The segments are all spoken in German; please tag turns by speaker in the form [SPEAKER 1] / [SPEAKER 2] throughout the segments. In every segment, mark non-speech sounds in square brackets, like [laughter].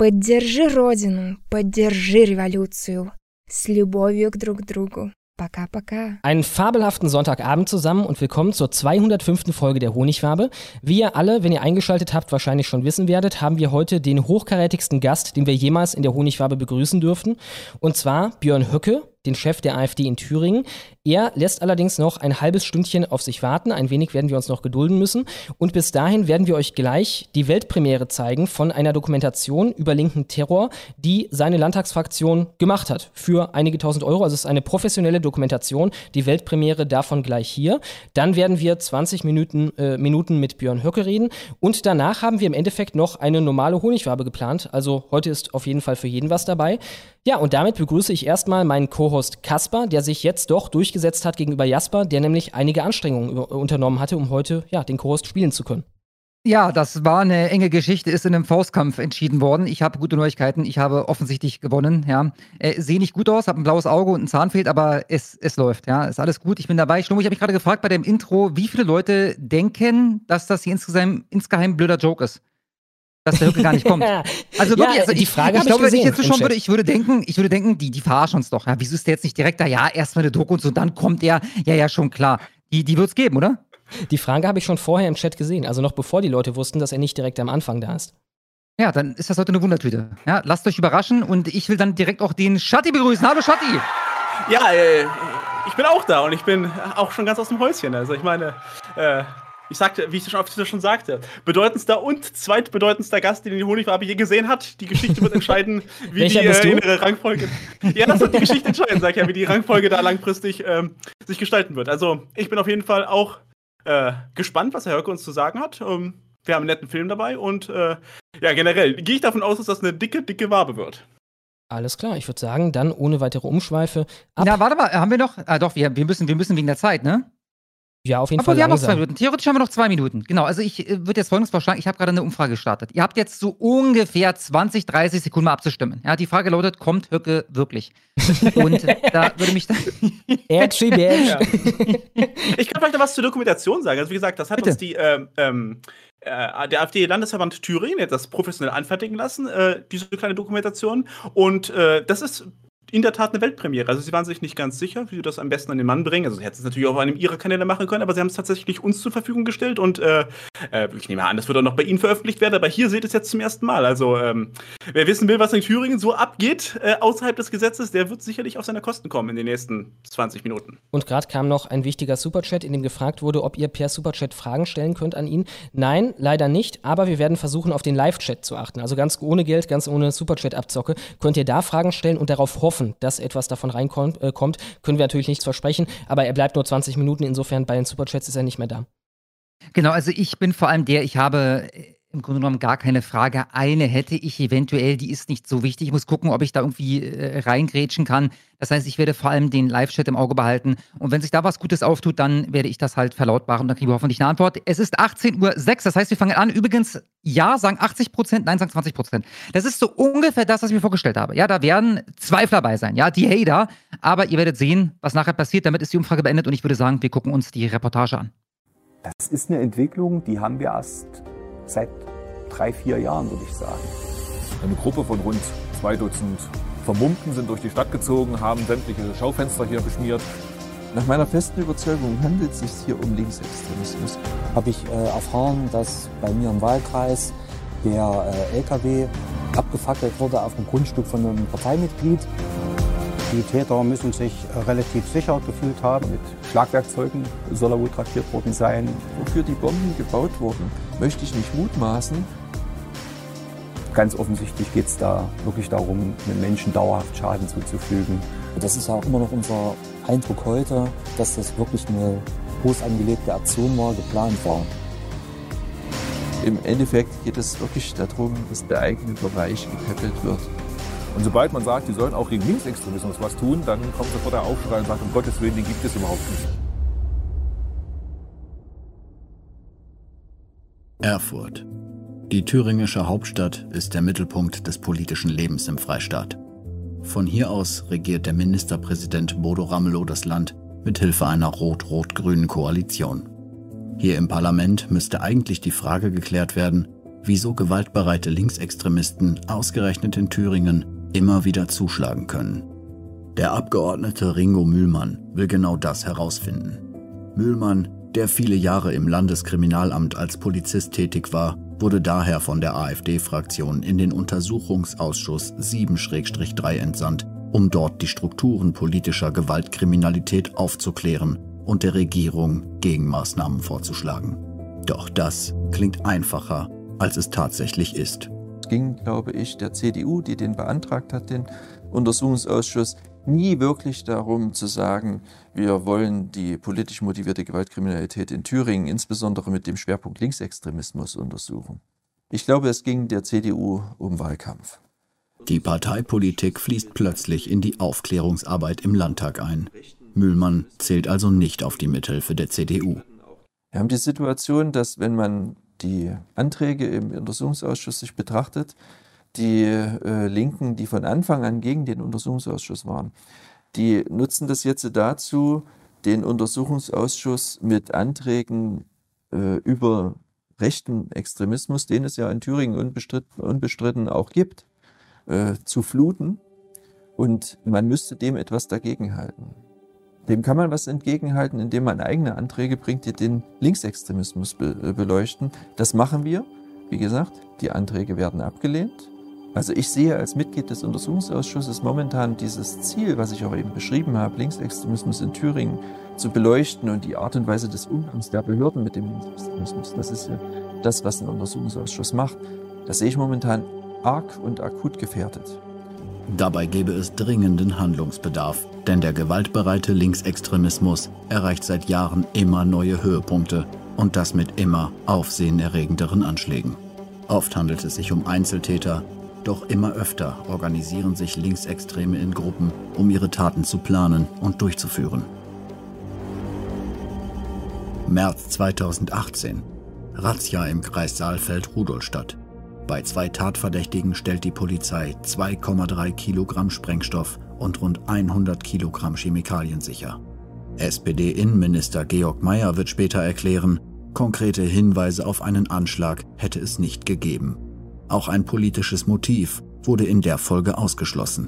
[SPEAKER 1] Поддержи Родину, поддержи революцию. С любовью к друг другу. Пока-пока.
[SPEAKER 2] Einen fabelhaften Sonntagabend zusammen und willkommen zur 205. Folge der Honigwabe. Wie ihr alle, wenn ihr eingeschaltet habt, wahrscheinlich schon wissen werdet, haben wir heute den hochkarätigsten Gast, den wir jemals in der Honigwabe begrüßen dürften. Und zwar Björn Höcke, den Chef der AfD in Thüringen. Er lässt allerdings noch ein halbes Stündchen auf sich warten. Ein wenig werden wir uns noch gedulden müssen. Und bis dahin werden wir euch gleich die Weltpremiere zeigen von einer Dokumentation über linken Terror, die seine Landtagsfraktion gemacht hat. Für einige tausend Euro. Also es ist eine professionelle Dokumentation. Die Weltpremiere davon gleich hier. Dann werden wir 20 Minuten, äh, Minuten mit Björn Höcke reden. Und danach haben wir im Endeffekt noch eine normale Honigwabe geplant. Also heute ist auf jeden Fall für jeden was dabei. Ja, und damit begrüße ich erstmal meinen Co-Host Kasper, der sich jetzt doch durchgesetzt hat gegenüber Jasper, der nämlich einige Anstrengungen unternommen hatte, um heute ja, den Co-Host spielen zu können.
[SPEAKER 3] Ja, das war eine enge Geschichte, ist in einem Faustkampf entschieden worden. Ich habe gute Neuigkeiten, ich habe offensichtlich gewonnen, ja. Äh, Sehe nicht gut aus, habe ein blaues Auge und ein Zahn fehlt, aber es, es läuft, ja. Ist alles gut, ich bin dabei. Schlummer, ich habe mich gerade gefragt bei dem Intro, wie viele Leute denken, dass das hier insgeheim, insgeheim blöder Joke ist? Dass der Höcke gar nicht kommt. Also [laughs] wirklich,
[SPEAKER 2] ja,
[SPEAKER 3] also
[SPEAKER 2] die Frage
[SPEAKER 3] ich, ich glaube,
[SPEAKER 2] ich
[SPEAKER 3] wenn ich jetzt so schon würde, ich würde denken, ich würde denken, die, die verarschen uns doch. Ja, wieso ist der jetzt nicht direkt da? Ja, erstmal eine Doku und so, dann kommt er. Ja, ja, schon klar. Die, die wird's geben, oder?
[SPEAKER 2] Die Frage habe ich schon vorher im Chat gesehen, also noch bevor die Leute wussten, dass er nicht direkt am Anfang da ist.
[SPEAKER 3] Ja, dann ist das heute eine Wundertüte. Ja, lasst euch überraschen und ich will dann direkt auch den Schatti begrüßen. Hallo Schatti!
[SPEAKER 4] Ja, äh, ich bin auch da und ich bin auch schon ganz aus dem Häuschen. Also ich meine, äh, ich sagte, wie ich schon auf Twitter schon sagte, bedeutendster und zweitbedeutendster Gast, den die Honigwabe je gesehen hat. Die Geschichte wird entscheiden, [laughs] wie
[SPEAKER 2] Welcher
[SPEAKER 4] die äh, innere Rangfolge. Ja, das wird die Geschichte entscheiden, sag ich ja, wie die Rangfolge da langfristig ähm, sich gestalten wird. Also ich bin auf jeden Fall auch äh, gespannt, was Herr Höcke uns zu sagen hat. Ähm, wir haben einen netten Film dabei und äh, ja, generell gehe ich davon aus, dass das eine dicke, dicke Wabe wird.
[SPEAKER 2] Alles klar, ich würde sagen, dann ohne weitere Umschweife ab.
[SPEAKER 3] Na, warte mal, haben wir noch? Ah, doch, wir, wir, müssen, wir müssen wegen der Zeit, ne?
[SPEAKER 2] Ja, auf jeden
[SPEAKER 3] Aber
[SPEAKER 2] Fall
[SPEAKER 3] wir haben noch zwei. Minuten. Theoretisch haben wir noch zwei Minuten. Genau, also ich äh, würde jetzt folgendes vorschlagen. Ich habe gerade eine Umfrage gestartet. Ihr habt jetzt so ungefähr 20, 30 Sekunden mal abzustimmen. Ja, die Frage lautet, kommt Höcke wirklich? [laughs] Und da würde mich dann... [laughs]
[SPEAKER 2] Edgy.
[SPEAKER 4] Ja. Ich kann vielleicht noch was zur Dokumentation sagen. Also wie gesagt, das hat
[SPEAKER 3] Bitte.
[SPEAKER 4] uns die ähm, ähm, äh, der AfD-Landesverband Thüringen hat das professionell anfertigen lassen, äh, diese kleine Dokumentation. Und äh, das ist in der Tat eine Weltpremiere. Also sie waren sich nicht ganz sicher, wie sie das am besten an den Mann bringen. Also sie hätten es natürlich auch auf einem ihrer Kanäle machen können, aber sie haben es tatsächlich uns zur Verfügung gestellt und äh, äh, ich nehme an, das wird auch noch bei Ihnen veröffentlicht werden, aber hier seht ihr es jetzt zum ersten Mal. Also ähm, wer wissen will, was in Thüringen so abgeht äh, außerhalb des Gesetzes, der wird sicherlich auf seine Kosten kommen in den nächsten 20 Minuten.
[SPEAKER 2] Und gerade kam noch ein wichtiger Superchat, in dem gefragt wurde, ob ihr per Superchat Fragen stellen könnt an ihn. Nein, leider nicht, aber wir werden versuchen, auf den Live-Chat zu achten. Also ganz ohne Geld, ganz ohne Superchat-Abzocke, könnt ihr da Fragen stellen und darauf hoffen, dass etwas davon reinkommt. Äh. Können wir natürlich nichts versprechen, aber er bleibt nur 20 Minuten, insofern bei den Superchats ist er nicht mehr da.
[SPEAKER 3] Genau, also ich bin vor allem der, ich habe äh, im Grunde genommen gar keine Frage. Eine hätte ich eventuell, die ist nicht so wichtig. Ich muss gucken, ob ich da irgendwie äh, reingrätschen kann. Das heißt, ich werde vor allem den Live-Chat im Auge behalten. Und wenn sich da was Gutes auftut, dann werde ich das halt verlautbaren und dann kriegen wir hoffentlich eine Antwort. Es ist 18.06 Uhr, das heißt, wir fangen an. Übrigens, ja, sagen 80 Prozent, nein, sagen 20 Prozent. Das ist so ungefähr das, was ich mir vorgestellt habe. Ja, da werden Zweifler dabei sein, ja, die Hater. Aber ihr werdet sehen, was nachher passiert. Damit ist die Umfrage beendet und ich würde sagen, wir gucken uns die Reportage an.
[SPEAKER 5] Das ist eine Entwicklung, die haben wir erst seit drei, vier Jahren, würde ich sagen.
[SPEAKER 6] Eine Gruppe von rund zwei Dutzend Vermummten sind durch die Stadt gezogen, haben sämtliche Schaufenster hier beschmiert.
[SPEAKER 7] Nach meiner festen Überzeugung handelt es sich hier um Linksextremismus.
[SPEAKER 8] habe ich äh, erfahren, dass bei mir im Wahlkreis der äh, LKW abgefackelt wurde auf dem Grundstück von einem Parteimitglied.
[SPEAKER 5] Die Täter müssen sich äh, relativ sicher gefühlt haben. Mit Schlagwerkzeugen soll er wohl traktiert worden sein.
[SPEAKER 7] Wofür die Bomben gebaut wurden, möchte ich nicht mutmaßen.
[SPEAKER 5] Ganz offensichtlich geht es da wirklich darum, einem Menschen dauerhaft Schaden zuzufügen.
[SPEAKER 8] Das ist ja auch immer noch unser Eindruck heute, dass das wirklich eine groß angelegte Aktion war, geplant war.
[SPEAKER 7] Im Endeffekt geht es wirklich darum, dass der eigene Bereich gepäppelt wird.
[SPEAKER 6] Und sobald man sagt, die sollen auch gegen Linksextremismus was tun, dann kommt sofort der Aufschrei und sagt, um Gottes Willen, den gibt es überhaupt nicht.
[SPEAKER 9] Erfurt. Die thüringische Hauptstadt ist der Mittelpunkt des politischen Lebens im Freistaat. Von hier aus regiert der Ministerpräsident Bodo Ramelow das Land mit Hilfe einer rot-rot-grünen Koalition. Hier im Parlament müsste eigentlich die Frage geklärt werden, wieso gewaltbereite Linksextremisten ausgerechnet in Thüringen immer wieder zuschlagen können. Der Abgeordnete Ringo Mühlmann will genau das herausfinden. Mühlmann, der viele Jahre im Landeskriminalamt als Polizist tätig war, wurde daher von der AfD-Fraktion in den Untersuchungsausschuss 7-3 entsandt, um dort die Strukturen politischer Gewaltkriminalität aufzuklären und der Regierung Gegenmaßnahmen vorzuschlagen. Doch das klingt einfacher, als es tatsächlich ist.
[SPEAKER 7] Ging, glaube ich, der CDU, die den beantragt hat, den Untersuchungsausschuss, nie wirklich darum zu sagen, wir wollen die politisch motivierte Gewaltkriminalität in Thüringen, insbesondere mit dem Schwerpunkt Linksextremismus, untersuchen. Ich glaube, es ging der CDU um Wahlkampf.
[SPEAKER 9] Die Parteipolitik fließt plötzlich in die Aufklärungsarbeit im Landtag ein. Mühlmann zählt also nicht auf die Mithilfe der CDU.
[SPEAKER 7] Wir haben die Situation, dass wenn man die Anträge im Untersuchungsausschuss sich betrachtet, die äh, Linken, die von Anfang an gegen den Untersuchungsausschuss waren, die nutzen das jetzt dazu, den Untersuchungsausschuss mit Anträgen äh, über rechten Extremismus, den es ja in Thüringen unbestritten, unbestritten auch gibt, äh, zu fluten. Und man müsste dem etwas dagegenhalten. Dem kann man was entgegenhalten, indem man eigene Anträge bringt, die den Linksextremismus be äh, beleuchten. Das machen wir. Wie gesagt, die Anträge werden abgelehnt. Also ich sehe als Mitglied des Untersuchungsausschusses momentan dieses Ziel, was ich auch eben beschrieben habe, Linksextremismus in Thüringen zu beleuchten und die Art und Weise des Umgangs der Behörden mit dem Linksextremismus. Das ist ja das, was ein Untersuchungsausschuss macht. Das sehe ich momentan arg und akut gefährdet.
[SPEAKER 9] Dabei gäbe es dringenden Handlungsbedarf, denn der gewaltbereite Linksextremismus erreicht seit Jahren immer neue Höhepunkte und das mit immer aufsehenerregenderen Anschlägen. Oft handelt es sich um Einzeltäter, doch immer öfter organisieren sich Linksextreme in Gruppen, um ihre Taten zu planen und durchzuführen. März 2018. Razzia im Kreis Saalfeld-Rudolstadt. Bei zwei Tatverdächtigen stellt die Polizei 2,3 Kilogramm Sprengstoff und rund 100 Kilogramm Chemikalien sicher. SPD-Innenminister Georg Mayer wird später erklären, konkrete Hinweise auf einen Anschlag hätte es nicht gegeben. Auch ein politisches Motiv wurde in der Folge ausgeschlossen.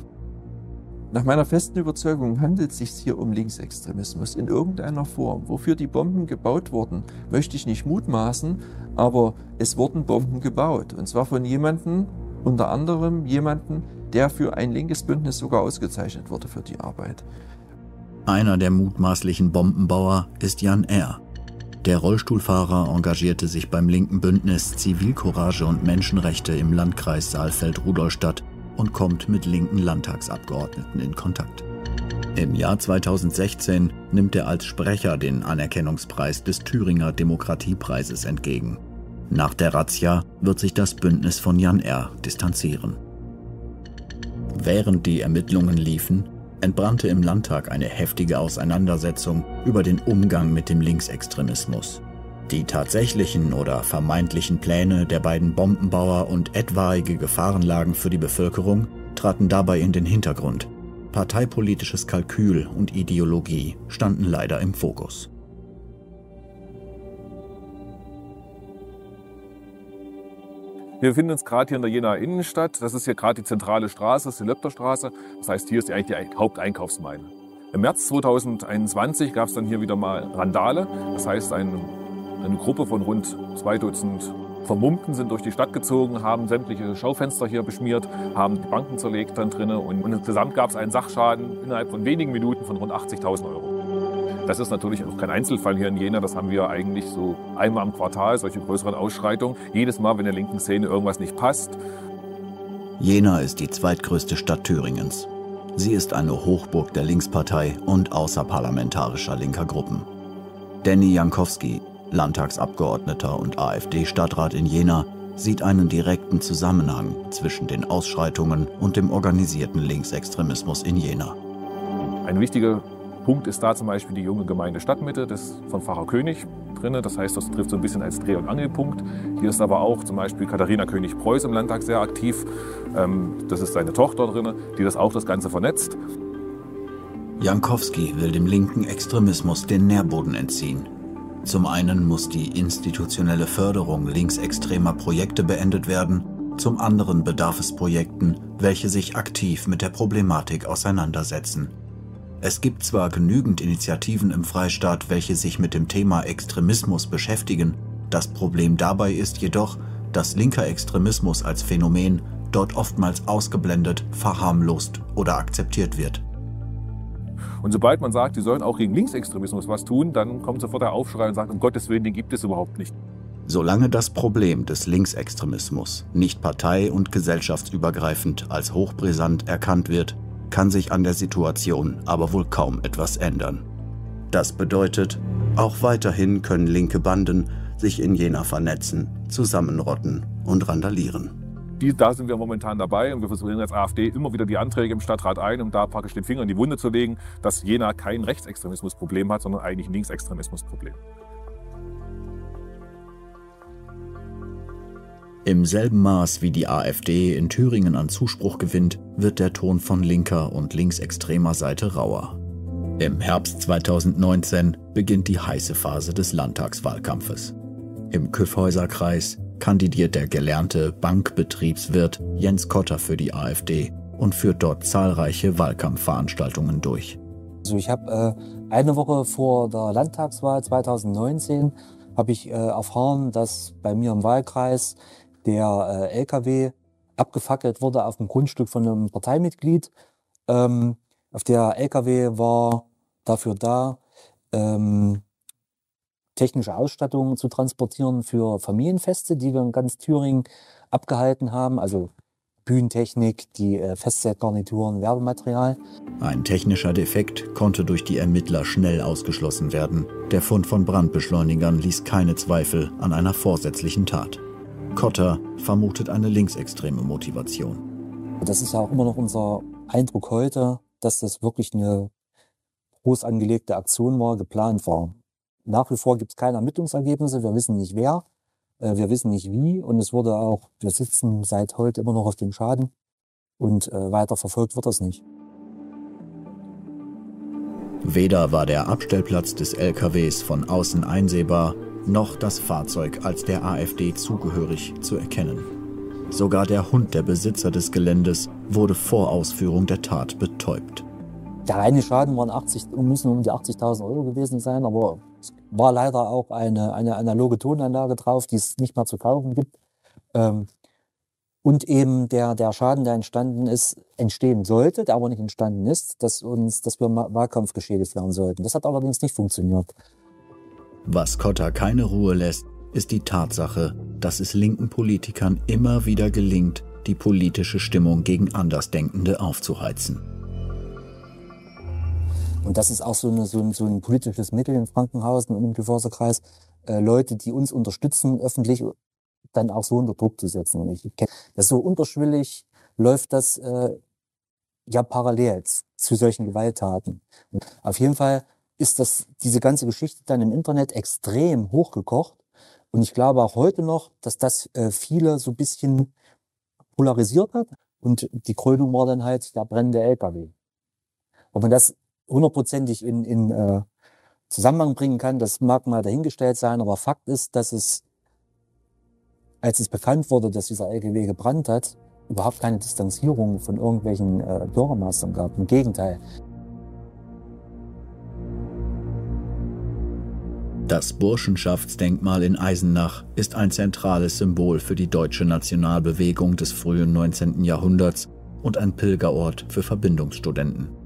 [SPEAKER 7] Nach meiner festen Überzeugung handelt es sich hier um Linksextremismus in irgendeiner Form. Wofür die Bomben gebaut wurden, möchte ich nicht mutmaßen, aber es wurden Bomben gebaut. Und zwar von jemandem, unter anderem jemandem, der für ein linkes Bündnis sogar ausgezeichnet wurde für die Arbeit.
[SPEAKER 9] Einer der mutmaßlichen Bombenbauer ist Jan R. Der Rollstuhlfahrer engagierte sich beim linken Bündnis Zivilcourage und Menschenrechte im Landkreis Saalfeld-Rudolstadt und kommt mit linken Landtagsabgeordneten in Kontakt. Im Jahr 2016 nimmt er als Sprecher den Anerkennungspreis des Thüringer Demokratiepreises entgegen. Nach der Razzia wird sich das Bündnis von Jan R. distanzieren. Während die Ermittlungen liefen, entbrannte im Landtag eine heftige Auseinandersetzung über den Umgang mit dem Linksextremismus. Die tatsächlichen oder vermeintlichen Pläne der beiden Bombenbauer und etwaige Gefahrenlagen für die Bevölkerung traten dabei in den Hintergrund. Parteipolitisches Kalkül und Ideologie standen leider im Fokus.
[SPEAKER 6] Wir befinden uns gerade hier in der Jenaer Innenstadt. Das ist hier gerade die zentrale Straße, das ist die Löpterstraße. Das heißt, hier ist eigentlich die Haupteinkaufsmeile. Im März 2021 gab es dann hier wieder mal Randale. Das heißt, ein, eine Gruppe von rund zwei Dutzend Vermummten sind durch die Stadt gezogen, haben sämtliche Schaufenster hier beschmiert, haben die Banken zerlegt dann drinnen und, und insgesamt gab es einen Sachschaden innerhalb von wenigen Minuten von rund 80.000 Euro. Das ist natürlich auch kein Einzelfall hier in Jena. Das haben wir eigentlich so einmal im Quartal, solche größeren Ausschreitungen. Jedes Mal, wenn der linken Szene irgendwas nicht passt.
[SPEAKER 9] Jena ist die zweitgrößte Stadt Thüringens. Sie ist eine Hochburg der Linkspartei und außerparlamentarischer linker Gruppen. Danny Jankowski, Landtagsabgeordneter und AfD-Stadtrat in Jena, sieht einen direkten Zusammenhang zwischen den Ausschreitungen und dem organisierten Linksextremismus in Jena.
[SPEAKER 6] Ein wichtiger Punkt ist da zum Beispiel die junge Gemeinde Stadtmitte das von Pfarrer König drin. Das heißt, das trifft so ein bisschen als Dreh- und Angelpunkt. Hier ist aber auch zum Beispiel Katharina König-Preuß im Landtag sehr aktiv. Ähm, das ist seine Tochter drin, die das auch das Ganze vernetzt.
[SPEAKER 9] Jankowski will dem linken Extremismus den Nährboden entziehen. Zum einen muss die institutionelle Förderung linksextremer Projekte beendet werden, zum anderen bedarf es Projekten, welche sich aktiv mit der Problematik auseinandersetzen. Es gibt zwar genügend Initiativen im Freistaat, welche sich mit dem Thema Extremismus beschäftigen, das Problem dabei ist jedoch, dass linker Extremismus als Phänomen dort oftmals ausgeblendet, verharmlost oder akzeptiert wird.
[SPEAKER 6] Und sobald man sagt, die sollen auch gegen Linksextremismus was tun, dann kommt sofort der Aufschrei und sagt, um Gottes Willen, den gibt es überhaupt nicht.
[SPEAKER 9] Solange das Problem des Linksextremismus nicht partei- und gesellschaftsübergreifend als hochbrisant erkannt wird, kann sich an der Situation aber wohl kaum etwas ändern. Das bedeutet, auch weiterhin können linke Banden sich in Jena vernetzen, zusammenrotten und randalieren.
[SPEAKER 6] Die, da sind wir momentan dabei und wir versuchen als AfD immer wieder die Anträge im Stadtrat ein, um da praktisch den Finger in die Wunde zu legen, dass Jena kein Rechtsextremismusproblem hat, sondern eigentlich ein Linksextremismusproblem.
[SPEAKER 9] Im selben Maß wie die AfD in Thüringen an Zuspruch gewinnt, wird der Ton von linker und linksextremer Seite rauer. Im Herbst 2019 beginnt die heiße Phase des Landtagswahlkampfes. Im Kyffhäuser-Kreis kandidiert der gelernte Bankbetriebswirt Jens Kotter für die AfD und führt dort zahlreiche Wahlkampfveranstaltungen durch.
[SPEAKER 8] Also ich habe äh, eine Woche vor der Landtagswahl 2019 habe ich äh, erfahren, dass bei mir im Wahlkreis der äh, LKW abgefackelt wurde auf dem Grundstück von einem Parteimitglied. Ähm, auf der LKW war dafür da, ähm, technische Ausstattung zu transportieren für Familienfeste, die wir in ganz Thüringen abgehalten haben. Also Bühnentechnik, die äh, Festzeltgarnituren, Werbematerial.
[SPEAKER 9] Ein technischer Defekt konnte durch die Ermittler schnell ausgeschlossen werden. Der Fund von Brandbeschleunigern ließ keine Zweifel an einer vorsätzlichen Tat. Kotter vermutet eine linksextreme Motivation.
[SPEAKER 8] Das ist ja auch immer noch unser Eindruck heute, dass das wirklich eine groß angelegte Aktion war, geplant war. Nach wie vor gibt es keine Ermittlungsergebnisse, wir wissen nicht wer, äh, wir wissen nicht wie und es wurde auch, wir sitzen seit heute immer noch auf dem Schaden und äh, weiter verfolgt wird das nicht.
[SPEAKER 9] Weder war der Abstellplatz des LKWs von außen einsehbar, noch das Fahrzeug als der AfD zugehörig zu erkennen. Sogar der Hund der Besitzer des Geländes wurde vor Ausführung der Tat betäubt.
[SPEAKER 8] Der reine Schaden waren 80, müssen um die 80.000 Euro gewesen sein, aber war leider auch eine, eine analoge Tonanlage drauf, die es nicht mehr zu kaufen gibt. Ähm, und eben der, der Schaden, der entstanden ist, entstehen sollte, der aber nicht entstanden ist, dass uns, dass wir Wahlkampf geschädigt werden sollten. Das hat allerdings nicht funktioniert.
[SPEAKER 9] Was Kotter keine Ruhe lässt, ist die Tatsache, dass es linken Politikern immer wieder gelingt, die politische Stimmung gegen Andersdenkende aufzuheizen.
[SPEAKER 8] Und das ist auch so, eine, so, ein, so ein politisches Mittel in Frankenhausen und im Geförserkreis, äh, Leute, die uns unterstützen, öffentlich dann auch so unter Druck zu setzen. Und ich kenne das so unterschwellig läuft das äh, ja parallel zu solchen Gewalttaten. Und auf jeden Fall ist das, diese ganze Geschichte dann im Internet extrem hochgekocht. Und ich glaube auch heute noch, dass das äh, viele so ein bisschen polarisiert hat. Und die Krönung war dann halt der brennende LKW. Ob man das hundertprozentig in, in äh, Zusammenhang bringen kann, das mag mal dahingestellt sein. Aber Fakt ist, dass es, als es bekannt wurde, dass dieser LKW gebrannt hat, überhaupt keine Distanzierung von irgendwelchen äh, Bürgermeistern gab. Im Gegenteil.
[SPEAKER 9] Das Burschenschaftsdenkmal in Eisenach ist ein zentrales Symbol für die deutsche Nationalbewegung des frühen 19. Jahrhunderts und ein Pilgerort für Verbindungsstudenten.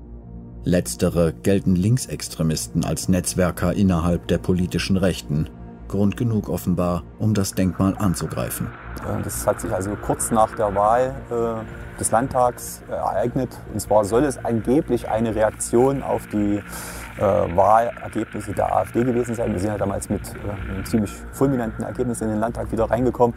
[SPEAKER 9] Letztere gelten Linksextremisten als Netzwerker innerhalb der politischen Rechten, Grund genug offenbar, um das Denkmal anzugreifen.
[SPEAKER 5] Äh, das hat sich also kurz nach der Wahl äh, des Landtags ereignet. Und zwar soll es angeblich eine Reaktion auf die Wahlergebnisse der AfD gewesen sein. Wir sind ja damals mit einem ziemlich fulminanten Ergebnis in den Landtag wieder reingekommen.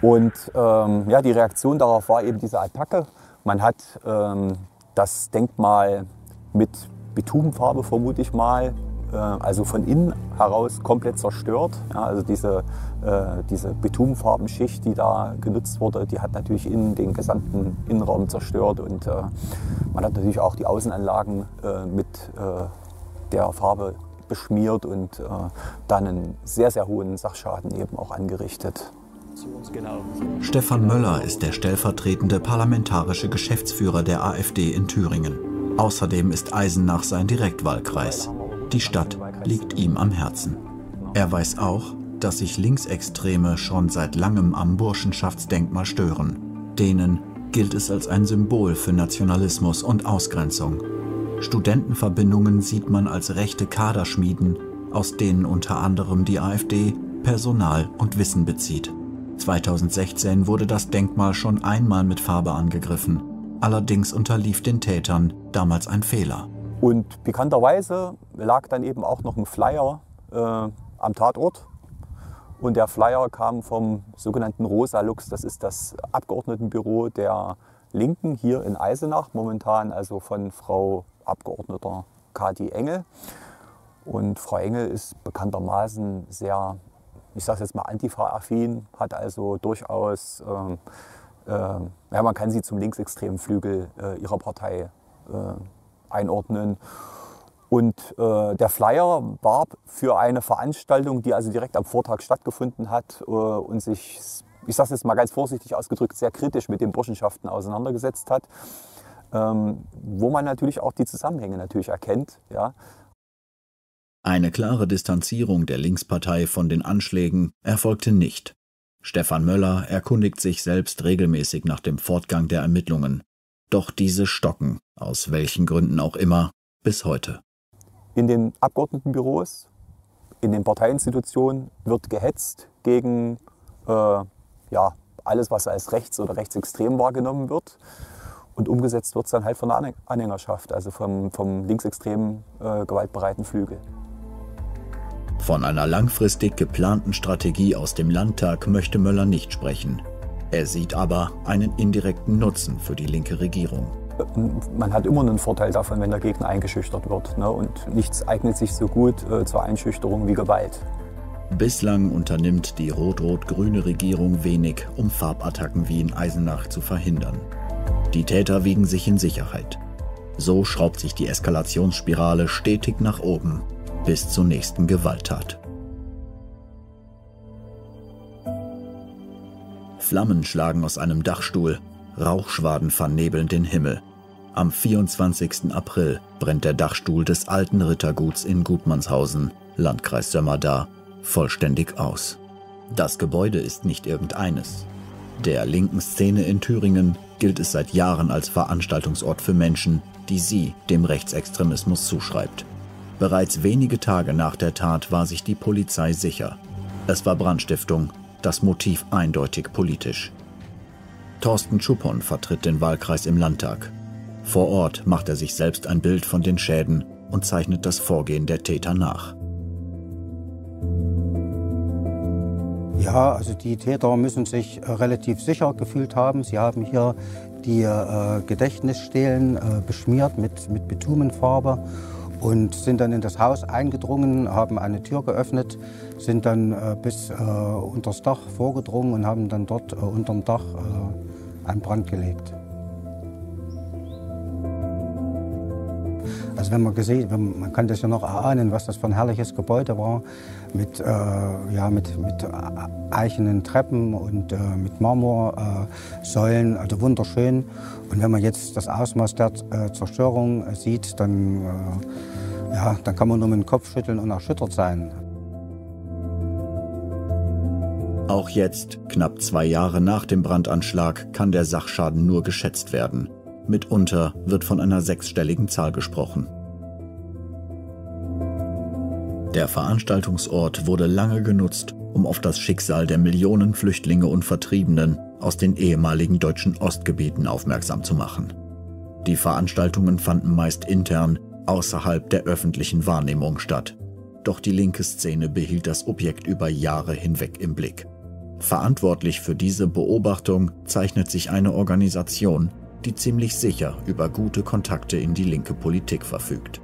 [SPEAKER 5] Und ähm, ja, die Reaktion darauf war eben diese Attacke. Man hat ähm, das Denkmal mit Bitumenfarbe, vermute ich mal, äh, also von innen heraus komplett zerstört. Ja, also diese, äh, diese Bitumenfarbenschicht, die da genutzt wurde, die hat natürlich innen den gesamten Innenraum zerstört und äh, man hat natürlich auch die Außenanlagen äh, mit äh, der Farbe beschmiert und äh, dann einen sehr, sehr hohen Sachschaden eben auch angerichtet.
[SPEAKER 9] Stefan Möller ist der stellvertretende parlamentarische Geschäftsführer der AfD in Thüringen. Außerdem ist Eisenach sein Direktwahlkreis. Die Stadt liegt ihm am Herzen. Er weiß auch, dass sich Linksextreme schon seit langem am Burschenschaftsdenkmal stören. Denen gilt es als ein Symbol für Nationalismus und Ausgrenzung. Studentenverbindungen sieht man als rechte Kaderschmieden, aus denen unter anderem die AfD Personal und Wissen bezieht. 2016 wurde das Denkmal schon einmal mit Farbe angegriffen. Allerdings unterlief den Tätern damals ein Fehler.
[SPEAKER 5] Und bekannterweise lag dann eben auch noch ein Flyer äh, am Tatort. Und der Flyer kam vom sogenannten Rosa Lux. Das ist das Abgeordnetenbüro der Linken hier in Eisenach, momentan also von Frau Abgeordneter Kati Engel. Und Frau Engel ist bekanntermaßen sehr ich sage jetzt mal, antifa-affin, hat also durchaus, äh, ja, man kann sie zum linksextremen Flügel äh, ihrer Partei äh, einordnen. Und äh, der Flyer warb für eine Veranstaltung, die also direkt am Vortag stattgefunden hat äh, und sich, ich sage es jetzt mal ganz vorsichtig ausgedrückt, sehr kritisch mit den Burschenschaften auseinandergesetzt hat. Ähm, wo man natürlich auch die Zusammenhänge natürlich erkennt. Ja.
[SPEAKER 9] Eine klare Distanzierung der Linkspartei von den Anschlägen erfolgte nicht. Stefan Möller erkundigt sich selbst regelmäßig nach dem Fortgang der Ermittlungen. Doch diese stocken, aus welchen Gründen auch immer, bis heute.
[SPEAKER 5] In den Abgeordnetenbüros, in den Parteiinstitutionen wird gehetzt gegen äh, ja, alles, was als rechts oder rechtsextrem wahrgenommen wird. Und umgesetzt wird es dann halt von der Anhängerschaft, also vom, vom linksextremen äh, gewaltbereiten Flügel.
[SPEAKER 9] Von einer langfristig geplanten Strategie aus dem Landtag möchte Möller nicht sprechen. Er sieht aber einen indirekten Nutzen für die linke Regierung.
[SPEAKER 5] Man hat immer einen Vorteil davon, wenn der Gegner eingeschüchtert wird. Ne? Und nichts eignet sich so gut äh, zur Einschüchterung wie Gewalt.
[SPEAKER 9] Bislang unternimmt die rot-rot-grüne Regierung wenig, um Farbattacken wie in Eisenach zu verhindern. Die Täter wiegen sich in Sicherheit. So schraubt sich die Eskalationsspirale stetig nach oben bis zur nächsten Gewalttat. Flammen schlagen aus einem Dachstuhl, Rauchschwaden vernebeln den Himmel. Am 24. April brennt der Dachstuhl des alten Ritterguts in Gutmannshausen, Landkreis Sömmerda, vollständig aus. Das Gebäude ist nicht irgendeines. Der linken Szene in Thüringen gilt es seit Jahren als Veranstaltungsort für Menschen, die sie dem Rechtsextremismus zuschreibt. Bereits wenige Tage nach der Tat war sich die Polizei sicher. Es war Brandstiftung, das Motiv eindeutig politisch. Thorsten Schuppon vertritt den Wahlkreis im Landtag. Vor Ort macht er sich selbst ein Bild von den Schäden und zeichnet das Vorgehen der Täter nach.
[SPEAKER 5] Ja, also die Täter müssen sich äh, relativ sicher gefühlt haben. Sie haben hier die äh, Gedächtnisstelen äh, beschmiert mit, mit Bitumenfarbe und sind dann in das Haus eingedrungen, haben eine Tür geöffnet, sind dann äh, bis äh, unter das Dach vorgedrungen und haben dann dort äh, unterm Dach äh, einen Brand gelegt. Also wenn man gesehen, man kann das ja noch erahnen, was das für ein herrliches Gebäude war, mit, äh, ja, mit, mit eichenen Treppen und äh, mit Marmorsäulen, also wunderschön. Und wenn man jetzt das Ausmaß der äh, Zerstörung sieht, dann, äh, ja, dann kann man nur mit dem Kopf schütteln und erschüttert sein.
[SPEAKER 9] Auch jetzt, knapp zwei Jahre nach dem Brandanschlag, kann der Sachschaden nur geschätzt werden. Mitunter wird von einer sechsstelligen Zahl gesprochen. Der Veranstaltungsort wurde lange genutzt, um auf das Schicksal der Millionen Flüchtlinge und Vertriebenen aus den ehemaligen deutschen Ostgebieten aufmerksam zu machen. Die Veranstaltungen fanden meist intern, außerhalb der öffentlichen Wahrnehmung statt. Doch die linke Szene behielt das Objekt über Jahre hinweg im Blick. Verantwortlich für diese Beobachtung zeichnet sich eine Organisation, die ziemlich sicher über gute Kontakte in die linke Politik verfügt.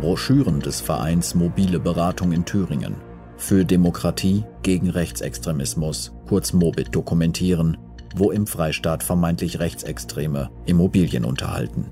[SPEAKER 9] Broschüren des Vereins Mobile Beratung in Thüringen für Demokratie gegen Rechtsextremismus, kurz Mobit, dokumentieren, wo im Freistaat vermeintlich Rechtsextreme Immobilien unterhalten.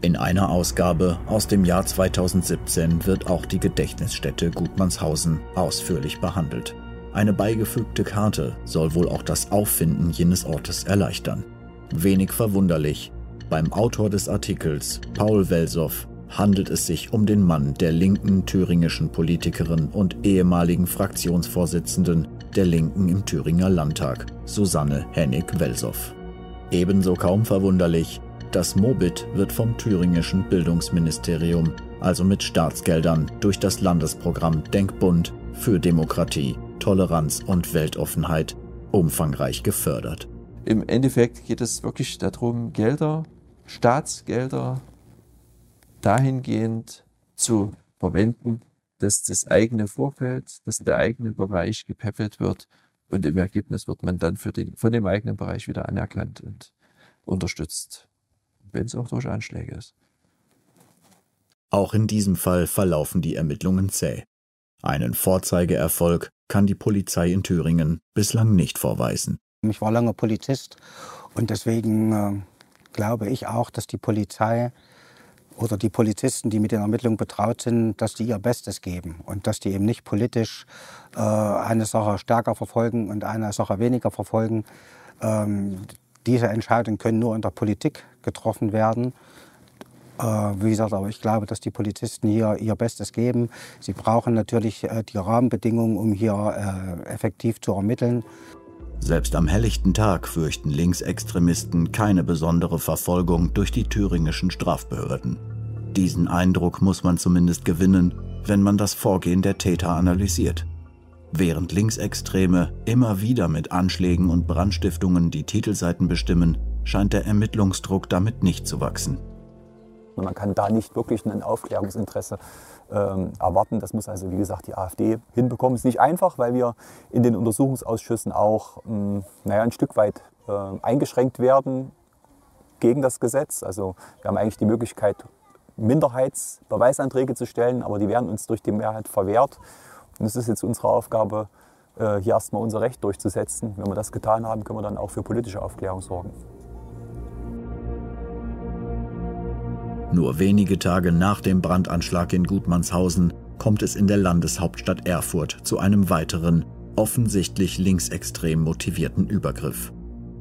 [SPEAKER 9] In einer Ausgabe aus dem Jahr 2017 wird auch die Gedächtnisstätte Gutmannshausen ausführlich behandelt. Eine beigefügte Karte soll wohl auch das Auffinden jenes Ortes erleichtern. Wenig verwunderlich, beim Autor des Artikels, Paul Welsow, handelt es sich um den Mann der linken thüringischen Politikerin und ehemaligen Fraktionsvorsitzenden der Linken im Thüringer Landtag, Susanne Hennig-Welsow. Ebenso kaum verwunderlich, das Mobit wird vom thüringischen Bildungsministerium, also mit Staatsgeldern, durch das Landesprogramm Denkbund für Demokratie, Toleranz und Weltoffenheit umfangreich gefördert.
[SPEAKER 7] Im Endeffekt geht es wirklich darum, Gelder, Staatsgelder dahingehend zu verwenden, dass das eigene Vorfeld, dass der eigene Bereich gepäppelt wird und im Ergebnis wird man dann für den, von dem eigenen Bereich wieder anerkannt und unterstützt wenn es auch durch Anschläge ist.
[SPEAKER 9] Auch in diesem Fall verlaufen die Ermittlungen zäh. Einen Vorzeigeerfolg kann die Polizei in Thüringen bislang nicht vorweisen.
[SPEAKER 10] Ich war lange Polizist und deswegen äh, glaube ich auch, dass die Polizei oder die Polizisten, die mit den Ermittlungen betraut sind, dass die ihr Bestes geben und dass die eben nicht politisch äh, eine Sache stärker verfolgen und eine Sache weniger verfolgen. Ähm, diese Entscheidungen können nur in der Politik getroffen werden. Äh, wie gesagt, aber ich glaube, dass die Polizisten hier ihr Bestes geben. Sie brauchen natürlich äh, die Rahmenbedingungen, um hier äh, effektiv zu ermitteln.
[SPEAKER 9] Selbst am helllichten Tag fürchten Linksextremisten keine besondere Verfolgung durch die thüringischen Strafbehörden. Diesen Eindruck muss man zumindest gewinnen, wenn man das Vorgehen der Täter analysiert. Während Linksextreme immer wieder mit Anschlägen und Brandstiftungen die Titelseiten bestimmen, scheint der Ermittlungsdruck damit nicht zu wachsen.
[SPEAKER 5] Man kann da nicht wirklich ein Aufklärungsinteresse ähm, erwarten. Das muss also, wie gesagt, die AfD hinbekommen. Ist nicht einfach, weil wir in den Untersuchungsausschüssen auch ähm, naja, ein Stück weit äh, eingeschränkt werden gegen das Gesetz. Also wir haben eigentlich die Möglichkeit, Minderheitsbeweisanträge zu stellen, aber die werden uns durch die Mehrheit verwehrt. Und es ist jetzt unsere Aufgabe, äh, hier erstmal unser Recht durchzusetzen. Wenn wir das getan haben, können wir dann auch für politische Aufklärung sorgen.
[SPEAKER 9] Nur wenige Tage nach dem Brandanschlag in Gutmannshausen kommt es in der Landeshauptstadt Erfurt zu einem weiteren, offensichtlich linksextrem motivierten Übergriff.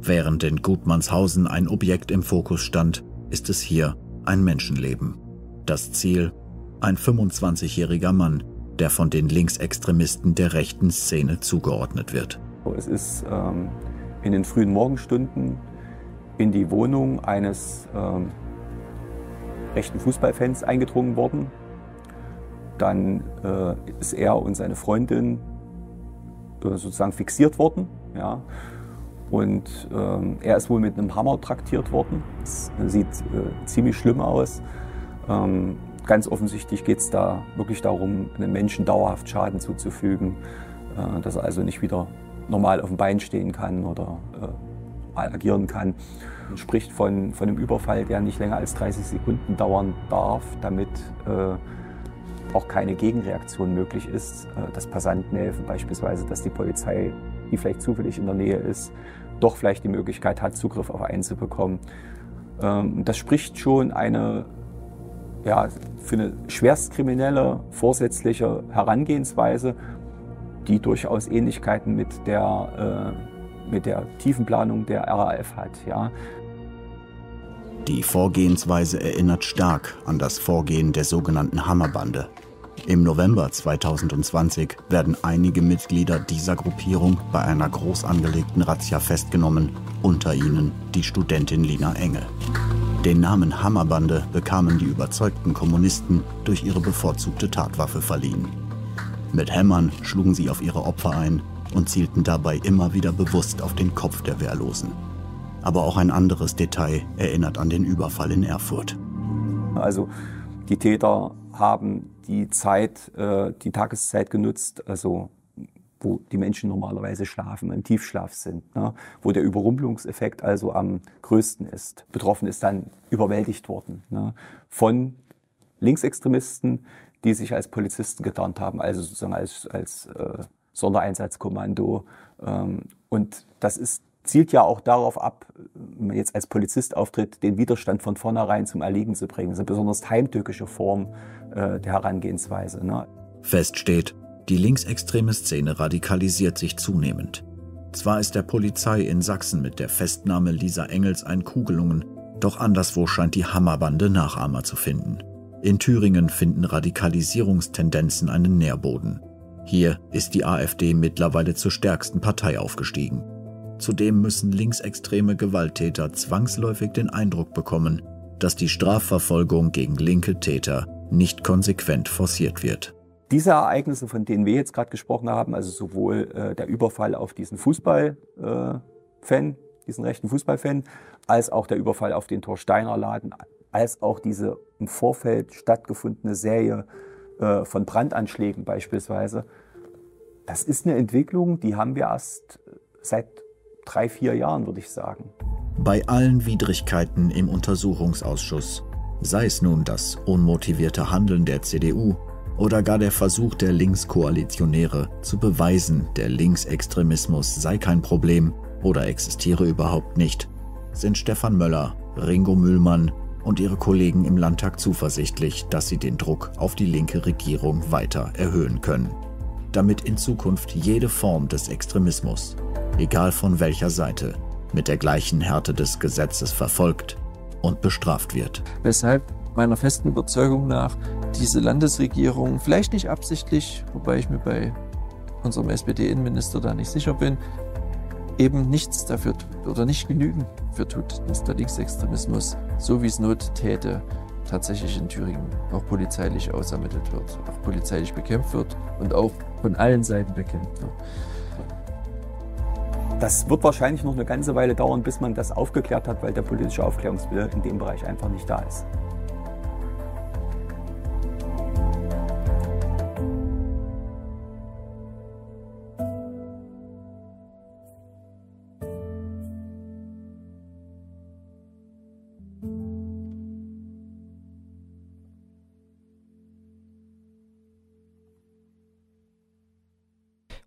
[SPEAKER 9] Während in Gutmannshausen ein Objekt im Fokus stand, ist es hier ein Menschenleben. Das Ziel? Ein 25-jähriger Mann, der von den Linksextremisten der rechten Szene zugeordnet wird.
[SPEAKER 5] Es ist ähm, in den frühen Morgenstunden in die Wohnung eines ähm, rechten Fußballfans eingedrungen worden. Dann äh, ist er und seine Freundin äh, sozusagen fixiert worden. Ja. Und ähm, er ist wohl mit einem Hammer traktiert worden. Das sieht äh, ziemlich schlimm aus. Ähm, Ganz offensichtlich geht es da wirklich darum, einem Menschen dauerhaft Schaden zuzufügen, äh, dass er also nicht wieder normal auf dem Bein stehen kann oder äh, mal agieren kann. Man spricht von, von einem Überfall, der nicht länger als 30 Sekunden dauern darf, damit äh, auch keine Gegenreaktion möglich ist, äh, dass Passanten helfen, beispielsweise, dass die Polizei, die vielleicht zufällig in der Nähe ist, doch vielleicht die Möglichkeit hat, Zugriff auf einen zu bekommen. Ähm, das spricht schon eine ja, für eine schwerstkriminelle, vorsätzliche Herangehensweise, die durchaus Ähnlichkeiten mit der, äh, mit der Tiefenplanung der RAF hat. Ja.
[SPEAKER 9] Die Vorgehensweise erinnert stark an das Vorgehen der sogenannten Hammerbande. Im November 2020 werden einige Mitglieder dieser Gruppierung bei einer groß angelegten Razzia festgenommen, unter ihnen die Studentin Lina Engel. Den Namen Hammerbande bekamen die überzeugten Kommunisten durch ihre bevorzugte Tatwaffe verliehen. Mit Hämmern schlugen sie auf ihre Opfer ein und zielten dabei immer wieder bewusst auf den Kopf der Wehrlosen. Aber auch ein anderes Detail erinnert an den Überfall in Erfurt.
[SPEAKER 5] Also die Täter haben die Zeit, äh, die Tageszeit genutzt, also wo die Menschen normalerweise schlafen, im Tiefschlaf sind, ne? wo der Überrumpelungseffekt also am größten ist. Betroffen ist dann überwältigt worden ne? von Linksextremisten, die sich als Polizisten getarnt haben, also sozusagen als, als äh, Sondereinsatzkommando. Ähm, und das ist, zielt ja auch darauf ab, wenn man jetzt als Polizist auftritt, den Widerstand von vornherein zum Erliegen zu bringen. Das ist eine besonders heimtückische Form äh, der Herangehensweise. Ne?
[SPEAKER 9] Fest steht, die linksextreme Szene radikalisiert sich zunehmend. Zwar ist der Polizei in Sachsen mit der Festnahme Lisa Engels ein Kugelungen, doch anderswo scheint die Hammerbande Nachahmer zu finden. In Thüringen finden Radikalisierungstendenzen einen Nährboden. Hier ist die AfD mittlerweile zur stärksten Partei aufgestiegen. Zudem müssen linksextreme Gewalttäter zwangsläufig den Eindruck bekommen, dass die Strafverfolgung gegen linke Täter nicht konsequent forciert wird.
[SPEAKER 5] Diese Ereignisse, von denen wir jetzt gerade gesprochen haben, also sowohl äh, der Überfall auf diesen Fußballfan, äh, diesen rechten Fußballfan, als auch der Überfall auf den Torsteiner Laden, als auch diese im Vorfeld stattgefundene Serie äh, von Brandanschlägen beispielsweise, das ist eine Entwicklung, die haben wir erst seit drei, vier Jahren, würde ich sagen.
[SPEAKER 9] Bei allen Widrigkeiten im Untersuchungsausschuss, sei es nun das unmotivierte Handeln der CDU oder gar der Versuch der Linkskoalitionäre zu beweisen, der Linksextremismus sei kein Problem oder existiere überhaupt nicht, sind Stefan Möller, Ringo Mühlmann und ihre Kollegen im Landtag zuversichtlich, dass sie den Druck auf die linke Regierung weiter erhöhen können. Damit in Zukunft jede Form des Extremismus, egal von welcher Seite, mit der gleichen Härte des Gesetzes verfolgt und bestraft wird.
[SPEAKER 7] Weshalb meiner festen Überzeugung nach diese Landesregierung, vielleicht nicht absichtlich, wobei ich mir bei unserem SPD-Innenminister da nicht sicher bin, eben nichts dafür oder nicht genügend für tut, dass der Linksextremismus, so wie es Not täte, tatsächlich in Thüringen auch polizeilich ausermittelt wird, auch polizeilich bekämpft wird und auch von allen Seiten bekämpft wird.
[SPEAKER 5] Das wird wahrscheinlich noch eine ganze Weile dauern, bis man das aufgeklärt hat, weil der politische Aufklärungswille in dem Bereich einfach nicht da ist.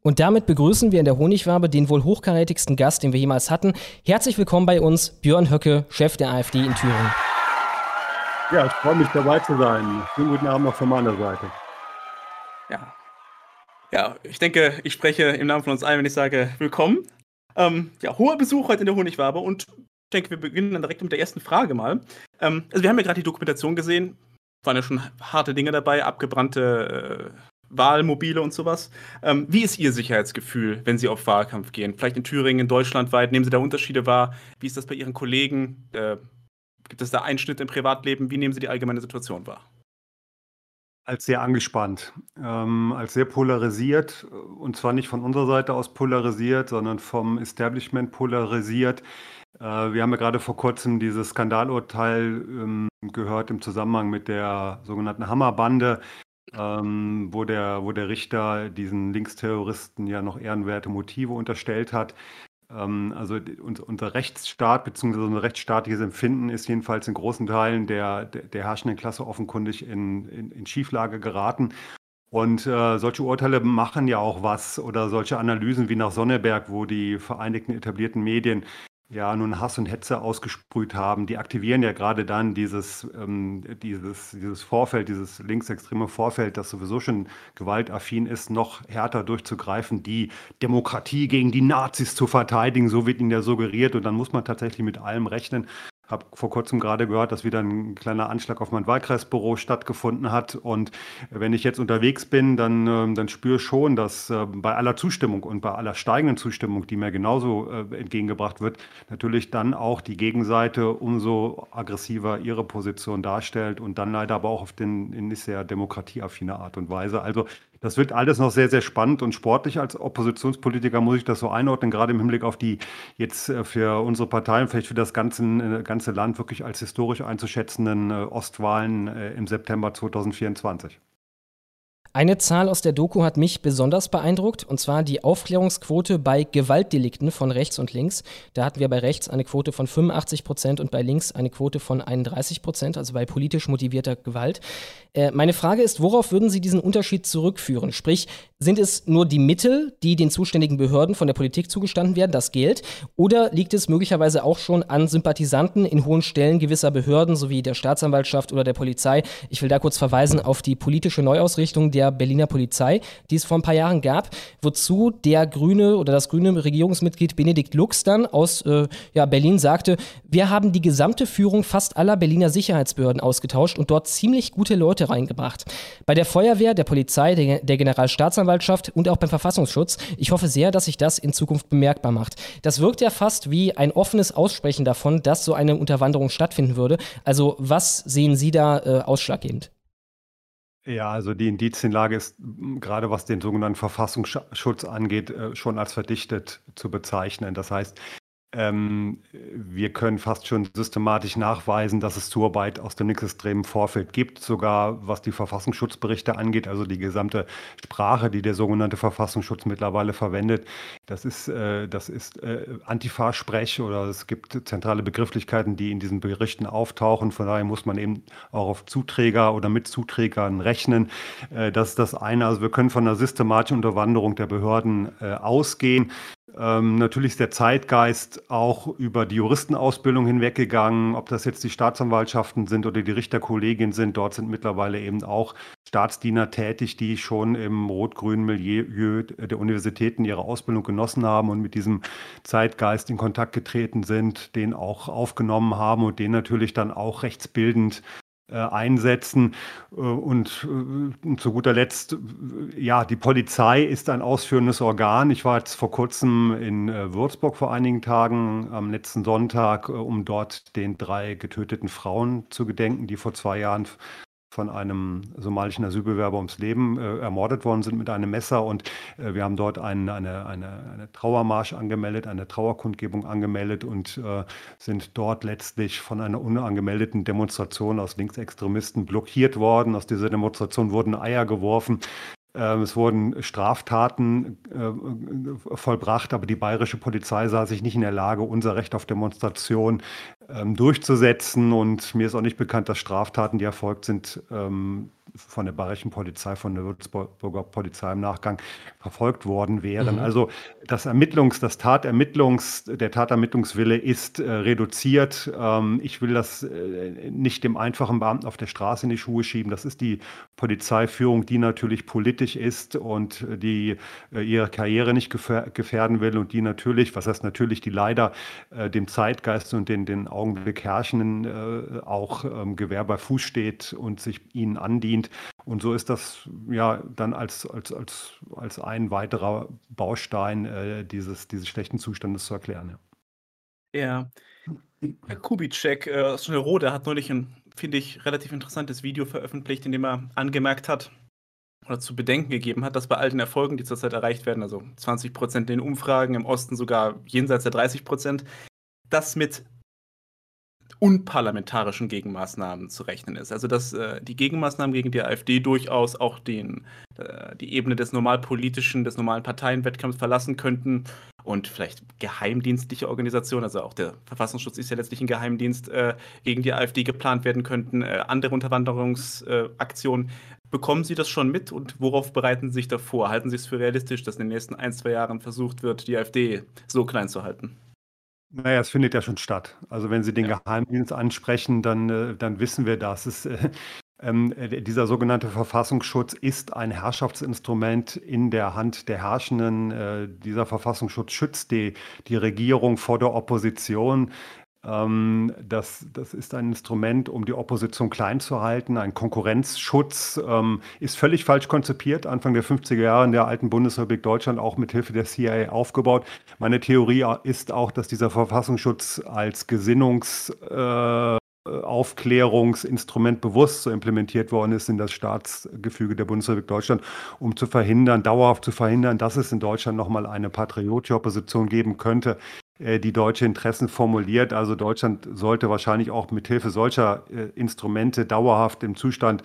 [SPEAKER 2] Und damit begrüßen wir in der Honigwabe den wohl hochkarätigsten Gast, den wir jemals hatten. Herzlich willkommen bei uns, Björn Höcke, Chef der AfD in Thüringen.
[SPEAKER 11] Ja, ich freue mich dabei zu sein. Schönen guten Abend noch von meiner Seite.
[SPEAKER 4] Ja. Ja, ich denke, ich spreche im Namen von uns allen, wenn ich sage Willkommen. Ähm, ja, hoher Besuch heute in der Honigwabe und ich denke, wir beginnen dann direkt mit der ersten Frage mal. Ähm, also wir haben ja gerade die Dokumentation gesehen, waren ja schon harte Dinge dabei, abgebrannte äh, Wahlmobile und sowas. Ähm, wie ist Ihr Sicherheitsgefühl, wenn Sie auf Wahlkampf gehen? Vielleicht in Thüringen, deutschlandweit, nehmen Sie da Unterschiede wahr? Wie ist das bei Ihren Kollegen? Äh, gibt es da Einschnitte im Privatleben? Wie nehmen Sie die allgemeine Situation wahr?
[SPEAKER 11] Als sehr angespannt, ähm, als sehr polarisiert und zwar nicht von unserer Seite aus polarisiert, sondern vom Establishment polarisiert. Äh, wir haben ja gerade vor kurzem dieses Skandalurteil ähm, gehört im Zusammenhang mit der sogenannten Hammerbande, ähm, wo, der, wo der Richter diesen Linksterroristen ja noch ehrenwerte Motive unterstellt hat. Ähm, also unser Rechtsstaat bzw. unser rechtsstaatliches Empfinden ist jedenfalls in großen Teilen der, der, der herrschenden Klasse offenkundig in, in, in Schieflage geraten. Und äh, solche Urteile machen ja auch was oder solche Analysen wie nach Sonneberg, wo die vereinigten etablierten Medien ja nun Hass und Hetze ausgesprüht haben, die aktivieren ja gerade dann dieses, ähm, dieses, dieses Vorfeld, dieses linksextreme Vorfeld, das sowieso schon gewaltaffin ist, noch härter durchzugreifen, die Demokratie gegen die Nazis zu verteidigen, so wird ihnen ja suggeriert. Und dann muss man tatsächlich mit allem rechnen habe vor kurzem gerade gehört, dass wieder ein kleiner Anschlag auf mein Wahlkreisbüro stattgefunden hat. Und wenn ich jetzt unterwegs bin, dann, äh, dann spüre ich schon, dass äh, bei aller Zustimmung und bei aller steigenden Zustimmung, die mir genauso äh, entgegengebracht wird, natürlich dann auch die Gegenseite umso aggressiver ihre Position darstellt und dann leider aber auch auf den in sehr demokratieaffine Art und Weise. Also Das wird alles noch sehr, sehr spannend und sportlich. Als Oppositionspolitiker muss ich das so einordnen, gerade im Hinblick auf die jetzt äh, für unsere Partei und vielleicht für das ganze, äh, ganze Land wirklich als historisch einzuschätzenden äh, Ostwahlen im September 2024.
[SPEAKER 2] Eine Zahl aus der Doku hat mich besonders beeindruckt, und zwar die Aufklärungsquote bei Gewaltdelikten von rechts und links. Da hatten wir bei rechts eine Quote von 85 Prozent und bei links eine Quote von 31 Prozent, also bei politisch motivierter Gewalt. Äh, meine Frage ist, worauf würden Sie diesen Unterschied zurückführen? Sprich, sind es nur die Mittel, die den zuständigen Behörden von der Politik zugestanden werden, das Geld? Oder liegt es möglicherweise auch schon an Sympathisanten in hohen Stellen gewisser Behörden, sowie der Staatsanwaltschaft oder der Polizei? Ich will da kurz verweisen auf die politische Neuausrichtung der Berliner Polizei, die es vor ein paar Jahren gab, wozu der grüne oder das grüne Regierungsmitglied Benedikt Lux dann aus äh, ja, Berlin sagte, wir haben die gesamte Führung fast aller Berliner Sicherheitsbehörden ausgetauscht und dort ziemlich gute Leute Leute reingebracht. Bei der Feuerwehr, der Polizei, der, der Generalstaatsanwaltschaft und auch beim Verfassungsschutz. Ich hoffe sehr, dass sich das in Zukunft bemerkbar macht. Das wirkt ja fast wie ein offenes Aussprechen davon, dass so eine Unterwanderung stattfinden würde. Also was sehen Sie da äh, ausschlaggebend?
[SPEAKER 11] Ja, also die Indizienlage ist gerade was den sogenannten Verfassungsschutz angeht, äh, schon als verdichtet zu bezeichnen. Das heißt, ähm, wir können fast schon systematisch nachweisen, dass es Zuarbeit aus dem linksextremen Vorfeld gibt, sogar was die Verfassungsschutzberichte angeht, also die gesamte Sprache, die der sogenannte Verfassungsschutz mittlerweile verwendet. Das ist, äh, ist äh, Antifa-Sprech oder es gibt zentrale Begrifflichkeiten, die in diesen Berichten auftauchen. Von daher muss man eben auch auf Zuträger oder mit Zuträgern rechnen. Äh, das ist das eine. Also wir können von einer systematischen Unterwanderung der Behörden äh, ausgehen. Ähm, natürlich ist der Zeitgeist auch über die Juristenausbildung hinweggegangen, ob das jetzt die Staatsanwaltschaften sind oder die Richterkollegien sind. Dort sind mittlerweile eben auch Staatsdiener tätig, die schon im rot-grünen Milieu der Universitäten ihre Ausbildung genossen haben und mit diesem Zeitgeist in Kontakt getreten sind, den auch aufgenommen haben und den natürlich dann auch rechtsbildend einsetzen. Äh, und, äh, zu guter Letzt, ja, die Polizei ist ein ausführendes Organ. Ich war jetzt vor kurzem in Würzburg vor einigen Tagen, am letzten Sonntag, um dort den drei getöteten Frauen zu gedenken, die vor zwei Jahren von einem somalischen Asylbewerber ums Leben äh, ermordet worden sind mit einem Messer. Und äh, wir haben dort ein, eine, eine, eine, Trauermarsch angemeldet, eine Trauerkundgebung angemeldet und äh, sind dort letztlich von einer unangemeldeten Demonstration aus Linksextremisten blockiert worden. Aus dieser Demonstration wurden Eier geworfen. Ähm, es wurden Straftaten äh, vollbracht, aber die bayerische Polizei sah sich nicht in der Lage, unser Recht auf Demonstration ähm, durchzusetzen. Und mir ist auch nicht bekannt, dass Straftaten, die erfolgt sind, ähm, von der bayerischen Polizei, von der Würzburger Polizei im Nachgang verfolgt worden wären. Mhm. Also das Ermittlungs, das Tatermittlungs, der Tatermittlungswille ist äh, reduziert. Ähm, ich will das äh, nicht dem einfachen Beamten auf der Straße in die Schuhe schieben. Das ist die Polizeiführung, die natürlich politisch ist und die äh, ihre Karriere nicht gefährden will und die natürlich, was heißt natürlich, die leider äh, dem Zeitgeist und den, den Augenblick herrschenden äh, auch ähm, Gewehr bei Fuß steht und sich ihnen andient. Und so ist das ja dann als, als, als, als ein weiterer Baustein äh, dieses, dieses schlechten Zustandes zu erklären.
[SPEAKER 4] Ja. ja. Herr Kubitschek äh, aus Schnellrode hat neulich ein, finde ich, relativ interessantes Video veröffentlicht, in dem er angemerkt hat, oder zu bedenken gegeben hat, dass bei all den Erfolgen, die zurzeit erreicht werden, also 20 Prozent in den Umfragen, im Osten sogar jenseits der 30 Prozent, das mit unparlamentarischen Gegenmaßnahmen zu rechnen ist. Also dass äh, die Gegenmaßnahmen gegen die AfD durchaus auch den, äh, die Ebene des normalpolitischen, des normalen Parteienwettkampfs verlassen könnten und vielleicht geheimdienstliche Organisationen, also auch der Verfassungsschutz ist ja letztlich ein Geheimdienst, äh, gegen die AfD geplant werden könnten, äh, andere Unterwanderungsaktionen. Bekommen Sie das schon mit und worauf bereiten Sie sich davor? Halten Sie es für realistisch, dass in den nächsten ein, zwei Jahren versucht wird, die AfD so klein zu halten?
[SPEAKER 11] Naja, es findet ja schon statt. Also wenn Sie den ja. Geheimdienst ansprechen, dann, äh, dann wissen wir das. Es, äh, äh, dieser sogenannte Verfassungsschutz ist ein Herrschaftsinstrument in der Hand der Herrschenden. Äh, dieser Verfassungsschutz schützt die, die Regierung vor der Opposition. Ähm, das, das ist ein Instrument, um die Opposition klein zu halten. Ein Konkurrenzschutz ähm, ist völlig falsch konzipiert, Anfang der 50er Jahre in der alten Bundesrepublik Deutschland auch mit Hilfe der CIA aufgebaut. Meine Theorie ist auch, dass dieser Verfassungsschutz als Gesinnungs- äh, Aufklärungsinstrument bewusst so implementiert worden ist in das Staatsgefüge der Bundesrepublik Deutschland, um zu verhindern, dauerhaft zu verhindern, dass es in Deutschland nochmal eine patriotische Opposition geben könnte, die deutsche Interessen formuliert. Also Deutschland sollte wahrscheinlich auch mit Hilfe solcher äh, Instrumente dauerhaft im Zustand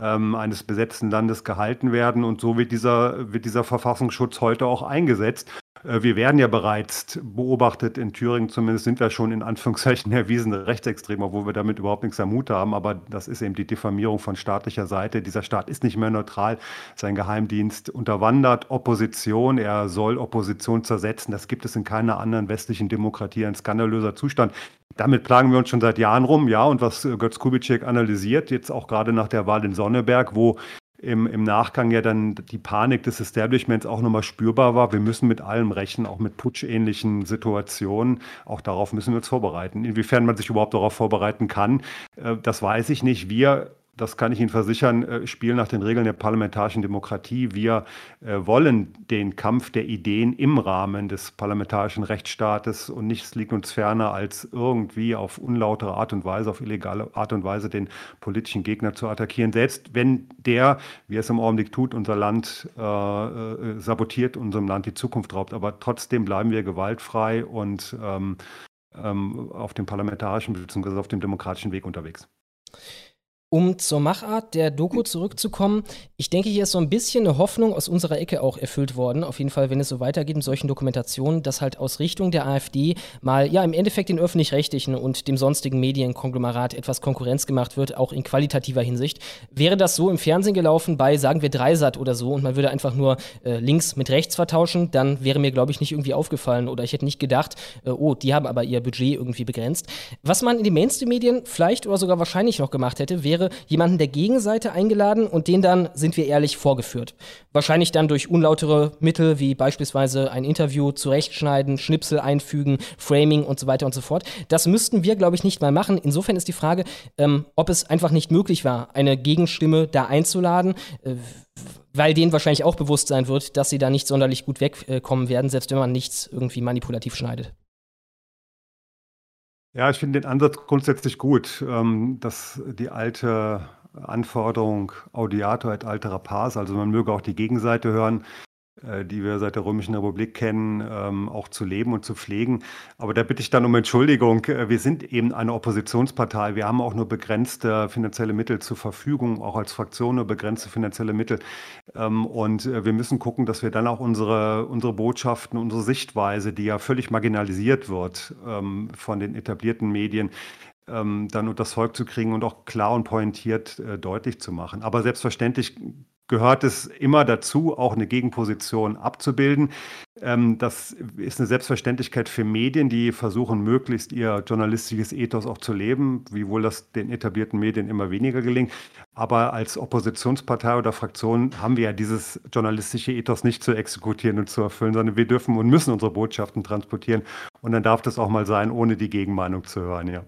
[SPEAKER 11] ähm, eines besetzten Landes gehalten werden. Und so wird dieser, wird dieser Verfassungsschutz heute auch eingesetzt. Äh, wir werden ja bereits beobachtet, in Thüringen zumindest sind wir schon in Anführungszeichen [laughs] erwiesene Rechtsextreme, obwohl wir damit überhaupt nichts am Mut haben. Aber das ist eben die Diffamierung von staatlicher Seite. Dieser Staat ist nicht mehr neutral. Sein Geheimdienst unterwandert Opposition. Er soll Opposition zersetzen. Das gibt es in keiner anderen westlichen Demokratie. Ein skandalöser Zustand. Damit plagen wir uns schon seit Jahren rum, ja. Und was Götz Kubitschek analysiert, jetzt auch gerade nach der Wahl in Sonneberg, wo im, im Nachgang ja dann die Panik des Establishments auch nochmal spürbar war. Wir müssen mit allem rechnen, auch mit putschähnlichen Situationen. Auch darauf müssen wir uns vorbereiten. Inwiefern man sich überhaupt darauf vorbereiten kann, äh, das weiß ich nicht. Wir das kann ich Ihnen versichern, äh, spielen nach den Regeln der parlamentarischen Demokratie. Wir äh, wollen den Kampf der Ideen im Rahmen des parlamentarischen Rechtsstaates und nichts liegt uns ferner, als irgendwie auf unlautere Art und Weise, auf illegale Art und Weise den politischen Gegner zu attackieren. Selbst wenn der, wie er es im Augenblick tut, unser Land äh, äh, sabotiert, unserem Land die Zukunft raubt. Aber trotzdem bleiben wir gewaltfrei und ähm, ähm, auf dem parlamentarischen bzw. auf dem demokratischen Weg unterwegs.
[SPEAKER 2] Um zur Machart der Doku zurückzukommen, ich denke, hier ist so ein bisschen eine Hoffnung aus unserer Ecke auch erfüllt worden. Auf jeden Fall, wenn es so weitergeht in solchen Dokumentationen, dass halt aus Richtung der AfD mal, ja, im Endeffekt den öffentlich-rechtlichen und dem sonstigen Medienkonglomerat etwas Konkurrenz gemacht wird, auch in qualitativer Hinsicht. Wäre das so im Fernsehen gelaufen bei, sagen wir, Dreisat oder so und man würde einfach nur äh, links mit rechts vertauschen, dann wäre mir, glaube ich, nicht irgendwie aufgefallen oder ich hätte nicht gedacht, äh, oh, die haben aber ihr Budget irgendwie begrenzt. Was man in den Mainstream-Medien vielleicht oder sogar wahrscheinlich noch gemacht hätte, wäre, wäre jemanden der Gegenseite eingeladen und den dann, sind wir ehrlich, vorgeführt. Wahrscheinlich dann durch unlautere Mittel wie beispielsweise ein Interview zurechtschneiden, Schnipsel einfügen, Framing und so weiter und so fort. Das müssten wir, glaube ich, nicht mal machen. Insofern ist die Frage, ähm, ob es einfach nicht möglich war, eine Gegenstimme da einzuladen. Äh, weil denen wahrscheinlich auch bewusst sein wird, dass sie da nicht sonderlich gut wegkommen werden, selbst wenn man nichts irgendwie manipulativ schneidet.
[SPEAKER 11] Ja, ich finde den Ansatz grundsätzlich gut, ähm, dass die alte Anforderung Audiator et altera pars, also man möge auch die Gegenseite hören, die wir seit der Römischen Republik kennen, ähm, auch zu leben und zu pflegen. Aber da bitte ich dann um Entschuldigung. Äh, wir sind eben eine Oppositionspartei. Wir haben auch nur begrenzte finanzielle Mittel zur Verfügung, auch als Fraktion nur begrenzte finanzielle Mittel. Ähm, und äh, wir müssen gucken, dass wir dann auch unsere, unsere Botschaften, unsere Sichtweise, die ja völlig marginalisiert wird ähm, von den etablierten Medien, dann unter das Volk zu kriegen und auch klar und pointiert deutlich zu machen. Aber selbstverständlich gehört es immer dazu, auch eine Gegenposition abzubilden. Ähm, das ist eine Selbstverständlichkeit für Medien, die versuchen, möglichst ihr journalistisches Ethos auch zu leben, wiewohl das den etablierten Medien immer weniger gelingt. Aber als Oppositionspartei oder Fraktion haben wir ja dieses journalistische Ethos nicht zu exekutieren und zu erfüllen, sondern wir dürfen und müssen unsere Botschaften transportieren. Und dann darf das auch mal sein, ohne die Gegenmeinung zu hören, ja.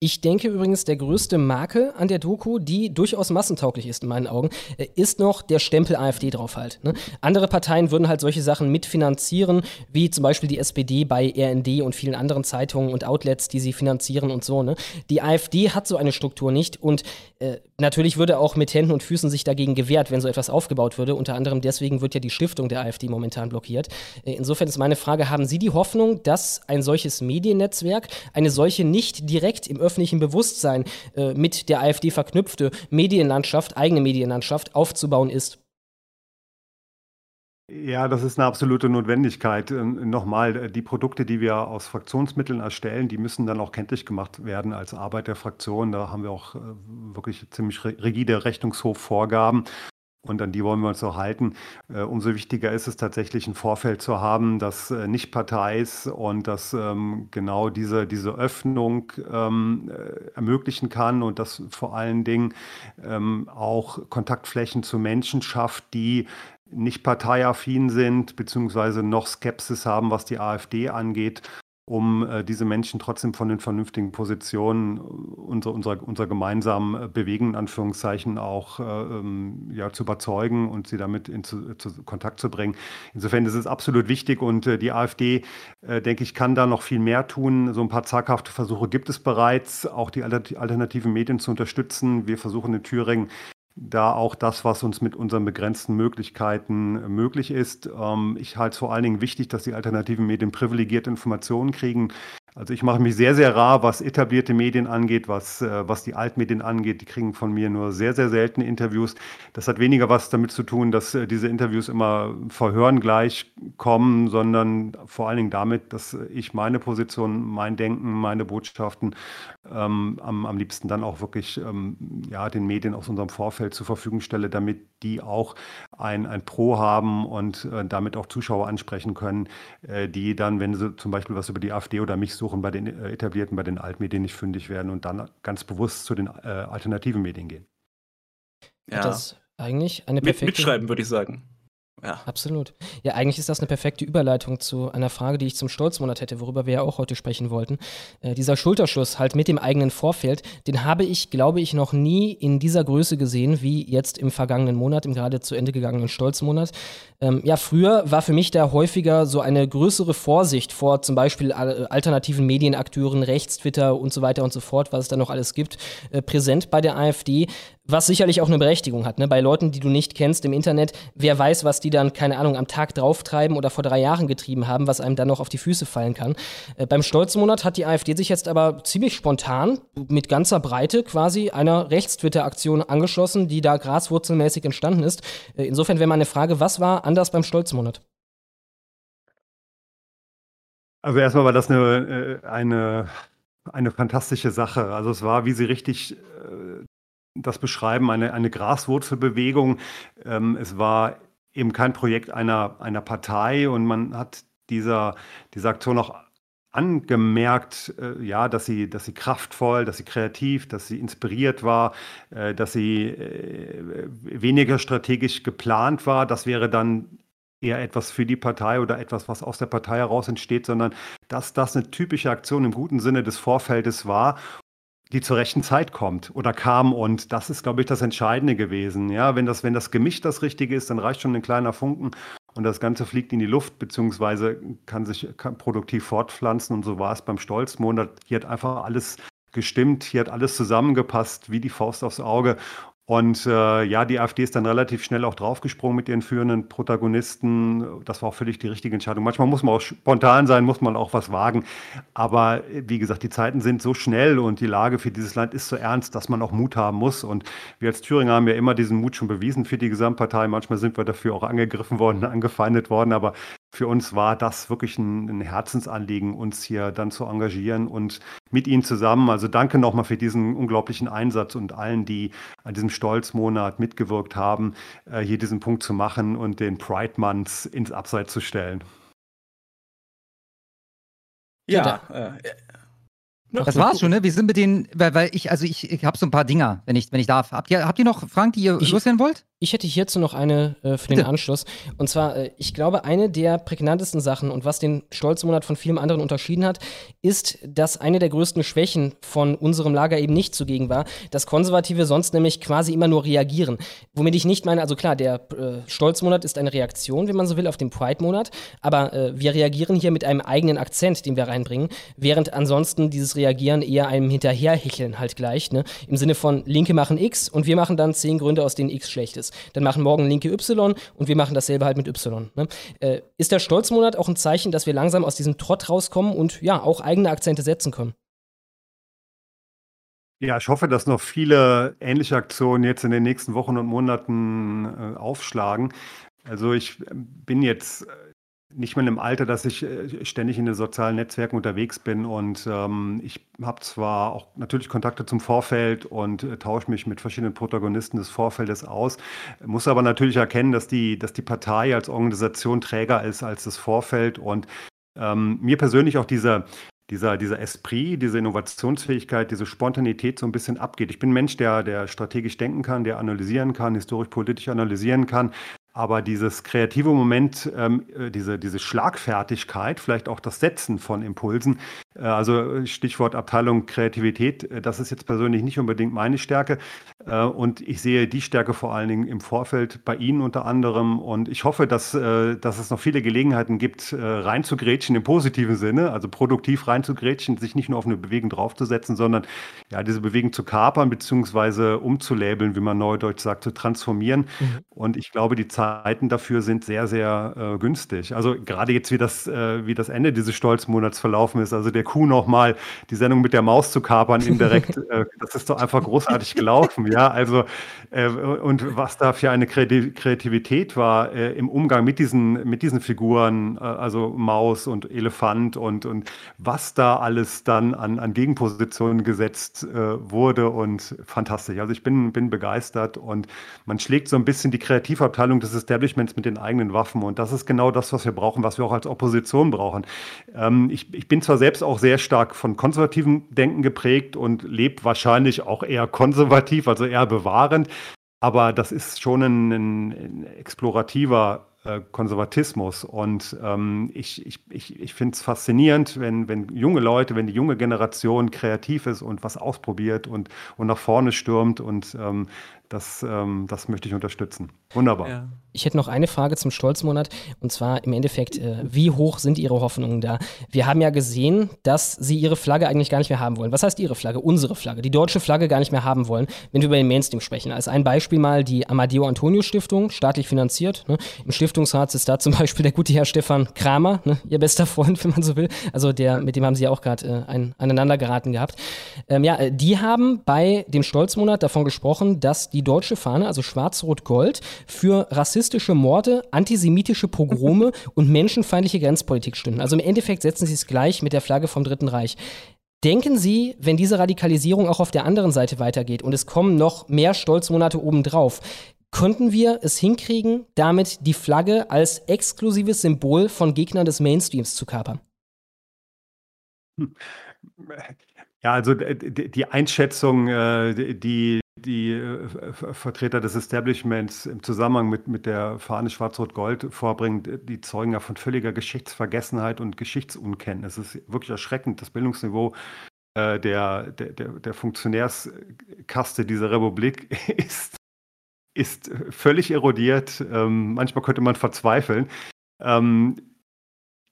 [SPEAKER 2] Ich denke übrigens, der größte Makel an der Doku, die durchaus massentauglich ist in meinen Augen, äh, ist noch der Stempel AfD drauf halt. Ne? Andere Parteien würden halt solche Sachen mitfinanzieren, wie zum Beispiel die SPD bei RND und vielen anderen Zeitungen und Outlets, die sie finanzieren und so. Ne? Die AfD hat so eine Struktur nicht und äh, natürlich würde auch mit Händen und Füßen sich dagegen gewehrt, wenn so etwas aufgebaut würde. Unter anderem deswegen wird ja die Stiftung der AfD momentan blockiert. Äh, insofern ist meine Frage, haben Sie die Hoffnung, dass ein solches Mediennetzwerk eine solche nicht direkt im öffentlichen Bewusstsein äh, mit der AfD verknüpfte Medienlandschaft, eigene Medienlandschaft aufzubauen ist?
[SPEAKER 11] Ja, das ist eine absolute Notwendigkeit. Ähm, nochmal, äh, die Produkte, die wir aus Fraktionsmitteln erstellen, die müssen dann auch kenntlich gemacht werden als Arbeit der Fraktion. Da haben wir auch äh, wirklich ziemlich rigide Rechnungshofvorgaben und an die wollen wir uns auch halten. Äh, umso wichtiger ist es tatsächlich, ein Vorfeld zu haben, das äh, nicht Partei ist und das ähm, genau diese, diese Öffnung ähm, äh, ermöglichen kann und das vor allen Dingen ähm, auch Kontaktflächen zu Menschen schafft, die nicht parteiaffin sind, beziehungsweise noch Skepsis haben, was die AfD angeht um äh, diese Menschen trotzdem von den vernünftigen Positionen unserer, unserer, unserer gemeinsamen äh, Bewegung, in Anführungszeichen, auch äh, ähm, ja, zu überzeugen und sie damit in zu, zu Kontakt zu bringen. Insofern ist es absolut wichtig und äh, die AfD, äh, denke ich, kann da noch viel mehr tun. So ein paar zaghafte Versuche gibt es bereits, auch die alternativen Medien zu unterstützen. Wir versuchen in Thüringen da auch das, was uns mit unseren begrenzten Möglichkeiten äh, möglich ist. Ähm, ich halte es vor allen Dingen wichtig, dass die alternativen Medien privilegierte Informationen kriegen. Also ich mache mich sehr, sehr rar, was etablierte Medien angeht, was, äh, was die Altmedien angeht. Die kriegen von mir nur sehr, sehr seltene Interviews. Das hat weniger was damit zu tun, dass äh, diese Interviews immer verhören gleich kommen, sondern vor allen Dingen damit, dass ich meine Position, mein Denken, meine Botschaften ähm, am, am liebsten dann auch wirklich ähm, ja, den Medien aus unserem Vorfeld zur Verfügung stelle, damit die auch ein, ein Pro haben und äh, damit auch Zuschauer ansprechen können, äh, die dann, wenn sie zum Beispiel was über die AfD oder mich suchen, bei den äh, etablierten, bei den Altmedien nicht fündig werden und dann ganz bewusst zu den äh, alternativen Medien gehen.
[SPEAKER 2] Ja. Das eigentlich eine perfekte...
[SPEAKER 4] Mitschreiben, würde ich sagen.
[SPEAKER 2] Ja. Absolut. Ja, eigentlich ist das eine perfekte Überleitung zu einer Frage, die ich zum Stolzmonat hätte, worüber wir ja auch heute sprechen wollten. Äh, dieser Schulterschuss halt mit dem eigenen Vorfeld, den habe ich, glaube ich, noch nie in dieser Größe gesehen, wie jetzt im vergangenen Monat, im gerade zu Ende gegangenen Stolzmonat. Ähm, ja, früher war für mich da häufiger so eine größere Vorsicht vor zum Beispiel alternativen Medienakteuren, Rechts, Twitter und so weiter und so fort, was es da noch alles gibt, äh, präsent bei der AfD. Was sicherlich auch eine Berechtigung hat, ne? Bei Leuten, die du nicht kennst im Internet, wer weiß, was die dann, keine Ahnung, am Tag drauftreiben oder vor drei Jahren getrieben haben, was einem dann noch auf die Füße fallen kann. Äh, beim Stolzmonat hat die AfD sich jetzt aber ziemlich spontan mit ganzer Breite quasi einer Rechtstwitter-Aktion angeschlossen, die da graswurzelmäßig entstanden ist. Äh, insofern wäre meine Frage, was war anders beim Stolzmonat?
[SPEAKER 11] Also erstmal war das eine, äh, eine, eine fantastische Sache. Also es war, wie Sie richtig äh, das beschreiben, eine, eine Graswurzelbewegung. Ähm, es war eben kein Projekt einer, einer Partei und man hat dieser, dieser Aktion auch angemerkt, äh, ja, dass sie, dass sie kraftvoll, dass sie kreativ, dass sie inspiriert war, äh, dass sie äh, weniger strategisch geplant war. Das wäre dann eher etwas für die Partei oder etwas, was aus der Partei heraus entsteht, sondern dass das eine typische Aktion im guten Sinne des Vorfeldes war die zur rechten Zeit kommt oder kam. Und das ist, glaube ich, das Entscheidende gewesen. Ja, wenn das, wenn das Gemisch das Richtige ist, dann reicht schon ein kleiner Funken und das Ganze fliegt in die Luft, beziehungsweise kann sich kann produktiv fortpflanzen. Und so war es beim Stolzmonat. Hier hat einfach alles gestimmt, hier hat alles zusammengepasst, wie die Faust aufs Auge. Und äh, ja, die AfD ist dann relativ schnell auch draufgesprungen mit ihren führenden Protagonisten. Das war auch völlig die richtige Entscheidung. Manchmal muss man auch spontan sein, muss man auch was wagen. Aber wie gesagt, die Zeiten sind so schnell und die Lage für dieses Land ist so ernst, dass man auch Mut haben muss. Und wir als Thüringer haben ja immer diesen Mut schon bewiesen für die Gesamtpartei. Manchmal sind wir dafür auch angegriffen worden, [laughs] angefeindet worden. Aber für uns war das wirklich ein, ein, Herzensanliegen, uns hier dann zu engagieren und mit Ihnen zusammen. Also danke nochmal für diesen unglaublichen Einsatz und allen, die an diesem Stolzmonat mitgewirkt haben, äh, hier diesen Punkt zu machen und den Pride Month ins Abseits zu stellen.
[SPEAKER 3] Ja, äh, das war's schon, ne? Wir sind mit den, weil, weil ich, also ich, ich habe so ein paar Dinger, wenn ich, wenn ich darf. Habt ihr, habt ihr noch Fragen, die ihr
[SPEAKER 2] ich,
[SPEAKER 3] loswerden wollt?
[SPEAKER 2] Ich hätte hierzu noch eine äh, für den Anschluss. Und zwar, äh, ich glaube, eine der prägnantesten Sachen und was den Stolzmonat von vielen anderen unterschieden hat, ist, dass eine der größten Schwächen von unserem Lager eben nicht zugegen war, dass Konservative sonst nämlich quasi immer nur reagieren. Womit ich nicht meine, also klar, der äh, Stolzmonat ist eine Reaktion, wenn man so will, auf den Pride-Monat, aber äh, wir reagieren hier mit einem eigenen Akzent, den wir reinbringen, während ansonsten dieses Reagieren eher einem Hinterherhecheln halt gleicht, ne? Im Sinne von Linke machen X und wir machen dann zehn Gründe, aus denen X schlecht ist ist. Dann machen morgen Linke Y und wir machen dasselbe halt mit Y. Ne? Äh, ist der Stolzmonat auch ein Zeichen, dass wir langsam aus diesem Trott rauskommen und ja, auch eigene Akzente setzen können?
[SPEAKER 11] Ja, ich hoffe, dass noch viele ähnliche Aktionen jetzt in den nächsten Wochen und Monaten äh, aufschlagen. Also ich äh, bin jetzt äh, nicht mehr im Alter, dass ich äh, ständig in den sozialen Netzwerken unterwegs bin und ähm, ich habe zwar auch natürlich Kontakte zum Vorfeld und äh, tausche mich mit verschiedenen Protagonisten des Vorfeldes aus, muss aber natürlich erkennen, dass die, dass die Partei als Organisation träger ist als das Vorfeld und ähm, mir persönlich auch dieser, dieser, dieser Esprit, diese Innovationsfähigkeit, diese Spontanität so ein bisschen abgeht. Ich bin ein Mensch, der, der strategisch denken kann, der analysieren kann, historisch-politisch analysieren kann, Aber dieses kreative Moment, ähm, äh, diese, diese Schlagfertigkeit, vielleicht auch das Setzen von Impulsen, äh, also Stichwort Abteilung Kreativität, äh, das ist jetzt persönlich nicht unbedingt meine Stärke. Äh, und ich sehe die Stärke vor allen Dingen im Vorfeld bei Ihnen unter anderem. Und ich hoffe, dass, äh, dass es noch viele Gelegenheiten gibt, äh, reinzugrätschen im positiven Sinne, also produktiv reinzugrätschen, sich nicht nur auf eine Bewegung draufzusetzen, sondern ja, diese Bewegung zu kapern bzw. umzulabeln, wie man neudeutsch sagt, zu transformieren. Mhm. Und ich glaube, die Zeiten dafür sind sehr, sehr äh, günstig. Also gerade jetzt, wie das, äh, wie das Ende dieses Stolzmonats verlaufen ist, also der Kuh nochmal die Sendung mit der Maus zu kapern indirekt, [laughs] äh, das ist doch einfach großartig gelaufen. Ja, also äh, und was da für eine Kreativität war äh, im Umgang mit diesen, mit diesen Figuren, äh, also Maus und Elefant und, und was da alles dann an, an Gegenpositionen gesetzt wurde und fantastisch. Also ich bin, bin begeistert und man schlägt so ein bisschen die Kreativabteilung des Establishments mit den eigenen Waffen und das ist genau das, was wir brauchen, was wir auch als Opposition brauchen. Ähm, ich, ich bin zwar selbst auch sehr stark von konservativem Denken geprägt und lebe wahrscheinlich auch eher konservativ, also eher bewahrend. Aber das ist schon ein, ein explorativer äh, Konservatismus. Und ähm, ich, ich, ich, ich finde es faszinierend, wenn, wenn junge Leute, wenn die junge Generation kreativ ist und was ausprobiert und, und nach vorne stürmt. Und ähm, das, ähm, das möchte ich unterstützen. Wunderbar. Ja.
[SPEAKER 2] Ich hätte noch eine Frage zum Stolzmonat und zwar im Endeffekt, äh, wie hoch sind Ihre Hoffnungen da? Wir haben ja gesehen, dass Sie Ihre Flagge eigentlich gar nicht mehr haben wollen. Was heißt Ihre Flagge? Unsere Flagge, die deutsche Flagge gar nicht mehr haben wollen, wenn wir über den Mainstream sprechen. Als ein Beispiel mal die Amadeo Antonio Stiftung, staatlich finanziert. Ne? Im Stiftungsrat ist da zum Beispiel der gute Herr Stefan Kramer, ne? Ihr bester Freund, [laughs] wenn man so will. Also der, mit dem haben Sie ja auch gerade äh, ein, aneinander geraten gehabt. Ähm, ja, äh, die haben bei dem Stolzmonat davon gesprochen, dass die deutsche Fahne, also Schwarz-Rot-Gold, für rassistische Morde, antisemitische Pogrome [laughs] und menschenfeindliche Grenzpolitik stünden. Also im Endeffekt setzen sie es gleich mit der Flagge vom Dritten Reich. Denken Sie, wenn diese Radikalisierung auch auf der anderen Seite weitergeht und es kommen noch mehr Stolzmonate obendrauf, könnten wir es hinkriegen, damit die Flagge als exklusives Symbol von Gegnern des Mainstreams zu kapern?
[SPEAKER 11] Ja, also die Einschätzung, äh, die die äh, Vertreter des Establishments im Zusammenhang mit, mit der Fahne Schwarz-Rot-Gold vorbringen, die zeugen ja von völliger Geschichtsvergessenheit und Geschichtsunkenntnis. Es ist wirklich erschreckend. Das Bildungsniveau äh, der, der, der Funktionärskaste dieser Republik [laughs] ist, ist völlig erodiert. Ähm, manchmal könnte man verzweifeln. Ähm,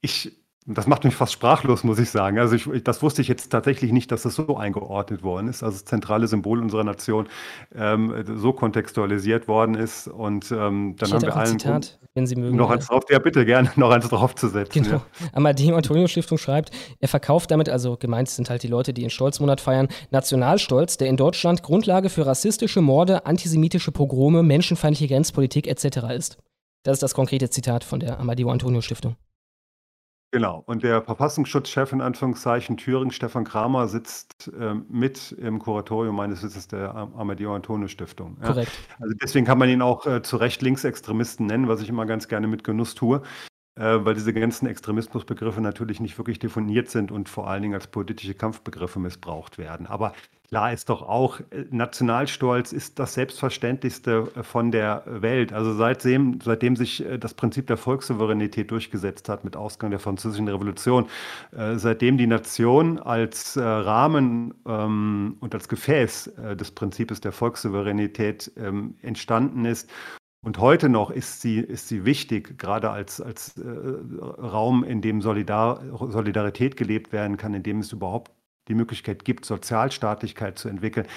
[SPEAKER 11] ich das macht mich fast sprachlos, muss ich sagen. Also ich, das wusste ich jetzt tatsächlich nicht, dass das so eingeordnet worden ist, also das zentrale Symbol unserer Nation ähm, so kontextualisiert worden ist. Und ähm, dann
[SPEAKER 2] ich
[SPEAKER 11] haben wir
[SPEAKER 2] allen Zitat, wenn Sie mögen.
[SPEAKER 11] Noch eins drauf, ja bitte gerne noch eins draufzusetzen.
[SPEAKER 2] Genau. Ja. Amadeo Antonio Stiftung schreibt, er verkauft damit, also gemeint sind halt die Leute, die in Stolzmonat feiern, Nationalstolz, der in Deutschland Grundlage für rassistische Morde, antisemitische Pogrome, menschenfeindliche Grenzpolitik etc. ist. Das ist das konkrete Zitat von der Amadeo Antonio Stiftung.
[SPEAKER 11] Genau. Und der Verfassungsschutzchef in Anführungszeichen Thüringen, Stefan Kramer, sitzt ähm, mit im Kuratorium meines Witzes der Amadeo Antonio Stiftung.
[SPEAKER 2] Ja. Korrekt.
[SPEAKER 11] Also deswegen kann man ihn auch äh, zu Recht Linksextremisten nennen, was ich immer ganz gerne mit Genuss tue, äh, weil diese ganzen Extremismusbegriffe natürlich nicht wirklich definiert sind und vor allen Dingen als politische Kampfbegriffe missbraucht werden. Aber Klar ist doch auch, äh, Nationalstolz ist das Selbstverständlichste äh, von der Welt. Also seitdem, seitdem sich äh, das Prinzip der Volkssouveränität durchgesetzt hat mit Ausgang der Französischen Revolution, seitdem die Nation als Rahmen ähm, und als Gefäß des Prinzips der Volkssouveränität ähm, entstanden ist und heute noch ist sie, ist sie wichtig, gerade als, als äh, Raum, in dem Solidar, Solidarität gelebt werden kann, in dem es überhaupt die Möglichkeit gibt, Sozialstaatlichkeit zu entwickeln.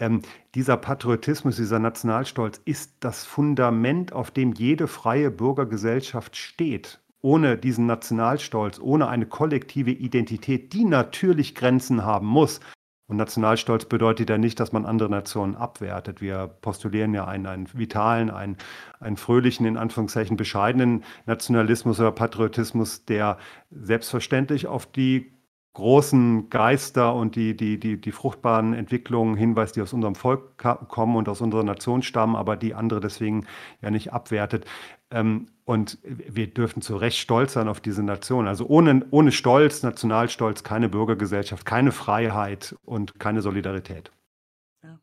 [SPEAKER 11] Ähm, dieser Patriotismus, dieser Nationalstolz ist das Fundament, auf dem jede freie Bürgergesellschaft steht. Ohne diesen Nationalstolz, ohne eine kollektive Identität, die natürlich Grenzen haben muss. Und Nationalstolz bedeutet ja nicht, dass man andere Nationen abwertet. Wir postulieren ja einen, einen vitalen, einen, einen fröhlichen, in Anführungszeichen bescheidenen Nationalismus oder Patriotismus, der selbstverständlich auf die großen Geister und die, die, die, die fruchtbaren Entwicklungen hinweist, die aus unserem Volk kommen und aus unserer Nation stammen, aber die andere deswegen ja nicht abwertet. Ähm, und wir dürfen zu Recht stolz sein auf diese Nation. Also ohne, ohne Stolz, Nationalstolz, keine Bürgergesellschaft, keine Freiheit und keine Solidarität.
[SPEAKER 4] Ja.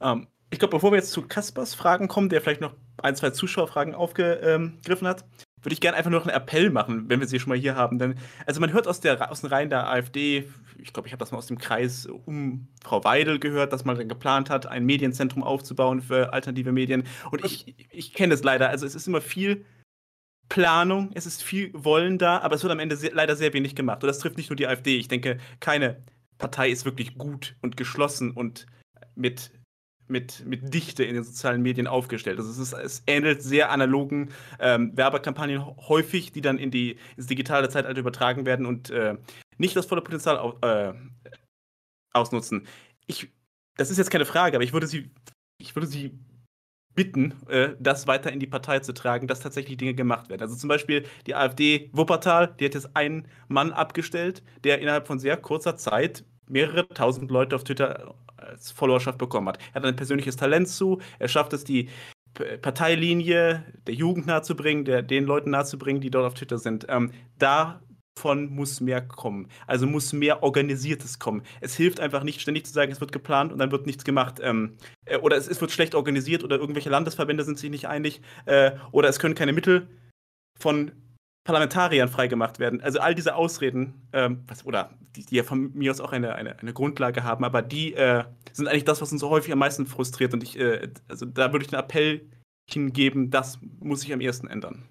[SPEAKER 4] Ähm, ich glaube, bevor wir jetzt zu Kaspers Fragen kommen, der vielleicht noch ein, zwei Zuschauerfragen aufgegriffen hat, würde ich gerne einfach nur noch einen Appell machen, wenn wir sie schon mal hier haben. Denn, also man hört aus, der, aus den Reihen der AfD, ich glaube, ich habe das mal aus dem Kreis um Frau Weidel gehört, dass man dann geplant hat, ein Medienzentrum aufzubauen für alternative Medien. Und ich, ich kenne es leider. Also es ist immer viel Planung, es ist viel Wollen da, aber es wird am Ende sehr, leider sehr wenig gemacht. Und das trifft nicht nur die AfD. Ich denke, keine Partei ist wirklich gut und geschlossen und mit mit, mit Dichte in den sozialen Medien aufgestellt. Also es, ist, es ähnelt sehr analogen ähm, Werbekampagnen häufig, die dann in die, ins digitale Zeitalter übertragen werden und äh, nicht das volle Potenzial au, äh, ausnutzen. Ich, das ist jetzt keine Frage, aber ich würde Sie, ich würde Sie bitten, äh, das weiter in die Partei zu tragen, dass tatsächlich Dinge gemacht werden. Also zum Beispiel die AfD Wuppertal, die hat jetzt einen Mann abgestellt, der innerhalb von sehr kurzer Zeit mehrere tausend Leute auf Twitter als Followerschaft bekommen hat. Er hat ein persönliches Talent zu, er schafft es, die Parteilinie der Jugend nahezubringen, den Leuten nahezubringen, die dort auf Twitter sind. Ähm, davon muss mehr kommen. Also muss mehr Organisiertes kommen. Es hilft einfach nicht, ständig zu sagen, es wird geplant und dann wird nichts gemacht. Ähm, äh, oder es, es, wird schlecht organisiert oder irgendwelche Landesverbände sind sich nicht einig. Äh, oder es können keine Mittel von Parlamentariern freigemacht werden. Also all diese Ausreden, ähm, was, oder die, die, ja von mir aus auch eine, eine, eine Grundlage haben, aber die äh, sind eigentlich das, was uns so häufig am meisten frustriert. Und ich, äh, also da würde ich einen Appell hingeben, das muss sich am ehesten ändern.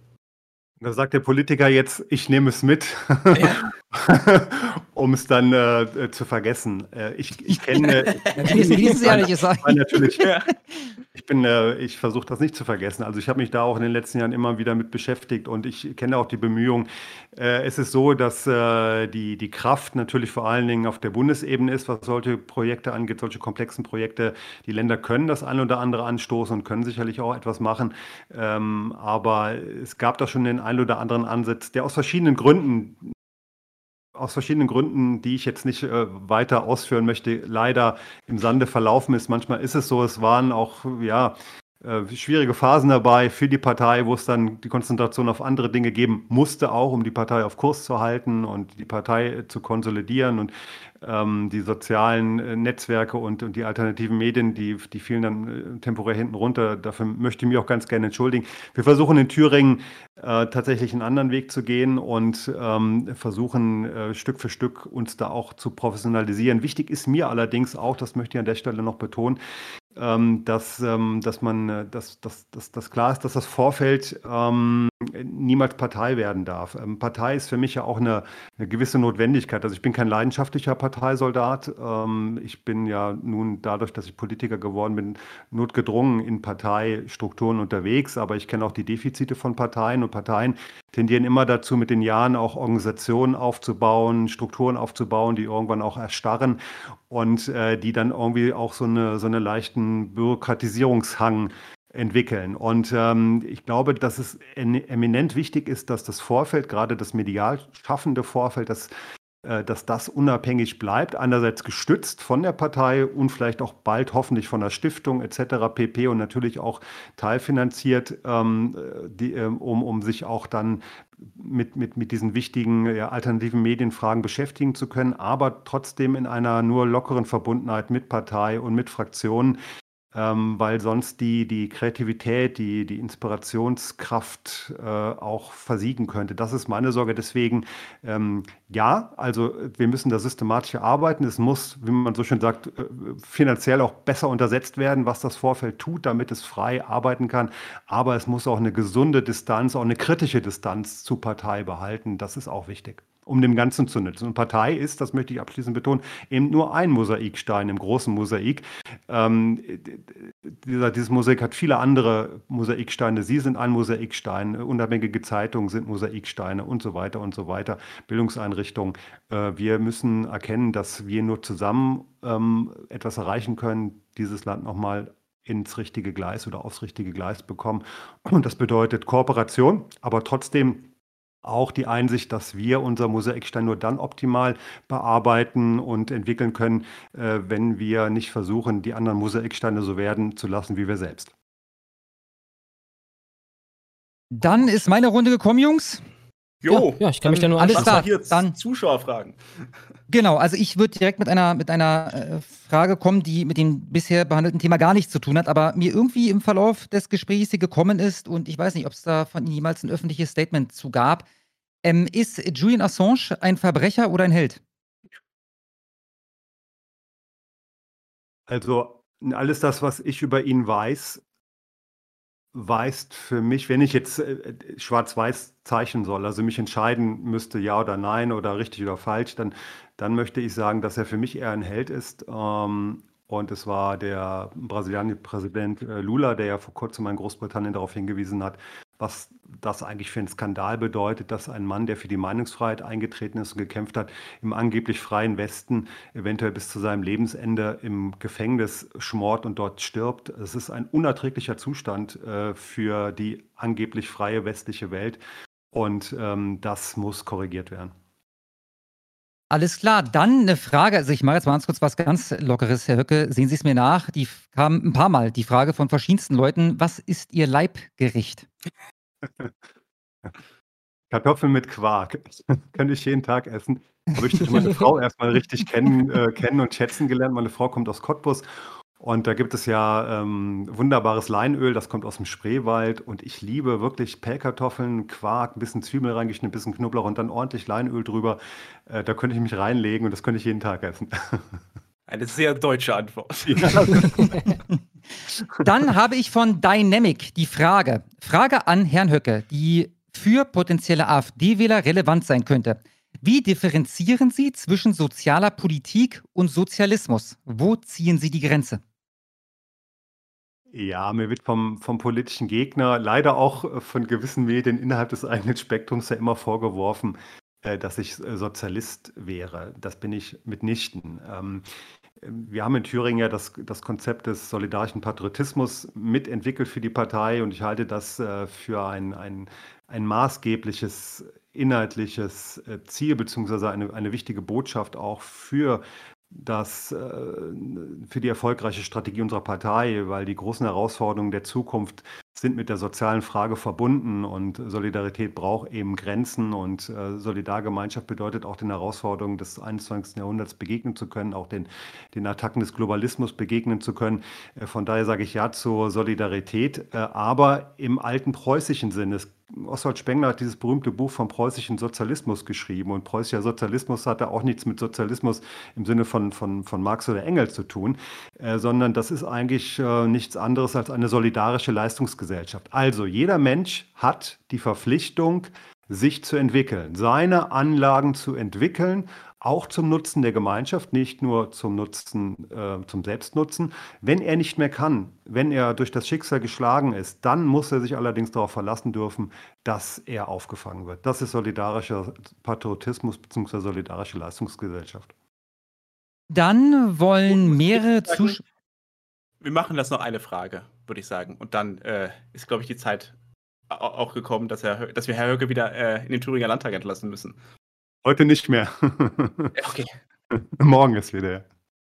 [SPEAKER 11] Da sagt der Politiker jetzt, ich nehme es mit, ja. [laughs] [laughs] um es dann äh, zu vergessen. Äh, ich, ich kenne. [laughs]
[SPEAKER 3] Nicht gesagt?
[SPEAKER 11] Natürlich. Ich bin, äh, ich versuche das nicht zu vergessen. Also ich habe mich da auch in den letzten Jahren immer wieder mit beschäftigt und ich kenne auch die Bemühungen. Äh, es ist so, dass äh, die, die Kraft natürlich vor allen Dingen auf der Bundesebene ist, was solche Projekte angeht, solche komplexen Projekte. Die Länder können das eine oder andere anstoßen und können sicherlich auch etwas machen. Ähm, aber es gab da schon den einen oder anderen Ansatz, der aus verschiedenen Gründen aus verschiedenen Gründen, die ich jetzt nicht äh, weiter ausführen möchte, leider im Sande verlaufen ist. Manchmal ist es so, es waren auch, ja, äh, schwierige Phasen dabei für die Partei, wo es dann die Konzentration auf andere Dinge geben musste, auch um die Partei auf Kurs zu halten und die Partei zu konsolidieren. Und ähm, die sozialen äh, Netzwerke und, und die alternativen Medien, die, die fielen dann äh, temporär hinten runter. Dafür möchte ich mich auch ganz gerne entschuldigen. Wir versuchen in Thüringen äh, tatsächlich einen anderen Weg zu gehen und ähm, versuchen äh, Stück für Stück uns da auch zu professionalisieren. Wichtig ist mir allerdings auch, das möchte ich an der Stelle noch betonen, ähm, dass, ähm, dass man, äh, dass, dass, dass, dass klar ist, dass das Vorfeld ähm, niemals Partei werden darf. Ähm, Partei ist für mich ja auch eine, eine, gewisse Notwendigkeit. Also ich bin kein leidenschaftlicher Parteisoldat. Ähm, ich bin ja nun dadurch, dass ich Politiker geworden bin, notgedrungen in Parteistrukturen unterwegs, aber ich kenne auch die Defizite von Parteien und Parteien tendieren immer dazu, mit den Jahren auch Organisationen aufzubauen, Strukturen aufzubauen, die irgendwann auch erstarren und äh, die dann irgendwie auch so, eine, so einen leichten Bürokratisierungshang entwickeln. Und ähm, ich glaube, dass es eminent wichtig ist, dass das Vorfeld, gerade das medial schaffende Vorfeld, dass äh, dass das unabhängig bleibt, einerseits gestützt von der Partei und vielleicht auch bald hoffentlich von der Stiftung etc. pp. und natürlich auch teilfinanziert, ähm, die, ähm, um, um sich auch dann mit, mit, mit diesen wichtigen ja, alternativen Medienfragen beschäftigen zu können, aber trotzdem in einer nur lockeren Verbundenheit mit Partei und mit Fraktionen, ähm, weil sonst die, die Kreativität, die, die Inspirationskraft äh, auch versiegen könnte. Das ist meine Sorge. Deswegen, ähm, ja, also wir müssen da systematisch arbeiten. Es muss, wie man so schön sagt, äh, finanziell auch besser untersetzt werden, was das Vorfeld tut, damit es frei arbeiten kann. Aber es muss auch eine gesunde Distanz, auch eine kritische Distanz zur Partei behalten. Das ist auch wichtig um dem Ganzen zu nützen. Und Partei ist, das möchte ich abschließend betonen, eben nur ein Mosaikstein im großen Mosaik. Ähm, dieser, dieses Mosaik hat viele andere Mosaiksteine. Sie sind ein Mosaikstein, unabhängige Zeitungen sind Mosaiksteine und so weiter und so weiter, Bildungseinrichtungen. Äh, wir müssen erkennen, dass wir nur zusammen ähm, etwas erreichen können, dieses Land nochmal ins richtige Gleis oder aufs richtige Gleis bekommen. Und das bedeutet Kooperation, aber trotzdem auch die Einsicht, dass wir unser Mosaikstein nur dann optimal bearbeiten und entwickeln können, äh, wenn wir nicht versuchen, die anderen Mosaiksteine so werden zu lassen wie wir selbst.
[SPEAKER 3] Dann ist meine Runde gekommen, Jungs.
[SPEAKER 4] Jo,
[SPEAKER 2] ja, ich kann mich da nur
[SPEAKER 3] alles
[SPEAKER 2] anschließen.
[SPEAKER 3] klar.
[SPEAKER 4] Hier
[SPEAKER 3] Dann-
[SPEAKER 4] Zuschauerfragen.
[SPEAKER 3] Genau, also ich würde direkt mit einer, mit einer äh, Frage kommen, die mit dem bisher behandelten Thema gar nichts zu tun hat, aber mir irgendwie im Verlauf des Gesprächs hier gekommen ist und ich weiß nicht, ob es da von Ihnen jemals ein öffentliches Statement zu gab. Ähm, ist Julian Assange ein Verbrecher oder ein Held?
[SPEAKER 11] Also alles das, was ich über ihn weiß, weist für mich, wenn ich jetzt äh, schwarz-weiß zeichnen soll, also mich entscheiden müsste, ja oder nein oder richtig oder falsch, dann, dann möchte ich sagen, dass er für mich eher ein Held ist. Ähm, und es war der brasilianische Präsident äh, Lula, der ja vor kurzem in Großbritannien darauf hingewiesen hat, was das eigentlich für einen Skandal bedeutet, dass ein Mann, der für die Meinungsfreiheit eingetreten ist und gekämpft hat, im angeblich freien Westen eventuell bis zu seinem Lebensende im Gefängnis schmort und dort stirbt. Es ist ein unerträglicher Zustand äh, für die angeblich freie westliche Welt und ähm, das muss korrigiert werden.
[SPEAKER 3] Alles klar, dann eine Frage. Also ich mache jetzt mal ganz kurz was ganz Lockeres, Herr Höcke. Sehen Sie es mir nach. Die kam ein paar Mal, die Frage von verschiedensten Leuten. Was ist Ihr Leibgericht? [laughs]
[SPEAKER 11] Kartoffeln mit Quark. [laughs] Könnte ich jeden Tag essen. Habe ich durch meine [laughs] Frau erstmal richtig kennen, äh, kennen und schätzen gelernt. Meine Frau kommt aus Cottbus und da gibt es ja ähm, wunderbares Leinöl, das kommt aus dem Spreewald und ich liebe wirklich Pellkartoffeln, Quark, ein bisschen Zwiebel reingeschnitten, ein bisschen Knoblauch und dann ordentlich Leinöl drüber. Äh, da könnte ich mich reinlegen und das könnte ich jeden Tag essen. [laughs]
[SPEAKER 4] Eine sehr deutsche Antwort. [laughs]
[SPEAKER 3] Dann habe ich von Dynamic die Frage. Frage an Herrn Höcke, die für potenzielle AfD-Wähler relevant sein könnte. Wie differenzieren Sie zwischen sozialer Politik und Sozialismus? Wo ziehen Sie die Grenze?
[SPEAKER 11] Ja, mir wird vom, vom politischen Gegner, leider auch äh, von gewissen Medien innerhalb des eigenen Spektrums ja immer vorgeworfen, äh, dass ich äh, Sozialist wäre. Das bin ich mitnichten. Ähm, wir haben in Thüringen ja das, das Konzept des solidarischen Patriotismus mitentwickelt für die Partei und ich halte das äh, für ein, ein, ein maßgebliches inhaltliches äh, Ziel beziehungsweise eine, eine wichtige Botschaft auch für das, äh, für die erfolgreiche Strategie unserer Partei, weil die großen Herausforderungen der Zukunft sind mit der sozialen Frage verbunden und Solidarität braucht eben Grenzen und äh, Solidargemeinschaft bedeutet auch den Herausforderungen des 21. Jahrhunderts begegnen zu können, auch den, den Attacken des Globalismus begegnen zu können. Äh, von daher sage ich ja zur Solidarität, äh, aber im alten preußischen Sinne. Oswald Spengler hat dieses berühmte Buch vom preußischen Sozialismus geschrieben und preußischer Sozialismus hatte auch nichts mit Sozialismus im Sinne von, von, von Marx oder Engels zu tun, äh, sondern das ist eigentlich äh, nichts anderes als eine solidarische Leistungsgesellschaft. Also jeder Mensch hat die Verpflichtung, sich zu entwickeln, seine Anlagen zu entwickeln, auch zum Nutzen der Gemeinschaft, nicht nur zum Nutzen, äh, zum Selbstnutzen. Wenn er nicht mehr kann, wenn er durch das Schicksal geschlagen ist, dann muss er sich allerdings darauf verlassen dürfen, dass er aufgefangen wird. Das ist solidarischer Patriotismus bzw. solidarische Leistungsgesellschaft.
[SPEAKER 3] Dann wollen mehrere Zuschauer.
[SPEAKER 4] Wir machen das noch eine Frage, würde ich sagen. Und dann äh, ist, glaube ich, die Zeit au- auch gekommen, dass, Herr, dass wir Herr Höcke wieder äh, in den Thüringer Landtag entlassen müssen.
[SPEAKER 11] Heute nicht mehr. [laughs]
[SPEAKER 4] Okay.
[SPEAKER 11] Morgen ist wieder.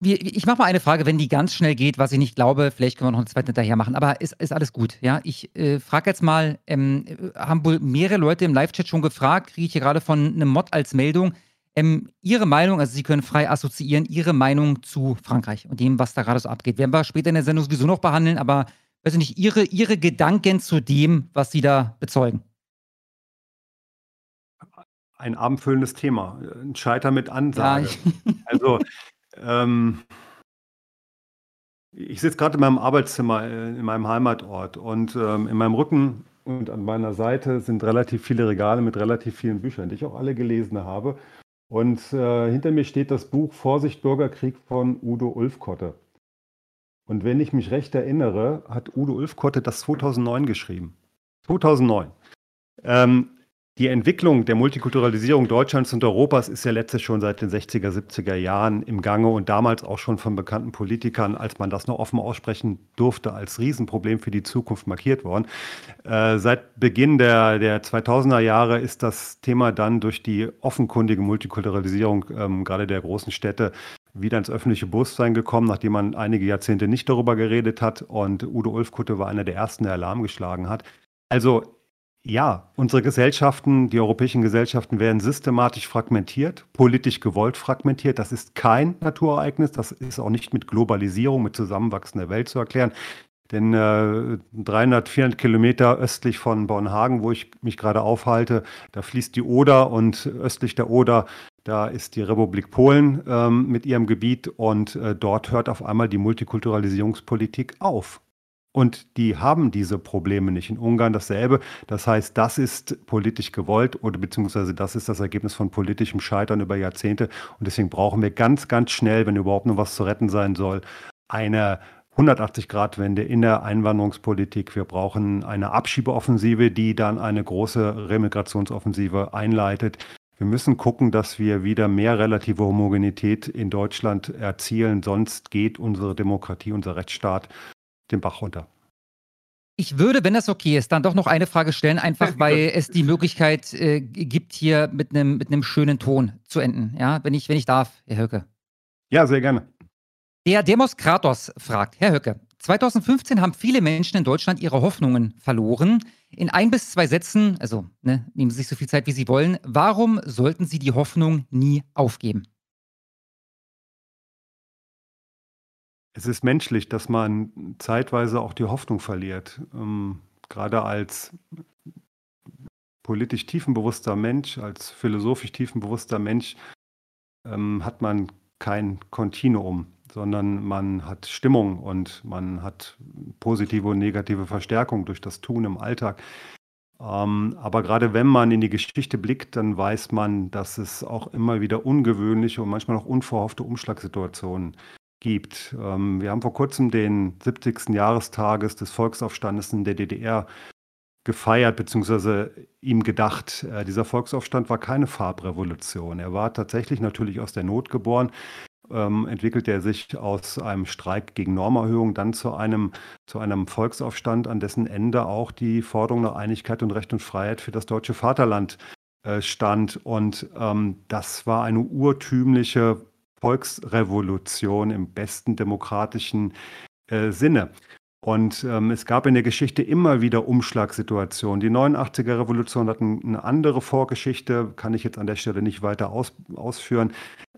[SPEAKER 3] Ich mache mal eine Frage, wenn die ganz schnell geht, was ich nicht glaube, vielleicht können wir noch eine zweite hinterher machen, aber ist, ist alles gut. Ja, ich äh, frage jetzt mal, ähm, äh, haben wohl mehrere Leute im Live-Chat schon gefragt, kriege ich hier gerade von einem Mod als Meldung, ähm, Ihre Meinung, also Sie können frei assoziieren, Ihre Meinung zu Frankreich und dem, was da gerade so abgeht. Werden wir später in der Sendung sowieso noch behandeln, aber weiß ich nicht, Ihre, Ihre Gedanken zu dem, was Sie da bezeugen.
[SPEAKER 11] Ein abendfüllendes Thema. Ein Scheiter mit
[SPEAKER 3] Ja,
[SPEAKER 11] Ansage.
[SPEAKER 3] ich, [laughs]
[SPEAKER 11] Also, ähm, ich sitze gerade in meinem Arbeitszimmer äh, in meinem Heimatort und ähm, in meinem Rücken und an meiner Seite sind relativ viele Regale mit relativ vielen Büchern, die ich auch alle gelesen habe. Und äh, hinter mir steht das Buch Vorsicht Bürgerkrieg von Udo Ulfkotte. Und wenn ich mich recht erinnere, hat Udo Ulfkotte das 2009 geschrieben. 2009. Ähm, die Entwicklung der Multikulturalisierung Deutschlands und Europas ist ja letztlich schon seit den 60er, 70er Jahren im Gange und damals auch schon von bekannten Politikern, als man das noch offen aussprechen durfte, als Riesenproblem für die Zukunft markiert worden. Äh, seit Beginn der, der 2000er Jahre ist das Thema dann durch die offenkundige Multikulturalisierung ähm, gerade der großen Städte wieder ins öffentliche Bewusstsein gekommen, nachdem man einige Jahrzehnte nicht darüber geredet hat. Und Udo Ulfkutte war einer der ersten, der Alarm geschlagen hat. Also Ja, unsere Gesellschaften, die europäischen Gesellschaften werden systematisch fragmentiert, politisch gewollt fragmentiert. Das ist kein Naturereignis, das ist auch nicht mit Globalisierung, mit zusammenwachsender Welt zu erklären. Denn äh, 300, 400 Kilometer östlich von Bornhagen, wo ich mich gerade aufhalte, da fließt die Oder und östlich der Oder, da ist die Republik Polen ähm, mit ihrem Gebiet und äh, dort hört auf einmal die Multikulturalisierungspolitik auf. Und die haben diese Probleme nicht. In Ungarn dasselbe. Das heißt, das ist politisch gewollt oder beziehungsweise das ist das Ergebnis von politischem Scheitern über Jahrzehnte. Und deswegen brauchen wir ganz, ganz schnell, wenn überhaupt noch was zu retten sein soll, eine 180-Grad-Wende in der Einwanderungspolitik. Wir brauchen eine Abschiebeoffensive, die dann eine große Remigrationsoffensive einleitet. Wir müssen gucken, dass wir wieder mehr relative Homogenität in Deutschland erzielen. Sonst geht unsere Demokratie, unser Rechtsstaat den Bach runter.
[SPEAKER 3] Ich würde, wenn das okay ist, dann doch noch eine Frage stellen, einfach [laughs] weil es die Möglichkeit äh, gibt, hier mit einem mit schönen Ton zu enden. Ja, wenn ich, wenn ich darf, Herr Höcke.
[SPEAKER 11] Ja, sehr gerne.
[SPEAKER 3] Der Demos Kratos fragt, Herr Höcke, 2015 haben viele Menschen in Deutschland ihre Hoffnungen verloren. In ein bis zwei Sätzen, also ne, nehmen Sie sich so viel Zeit, wie Sie wollen, warum sollten Sie die Hoffnung nie aufgeben?
[SPEAKER 11] Es ist menschlich, dass man zeitweise auch die Hoffnung verliert. Ähm, gerade als politisch tiefenbewusster Mensch, als philosophisch tiefenbewusster Mensch ähm, hat man kein Kontinuum, sondern man hat Stimmung und man hat positive und negative Verstärkung durch das Tun im Alltag. Ähm, aber gerade wenn man in die Geschichte blickt, dann weiß man, dass es auch immer wieder ungewöhnliche und manchmal auch unverhoffte Umschlagssituationen gibt. Ähm, wir haben vor kurzem den 70. Jahrestages des Volksaufstandes in der DDR gefeiert bzw. ihm gedacht. Äh, dieser Volksaufstand war keine Farbrevolution. Er war tatsächlich natürlich aus der Not geboren. Ähm, entwickelte er sich aus einem Streik gegen Normerhöhung dann zu einem, zu einem Volksaufstand, an dessen Ende auch die Forderung nach Einigkeit und Recht und Freiheit für das deutsche Vaterland äh, stand. Und ähm, das war eine urtümliche Volksrevolution im besten demokratischen äh, Sinne. Und ähm, es gab in der Geschichte immer wieder Umschlagssituationen. Die 89er Revolution hat eine andere Vorgeschichte, kann ich jetzt an der Stelle nicht weiter aus, ausführen.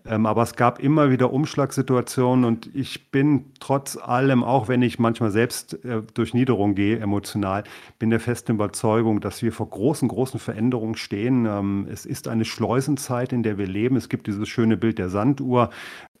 [SPEAKER 11] Ähm, aber es gab immer wieder Umschlagssituationen und ich bin trotz allem, auch wenn ich manchmal selbst äh, durch Niederung gehe, emotional, bin der festen Überzeugung, dass wir vor großen, großen Veränderungen stehen. Ähm, es ist eine Schleusenzeit, in der wir leben. Es gibt dieses schöne Bild der Sanduhr.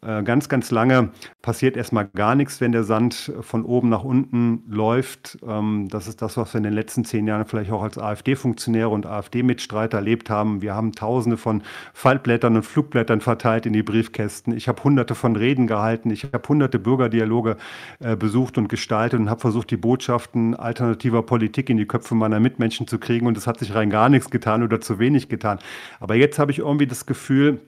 [SPEAKER 11] Äh, ganz, ganz lange passiert erstmal gar nichts, wenn der Sand von oben nach unten läuft. Ähm, das ist das, was wir in den letzten zehn Jahren vielleicht auch als AfD-Funktionäre und AfD-Mitstreiter erlebt haben. Wir haben Tausende von Faltblättern und Flugblättern verteilt in die Briefkästen. Ich habe Hunderte von Reden gehalten. Ich habe hunderte Bürgerdialoge äh, besucht und gestaltet und habe versucht, die Botschaften alternativer Politik in die Köpfe meiner Mitmenschen zu kriegen. Und es hat sich rein gar nichts getan oder zu wenig getan. Aber jetzt habe ich irgendwie das Gefühl,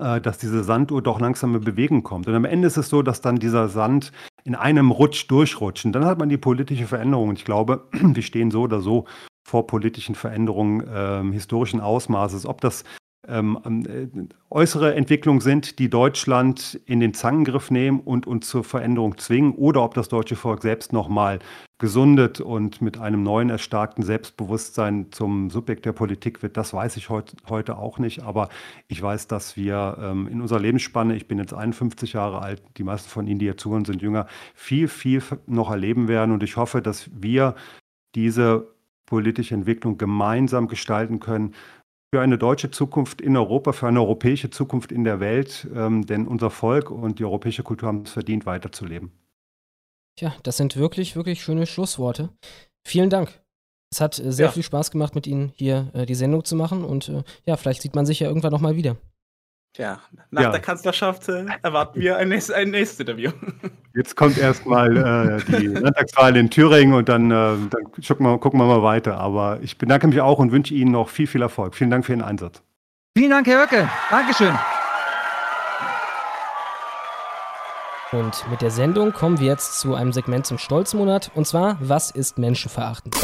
[SPEAKER 11] äh, dass diese Sanduhr doch langsam in Bewegung kommt. Und am Ende ist es so, dass dann dieser Sand in einem Rutsch durchrutscht. Und dann hat man die politische Veränderung. Und ich glaube, [clears throat] wir stehen so oder so vor politischen Veränderungen äh, historischen Ausmaßes. Ob das ähm, äh, äußere Entwicklungen sind, die Deutschland in den Zangengriff nehmen und uns zur Veränderung zwingen, oder ob das deutsche Volk selbst nochmal gesundet und mit einem neuen erstarkten Selbstbewusstsein zum Subjekt der Politik wird, das weiß ich heut, heute auch nicht. Aber ich weiß, dass wir ähm, in unserer Lebensspanne, ich bin jetzt 51 Jahre alt, die meisten von Ihnen, die hier zuhören, sind jünger, viel, viel noch erleben werden. Und ich hoffe, dass wir diese politische Entwicklung gemeinsam gestalten können, für eine deutsche Zukunft in Europa, für eine europäische Zukunft in der Welt, ähm, denn unser Volk und die europäische Kultur haben es verdient, weiterzuleben.
[SPEAKER 2] Tja, das sind wirklich, wirklich schöne Schlussworte. Vielen Dank. Es hat äh, sehr ja. viel Spaß gemacht, mit Ihnen hier äh, die Sendung zu machen und äh, ja, vielleicht sieht man sich ja irgendwann nochmal wieder.
[SPEAKER 4] Tja, nach ja. der Kanzlerschaft äh, erwarten wir ein, nächst, ein nächstes Interview. [laughs]
[SPEAKER 11] Jetzt kommt erstmal äh, die [laughs] Landtagswahl in Thüringen und dann, äh, dann gucken, wir, gucken, wir, mal weiter. Aber ich bedanke mich auch und wünsche Ihnen noch viel, viel Erfolg. Vielen Dank für Ihren Einsatz.
[SPEAKER 3] Vielen Dank, Herr Höcke. Dankeschön.
[SPEAKER 2] Und mit der Sendung kommen wir jetzt zu einem Segment zum Stolzmonat. Und zwar, was ist menschenverachtend?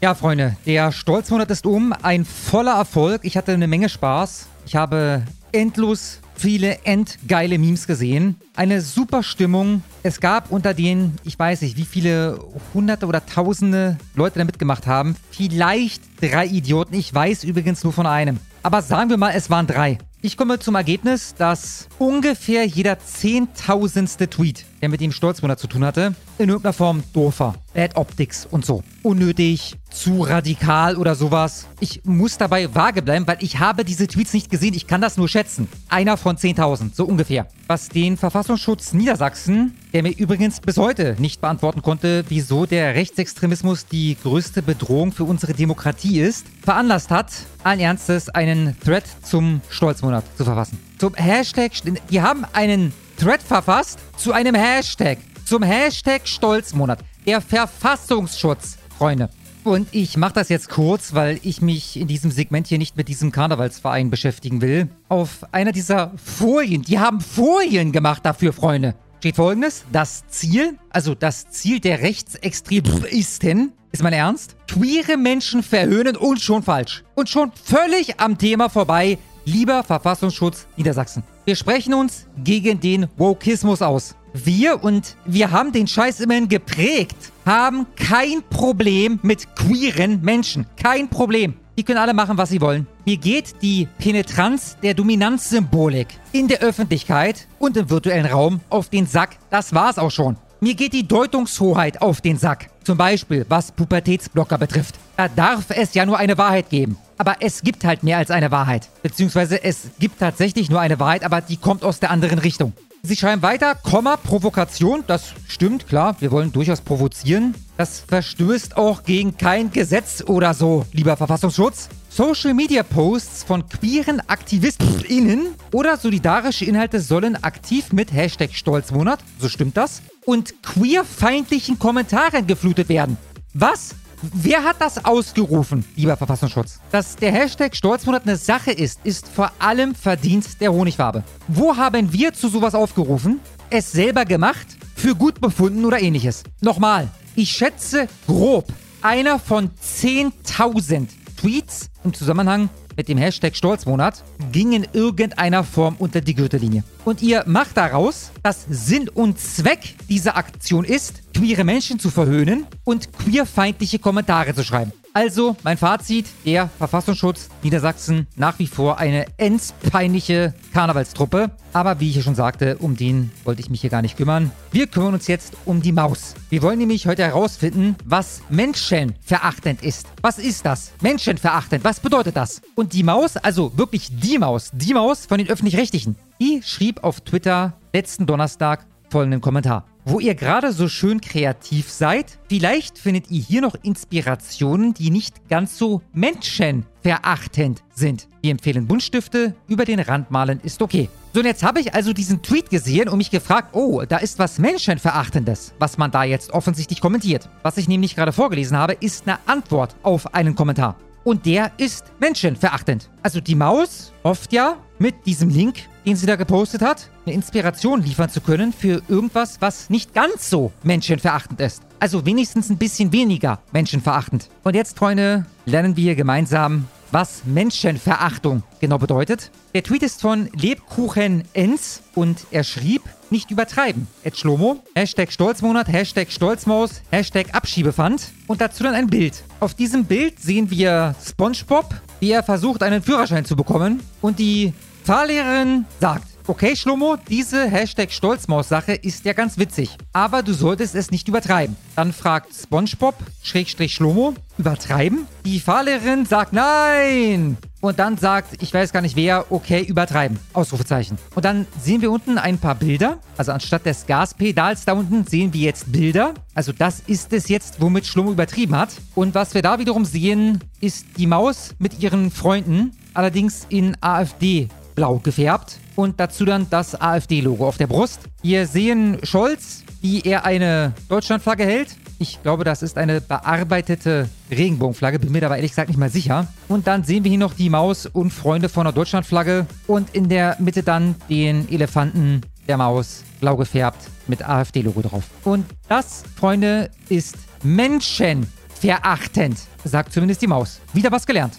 [SPEAKER 3] Ja, Freunde, der Stolzmonat ist um. Ein voller Erfolg. Ich hatte eine Menge Spaß. Ich habe endlos viele endgeile Memes gesehen. Eine super Stimmung. Es gab unter denen, ich weiß nicht, wie viele hunderte oder tausende Leute da mitgemacht haben. Vielleicht drei Idioten. Ich weiß übrigens nur von einem. Aber sagen wir mal, es waren drei. Ich komme zum Ergebnis, dass ungefähr jeder zehntausendste Tweet, der mit dem Stolzmonat zu tun hatte, in irgendeiner Form doof war. Bad Optics und so. Unnötig, zu radikal oder sowas. Ich muss dabei vage bleiben, weil ich habe diese Tweets nicht gesehen. Ich kann das nur schätzen. Einer von 10.000, so ungefähr. Was den Verfassungsschutz Niedersachsen, der mir übrigens bis heute nicht beantworten konnte, wieso der Rechtsextremismus die größte Bedrohung für unsere Demokratie ist, veranlasst hat, allen Ernstes einen Thread zum Stolzmonat zu verfassen. Zum Hashtag, die haben einen Thread verfasst zu einem Hashtag. Zum Hashtag Stolzmonat. Der Verfassungsschutz, Freunde. Und ich mache das jetzt kurz, weil ich mich in diesem Segment hier nicht mit diesem Karnevalsverein beschäftigen will. Auf einer dieser Folien, die haben Folien gemacht dafür, Freunde. Steht folgendes: Das Ziel, also das Ziel der Rechtsextremisten, ist mein Ernst? Queere Menschen verhöhnen und schon falsch. Und schon völlig am Thema vorbei, lieber Verfassungsschutz Niedersachsen. Wir sprechen uns gegen den Wokismus aus. Wir, und wir haben den Scheiß immerhin geprägt, haben kein Problem mit queeren Menschen. Kein Problem. Die können alle machen, was sie wollen. Mir geht die Penetranz der Dominanzsymbolik in der Öffentlichkeit und im virtuellen Raum auf den Sack. Das war's auch schon. Mir geht die Deutungshoheit auf den Sack. Zum Beispiel, was Pubertätsblocker betrifft. Da darf es ja nur eine Wahrheit geben. Aber es gibt halt mehr als eine Wahrheit. Beziehungsweise es gibt tatsächlich nur eine Wahrheit, aber die kommt aus der anderen Richtung. Sie schreiben weiter, Komma, Provokation. Das stimmt, klar. Wir wollen durchaus provozieren. Das verstößt auch gegen kein Gesetz oder so, lieber Verfassungsschutz. Social Media Posts von queeren AktivistInnen oder solidarische Inhalte sollen aktiv mit Hashtag Stolzmonat, so stimmt das, und queerfeindlichen Kommentaren geflutet werden. Was? Wer hat das ausgerufen, lieber Verfassungsschutz? Dass der Hashtag Stolzmonat eine Sache ist, ist vor allem Verdienst der Honigfarbe. Wo haben wir zu sowas aufgerufen? Es selber gemacht? Für gut befunden oder ähnliches? Nochmal, ich schätze grob, einer von 10.000 Tweets im Zusammenhang mit dem Hashtag Stolzmonat ging in irgendeiner Form unter die Gürtellinie. Und ihr macht daraus, dass Sinn und Zweck dieser Aktion ist, queere Menschen zu verhöhnen und queerfeindliche Kommentare zu schreiben. Also, mein Fazit, der Verfassungsschutz Niedersachsen nach wie vor eine endspeinliche Karnevalstruppe. Aber wie ich ja schon sagte, um den wollte ich mich hier gar nicht kümmern. Wir kümmern uns jetzt um die Maus. Wir wollen nämlich heute herausfinden, was menschenverachtend ist. Was ist das? Menschenverachtend, was bedeutet das? Und die Maus, also wirklich die Maus, die Maus von den Öffentlich-Rechtlichen, die schrieb auf Twitter letzten Donnerstag folgenden Kommentar. Wo ihr gerade so schön kreativ seid, vielleicht findet ihr hier noch Inspirationen, die nicht ganz so menschenverachtend sind. Wir empfehlen Buntstifte, über den Rand malen ist okay. So, und jetzt habe ich also diesen Tweet gesehen und mich gefragt, oh, da ist was Menschenverachtendes, was man da jetzt offensichtlich kommentiert. Was ich nämlich gerade vorgelesen habe, ist eine Antwort auf einen Kommentar. Und der ist menschenverachtend. Also die Maus hofft ja mit diesem Link, den sie da gepostet hat, eine Inspiration liefern zu können für irgendwas, was nicht ganz so menschenverachtend ist. Also wenigstens ein bisschen weniger menschenverachtend. Und jetzt, Freunde, lernen wir gemeinsam, was Menschenverachtung genau bedeutet. Der Tweet ist von Lebkuchen Ens und er schrieb, nicht übertreiben. Ed Schlomo, Hashtag Stolzmonat, Hashtag Stolzmaus, Hashtag Abschiebefand und dazu dann ein Bild. Auf diesem Bild sehen wir SpongeBob, wie er versucht, einen Führerschein zu bekommen und die Fahrlehrerin sagt, Okay, Schlomo, diese Hashtag Stolzmaus-Sache ist ja ganz witzig. Aber du solltest es nicht übertreiben. Dann fragt SpongeBob, Schrägstrich Schlomo, übertreiben? Die Fahrlehrerin sagt nein. Und dann sagt, ich weiß gar nicht wer, okay, übertreiben. Ausrufezeichen. Und dann sehen wir unten ein paar Bilder. Also anstatt des Gaspedals da unten sehen wir jetzt Bilder. Also das ist es jetzt, womit Schlomo übertrieben hat. Und was wir da wiederum sehen, ist die Maus mit ihren Freunden. Allerdings in AfD blau gefärbt und dazu dann das AfD-Logo auf der Brust. Wir sehen Scholz, wie er eine Deutschlandflagge hält. Ich glaube, das ist eine bearbeitete Regenbogenflagge, bin mir aber ehrlich gesagt nicht mal sicher. Und dann sehen wir hier noch die Maus und Freunde von der Deutschlandflagge und in der Mitte dann den Elefanten der Maus, blau gefärbt mit AfD-Logo drauf. Und das, Freunde, ist menschenverachtend, sagt zumindest die Maus. Wieder was gelernt.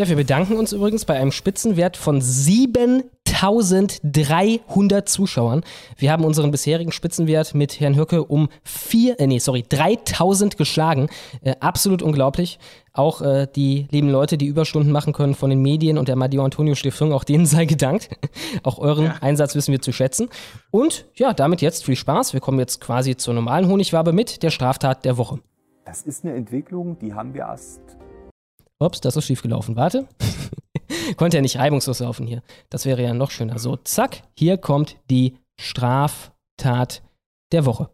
[SPEAKER 2] Ja, wir bedanken uns übrigens bei einem Spitzenwert von 7000 3300 Zuschauern. Wir haben unseren bisherigen Spitzenwert mit Herrn Hürke um vier, äh, nee, sorry, 3000 geschlagen. Äh, absolut unglaublich. Auch äh, die lieben Leute, die Überstunden machen können von den Medien und der Madio Antonio Stiftung, auch denen sei gedankt. [laughs] auch euren ja. Einsatz wissen wir zu schätzen. Und ja, damit jetzt viel Spaß. Wir kommen jetzt quasi zur normalen Honigwabe mit der Straftat der Woche.
[SPEAKER 5] Das ist eine Entwicklung, die haben wir erst.
[SPEAKER 2] Ups, das ist schief gelaufen. Warte. [laughs] Konnte ja nicht reibungslos laufen hier. Das wäre ja noch schöner. So, zack, hier kommt die Straftat der Woche.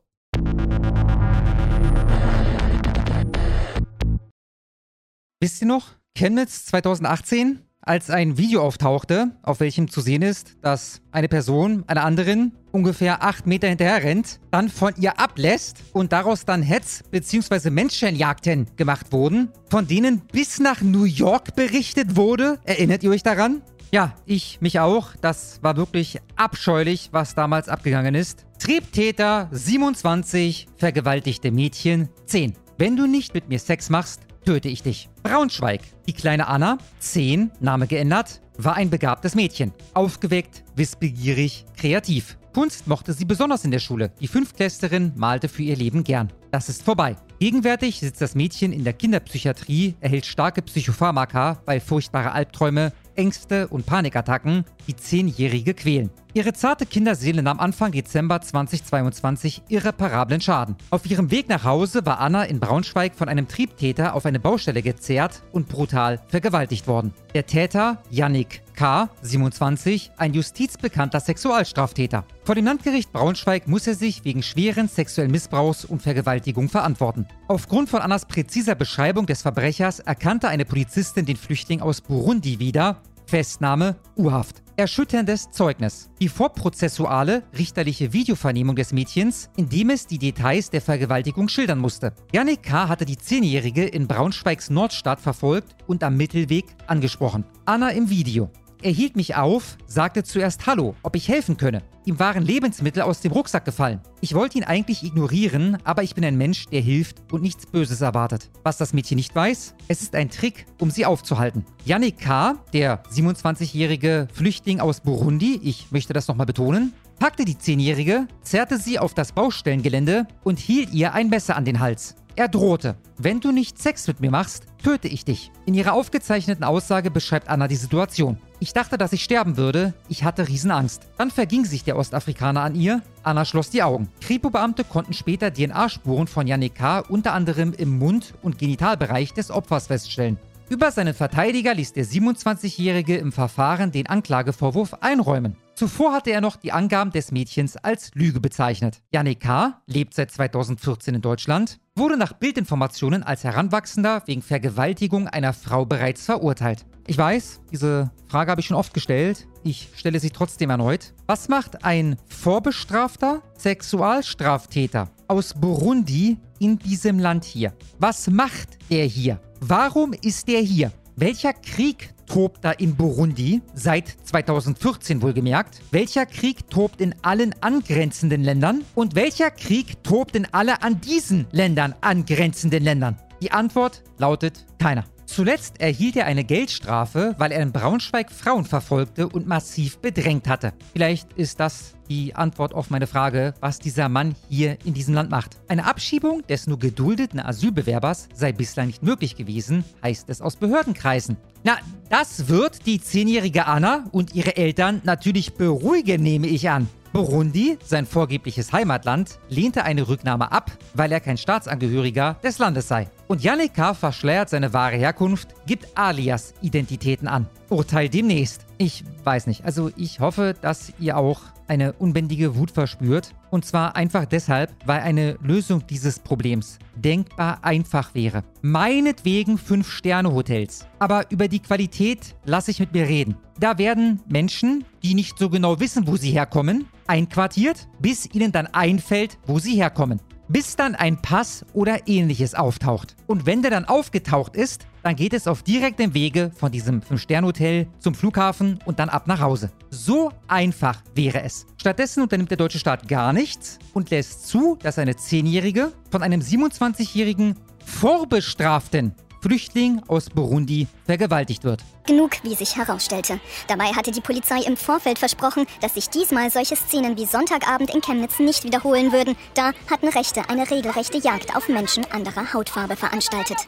[SPEAKER 3] Wisst ihr noch? Chemnitz 2018, als ein Video auftauchte, auf welchem zu sehen ist, dass eine Person einer anderen ungefähr acht Meter hinterher rennt, dann von ihr ablässt und daraus dann Hetz- bzw. Menschenjagden gemacht wurden, von denen bis nach New York berichtet wurde. Erinnert ihr euch daran? Ja, ich mich auch. Das war wirklich abscheulich, was damals abgegangen ist. Triebtäter 27, vergewaltigte Mädchen 10. Wenn du nicht mit mir Sex machst, töte ich dich. Braunschweig. Die kleine Anna, 10, Name geändert, war ein begabtes Mädchen. Aufgeweckt, wissbegierig, kreativ. Kunst mochte sie besonders in der Schule. Die Fünftklässlerin malte für ihr Leben gern. Das ist vorbei. Gegenwärtig sitzt das Mädchen in der Kinderpsychiatrie, erhält starke Psychopharmaka, weil furchtbare Albträume, Ängste und Panikattacken die Zehnjährige quälen. Ihre zarte Kinderseele nahm Anfang Dezember 2022 irreparablen Schaden. Auf ihrem Weg nach Hause war Anna in Braunschweig von einem Triebtäter auf eine Baustelle gezerrt und brutal vergewaltigt worden. Der Täter, Yannick K., 27, ein justizbekannter Sexualstraftäter. Vor dem Landgericht Braunschweig muss er sich wegen schweren sexuellen Missbrauchs und Vergewaltigung verantworten. Aufgrund von Annas präziser Beschreibung des Verbrechers erkannte eine Polizistin den Flüchtling aus Burundi wieder. Festnahme, U-Haft. Erschütterndes Zeugnis. Die vorprozessuale, richterliche Videovernehmung des Mädchens, in dem es die Details der Vergewaltigung schildern musste. Janik K. hatte die Zehnjährige in Braunschweigs Nordstadt verfolgt und am Mittelweg angesprochen. Anna im Video. Er hielt mich auf, sagte zuerst Hallo, ob ich helfen könne. Ihm waren Lebensmittel aus dem Rucksack gefallen. Ich wollte ihn eigentlich ignorieren, aber ich bin ein Mensch, der hilft und nichts Böses erwartet. Was das Mädchen nicht weiß, es ist ein Trick, um sie aufzuhalten. Yannick K., der 27-jährige Flüchtling aus Burundi, ich möchte das nochmal betonen, packte die 10-Jährige, zerrte sie auf das Baustellengelände und hielt ihr ein Messer an den Hals. Er drohte, wenn du nicht Sex mit mir machst, töte ich dich. In ihrer aufgezeichneten Aussage beschreibt Anna die Situation. Ich dachte, dass ich sterben würde. Ich hatte Riesenangst. Dann verging sich der Ostafrikaner an ihr. Anna schloss die Augen. Kripo-Beamte konnten später DNA-Spuren von Yannick K. unter anderem im Mund- und Genitalbereich des Opfers feststellen. Über seinen Verteidiger ließ der 27-Jährige im Verfahren den Anklagevorwurf einräumen. Zuvor hatte er noch die Angaben des Mädchens als Lüge bezeichnet. Janik K. lebt seit 2014 in Deutschland, wurde nach Bildinformationen als Heranwachsender wegen Vergewaltigung einer Frau bereits verurteilt. Ich weiß, diese Frage habe ich schon oft gestellt. Ich stelle sie trotzdem erneut. Was macht ein vorbestrafter Sexualstraftäter aus Burundi in diesem Land hier? Was macht er hier? Warum ist er hier? Welcher Krieg tobt da in Burundi? Seit 2014 wohlgemerkt. Welcher Krieg tobt in allen angrenzenden Ländern? Und welcher Krieg tobt in alle an diesen Ländern angrenzenden Ländern? Die Antwort lautet keiner. Zuletzt erhielt er eine Geldstrafe, weil er in Braunschweig Frauen verfolgte und massiv bedrängt hatte. Vielleicht ist das die Antwort auf meine Frage, was dieser Mann hier in diesem Land macht. Eine Abschiebung des nur geduldeten Asylbewerbers sei bislang nicht möglich gewesen, heißt es aus Behördenkreisen. Na, das wird die zehnjährige Anna und ihre Eltern natürlich beruhigen, nehme ich an. Burundi, sein vorgebliches Heimatland, lehnte eine Rücknahme ab, weil er kein Staatsangehöriger des Landes sei. Und Yannick verschleiert seine wahre Herkunft, gibt Alias-Identitäten an. Urteil demnächst. Ich weiß nicht. Also ich hoffe, dass ihr auch eine unbändige Wut verspürt. Und zwar einfach deshalb, weil eine Lösung dieses Problems denkbar einfach wäre. Meinetwegen 5-Sterne-Hotels. Aber über die Qualität lasse ich mit mir reden. Da werden Menschen, die nicht so genau wissen, wo sie herkommen, einquartiert, bis ihnen dann einfällt, wo sie herkommen bis dann ein Pass oder ähnliches auftaucht. Und wenn der dann aufgetaucht ist, dann geht es auf direktem Wege von diesem 5-Sterne-Hotel zum Flughafen und dann ab nach Hause. So einfach wäre es. Stattdessen unternimmt der deutsche Staat gar nichts und lässt zu, dass eine 10-Jährige von einem 27-jährigen Vorbestraften Flüchtling aus Burundi vergewaltigt wird.
[SPEAKER 12] Genug, wie sich herausstellte. Dabei hatte die Polizei im Vorfeld versprochen, dass sich diesmal solche Szenen wie Sonntagabend in Chemnitz nicht wiederholen würden. Da hatten Rechte eine regelrechte Jagd auf Menschen anderer Hautfarbe veranstaltet.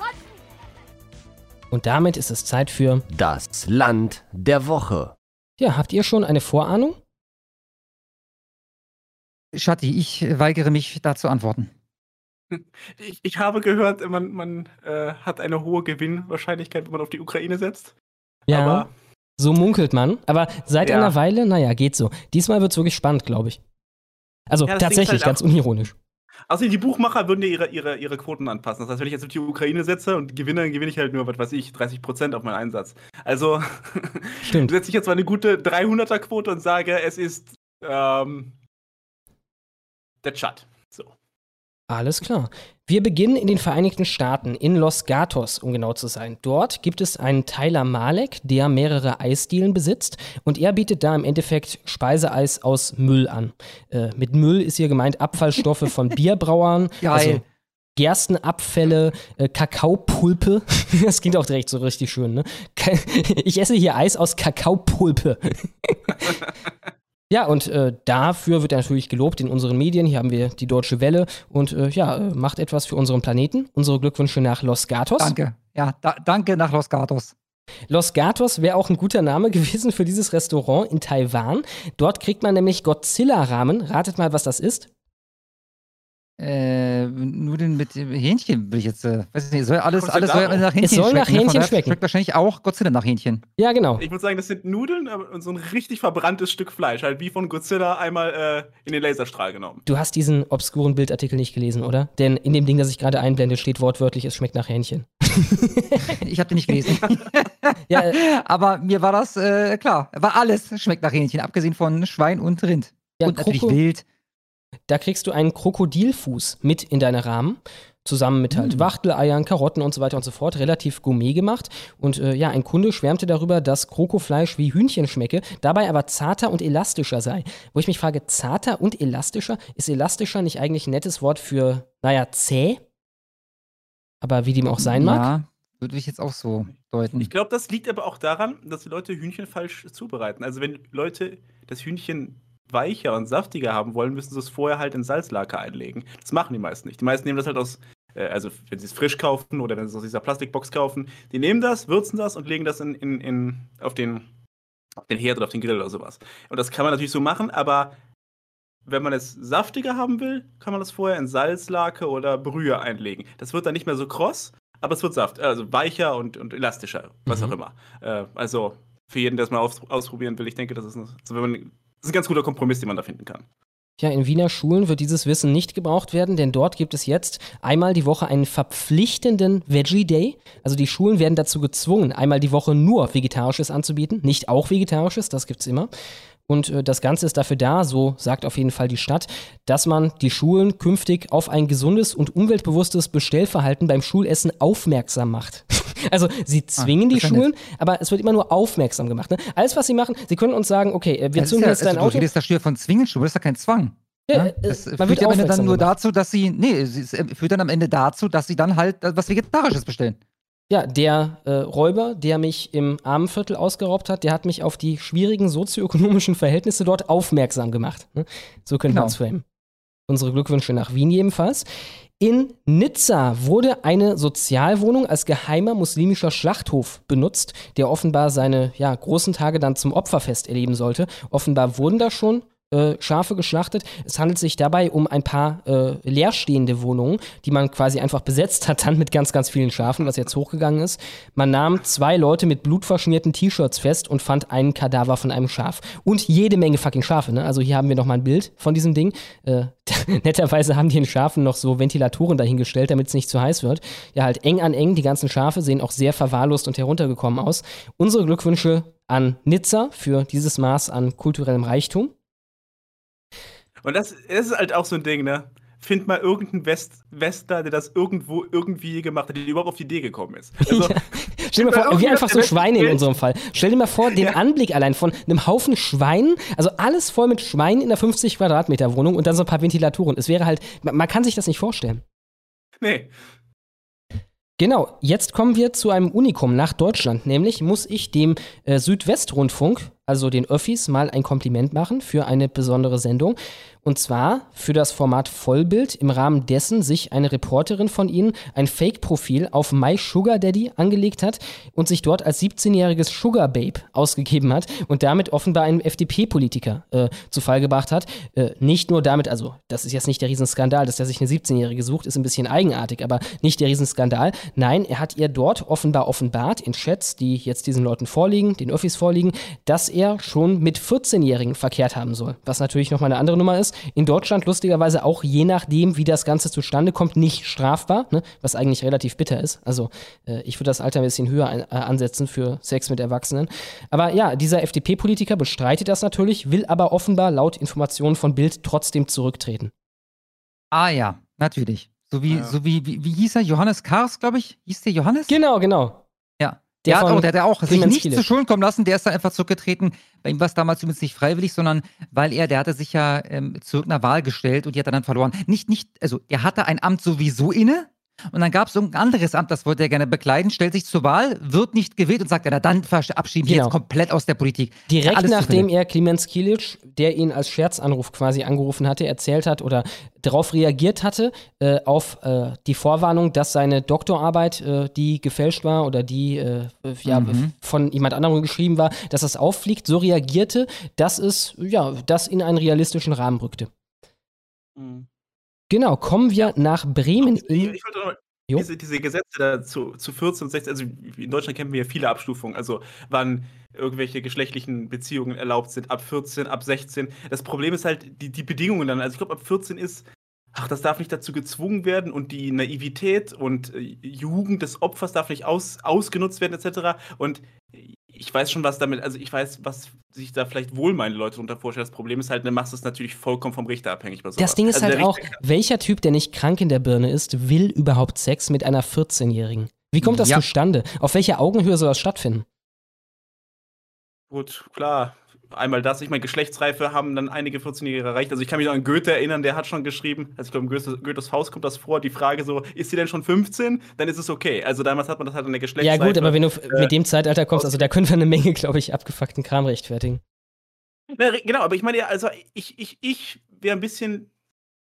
[SPEAKER 2] Und damit ist es Zeit für
[SPEAKER 13] Das Land der Woche.
[SPEAKER 2] Ja, habt ihr schon eine Vorahnung?
[SPEAKER 3] Schatti, ich weigere mich, da zu antworten.
[SPEAKER 4] Ich, ich habe gehört, man, man äh, hat eine hohe Gewinnwahrscheinlichkeit, wenn man auf die Ukraine setzt.
[SPEAKER 2] Ja.
[SPEAKER 4] Aber
[SPEAKER 2] so munkelt man. Aber seit
[SPEAKER 4] Ja.
[SPEAKER 2] einer Weile, naja, geht so. Diesmal wird es wirklich spannend, glaube ich. Also
[SPEAKER 4] Ja, ist
[SPEAKER 2] tatsächlich,
[SPEAKER 4] halt
[SPEAKER 2] ganz unironisch.
[SPEAKER 4] Also die Buchmacher würden ja ihre, ihre, ihre Quoten anpassen. Das heißt, wenn ich jetzt auf die Ukraine setze und gewinne, dann gewinne ich halt nur, was weiß ich, 30 Prozent auf meinen Einsatz. Also [laughs] setze ich jetzt mal eine gute 300er-Quote und sage, es ist ähm, der Chat.
[SPEAKER 2] Alles klar. Wir beginnen in den Vereinigten Staaten, in Los Gatos, um genau zu sein. Dort gibt es einen Tyler Malek, der mehrere Eisdielen besitzt und er bietet da im Endeffekt Speiseeis aus Müll an. Äh, mit Müll ist hier gemeint Abfallstoffe von [laughs] Bierbrauern,
[SPEAKER 3] Geil.
[SPEAKER 2] also Gerstenabfälle, äh, Kakaopulpe. [laughs] Das klingt auch direkt so richtig schön, ne? [laughs] Ich esse hier Eis aus Kakaopulpe. Ja, und äh, dafür wird er natürlich gelobt in unseren Medien. Hier haben wir die Deutsche Welle und äh, ja, äh, macht etwas für unseren Planeten. Unsere Glückwünsche nach Los Gatos.
[SPEAKER 3] Danke. Ja, da, danke nach Los Gatos.
[SPEAKER 2] Los Gatos wäre auch ein guter Name [laughs] gewesen für dieses Restaurant in Taiwan. Dort kriegt man nämlich Godzilla-Ramen. Ratet mal, was das ist.
[SPEAKER 3] Äh, Nudeln mit Hähnchen will ich jetzt, äh, weiß ich nicht, soll alles, alles soll nach Hähnchen
[SPEAKER 2] Es soll nach
[SPEAKER 3] schmecken. ne? Von
[SPEAKER 2] Hähnchen
[SPEAKER 3] daher
[SPEAKER 2] schmecken.
[SPEAKER 3] Schmeckt wahrscheinlich auch Godzilla nach Hähnchen.
[SPEAKER 2] Ja, genau.
[SPEAKER 4] Ich würde sagen, das sind Nudeln und so ein richtig verbranntes Stück Fleisch. Halt wie von Godzilla einmal äh, in den Laserstrahl genommen.
[SPEAKER 2] Du hast diesen obskuren Bildartikel nicht gelesen, oder? Denn in dem Ding, das ich gerade einblende, steht wortwörtlich, es schmeckt nach Hähnchen. [laughs]
[SPEAKER 3] Ich habe den nicht gelesen. [laughs]
[SPEAKER 2] Ja, äh, [laughs]
[SPEAKER 3] Aber mir war das äh, klar. War alles schmeckt nach Hähnchen, abgesehen von Schwein und Rind.
[SPEAKER 2] Ja,
[SPEAKER 3] und natürlich Wild.
[SPEAKER 2] Da kriegst du einen Krokodilfuß mit in deine Rahmen. Zusammen mit halt Wachteleiern, Karotten und so weiter und so fort. Relativ gourmet gemacht. Und äh, ja, ein Kunde schwärmte darüber, dass Krokofleisch wie Hühnchen schmecke, dabei aber zarter und elastischer sei. Wo ich mich frage, zarter und elastischer? Ist elastischer nicht eigentlich ein nettes Wort für, naja, zäh? Aber wie dem auch sein mag.
[SPEAKER 3] Ja, würde ich jetzt auch so deuten.
[SPEAKER 4] Ich glaube, das liegt aber auch daran, dass die Leute Hühnchen falsch zubereiten. Also wenn Leute das Hühnchen weicher und saftiger haben wollen, müssen sie es vorher halt in Salzlake einlegen. Das machen die meisten nicht. Die meisten nehmen das halt aus, äh, also wenn sie es frisch kaufen oder wenn sie es aus dieser Plastikbox kaufen, die nehmen das, würzen das und legen das in, in, in, auf, den, auf den Herd oder auf den Grill oder sowas. Und das kann man natürlich so machen, aber wenn man es saftiger haben will, kann man das vorher in Salzlake oder Brühe einlegen. Das wird dann nicht mehr so kross, aber es wird Saft, also weicher und, und elastischer, was
[SPEAKER 2] Mhm.
[SPEAKER 4] auch immer. Äh, also für jeden, der es mal aus, ausprobieren will, ich denke, das ist, ein, also wenn man, ist ein ganz guter Kompromiss, den man da finden kann.
[SPEAKER 2] Ja, in Wiener Schulen wird dieses Wissen nicht gebraucht werden, denn dort gibt es jetzt einmal die Woche einen verpflichtenden Veggie Day. Also die Schulen werden dazu gezwungen, einmal die Woche nur Vegetarisches anzubieten, nicht auch Vegetarisches, das gibt's immer. Und äh, das Ganze ist dafür da, so sagt auf jeden Fall die Stadt, dass man die Schulen künftig auf ein gesundes und umweltbewusstes Bestellverhalten beim Schulessen aufmerksam macht. [laughs] also sie zwingen die
[SPEAKER 3] das ist ja
[SPEAKER 2] Schulen, aber es wird immer nur aufmerksam gemacht. Ne? Alles, was sie machen, sie können uns sagen, okay, äh, wir
[SPEAKER 3] Das
[SPEAKER 2] zünden
[SPEAKER 3] ja,
[SPEAKER 2] jetzt dein
[SPEAKER 3] also,
[SPEAKER 2] Auto.
[SPEAKER 3] Du redest da schon von Zwingenschule, das ist ja kein Zwang.
[SPEAKER 2] Ja,
[SPEAKER 3] ne?
[SPEAKER 2] äh,
[SPEAKER 3] das
[SPEAKER 2] man
[SPEAKER 3] führt ja am Ende dann nur
[SPEAKER 2] gemacht.
[SPEAKER 3] dazu, dass sie, nee, es führt dann am Ende dazu, dass sie dann halt was Vegetarisches bestellen.
[SPEAKER 2] Ja, der äh, Räuber, der mich im Armenviertel ausgeraubt hat, der hat mich auf die schwierigen sozioökonomischen Verhältnisse dort aufmerksam gemacht. Ne? So könnte
[SPEAKER 3] Genau.
[SPEAKER 2] man es framen. Unsere Glückwünsche nach Wien jedenfalls. In Nizza wurde eine Sozialwohnung als geheimer muslimischer Schlachthof benutzt, der offenbar seine ja, großen Tage dann zum Opferfest erleben sollte. Offenbar wurden da schon äh, Schafe geschlachtet. Es handelt sich dabei um ein paar äh, leerstehende Wohnungen, die man quasi einfach besetzt hat, dann mit ganz, ganz vielen Schafen, was jetzt hochgegangen ist. Man nahm zwei Leute mit blutverschmierten T-Shirts fest und fand einen Kadaver von einem Schaf. Und jede Menge fucking Schafe, ne? Also hier haben wir nochmal ein Bild von diesem Ding. Äh, [laughs] netterweise haben die den Schafen noch so Ventilatoren dahingestellt, damit es nicht zu heiß wird. Ja, halt eng an eng. Die ganzen Schafe sehen auch sehr verwahrlost und heruntergekommen aus. Unsere Glückwünsche an Nizza für dieses Maß an kulturellem Reichtum.
[SPEAKER 4] Und das, das ist halt auch so ein Ding, ne? Find mal irgendeinen West Westler, der das irgendwo irgendwie gemacht hat, der überhaupt auf die Idee gekommen ist. [laughs] Also,
[SPEAKER 2] Stell dir mal vor, wie einfach so
[SPEAKER 4] der
[SPEAKER 2] Schweine in unserem Fall. Stell dir mal vor, den Anblick allein von einem Haufen Schweinen, also alles voll mit Schweinen in einer 50 Quadratmeter Wohnung und dann so ein paar Ventilatoren. Es wäre halt, man, man kann sich das nicht vorstellen.
[SPEAKER 4] nee.
[SPEAKER 2] Genau, jetzt kommen wir zu einem Unikum nach Deutschland. Nämlich muss ich dem äh, Südwestrundfunk, also den Öffis, mal ein Kompliment machen für eine besondere Sendung. Und zwar für das Format Vollbild, im Rahmen dessen sich eine Reporterin von ihnen ein Fake-Profil auf My Sugar Daddy angelegt hat und sich dort als 17-jähriges Sugar Babe ausgegeben hat und damit offenbar einen FDP-Politiker äh, zu Fall gebracht hat. Äh, nicht nur damit, also das ist jetzt nicht der Riesenskandal, dass er sich eine 17-jährige sucht, ist ein bisschen eigenartig, aber nicht der Riesenskandal. Nein, er hat ihr dort offenbar offenbart, in Chats, die jetzt diesen Leuten vorliegen, den Öffis vorliegen, dass er schon mit 14-Jährigen verkehrt haben soll. Was natürlich nochmal eine andere Nummer ist in Deutschland lustigerweise auch je nachdem, wie das Ganze zustande kommt, nicht strafbar, ne? was eigentlich relativ bitter ist. Also äh, ich würde das Alter ein bisschen höher ein, äh, ansetzen für Sex mit Erwachsenen. Aber ja, dieser FDP-Politiker bestreitet das natürlich, will aber offenbar laut Informationen von Bild trotzdem zurücktreten.
[SPEAKER 3] Ah ja, natürlich. So wie, ja. so wie, wie, wie hieß er? Johannes Kars, glaube ich? Hieß der Johannes?
[SPEAKER 2] Genau, genau.
[SPEAKER 3] Ja, der, der, hat auch, der hat auch sich nicht zu Schulden kommen lassen, der ist dann einfach zurückgetreten. Bei ihm war es damals übrigens nicht freiwillig, sondern weil er, der hatte sich ja ähm, zu irgendeiner Wahl gestellt und die hat er dann verloren. Nicht, nicht, also er hatte ein Amt sowieso inne, und dann gab es irgendein anderes Amt, das wollte er gerne bekleiden, stellt sich zur Wahl, wird nicht gewählt und sagt, ja, dann verabschieden wir genau. jetzt komplett aus der Politik.
[SPEAKER 2] Direkt nachdem er Clemens Kilic, der ihn als Scherzanruf quasi angerufen hatte, erzählt hat oder darauf reagiert hatte, äh, auf äh, die Vorwarnung, dass seine Doktorarbeit, äh, die gefälscht war oder die äh, ja, mhm. von jemand anderem geschrieben war, dass das auffliegt, so reagierte, dass es ja, das in einen realistischen Rahmen rückte. Mhm. Genau, kommen wir nach Bremen.
[SPEAKER 4] Ich, ich wollte noch diese, diese, Gesetze da zu, zu 14 und 16, also in Deutschland kennen wir ja viele Abstufungen, also wann irgendwelche geschlechtlichen Beziehungen erlaubt sind, ab 14, ab 16. Das Problem ist halt die, die Bedingungen dann. Also ich glaube, ab 14 ist, ach, das darf nicht dazu gezwungen werden und die Naivität und äh, Jugend des Opfers darf nicht aus, ausgenutzt werden, etc. Und ich weiß schon, was damit, also ich weiß, was sich da vielleicht wohl meine Leute darunter vorstellen. Das Problem ist halt, dann machst du es natürlich vollkommen vom Richter abhängig.
[SPEAKER 2] Das Ding ist also halt auch, welcher Typ, der nicht krank in der Birne ist, will überhaupt Sex mit einer 14-Jährigen? Wie kommt das ja. zustande? Auf welcher Augenhöhe soll das stattfinden?
[SPEAKER 4] Gut, klar einmal das, ich meine, Geschlechtsreife haben dann einige 14-Jährige erreicht. Also ich kann mich noch an Goethe erinnern, der hat schon geschrieben, also ich glaube, in Goethe, Goethes Faust kommt das vor, die Frage so, ist sie denn schon 15? Dann ist es okay. Also damals hat man das halt in der Geschlechtsreife.
[SPEAKER 2] Ja gut, aber wenn du äh, mit dem Zeitalter kommst, also da können wir eine Menge, glaube ich, abgefuckten Kram rechtfertigen.
[SPEAKER 4] Na, genau, aber ich meine ja, also ich, ich, ich wäre ein bisschen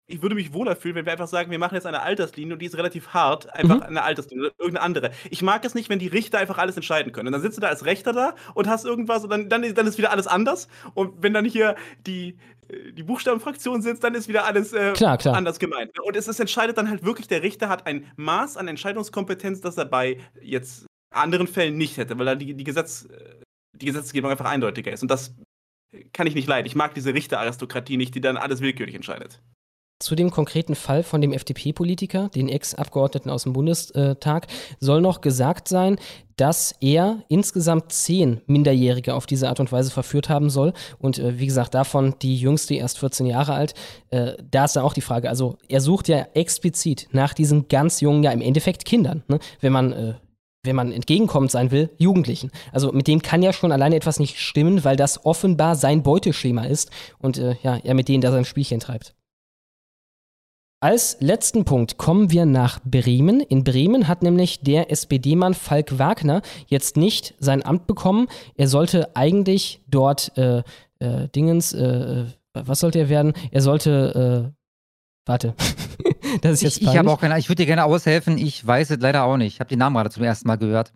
[SPEAKER 4] ich würde mich wohler fühlen, wenn wir einfach sagen, wir machen jetzt eine Alterslinie und die ist relativ hart, einfach mhm. eine Alterslinie oder irgendeine andere. Ich mag es nicht, wenn die Richter einfach alles entscheiden können. Und dann sitzt du da als Rechter da und hast irgendwas und dann, dann, dann ist wieder alles anders. Und wenn dann hier die, äh, die Buchstabenfraktion sitzt, dann ist wieder alles äh,
[SPEAKER 2] klar, klar.
[SPEAKER 4] anders gemeint. Und es, es entscheidet dann halt wirklich, der Richter hat ein Maß an Entscheidungskompetenz, das er bei jetzt anderen Fällen nicht hätte, weil da die, die, Gesetz, die Gesetzgebung einfach eindeutiger ist. Und das kann ich nicht leiden. Ich mag diese Richteraristokratie nicht, die dann alles willkürlich entscheidet.
[SPEAKER 2] Zu dem konkreten Fall von dem FDP-Politiker, den Ex-Abgeordneten aus dem Bundestag, soll noch gesagt sein, dass er insgesamt zehn Minderjährige auf diese Art und Weise verführt haben soll. Und äh, wie gesagt, davon die jüngste erst 14 Jahre alt. Äh, da ist dann auch die Frage, also er sucht ja explizit nach diesen ganz jungen, ja im Endeffekt Kindern, ne? wenn man äh, wenn man entgegenkommend sein will, Jugendlichen. Also mit dem kann ja schon alleine etwas nicht stimmen, weil das offenbar sein Beuteschema ist und äh, ja, er mit denen da sein Spielchen treibt. Als letzten Punkt kommen wir nach Bremen. In Bremen hat nämlich der SPD-Mann Falk Wagner jetzt nicht sein Amt bekommen. Er sollte eigentlich dort äh, äh, Dingens, äh, äh was sollte er werden? Er sollte, äh, warte, [laughs]
[SPEAKER 3] das ist jetzt Ich, ich habe auch keine, ich würde dir gerne aushelfen. Ich weiß es leider auch nicht. Ich habe den Namen gerade zum ersten Mal gehört.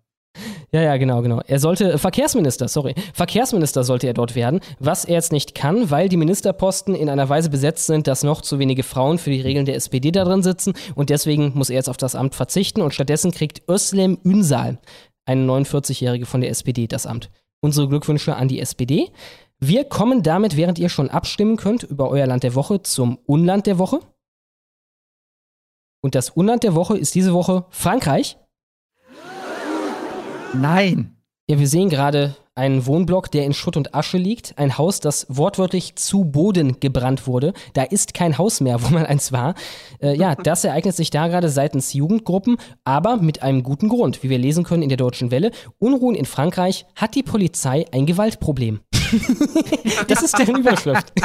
[SPEAKER 2] Ja, ja, genau, genau. Er sollte, Verkehrsminister, sorry, Verkehrsminister sollte er dort werden, was er jetzt nicht kann, weil die Ministerposten in einer Weise besetzt sind, dass noch zu wenige Frauen für die Regeln der SPD da drin sitzen und deswegen muss er jetzt auf das Amt verzichten und stattdessen kriegt Özlem Ünsal, eine 49-Jährige von der SPD, das Amt. Unsere Glückwünsche an die SPD. Wir kommen damit, während ihr schon abstimmen könnt über euer Land der Woche, zum Unland der Woche. Und das Unland der Woche ist diese Woche Frankreich.
[SPEAKER 3] Nein.
[SPEAKER 2] Ja, wir sehen gerade einen Wohnblock, der in Schutt und Asche liegt. Ein Haus, das wortwörtlich zu Boden gebrannt wurde. Da ist kein Haus mehr, [laughs] wo mal eins war. Äh, ja, das ereignet sich da gerade seitens Jugendgruppen, aber mit einem guten Grund. Wie wir lesen können in der Deutschen Welle, Unruhen in Frankreich hat die Polizei ein Gewaltproblem. [laughs] Das ist deren Überschrift. [laughs]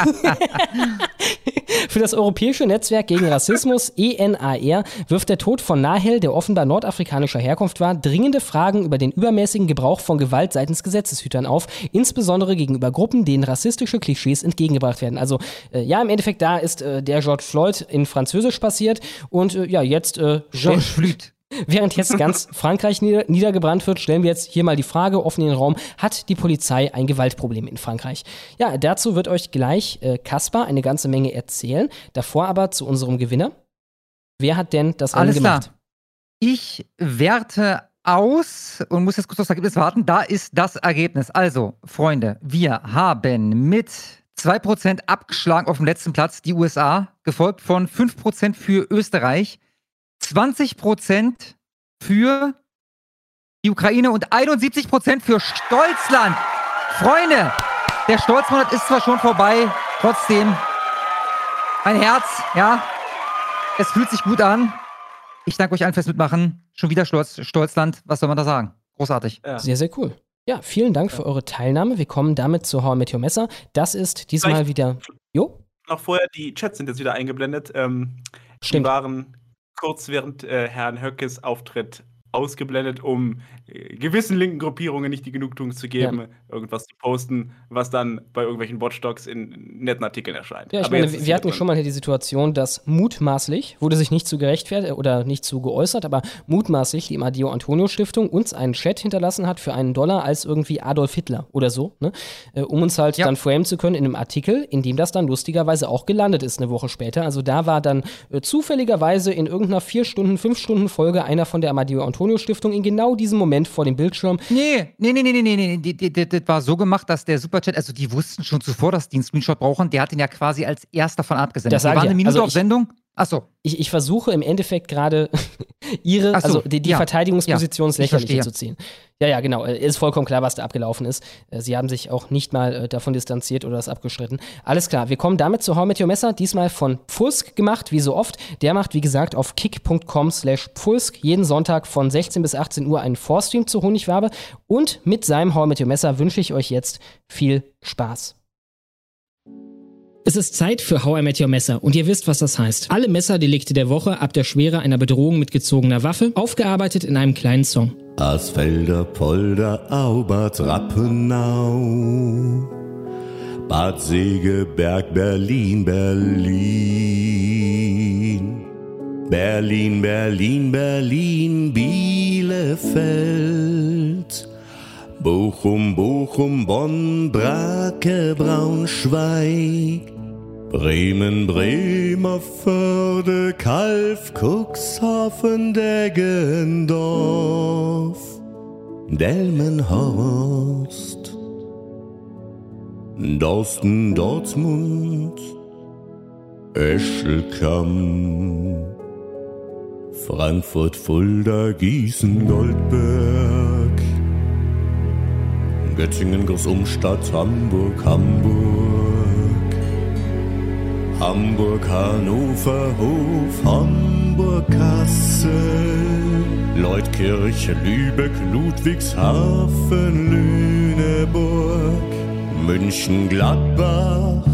[SPEAKER 2] Für das Europäische Netzwerk gegen Rassismus, ENAR, wirft der Tod von Nahel, der offenbar nordafrikanischer Herkunft war, dringende Fragen über den übermäßigen Gebrauch von Gewalt seitens Gesetzeshütern auf, insbesondere gegenüber Gruppen, denen rassistische Klischees entgegengebracht werden. Also äh, ja, im Endeffekt da ist äh, der George Floyd in Französisch passiert und äh, ja, jetzt äh,
[SPEAKER 3] George Floyd.
[SPEAKER 2] Während jetzt ganz [laughs] Frankreich nieder niedergebrannt wird, stellen wir jetzt hier mal die Frage offen in den Raum, hat die Polizei ein Gewaltproblem in Frankreich? Ja, dazu wird euch gleich äh, Kaspar eine ganze Menge erzählen. Davor aber zu unserem Gewinner. Wer hat denn das Rennen
[SPEAKER 3] Alles
[SPEAKER 2] gemacht?
[SPEAKER 3] klar. Ich werte aus und muss jetzt kurz aufs Ergebnis warten. Da ist das Ergebnis. Also, Freunde, wir haben mit 2% abgeschlagen auf dem letzten Platz die USA, gefolgt von 5% für Österreich, 20% für die Ukraine und 71% für Stolzland. Freunde, der Stolzmonat ist zwar schon vorbei, trotzdem ein Herz, ja. Es fühlt sich gut an. Ich danke euch allen fürs Mitmachen. Schon wieder Stolz, Stolzland. Was soll man da sagen? Großartig.
[SPEAKER 2] Sehr, sehr cool. Ja, vielen Dank für eure Teilnahme. Wir kommen damit zu I Met Your Messer. Das ist diesmal
[SPEAKER 4] Vielleicht-
[SPEAKER 2] wieder. Jo?
[SPEAKER 4] Noch vorher, die Chats sind jetzt wieder eingeblendet. Ähm,
[SPEAKER 2] Stimmt.
[SPEAKER 4] Die waren kurz während äh, Herrn Höckes Auftritt ausgeblendet, um äh, gewissen linken Gruppierungen nicht die Genugtuung zu geben, irgendwas zu posten, was dann bei irgendwelchen Watchdogs in netten Artikeln erscheint.
[SPEAKER 2] Ja, ich
[SPEAKER 4] Aber
[SPEAKER 2] meine, wir hatten
[SPEAKER 4] drin.
[SPEAKER 2] schon mal hier die Situation, dass mutmaßlich, wurde sich nicht zu gerechtfertigt oder nicht zu geäußert, aber mutmaßlich die Amadeo Antonio Stiftung uns einen Chat hinterlassen hat für einen Dollar als irgendwie Adolf Hitler oder so, ne? äh, um uns halt dann framen zu können in einem Artikel, in dem das dann lustigerweise auch gelandet ist eine Woche später. Also da war dann äh, zufälligerweise in irgendeiner vier Stunden, fünf Stunden Folge einer von der Amadeo Antonio Stiftung in genau diesem Moment vor dem Bildschirm.
[SPEAKER 3] Nee, nee, nee, nee, nee, nee, nee. Die, die, das war so gemacht, dass der Superchat, also die wussten schon zuvor, dass die einen Screenshot brauchen. Der hat den ja quasi als erster von.
[SPEAKER 2] Das
[SPEAKER 3] Die
[SPEAKER 2] sag
[SPEAKER 3] waren
[SPEAKER 2] ich ja.
[SPEAKER 3] eine Minute
[SPEAKER 2] Also
[SPEAKER 3] auf
[SPEAKER 2] ich-
[SPEAKER 3] Achso.
[SPEAKER 2] Ich, ich versuche im Endeffekt gerade [laughs] ihre,
[SPEAKER 3] so,
[SPEAKER 2] also die, die
[SPEAKER 3] ja.
[SPEAKER 2] Verteidigungsposition ins
[SPEAKER 3] Ja, ich
[SPEAKER 2] Lächerliche
[SPEAKER 3] verstehe.
[SPEAKER 2] zu ziehen. Ja, ja, genau. äh, Ist vollkommen klar, was da abgelaufen ist. Äh, Sie haben sich auch nicht mal äh, davon distanziert oder das abgestritten. Alles klar, wir kommen damit zu How Met Your Messer, diesmal von Pfulsk gemacht, wie so oft. Der macht, wie gesagt, auf kick.com slash Pfulsk jeden Sonntag von 16 bis 18 Uhr einen Vorstream zu Honigwabe. Und mit seinem How Met Your Messer wünsche ich euch jetzt viel Spaß. Es ist Zeit für How I Met Your Messer und ihr wisst, was das heißt. Alle Messerdelikte der Woche ab der Schwere einer Bedrohung mit gezogener Waffe, aufgearbeitet in einem kleinen Song.
[SPEAKER 14] Asfelder, Polder, Aubert, Rappenau. Bad Segeberg, Berlin, Berlin. Berlin, Berlin, Berlin, Bielefeld. Bochum, Bochum, Bonn, Brake, Braunschweig. Bremen, Bremerförde, Kalf, Cuxhaven, Deggendorf, Delmenhorst, Dorsten, Dortmund, Eschelkamm, Frankfurt, Fulda, Gießen, Goldberg, Göttingen, Großumstadt, Hamburg, Hamburg. Hamburg, Hannover, Hof, Hamburg, Kassel, Leutkirche, Lübeck, Ludwigshafen, Lüneburg, München, Gladbach,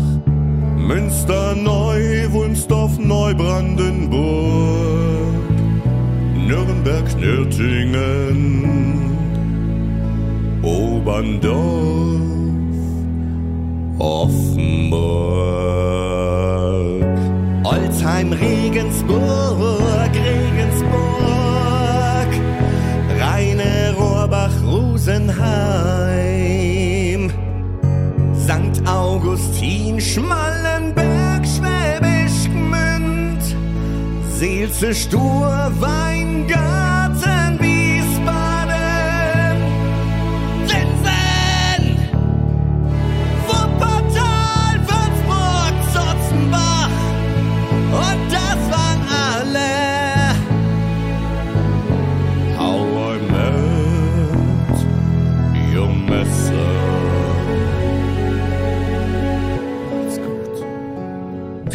[SPEAKER 14] Münster, Neu, Wunsdorf, Neubrandenburg, Nürnberg, Nürtingen, Oberndorf, Offenburg, Olsheim, Regensburg, Regensburg, Rheine, Rohrbach, Rosenheim, St. Augustin, Schmallenberg, Schwäbisch Gmünd, Seelze, Stur, Weingarten,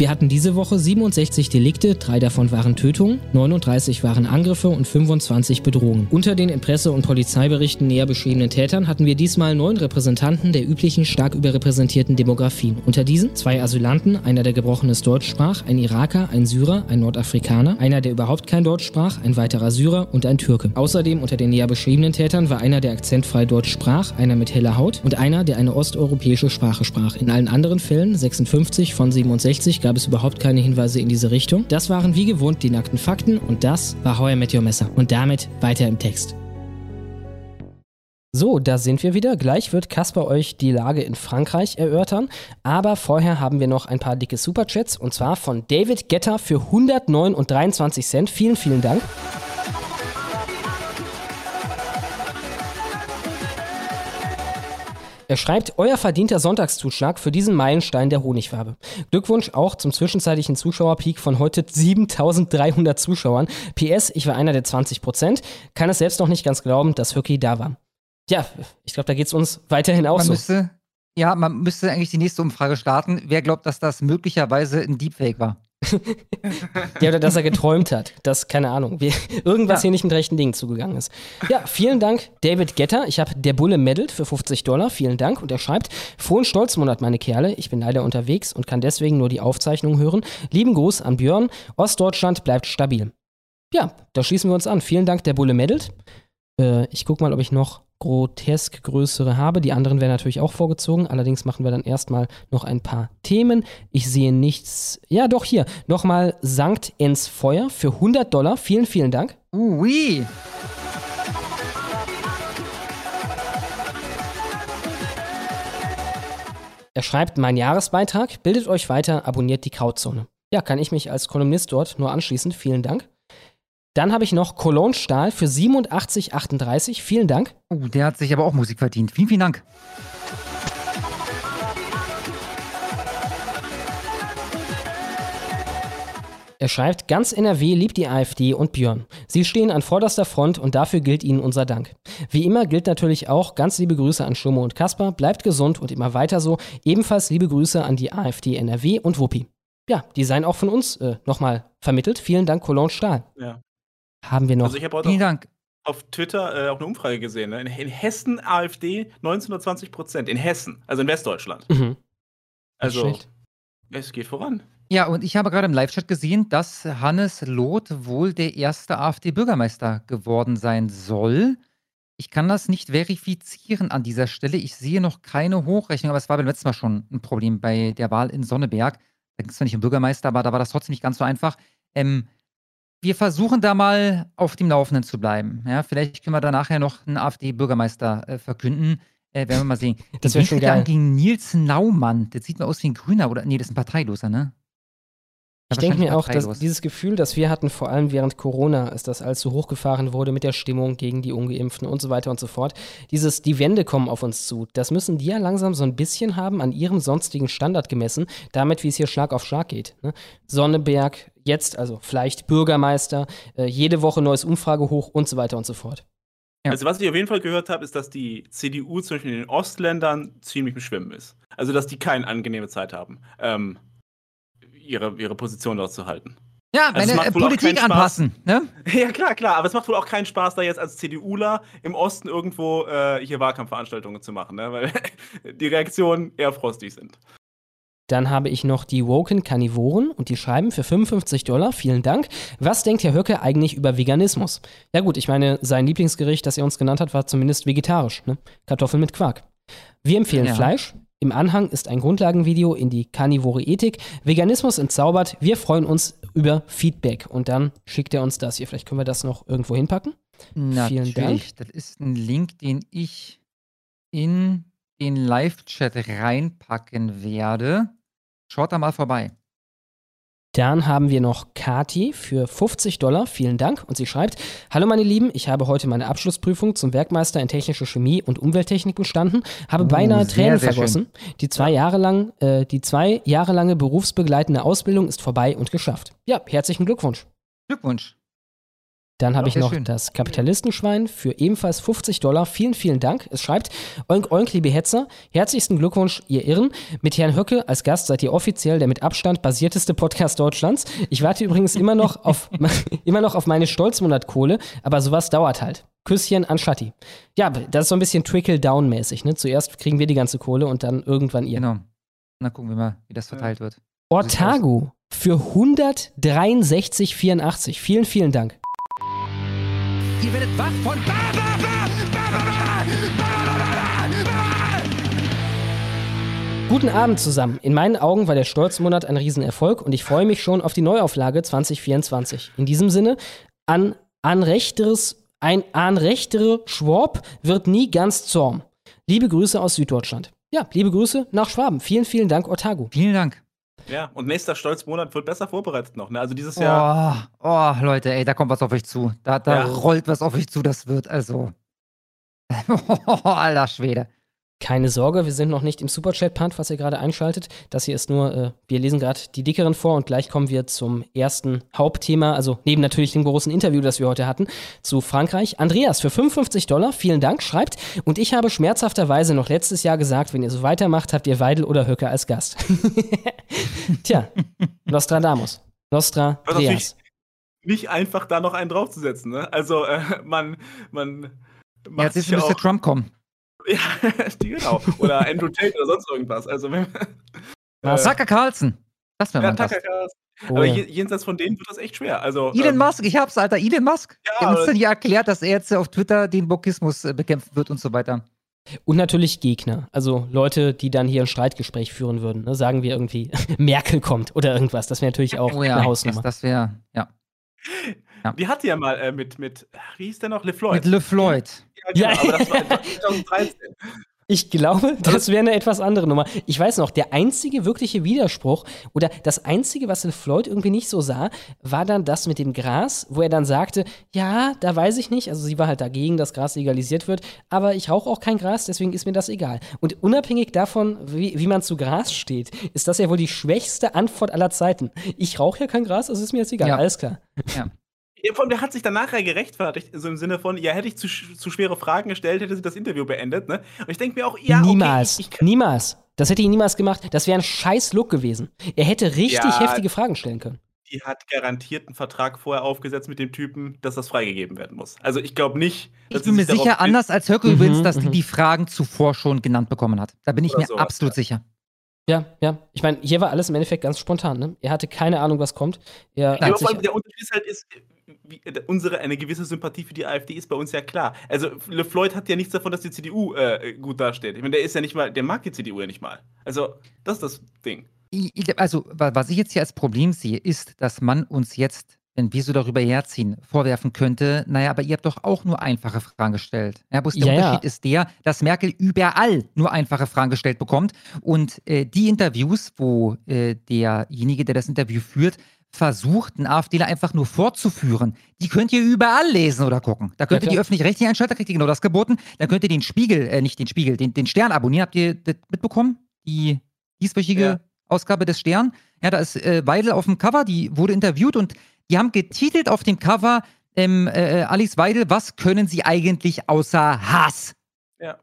[SPEAKER 2] Wir hatten diese Woche 67 Delikte, drei davon waren Tötungen, 39 waren Angriffe und 25 Bedrohungen. Unter den in Presse- und Polizeiberichten näher beschriebenen Tätern hatten wir diesmal neun Repräsentanten der üblichen stark überrepräsentierten Demografien. Unter diesen zwei Asylanten, einer der gebrochenes Deutsch sprach, ein Iraker, ein Syrer, ein Nordafrikaner, einer der überhaupt kein Deutsch sprach, ein weiterer Syrer und ein Türke. Außerdem unter den näher beschriebenen Tätern war einer, der akzentfrei Deutsch sprach, einer mit heller Haut und einer, der eine osteuropäische Sprache sprach. In allen anderen Fällen, 56 von 67, gab es überhaupt keine Hinweise in diese Richtung. Das waren wie gewohnt die nackten Fakten und das war Heuer mit Your Messer. Und damit weiter im Text. So, da sind wir wieder. Gleich wird Kasper euch die Lage in Frankreich erörtern. Aber vorher haben wir noch ein paar dicke Superchats und zwar von David Getter für 109 und 23 Cent. Vielen, vielen Dank. Er schreibt, euer verdienter Sonntagszuschlag für diesen Meilenstein der Honigwabe. Glückwunsch auch zum zwischenzeitlichen Zuschauerpeak von heute 7300 Zuschauern. PS, ich war einer der 20 Prozent. Kann es selbst noch nicht ganz glauben, dass Hücki da war. Ja, ich glaube, da geht es uns weiterhin auch
[SPEAKER 3] man
[SPEAKER 2] so.
[SPEAKER 3] Müsste, ja, man müsste eigentlich die nächste Umfrage starten. Wer glaubt, dass das möglicherweise ein Deepfake war?
[SPEAKER 2] Ja, oder dass er geträumt hat. Das, keine Ahnung. Wie, irgendwas
[SPEAKER 3] Ja.
[SPEAKER 2] hier nicht mit rechten Dingen zugegangen ist. Ja, vielen Dank, David Getter. Ich habe der Bulle medalt für 50 Dollar. Vielen Dank. Und er schreibt, frohen Stolzmonat, meine Kerle. Ich bin leider unterwegs und kann deswegen nur die Aufzeichnung hören. Lieben Gruß an Björn. Ostdeutschland bleibt stabil. Ja, da schließen wir uns an. Vielen Dank, der Bulle medalt. Äh, ich gucke mal, ob ich noch grotesk größere habe. Die anderen werden natürlich auch vorgezogen. Allerdings machen wir dann erstmal noch ein paar Themen. Ich sehe nichts. Ja, doch hier. Nochmal Sankt ins Feuer für 100 Dollar. Vielen, vielen Dank.
[SPEAKER 3] Ui.
[SPEAKER 2] Er schreibt, mein Jahresbeitrag, bildet euch weiter, abonniert die Krautzone. Ja, kann ich mich als Kolumnist dort nur anschließen. Vielen Dank. Dann habe ich noch Cologne Stahl für 87,38. Vielen Dank.
[SPEAKER 3] Oh, der hat sich aber auch Musik verdient. Vielen, vielen Dank.
[SPEAKER 2] Er schreibt, ganz NRW liebt die AfD und Björn. Sie stehen an vorderster Front und dafür gilt ihnen unser Dank. Wie immer gilt natürlich auch ganz liebe Grüße an Schummo und Kasper. Bleibt gesund und immer weiter so. Ebenfalls liebe Grüße an die AfD NRW und Wuppi. Ja, die seien auch von uns äh, nochmal vermittelt. Vielen Dank, Cologne Stahl.
[SPEAKER 4] Ja.
[SPEAKER 2] Haben wir noch.
[SPEAKER 4] Also ich habe heute
[SPEAKER 3] Vielen Dank.
[SPEAKER 4] auf Twitter äh, auch eine Umfrage gesehen. Ne? In, in Hessen AfD 19 oder 20 Prozent. In Hessen, also in Westdeutschland.
[SPEAKER 2] Mhm.
[SPEAKER 4] Also es geht voran.
[SPEAKER 3] Ja, und ich habe gerade im Live-Chat gesehen, dass Hannes Loth wohl der erste AfD-Bürgermeister geworden sein soll. Ich kann das nicht verifizieren an dieser Stelle. Ich sehe noch keine Hochrechnung, aber es war beim letzten Mal schon ein Problem bei der Wahl in Sonneberg. Da ging es zwar nicht um Bürgermeister, aber da war das trotzdem nicht ganz so einfach. Ähm, wir versuchen da mal auf dem Laufenden zu bleiben. Ja, vielleicht können wir da nachher noch einen AfD-Bürgermeister äh, verkünden. Äh, werden wir mal sehen. [laughs]
[SPEAKER 2] Das
[SPEAKER 3] Wie
[SPEAKER 2] wär schon geil.
[SPEAKER 3] gegen Nils Naumann. Der sieht mir aus wie ein Grüner oder nee, das ist ein Parteiloser, ne?
[SPEAKER 2] Ich
[SPEAKER 3] Ja,
[SPEAKER 2] denke mir auch, dass dieses Gefühl, das wir hatten, vor allem während Corona, als das allzu hochgefahren wurde mit der Stimmung gegen die Ungeimpften und so weiter und so fort, dieses, die Wände kommen auf uns zu, das müssen die ja langsam so ein bisschen haben an ihrem sonstigen Standard gemessen, damit wie es hier Schlag auf Schlag geht. Ne? Sonneberg, jetzt also vielleicht Bürgermeister, äh, jede Woche neues Umfrage hoch und so weiter und so fort.
[SPEAKER 3] Ja.
[SPEAKER 4] Also was ich auf jeden Fall gehört habe, ist, dass die CDU in den Ostländern ziemlich im Schwimmen ist. Also dass die keine angenehme Zeit haben, ähm, ihre, ihre Position dort zu halten.
[SPEAKER 3] Ja,
[SPEAKER 4] Also es
[SPEAKER 3] meine
[SPEAKER 4] macht wohl auch
[SPEAKER 3] Politik
[SPEAKER 4] keinen Spaß.
[SPEAKER 3] anpassen. Ne? [laughs]
[SPEAKER 4] Ja, klar, klar. Aber es macht wohl auch keinen Spaß, da jetzt als CDUler im Osten irgendwo äh, hier Wahlkampfveranstaltungen zu machen, ne? weil [laughs] die Reaktionen eher frostig sind.
[SPEAKER 2] Dann habe ich noch die Woken Karnivoren und die schreiben für 55 Dollar, vielen Dank. Was denkt Herr Höcke eigentlich über Veganismus? Ja gut, ich meine, sein Lieblingsgericht, das er uns genannt hat, war zumindest vegetarisch. Ne? Kartoffeln mit Quark. Wir empfehlen
[SPEAKER 3] Ja.
[SPEAKER 2] Fleisch. Im Anhang ist ein Grundlagenvideo in die Karnivore Ethik. Veganismus entzaubert. Wir freuen uns über Feedback. Und dann schickt er uns das hier. Vielleicht können wir das noch irgendwo hinpacken. Vielen Dank.
[SPEAKER 3] Natürlich. Das ist ein Link, den ich in den Live-Chat reinpacken werde. Schaut da mal vorbei.
[SPEAKER 2] Dann haben wir noch Kati für 50 Dollar. Vielen Dank. Und sie schreibt: Hallo meine Lieben, ich habe heute meine Abschlussprüfung zum Werkmeister in technische Chemie und Umwelttechnik bestanden, habe
[SPEAKER 3] Uh,
[SPEAKER 2] beinahe
[SPEAKER 3] sehr,
[SPEAKER 2] Tränen
[SPEAKER 3] sehr schön.
[SPEAKER 2] vergossen. Die zwei Jahre lang, äh, die zwei Jahre lange berufsbegleitende Ausbildung ist vorbei und geschafft. Ja, herzlichen Glückwunsch.
[SPEAKER 3] Glückwunsch.
[SPEAKER 2] Dann habe ich noch
[SPEAKER 3] schön.
[SPEAKER 2] das Kapitalistenschwein für ebenfalls 50 Dollar. Vielen, vielen Dank. Es schreibt, Oink Oink, liebe Hetzer, herzlichsten Glückwunsch, ihr Irren. Mit Herrn Höcke als Gast seid ihr offiziell der mit Abstand basierteste Podcast Deutschlands. Ich warte übrigens immer noch [laughs] auf, [laughs] immer noch auf meine Stolzmonatkohle, aber sowas dauert halt. Küsschen an Schatti. Ja, das ist so ein bisschen Trickle-Down-mäßig. Ne? Zuerst kriegen wir die ganze Kohle und dann irgendwann ihr.
[SPEAKER 3] Genau. Dann gucken wir mal, wie das verteilt wird.
[SPEAKER 2] Ortago für 163,84. Vielen, vielen Dank.
[SPEAKER 14] Ihr werdet wach von
[SPEAKER 2] Guten Abend zusammen. In meinen Augen war der Stolzmonat ein Riesenerfolg und ich freue mich schon auf die Neuauflage 2024. In diesem Sinne, an, an rechteres, ein an rechtere Schwab wird nie ganz zorn. Liebe Grüße aus Süddeutschland. Ja, liebe Grüße nach Schwaben. Vielen, vielen Dank, Ortago.
[SPEAKER 3] Vielen Dank.
[SPEAKER 4] Ja, und nächster Stolzmonat wird besser vorbereitet noch. Ne? Also dieses Jahr.
[SPEAKER 3] Oh, oh, Leute, ey, da kommt was auf euch zu. Da, da
[SPEAKER 4] Ja.
[SPEAKER 3] rollt was auf euch zu, das wird also. [laughs] Alter Schwede.
[SPEAKER 2] Keine Sorge, wir sind noch nicht im Superchat-Part, was ihr gerade einschaltet. Das hier ist nur, äh, wir lesen gerade die dickeren vor und gleich kommen wir zum ersten Hauptthema, also neben natürlich dem großen Interview, das wir heute hatten, zu Frankreich. Andreas für 55 Dollar, vielen Dank, schreibt, und ich habe schmerzhafterweise noch letztes Jahr gesagt, wenn ihr so weitermacht, habt ihr Weidel oder Höcke als Gast. [laughs] Tja, Nostradamus. Nostradamus.
[SPEAKER 4] nicht einfach, da noch einen draufzusetzen. Ne? Also, äh, man. man
[SPEAKER 3] Ja, jetzt ist müsste Trump kommen.
[SPEAKER 4] Ja, [laughs] genau. Oder Andrew Tate oder sonst irgendwas. Also, wenn, [laughs]
[SPEAKER 3] Was? Tucker Carlson. Das wäre
[SPEAKER 4] ja. Tucker Carlson.
[SPEAKER 3] Oh
[SPEAKER 4] Aber
[SPEAKER 3] ja.
[SPEAKER 4] je- jenseits von denen wird das echt schwer. Also,
[SPEAKER 3] Elon
[SPEAKER 4] ähm,
[SPEAKER 3] Musk, ich hab's, Alter. Elon Musk.
[SPEAKER 4] Ja,
[SPEAKER 3] Der uns dann hier erklärt, dass er jetzt auf Twitter den Wokismus äh, bekämpfen wird und so weiter.
[SPEAKER 2] Und natürlich Gegner, also Leute, die dann hier ein Streitgespräch führen würden. Ne? Sagen wir irgendwie, [laughs] Merkel kommt oder irgendwas. Das wäre natürlich auch
[SPEAKER 3] Oh ja,
[SPEAKER 2] eine
[SPEAKER 3] das,
[SPEAKER 2] Hausnummer.
[SPEAKER 3] das wäre, ja.
[SPEAKER 4] Die hatte ja mal äh, mit, mit, wie hieß der noch? LeFloid.
[SPEAKER 3] Mit LeFloid.
[SPEAKER 4] Ja, genau,
[SPEAKER 2] Ja.
[SPEAKER 4] aber das war 2013. [laughs] [laughs]
[SPEAKER 2] Ich glaube, das wäre eine etwas andere Nummer. Ich weiß noch, der einzige wirkliche Widerspruch oder das einzige, was in Floyd irgendwie nicht so sah, war dann das mit dem Gras, wo er dann sagte, ja, da weiß ich nicht, also sie war halt dagegen, dass Gras legalisiert wird, aber ich rauche auch kein Gras, deswegen ist mir das egal. Und unabhängig davon, wie, wie man zu Gras steht, ist das ja wohl die schwächste Antwort aller Zeiten. Ich rauche ja kein Gras, also ist mir jetzt egal,
[SPEAKER 3] Ja.
[SPEAKER 2] alles klar.
[SPEAKER 3] Ja.
[SPEAKER 4] Ja, vor allem, der hat sich dann nachher gerechtfertigt, so im Sinne von, ja, hätte ich zu, zu schwere Fragen gestellt, hätte sie das Interview beendet, ne? Und ich denke mir auch, ja,
[SPEAKER 2] niemals,
[SPEAKER 4] okay, ich, ich,
[SPEAKER 2] niemals. Das hätte ihn niemals gemacht. Das wäre ein scheiß Look gewesen. Er hätte richtig
[SPEAKER 4] Ja.
[SPEAKER 2] heftige Fragen stellen können.
[SPEAKER 4] die hat garantiert einen Vertrag vorher aufgesetzt mit dem Typen, dass das freigegeben werden muss. Also ich glaube nicht,
[SPEAKER 3] Ich
[SPEAKER 4] dass
[SPEAKER 3] bin mir sicher, anders als Höcke
[SPEAKER 2] Mhm,
[SPEAKER 3] übrigens, dass die
[SPEAKER 2] mhm.
[SPEAKER 3] die Fragen zuvor schon genannt bekommen hat. Da bin ich
[SPEAKER 4] Oder
[SPEAKER 3] mir
[SPEAKER 4] sowas,
[SPEAKER 3] absolut sicher.
[SPEAKER 2] Ja, ja. Ich meine, hier war alles im Endeffekt ganz spontan. Ne? Er hatte keine Ahnung, was kommt. Er
[SPEAKER 4] Ja, aber
[SPEAKER 2] hat
[SPEAKER 4] vor allem der Unterschied ist halt, ist, wie, äh, unsere, eine gewisse Sympathie für die AfD ist bei uns ja klar. Also LeFloid hat ja nichts davon, dass die CDU äh, gut dasteht. Ich meine, der ist ja nicht mal, der mag die CDU ja nicht mal. Also, das ist das Ding.
[SPEAKER 3] Also, wa- was ich jetzt hier als Problem sehe, ist, dass man uns jetzt, wenn wir so darüber herziehen, vorwerfen könnte, naja, aber ihr habt doch auch nur einfache Fragen gestellt. Ja, bloß der
[SPEAKER 2] Ja, ja.
[SPEAKER 3] Unterschied ist der, dass Merkel überall nur einfache Fragen gestellt bekommt und äh, die Interviews, wo äh, derjenige, der das Interview führt, versucht, einen AfDler einfach nur fortzuführen, die könnt ihr überall lesen oder gucken. Da könnt ihr
[SPEAKER 2] klar.
[SPEAKER 3] die öffentlich-rechtlichen einschalten, da kriegt ihr genau das geboten. Dann könnt ihr den Spiegel, äh, nicht den Spiegel, den, den Stern abonnieren. Habt ihr das mitbekommen? Die dieswöchige
[SPEAKER 4] Ja.
[SPEAKER 3] Ausgabe des Stern. Ja, da ist äh, Weidel auf dem Cover, die wurde interviewt und die haben getitelt auf dem Cover, ähm, äh, Alice Weidel, was können sie eigentlich außer Hass?
[SPEAKER 4] Ja.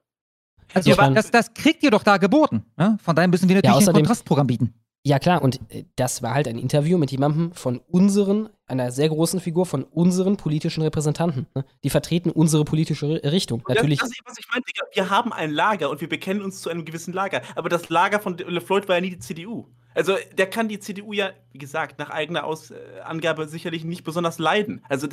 [SPEAKER 3] Also,
[SPEAKER 2] Ja,
[SPEAKER 3] das, das kriegt ihr doch da geboten. Ne? Von daher müssen wir natürlich ein
[SPEAKER 2] außerdem-
[SPEAKER 3] Kontrastprogramm bieten.
[SPEAKER 2] Ja, klar. Und äh, das war halt ein Interview mit jemandem von unseren, einer sehr großen Figur von unseren politischen Repräsentanten. Ne? Die vertreten unsere politische Ri- Richtung.
[SPEAKER 4] Und
[SPEAKER 2] Natürlich.
[SPEAKER 4] Das, das ist, was ich meinte. Wir haben ein Lager und wir bekennen uns zu einem gewissen Lager. Aber das Lager von LeFloid war ja nie die CDU. Also, der kann die CDU ja, wie gesagt, nach eigener Aus äh, Angabe sicherlich nicht besonders leiden. Also,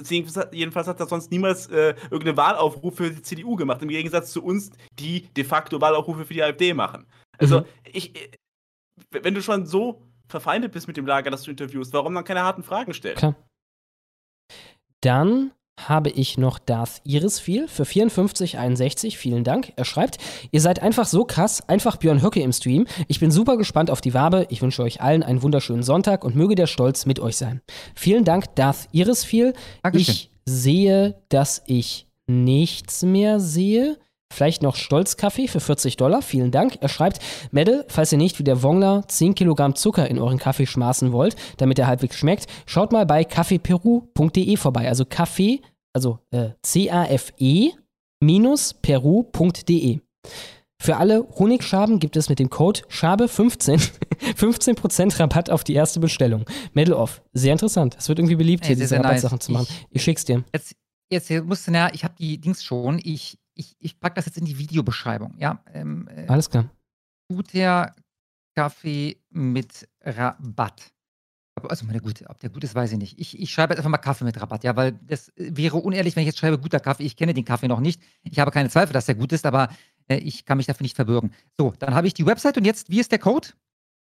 [SPEAKER 4] jedenfalls hat er sonst niemals äh, irgendeinen Wahlaufruf für die CDU gemacht. Im Gegensatz zu uns, die de facto Wahlaufrufe für die AfD machen. Also,
[SPEAKER 2] Mhm.
[SPEAKER 4] ich, äh, wenn du schon so verfeindet bist mit dem Lager, das du interviewst, warum dann keine harten Fragen stellen?
[SPEAKER 2] Klar. Dann habe ich noch Darth Irisfiel für 5461. Vielen Dank. Er schreibt, ihr seid einfach so krass, einfach Björn Höcke im Stream. Ich bin super gespannt auf die Wabe. Ich wünsche euch allen einen wunderschönen Sonntag und möge der Stolz mit euch sein. Vielen Dank, Darth Irisfiel.
[SPEAKER 3] Dankeschön.
[SPEAKER 2] Ich sehe, dass ich nichts mehr sehe. Vielleicht noch Stolzkaffee für 40 Dollar. Vielen Dank. Er schreibt, Mädel, falls ihr nicht wie der Wongler 10 Kilogramm Zucker in euren Kaffee schmaßen wollt, damit er halbwegs schmeckt, schaut mal bei kaffeeperu.de vorbei. Also Kaffee also äh, cafe-peru.de. Für alle Honigschaben gibt es mit dem Code Schabe15 15% [laughs] Rabatt auf die erste Bestellung. Medal off. Sehr interessant. Es wird irgendwie beliebt,
[SPEAKER 3] Ey,
[SPEAKER 2] hier diese Rabattsachen
[SPEAKER 3] nice.
[SPEAKER 2] zu machen. Ich, schick's dir.
[SPEAKER 3] Jetzt, jetzt musst du, na, ich habe die Dings schon. Ich, ich, ich packe das jetzt in die Videobeschreibung. Ja, ähm, äh,
[SPEAKER 2] Alles klar.
[SPEAKER 3] guter Kaffee mit Rabatt. Also, meine Güte, ob der gut ist, weiß ich nicht. Ich, ich schreibe jetzt einfach mal Kaffee mit Rabatt, ja, weil das äh, wäre unehrlich, wenn ich jetzt schreibe, guter Kaffee. Ich kenne den Kaffee noch nicht. Ich habe keine Zweifel, dass der gut ist, aber äh, ich kann mich dafür nicht verbürgen. So, dann habe ich die Website und jetzt, wie ist der Code?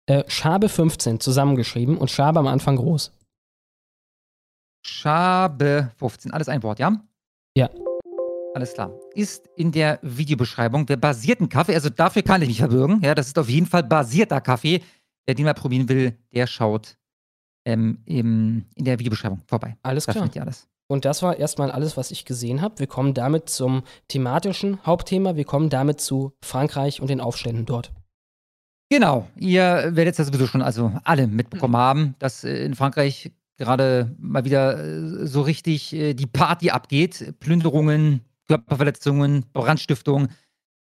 [SPEAKER 2] Äh, Schabe15 zusammengeschrieben und Schabe am Anfang groß.
[SPEAKER 3] Schabe 15, alles ein Wort, ja?
[SPEAKER 2] Ja.
[SPEAKER 3] Alles klar. Ist in der Videobeschreibung der basierten Kaffee, also dafür kann ich mich verbürgen. Ja, das ist auf jeden Fall basierter Kaffee. Wer den mal probieren will, der schaut ähm, im, in der Videobeschreibung vorbei.
[SPEAKER 2] Alles
[SPEAKER 3] Da
[SPEAKER 2] klar.
[SPEAKER 3] alles.
[SPEAKER 2] Und das war erstmal alles, was ich gesehen habe. Wir kommen damit zum thematischen Hauptthema. Wir kommen damit zu Frankreich und den Aufständen dort.
[SPEAKER 3] Genau, ihr werdet ja sowieso schon also alle mitbekommen haben, dass äh, in Frankreich gerade mal wieder äh, so richtig äh, die Party abgeht. Plünderungen, Körperverletzungen, Brandstiftung.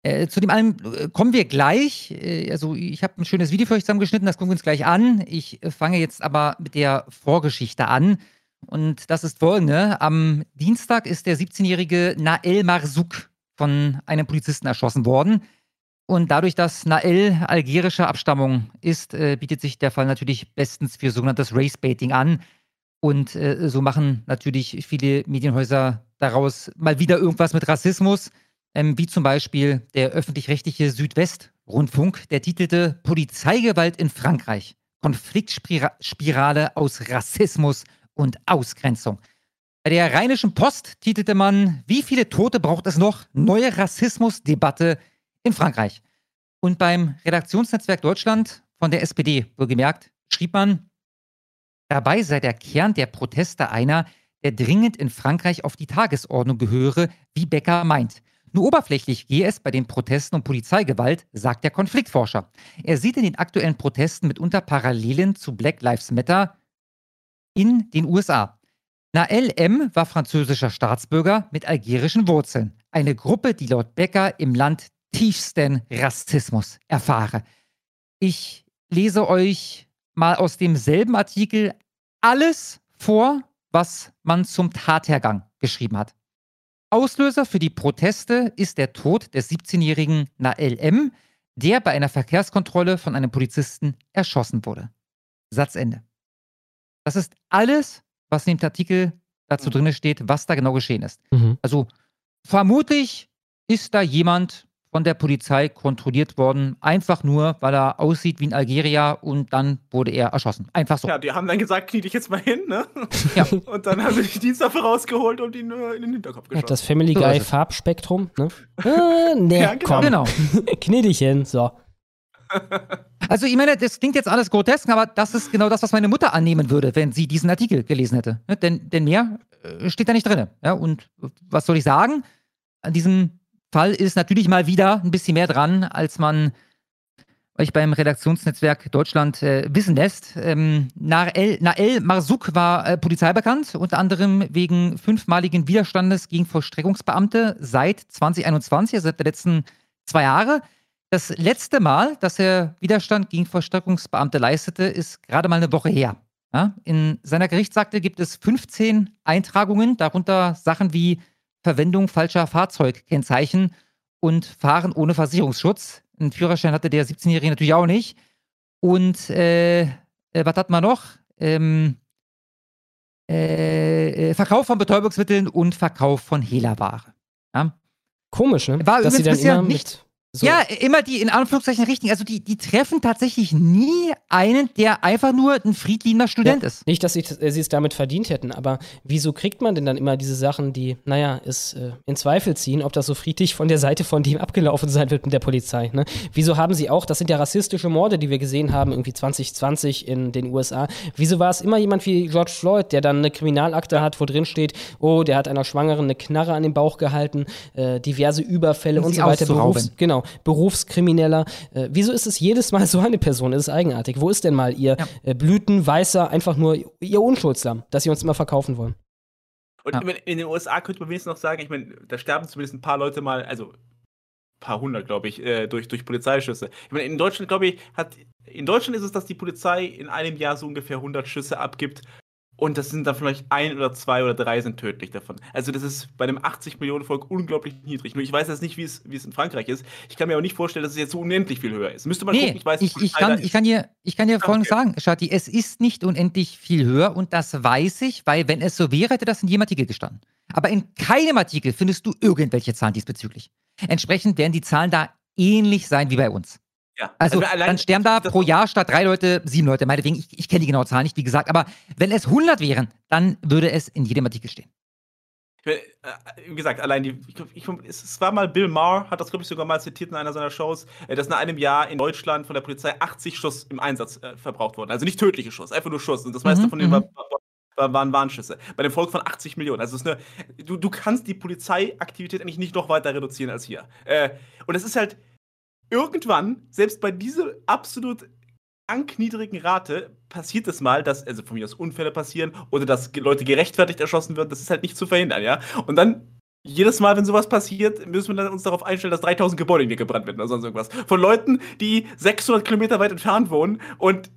[SPEAKER 3] Äh, zu dem allem äh, kommen wir gleich. Äh, also ich habe ein schönes Video für euch zusammengeschnitten, das gucken wir uns gleich an. Ich äh, fange jetzt aber mit der Vorgeschichte an. Und das ist folgende. Am Dienstag ist der 17-jährige Nael Marzouk von einem Polizisten erschossen worden. Und dadurch, dass Nael algerischer Abstammung ist, äh, bietet sich der Fall natürlich bestens für sogenanntes Race-Baiting an. Und äh, so machen natürlich viele Medienhäuser daraus mal wieder irgendwas mit Rassismus, ähm, wie zum Beispiel der öffentlich-rechtliche Südwest-Rundfunk, der titelte Polizeigewalt in Frankreich. Konfliktspirale aus Rassismus und Ausgrenzung. Bei der Rheinischen Post titelte man, wie viele Tote braucht es noch? Neue Rassismusdebatte in Frankreich. Und beim Redaktionsnetzwerk Deutschland von der SPD, wohlgemerkt, schrieb man, dabei sei der Kern der Proteste einer, der dringend in Frankreich auf die Tagesordnung gehöre, wie Becker meint. Nur oberflächlich gehe es bei den Protesten um Polizeigewalt, sagt der Konfliktforscher. Er sieht in den aktuellen Protesten mitunter Parallelen zu Black Lives Matter in den USA. Nael M. war französischer Staatsbürger mit algerischen Wurzeln. Eine Gruppe, die laut Becker im Land tiefsten Rassismus erfahre. Ich lese euch mal aus demselben Artikel alles vor, was man zum Tathergang geschrieben hat. Auslöser für die Proteste ist der Tod des 17-jährigen Nael M., der bei einer Verkehrskontrolle von einem Polizisten erschossen wurde. Satzende. Das ist alles, was in dem Artikel dazu drin steht, was da genau geschehen ist.
[SPEAKER 2] Mhm.
[SPEAKER 3] Also vermutlich ist da jemand von der Polizei kontrolliert worden, einfach nur, weil er aussieht wie ein Algerier und dann wurde er erschossen. Einfach so.
[SPEAKER 4] Ja, die haben dann gesagt, knie dich jetzt mal hin, ne?
[SPEAKER 3] Ja. [laughs]
[SPEAKER 4] Und dann haben sie die Dienstwaffe rausgeholt und ihn äh, in den Hinterkopf
[SPEAKER 2] Ja,
[SPEAKER 4] geschossen.
[SPEAKER 2] das Family
[SPEAKER 3] So
[SPEAKER 2] Guy
[SPEAKER 3] es.
[SPEAKER 2] Farbspektrum, ne? Äh, [laughs] nee,
[SPEAKER 4] Ja, genau.
[SPEAKER 2] komm.
[SPEAKER 3] Genau. [laughs]
[SPEAKER 2] Knie dich hin, so.
[SPEAKER 3] Also ich meine, das klingt jetzt alles grotesk, aber das ist genau das, was meine Mutter annehmen würde, wenn sie diesen Artikel gelesen hätte. Ne? Denn, denn mehr äh, steht da nicht drin. Ja? Und was soll ich sagen? An diesem Fall ist natürlich mal wieder ein bisschen mehr dran, als man euch beim Redaktionsnetzwerk Deutschland äh, wissen lässt. Ähm, Nael, Nael Marzouk war äh, polizeibekannt, unter anderem wegen fünfmaligen Widerstandes gegen Vollstreckungsbeamte seit 2021, also seit der letzten zwei Jahre. Das letzte Mal, dass er Widerstand gegen Vollstreckungsbeamte leistete, ist gerade mal eine Woche her. Ja? In seiner Gerichtsakte gibt es 15 Eintragungen, darunter Sachen wie Verwendung falscher Fahrzeugkennzeichen und Fahren ohne Versicherungsschutz. Einen Führerschein hatte der 17-Jährige natürlich auch nicht. Und äh, äh, was hat man noch? Ähm, äh, äh, Verkauf von Betäubungsmitteln und Verkauf von Hehlerware. Ja?
[SPEAKER 2] Komisch, ne?
[SPEAKER 3] War
[SPEAKER 2] Dass sie
[SPEAKER 3] übrigens bisher
[SPEAKER 2] immer
[SPEAKER 3] nicht-
[SPEAKER 2] so
[SPEAKER 3] Ja, immer die in Anführungszeichen richtigen. Also die, die treffen tatsächlich nie einen, der einfach nur ein friedliebender Student
[SPEAKER 2] ja,
[SPEAKER 3] ist.
[SPEAKER 2] Nicht, dass sie, äh, sie es damit verdient hätten, aber wieso kriegt man denn dann immer diese Sachen, die, naja, es äh, in Zweifel ziehen, ob das so friedlich von der Seite von dem abgelaufen sein wird mit der Polizei? Ne? Wieso haben sie auch, das sind ja rassistische Morde, die wir gesehen haben, irgendwie 2020 in den USA. Wieso war es immer jemand wie George Floyd, der dann eine Kriminalakte hat, wo drin steht, oh, der hat einer Schwangeren eine Knarre an den Bauch gehalten, äh, diverse Überfälle und
[SPEAKER 3] sie
[SPEAKER 2] so weiter. Berufs, genau, Berufskrimineller. Äh, wieso ist es jedes Mal so eine Person? Das ist eigenartig. Wo ist denn mal ihr äh, Blütenweißer, einfach nur ihr Unschuldslamm, das sie uns immer verkaufen wollen?
[SPEAKER 4] Und in, in den USA könnte man wenigstens noch sagen, ich meine, da sterben zumindest ein paar Leute mal, also ein paar hundert, glaube ich, äh, durch, durch Polizeischüsse. Ich meine, in Deutschland, glaube ich, hat, in Deutschland ist es, dass die Polizei in einem Jahr so ungefähr 100 Schüsse abgibt. Und das sind dann vielleicht ein oder zwei oder drei sind tödlich davon. Also das ist bei einem 80 Millionen Volk unglaublich niedrig. Nur ich weiß jetzt nicht, wie es, wie es in Frankreich ist. Ich kann mir aber nicht vorstellen, dass es jetzt so unendlich viel höher ist. Müsste man
[SPEAKER 3] Nee,
[SPEAKER 4] gucken, ich weiß
[SPEAKER 3] ich, ich, kann, ich, kann dir, ich kann dir Folgendes sagen, Shati, es ist nicht unendlich viel höher und das weiß ich, weil wenn es so wäre, hätte das in jedem Artikel gestanden. Aber in keinem Artikel findest du irgendwelche Zahlen diesbezüglich. Entsprechend werden die Zahlen da ähnlich sein wie bei uns.
[SPEAKER 4] Ja.
[SPEAKER 3] Also,
[SPEAKER 4] Also allein-
[SPEAKER 3] dann sterben da pro Jahr statt drei Leute sieben Leute. Meinetwegen, ich, ich kenne die genaue Zahl nicht, wie gesagt, aber wenn es 100 wären, dann würde es in jedem Artikel stehen.
[SPEAKER 4] Äh, wie gesagt, allein die, ich, ich, es war mal Bill Maher, hat das, glaube ich, sogar mal zitiert in einer seiner Shows, äh, dass in einem Jahr in Deutschland von der Polizei 80 Schuss im Einsatz äh, verbraucht wurden. Also nicht tödliche Schuss, einfach nur Schuss. Und das meiste
[SPEAKER 3] Mhm,
[SPEAKER 4] von denen
[SPEAKER 3] mhm.
[SPEAKER 4] war, war, waren Warnschüsse. Bei dem Volk von 80 Millionen. Also es ist eine, du, du kannst die Polizeiaktivität eigentlich nicht noch weiter reduzieren als hier. Äh, und es ist halt irgendwann, selbst bei dieser absolut niedrigen Rate, passiert es mal, dass, also von mir aus Unfälle passieren oder dass Leute gerechtfertigt erschossen werden. Das ist halt nicht zu verhindern, ja. Und dann jedes Mal, wenn sowas passiert, müssen wir uns darauf einstellen, dass 3000 Gebäude niedergebrannt werden oder sonst irgendwas. Von Leuten, die 600 Kilometer weit entfernt wohnen und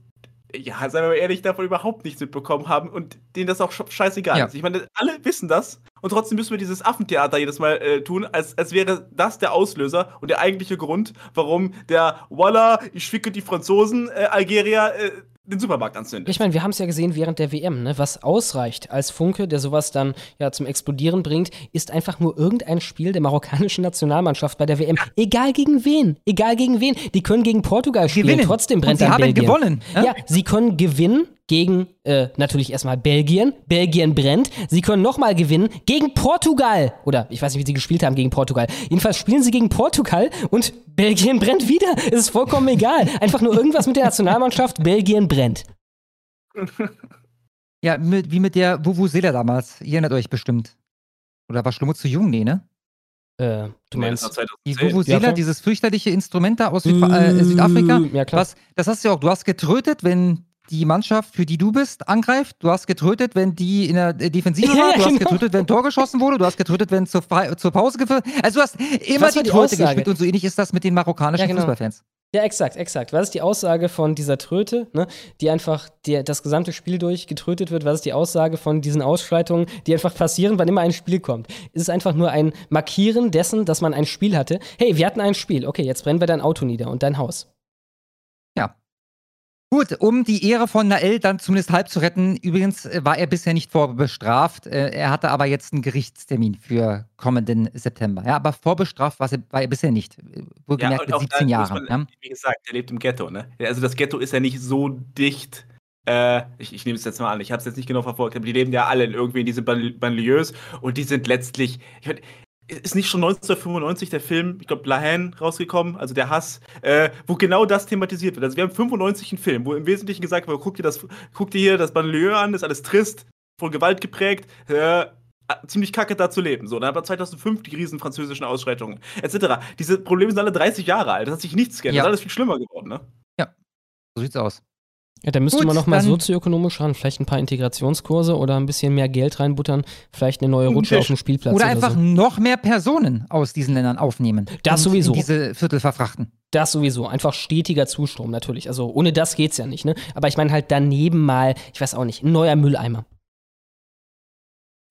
[SPEAKER 4] ja, seien wir mal ehrlich, davon überhaupt nichts mitbekommen haben und denen das auch sch- scheißegal
[SPEAKER 3] Ja.
[SPEAKER 4] ist. Ich meine, alle wissen das und trotzdem müssen wir dieses Affentheater jedes Mal äh, tun, als, als wäre das der Auslöser und der eigentliche Grund, warum der Walla, ich schicke die Franzosen, äh, Algerier, äh, den Supermarkt anzündet.
[SPEAKER 2] Ich meine, wir haben es ja gesehen während der WM, ne? Was ausreicht als Funke, der sowas dann ja zum Explodieren bringt, ist einfach nur irgendein Spiel der marokkanischen Nationalmannschaft bei der WM. Egal gegen wen, egal gegen wen. Die können gegen Portugal spielen,
[SPEAKER 3] Gewinnen.
[SPEAKER 2] trotzdem brennt
[SPEAKER 3] Und sie haben
[SPEAKER 2] Belgien.
[SPEAKER 3] gewonnen,
[SPEAKER 2] Ja?
[SPEAKER 3] ja?
[SPEAKER 2] sie können gewinnen gegen äh, natürlich erstmal Belgien. Belgien brennt. Sie können nochmal gewinnen gegen Portugal. Oder ich weiß nicht, wie sie gespielt haben gegen Portugal. Jedenfalls spielen sie gegen Portugal und Belgien [laughs] brennt wieder. Es ist vollkommen egal. Einfach nur irgendwas mit der Nationalmannschaft. Belgien brennt. [laughs]
[SPEAKER 3] Ja, mit, wie mit der Vuvuzela damals. Ihr erinnert euch bestimmt. Oder war Schlummer zu jung? Nee, ne?
[SPEAKER 2] Äh, du meinst.
[SPEAKER 4] war 2010.
[SPEAKER 3] Die Vuvuzela,
[SPEAKER 2] Ja,
[SPEAKER 3] dieses fürchterliche Instrument da aus Südfa äh, Südafrika.
[SPEAKER 2] Ja, klar.
[SPEAKER 3] Was, das hast du ja auch. Du hast getrötet, wenn die Mannschaft, für die du bist, angreift. Du hast getrötet, wenn die in der äh, Defensive [laughs] war. Du hast
[SPEAKER 2] genau.
[SPEAKER 3] getrötet, wenn ein Tor geschossen wurde. Du hast getrötet, wenn zur, zur Pause geführt. Also du hast immer die
[SPEAKER 2] die
[SPEAKER 3] Tröte
[SPEAKER 2] Aussage?
[SPEAKER 3] gespielt und so ähnlich ist das mit den marokkanischen
[SPEAKER 2] Ja, genau.
[SPEAKER 3] Fußballfans.
[SPEAKER 2] Ja, exakt, exakt. Was ist die Aussage von dieser Tröte, ne, die einfach die, das gesamte Spiel durch getrötet wird? Was ist die Aussage von diesen Ausschreitungen, die einfach passieren, wann immer ein Spiel kommt? Ist es einfach nur ein Markieren dessen, dass man ein Spiel hatte? Hey, wir hatten ein Spiel. Okay, jetzt brennen wir dein Auto nieder und dein Haus.
[SPEAKER 3] Ja. Gut, um die Ehre von Nael dann zumindest halb zu retten. Übrigens äh, war er bisher nicht vorbestraft. Äh, Er hatte aber jetzt einen Gerichtstermin für kommenden September. Ja, aber vorbestraft war er, war er bisher nicht. Äh, Wohlgemerkt
[SPEAKER 4] und
[SPEAKER 3] mit
[SPEAKER 4] auch da
[SPEAKER 3] 17
[SPEAKER 4] muss
[SPEAKER 3] Jahren.
[SPEAKER 4] Man,
[SPEAKER 3] ja.
[SPEAKER 4] Wie gesagt, er lebt im Ghetto, ne? Ja, Also das Ghetto ist ja nicht so dicht. Äh, ich, ich nehme es jetzt mal an, ich habe es jetzt nicht genau verfolgt, aber die leben ja alle irgendwie in diesen Ban- Banlieues und die sind letztlich. Ich mein, ist nicht schon 1995 der Film, ich glaube, La Haine rausgekommen, also der Hass, äh, wo genau das thematisiert wird. Also wir haben 95 einen Film, wo im Wesentlichen gesagt wird, guck dir das, guck dir hier das Banlieue an, ist alles trist, von Gewalt geprägt, äh, ziemlich kacke da zu leben. So, dann haben wir 2005 die riesen französischen Ausschreitungen, etc. Diese Probleme sind alle 30 Jahre alt, das hat sich nichts geändert,
[SPEAKER 3] Ja.
[SPEAKER 4] das ist alles viel schlimmer geworden, ne?
[SPEAKER 3] So sieht's aus.
[SPEAKER 2] Ja, da müsste
[SPEAKER 3] Gut,
[SPEAKER 2] man noch mal
[SPEAKER 3] dann-
[SPEAKER 2] sozioökonomisch ran, vielleicht ein paar Integrationskurse oder ein bisschen mehr Geld reinbuttern, vielleicht eine neue Rutsche auf dem Spielplatz
[SPEAKER 3] Oder
[SPEAKER 2] oder,
[SPEAKER 3] einfach
[SPEAKER 2] so.
[SPEAKER 3] noch mehr Personen aus diesen Ländern aufnehmen.
[SPEAKER 2] Das sowieso.
[SPEAKER 3] Diese Viertel verfrachten.
[SPEAKER 2] Das sowieso, einfach stetiger Zustrom natürlich. Also ohne das geht's ja nicht, ne? Aber ich meine halt daneben mal, ich weiß auch nicht, ein neuer Mülleimer.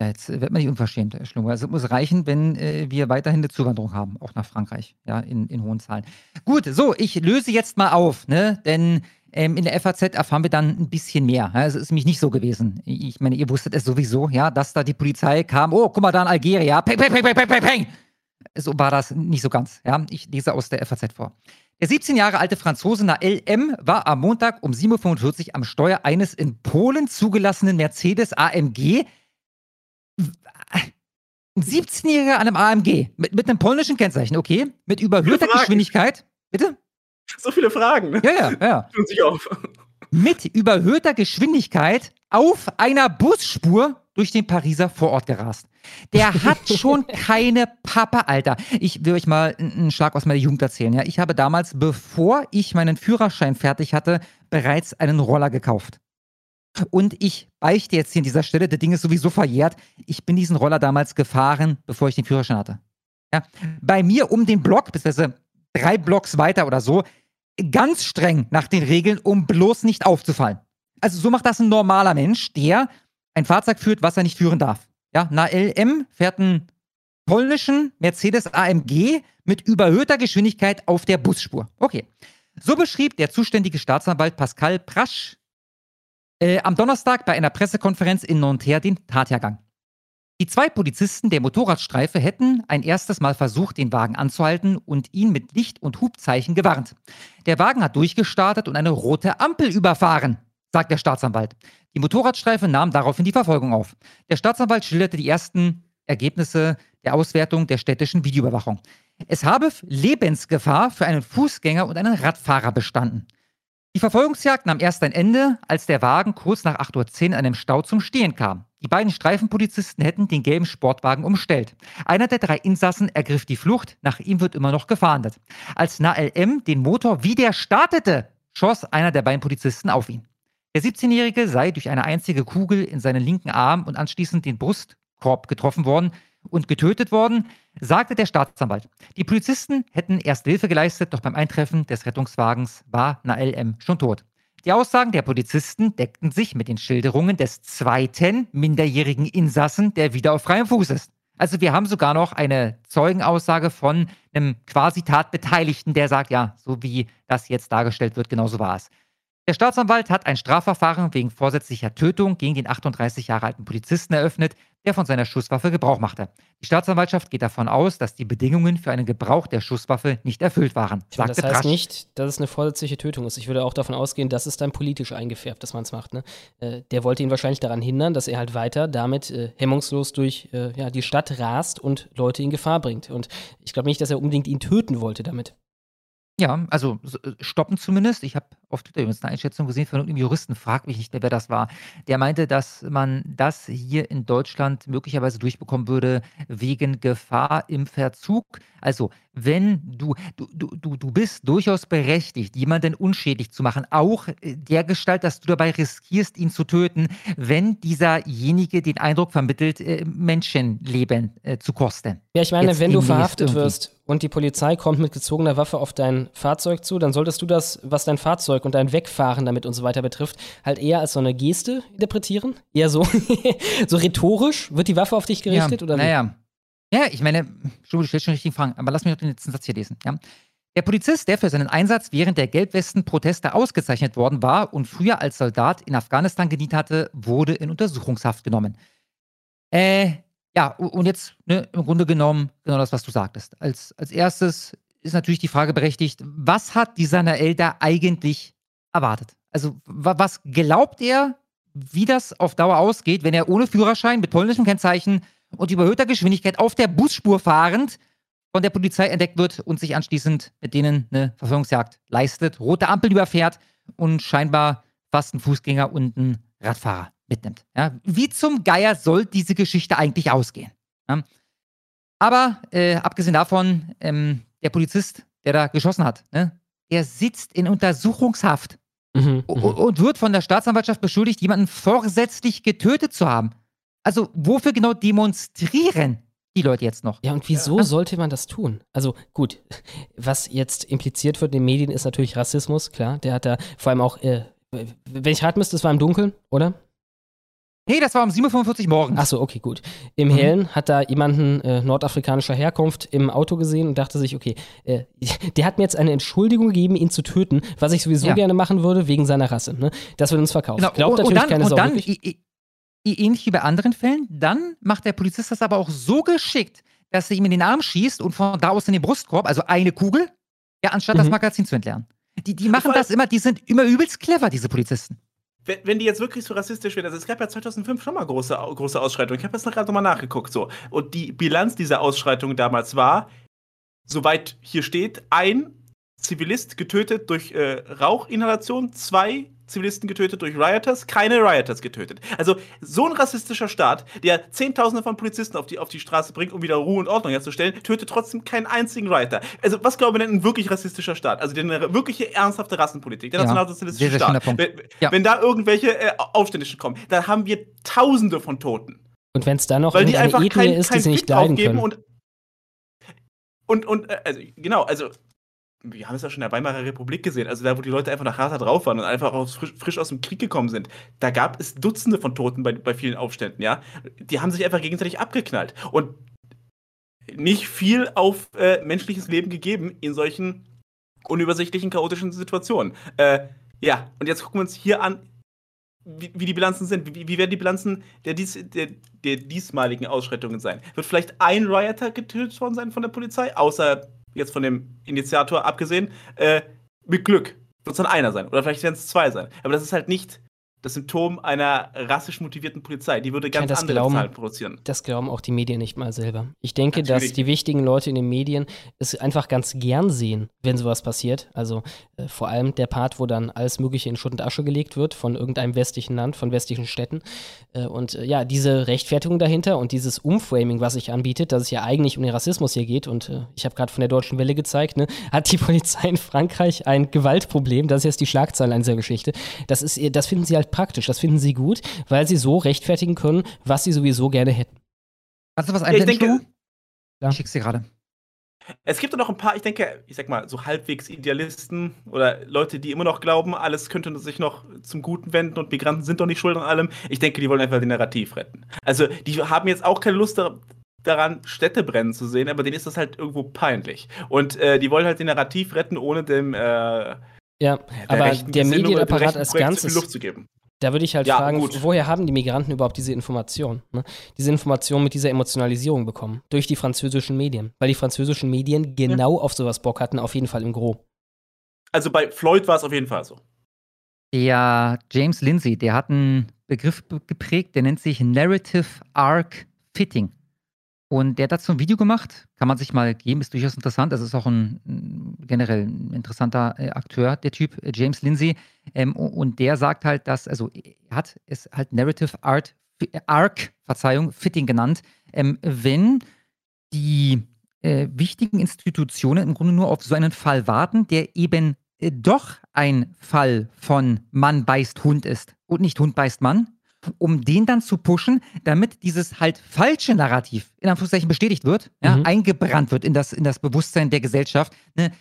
[SPEAKER 3] Ja, jetzt wird man nicht unverschämt, Herr Schlummer. Also es muss reichen, wenn äh, wir weiterhin eine Zuwanderung haben, auch nach Frankreich, ja, in, in hohen Zahlen. Gut, so, ich löse jetzt mal auf, ne? Denn ähm, in der FAZ erfahren wir dann ein bisschen mehr. Ja, es ist nämlich nicht so gewesen. Ich meine, ihr wusstet es sowieso, ja, dass da die Polizei kam. Oh, guck mal da in Algerien. Peng, peng, peng, peng, peng, peng. So war das nicht so ganz. Ja, ich lese aus der FAZ vor. Der 17 Jahre alte Franzose Nael M. war am Montag um 7.45 Uhr am Steuer eines in Polen zugelassenen Mercedes AMG ein 17-Jähriger an einem AMG mit, mit einem polnischen Kennzeichen, okay? Mit überhöhter. Geschwindigkeit. Bitte? [laughs]
[SPEAKER 4] So viele Fragen, ne?
[SPEAKER 3] Ja, ja, ja. [laughs]
[SPEAKER 4] Tun sich auf.
[SPEAKER 3] Mit überhöhter Geschwindigkeit auf einer Busspur durch den Pariser Vorort gerast. Der hat [laughs] schon keine Pappe, Alter. Ich will euch mal einen Schlag aus meiner Jugend erzählen. Ja? Ich habe damals, bevor ich meinen Führerschein fertig hatte, bereits einen Roller gekauft. Und ich beichte jetzt hier an dieser Stelle, der Ding ist sowieso verjährt. Ich bin diesen Roller damals gefahren, bevor ich den Führerschein hatte. Ja? Bei mir um den Block, beziehungsweise drei Blocks weiter oder so, ganz streng nach den Regeln, um bloß nicht aufzufallen. Also so macht das ein normaler Mensch, der ein Fahrzeug führt, was er nicht führen darf. Ja, na LM fährt einen polnischen Mercedes AMG mit überhöhter Geschwindigkeit auf der Busspur. Okay. So beschrieb der zuständige Staatsanwalt Pascal Prasch äh, am Donnerstag bei einer Pressekonferenz in Nanterre den Tathergang. Die zwei Polizisten der Motorradstreife hätten ein erstes Mal versucht, den Wagen anzuhalten und ihn mit Licht- und Hubzeichen gewarnt. Der Wagen hat durchgestartet und eine rote Ampel überfahren, sagt der Staatsanwalt. Die Motorradstreife nahm daraufhin die Verfolgung auf. Der Staatsanwalt schilderte die ersten Ergebnisse der Auswertung der städtischen Videoüberwachung. Es habe Lebensgefahr für einen Fußgänger und einen Radfahrer bestanden. Die Verfolgungsjagd nahm erst ein Ende, als der Wagen kurz nach 8.10 Uhr in einem Stau zum Stehen kam. Die beiden Streifenpolizisten hätten den gelben Sportwagen umstellt. Einer der drei Insassen ergriff die Flucht, nach ihm wird immer noch gefahndet. Als NALM den Motor wieder startete, schoss einer der beiden Polizisten auf ihn. Der 17-Jährige sei durch eine einzige Kugel in seinen linken Arm und anschließend den Brustkorb getroffen worden und getötet worden, sagte der Staatsanwalt. Die Polizisten hätten erst Hilfe geleistet, doch beim Eintreffen des Rettungswagens war Nael M. schon tot. Die Aussagen der Polizisten deckten sich mit den Schilderungen des zweiten minderjährigen Insassen, der wieder auf freiem Fuß ist. Also wir haben sogar noch eine Zeugenaussage von einem quasi Tatbeteiligten, der sagt, ja, so wie das jetzt dargestellt wird, genauso war es. Der Staatsanwalt hat ein Strafverfahren wegen vorsätzlicher Tötung gegen den 38 Jahre alten Polizisten eröffnet, der von seiner Schusswaffe Gebrauch machte. Die Staatsanwaltschaft geht davon aus, dass die Bedingungen für einen Gebrauch der Schusswaffe nicht erfüllt waren. Sagte
[SPEAKER 2] das heißt
[SPEAKER 3] Prasch.
[SPEAKER 2] nicht, dass es eine vorsätzliche Tötung ist. Ich würde auch davon ausgehen, dass es dann politisch eingefärbt, dass man es macht. Ne? Äh, der wollte ihn wahrscheinlich daran hindern, dass er halt weiter damit äh, hemmungslos durch äh, ja, die Stadt rast und Leute in Gefahr bringt. Und ich glaube nicht, dass er unbedingt ihn töten wollte damit.
[SPEAKER 3] Ja, also so, äh, stoppen zumindest. Ich habe auf Twitter übrigens eine Einschätzung gesehen von einem Juristen, frag mich nicht mehr, wer das war. Der meinte, dass man das hier in Deutschland möglicherweise durchbekommen würde wegen Gefahr im Verzug. Also, wenn du, du, du, du, bist durchaus berechtigt, jemanden unschädlich zu machen, auch äh, der Gestalt, dass du dabei riskierst, ihn zu töten, wenn dieserjenige den Eindruck vermittelt, äh, Menschenleben äh, zu kosten.
[SPEAKER 2] Ja, ich meine,
[SPEAKER 3] Jetzt
[SPEAKER 2] wenn du verhaftet
[SPEAKER 3] irgendwie.
[SPEAKER 2] wirst und die Polizei kommt mit gezogener Waffe auf dein Fahrzeug zu, dann solltest du das, was dein Fahrzeug und dein Wegfahren damit und so weiter betrifft, halt eher als so eine Geste interpretieren. Eher so, [laughs] so rhetorisch. Wird die Waffe auf dich gerichtet?
[SPEAKER 3] ja,
[SPEAKER 2] oder?
[SPEAKER 3] Naja. Ja, ich meine, du stellst schon richtig Fragen, aber lass mich noch den letzten Satz hier lesen. Ja? Der Polizist, der für seinen Einsatz während der Gelbwesten-Proteste ausgezeichnet worden war und früher als Soldat in Afghanistan gedient hatte, wurde in Untersuchungshaft genommen. Äh, ja, und jetzt ne, im Grunde genommen genau das, was du sagtest. Als, als erstes ist natürlich die Frage berechtigt, was hat dieser Nael da eigentlich erwartet? Also, wa was glaubt er, wie das auf Dauer ausgeht, wenn er ohne Führerschein mit polnischem Kennzeichen und überhöhter Geschwindigkeit auf der Busspur fahrend von der Polizei entdeckt wird und sich anschließend mit denen eine Verfolgungsjagd leistet, rote Ampeln überfährt und scheinbar fast einen Fußgänger und einen Radfahrer mitnimmt. Ja, wie zum Geier soll diese Geschichte eigentlich ausgehen? Ja? Aber äh, abgesehen davon, ähm, der Polizist, der da geschossen hat, ne, der sitzt in Untersuchungshaft
[SPEAKER 2] Mhm,
[SPEAKER 3] u- und wird von der Staatsanwaltschaft beschuldigt, jemanden vorsätzlich getötet zu haben. Also wofür genau demonstrieren die Leute jetzt noch?
[SPEAKER 2] Ja, und wieso sollte man das tun? Also gut, was jetzt impliziert wird in den Medien, ist natürlich Rassismus, klar. Der hat da vor allem auch, äh, wenn ich raten müsste, es war im Dunkeln, oder?
[SPEAKER 3] Nee, das war um 7.45 Uhr morgens.
[SPEAKER 2] Ach so, okay, gut. Im
[SPEAKER 3] Mhm.
[SPEAKER 2] Hellen hat da jemanden äh, nordafrikanischer Herkunft im Auto gesehen und dachte sich, okay, äh, [laughs] der hat mir jetzt eine Entschuldigung gegeben, ihn zu töten, was ich sowieso
[SPEAKER 3] Ja.
[SPEAKER 2] gerne machen würde, wegen seiner Rasse. Ne? Das wird uns verkauft.
[SPEAKER 3] Genau,
[SPEAKER 2] Glaubt
[SPEAKER 3] und, und
[SPEAKER 2] natürlich
[SPEAKER 3] dann,
[SPEAKER 2] keine
[SPEAKER 3] und
[SPEAKER 2] Sau
[SPEAKER 3] dann ähnlich wie bei anderen Fällen, dann macht der Polizist das aber auch so geschickt, dass er ihm in den Arm schießt und von da aus in den Brustkorb, also eine Kugel, ja, anstatt das
[SPEAKER 2] Mhm.
[SPEAKER 3] Magazin zu entleeren. Die, die machen das immer, die sind immer übelst clever, diese Polizisten.
[SPEAKER 4] Wenn, wenn die jetzt wirklich so rassistisch wären, also es gab ja 2005 schon mal große, große Ausschreitungen. Ich habe jetzt noch gerade nochmal nachgeguckt. So. Und die Bilanz dieser Ausschreitung damals war, soweit hier steht, ein Zivilist getötet durch äh, Rauchinhalation, zwei Zivilisten getötet, durch Rioters keine Rioters getötet. Also so ein rassistischer Staat, der Zehntausende von Polizisten auf die, auf die Straße bringt, um wieder Ruhe und Ordnung herzustellen, tötet trotzdem keinen einzigen Rioter. Also was glauben wir denn ein wirklich rassistischer Staat? Also eine wirkliche ernsthafte Rassenpolitik, der
[SPEAKER 3] Ja,
[SPEAKER 4] nationalsozialistische
[SPEAKER 3] sehr, sehr
[SPEAKER 4] Staat. Wenn,
[SPEAKER 3] Ja.
[SPEAKER 4] wenn da irgendwelche äh, Aufständische kommen, dann haben wir Tausende von Toten.
[SPEAKER 2] Und wenn es dann noch
[SPEAKER 4] Weil die einfach
[SPEAKER 2] Ethnie
[SPEAKER 4] kein,
[SPEAKER 2] ist, die
[SPEAKER 4] kein
[SPEAKER 2] sie nicht leiden
[SPEAKER 4] aufgeben
[SPEAKER 2] können.
[SPEAKER 4] und und, und äh, also, genau, also wir haben es ja schon in der Weimarer Republik gesehen, also da, wo die Leute einfach nach Rata drauf waren und einfach aus, frisch, frisch aus dem Krieg gekommen sind, da gab es Dutzende von Toten bei, bei vielen Aufständen, ja. Die haben sich einfach gegenseitig abgeknallt und nicht viel auf äh, menschliches Leben gegeben in solchen unübersichtlichen, chaotischen Situationen. Äh, ja, und jetzt gucken wir uns hier an, wie, wie die Bilanzen sind. Wie, wie werden die Bilanzen der, dies, der, der diesmaligen Ausschreitungen sein? Wird vielleicht ein Rioter getötet worden sein von der Polizei, außer jetzt von dem Initiator abgesehen? Äh, mit Glück wird es dann einer sein. Oder vielleicht werden es zwei sein. Aber das ist halt nicht das Symptom einer rassisch motivierten Polizei. Die würde ganz andere
[SPEAKER 2] glauben.
[SPEAKER 4] Zahlen produzieren.
[SPEAKER 2] Das glauben auch die Medien nicht mal selber. Ich denke, dass
[SPEAKER 4] Natürlich.
[SPEAKER 2] die wichtigen Leute in den Medien es einfach ganz gern sehen, wenn sowas passiert. Also äh, vor allem der Part, wo dann alles Mögliche in Schutt und Asche gelegt wird von irgendeinem westlichen Land, von westlichen Städten. Äh, und äh, ja, diese Rechtfertigung dahinter und dieses Umframing, was sich anbietet, dass es ja eigentlich um den Rassismus hier geht. Und äh, ich habe gerade von der Deutschen Welle gezeigt, ne, hat die [laughs] Polizei in Frankreich ein Gewaltproblem. Das ist jetzt die Schlagzeile an dieser Geschichte. Das, ist, äh, das finden sie halt praktisch, das finden sie gut, weil sie so rechtfertigen können, was sie sowieso gerne hätten.
[SPEAKER 3] Kannst du was
[SPEAKER 4] Ja, ich
[SPEAKER 3] einblenden,
[SPEAKER 4] denke,
[SPEAKER 3] Stu? Ich schick's dir gerade.
[SPEAKER 4] Es gibt da noch ein paar, ich denke, ich sag mal, so halbwegs Idealisten oder Leute, die immer noch glauben, alles könnte sich noch zum Guten wenden und Migranten sind doch nicht schuld an allem. Ich denke, die wollen einfach den Narrativ retten. Also, die haben jetzt auch keine Lust dar- daran, Städte brennen zu sehen, aber denen ist das halt irgendwo peinlich. Und äh, die wollen halt den Narrativ retten, ohne dem äh,
[SPEAKER 2] Ja,
[SPEAKER 4] der
[SPEAKER 2] aber der Medienapparat als Ganzes,
[SPEAKER 4] Luft zu geben.
[SPEAKER 2] Da würde ich halt
[SPEAKER 4] Ja,
[SPEAKER 2] fragen,
[SPEAKER 4] gut.
[SPEAKER 2] woher haben die Migranten überhaupt diese Information? Ne? Diese Information mit dieser Emotionalisierung bekommen? Durch die französischen Medien. Weil die französischen Medien genau auf sowas Bock hatten, auf jeden Fall im Gro.
[SPEAKER 4] Also bei Floyd war es auf jeden Fall so.
[SPEAKER 3] Der James Lindsay, der hat einen Begriff be- geprägt, der nennt sich Narrative Arc Fitting. Und der hat dazu ein Video gemacht, kann man sich mal geben, ist durchaus interessant. Das ist auch ein generell ein interessanter äh, Akteur, der Typ, äh, James Lindsay. Ähm, und der sagt halt, dass, also er hat es halt Narrative Art, äh, Arc, Verzeihung, Fitting genannt, ähm, wenn die äh, wichtigen Institutionen im Grunde nur auf so einen Fall warten, der eben äh, doch ein Fall von Mann beißt Hund ist und nicht Hund beißt Mann, um den dann zu pushen, damit dieses halt falsche Narrativ in Anführungszeichen bestätigt wird, ja,
[SPEAKER 2] Mhm.
[SPEAKER 3] eingebrannt wird in das, in das Bewusstsein der Gesellschaft. Ne?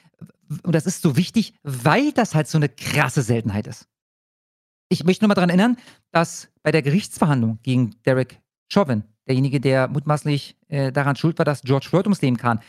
[SPEAKER 3] Und das ist so wichtig, weil das halt so eine krasse Seltenheit ist. Ich möchte nur mal daran erinnern, dass bei der Gerichtsverhandlung gegen Derek Chauvin, derjenige, der mutmaßlich äh, daran schuld war, dass George Floyd ums Leben kam,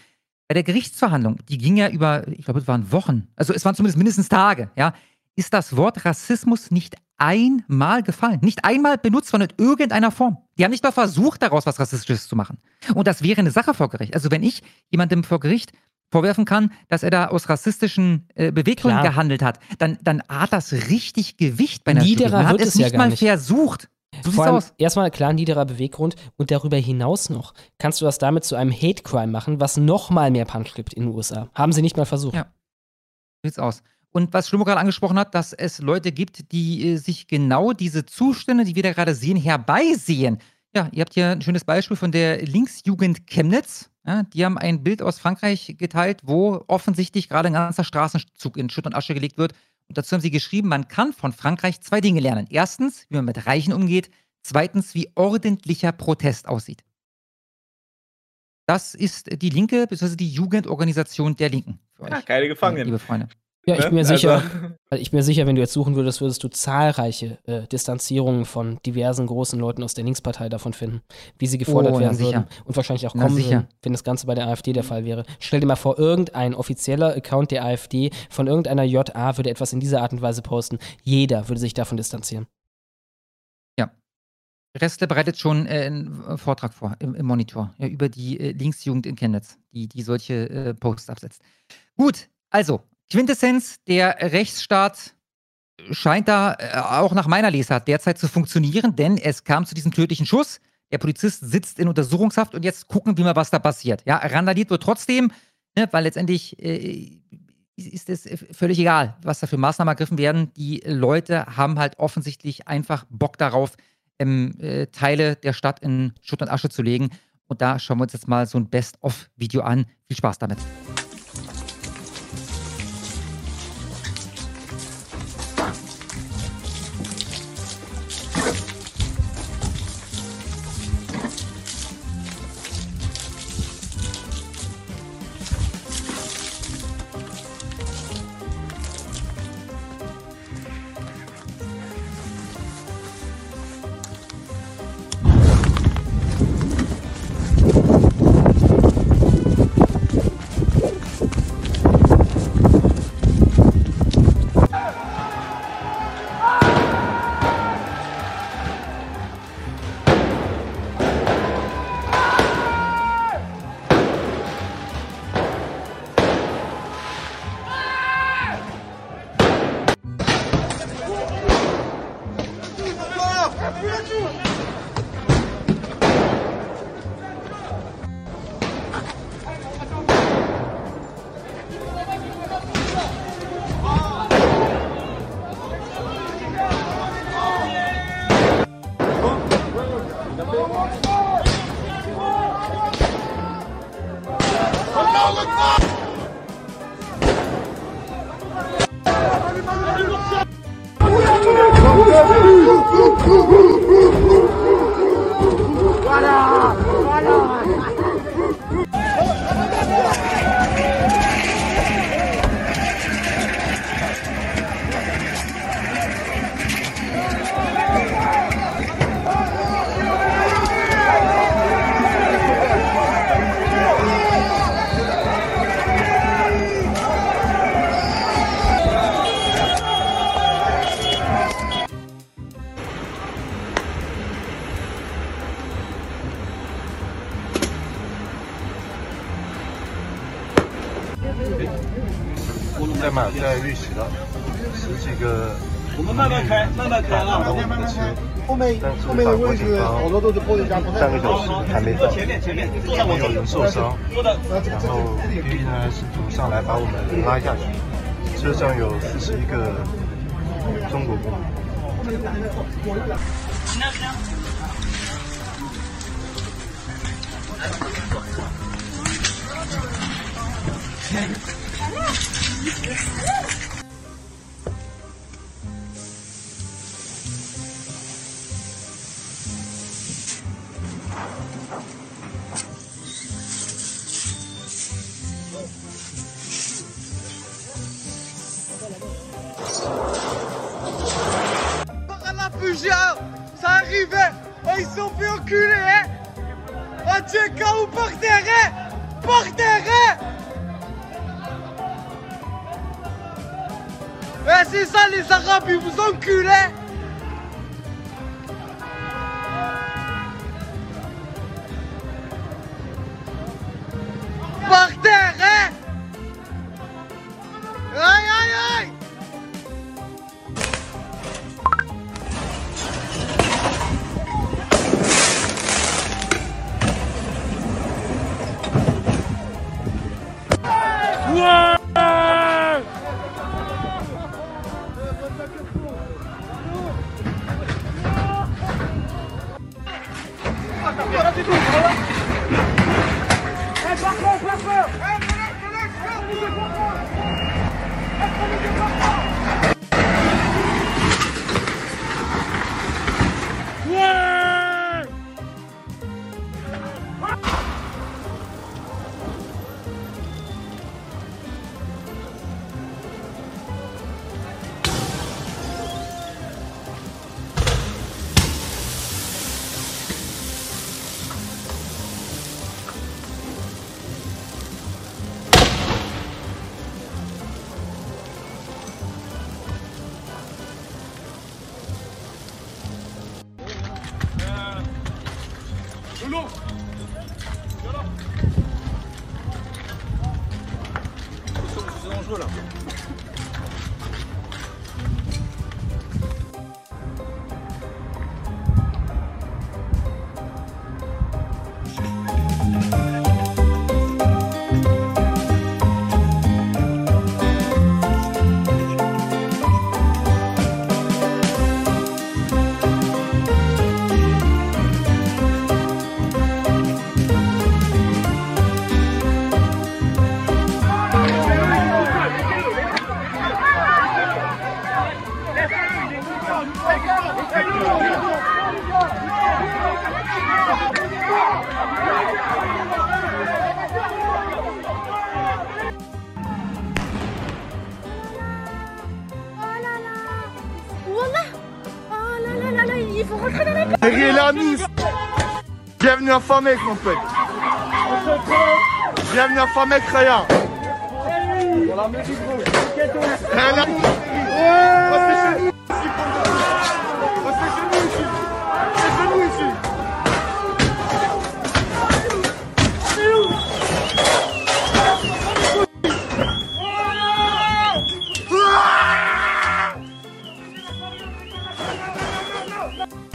[SPEAKER 3] bei der Gerichtsverhandlung, die ging ja über, ich glaube, es waren Wochen, also es waren zumindest mindestens Tage, ja, ist das Wort Rassismus nicht einmal gefallen. Nicht einmal benutzt worden in irgendeiner Form. Die haben nicht mal versucht, daraus was Rassistisches zu machen. Und das wäre eine Sache vor Gericht. Also wenn ich jemandem vor Gericht vorwerfen kann, dass er da aus rassistischen äh, Beweggründen gehandelt hat, dann, dann hat das richtig Gewicht bei einer
[SPEAKER 2] Niederer
[SPEAKER 3] Jury. Man hat
[SPEAKER 2] wird
[SPEAKER 3] es
[SPEAKER 2] es
[SPEAKER 3] nicht mal
[SPEAKER 2] nicht.
[SPEAKER 3] versucht. So sieht's
[SPEAKER 2] Vor allem
[SPEAKER 3] aus.
[SPEAKER 2] erstmal klar niederer Beweggrund und darüber hinaus noch kannst du das damit zu einem Hate Crime machen, was noch mal mehr Punch gibt in den USA. Haben sie nicht mal versucht.
[SPEAKER 3] Ja. So sieht's aus. Und was Schlummer gerade angesprochen hat, dass es Leute gibt, die äh, sich genau diese Zustände, die wir da gerade sehen, herbeisehen. Ja, ihr habt hier ein schönes Beispiel von der Linksjugend Chemnitz. Ja, die haben ein Bild aus Frankreich geteilt, wo offensichtlich gerade ein ganzer Straßenzug in Schutt und Asche gelegt wird. Und dazu haben sie geschrieben, man kann von Frankreich zwei Dinge lernen. Erstens, wie man mit Reichen umgeht. Zweitens, wie ordentlicher Protest aussieht. Das ist die Linke, bzw. die Jugendorganisation der Linken. Für
[SPEAKER 4] Ja,
[SPEAKER 3] euch,
[SPEAKER 4] keine
[SPEAKER 3] äh,
[SPEAKER 4] Gefangenen.
[SPEAKER 3] liebe Freunde.
[SPEAKER 2] Ja, ich
[SPEAKER 4] Ne?
[SPEAKER 2] bin mir
[SPEAKER 4] Also-
[SPEAKER 2] sicher, also ich bin mir sicher, wenn du jetzt suchen würdest, würdest du zahlreiche äh, Distanzierungen von diversen großen Leuten aus der Linkspartei davon finden, wie sie gefordert
[SPEAKER 3] Oh,
[SPEAKER 2] werden
[SPEAKER 3] sicher.
[SPEAKER 2] würden und wahrscheinlich auch kommen würden, wenn das Ganze bei der AfD der Fall wäre. Stell dir mal vor, irgendein offizieller Account der AfD von irgendeiner JA würde etwas in dieser Art und Weise posten. Jeder würde sich davon distanzieren.
[SPEAKER 3] Restle bereitet schon äh, einen Vortrag vor im, im Monitor ja, über die äh, Linksjugend in Chemnitz, die, die solche äh, Posts absetzt. Gut, also Quintessenz, der Rechtsstaat scheint da äh, auch nach meiner Lesart derzeit zu funktionieren, denn es kam zu diesem tödlichen Schuss. Der Polizist sitzt in Untersuchungshaft und jetzt gucken wir mal, was da passiert. Ja, randaliert wird trotzdem, ne, weil letztendlich äh, ist es völlig egal, was da für Maßnahmen ergriffen werden. Die Leute haben halt offensichtlich einfach Bock darauf, ähm, äh, Teile der Stadt in Schutt und Asche zu legen. Und da schauen wir uns jetzt mal so ein Best-of-Video an. Viel Spaß damit.
[SPEAKER 15] 面后面的位置好多都是玻璃加工。
[SPEAKER 16] 三个小时还没到。
[SPEAKER 15] 前面前面，
[SPEAKER 16] 没有人受伤。然后第一呢试图上来把我们拉下去。车上有四十一个中国公民。
[SPEAKER 15] Bienvenue à Famek, mon pote. Bienvenue à Famek, Raya.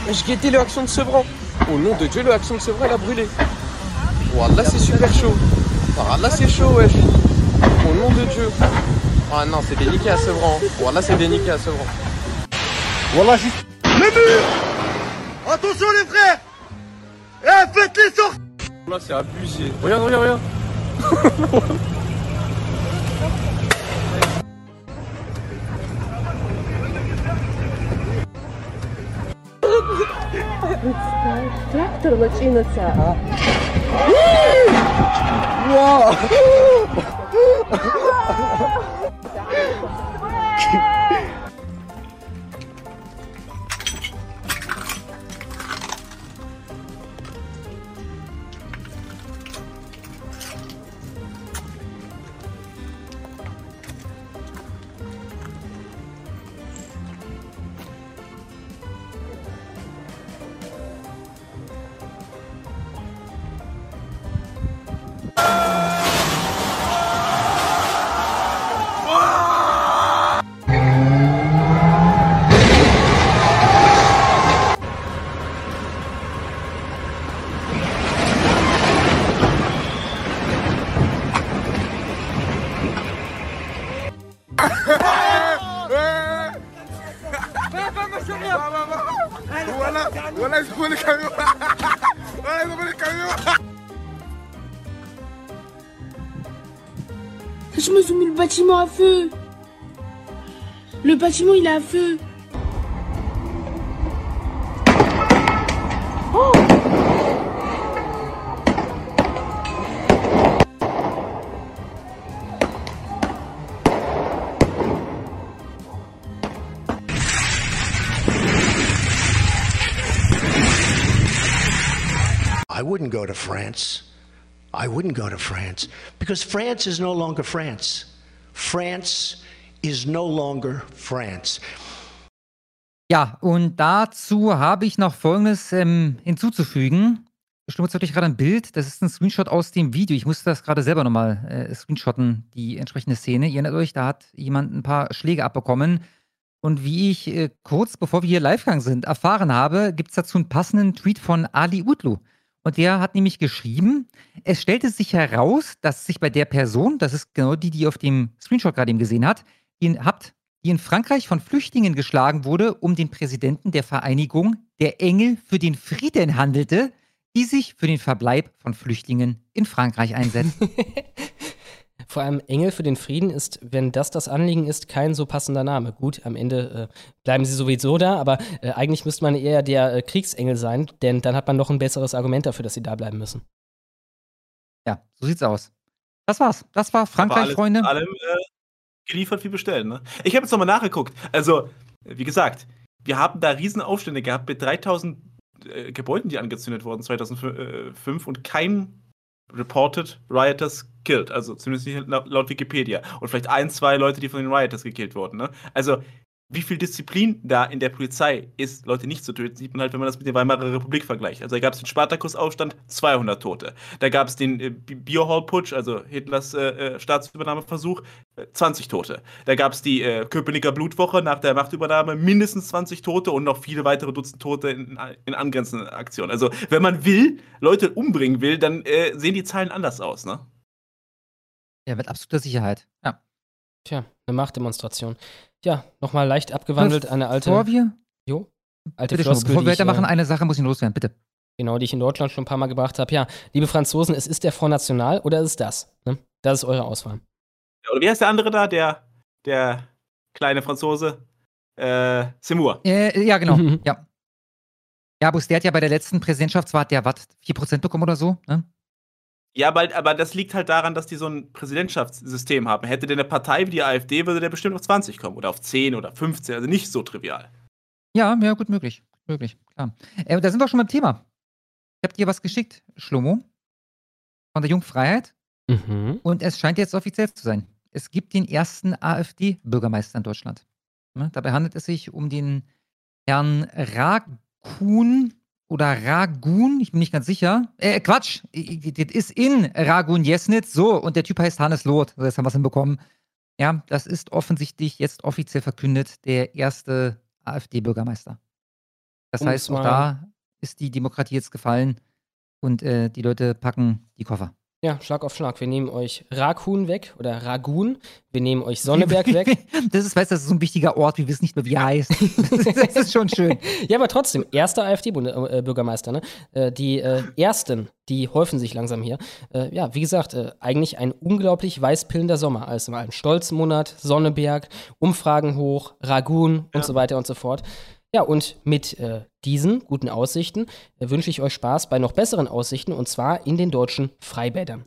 [SPEAKER 17] Je guettais le action de Sevran. Au nom de Dieu, le action de Sevran, elle a brûlé. Wallah, c'est super chaud. Wallah, c'est chaud, wesh. Au nom de Dieu. Ah non, c'est déliqué à Sevran. Wallah, c'est déliqué à Sevran.
[SPEAKER 15] Wallah, juste. Le mur Attention, les frères Eh, faites-les sortir
[SPEAKER 17] Là, c'est abusé. Regarde, regarde, regarde. [laughs]
[SPEAKER 18] Тракторла чиниться. Вау! Bâtiment à feu. Le bâtiment, il est à feu. Oh
[SPEAKER 19] I wouldn't go to France. I wouldn't go to France because France is no longer France. France is no longer France.
[SPEAKER 3] Ja, und dazu habe ich noch Folgendes ähm, hinzuzufügen. Bestimmt euch gerade ein Bild. Das ist ein Screenshot aus dem Video. Ich musste das gerade selber nochmal äh, screenshotten, die entsprechende Szene. Ihr erinnert euch, da hat jemand ein paar Schläge abbekommen. Und wie ich äh, kurz bevor wir hier live gegangen sind, erfahren habe, gibt es dazu einen passenden Tweet von Ali Utlu. Und der hat nämlich geschrieben, es stellte sich heraus, dass sich bei der Person, das ist genau die, die auf dem Screenshot gerade eben gesehen hat, in, habt, die in Frankreich von Flüchtlingen geschlagen wurde, um den Präsidenten der Vereinigung der Engel für den Frieden handelte, die sich für den Verbleib von Flüchtlingen in Frankreich einsetzt. [laughs]
[SPEAKER 2] Vor allem Engel für den Frieden ist, wenn das das Anliegen ist, kein so passender Name. Gut, am Ende äh, bleiben sie sowieso da, aber äh, eigentlich müsste man eher der äh, Kriegsengel sein, denn dann hat man noch ein besseres Argument dafür, dass sie da bleiben müssen.
[SPEAKER 3] Ja, so sieht's aus. Das war's. Das war Frankreich,
[SPEAKER 4] alles,
[SPEAKER 3] Freunde.
[SPEAKER 4] Allem äh, geliefert wie bestellt. Ne? Ich habe jetzt nochmal nachgeguckt. Also, wie gesagt, wir haben da Riesenaufstände gehabt mit 3000 äh, Gebäuden, die angezündet wurden 2005 und kein reported rioters killed. Also zumindest nicht laut, Wikipedia. Und vielleicht ein, zwei Leute, die von den rioters gekillt wurden. Ne? Also wie viel Disziplin da in der Polizei ist, Leute nicht zu töten, sieht man halt, wenn man das mit der Weimarer Republik vergleicht. Also da gab es den Spartakusaufstand, 200 Tote. Da gab es den äh, Bierhall-Putsch, also Hitlers äh, äh, Staatsübernahmeversuch, äh, 20 Tote. Da gab es die äh, Köpenicker Blutwoche nach der Machtübernahme, mindestens 20 Tote und noch viele weitere Dutzend Tote in, in angrenzenden Aktionen. Also wenn man will, Leute umbringen will, dann äh, sehen die Zahlen anders aus, ne?
[SPEAKER 3] Ja, mit absoluter Sicherheit. Ja.
[SPEAKER 2] Tja, eine Machtdemonstration. Ja, nochmal leicht abgewandelt, eine alte.
[SPEAKER 3] Bevor wir.
[SPEAKER 2] Jo. Alte
[SPEAKER 3] Bitte schon,
[SPEAKER 2] Floskel,
[SPEAKER 3] bevor
[SPEAKER 2] die
[SPEAKER 3] wir weitermachen,
[SPEAKER 2] äh,
[SPEAKER 3] eine Sache muss ich loswerden, bitte.
[SPEAKER 2] Genau, die ich in Deutschland schon ein paar Mal gebracht habe. Ja, liebe Franzosen, es ist der Front National oder ist es das? Ne? Das ist eure Auswahl.
[SPEAKER 4] Oder wie heißt der andere da? Der, der kleine Franzose? Äh, Seymour.
[SPEAKER 3] Äh, ja, genau. ja. Ja, bloß der hat ja bei der letzten Präsidentschaftswahl, der was, 4% bekommen oder so, ne?
[SPEAKER 4] Ja, aber, aber das liegt halt daran, dass die so ein Präsidentschaftssystem haben. Hätte der eine Partei wie die AfD, würde der bestimmt auf 20 kommen oder auf 10 oder 15, also nicht so trivial.
[SPEAKER 3] Ja, ja, gut möglich. Wirklich, klar. Äh, da sind wir schon beim Thema. Ich habe dir was geschickt, Schlomo, von der Jungfreiheit.
[SPEAKER 2] Mhm.
[SPEAKER 3] Und es scheint jetzt offiziell zu sein. Es gibt den ersten AfD-Bürgermeister in Deutschland. Ne? Dabei handelt es sich um den Herrn Ragun oder Ragun, ich bin nicht ganz sicher. Äh, Quatsch, das ist in Ragun Jesnitz. So, und der Typ heißt Hannes Loth. So, Jetzt haben wir es hinbekommen. Ja, das ist offensichtlich jetzt offiziell verkündet der erste AfD-Bürgermeister. Das
[SPEAKER 2] Um
[SPEAKER 3] heißt, auch da ist die Demokratie jetzt gefallen und äh, die Leute packen die Koffer.
[SPEAKER 2] Ja, Schlag auf Schlag. Wir nehmen euch Rakun weg oder Ragun. Wir nehmen euch Sonneberg weg. [laughs]
[SPEAKER 3] Das ist, weißt du, das ist so ein wichtiger Ort, wir wissen nicht mehr, wie er heißt. [laughs] das ist schon schön.
[SPEAKER 2] Ja, aber trotzdem, erster AfD-Bürgermeister. Ne? Äh, Die äh, ersten, die häufen sich langsam hier. Äh, ja, wie gesagt, äh, eigentlich ein unglaublich weißpillender Sommer. Also mal ein Stolzmonat, Sonneberg, Umfragen hoch, Ragun und so weiter und so fort. Ja, und mit äh, diesen guten Aussichten äh, wünsche ich euch Spaß bei noch besseren Aussichten und zwar in den deutschen Freibädern.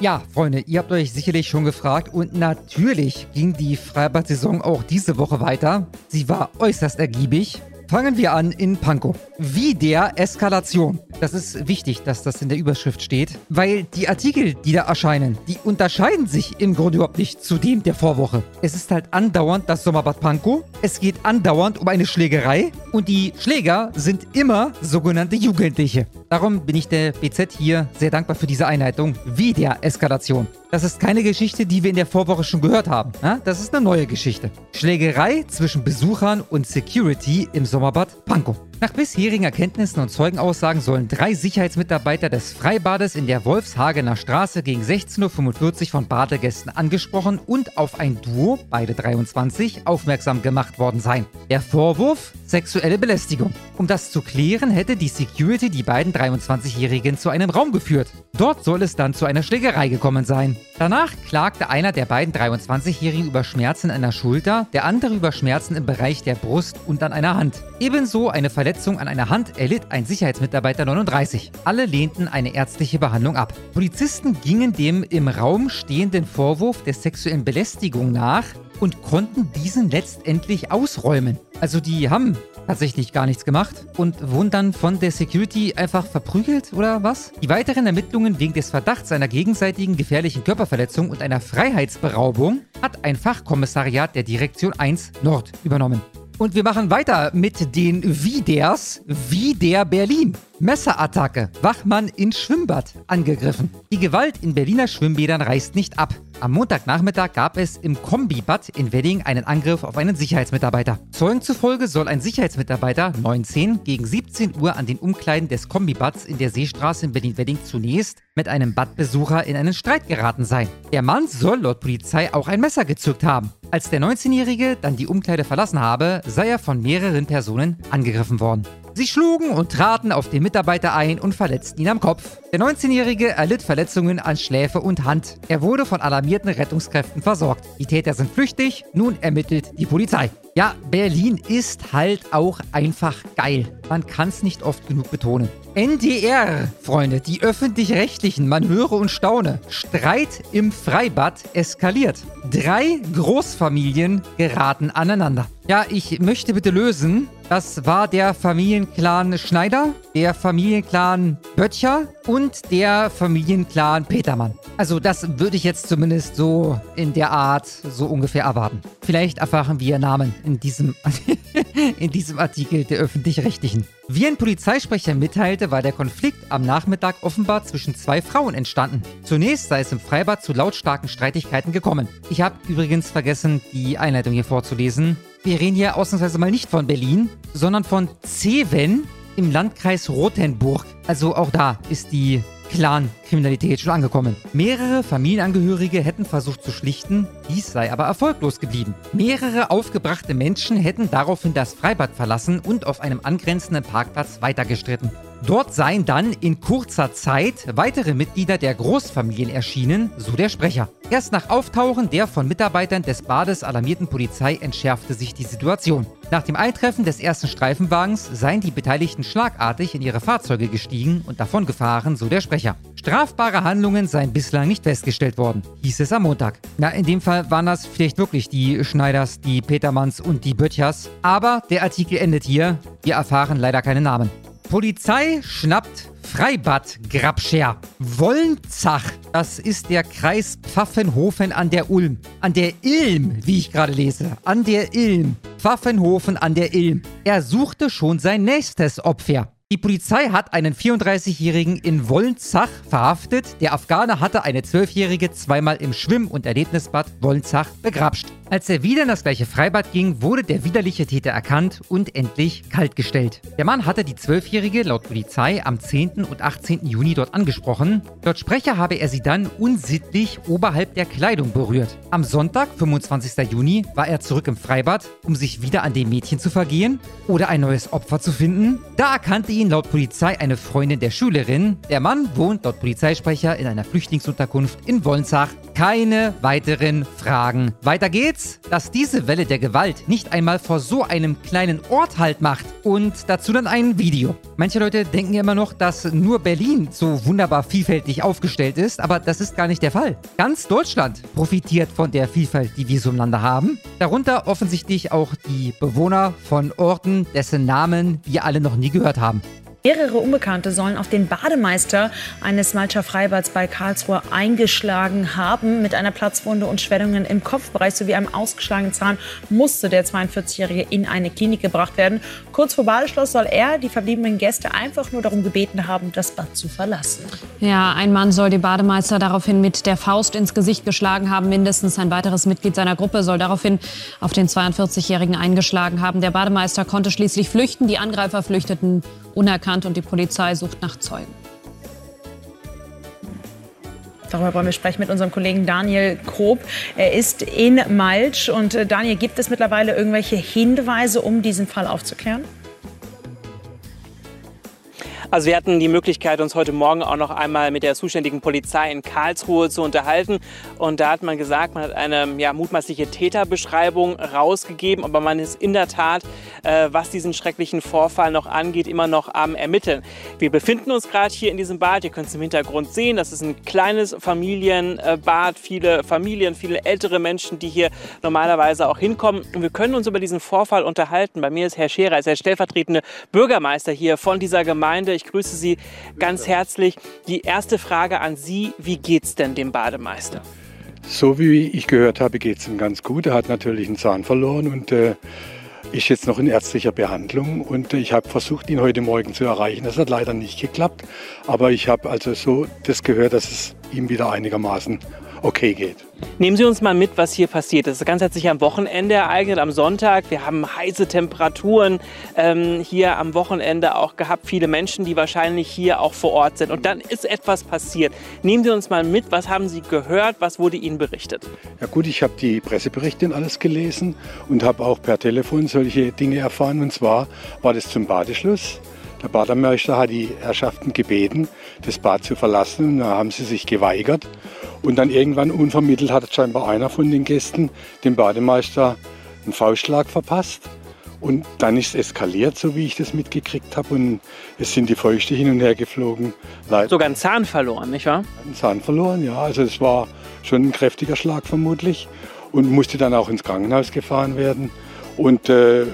[SPEAKER 3] Ja, Freunde, ihr habt euch sicherlich schon gefragt und natürlich ging die Freibad-Saison auch diese Woche weiter. Sie war äußerst ergiebig. Fangen wir an in Pankow. Wie der Eskalation. Das ist wichtig, dass das in der Überschrift steht, weil die Artikel, die da erscheinen, die unterscheiden sich im Grunde überhaupt nicht zu dem der Vorwoche. Es ist halt andauernd das Sommerbad Pankow. Es geht andauernd um eine Schlägerei und die Schläger sind immer sogenannte Jugendliche. Darum bin ich der BZ hier sehr dankbar für diese Einleitung. Wie der Eskalation. Das ist keine Geschichte, die wir in der Vorwoche schon gehört haben. Ja? Das ist eine neue Geschichte. Schlägerei zwischen Besuchern und Security im Sommerbad Pankow. Nach bisherigen Erkenntnissen und Zeugenaussagen sollen drei Sicherheitsmitarbeiter des Freibades in der Wolfshagener Straße gegen 16.45 Uhr von Badegästen angesprochen und auf ein Duo, beide 23, aufmerksam gemacht worden sein. Der Vorwurf? Sexuelle Belästigung. Um das zu klären, hätte die Security die beiden 23-Jährigen zu einem Raum geführt. Dort soll es dann zu einer Schlägerei gekommen sein. Danach klagte einer der beiden 23-Jährigen über Schmerzen an der Schulter, der andere über Schmerzen im Bereich der Brust und an einer Hand. Ebenso eine Verletzung an einer Hand erlitt ein Sicherheitsmitarbeiter 39. Alle lehnten eine ärztliche Behandlung ab. Polizisten gingen dem im Raum stehenden Vorwurf der sexuellen Belästigung nach und konnten diesen letztendlich ausräumen. Also die haben tatsächlich gar nichts gemacht und wurden dann von der Security einfach verprügelt oder was? Die weiteren Ermittlungen wegen des Verdachts einer gegenseitigen gefährlichen Körperverletzung und einer Freiheitsberaubung hat ein Fachkommissariat der Direktion 1 Nord übernommen. Und wir machen weiter mit den Widers, Wider Berlin. Messerattacke, Wachmann in Schwimmbad angegriffen. Die Gewalt in Berliner Schwimmbädern reißt nicht ab. Am Montagnachmittag gab es im Kombibad in Wedding einen Angriff auf einen Sicherheitsmitarbeiter. Zeugen zufolge soll ein Sicherheitsmitarbeiter 19 gegen 17 Uhr an den Umkleiden des Kombibads in der Seestraße in Berlin-Wedding zunächst mit einem Badbesucher in einen Streit geraten sein. Der Mann soll laut Polizei auch ein Messer gezückt haben. Als der 19-Jährige dann die Umkleide verlassen habe, sei er von mehreren Personen angegriffen worden. Sie schlugen und traten auf den Mitarbeiter ein und verletzten ihn am Kopf. Der 19-Jährige erlitt Verletzungen an Schläfe und Hand. Er wurde von alarmierten Rettungskräften versorgt. Die Täter sind flüchtig, nun ermittelt die Polizei. Ja, Berlin ist halt auch einfach geil. Man kann es nicht oft genug betonen. NDR, Freunde, die öffentlich-rechtlichen, man höre und staune. Streit im Freibad eskaliert. Drei Großfamilien geraten aneinander. Ja, ich möchte bitte lösen. Das war der Familienclan Schneider, der Familienclan Böttcher und der Familienclan Petermann. Also das würde ich jetzt zumindest so in der Art so ungefähr erwarten. Vielleicht erfahren wir Namen in diesem, [laughs] in diesem Artikel der öffentlich-rechtlichen. Wie ein Polizeisprecher mitteilte, war der Konflikt am Nachmittag offenbar zwischen zwei Frauen entstanden. Zunächst sei es im Freibad zu lautstarken Streitigkeiten gekommen. Ich habe übrigens vergessen, die Einleitung hier vorzulesen. Wir reden hier ausnahmsweise mal nicht von Berlin, sondern von Zeven im Landkreis Rothenburg. Also auch da ist die Clan-Kriminalität schon angekommen. Mehrere Familienangehörige hätten versucht zu schlichten, dies sei aber erfolglos geblieben. Mehrere aufgebrachte Menschen hätten daraufhin das Freibad verlassen und auf einem angrenzenden Parkplatz weitergestritten. Dort seien dann in kurzer Zeit weitere Mitglieder der Großfamilien erschienen, so der Sprecher. Erst nach Auftauchen der von Mitarbeitern des Bades alarmierten Polizei entschärfte sich die Situation. Nach dem Eintreffen des ersten Streifenwagens seien die Beteiligten schlagartig in ihre Fahrzeuge gestiegen und davongefahren, so der Sprecher. Strafbare Handlungen seien bislang nicht festgestellt worden, hieß es am Montag. Na, in dem Fall waren das vielleicht wirklich die Schneiders, die Petermanns und die Böttchers. Aber der Artikel endet hier. Wir erfahren leider keine Namen. Polizei schnappt Freibad Grabscher. Wolnzach, das ist der Kreis Pfaffenhofen an der Ulm. An der Ilm, wie ich gerade lese. An der Ilm. Pfaffenhofen an der Ilm. Er suchte schon sein nächstes Opfer. Die Polizei hat einen 34-Jährigen in Wolnzach verhaftet. Der Afghaner hatte eine 12-Jährige zweimal im Schwimm- und Erlebnisbad Wolnzach begrapscht. Als er wieder in das gleiche Freibad ging, wurde der widerliche Täter erkannt und endlich kaltgestellt. Der Mann hatte die 12-Jährige laut Polizei am 10. und 18. Juni dort angesprochen. Laut Sprecher habe er sie dann unsittlich oberhalb der Kleidung berührt. Am Sonntag, 25. Juni, war er zurück im Freibad, um sich wieder an dem Mädchen zu vergehen oder ein neues Opfer zu finden. Da erkannte ihn laut Polizei eine Freundin der Schülerin. Der Mann wohnt laut Polizeisprecher in einer Flüchtlingsunterkunft in Wolnzach. Keine weiteren Fragen. Weiter geht's, dass diese Welle der Gewalt nicht einmal vor so einem kleinen Ort Halt macht. Und dazu dann ein Video. Manche Leute denken ja immer noch, dass nur Berlin so wunderbar vielfältig aufgestellt ist, aber das ist gar nicht der Fall. Ganz Deutschland profitiert von der Vielfalt, die wir so im Lande haben. Darunter offensichtlich auch die Bewohner von Orten, dessen Namen wir alle noch nie gehört haben.
[SPEAKER 20] Mehrere Unbekannte sollen auf den Bademeister eines Malcher Freibads bei Karlsruhe eingeschlagen haben. Mit einer Platzwunde und Schwellungen im Kopfbereich sowie einem ausgeschlagenen Zahn musste der 42-Jährige in eine Klinik gebracht werden. Kurz vor Badeschluss soll er die verbliebenen Gäste einfach nur darum gebeten haben, das Bad zu verlassen.
[SPEAKER 21] Ja, ein Mann soll den Bademeister daraufhin mit der Faust ins Gesicht geschlagen haben. Mindestens ein weiteres Mitglied seiner Gruppe soll daraufhin auf den 42-Jährigen eingeschlagen haben. Der Bademeister konnte schließlich flüchten. Die Angreifer flüchteten unerkannt und die Polizei sucht nach Zeugen.
[SPEAKER 20] Darüber wollen wir sprechen mit unserem Kollegen Daniel Krob. Er ist in Malsch. Und äh, Daniel, gibt es mittlerweile irgendwelche Hinweise, um diesen Fall aufzuklären?
[SPEAKER 22] Also wir hatten die Möglichkeit, uns heute Morgen auch noch einmal mit der zuständigen Polizei in Karlsruhe zu unterhalten. Und da hat man gesagt, man hat eine ja, mutmaßliche Täterbeschreibung rausgegeben, aber man ist in der Tat, äh, was diesen schrecklichen Vorfall noch angeht, immer noch am Ermitteln. Wir befinden uns gerade hier in diesem Bad. Ihr könnt es im Hintergrund sehen. Das ist ein kleines Familienbad. Viele Familien, viele ältere Menschen, die hier normalerweise auch hinkommen. Und wir können uns über diesen Vorfall unterhalten. Bei mir ist Herr Scherer, ist der stellvertretende Bürgermeister hier von dieser Gemeinde. Ich grüße Sie ganz herzlich. Die erste Frage an Sie, wie geht's denn dem Bademeister?
[SPEAKER 23] So wie ich gehört habe, geht es ihm ganz gut. Er hat natürlich einen Zahn verloren und äh, ist jetzt noch in ärztlicher Behandlung. Und äh, ich habe versucht, ihn heute Morgen zu erreichen. Das hat leider nicht geklappt. Aber ich habe also so das gehört, dass es ihm wieder einigermaßen okay geht.
[SPEAKER 22] Nehmen Sie uns mal mit, was hier passiert ist. Das Ganze hat sich am Wochenende ereignet, am Sonntag. Wir haben heiße Temperaturen ähm, hier am Wochenende auch gehabt. Viele Menschen, die wahrscheinlich hier auch vor Ort sind. Und dann ist etwas passiert. Nehmen Sie uns mal mit, was haben Sie gehört, was wurde Ihnen berichtet?
[SPEAKER 23] Ja gut, ich habe die Presseberichte und alles gelesen und habe auch per Telefon solche Dinge erfahren. Und zwar war das zum Badeschluss. Der Bademeister hat die Herrschaften gebeten, das Bad zu verlassen. Da haben sie sich geweigert. Und dann irgendwann unvermittelt hat scheinbar einer von den Gästen dem Bademeister einen Faustschlag verpasst. Und dann ist es eskaliert, so wie ich das mitgekriegt habe. Und es sind die Fäuste hin und her geflogen.
[SPEAKER 22] Leider. Sogar einen Zahn verloren, nicht wahr?
[SPEAKER 23] Einen Zahn verloren, ja. Also es war schon ein kräftiger Schlag vermutlich. Und musste dann auch ins Krankenhaus gefahren werden. Und äh,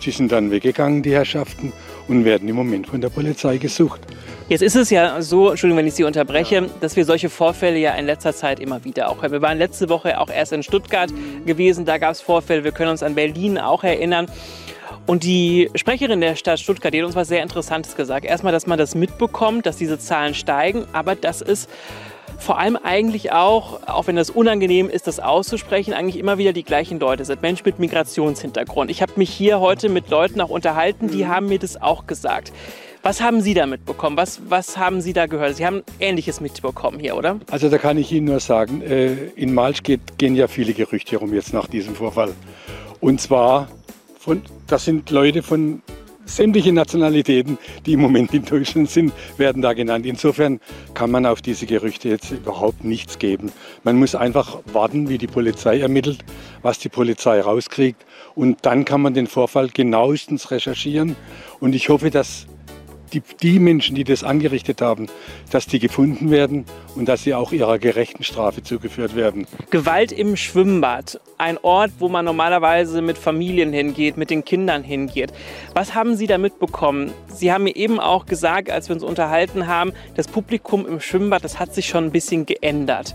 [SPEAKER 23] sie sind dann weggegangen, die Herrschaften, und werden im Moment von der Polizei gesucht.
[SPEAKER 22] Jetzt ist es ja so, Entschuldigung, wenn ich Sie unterbreche, dass wir solche Vorfälle ja in letzter Zeit immer wieder auch haben. Wir waren letzte Woche auch erst in Stuttgart gewesen, da gab es Vorfälle. Wir können uns an Berlin auch erinnern. Und die Sprecherin der Stadt Stuttgart, die hat uns was sehr Interessantes gesagt. Erstmal, dass man das mitbekommt, dass diese Zahlen steigen, aber das ist vor allem eigentlich auch, auch wenn das unangenehm ist, das auszusprechen, eigentlich immer wieder die gleichen Leute sind. Menschen mit Migrationshintergrund. Ich habe mich hier heute mit Leuten auch unterhalten, die haben mir das auch gesagt. Was haben Sie da mitbekommen? Was, was haben Sie da gehört? Sie haben Ähnliches mitbekommen hier, oder?
[SPEAKER 23] Also da kann ich Ihnen nur sagen, äh, in Malsch geht, gehen ja viele Gerüchte herum jetzt nach diesem Vorfall. Und zwar, von, das sind Leute von sämtliche Nationalitäten, die im Moment in Deutschland sind, werden da genannt. Insofern kann man auf diese Gerüchte jetzt überhaupt nichts geben. Man muss einfach warten, wie die Polizei ermittelt, was die Polizei rauskriegt. Und dann kann man den Vorfall genauestens recherchieren. Und ich hoffe, dass die, die Menschen, die das angerichtet haben, dass die gefunden werden und dass sie auch ihrer gerechten Strafe zugeführt werden.
[SPEAKER 22] Gewalt im Schwimmbad, ein Ort, wo man normalerweise mit Familien hingeht, mit den Kindern hingeht. Was haben Sie da mitbekommen? Sie haben mir eben auch gesagt, als wir uns unterhalten haben, das Publikum im Schwimmbad, das hat sich schon ein bisschen geändert.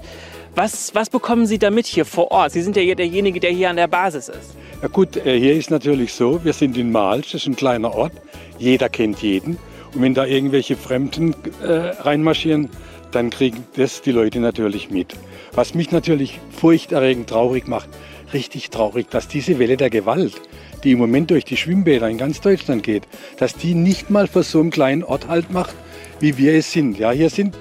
[SPEAKER 22] Was, was bekommen Sie damit hier vor Ort? Sie sind ja derjenige, der hier an der Basis ist.
[SPEAKER 23] Ja gut, äh, hier ist natürlich so, wir sind in Malsch, das ist ein kleiner Ort, jeder kennt jeden. Und wenn da irgendwelche Fremden äh, reinmarschieren, dann kriegen das die Leute natürlich mit. Was mich natürlich furchterregend traurig macht, richtig traurig, dass diese Welle der Gewalt, die im Moment durch die Schwimmbäder in ganz Deutschland geht, dass die nicht mal vor so einem kleinen Ort halt macht, wie wir es sind. Ja, hier sind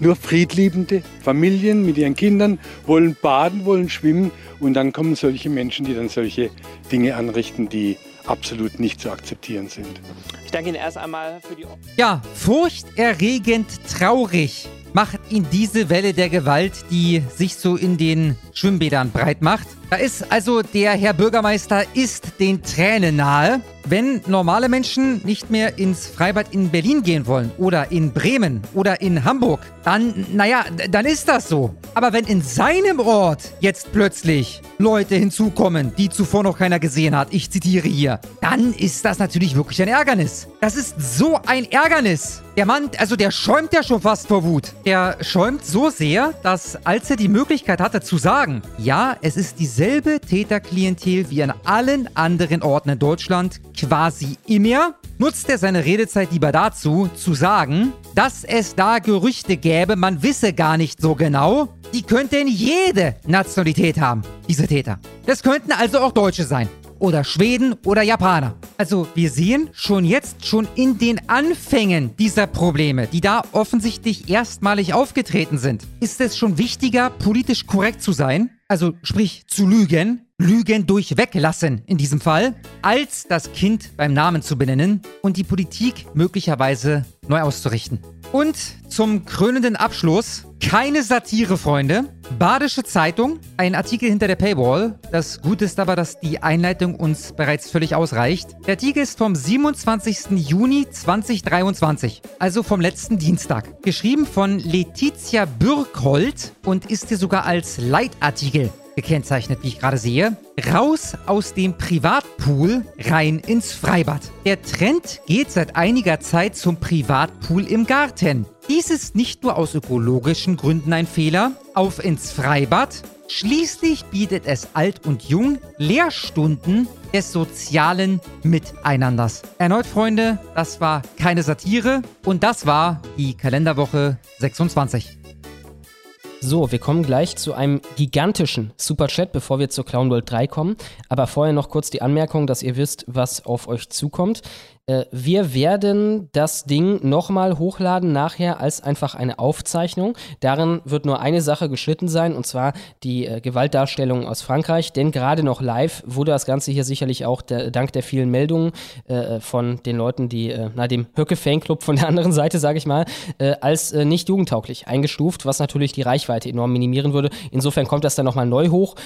[SPEAKER 23] nur friedliebende Familien mit ihren Kindern, wollen baden, wollen schwimmen und dann kommen solche Menschen, die dann solche Dinge anrichten, die absolut nicht zu akzeptieren sind.
[SPEAKER 22] Ich danke Ihnen erst einmal für die.
[SPEAKER 3] Ja, furchterregend traurig macht ihn diese Welle der Gewalt, die sich so in den Schwimmbädern breit macht. Da ist also der Herr Bürgermeister ist den Tränen nahe. Wenn normale Menschen nicht mehr ins Freibad in Berlin gehen wollen oder in Bremen oder in Hamburg, dann, naja, dann ist das so. Aber wenn in seinem Ort jetzt plötzlich Leute hinzukommen, die zuvor noch keiner gesehen hat, ich zitiere hier, dann ist das natürlich wirklich ein Ärgernis. Das ist so ein Ärgernis. Der Mann, also der schäumt ja schon fast vor Wut. Der schäumt so sehr, dass als er die Möglichkeit hatte zu sagen, ja, es ist dieselbe Täterklientel wie an allen anderen Orten in Deutschland, quasi immer, nutzt er seine Redezeit lieber dazu, zu sagen, dass es da Gerüchte gäbe, man wisse gar nicht so genau. Die könnten jede Nationalität haben, diese Täter. Das könnten also auch Deutsche sein. Oder Schweden oder Japaner. Also wir sehen schon jetzt, schon in den Anfängen dieser Probleme, die da offensichtlich erstmalig aufgetreten sind, ist es schon wichtiger, politisch korrekt zu sein, also sprich zu lügen, Lügen durch weglassen in diesem Fall, als das Kind beim Namen zu benennen und die Politik möglicherweise neu auszurichten. Und zum krönenden Abschluss keine Satire, Freunde. Badische Zeitung, ein Artikel hinter der Paywall. Das Gute ist aber, dass die Einleitung uns bereits völlig ausreicht. Der Artikel ist vom 27. Juni 2023, also vom letzten Dienstag. Geschrieben von Letizia Bürkholt und ist hier sogar als Leitartikel gekennzeichnet, wie ich gerade sehe. Raus aus dem Privatpool, rein ins Freibad. Der Trend geht seit einiger Zeit zum Privatpool im Garten. Dies ist nicht nur aus ökologischen Gründen ein Fehler. Auf ins Freibad. Schließlich bietet es alt und jung Lehrstunden des sozialen Miteinanders. Erneut, Freunde, das war keine Satire und das war die Kalenderwoche 26.
[SPEAKER 2] So, wir kommen gleich zu einem gigantischen Superchat, bevor wir zur Clown World 3 kommen. Aber vorher noch kurz die Anmerkung, dass ihr wisst, was auf euch zukommt. Äh, wir werden das Ding nochmal hochladen nachher als einfach eine Aufzeichnung. Darin wird nur eine Sache geschnitten sein, und zwar die äh, Gewaltdarstellung aus Frankreich. Denn gerade noch live wurde das Ganze hier sicherlich auch der, dank der vielen Meldungen äh, von den Leuten, die, äh, na, dem Höcke-Fanclub von der anderen Seite, sage ich mal, äh, als nicht jugendtauglich eingestuft, was natürlich die Reichweite enorm minimieren würde. Insofern kommt das dann nochmal neu hoch.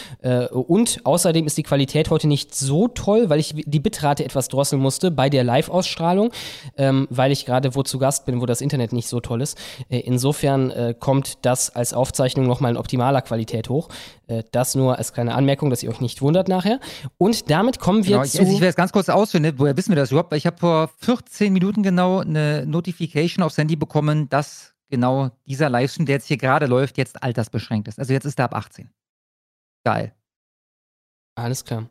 [SPEAKER 2] und außerdem ist die Qualität heute nicht so toll, weil ich die Bitrate etwas drosseln musste bei der Live- Live-Ausstrahlung, ähm, weil ich gerade wo zu Gast bin, wo das Internet nicht so toll ist. Äh, insofern äh, kommt das als Aufzeichnung nochmal in optimaler Qualität hoch. Äh, das nur als kleine Anmerkung, dass ihr euch nicht wundert nachher. Und damit kommen wir
[SPEAKER 3] genau,
[SPEAKER 2] zu.
[SPEAKER 3] Ich, ich will es ganz kurz ausfinden, woher wissen wir das überhaupt? Ich habe vor 14 Minuten genau eine Notification aufs Handy bekommen, dass genau dieser Livestream, der jetzt hier gerade läuft, jetzt altersbeschränkt ist. Also jetzt ist er ab 18. Geil.
[SPEAKER 2] Alles klar.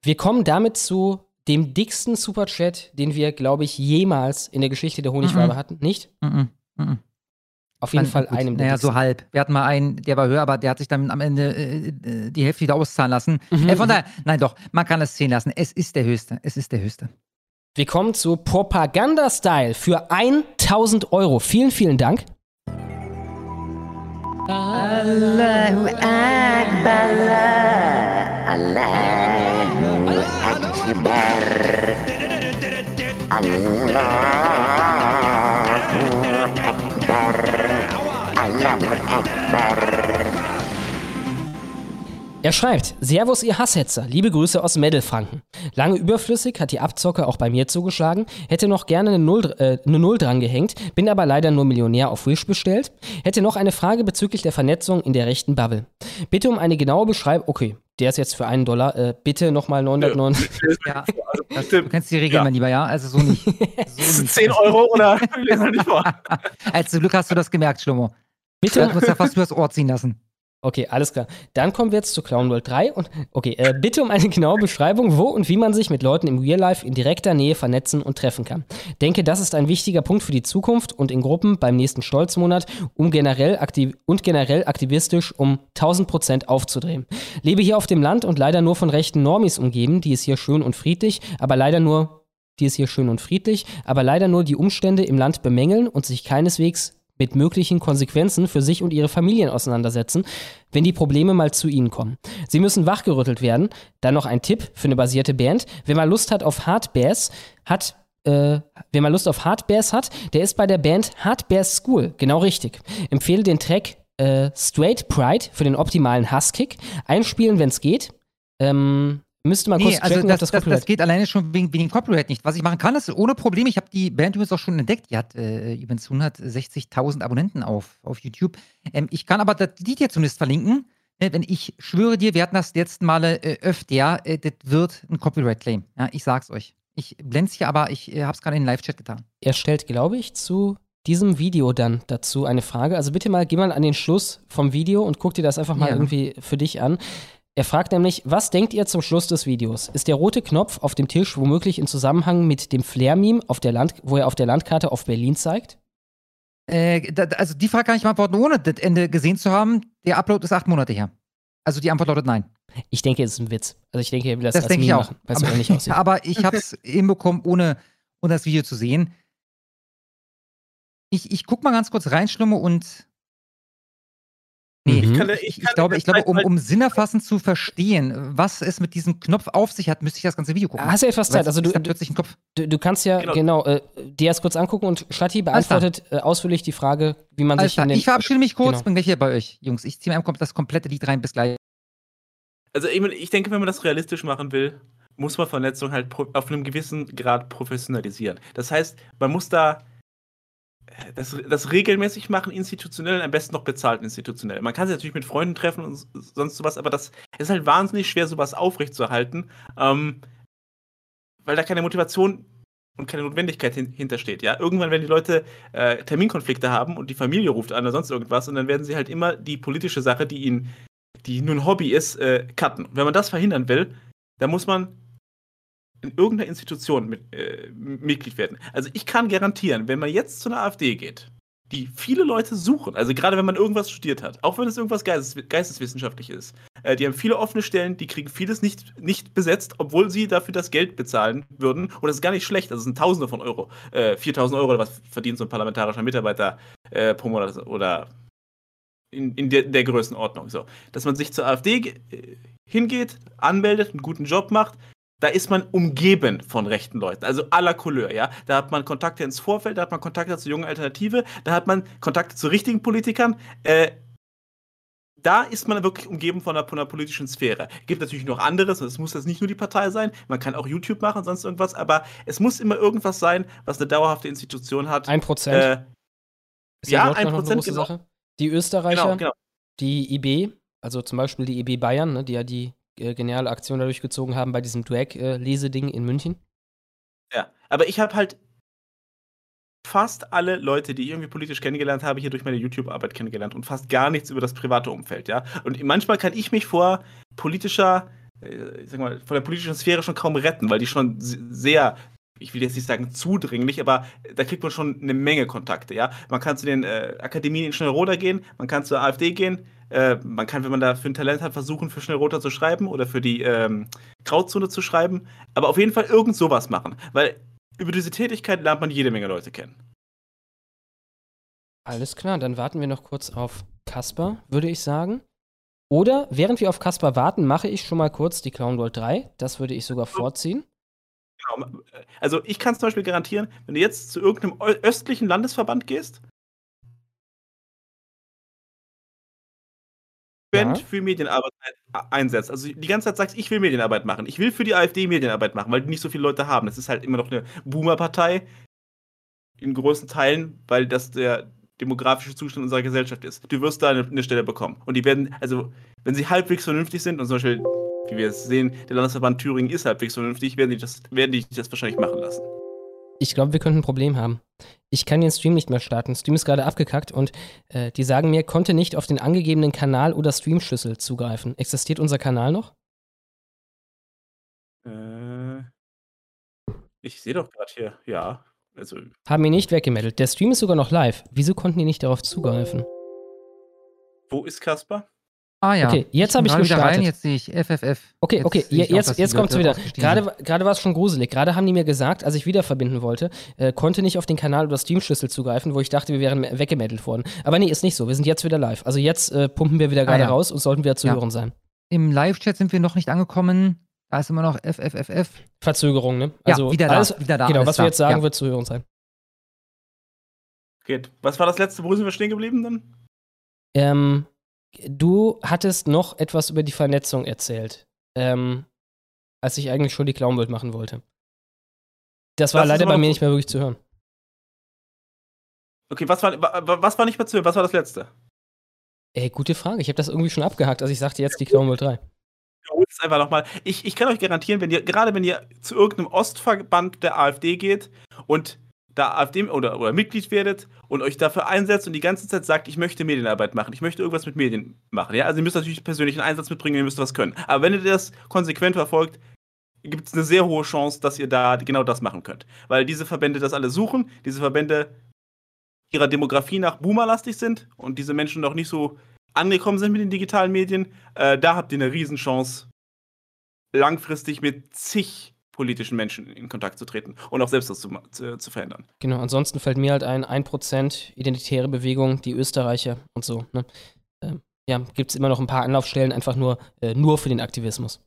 [SPEAKER 2] Wir kommen damit zu dem dicksten Superchat, den wir, glaube ich, jemals in der Geschichte der Honigwabe
[SPEAKER 3] Mhm.
[SPEAKER 2] hatten. Nicht?
[SPEAKER 3] Mhm. Mhm.
[SPEAKER 2] Auf jeden Fall
[SPEAKER 3] gut,
[SPEAKER 2] einem der
[SPEAKER 3] Naja, so halb. Wir hatten mal einen, der war höher, aber der hat sich dann am Ende äh, äh, die Hälfte wieder auszahlen lassen.
[SPEAKER 2] Mhm.
[SPEAKER 3] Äh, von daher, nein doch, man kann es sehen lassen. Es ist der höchste. Es ist der höchste.
[SPEAKER 2] Wir kommen zu Propaganda-Style für 1000 Euro. Vielen, vielen Dank.
[SPEAKER 24] Allahu Akbar. Allahu Akbar.
[SPEAKER 2] Er schreibt, Servus ihr Hasshetzer, liebe Grüße aus Meddelfranken. Lange überflüssig hat die Abzocke auch bei mir zugeschlagen, hätte noch gerne eine Null, äh, eine Null dran gehängt, bin aber leider nur Millionär auf Wish bestellt. Hätte noch eine Frage bezüglich der Vernetzung in der rechten Bubble. Bitte um eine genaue Beschreibung, okay, der ist jetzt für einen Dollar, äh, bitte nochmal 909.
[SPEAKER 3] Ja, [laughs] das, du kennst die Regeln,
[SPEAKER 4] Ja.
[SPEAKER 3] mein Lieber, ja? Also so nicht. [laughs] So nicht.
[SPEAKER 4] 10 Euro oder lesen wir nicht vor.
[SPEAKER 3] Als zum Glück hast du das gemerkt, Schlummer.
[SPEAKER 2] Bitte?
[SPEAKER 3] Du hast ja fast übers Ohr ziehen lassen.
[SPEAKER 2] Okay, alles klar. Dann kommen wir jetzt zu Clown World 3 und okay, äh, bitte um eine [laughs] genaue Beschreibung, wo und wie man sich mit Leuten im Real Life in direkter Nähe vernetzen und treffen kann. Denke, das ist ein wichtiger Punkt für die Zukunft und in Gruppen beim nächsten Stolzmonat, um generell aktiv und generell aktivistisch um 1000 Prozent aufzudrehen. Lebe hier auf dem Land und leider nur von rechten Normis umgeben, die ist hier schön und friedlich, aber leider nur die ist hier schön und friedlich, aber leider nur die Umstände im Land bemängeln und sich keineswegs mit möglichen Konsequenzen für sich und ihre Familien auseinandersetzen, wenn die Probleme mal zu ihnen kommen. Sie müssen wachgerüttelt werden. Dann noch ein Tipp für eine basierte Band. Wenn man Lust hat auf Hard Bass, hat äh, wer mal Lust auf Hard Bass hat, der ist bei der Band Hard Bass School. Genau richtig. Empfehle den Track äh, Straight Pride für den optimalen Hasskick. Einspielen, wenn es geht. Ähm, müsste man kurz
[SPEAKER 3] Nee, also
[SPEAKER 2] checken,
[SPEAKER 3] das,
[SPEAKER 2] ob das
[SPEAKER 3] das,
[SPEAKER 2] Copyright
[SPEAKER 3] das geht alleine schon wegen, wegen dem Copyright nicht. Was ich machen kann, ist ohne Probleme. Ich habe die Band übrigens auch schon entdeckt. Die hat äh, übrigens 160.000 Abonnenten auf, auf YouTube. Ähm, ich kann aber das Lied hier zumindest verlinken. Äh, wenn ich schwöre dir, wir hatten das letzten Male äh, öfter, äh, das wird ein Copyright-Claim. Ja, ich sag's euch. Ich blend's hier, aber ich äh, hab's gerade in den Live-Chat getan.
[SPEAKER 2] Er stellt, glaube ich, zu diesem Video dann dazu eine Frage. Also bitte mal, geh mal an den Schluss vom Video und guck dir das einfach mal
[SPEAKER 3] Ja.
[SPEAKER 2] irgendwie für dich an. Er fragt nämlich, was denkt ihr zum Schluss des Videos? Ist der rote Knopf auf dem Tisch womöglich in Zusammenhang mit dem Flair-Meme, wo er auf der Landkarte auf Berlin zeigt?
[SPEAKER 3] Äh, da, also die Frage kann ich beantworten, ohne das Ende gesehen zu haben. Der Upload ist acht Monate her. Also die Antwort lautet nein.
[SPEAKER 2] Ich denke, es ist ein Witz. Also ich denke, er will das,
[SPEAKER 3] Das
[SPEAKER 2] als
[SPEAKER 3] denke ich
[SPEAKER 2] Meme
[SPEAKER 3] auch.
[SPEAKER 2] machen, weil es aussieht. [laughs]
[SPEAKER 3] aber ich habe es [laughs] hinbekommen, ohne, ohne das Video zu sehen. Ich, ich guck mal ganz kurz rein, Schlumme, und. Nee,
[SPEAKER 2] Mhm.
[SPEAKER 3] ich,
[SPEAKER 4] kann-
[SPEAKER 3] ich,
[SPEAKER 4] ich
[SPEAKER 3] ich,
[SPEAKER 4] kann-
[SPEAKER 3] glaube, ich glaube um,
[SPEAKER 4] weil-
[SPEAKER 3] um sinnerfassend zu verstehen, was es mit diesem Knopf auf sich hat, müsste ich das ganze Video gucken.
[SPEAKER 2] Hast du etwas Zeit? Also du,
[SPEAKER 3] plötzlich ein Knopf.
[SPEAKER 2] du, du kannst ja,
[SPEAKER 4] Genau.
[SPEAKER 2] genau, äh, dir das kurz angucken und
[SPEAKER 3] klar.
[SPEAKER 2] beantwortet äh, ausführlich die Frage, wie man
[SPEAKER 3] Alles
[SPEAKER 2] sich in den...
[SPEAKER 3] Ich verabschiede mich kurz,
[SPEAKER 2] Genau.
[SPEAKER 3] bin gleich hier bei euch, Jungs. Ich ziehe mir einfach das komplette Lied rein. Bis gleich.
[SPEAKER 4] Also ich, denke, wenn man das realistisch machen will, muss man Vernetzung halt auf einem gewissen Grad professionalisieren. Das heißt, man muss da das, das regelmäßig machen, institutionell, am besten noch bezahlt institutionell. Man kann sich natürlich mit Freunden treffen und sonst sowas, aber das ist halt wahnsinnig schwer, sowas aufrechtzuerhalten, ähm, weil da keine Motivation und keine Notwendigkeit hin, hintersteht. Ja? Irgendwann werden die Leute äh, Terminkonflikte haben und die Familie ruft an oder sonst irgendwas und dann werden sie halt immer die politische Sache, die ihnen die nur ein Hobby ist, äh, cutten. Wenn man das verhindern will, dann muss man in irgendeiner Institution mit, äh, Mitglied werden. Also ich kann garantieren, wenn man jetzt zu einer AfD geht, die viele Leute suchen, also gerade wenn man irgendwas studiert hat, auch wenn es irgendwas Geistes, geisteswissenschaftlich ist, äh, die haben viele offene Stellen, die kriegen vieles nicht, nicht besetzt, obwohl sie dafür das Geld bezahlen würden. Und das ist gar nicht schlecht, das sind Tausende von Euro. Äh, 4000 Euro oder was verdient so ein parlamentarischer Mitarbeiter äh, pro Monat oder in, in der, der Größenordnung. So. Dass man sich zur AfD äh, hingeht, anmeldet, einen guten Job macht, da ist man umgeben von rechten Leuten, also aller Couleur, ja. Da hat man Kontakte ins Vorfeld, da hat man Kontakte zur jungen Alternative, da hat man Kontakte zu richtigen Politikern. Äh, da ist man wirklich umgeben von einer, von einer politischen Sphäre. Gibt natürlich noch anderes, und es muss jetzt nicht nur die Partei sein, man kann auch YouTube machen, sonst irgendwas, aber es muss immer irgendwas sein, was eine dauerhafte Institution hat.
[SPEAKER 2] Ein Prozent.
[SPEAKER 4] Äh,
[SPEAKER 2] Ist ja,
[SPEAKER 4] ein Prozent, genau.
[SPEAKER 2] Sache. Die Österreicher,
[SPEAKER 4] Genau, genau.
[SPEAKER 2] die IB, also zum Beispiel die IB Bayern, ne, die ja die äh, geniale Aktion da durchgezogen haben bei diesem Drag-Leseding in München.
[SPEAKER 4] Ja, aber ich habe halt fast alle Leute, die ich irgendwie politisch kennengelernt habe, hier durch meine YouTube-Arbeit kennengelernt und fast gar nichts über das private Umfeld, ja. Und manchmal kann ich mich vor politischer, äh, ich sag mal, vor der politischen Sphäre schon kaum retten, weil die schon se- sehr, ich will jetzt nicht sagen zudringlich, aber da kriegt man schon eine Menge Kontakte, ja. Man kann zu den äh, Akademien in Schnellroda gehen, man kann zur AfD gehen, äh, man kann, wenn man da für ein Talent hat, versuchen, für Schnellroter zu schreiben oder für die ähm, Grauzone zu schreiben, aber auf jeden Fall irgend sowas machen, weil über diese Tätigkeit lernt man jede Menge Leute kennen.
[SPEAKER 2] Alles klar, dann warten wir noch kurz auf Kasper, würde ich sagen. Oder während wir auf Kasper warten, mache ich schon mal kurz die Clown World 3. Das würde ich sogar vorziehen.
[SPEAKER 4] Genau. Also ich kann zum Beispiel garantieren, wenn du jetzt zu irgendeinem östlichen Landesverband gehst,
[SPEAKER 2] Ja.
[SPEAKER 4] für Medienarbeit ein- einsetzt. Also die ganze Zeit sagst, ich will Medienarbeit machen. Ich will für die AfD Medienarbeit machen, weil die nicht so viele Leute haben. Das ist halt immer noch eine Boomer-Partei in großen Teilen, weil das der demografische Zustand unserer Gesellschaft ist. Du wirst da eine, eine Stelle bekommen. Und die werden, also wenn sie halbwegs vernünftig sind und zum Beispiel, wie wir es sehen, der Landesverband Thüringen ist halbwegs vernünftig, werden die das, werden die das wahrscheinlich machen lassen.
[SPEAKER 2] Ich glaube, wir könnten ein Problem haben. Ich kann den Stream nicht mehr starten. Stream ist gerade abgekackt und äh, die sagen mir, konnte nicht auf den angegebenen Kanal oder Streamschlüssel zugreifen. Existiert unser Kanal noch?
[SPEAKER 4] Äh, ich sehe doch gerade hier, ja. Also,
[SPEAKER 2] Haben ihn nicht weggemeldet. Der Stream ist sogar noch live. Wieso konnten die nicht darauf zugreifen?
[SPEAKER 4] wo ist Kasper?
[SPEAKER 3] Ah ja.
[SPEAKER 2] Okay, jetzt habe ich gestartet.
[SPEAKER 3] rein, jetzt sehe ich FFF.
[SPEAKER 2] Okay,
[SPEAKER 3] Jetzt
[SPEAKER 2] okay,
[SPEAKER 3] sehe ich
[SPEAKER 2] je-
[SPEAKER 3] auch,
[SPEAKER 2] jetzt, jetzt kommt es wieder. Gerade, gerade war es schon gruselig. Gerade haben die mir gesagt, als ich wieder verbinden wollte, äh, konnte nicht auf den Kanal oder Streamschlüssel zugreifen, wo ich dachte, wir wären weggemeldet worden. Aber nee, ist nicht so. Wir sind jetzt wieder live. Also jetzt äh, pumpen wir wieder gerade
[SPEAKER 3] Ah, ja.
[SPEAKER 2] raus und sollten wieder zu
[SPEAKER 3] Ja.
[SPEAKER 2] hören sein.
[SPEAKER 3] Im Live-Chat sind wir noch nicht angekommen. Da ist immer noch FFFF.
[SPEAKER 2] Verzögerung, ne?
[SPEAKER 3] Ja,
[SPEAKER 2] Also
[SPEAKER 3] wieder da,
[SPEAKER 2] alles,
[SPEAKER 3] wieder da,
[SPEAKER 2] Genau, was wir jetzt sagen,
[SPEAKER 3] ja.
[SPEAKER 2] wird zu hören sein.
[SPEAKER 4] Geht. Was war das letzte? Wo sind wir stehen geblieben dann?
[SPEAKER 2] Ähm, du hattest noch etwas über die Vernetzung erzählt, ähm, als ich eigentlich schon die Clownworld machen wollte. Das war
[SPEAKER 4] Das
[SPEAKER 2] leider bei mir nicht mehr wirklich zu hören.
[SPEAKER 4] Okay, was war, wa- wa- was war nicht mehr zu hören? Was war das letzte?
[SPEAKER 2] Ey, gute Frage. Ich habe das irgendwie schon abgehakt, als ich sagte jetzt die Clownworld 3.
[SPEAKER 4] Wiederholt es einfach nochmal. Ich, ich kann euch garantieren, wenn ihr, gerade wenn ihr zu irgendeinem Ostverband der AfD geht und da AfD oder, oder Mitglied werdet und euch dafür einsetzt und die ganze Zeit sagt, ich möchte Medienarbeit machen, ich möchte irgendwas mit Medien machen. Ja? Also ihr müsst natürlich persönlichen Einsatz mitbringen, ihr müsst was können. Aber wenn ihr das konsequent verfolgt, gibt es eine sehr hohe Chance, dass ihr da genau das machen könnt. Weil diese Verbände das alle suchen, diese Verbände ihrer Demografie nach boomerlastig sind und diese Menschen noch nicht so angekommen sind mit den digitalen Medien, äh, da habt ihr eine Riesenchance, langfristig mit zig politischen Menschen in Kontakt zu treten und auch selbst das zu, zu, zu verändern.
[SPEAKER 2] Genau, ansonsten fällt mir halt ein 1% identitäre Bewegung, die Österreicher und so. Ne? Ähm, ja, gibt es immer noch ein paar Anlaufstellen, einfach nur, äh, nur für den Aktivismus.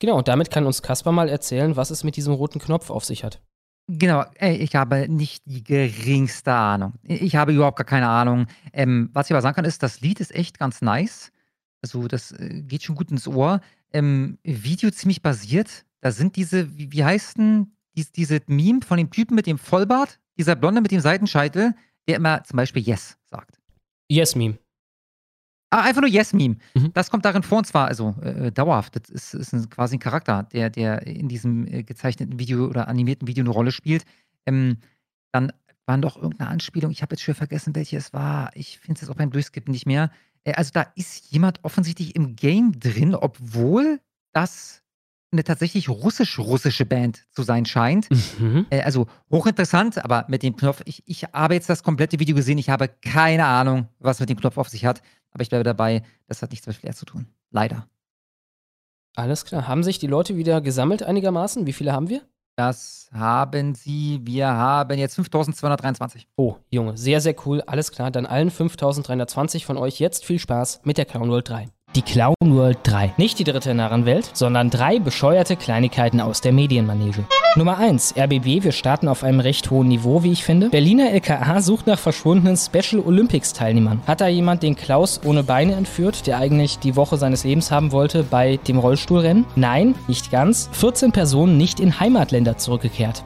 [SPEAKER 2] Genau, und damit kann uns Kaspar mal erzählen, was es mit diesem roten Knopf auf sich hat.
[SPEAKER 3] Genau, ey, ich habe nicht die geringste Ahnung. Ich habe überhaupt gar keine Ahnung. Ähm, was ich aber sagen kann, ist, das Lied ist echt ganz nice. Also, das äh, geht schon gut ins Ohr. Ähm, Video ziemlich basiert. Da sind diese, wie, wie heißt denn, dies, diese Meme von dem Typen mit dem Vollbart, dieser Blonde mit dem Seitenscheitel, der immer zum Beispiel Yes sagt.
[SPEAKER 2] Yes-Meme.
[SPEAKER 3] Ah, einfach nur Yes-Meme. Das kommt darin vor und zwar, also äh, dauerhaft. Das ist, ist ein, quasi ein Charakter, der, der in diesem äh, gezeichneten Video oder animierten Video eine Rolle spielt. Ähm, dann war doch irgendeine Anspielung, ich habe jetzt schon vergessen, welche es war. Ich finde es jetzt auch beim Durchskippen nicht mehr. Äh, also da ist jemand offensichtlich im Game drin, obwohl das eine tatsächlich russisch-russische Band zu sein scheint. Äh, also hochinteressant, aber mit dem Knopf, ich, ich habe jetzt das komplette Video gesehen, ich habe keine Ahnung, was mit dem Knopf auf sich hat, aber ich bleibe dabei, das hat nichts mit Flair zu tun. Leider.
[SPEAKER 2] Alles klar. Haben sich die Leute wieder gesammelt einigermaßen? Wie viele haben wir?
[SPEAKER 3] Das haben sie, wir haben jetzt 5223.
[SPEAKER 2] Oh, Junge, sehr, sehr cool. Alles klar. Dann allen 5320 von euch jetzt viel Spaß mit der Clown World 3. Die Clown World 3. Nicht die dritte Narrenwelt, sondern drei bescheuerte Kleinigkeiten aus der Medienmanege. Nummer 1. RBB, wir starten auf einem recht hohen Niveau, wie ich finde. Berliner LKA sucht nach verschwundenen Special Olympics Teilnehmern. Hat da jemand den Klaus ohne Beine entführt, der eigentlich die Woche seines Lebens haben wollte bei dem Rollstuhlrennen? Nein, nicht ganz. 14 Personen nicht in Heimatländer zurückgekehrt.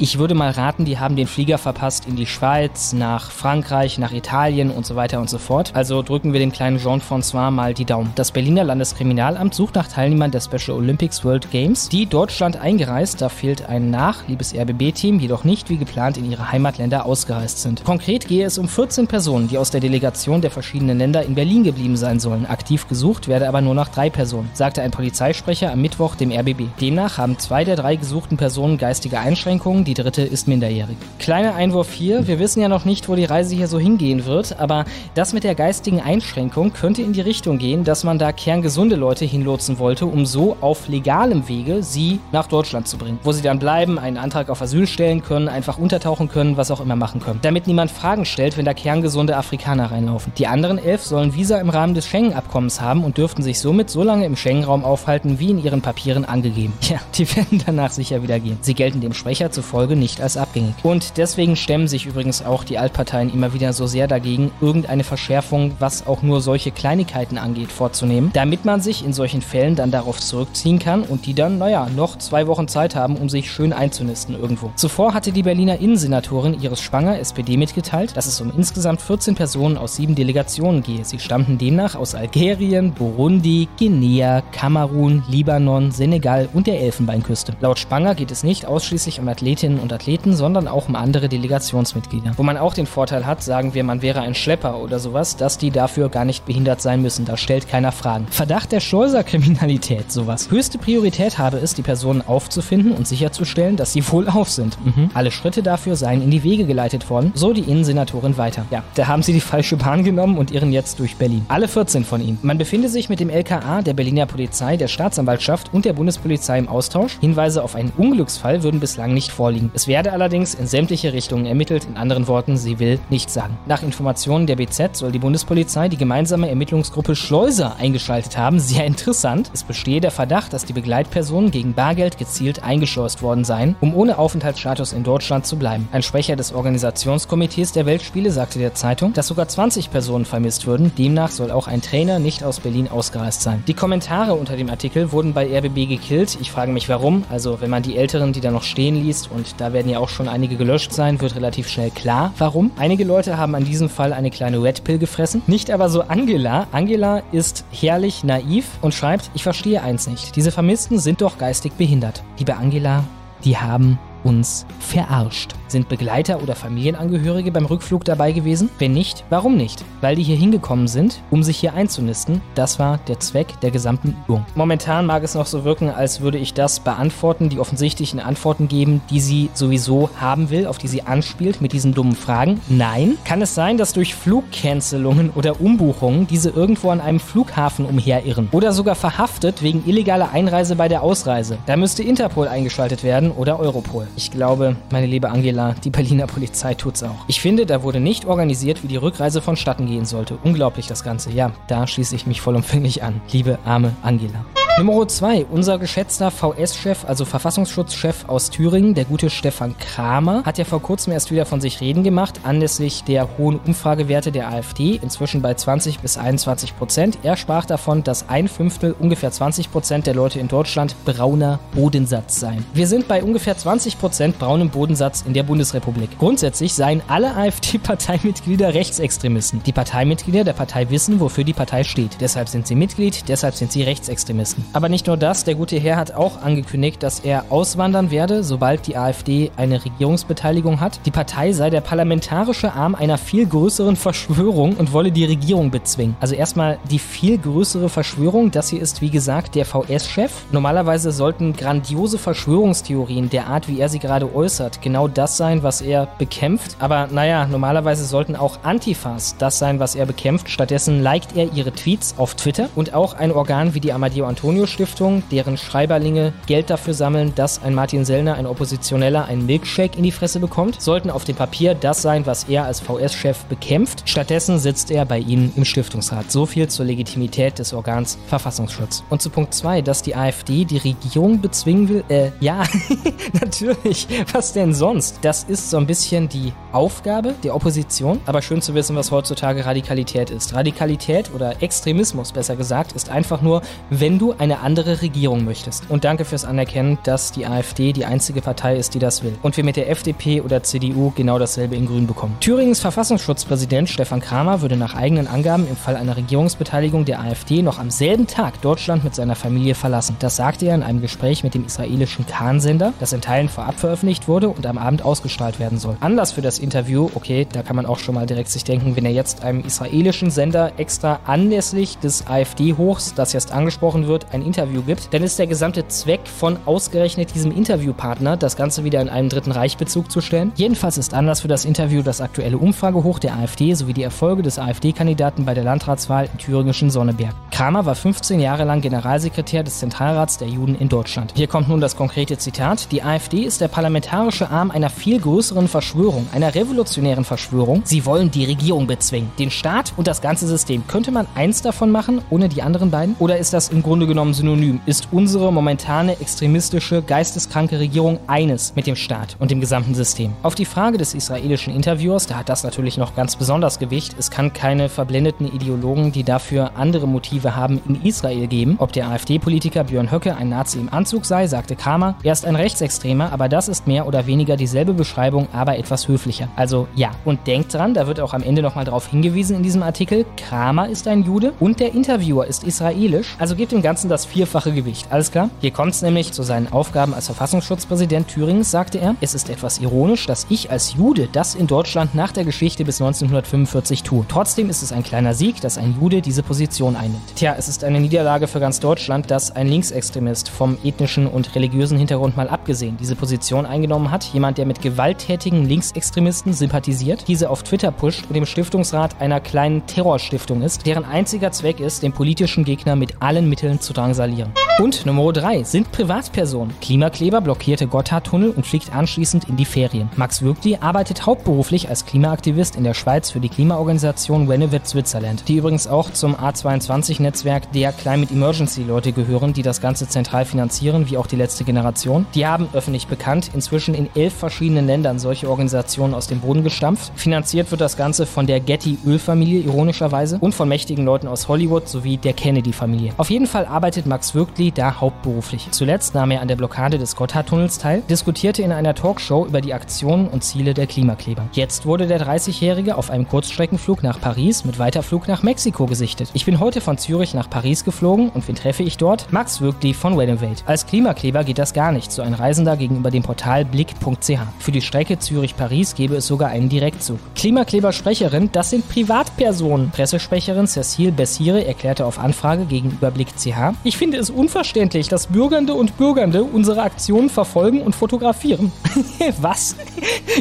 [SPEAKER 2] Ich würde mal raten, die haben den Flieger verpasst in die Schweiz, nach Frankreich, nach Italien und so weiter und so fort. Also drücken wir dem kleinen Jean-François mal die Daumen. Das Berliner Landeskriminalamt sucht nach Teilnehmern der Special Olympics World Games, die Deutschland eingereist, da fehlt ein nach, liebes RBB-Team, jedoch nicht wie geplant in ihre Heimatländer ausgereist sind. Konkret gehe es um 14 Personen, die aus der Delegation der verschiedenen Länder in Berlin geblieben sein sollen. Aktiv gesucht werde aber nur nach drei Personen, sagte ein Polizeisprecher am Mittwoch dem RBB. Demnach haben zwei der drei gesuchten Personen geistige Einschränkungen, die dritte ist minderjährig. Kleiner Einwurf hier, wir wissen ja noch nicht, wo die Reise hier so hingehen wird, aber das mit der geistigen Einschränkung könnte in die Richtung gehen, dass man da kerngesunde Leute hinlotsen wollte, um so auf legalem Wege sie nach Deutschland zu bringen, wo sie dann bleiben, einen Antrag auf Asyl stellen können, einfach untertauchen können, was auch immer machen können. Damit niemand Fragen stellt, wenn da kerngesunde Afrikaner reinlaufen. Die anderen elf sollen Visa im Rahmen des Schengen-Abkommens haben und dürften sich somit so lange im Schengen-Raum aufhalten, wie in ihren Papieren angegeben. Ja, die [laughs] werden danach sicher wieder gehen. Sie gelten dem Sprecher zufolge nicht als abgängig. Und deswegen stemmen sich übrigens auch die Altparteien immer wieder so sehr dagegen, irgendeine Verschärfung, was auch nur solche Kleinigkeiten angeht, vorzunehmen, damit man sich in solchen Fällen dann darauf zurückziehen kann und die dann, naja, noch zwei Wochen Zeit haben, um sich schön einzunisten irgendwo. Zuvor hatte die Berliner Innensenatorin Iris Spanger, SPD, mitgeteilt, dass es um insgesamt 14 Personen aus sieben Delegationen gehe. Sie stammten demnach aus Algerien, Burundi, Guinea, Kamerun, Libanon, Senegal und der Elfenbeinküste. Laut Spanger geht es nicht ausschließlich um Athletinnen und Athleten, sondern auch um andere Delegationsmitglieder. Wo man auch den Vorteil hat, sagen wir, man wäre ein Schlepper oder sowas, dass die dafür gar nicht behindert sein müssen. Da stellt keiner Fragen. Verdacht der Schleuserkriminalität, sowas. Höchste Priorität habe es, die Personen aufzufinden und sicherzustellen, dass sie wohlauf sind. Mhm. Alle Schritte dafür seien in die Wege geleitet worden, so die Innensenatorin weiter. Ja, da haben sie die falsche Bahn genommen und irren jetzt durch Berlin. Alle 14 von ihnen. Man befinde sich mit dem LKA, der Berliner Polizei, der Staatsanwaltschaft und der Bundespolizei im Austausch. Hinweise auf einen Unglücksfall würden bislang nicht vorliegen. Es werde allerdings in sämtliche Richtungen ermittelt. In anderen Worten, sie will nichts sagen. Nach Informationen der BZ soll die Bundespolizei die gemeinsame Ermittlungsgruppe Schleuser eingeschaltet haben. Sehr interessant. Es bestehe der Verdacht, dass die Begleitpersonen gegen Bargeld gezielt eingeschleust worden seien, um ohne Aufenthaltsstatus in Deutschland zu bleiben. Ein Sprecher des Organisationskomitees der Weltspiele sagte der Zeitung, dass sogar 20 Personen vermisst würden. Demnach soll auch ein Trainer nicht aus Berlin ausgereist sein. Die Kommentare unter dem Artikel wurden bei RBB gekillt. Ich frage mich warum. Also wenn man die älteren, die da noch stehen liest, und da werden ja auch schon einige gelöscht sein, wird relativ schnell klar, warum. Einige Leute haben an diesem Fall eine kleine Red Pill gefressen. Nicht aber so Angela. Angela ist herrlich naiv und schreibt, ich verstehe eins nicht. Diese Vermissten sind doch geistig behindert. Liebe Angela, die haben uns verarscht. Sind Begleiter oder Familienangehörige beim Rückflug dabei gewesen? Wenn nicht, warum nicht? Weil die hier hingekommen sind, um sich hier einzunisten. Das war der Zweck der gesamten Übung. Momentan mag es noch so wirken, als würde ich das beantworten, die offensichtlichen Antworten geben, die sie sowieso haben will, auf die sie anspielt mit diesen dummen Fragen. Nein. Kann es sein, dass durch Flugcancelungen oder Umbuchungen diese irgendwo an einem Flughafen umherirren oder sogar verhaftet wegen illegaler Einreise bei der Ausreise? Da müsste Interpol eingeschaltet werden oder Europol. Ich glaube, meine liebe Angela, die Berliner Polizei tut's auch. Ich finde, da wurde nicht organisiert, wie die Rückreise vonstatten gehen sollte. Unglaublich das Ganze. Ja, da schließe ich mich vollumfänglich an. Liebe arme Angela. Nummer 2. Unser geschätzter VS-Chef, also Verfassungsschutzchef aus Thüringen, der gute Stefan Kramer, hat ja vor kurzem erst wieder von sich reden gemacht, anlässlich der hohen Umfragewerte der AfD, inzwischen bei 20 bis 21 Prozent. Er sprach davon, dass ein Fünftel, ungefähr 20 Prozent der Leute in Deutschland brauner Bodensatz seien. Wir sind bei ungefähr 20 Prozent braunem Bodensatz in der Bundesrepublik. Grundsätzlich seien alle AfD-Parteimitglieder Rechtsextremisten. Die Parteimitglieder der Partei wissen, wofür die Partei steht. Deshalb sind sie Mitglied, deshalb sind sie Rechtsextremisten. Aber nicht nur das, der gute Herr hat auch angekündigt, dass er auswandern werde, sobald die AfD eine Regierungsbeteiligung hat. Die Partei sei der parlamentarische Arm einer viel größeren Verschwörung und wolle die Regierung bezwingen. Also erstmal die viel größere Verschwörung, das hier ist wie gesagt der VS-Chef. Normalerweise sollten grandiose Verschwörungstheorien der Art, wie er sie gerade äußert, genau das sein, was er bekämpft. Aber naja, normalerweise sollten auch Antifas das sein, was er bekämpft. Stattdessen liked er ihre Tweets auf Twitter und auch ein Organ wie die Amadeo Antonio Stiftung, deren Schreiberlinge Geld dafür sammeln, dass ein Martin Sellner, ein Oppositioneller, einen Milkshake in die Fresse bekommt, sollten auf dem Papier das sein, was er als VS-Chef bekämpft. Stattdessen sitzt er bei ihnen im Stiftungsrat. So viel zur Legitimität des Organs Verfassungsschutz. Und zu Punkt 2, dass die AfD die Regierung bezwingen will. Äh, ja, [laughs] natürlich. [laughs] Was denn sonst? Das ist so ein bisschen die Aufgabe der Opposition. Aber schön zu wissen, was heutzutage Radikalität ist. Radikalität oder Extremismus, besser gesagt, ist einfach nur, wenn du eine andere Regierung möchtest. Und danke fürs Anerkennen, dass die AfD die einzige Partei ist, die das will. Und wir mit der FDP oder CDU genau dasselbe in Grün bekommen. Thüringens Verfassungsschutzpräsident Stefan Kramer würde nach eigenen Angaben im Fall einer Regierungsbeteiligung der AfD noch am selben Tag Deutschland mit seiner Familie verlassen. Das sagte er in einem Gespräch mit dem israelischen Kahn-Sender, das in Teilen vorab veröffentlicht wurde und am Abend ausgestrahlt werden soll. Anlass für das Interview, okay, da kann man auch schon mal direkt sich denken, wenn er jetzt einem israelischen Sender extra anlässlich des AfD-Hochs, das jetzt angesprochen wird, ein Interview gibt, dann ist der gesamte Zweck von ausgerechnet diesem Interviewpartner, das Ganze wieder in einen Dritten Reich-Bezug zu stellen. Jedenfalls ist Anlass für das Interview das aktuelle Umfragehoch der AfD sowie die Erfolge des AfD-Kandidaten bei der Landratswahl im thüringischen Sonneberg. Kramer war 15 Jahre lang Generalsekretär des Zentralrats der Juden in Deutschland. Hier kommt nun das konkrete Zitat. Die AfD ist der parlamentarische Arm einer viel größeren Verschwörung, einer revolutionären Verschwörung. Sie wollen die Regierung bezwingen, den Staat und das ganze System. Könnte man eins davon machen, ohne die anderen beiden? Oder ist das im Grunde genommen synonym? Ist unsere momentane extremistische, geisteskranke Regierung eines mit dem Staat und dem gesamten System? Auf die Frage des israelischen Interviewers, da hat das natürlich noch ganz besonders Gewicht. Es kann keine verblendeten Ideologen, die dafür andere Motive haben, in Israel geben. Ob der AfD-Politiker Björn Höcke ein Nazi im Anzug sei, sagte Kramer. Er ist ein Rechtsextremer, aber das ist mehr oder weniger dieselbe Beschreibung, aber etwas höflicher. Also ja. Und denkt dran, da wird auch am Ende nochmal drauf hingewiesen in diesem Artikel, Kramer ist ein Jude und der Interviewer ist israelisch, also gibt dem Ganzen das vierfache Gewicht. Alles klar? Hier kommt es nämlich zu seinen Aufgaben als Verfassungsschutzpräsident Thürings, sagte er. Es ist etwas ironisch, dass ich als Jude das in Deutschland nach der Geschichte bis 1945 tue. Trotzdem ist es ein kleiner Sieg, dass ein Jude diese Position einnimmt. Tja, es ist eine Niederlage für ganz Deutschland, dass ein Linksextremist vom ethnischen und religiösen Hintergrund mal abgesehen diese Position eingenommen hat. Jemand, der mit gewalttätigen Linksextremisten sympathisiert, diese auf Twitter pusht und dem Stiftungsrat einer kleinen Terrorstiftung ist, deren einziger Zweck ist, den politischen Gegner mit allen Mitteln zu drangsalieren. Und Nummer 3 sind Privatpersonen. Klimakleber blockierte Gotthardtunnel und fliegt anschließend in die Ferien. Max Würgli arbeitet hauptberuflich als Klimaaktivist in der Schweiz für die Klimaorganisation Renewit Switzerland, die übrigens auch zum A22-Netzwerk der Climate Emergency Leute gehören, die das Ganze zentral finanzieren, wie auch die letzte Generation. Die haben öffentlich bekannt inzwischen in elf verschiedenen Ländern solche Organisationen aus dem Boden gestampft. Finanziert wird das Ganze von der Getty Ölfamilie ironischerweise und von mächtigen Leuten aus Hollywood sowie der Kennedy-Familie. Auf jeden Fall arbeitet Max Würgli da hauptberuflich. Zuletzt nahm er an der Blockade des Gotthardtunnels teil, diskutierte in einer Talkshow über die Aktionen und Ziele der Klimakleber. Jetzt wurde der 30-Jährige auf einem Kurzstreckenflug nach Paris mit Weiterflug nach Mexiko gesichtet. Ich bin heute von Zürich nach Paris geflogen und wen treffe ich dort? Max Würgli von Renovate. Als Klimakleber geht das gar nicht, so ein Reisender gegenüber dem Portal blick.ch. Für die Strecke Zürich-Paris gäbe es sogar einen Direktzug. Klimakleber-Sprecherin, das sind Privatpersonen. Pressesprecherin Cecile Bessire erklärte auf Anfrage gegenüber Blick.ch, ich finde es unverständlich, dass Bürgernde und Bürgernde unsere Aktionen verfolgen und fotografieren. [laughs] Was?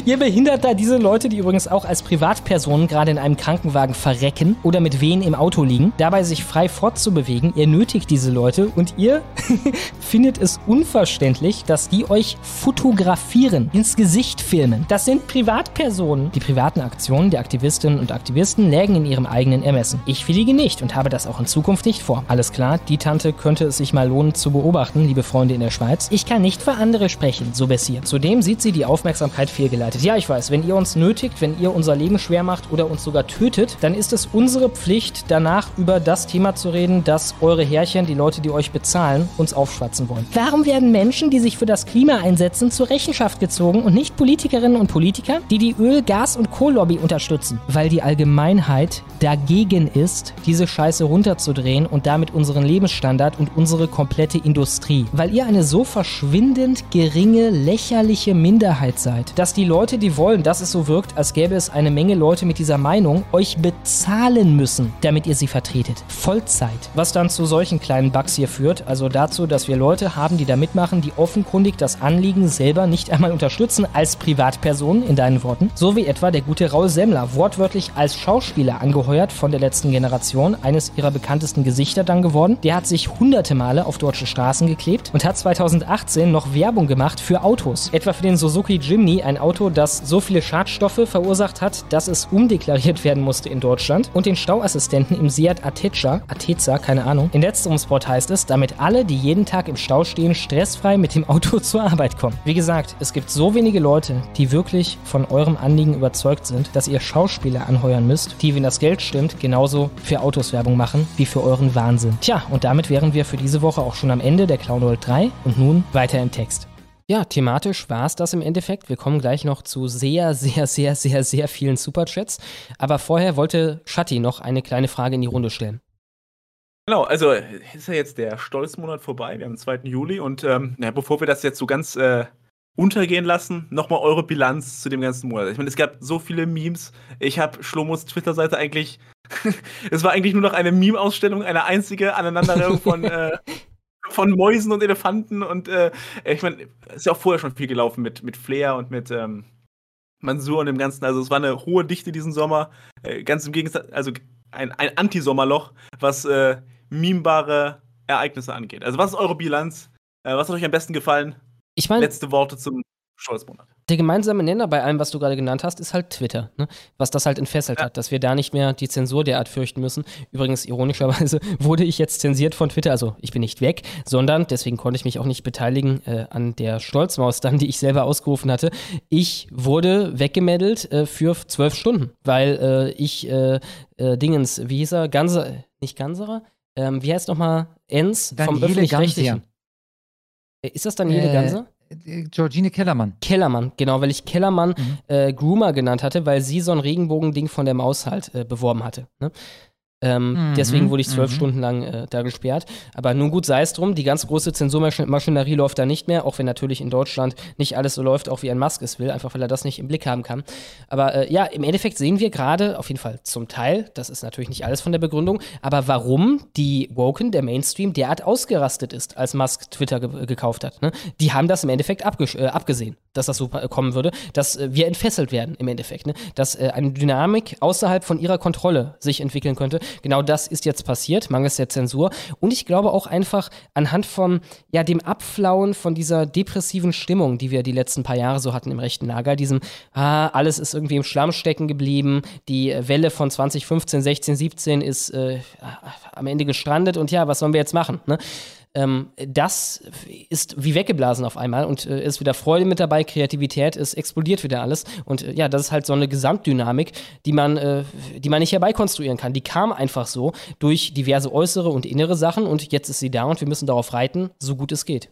[SPEAKER 2] Ihr behindert da diese Leute, die übrigens auch als Privatpersonen gerade in einem Krankenwagen verrecken oder mit Wehen im Auto liegen, dabei sich frei fortzubewegen. Ihr nötigt diese Leute und ihr [laughs] findet es unverständlich, dass die euch fotografieren, ins Gesicht filmen. Das sind Privatpersonen. Die privaten Aktionen der Aktivistinnen und Aktivisten lägen in ihrem eigenen Ermessen. Ich willige nicht und habe das auch in Zukunft nicht vor. Alles klar, die Tante könnte es sich mal lohnen zu beobachten, liebe Freunde in der Schweiz. Ich kann nicht für andere sprechen, so Bessier. Zudem sieht sie die Aufmerksamkeit fehlgeleitet. Ja, ich weiß, wenn ihr uns nötigt, wenn ihr unser Leben schwer macht oder uns sogar tötet, dann ist es unsere Pflicht, danach über das Thema zu reden, das eure Herrchen, die Leute, die euch bezahlen, uns aufschwatzen wollen. Warum werden Menschen, die sich für das Klima einsetzen, zur Rechenschaft gezogen und nicht Politikerinnen und Politiker, die die Öl-, Gas- und Kohllobby unterstützen? Weil die Allgemeinheit dagegen ist, diese Scheiße runterzudrehen und damit unseren Lebensstandard und unsere komplette Industrie. Weil ihr eine so verschwindend geringe, lächerliche Minderheit seid, dass die Leute, die wollen, dass es so wirkt, als gäbe es eine Menge Leute mit dieser Meinung, euch bezahlen müssen, damit ihr sie vertretet. Vollzeit. Was dann zu solchen kleinen Bugs hier führt, also dazu, dass wir Leute haben, die da mitmachen, die offenkundig das Anliegen selber nicht einmal unterstützen als Privatpersonen, in deinen Worten, so wie etwa der gute Raul Semmler, wortwörtlich als Schauspieler angeheuert von der letzten Generation, eines ihrer bekanntesten Gesichter dann geworden. Der hat sich hunderte Male auf deutsche Straßen geklebt und hat 2018 noch Werbung gemacht für Autos. Etwa für den Suzuki Jimny, ein Auto, das so viele Schadstoffe verursacht hat, dass es umdeklariert werden musste in Deutschland. Und den Stauassistenten im Seat Ateca, Ateza, keine Ahnung. In letzterem Spot heißt es, damit alle, die jeden Tag im Stau stehen, stressfrei mit dem Auto [laughs] zur Arbeit kommen. Wie gesagt, es gibt so wenige Leute, die wirklich von eurem Anliegen überzeugt sind, dass ihr Schauspieler anheuern müsst, die, wenn das Geld stimmt, genauso für Autos Werbung machen, wie für euren Wahnsinn. Tja, und damit wären wir für diese Woche auch schon am Ende der Clown World 3 und nun weiter im Text. Ja, thematisch war es das im Endeffekt. Wir kommen gleich noch zu sehr, sehr, sehr, sehr, sehr vielen Superchats. Aber vorher wollte Shatti noch eine kleine Frage in die Runde stellen.
[SPEAKER 4] Genau, also ist ja jetzt der Stolzmonat vorbei. Wir haben den 2. Juli und ähm, na, bevor wir das jetzt so ganz äh, untergehen lassen, nochmal eure Bilanz zu dem ganzen Monat. Ich meine, es gab so viele Memes. Ich habe Schlomos Twitter-Seite eigentlich. [laughs] es war eigentlich nur noch eine Meme-Ausstellung, eine einzige Aneinanderreihung von, äh, [laughs] von Mäusen und Elefanten und äh, ich meine, es ist ja auch vorher schon viel gelaufen mit, mit Flair und mit ähm, Mansur und dem Ganzen. Also es war eine hohe Dichte diesen Sommer. Äh, ganz im Gegensatz, also ein, ein Anti-Sommerloch, was äh, memebare Ereignisse angeht. Also was ist eure Bilanz? Äh, was hat euch am besten gefallen?
[SPEAKER 2] Ich meine,
[SPEAKER 4] Letzte Worte zum Scholz-Monat.
[SPEAKER 2] Der gemeinsame Nenner bei allem, was du gerade genannt hast, ist halt Twitter. Ne? Was das halt entfesselt ja. hat, dass wir da nicht mehr die Zensur derart fürchten müssen. Übrigens, ironischerweise [laughs] wurde ich jetzt zensiert von Twitter. Also ich bin nicht weg, sondern deswegen konnte ich mich auch nicht beteiligen äh, an der Stolzmaus dann, die ich selber ausgerufen hatte. Ich wurde weggemeldet äh, für zwölf Stunden, weil äh, ich äh, äh, Dingens, wie hieß er? Ganser, nicht Ganserer? Ähm, wie heißt nochmal? Enz vom Öffentlich-Rechtlichen. Äh, ist das Daniele Ganser?
[SPEAKER 3] Georgine Kellermann.
[SPEAKER 2] Kellermann, genau, weil ich Kellermann mhm. äh, Groomer genannt hatte, weil sie so ein Regenbogending von der Maus halt äh, beworben hatte. Ne? Ähm, mhm, deswegen wurde ich zwölf mhm. Stunden lang äh, da gesperrt. Aber nun gut, sei es drum, die ganz große Zensurmaschinerie läuft da nicht mehr, auch wenn natürlich in Deutschland nicht alles so läuft, auch wie ein Musk es will, einfach weil er das nicht im Blick haben kann. Aber äh, ja, im Endeffekt sehen wir gerade, auf jeden Fall zum Teil, das ist natürlich nicht alles von der Begründung, aber warum die Woken, der Mainstream, derart ausgerastet ist, als Musk Twitter ge gekauft hat. Ne? Die haben das im Endeffekt äh, abgesehen, dass das so kommen würde, dass äh, wir entfesselt werden im Endeffekt. Ne? Dass äh, eine Dynamik außerhalb von ihrer Kontrolle sich entwickeln könnte Genau das ist jetzt passiert, mangels der Zensur. Und ich glaube auch einfach anhand von ja, dem Abflauen von dieser depressiven Stimmung, die wir die letzten paar Jahre so hatten im rechten Lager, diesem, ah, alles ist irgendwie im Schlamm stecken geblieben, die Welle von 2015, 16, 17 ist äh, am Ende gestrandet und ja, was sollen wir jetzt machen? Ne? Ähm, das ist wie weggeblasen auf einmal und äh, ist wieder Freude mit dabei, Kreativität, es explodiert wieder alles. Und äh, ja, das ist halt so eine Gesamtdynamik, die man, äh, die man nicht herbeikonstruieren kann. Die kam einfach so durch diverse äußere und innere Sachen und jetzt ist sie da und wir müssen darauf reiten, so gut es geht.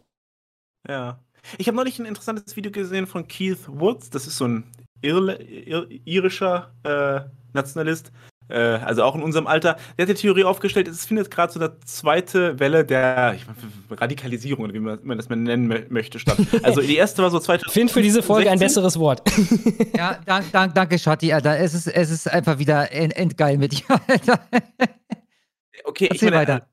[SPEAKER 4] Ja. Ich habe neulich ein interessantes Video gesehen von Keith Woods, das ist so ein Irle, ir, irischer äh, Nationalist, äh, also auch in unserem Alter, der hat die Theorie aufgestellt, es findet gerade so eine zweite Welle der ich, Radikalisierung, wie man, man das mal nennen möchte, statt. Also die erste war so 2016.
[SPEAKER 2] Find für diese Folge ein besseres Wort. [laughs]
[SPEAKER 3] ja, dank, dank, danke, Schatti, Alter. Es ist, es ist einfach wieder endgeil mit dir, Alter.
[SPEAKER 4] Okay, Erzähl ich meine, weiter.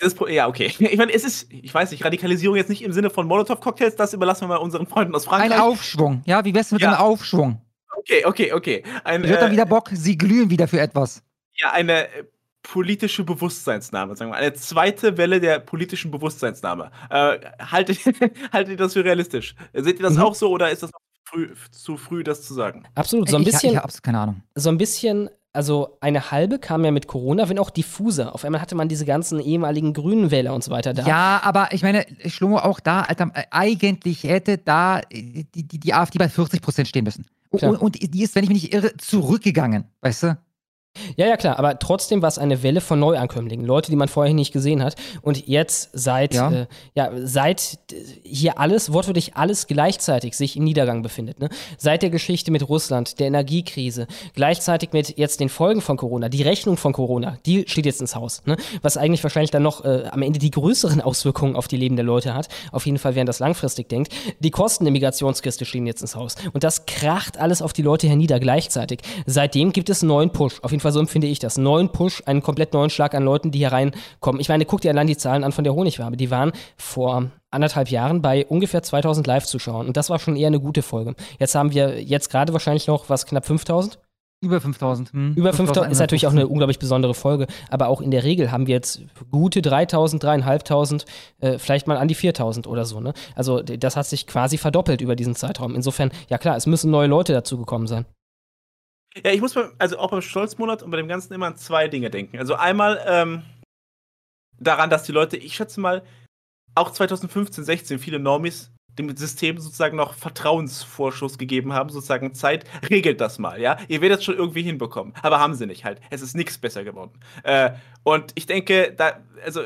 [SPEAKER 4] Ist, ja, okay. [laughs] Ich meine, es ist, ich weiß nicht, Radikalisierung jetzt nicht im Sinne von Molotow-Cocktails, das überlassen wir mal unseren Freunden aus Frankreich.
[SPEAKER 3] Ein Aufschwung, ja, wie wär's mit ja. einem Aufschwung?
[SPEAKER 4] Okay, okay, okay.
[SPEAKER 3] Ein, ich äh, dann wieder Bock, sie glühen wieder für etwas.
[SPEAKER 4] Ja, eine äh, politische Bewusstseinsnahme, sagen wir mal. Eine zweite Welle der politischen Bewusstseinsnahme. Äh, haltet, [laughs] haltet ihr das für realistisch? Seht ihr das mhm. auch so oder ist das früh, zu früh, das zu sagen?
[SPEAKER 2] Absolut, so ein bisschen.
[SPEAKER 3] Ich, ich habe keine Ahnung.
[SPEAKER 2] So ein bisschen also eine halbe kam ja mit Corona, wenn auch diffuser. Auf einmal hatte man diese ganzen ehemaligen grünen Wähler und so weiter da.
[SPEAKER 3] Ja, aber ich meine, Schlummer auch da, Alter, eigentlich hätte da die, die, die AfD bei 40 Prozent stehen müssen. Und, und, die ist, wenn ich mich nicht irre, zurückgegangen, weißt du?
[SPEAKER 2] Ja, ja, klar, aber trotzdem war es eine Welle von Neuankömmlingen, Leute, die man vorher nicht gesehen hat. Und jetzt seit, ja, äh, ja seit hier alles, wortwörtlich alles gleichzeitig sich im Niedergang befindet. Ne? Seit der Geschichte mit Russland, der Energiekrise, gleichzeitig mit jetzt den Folgen von Corona, die Rechnung von Corona, die steht jetzt ins Haus. Ne? Was eigentlich wahrscheinlich dann noch äh, am Ende die größeren [laughs] Auswirkungen auf die Leben der Leute hat. Auf jeden Fall, wer das langfristig denkt. Die Kosten der Migrationskiste stehen jetzt ins Haus. Und das kracht alles auf die Leute hernieder gleichzeitig. Seitdem gibt es einen neuen Push. Auf jeden Fall Fall so empfinde ich das. Neuen Push, einen komplett neuen Schlag an Leuten, die hier reinkommen. Ich meine, guck dir allein die Zahlen an von der Honigwabe. Die waren vor anderthalb Jahren bei ungefähr 2000 Live-Zuschauern. Und das war schon eher eine gute Folge. Jetzt haben wir jetzt gerade wahrscheinlich noch, was, knapp 5000?
[SPEAKER 3] Über 5000. Hm.
[SPEAKER 2] Über 5000 ist natürlich auch eine unglaublich besondere Folge. Aber auch in der Regel haben wir jetzt gute 3000, 3500, äh, vielleicht mal an die 4000 oder so. Ne? Also das hat sich quasi verdoppelt über diesen Zeitraum. Insofern, ja klar, es müssen neue Leute dazugekommen sein.
[SPEAKER 4] Ja, ich muss beim, also auch beim Stolzmonat und bei dem Ganzen immer an zwei Dinge denken. Also einmal ähm, daran, dass die Leute, ich schätze mal, auch 2015, 16 viele Normis dem System sozusagen noch Vertrauensvorschuss gegeben haben, sozusagen Zeit, regelt das mal, ja. Ihr werdet es schon irgendwie hinbekommen. Aber haben sie nicht halt. Es ist nichts besser geworden. Äh, und ich denke, da, also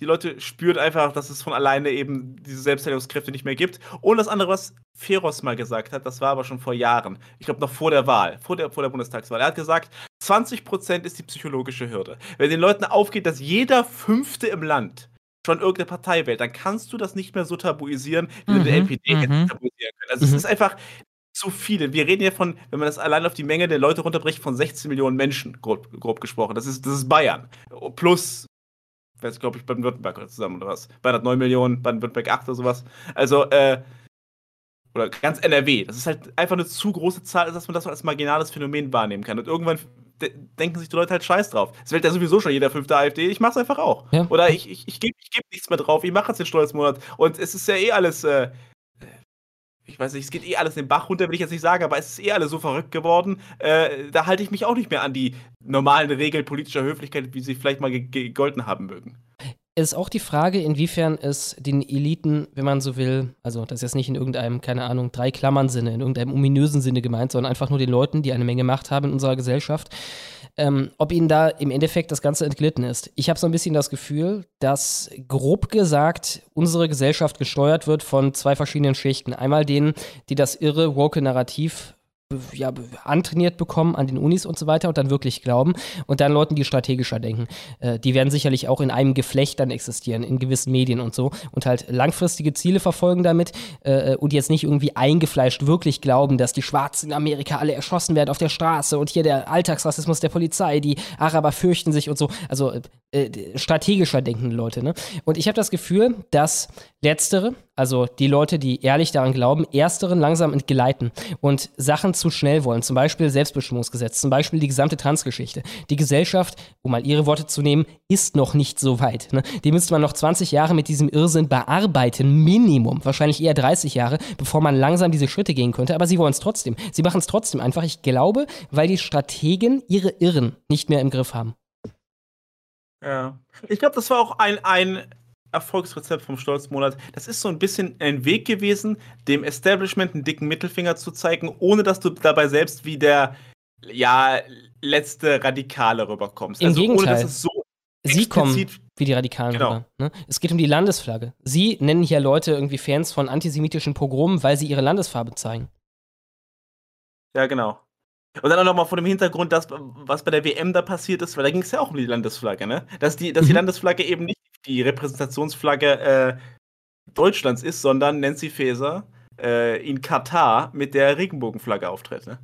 [SPEAKER 4] die Leute spüren einfach, dass es von alleine eben diese Selbstheilungskräfte nicht mehr gibt. Und das andere, was Feroz mal gesagt hat, das war aber schon vor Jahren. Ich glaube noch vor der Wahl, vor der, vor der Bundestagswahl. Er hat gesagt, 20% ist die psychologische Hürde. Wenn den Leuten aufgeht, dass jeder Fünfte im Land schon irgendeine Partei wählt, dann kannst du das nicht mehr so tabuisieren, wie mhm, du die NPD mhm. tabuisieren können. Also mhm. es ist einfach zu viele. Wir reden ja von, wenn man das allein auf die Menge der Leute runterbricht, von 16 Millionen Menschen, grob, grob gesprochen. Das ist, das ist Bayern. Plus weiß glaube ich, Baden-Württemberg zusammen oder was. Hat 9 Millionen, Baden-Württemberg 8 oder sowas. Also, äh, oder ganz NRW. Das ist halt einfach eine zu große Zahl, dass man das als marginales Phänomen wahrnehmen kann. Und irgendwann de denken sich die Leute halt scheiß drauf. Es wählt ja sowieso schon jeder fünfte AfD, ich mach's einfach auch.
[SPEAKER 2] Ja.
[SPEAKER 4] Oder ich, ich, ich gebe ich geb nichts mehr drauf, ich mache jetzt den Stolzmonat. Und es ist ja eh alles, äh, ich weiß nicht, es geht eh alles den Bach runter, will ich jetzt nicht sagen, aber es ist eh alles so verrückt geworden. Äh, da halte ich mich auch nicht mehr an die normalen Regeln politischer Höflichkeit, wie sie vielleicht mal gegolten haben mögen.
[SPEAKER 2] Es ist auch die Frage, inwiefern es den Eliten, wenn man so will, also das ist jetzt nicht in irgendeinem, keine Ahnung, drei Klammern Sinne, in irgendeinem ominösen Sinne gemeint, sondern einfach nur den Leuten, die eine Menge Macht haben in unserer Gesellschaft, ähm, ob ihnen da im Endeffekt das Ganze entglitten ist. Ich habe so ein bisschen das Gefühl, dass grob gesagt unsere Gesellschaft gesteuert wird von zwei verschiedenen Schichten. Einmal denen, die das irre, woke Narrativ ja, antrainiert bekommen an den Unis und so weiter und dann wirklich glauben. Und dann Leuten, die strategischer denken. Äh, die werden sicherlich auch in einem Geflecht dann existieren, in gewissen Medien und so. Und halt langfristige Ziele verfolgen damit äh, und jetzt nicht irgendwie eingefleischt wirklich glauben, dass die Schwarzen in Amerika alle erschossen werden auf der Straße und hier der Alltagsrassismus der Polizei, die Araber fürchten sich und so. Also äh, strategischer denkende Leute. Ne? Und ich habe das Gefühl, dass letztere, also die Leute, die ehrlich daran glauben, ersteren langsam entgleiten und Sachen zu schnell wollen. Zum Beispiel Selbstbestimmungsgesetz, zum Beispiel die gesamte Transgeschichte. Die Gesellschaft, um mal ihre Worte zu nehmen, ist noch nicht so weit. Ne? Die müsste man noch 20 Jahre mit diesem Irrsinn bearbeiten, Minimum. Wahrscheinlich eher 30 Jahre, bevor man langsam diese Schritte gehen könnte. Aber sie wollen es trotzdem. Sie machen es trotzdem einfach. Ich glaube, weil die Strategen ihre Irren nicht mehr im Griff haben.
[SPEAKER 4] Ja. Ich glaube, das war auch ein, ein Erfolgsrezept vom Stolzmonat. Das ist so ein bisschen ein Weg gewesen, dem Establishment einen dicken Mittelfinger zu zeigen, ohne dass du dabei selbst wie der ja, letzte Radikale rüberkommst.
[SPEAKER 2] Im
[SPEAKER 4] also
[SPEAKER 2] Gegenteil.
[SPEAKER 4] ohne dass es so
[SPEAKER 2] Sie kommen wie die Radikalen
[SPEAKER 4] Genau.
[SPEAKER 2] rüber. Ne? Es geht um die Landesflagge. Sie nennen hier Leute irgendwie Fans von antisemitischen Pogromen, weil sie ihre Landesfarbe zeigen.
[SPEAKER 4] Ja, genau. Und dann auch nochmal vor dem Hintergrund, das, was bei der WM da passiert ist, weil da ging es ja auch um die Landesflagge, ne? Dass die, dass die
[SPEAKER 2] Mhm.
[SPEAKER 4] Landesflagge eben nicht die Repräsentationsflagge äh, Deutschlands ist, sondern Nancy Faeser äh, in Katar mit der Regenbogenflagge auftritt, ne?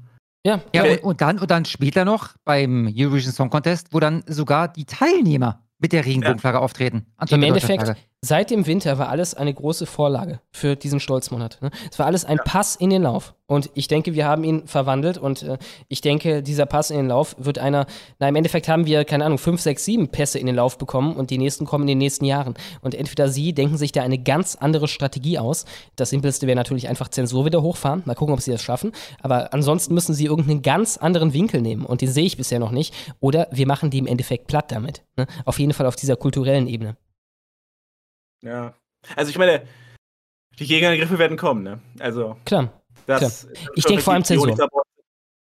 [SPEAKER 2] Ja,
[SPEAKER 3] Ja, und, und, dann, und dann später noch beim Eurovision Song Contest, wo dann sogar die Teilnehmer mit der Regenbogenflagge auftreten. anstatt
[SPEAKER 2] Im Endeffekt,
[SPEAKER 3] Flagge.
[SPEAKER 2] Seit dem Winter war alles eine große Vorlage für diesen Stolzmonat. Ne? Es war alles ein Pass in den Lauf. Und ich denke, wir haben ihn verwandelt und äh, ich denke, dieser Pass in den Lauf wird einer, na im Endeffekt haben wir, keine Ahnung, fünf, sechs, sieben Pässe in den Lauf bekommen und die nächsten kommen in den nächsten Jahren. Und entweder sie denken sich da eine ganz andere Strategie aus. Das Simpelste wäre natürlich einfach Zensur wieder hochfahren. Mal gucken, ob sie das schaffen. Aber ansonsten müssen sie irgendeinen ganz anderen Winkel nehmen und den sehe ich bisher noch nicht. Oder wir machen die im Endeffekt platt damit. Ne? Auf jeden Fall auf dieser kulturellen Ebene.
[SPEAKER 4] Ja. Also ich meine, die Gegenangriffe werden kommen, ne? Also.
[SPEAKER 2] Klar.
[SPEAKER 4] Das,
[SPEAKER 2] Klar. Ich
[SPEAKER 4] ist
[SPEAKER 2] denke vor allem Zensur.
[SPEAKER 4] Theorie,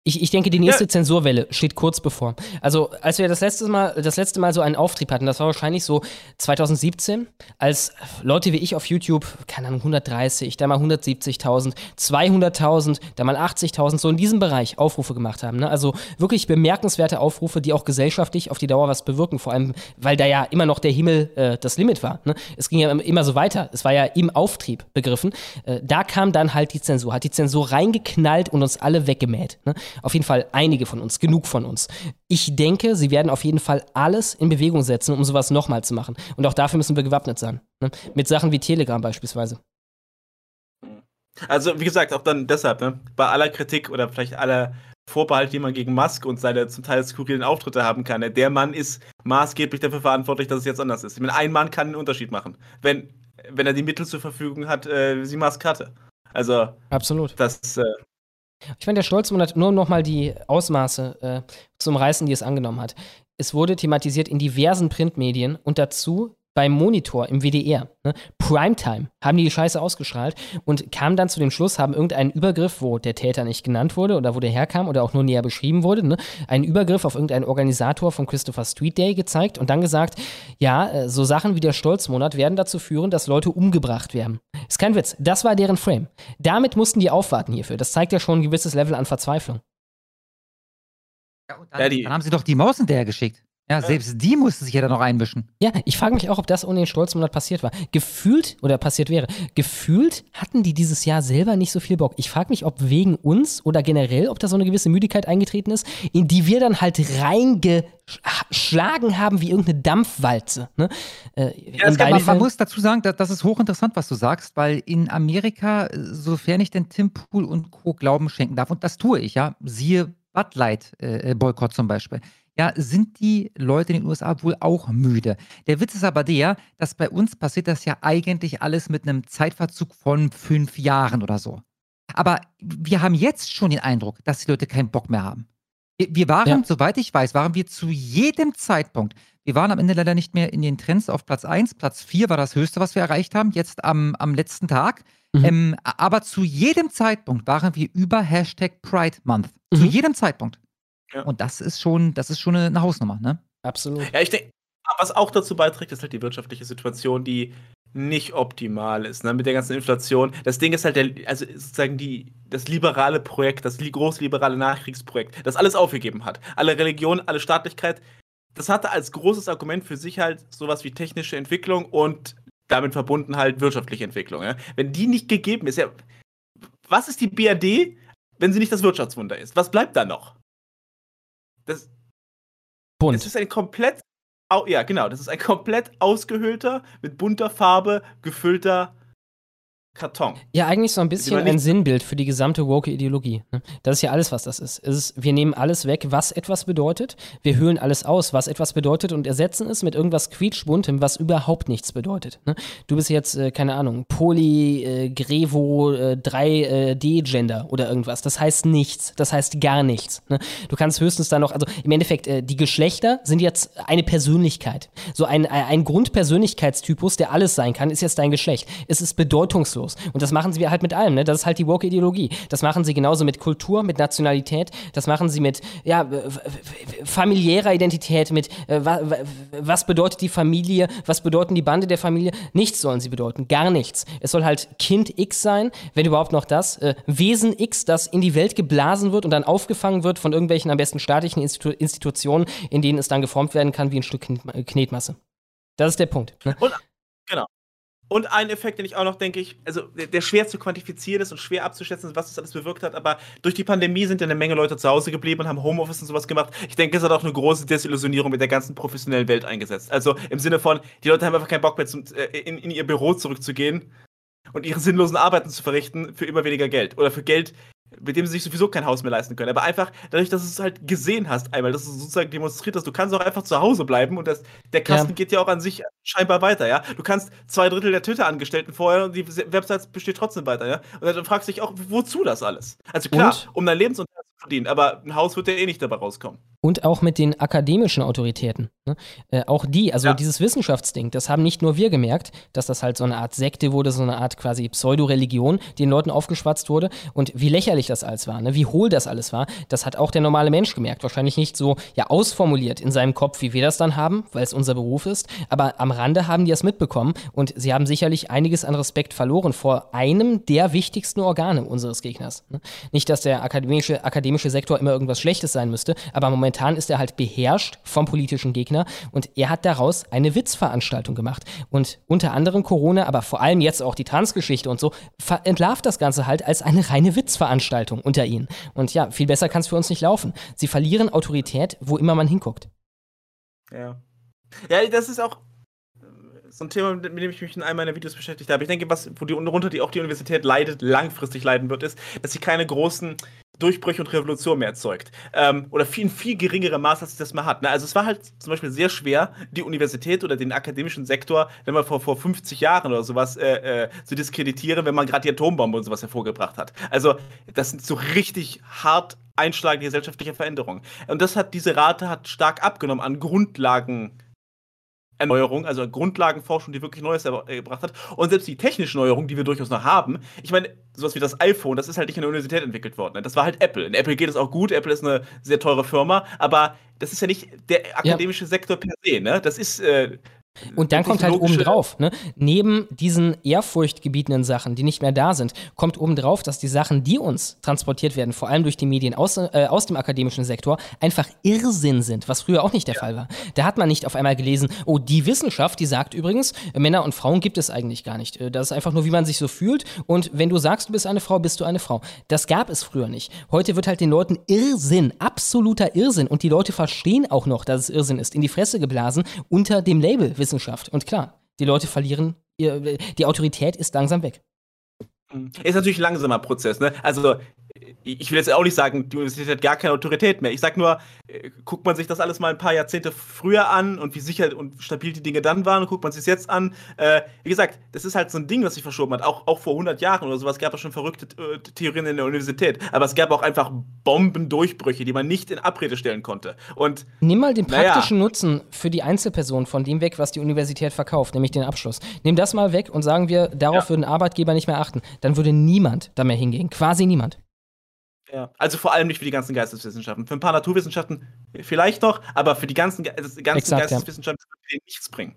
[SPEAKER 2] Ich, ich denke, die nächste Zensurwelle steht kurz bevor. Also, als wir das letzte, Mal, das letzte Mal so einen Auftrieb hatten, das war wahrscheinlich so 2017, als Leute wie ich auf YouTube, keine Ahnung, 130, da mal 170.000, 200.000, da mal 80.000, so in diesem Bereich Aufrufe gemacht haben. Ne? Also wirklich bemerkenswerte Aufrufe, die auch gesellschaftlich auf die Dauer was bewirken. Vor allem, weil da ja immer noch der Himmel äh, das Limit war. Ne? Es ging ja immer so weiter. Es war ja im Auftrieb begriffen. Äh, da kam dann halt die Zensur, hat die Zensur reingeknallt und uns alle weggemäht. Ne? Auf jeden Fall einige von uns, genug von uns. Ich denke, sie werden auf jeden Fall alles in Bewegung setzen, um sowas nochmal zu machen. Und auch dafür müssen wir gewappnet sein. Ne? Mit Sachen wie Telegram beispielsweise.
[SPEAKER 4] Also, wie gesagt, auch dann deshalb, ne? Bei aller Kritik oder vielleicht aller Vorbehalt, die man gegen Musk und seine zum Teil skurrilen Auftritte haben kann, ne? der Mann ist maßgeblich dafür verantwortlich, dass es jetzt anders ist. Ich meine, ein Mann kann einen Unterschied machen, wenn, wenn er die Mittel zur Verfügung hat, äh, wie sie Musk hatte. Also,
[SPEAKER 2] Absolut.
[SPEAKER 4] das, äh,
[SPEAKER 2] Ich meine, der Stolzmonat, nur um nochmal die Ausmaße äh, zu umreißen, die es angenommen hat. Es wurde thematisiert in diversen Printmedien und dazu beim Monitor im WDR. Ne? Primetime haben die die Scheiße ausgestrahlt und kamen dann zu dem Schluss, haben irgendeinen Übergriff, wo der Täter nicht genannt wurde oder wo der herkam oder auch nur näher beschrieben wurde, ne? einen Übergriff auf irgendeinen Organisator von Christopher Street Day gezeigt und dann gesagt, ja, äh, so Sachen wie der Stolzmonat werden dazu führen, dass Leute umgebracht werden. Ist kein Witz, das war deren Frame. Damit mussten die aufwarten hierfür. Das zeigt ja schon ein gewisses Level an Verzweiflung.
[SPEAKER 3] Dann, dann haben sie doch die Maus hinterher geschickt. Ja, selbst die musste sich ja dann noch einmischen.
[SPEAKER 2] Ja, ich frage mich auch, ob das ohne den Stolzmonat passiert war. Gefühlt, oder passiert wäre, gefühlt hatten die dieses Jahr selber nicht so viel Bock. Ich frage mich, ob wegen uns oder generell, ob da so eine gewisse Müdigkeit eingetreten ist, in die wir dann halt reingeschlagen haben wie irgendeine Dampfwalze. Ne? Äh,
[SPEAKER 3] Ja,
[SPEAKER 2] in
[SPEAKER 3] man, man muss dazu sagen, da- das ist hochinteressant, was du sagst, weil in Amerika, äh, sofern ich den Tim Pool und Co. Glauben schenken darf, und das tue ich, ja, siehe Bud Light äh, Boykott zum Beispiel, ja, sind die Leute in den USA wohl auch müde. Der Witz ist aber der, dass bei uns passiert das ja eigentlich alles mit einem Zeitverzug von fünf Jahren oder so. Aber wir haben jetzt schon den Eindruck, dass die Leute keinen Bock mehr haben. Wir, waren,
[SPEAKER 2] Ja.
[SPEAKER 3] soweit ich weiß, waren wir zu jedem Zeitpunkt, wir waren am Ende leider nicht mehr in den Trends auf Platz 1, Platz 4 war das höchste, was wir erreicht haben, jetzt am, am letzten Tag. Ähm, aber zu jedem Zeitpunkt waren wir über Hashtag Pride Month. Zu jedem Zeitpunkt. Und das ist schon, das ist schon eine, Hausnummer, ne?
[SPEAKER 2] Absolut.
[SPEAKER 4] Ja, ich denke, was auch dazu beiträgt, ist halt die wirtschaftliche Situation, die nicht optimal ist, ne? mit der ganzen Inflation. Das Ding ist halt, der, also sozusagen die, das liberale Projekt, das li großliberale Nachkriegsprojekt, das alles aufgegeben hat. Alle Religionen, alle Staatlichkeit. Das hatte als großes Argument für sich halt sowas wie technische Entwicklung und damit verbunden halt wirtschaftliche Entwicklung. Ja? Wenn die nicht gegeben ist, ja, was ist die BRD, wenn sie nicht das Wirtschaftswunder ist? Was bleibt da noch? Das,
[SPEAKER 2] Bunt.
[SPEAKER 4] es ist ein komplett, ja genau, das ist ein komplett ausgehöhlter, mit bunter Farbe gefüllter Karton.
[SPEAKER 2] Ja, eigentlich so ein bisschen ein Sinnbild für die gesamte woke Ideologie. ne? Das ist ja alles, was das ist. Ist. Wir nehmen alles weg, was etwas bedeutet. Wir höhlen alles aus, was etwas bedeutet und ersetzen es mit irgendwas quietschbuntem, was überhaupt nichts bedeutet. ne? Du bist jetzt, äh, keine Ahnung, Poly, äh, Grevo, äh, 3D-Gender oder irgendwas. Das heißt nichts. Das heißt gar nichts. Ne? Du kannst höchstens da noch, also im Endeffekt, äh, die Geschlechter sind jetzt eine Persönlichkeit. So ein ein Grundpersönlichkeitstypus, der alles sein kann, ist jetzt dein Geschlecht. Es ist bedeutungslos. Und das machen sie halt mit allem. Ne? Das ist halt die Woke-Ideologie. Das machen sie genauso mit Kultur, mit Nationalität. Das machen sie mit ja, familiärer Identität, mit äh, wa, wa, was bedeutet die Familie, was bedeuten die Bande der Familie. Nichts sollen sie bedeuten. Gar nichts. Es soll halt Kind X sein, wenn überhaupt noch das. Äh, Wesen X, das in die Welt geblasen wird und dann aufgefangen wird von irgendwelchen am besten staatlichen Institu Institutionen, in denen es dann geformt werden kann wie ein Stück Knet- Knetmasse. Das ist der Punkt. Ne?
[SPEAKER 4] Und, genau. Und ein Effekt, den ich auch noch denke, ich, also der, schwer zu quantifizieren ist und schwer abzuschätzen ist, was das alles bewirkt hat, aber durch die Pandemie sind ja eine Menge Leute zu Hause geblieben und haben Homeoffice und sowas gemacht. Ich denke, es hat auch eine große Desillusionierung mit der ganzen professionellen Welt eingesetzt. Also im Sinne von, die Leute haben einfach keinen Bock mehr, zum, äh, in, in ihr Büro zurückzugehen und ihre sinnlosen Arbeiten zu verrichten für immer weniger Geld. Oder für Geld, mit dem sie sich sowieso kein Haus mehr leisten können. Aber einfach dadurch, dass du es halt gesehen hast, einmal, dass du sozusagen demonstriert hast, du kannst auch einfach zu Hause bleiben und das, der Kasten
[SPEAKER 2] Ja.
[SPEAKER 4] geht ja auch an sich scheinbar weiter, ja. Du kannst zwei Drittel der Twitter-Angestellten vorher und die Website besteht trotzdem weiter, ja. Und dann fragst du dich auch, wozu das alles? Also klar,
[SPEAKER 2] Und?
[SPEAKER 4] um dein Lebensunterhalt zu verdienen, aber ein Haus wird ja eh nicht dabei rauskommen.
[SPEAKER 2] Und auch mit den akademischen Autoritäten. Ne? Äh, auch die, also dieses Wissenschaftsding, das haben nicht nur wir gemerkt, dass das halt so eine Art Sekte wurde, so eine Art quasi Pseudo-Religion, die den Leuten aufgeschwatzt wurde. Und wie lächerlich das alles war, ne? wie hohl das alles war, das hat auch der normale Mensch gemerkt. Wahrscheinlich nicht so ja ausformuliert in seinem Kopf, wie wir das dann haben, weil es unser Beruf ist. Aber am Rande haben die es mitbekommen und sie haben sicherlich einiges an Respekt verloren vor einem der wichtigsten Organe unseres Gegners. Ne? Nicht, dass der akademische, akademische Sektor immer irgendwas Schlechtes sein müsste, aber momentan ist er halt beherrscht vom politischen Gegner und er hat daraus eine Witzveranstaltung gemacht. Und unter anderem Corona, aber vor allem jetzt auch die Transgeschichte und so, entlarvt das Ganze halt als eine reine Witzveranstaltung unter ihnen. Und ja, viel besser kann es für uns nicht laufen. Sie verlieren Autorität, wo immer man hinguckt.
[SPEAKER 4] Ja. Ja, das ist auch so ein Thema, mit dem ich mich in einem meiner Videos beschäftigt habe. Ich denke, was, wo die, worunter die auch die Universität leidet, langfristig leiden wird, ist, dass sie keine großen Durchbrüche und Revolutionen mehr erzeugt. Ähm, oder viel, in viel geringerem Maß, als sie das mal hat. Ne? Also es war halt zum Beispiel sehr schwer, die Universität oder den akademischen Sektor, wenn man vor, vor 50 Jahren oder sowas äh, äh, zu diskreditieren, wenn man gerade die Atombombe und sowas hervorgebracht hat. Also das sind so richtig hart einschlagende gesellschaftliche Veränderungen. Und das hat, diese Rate hat stark abgenommen an Grundlagen. Erneuerung, also Grundlagenforschung, die wirklich Neues äh, gebracht hat. Und selbst die technische Neuerung, die wir durchaus noch haben, ich meine, sowas wie das iPhone, das ist halt nicht in der Universität entwickelt worden. Ne? Das war halt Apple. In Apple geht es auch gut, Apple ist eine sehr teure Firma, aber das ist ja nicht der akademische Sektor per se, ne? Das ist, äh,
[SPEAKER 2] Und dann kommt halt oben
[SPEAKER 4] technologische-
[SPEAKER 2] drauf, ne? neben diesen ehrfurchtgebietenden Sachen, die nicht mehr da sind, kommt oben drauf, dass die Sachen, die uns transportiert werden, vor allem durch die Medien aus, äh, aus dem akademischen Sektor, einfach Irrsinn sind, was früher auch nicht der Fall war. Da hat man nicht auf einmal gelesen, oh, die Wissenschaft, die sagt übrigens, äh, Männer und Frauen gibt es eigentlich gar nicht. Äh, Das ist einfach nur, wie man sich so fühlt. Und wenn du sagst, du bist eine Frau, bist du eine Frau. Das gab es früher nicht. Heute wird halt den Leuten Irrsinn, absoluter Irrsinn, und die Leute verstehen auch noch, dass es Irrsinn ist, in die Fresse geblasen unter dem Label Wissenschaft. Und klar, die Leute verlieren, ihr, die Autorität ist langsam weg.
[SPEAKER 4] Ist natürlich ein langsamer Prozess, ne? Also, ich will jetzt auch nicht sagen, die Universität hat gar keine Autorität mehr. Ich sag nur, äh, guckt man sich das alles mal ein paar Jahrzehnte früher an und wie sicher und stabil die Dinge dann waren und guckt man sich jetzt an. Äh, wie gesagt, das ist halt so ein Ding, was sich verschoben hat. Auch, auch vor 100 Jahren oder sowas gab es schon verrückte äh, Theorien in der Universität. Aber es gab auch einfach Bombendurchbrüche, die man nicht in Abrede stellen konnte. Und
[SPEAKER 2] Nimm mal den praktischen Nutzen für die Einzelperson von dem weg, was die Universität verkauft, nämlich den Abschluss. Nimm das mal weg und sagen wir, darauf würden Arbeitgeber nicht mehr achten. Dann würde niemand da mehr hingehen. Quasi niemand.
[SPEAKER 4] Ja, also vor allem nicht für die ganzen Geisteswissenschaften. Für ein paar Naturwissenschaften vielleicht noch, aber für die ganzen, Ge- das ganzen
[SPEAKER 2] Exakt, ja.
[SPEAKER 4] Geisteswissenschaften würde denen nichts bringen.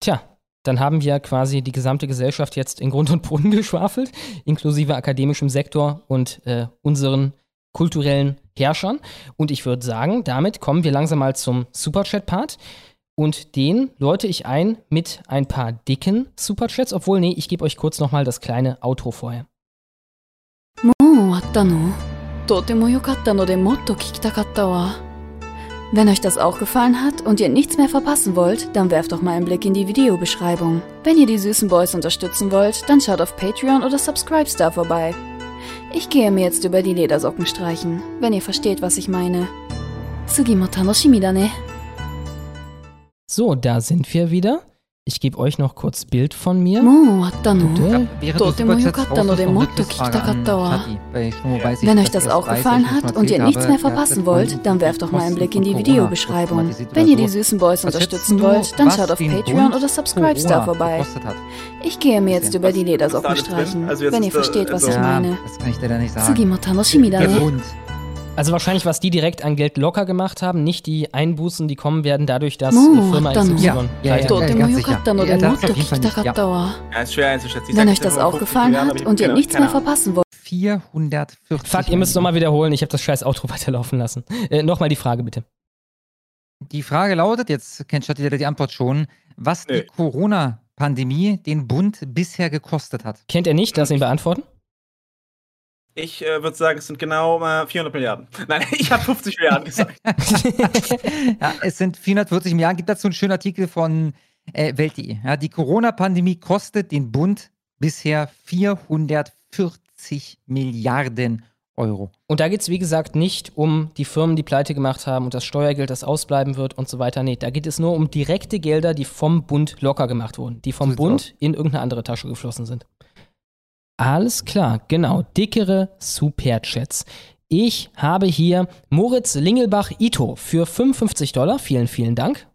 [SPEAKER 2] Tja, dann haben wir quasi die gesamte Gesellschaft jetzt in Grund und Boden [laughs] geschwafelt, inklusive akademischem Sektor und äh, unseren kulturellen Herrschern. Und ich würde sagen, damit kommen wir langsam mal zum Superchat-Part. Und den läute ich ein mit ein paar dicken Superchats. Obwohl, nee, ich gebe euch kurz nochmal das kleine Outro vorher.
[SPEAKER 25] もう終わったのとても良かったのでもっと聞きたかったわ。Wenn euch das auch gefallen hat und ihr nichts mehr verpassen wollt, dann werft doch mal einen Blick in die Videobeschreibung. Wenn ihr die süßen Boys unterstützen wollt, dann schaut auf Patreon oder Subscribestar vorbei. Ich gehe mir jetzt über die Ledersocken streichen, wenn ihr versteht, was ich meine. 次も楽しみだね。
[SPEAKER 2] So, da sind wir wieder. Ich gebe euch noch kurz Bild von mir.
[SPEAKER 3] Oh,
[SPEAKER 25] wenn euch das auch gefallen hat und ihr nichts mehr verpassen wollt, dann werft doch mal einen Blick in die Videobeschreibung. Wenn ihr die süßen Boys unterstützen wollt, dann schaut auf Patreon oder Subscribestar vorbei. Ich gehe mir jetzt über die Ledersocken streichen, wenn ihr versteht, was ich meine.
[SPEAKER 3] Sugimotanoshimitane.
[SPEAKER 2] Also wahrscheinlich, was die direkt an Geld locker gemacht haben, nicht die Einbußen, die kommen werden dadurch, dass die Firma XY...
[SPEAKER 3] Ja, ja, ja, ja,
[SPEAKER 4] ist.
[SPEAKER 25] Wenn euch das auch gefallen hat und ihr nichts mehr verpassen wollt.
[SPEAKER 3] 440
[SPEAKER 2] Fuck, ihr müsst nochmal wiederholen. Ich habe das scheiß Outro [laughs] weiterlaufen lassen. Äh, nochmal die Frage, bitte.
[SPEAKER 3] Die Frage lautet, jetzt kennt Schatti die Antwort schon, was die Corona-Pandemie den Bund bisher gekostet hat.
[SPEAKER 2] Kennt er nicht? Lass ihn beantworten.
[SPEAKER 4] Ich äh, würde sagen, es sind genau äh, 400 Milliarden. Nein, [laughs] ich habe 50 Milliarden gesagt. [laughs]
[SPEAKER 3] ja, es sind 440 Milliarden. Gibt dazu einen schönen Artikel von äh, Welt.de. Ja, die Corona-Pandemie kostet den Bund bisher 440 Milliarden Euro.
[SPEAKER 2] Und da geht es, wie gesagt, nicht um die Firmen, die pleite gemacht haben und das Steuergeld, das ausbleiben wird und so weiter. Nee, da geht es nur um direkte Gelder, die vom Bund locker gemacht wurden, die vom
[SPEAKER 3] So
[SPEAKER 2] Bund in irgendeine andere Tasche geflossen sind. Alles klar, genau. Dickere Superchats. Ich habe hier Moritz Lingelbach Ito für 55 Dollar. Vielen, vielen Dank.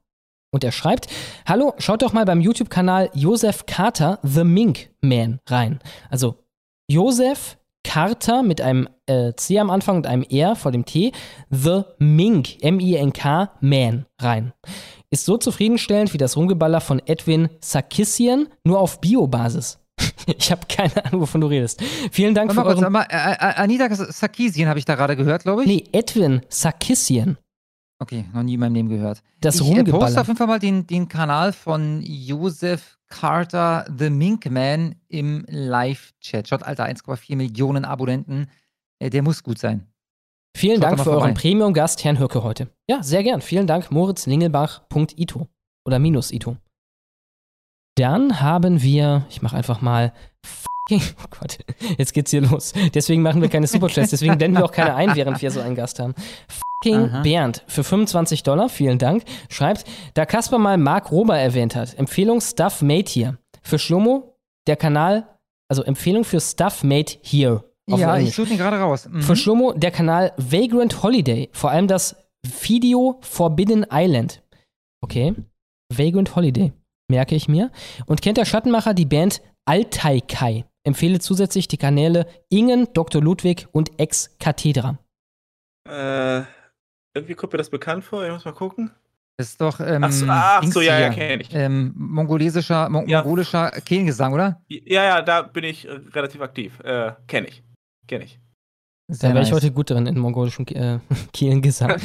[SPEAKER 2] Und er schreibt: Hallo, schaut doch mal beim YouTube-Kanal Josef Carter The Mink Man rein. Also Josef Carter mit einem äh, C am Anfang und einem R vor dem T. The Mink, M-I-N-K, Man rein. Ist so zufriedenstellend wie das Rumgeballer von Edwin Sarkissian, nur auf Biobasis. [laughs] Ich habe keine Ahnung, wovon du redest. Vielen Dank für
[SPEAKER 3] mal kurz,
[SPEAKER 2] euren...
[SPEAKER 3] mal, äh, Anita Sarkeesian habe ich da gerade gehört, glaube ich.
[SPEAKER 2] Nee, Edwin Sarkissian.
[SPEAKER 3] Okay, noch nie in meinem Leben gehört.
[SPEAKER 2] Das
[SPEAKER 3] ich äh, poste auf jeden Fall mal den, den Kanal von Joseph Carter, The Mink Man, im Live-Chat. Schaut, Alter, 1,4 Millionen Abonnenten. Äh, der muss gut sein.
[SPEAKER 2] Vielen
[SPEAKER 3] Schaut
[SPEAKER 2] Dank
[SPEAKER 3] da
[SPEAKER 2] für
[SPEAKER 3] mal
[SPEAKER 2] euren
[SPEAKER 3] vorbei.
[SPEAKER 2] Premium-Gast, Herrn Hürke, heute. Ja, sehr gern. Vielen Dank, Moritz Lingelbach.ito. Oder minus Ito. Dann haben wir, ich mache einfach mal oh Gott, jetzt geht's hier los. Deswegen machen wir keine Superchats, deswegen blenden wir auch keine ein, während wir so einen Gast haben. Fucking
[SPEAKER 3] Aha.
[SPEAKER 2] Bernd für 25 Dollar, vielen Dank, schreibt, da Kasper mal Mark Rober erwähnt hat, Empfehlung Stuff Made hier. Für Schlomo, der Kanal, also Empfehlung für Stuff Made here.
[SPEAKER 3] ja,
[SPEAKER 2] Englisch.
[SPEAKER 3] ich suche ihn gerade raus. Mhm.
[SPEAKER 2] Für Schlomo der Kanal Vagrant Holiday. Vor allem das Video Forbidden Island. Okay. Vagrant Holiday. Merke ich mir. Und kennt der Schattenmacher die Band Altai Kai. Empfehle zusätzlich die Kanäle Ingen, Dr. Ludwig und Ex Cathedra.
[SPEAKER 4] Äh, irgendwie kommt mir das bekannt vor. Ich muss mal gucken.
[SPEAKER 3] Das ist doch. Ähm,
[SPEAKER 4] Ach so, ach so, ja, ja,
[SPEAKER 3] hier.
[SPEAKER 4] kenn ich.
[SPEAKER 3] Ähm, mongolesischer, mon
[SPEAKER 4] Ja.
[SPEAKER 3] mongolischer Kehlengesang, oder?
[SPEAKER 4] Ja, ja, da bin ich äh, relativ aktiv. Äh, Kenne ich. Kenne ich.
[SPEAKER 2] Sehr da wäre ich nice. heute gut drin in mongolischen äh, [laughs] Kielengesang.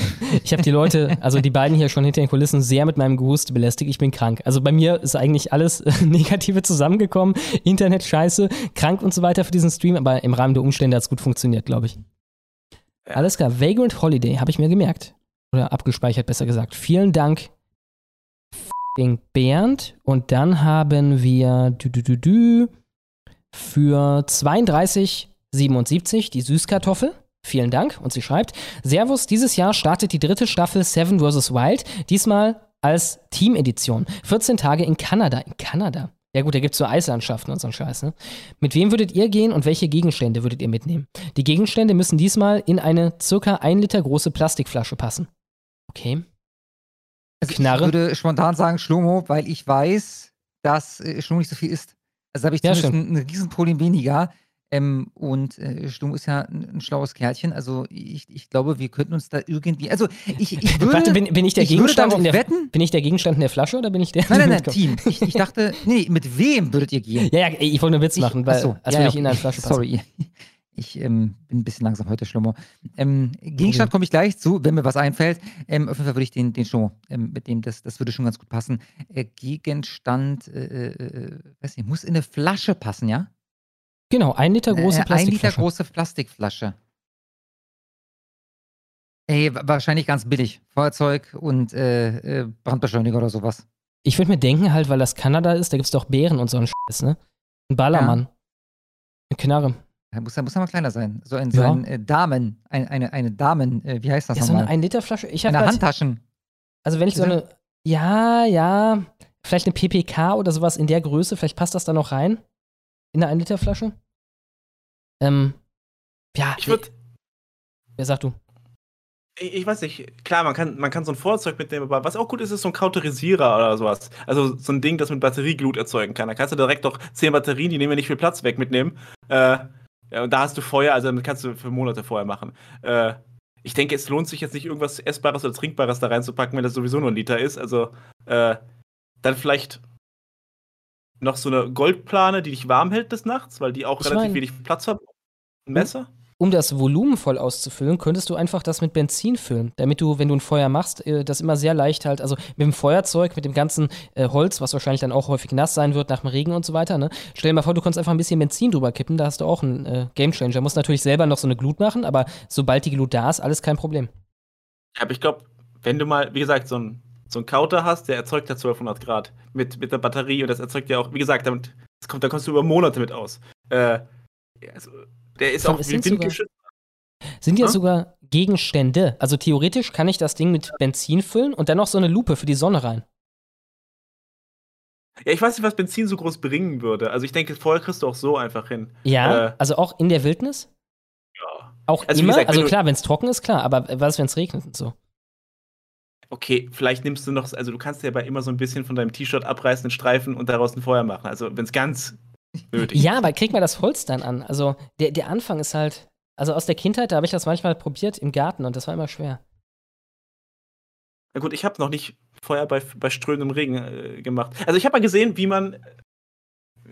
[SPEAKER 2] Ich habe die Leute, also die beiden hier schon hinter den Kulissen, sehr mit meinem Gehuste belästigt. Ich bin krank. Also bei mir ist eigentlich alles [laughs] Negative zusammengekommen. Internet scheiße, krank und so weiter für diesen Stream. Aber im Rahmen der Umstände hat es gut funktioniert, glaube ich. Alles klar. Vagrant Holiday habe ich mir gemerkt. Oder abgespeichert, besser gesagt. Vielen Dank, f***ing Bernd. Und dann haben wir für 32 77, die Süßkartoffel. Vielen Dank. Und sie schreibt: Servus, dieses Jahr startet die dritte Staffel Seven vs. Wild, diesmal als Team-Edition. 14 Tage in Kanada. In Kanada? Ja, gut, da gibt es so Eislandschaften und so einen Scheiß, ne? Mit wem würdet ihr gehen und welche Gegenstände würdet ihr mitnehmen? Die Gegenstände müssen diesmal in eine circa 1 Liter große Plastikflasche passen. Okay.
[SPEAKER 3] Also
[SPEAKER 2] Knarre.
[SPEAKER 3] Ich würde spontan sagen Schlomo, weil ich weiß, dass äh, Schlomo nicht so viel isst. Also habe ich
[SPEAKER 2] ja,
[SPEAKER 3] zumindest ein, ein Riesenproblem weniger. Ähm, und äh, Schlomo ist ja ein, ein schlaues Kerlchen. Also ich, ich glaube, wir könnten uns da irgendwie. Also ich, ich [laughs] würde.
[SPEAKER 2] Warte, bin, bin ich der
[SPEAKER 3] ich
[SPEAKER 2] Gegenstand in der
[SPEAKER 3] wetten?
[SPEAKER 2] Bin ich der Gegenstand in der Flasche oder bin ich der?
[SPEAKER 3] Nein, nein, nein? [laughs] Team. Ich, ich dachte, nee, mit wem würdet ihr gehen?
[SPEAKER 2] Ja, ja, ich wollte einen Witz machen, weil
[SPEAKER 3] so,
[SPEAKER 2] als
[SPEAKER 3] ja,
[SPEAKER 2] würde
[SPEAKER 3] ja,
[SPEAKER 2] ich in eine
[SPEAKER 3] okay.
[SPEAKER 2] Flasche passen.
[SPEAKER 3] Sorry. [laughs] Ich ähm, bin ein bisschen langsam heute, Schlomo. Ähm, Gegenstand komme ich gleich zu, wenn mir was einfällt. Ähm, auf jeden Fall würde ich den, den Schlomo, ähm, mit dem, das, das würde schon ganz gut passen. Äh, Gegenstand, äh, äh, weiß nicht, muss in eine Flasche passen, ja?
[SPEAKER 2] Genau, ein Liter große
[SPEAKER 3] Äh, ein Liter
[SPEAKER 2] Plastikflasche.
[SPEAKER 3] große Plastikflasche. Ey, wa- wahrscheinlich ganz billig. Feuerzeug und äh, äh, Brandbeschleuniger oder sowas.
[SPEAKER 2] Ich würde mir denken, halt, weil das Kanada ist, da gibt es doch Bären und so einen Scheiß, ne? Ein Ballermann. Eine Knarre.
[SPEAKER 3] Da muss, da muss er mal kleiner sein. So ein,
[SPEAKER 2] Ja.
[SPEAKER 3] so ein äh, Damen, ein, eine, eine Damen, äh, wie heißt das
[SPEAKER 2] Ja, so eine
[SPEAKER 3] nochmal?
[SPEAKER 2] 1-Liter-Flasche. Ich hab
[SPEAKER 3] Eine
[SPEAKER 2] grad-
[SPEAKER 3] Handtaschen.
[SPEAKER 2] Also wenn ich so eine, ja, ja, vielleicht eine PPK oder sowas in der Größe, vielleicht passt das da noch rein. In eine 1-Liter-Flasche. Ähm, ja.
[SPEAKER 4] Ich würde.
[SPEAKER 2] Wer sagt du?
[SPEAKER 4] Ich, ich weiß nicht, klar, man kann, man kann so ein Feuerzeug mitnehmen, aber was auch gut ist, ist so ein Kauterisierer oder sowas. Also so ein Ding, das mit Batterieglut erzeugen kann. Da kannst du direkt doch 10 Batterien, die nehmen ja nicht viel Platz weg, mitnehmen. Äh, ja, und da hast du Feuer, also damit kannst du für Monate vorher machen. Äh, ich denke, es lohnt sich jetzt nicht, irgendwas Essbares oder Trinkbares da reinzupacken, wenn das sowieso nur ein Liter ist. Also äh, dann vielleicht noch so eine Goldplane, die dich warm hält des Nachts, weil die auch
[SPEAKER 2] Ich
[SPEAKER 4] relativ
[SPEAKER 2] mein-
[SPEAKER 4] wenig Platz hat. Ein Messer?
[SPEAKER 2] Um das Volumen voll auszufüllen, könntest du einfach das mit Benzin füllen, damit du, wenn du ein Feuer machst, äh, das immer sehr leicht halt, also mit dem Feuerzeug, mit dem ganzen äh, Holz, was wahrscheinlich dann auch häufig nass sein wird nach dem Regen und so weiter, ne? Stell dir mal vor, du kannst einfach ein bisschen Benzin drüber kippen, da hast du auch einen äh, Gamechanger. Musst natürlich selber noch so eine Glut machen, aber sobald die Glut da ist, alles kein Problem.
[SPEAKER 4] Ja, aber ich glaube, wenn du mal, wie gesagt, so ein, so ein Kauter hast, der erzeugt ja 1200 Grad mit, mit der Batterie und das erzeugt ja auch, wie gesagt, damit, das kommt, da kommst du über Monate mit aus. Äh, ja, also, der ist
[SPEAKER 2] Komm,
[SPEAKER 4] auch wie windgeschützt.
[SPEAKER 2] Sind jetzt
[SPEAKER 4] Hm?
[SPEAKER 2] sogar Gegenstände. Also theoretisch kann ich das Ding mit Benzin füllen und dann noch so eine Lupe für die Sonne rein.
[SPEAKER 4] Ja, ich weiß nicht, was Benzin so groß bringen würde. Also ich denke, Feuer kriegst du auch so einfach hin.
[SPEAKER 2] Ja,
[SPEAKER 4] Äh,
[SPEAKER 2] also auch in der Wildnis?
[SPEAKER 4] Ja.
[SPEAKER 2] Auch
[SPEAKER 4] Also
[SPEAKER 2] immer?
[SPEAKER 4] gesagt,
[SPEAKER 2] also klar, wenn es trocken ist, klar, aber was, wenn es regnet und so?
[SPEAKER 4] Okay, vielleicht nimmst du noch, also du kannst dir aber immer so ein bisschen von deinem T-Shirt abreißen, einen Streifen und daraus ein Feuer machen. Also wenn es ganz nötig
[SPEAKER 2] Ja, aber kriegt man das Holz dann an? Also der, der Anfang ist halt, also aus der Kindheit, da habe ich das manchmal probiert im Garten und das war immer schwer.
[SPEAKER 4] Na gut, ich habe noch nicht Feuer bei, bei strömendem Regen äh, gemacht. Also ich habe mal gesehen, wie man.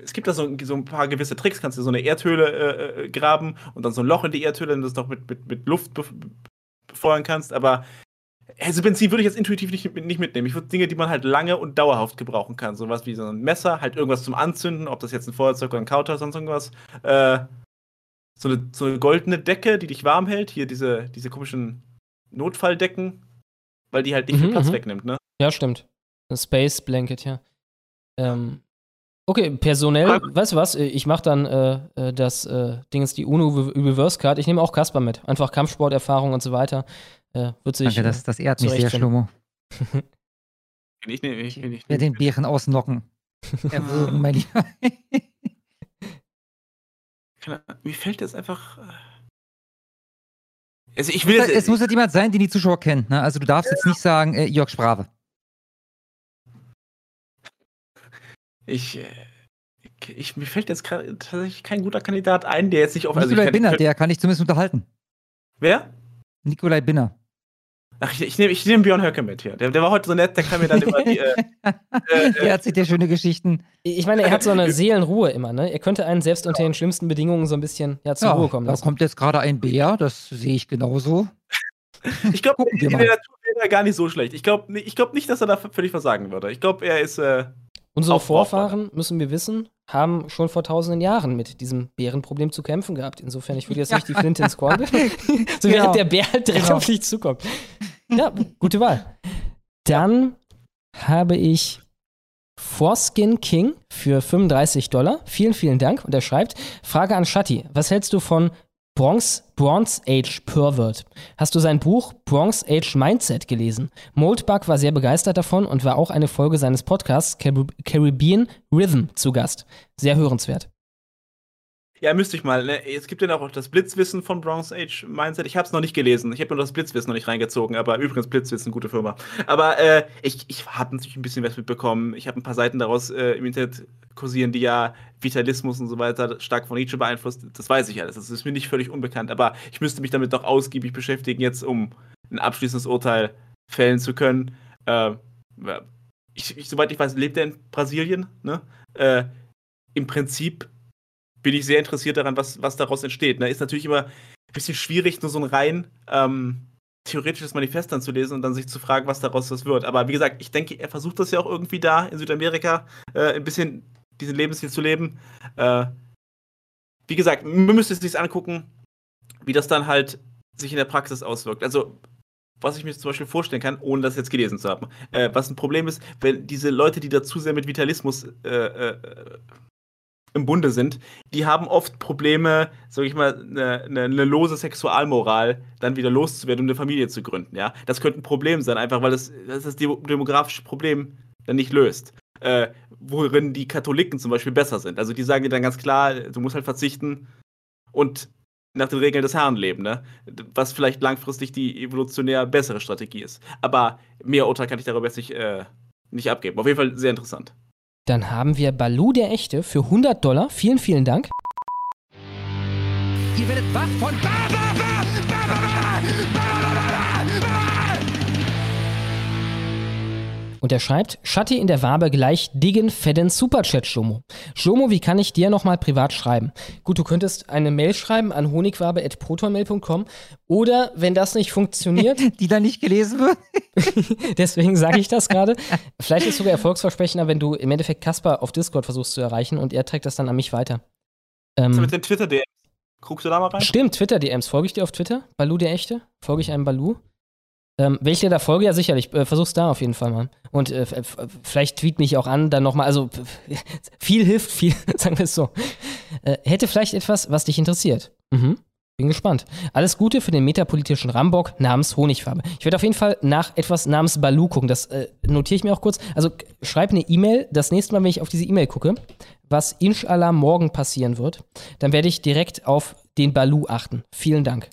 [SPEAKER 4] Es gibt da so, so ein paar gewisse Tricks. Kannst du so eine Erdhöhle äh, äh, graben und dann so ein Loch in die Erdhöhle und das noch mit, mit, mit Luft bef befeuern kannst. Aber also Benzin würde ich jetzt intuitiv nicht, nicht mitnehmen. Ich würde Dinge, die man halt lange und dauerhaft gebrauchen kann. Sowas wie so ein Messer, halt irgendwas zum Anzünden, ob das jetzt ein Feuerzeug oder ein Kauter oder sonst irgendwas. Äh, so, eine, so eine goldene Decke, die dich warm hält. Hier diese, diese komischen Notfalldecken, weil die halt nicht viel
[SPEAKER 2] Mhm,
[SPEAKER 4] Platz
[SPEAKER 2] mhm.
[SPEAKER 4] wegnimmt, ne?
[SPEAKER 2] Ja, stimmt. Ein Space Blanket, ja. Ähm, okay, personell, weißt du was? Ich mache dann äh, äh, das Ding ist die UNO Reverse Card. Ich nehme auch Kasper mit. Einfach Kampfsporterfahrung und so weiter. Äh, wird sich.
[SPEAKER 3] Danke, das,
[SPEAKER 2] äh,
[SPEAKER 3] das ehrt mich sehr. Schlomo.
[SPEAKER 4] Ich, ich, ich, ich,
[SPEAKER 3] Ich werde den Bären ausnocken. Erwürgen, mein [laughs] Lieber.
[SPEAKER 4] Mir fällt das einfach. äh, Also ich will
[SPEAKER 3] es, es muss halt jemand sein, den die Zuschauer kennen. Ne? Also du darfst jetzt nicht sagen, äh, Jörg Sprave.
[SPEAKER 4] Ich, äh, ich, mir fällt jetzt gerade tatsächlich kein guter Kandidat ein, der jetzt nicht auf. Also ich
[SPEAKER 3] Nikolai
[SPEAKER 4] kann-
[SPEAKER 3] Binner, der kann ich zumindest unterhalten.
[SPEAKER 4] Wer?
[SPEAKER 3] Nikolai Binner.
[SPEAKER 4] Ach, ich, ich nehme ich nehm Björn Höcke mit hier. Der, der war heute so nett, der kann mir dann immer die. Äh, [laughs] äh,
[SPEAKER 3] Der erzählt ja schöne Geschichten.
[SPEAKER 2] Ich meine, er hat so eine Seelenruhe immer, ne? Er könnte einen selbst unter den schlimmsten Bedingungen so ein bisschen ja, zur
[SPEAKER 3] Ja,
[SPEAKER 2] Ruhe kommen
[SPEAKER 3] da
[SPEAKER 2] lassen.
[SPEAKER 3] kommt jetzt gerade ein Bär, das sehe ich genauso. [laughs]
[SPEAKER 4] ich glaube, in der. Natur wäre er gar nicht so schlecht. Ich glaube ich glaub nicht, dass er da völlig versagen würde. Ich glaube, er ist. Äh,
[SPEAKER 2] Unsere Vorfahren, müssen wir wissen, haben schon vor tausenden Jahren mit diesem Bärenproblem zu kämpfen gehabt. Insofern, ich würde jetzt nicht die Flinte ins Korn werfen. [laughs] [laughs] so
[SPEAKER 3] Genau.
[SPEAKER 2] während der Bär halt direkt
[SPEAKER 3] Genau.
[SPEAKER 2] auf dich zukommt. Ja, gute Wahl. Dann habe ich Foreskin King für 35 Dollar. Vielen, vielen Dank. Und er schreibt: Frage an Shatti. Was hältst du von Bronze, Bronze Age Pervert? Hast du sein Buch Bronze Age Mindset gelesen? Moldbug war sehr begeistert davon und war auch eine Folge seines Podcasts Carib Caribbean Rhythm zu Gast. Sehr hörenswert.
[SPEAKER 4] Ja, müsste ich mal. Ne? Es gibt ja auch das Blitzwissen von Bronze Age Mindset. Ich habe es noch nicht gelesen. Ich habe nur das Blitzwissen noch nicht reingezogen. Aber übrigens, Blitzwissen, gute Firma. Aber äh, ich, ich habe natürlich ein bisschen was mitbekommen. Ich habe ein paar Seiten daraus äh, im Internet kursieren, die ja Vitalismus und so weiter stark von Nietzsche beeinflusst. Das weiß ich alles. Das ist mir nicht völlig unbekannt. Aber ich müsste mich damit doch ausgiebig beschäftigen, jetzt um ein abschließendes Urteil fällen zu können. Äh, ich, ich, soweit ich weiß, lebt er in Brasilien. Ne? Äh, Im Prinzip bin ich sehr interessiert daran, was, was daraus entsteht. Ne? Ist natürlich immer ein bisschen schwierig, nur so ein rein ähm, theoretisches Manifest dann zu lesen und dann sich zu fragen, was daraus das wird. Aber wie gesagt, ich denke, er versucht das ja auch irgendwie da in Südamerika äh, ein bisschen diesen Lebensstil zu leben. Äh, wie gesagt, man müsste sich angucken, wie das dann halt sich in der Praxis auswirkt. Also, was ich mir zum Beispiel vorstellen kann, ohne das jetzt gelesen zu haben, äh, was ein Problem ist, wenn diese Leute, die da zu sehr mit Vitalismus äh, äh, im Bunde sind, die haben oft Probleme, sag ich mal, eine, eine, eine lose Sexualmoral dann wieder loszuwerden und eine Familie zu gründen. Ja, das könnte ein Problem sein, einfach weil das das, das demo- demografische Problem dann nicht löst. Äh, worin die Katholiken zum Beispiel besser sind. Also die sagen dir dann ganz klar, du musst halt verzichten und nach den Regeln des Herrn leben, ne? Was vielleicht langfristig die evolutionär bessere Strategie ist. Aber mehr Urteil kann ich darüber jetzt nicht, äh, nicht abgeben. Auf jeden Fall sehr interessant.
[SPEAKER 2] Dann haben wir Balu der Echte für 100 Dollar. Vielen, vielen Dank.
[SPEAKER 14] Ihr werdet wach von ba, ba, ba, ba, ba, ba, ba, ba.
[SPEAKER 2] Und er schreibt, Schatti in der Wabe gleich diggen, fedden Superchat, Schlomo. Schlomo, wie kann ich dir nochmal privat schreiben? Gut, du könntest eine Mail schreiben an honigwabe.protonmail.com oder, wenn das nicht funktioniert... [laughs]
[SPEAKER 3] Die dann nicht gelesen wird? [laughs]
[SPEAKER 2] deswegen sage ich das gerade. Vielleicht ist es sogar erfolgsversprechender, wenn du im Endeffekt Kasper auf Discord versuchst zu erreichen und er trägt das dann an mich weiter.
[SPEAKER 4] Was
[SPEAKER 2] Ähm,
[SPEAKER 4] mit den Twitter-DMs? Guckst du da mal rein?
[SPEAKER 2] Stimmt, Twitter-DMs. Folge ich dir auf Twitter? Balu der Echte? Folge ich einem Balu? Ähm, wenn ich dir da folge, ja sicherlich. Äh, versuch's da auf jeden Fall mal. Und äh, vielleicht tweet mich auch an, dann nochmal. Also [laughs] viel hilft viel, [laughs] sagen wir es so. Äh, hätte vielleicht etwas, was dich interessiert. Mhm. Bin gespannt. Alles Gute für den metapolitischen Rambock namens Honigfarbe. Ich werde auf jeden Fall nach etwas namens Balu gucken. Das äh, notiere ich mir auch kurz. Also schreib eine E-Mail. Das nächste Mal, wenn ich auf diese E-Mail gucke, was inshallah morgen passieren wird, dann werde ich direkt auf den Balu achten. Vielen Dank.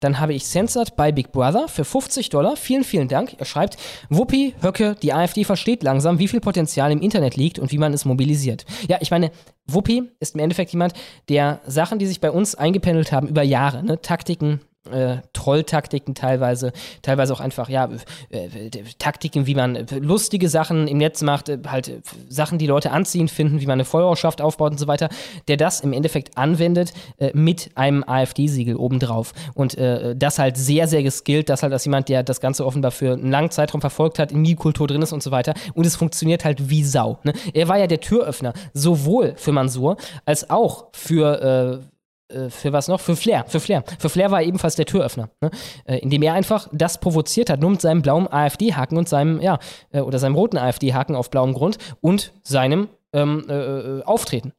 [SPEAKER 2] Dann habe ich Censored bei Big Brother für 50 Dollar. Vielen, vielen Dank. Er schreibt, Wuppi, Höcke, die AfD versteht langsam, wie viel Potenzial im Internet liegt und wie man es mobilisiert. Ja, ich meine, Wuppi ist im Endeffekt jemand, der Sachen, die sich bei uns eingependelt haben über Jahre, ne, Taktiken, äh, Trolltaktiken teilweise, teilweise auch einfach, ja, äh, Taktiken, wie man lustige Sachen im Netz macht, äh, halt Sachen, die Leute anziehen finden, wie man eine Followerschaft aufbaut und so weiter, der das im Endeffekt anwendet äh, mit einem AfD-Siegel obendrauf. Und äh, das halt sehr, sehr geskillt, das halt als jemand, der das Ganze offenbar für einen langen Zeitraum verfolgt hat, in Meme-Kultur drin ist und so weiter. Und es funktioniert halt wie Sau. Ne? Er war ja der Türöffner, sowohl für Mansur als auch für äh, für was noch? Für Flair. Für Flair. Für Flair war er ebenfalls der Türöffner. Ne? Äh, indem er einfach das provoziert hat, nur mit seinem blauen AfD-Haken und seinem, ja, äh, oder seinem roten AfD-Haken auf blauem Grund und seinem ähm, äh, äh, Auftreten.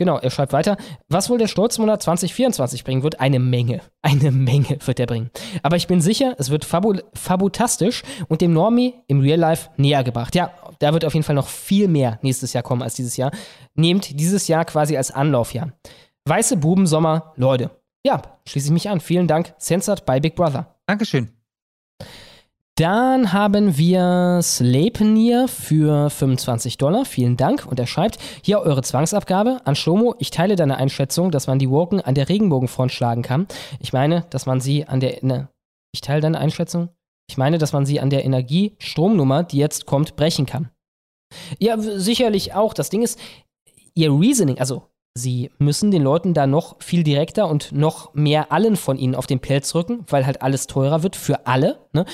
[SPEAKER 2] Genau, er schreibt weiter, was wohl der Sturzmonat 2024 bringen wird? Eine Menge. [laughs] Eine Menge wird er bringen. Aber ich bin sicher, es wird fabul fabutastisch und dem Normie im Real Life näher gebracht. Ja, da wird auf jeden Fall noch viel mehr nächstes Jahr kommen als dieses Jahr. Nehmt dieses Jahr quasi als Anlaufjahr. Weiße Buben, Sommer, Leute. Ja, schließe ich mich an. Vielen Dank. Censored bei Big Brother.
[SPEAKER 3] Dankeschön.
[SPEAKER 2] Dann haben wir Sleipnir für 25 Dollar. Vielen Dank. Und er schreibt, hier eure Zwangsabgabe an Schlomo. Ich teile deine Einschätzung, dass man die Woken an der Regenbogenfront schlagen kann. Ich meine, dass man sie an der, ne, Ich teile deine Einschätzung. Ich meine, dass man sie an der Energiestromnummer, die jetzt kommt, brechen kann. Ja, sicherlich auch. Das Ding ist, ihr Reasoning, also sie müssen den Leuten da noch viel direkter und noch mehr allen von ihnen auf den Pelz rücken, weil halt alles teurer wird für alle. Ne?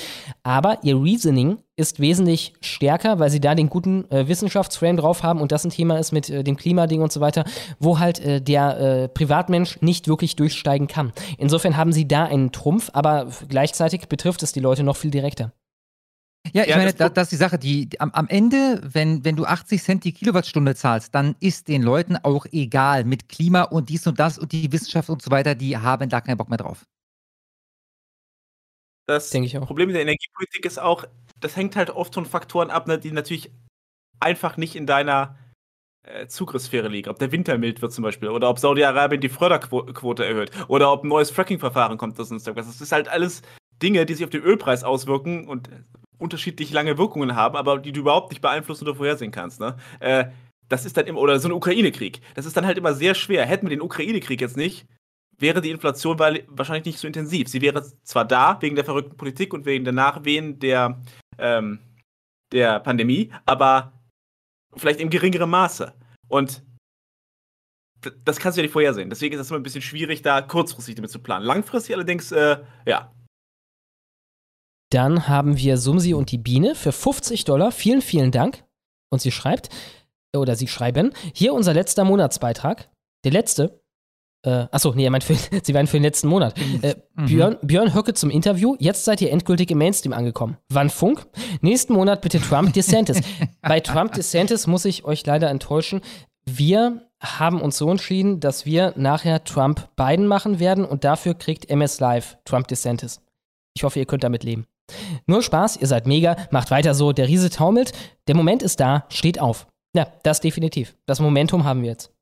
[SPEAKER 2] Aber ihr Reasoning ist wesentlich stärker, weil sie da den guten äh, Wissenschaftsframe drauf haben und das ein Thema ist mit äh, dem Klimading und so weiter, wo halt äh, der äh, Privatmensch nicht wirklich durchsteigen kann. Insofern haben sie da einen Trumpf, aber gleichzeitig betrifft es die Leute noch viel direkter.
[SPEAKER 3] Ja, ich
[SPEAKER 2] Ja,
[SPEAKER 3] meine,
[SPEAKER 2] das
[SPEAKER 3] da, das ist die Sache, die am, am Ende, wenn, wenn du 80 Cent die Kilowattstunde zahlst, dann ist den Leuten auch egal mit Klima und dies und das und die Wissenschaft und so weiter, die haben da keinen Bock mehr drauf.
[SPEAKER 4] Das Problem der Energiepolitik ist auch, das hängt halt oft von Faktoren ab, ne, die natürlich einfach nicht in deiner äh, Zugriffssphäre liegen. Ob der Winter mild wird zum Beispiel oder ob Saudi-Arabien die Förderquote erhöht oder ob ein neues Fracking-Verfahren kommt. Das ist halt alles Dinge, die sich auf den Ölpreis auswirken und unterschiedlich lange Wirkungen haben, aber die du überhaupt nicht beeinflussen oder vorhersehen kannst. Ne? Äh, das ist dann immer, oder so ein Ukraine-Krieg. Das ist dann halt immer sehr schwer. Hätten wir den Ukraine-Krieg jetzt nicht, wäre die Inflation wa- wahrscheinlich nicht so intensiv. Sie wäre zwar da, wegen der verrückten Politik und wegen der Nachwehen der, ähm, der Pandemie, aber vielleicht im geringeren Maße. Und das kannst du ja nicht vorhersehen. Deswegen ist es immer ein bisschen schwierig, da kurzfristig damit zu planen. Langfristig allerdings, äh, ja.
[SPEAKER 2] Dann haben wir Sumsi und die Biene für 50 Dollar. Vielen, vielen Dank. Und sie schreibt, oder sie schreiben, hier unser letzter Monatsbeitrag. Der letzte. Äh, achso, nee, er meint für, [laughs] sie meinen für den letzten Monat. Äh,
[SPEAKER 3] Mhm.
[SPEAKER 2] Björn, Björn Höcke zum Interview. Jetzt seid ihr endgültig im Mainstream angekommen. Wann Funk? Nächsten Monat bitte Trump DeSantis. [laughs] Bei Trump DeSantis muss ich euch leider enttäuschen. Wir haben uns so entschieden, dass wir nachher Trump Biden machen werden und dafür kriegt MS Live Trump DeSantis. Ich hoffe, ihr könnt damit leben. Nur Spaß, ihr seid mega, macht weiter so, der Riese taumelt, der Moment ist da, steht auf. Ja, das definitiv. Das Momentum haben wir jetzt.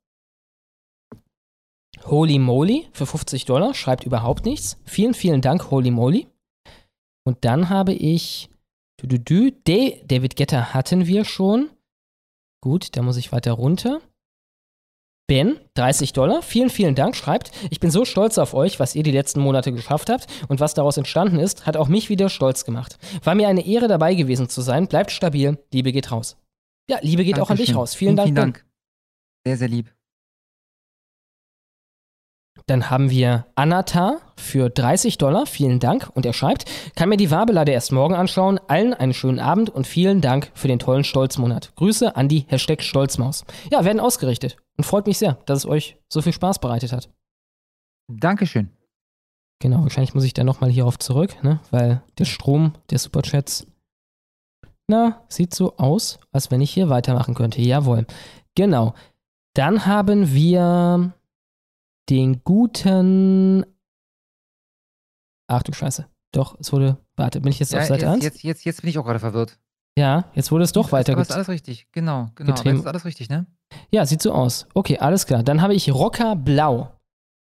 [SPEAKER 2] Holy Moly für 50 Dollar, schreibt überhaupt nichts. Vielen, vielen Dank, Holy Moly. Und dann habe ich David Getter hatten wir schon. Gut, da muss ich weiter runter. Ben, 30 Dollar, vielen, vielen Dank, schreibt, ich bin so stolz auf euch, was ihr die letzten Monate geschafft habt und was daraus entstanden ist, hat auch mich wieder stolz gemacht. War mir eine Ehre dabei gewesen zu sein, bleibt stabil, Liebe geht raus. Ja, Liebe geht auch an dich
[SPEAKER 3] Dankeschön.
[SPEAKER 2] raus. Vielen, Dank.
[SPEAKER 3] Vielen
[SPEAKER 2] Ben.
[SPEAKER 3] Dank. Sehr, sehr lieb.
[SPEAKER 2] Dann haben wir Anata für 30 Dollar. Vielen Dank. Und er schreibt, kann mir die Wabelade erst morgen anschauen. Allen einen schönen Abend und vielen Dank für den tollen Stolzmonat. Grüße an die Hashtag Stolzmaus. Ja, werden ausgerichtet. Und freut mich sehr, dass es euch so viel Spaß bereitet hat.
[SPEAKER 3] Dankeschön.
[SPEAKER 2] Genau, wahrscheinlich muss ich dann nochmal hierauf zurück, ne? weil der Strom der Superchats, na, sieht so aus, als wenn ich hier weitermachen könnte. Jawohl. Genau. Dann haben wir den guten. Ach du Scheiße. Doch, es wurde. Warte, bin ich jetzt
[SPEAKER 3] Ja,
[SPEAKER 2] auf Seite
[SPEAKER 3] jetzt,
[SPEAKER 2] 1?
[SPEAKER 3] jetzt, jetzt, jetzt bin ich auch gerade verwirrt.
[SPEAKER 2] Ja, jetzt wurde es doch weiter
[SPEAKER 3] Aber ist alles richtig. Genau, genau.
[SPEAKER 2] Getrieben.
[SPEAKER 3] Jetzt ist alles richtig, ne?
[SPEAKER 2] Ja, sieht so aus. Okay, alles klar. Dann habe ich Rocker Blau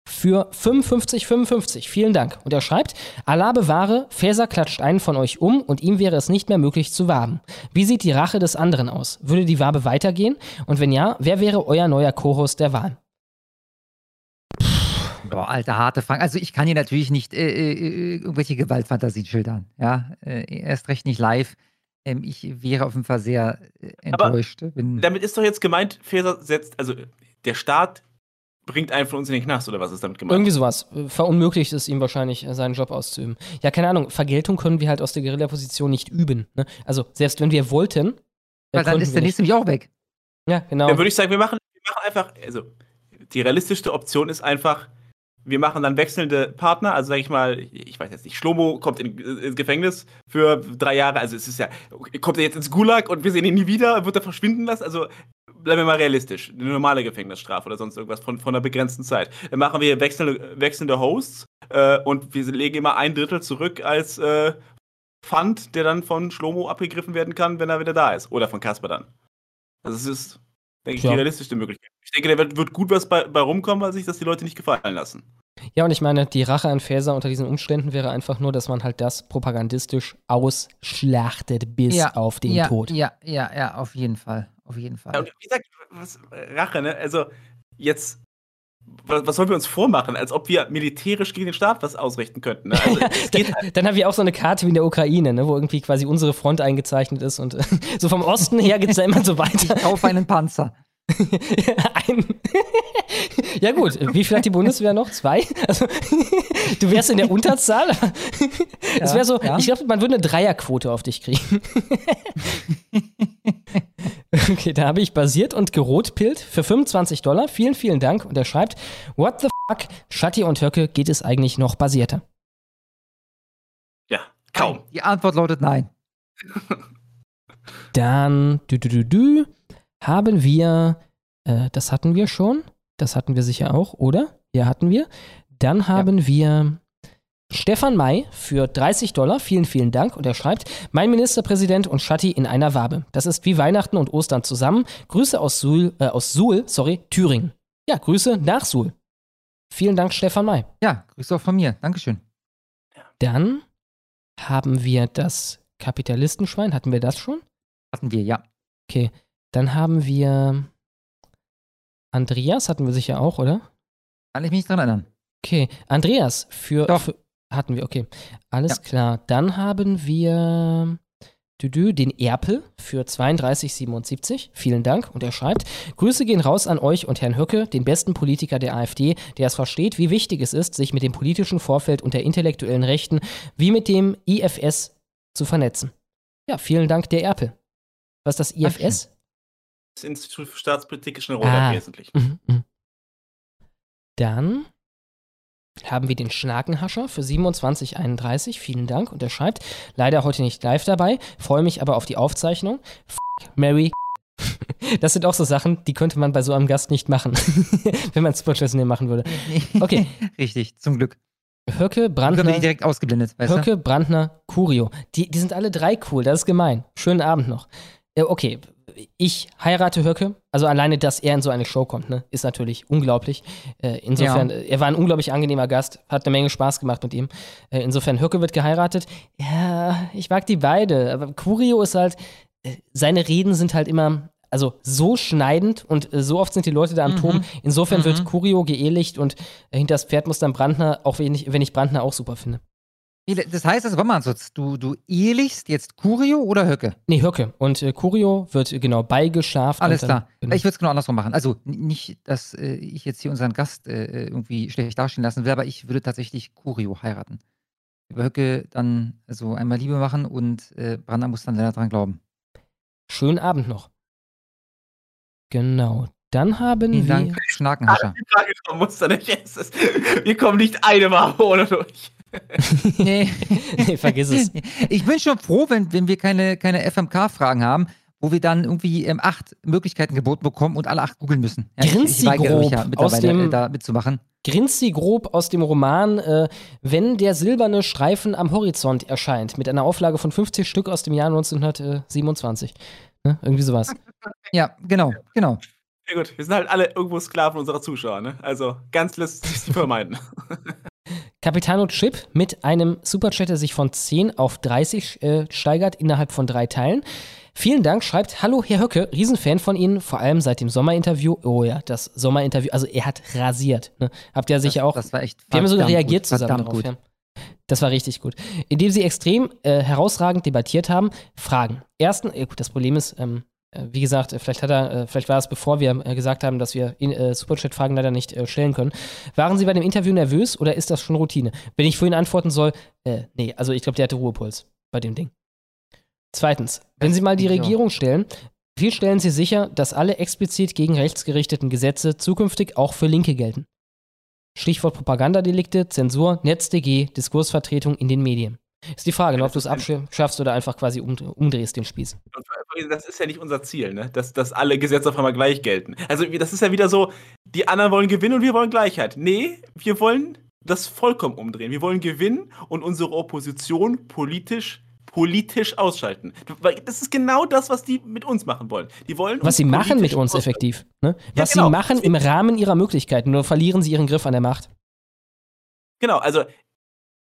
[SPEAKER 2] für 55,55. Vielen Dank. Und er schreibt, Allah bewahre, Faeser klatscht einen von euch um und ihm wäre es nicht mehr möglich zu waben. Wie sieht die Rache des anderen aus? Würde die Wabe weitergehen? Und wenn ja, wer wäre euer neuer Co-Host der Wahl?
[SPEAKER 3] Boah, alter, harte Frage. Also ich kann hier natürlich nicht äh, äh, irgendwelche Gewaltfantasien schildern. Ja, äh, erst recht nicht live. Ähm, ich wäre auf jeden Fall sehr äh, enttäuscht. Bin,
[SPEAKER 4] Damit ist doch jetzt gemeint, Faeser setzt, also der Staat bringt einen von uns in den Knast oder was ist damit gemeint?
[SPEAKER 2] Irgendwie sowas. Verunmöglicht es ihm wahrscheinlich, äh, seinen Job auszuüben. Ja, keine Ahnung. Vergeltung können wir halt aus der Guerilla-Position nicht üben. Ne? Also, selbst wenn wir wollten. äh,
[SPEAKER 3] Weil dann ist
[SPEAKER 2] wir
[SPEAKER 3] der nächste nämlich auch weg.
[SPEAKER 2] Ja, genau.
[SPEAKER 4] Dann würde ich sagen, wir machen, wir machen einfach, also die realistischste Option ist einfach, wir machen dann wechselnde Partner, also sage ich mal, ich weiß jetzt nicht, Schlomo kommt in, ins Gefängnis für drei Jahre, also es ist ja, kommt er jetzt ins Gulag und wir sehen ihn nie wieder, wird er verschwinden lassen, also bleiben wir mal realistisch, eine normale Gefängnisstrafe oder sonst irgendwas von, von einer begrenzten Zeit. Dann machen wir wechselnde, wechselnde Hosts äh, und wir legen immer ein Drittel zurück als äh, Pfand, der dann von Schlomo abgegriffen werden kann, wenn er wieder da ist. Oder von Kasper dann. Also es ist, denke ich,
[SPEAKER 2] Ja.
[SPEAKER 4] die realistischste Möglichkeit. Ich denke, da wird, wird gut was bei, bei rumkommen, weil sich das die Leute nicht gefallen lassen.
[SPEAKER 2] Ja, und ich meine, die Rache an Faeser unter diesen Umständen wäre einfach nur, dass man halt das propagandistisch ausschlachtet bis
[SPEAKER 3] ja,
[SPEAKER 2] auf den
[SPEAKER 3] ja,
[SPEAKER 2] Tod.
[SPEAKER 3] Ja, ja, ja, auf jeden Fall. Auf jeden Fall.
[SPEAKER 4] Ja, und wie gesagt, was, Rache, ne? Also jetzt was, was sollen wir uns vormachen, als ob wir militärisch gegen den Staat was ausrichten könnten? Ne? Also, [laughs] es geht
[SPEAKER 2] Dann, dann haben wir auch so eine Karte wie in der Ukraine, ne, wo irgendwie quasi unsere Front eingezeichnet ist und [laughs] so vom Osten her geht es da immer so weiter.
[SPEAKER 3] Auf einen Panzer. [laughs]
[SPEAKER 2] Ein ja gut, wie viel hat die Bundeswehr noch? Zwei? Also, du wärst in der Unterzahl. Es
[SPEAKER 3] Ja,
[SPEAKER 2] wäre so,
[SPEAKER 3] ja.
[SPEAKER 2] ich glaube, man würde eine Dreierquote auf dich kriegen. [laughs] okay, da habe ich basiert und gerotpilt für 25 Dollar. Vielen, vielen Dank. Und er schreibt, what the fuck, Schatti und Höcke, geht es eigentlich noch basierter?
[SPEAKER 4] ja, kaum.
[SPEAKER 3] Die Antwort lautet nein. [laughs]
[SPEAKER 2] Dann, du, du, du, du, haben wir, äh, das hatten wir schon, das hatten wir sicher auch, oder? Ja, hatten wir. Dann haben wir Stefan May für 30 Dollar, vielen, vielen Dank. Und er schreibt, mein Ministerpräsident und Schatti in einer Wabe. Das ist wie Weihnachten und Ostern zusammen. Grüße aus Suhl, äh, aus Suhl, sorry, Thüringen. Ja, Grüße nach Suhl. Vielen Dank, Stefan May.
[SPEAKER 3] Ja, Grüße auch von mir. Dankeschön.
[SPEAKER 2] Dann haben wir das Kapitalistenschwein. Hatten wir das schon?
[SPEAKER 3] Hatten wir, ja.
[SPEAKER 2] Okay. Dann haben wir Andreas, hatten wir sicher auch, oder?
[SPEAKER 3] Kann ich mich dran erinnern.
[SPEAKER 2] Okay. Andreas für.
[SPEAKER 3] Doch.
[SPEAKER 2] für hatten wir, okay. Alles
[SPEAKER 3] Ja.
[SPEAKER 2] klar. Dann haben wir Düdü, den Erpel für 32,77. Vielen Dank. Und er schreibt: Grüße gehen raus an euch und Herrn Höcke, den besten Politiker der AfD, der es versteht, wie wichtig es ist, sich mit dem politischen Vorfeld und der intellektuellen Rechten wie mit dem IFS zu vernetzen. Ja, vielen Dank, der Erpel. Was ist das IFS?
[SPEAKER 4] Das Institut für Staatspolitik ist eine Rolle
[SPEAKER 2] Ah.
[SPEAKER 4] wesentlich.
[SPEAKER 2] Mhm, mhm. Dann haben wir den Schnakenhascher für 27,31. Vielen Dank. Und er schreibt, leider heute nicht live dabei, freue mich aber auf die Aufzeichnung. F Mary. [laughs] Das sind auch so Sachen, die könnte man bei so einem Gast nicht machen, [laughs] wenn man Sportschlüssel machen würde. [laughs] Okay.
[SPEAKER 3] Richtig, zum Glück.
[SPEAKER 2] Höcke, Brandner,
[SPEAKER 3] die direkt ausgeblendet, weißt
[SPEAKER 2] Höcke, Brandner, Curio. Die, die sind alle drei cool, das ist gemein. Schönen Abend noch. Äh, okay, ich heirate Höcke. Also alleine, dass er in so eine Show kommt, ne, ist natürlich unglaublich. Äh, insofern,
[SPEAKER 3] Ja.
[SPEAKER 2] äh, er war ein unglaublich angenehmer Gast, hat eine Menge Spaß gemacht mit ihm. Äh, insofern, Höcke wird geheiratet. Ja, ich mag die beide, aber Curio ist halt, äh, seine Reden sind halt immer, also so schneidend und äh, so oft sind die Leute da am
[SPEAKER 3] Mhm.
[SPEAKER 2] Toben. Insofern
[SPEAKER 3] Mhm.
[SPEAKER 2] wird Curio geehelicht und äh, hinter das Pferd muss dann Brandner, auch wenn ich, wenn ich Brandner auch super finde.
[SPEAKER 3] Das heißt, also, warte mal, so, du, du ehelichst jetzt Curio oder Höcke?
[SPEAKER 2] Nee, Höcke. Und äh, Curio wird äh, genau beigeschaft.
[SPEAKER 3] Alles
[SPEAKER 2] und dann,
[SPEAKER 3] klar.
[SPEAKER 2] Genau.
[SPEAKER 3] Ich würde es genau andersrum machen. Also nicht, dass äh, ich jetzt hier unseren Gast äh, irgendwie schlecht dastehen lassen will, aber ich würde tatsächlich Curio heiraten. Über Höcke dann so einmal Liebe machen und äh, Brandner muss dann leider dran glauben.
[SPEAKER 2] Schönen Abend noch. Genau. Dann haben
[SPEAKER 3] Vielen
[SPEAKER 2] wir.
[SPEAKER 3] Dank, Schnakenhascher.
[SPEAKER 4] Wir kommen nicht eine Woche ohne durch. [laughs]
[SPEAKER 3] nee.
[SPEAKER 2] nee, vergiss es.
[SPEAKER 3] Ich bin schon froh, wenn, wenn wir keine, keine FMK-Fragen haben, wo wir dann irgendwie ähm, acht Möglichkeiten geboten bekommen und alle acht googeln müssen. Ja, ich,
[SPEAKER 2] Grinst
[SPEAKER 3] ich
[SPEAKER 2] sie
[SPEAKER 3] weigere mich
[SPEAKER 2] grob
[SPEAKER 3] ja
[SPEAKER 2] aus
[SPEAKER 3] mittlerweile
[SPEAKER 2] dem-
[SPEAKER 3] äh, da mitzumachen.
[SPEAKER 2] Grinst sie grob aus dem Roman äh, Wenn der silberne Streifen am Horizont erscheint, mit einer Auflage von 50 Stück aus dem Jahr 1927. Ne? Irgendwie sowas. [laughs]
[SPEAKER 3] Ja, genau, genau.
[SPEAKER 4] Ja gut, wir sind halt alle irgendwo Sklaven unserer Zuschauer, ne? Also ganz lässt sich vermeiden. [laughs]
[SPEAKER 2] Capitano Chip mit einem Superchat, der sich von 10 auf 30 äh, steigert innerhalb von drei Teilen. Vielen Dank, schreibt, hallo Herr Höcke, Riesenfan von Ihnen, vor allem seit dem Sommerinterview. Oh ja, das Sommerinterview, also er hat rasiert. Ne? Habt ihr sicher auch.
[SPEAKER 3] Das war echt
[SPEAKER 2] Wir haben sogar
[SPEAKER 3] verdammt
[SPEAKER 2] reagiert
[SPEAKER 3] gut,
[SPEAKER 2] zusammen darauf.
[SPEAKER 3] gut.
[SPEAKER 2] Ja. Das war richtig gut. Indem sie extrem äh, herausragend debattiert haben, Fragen. Ersten, äh, gut, das Problem ist, ähm, äh, wie gesagt, äh, vielleicht hat er, äh, vielleicht war es bevor wir äh, gesagt haben, dass wir äh, Superchat-Fragen leider nicht äh, stellen können. Waren Sie bei dem Interview nervös oder ist das schon Routine? Wenn ich vorhin antworten soll, äh, nee, also ich glaube, der hatte Ruhepuls bei dem Ding. Zweitens, wenn Sie mal die. Regierung stellen, wie stellen Sie sicher, dass alle explizit gegen rechts gerichteten Gesetze zukünftig auch für Linke gelten? Stichwort Propagandadelikte, Zensur, NetzDG, Diskursvertretung in den Medien. Ist die Frage, ne, ob du es abschaffst oder einfach quasi um, umdrehst den Spieß.
[SPEAKER 4] Das ist ja nicht unser Ziel, ne? Dass, dass alle Gesetze auf einmal gleich gelten. Also das ist ja wieder so, die anderen wollen gewinnen und wir wollen Gleichheit. Nee, wir wollen das vollkommen umdrehen. Wir wollen gewinnen und unsere Opposition politisch politisch ausschalten. Weil das ist genau das, was die mit uns machen wollen. Die wollen
[SPEAKER 2] Was sie machen mit uns
[SPEAKER 4] ausschalten.
[SPEAKER 2] effektiv. Ne?
[SPEAKER 4] Ja,
[SPEAKER 2] Was
[SPEAKER 4] genau.
[SPEAKER 2] sie machen im Rahmen ihrer Möglichkeiten, nur verlieren sie ihren Griff an der Macht.
[SPEAKER 4] Genau, also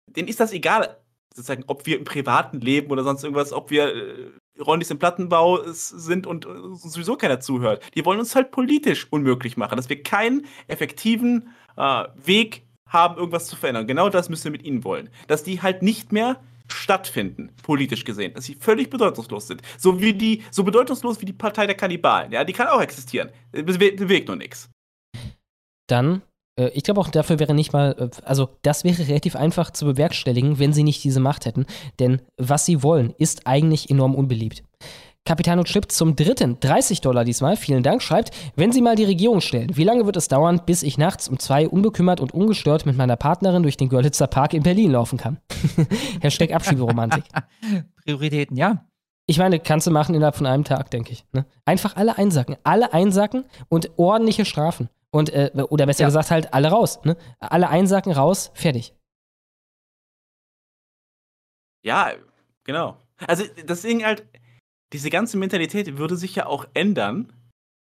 [SPEAKER 4] denen ist das egal, sozusagen, ob wir im privaten Leben oder sonst irgendwas, ob wir äh, Rondis im Plattenbau sind und äh, sowieso keiner zuhört. Die wollen uns halt politisch unmöglich machen, dass wir keinen effektiven äh, Weg haben, irgendwas zu verändern. Genau das müssen wir mit ihnen wollen. Dass die halt nicht mehr stattfinden, politisch gesehen, dass sie völlig bedeutungslos sind. So wie die, so bedeutungslos wie die Partei der Kannibalen. Ja, die kann auch existieren. Bewe bewegt nur nichts.
[SPEAKER 2] Dann, ich glaube auch dafür wäre nicht mal, äh, also das wäre relativ einfach zu bewerkstelligen, wenn sie nicht diese Macht hätten. Denn was sie wollen, ist eigentlich enorm unbeliebt. Capitano Chip zum dritten, 30 Dollar diesmal, vielen Dank, schreibt, wenn Sie mal die Regierung stellen, wie lange wird es dauern, bis ich nachts um zwei unbekümmert und ungestört mit meiner Partnerin durch den Görlitzer Park in Berlin laufen kann? [laughs] Hashtag Abschieberomantik. [laughs]
[SPEAKER 3] Prioritäten, ja.
[SPEAKER 2] Ich meine, kannst du machen innerhalb von einem Tag, denke ich. Ne? Einfach alle einsacken. Alle einsacken und ordentliche Strafen. Und, äh, oder besser
[SPEAKER 3] Ja.
[SPEAKER 2] gesagt, halt alle raus. Ne? Alle einsacken, raus, fertig.
[SPEAKER 4] Ja, genau. Also deswegen halt, diese ganze Mentalität würde sich ja auch ändern,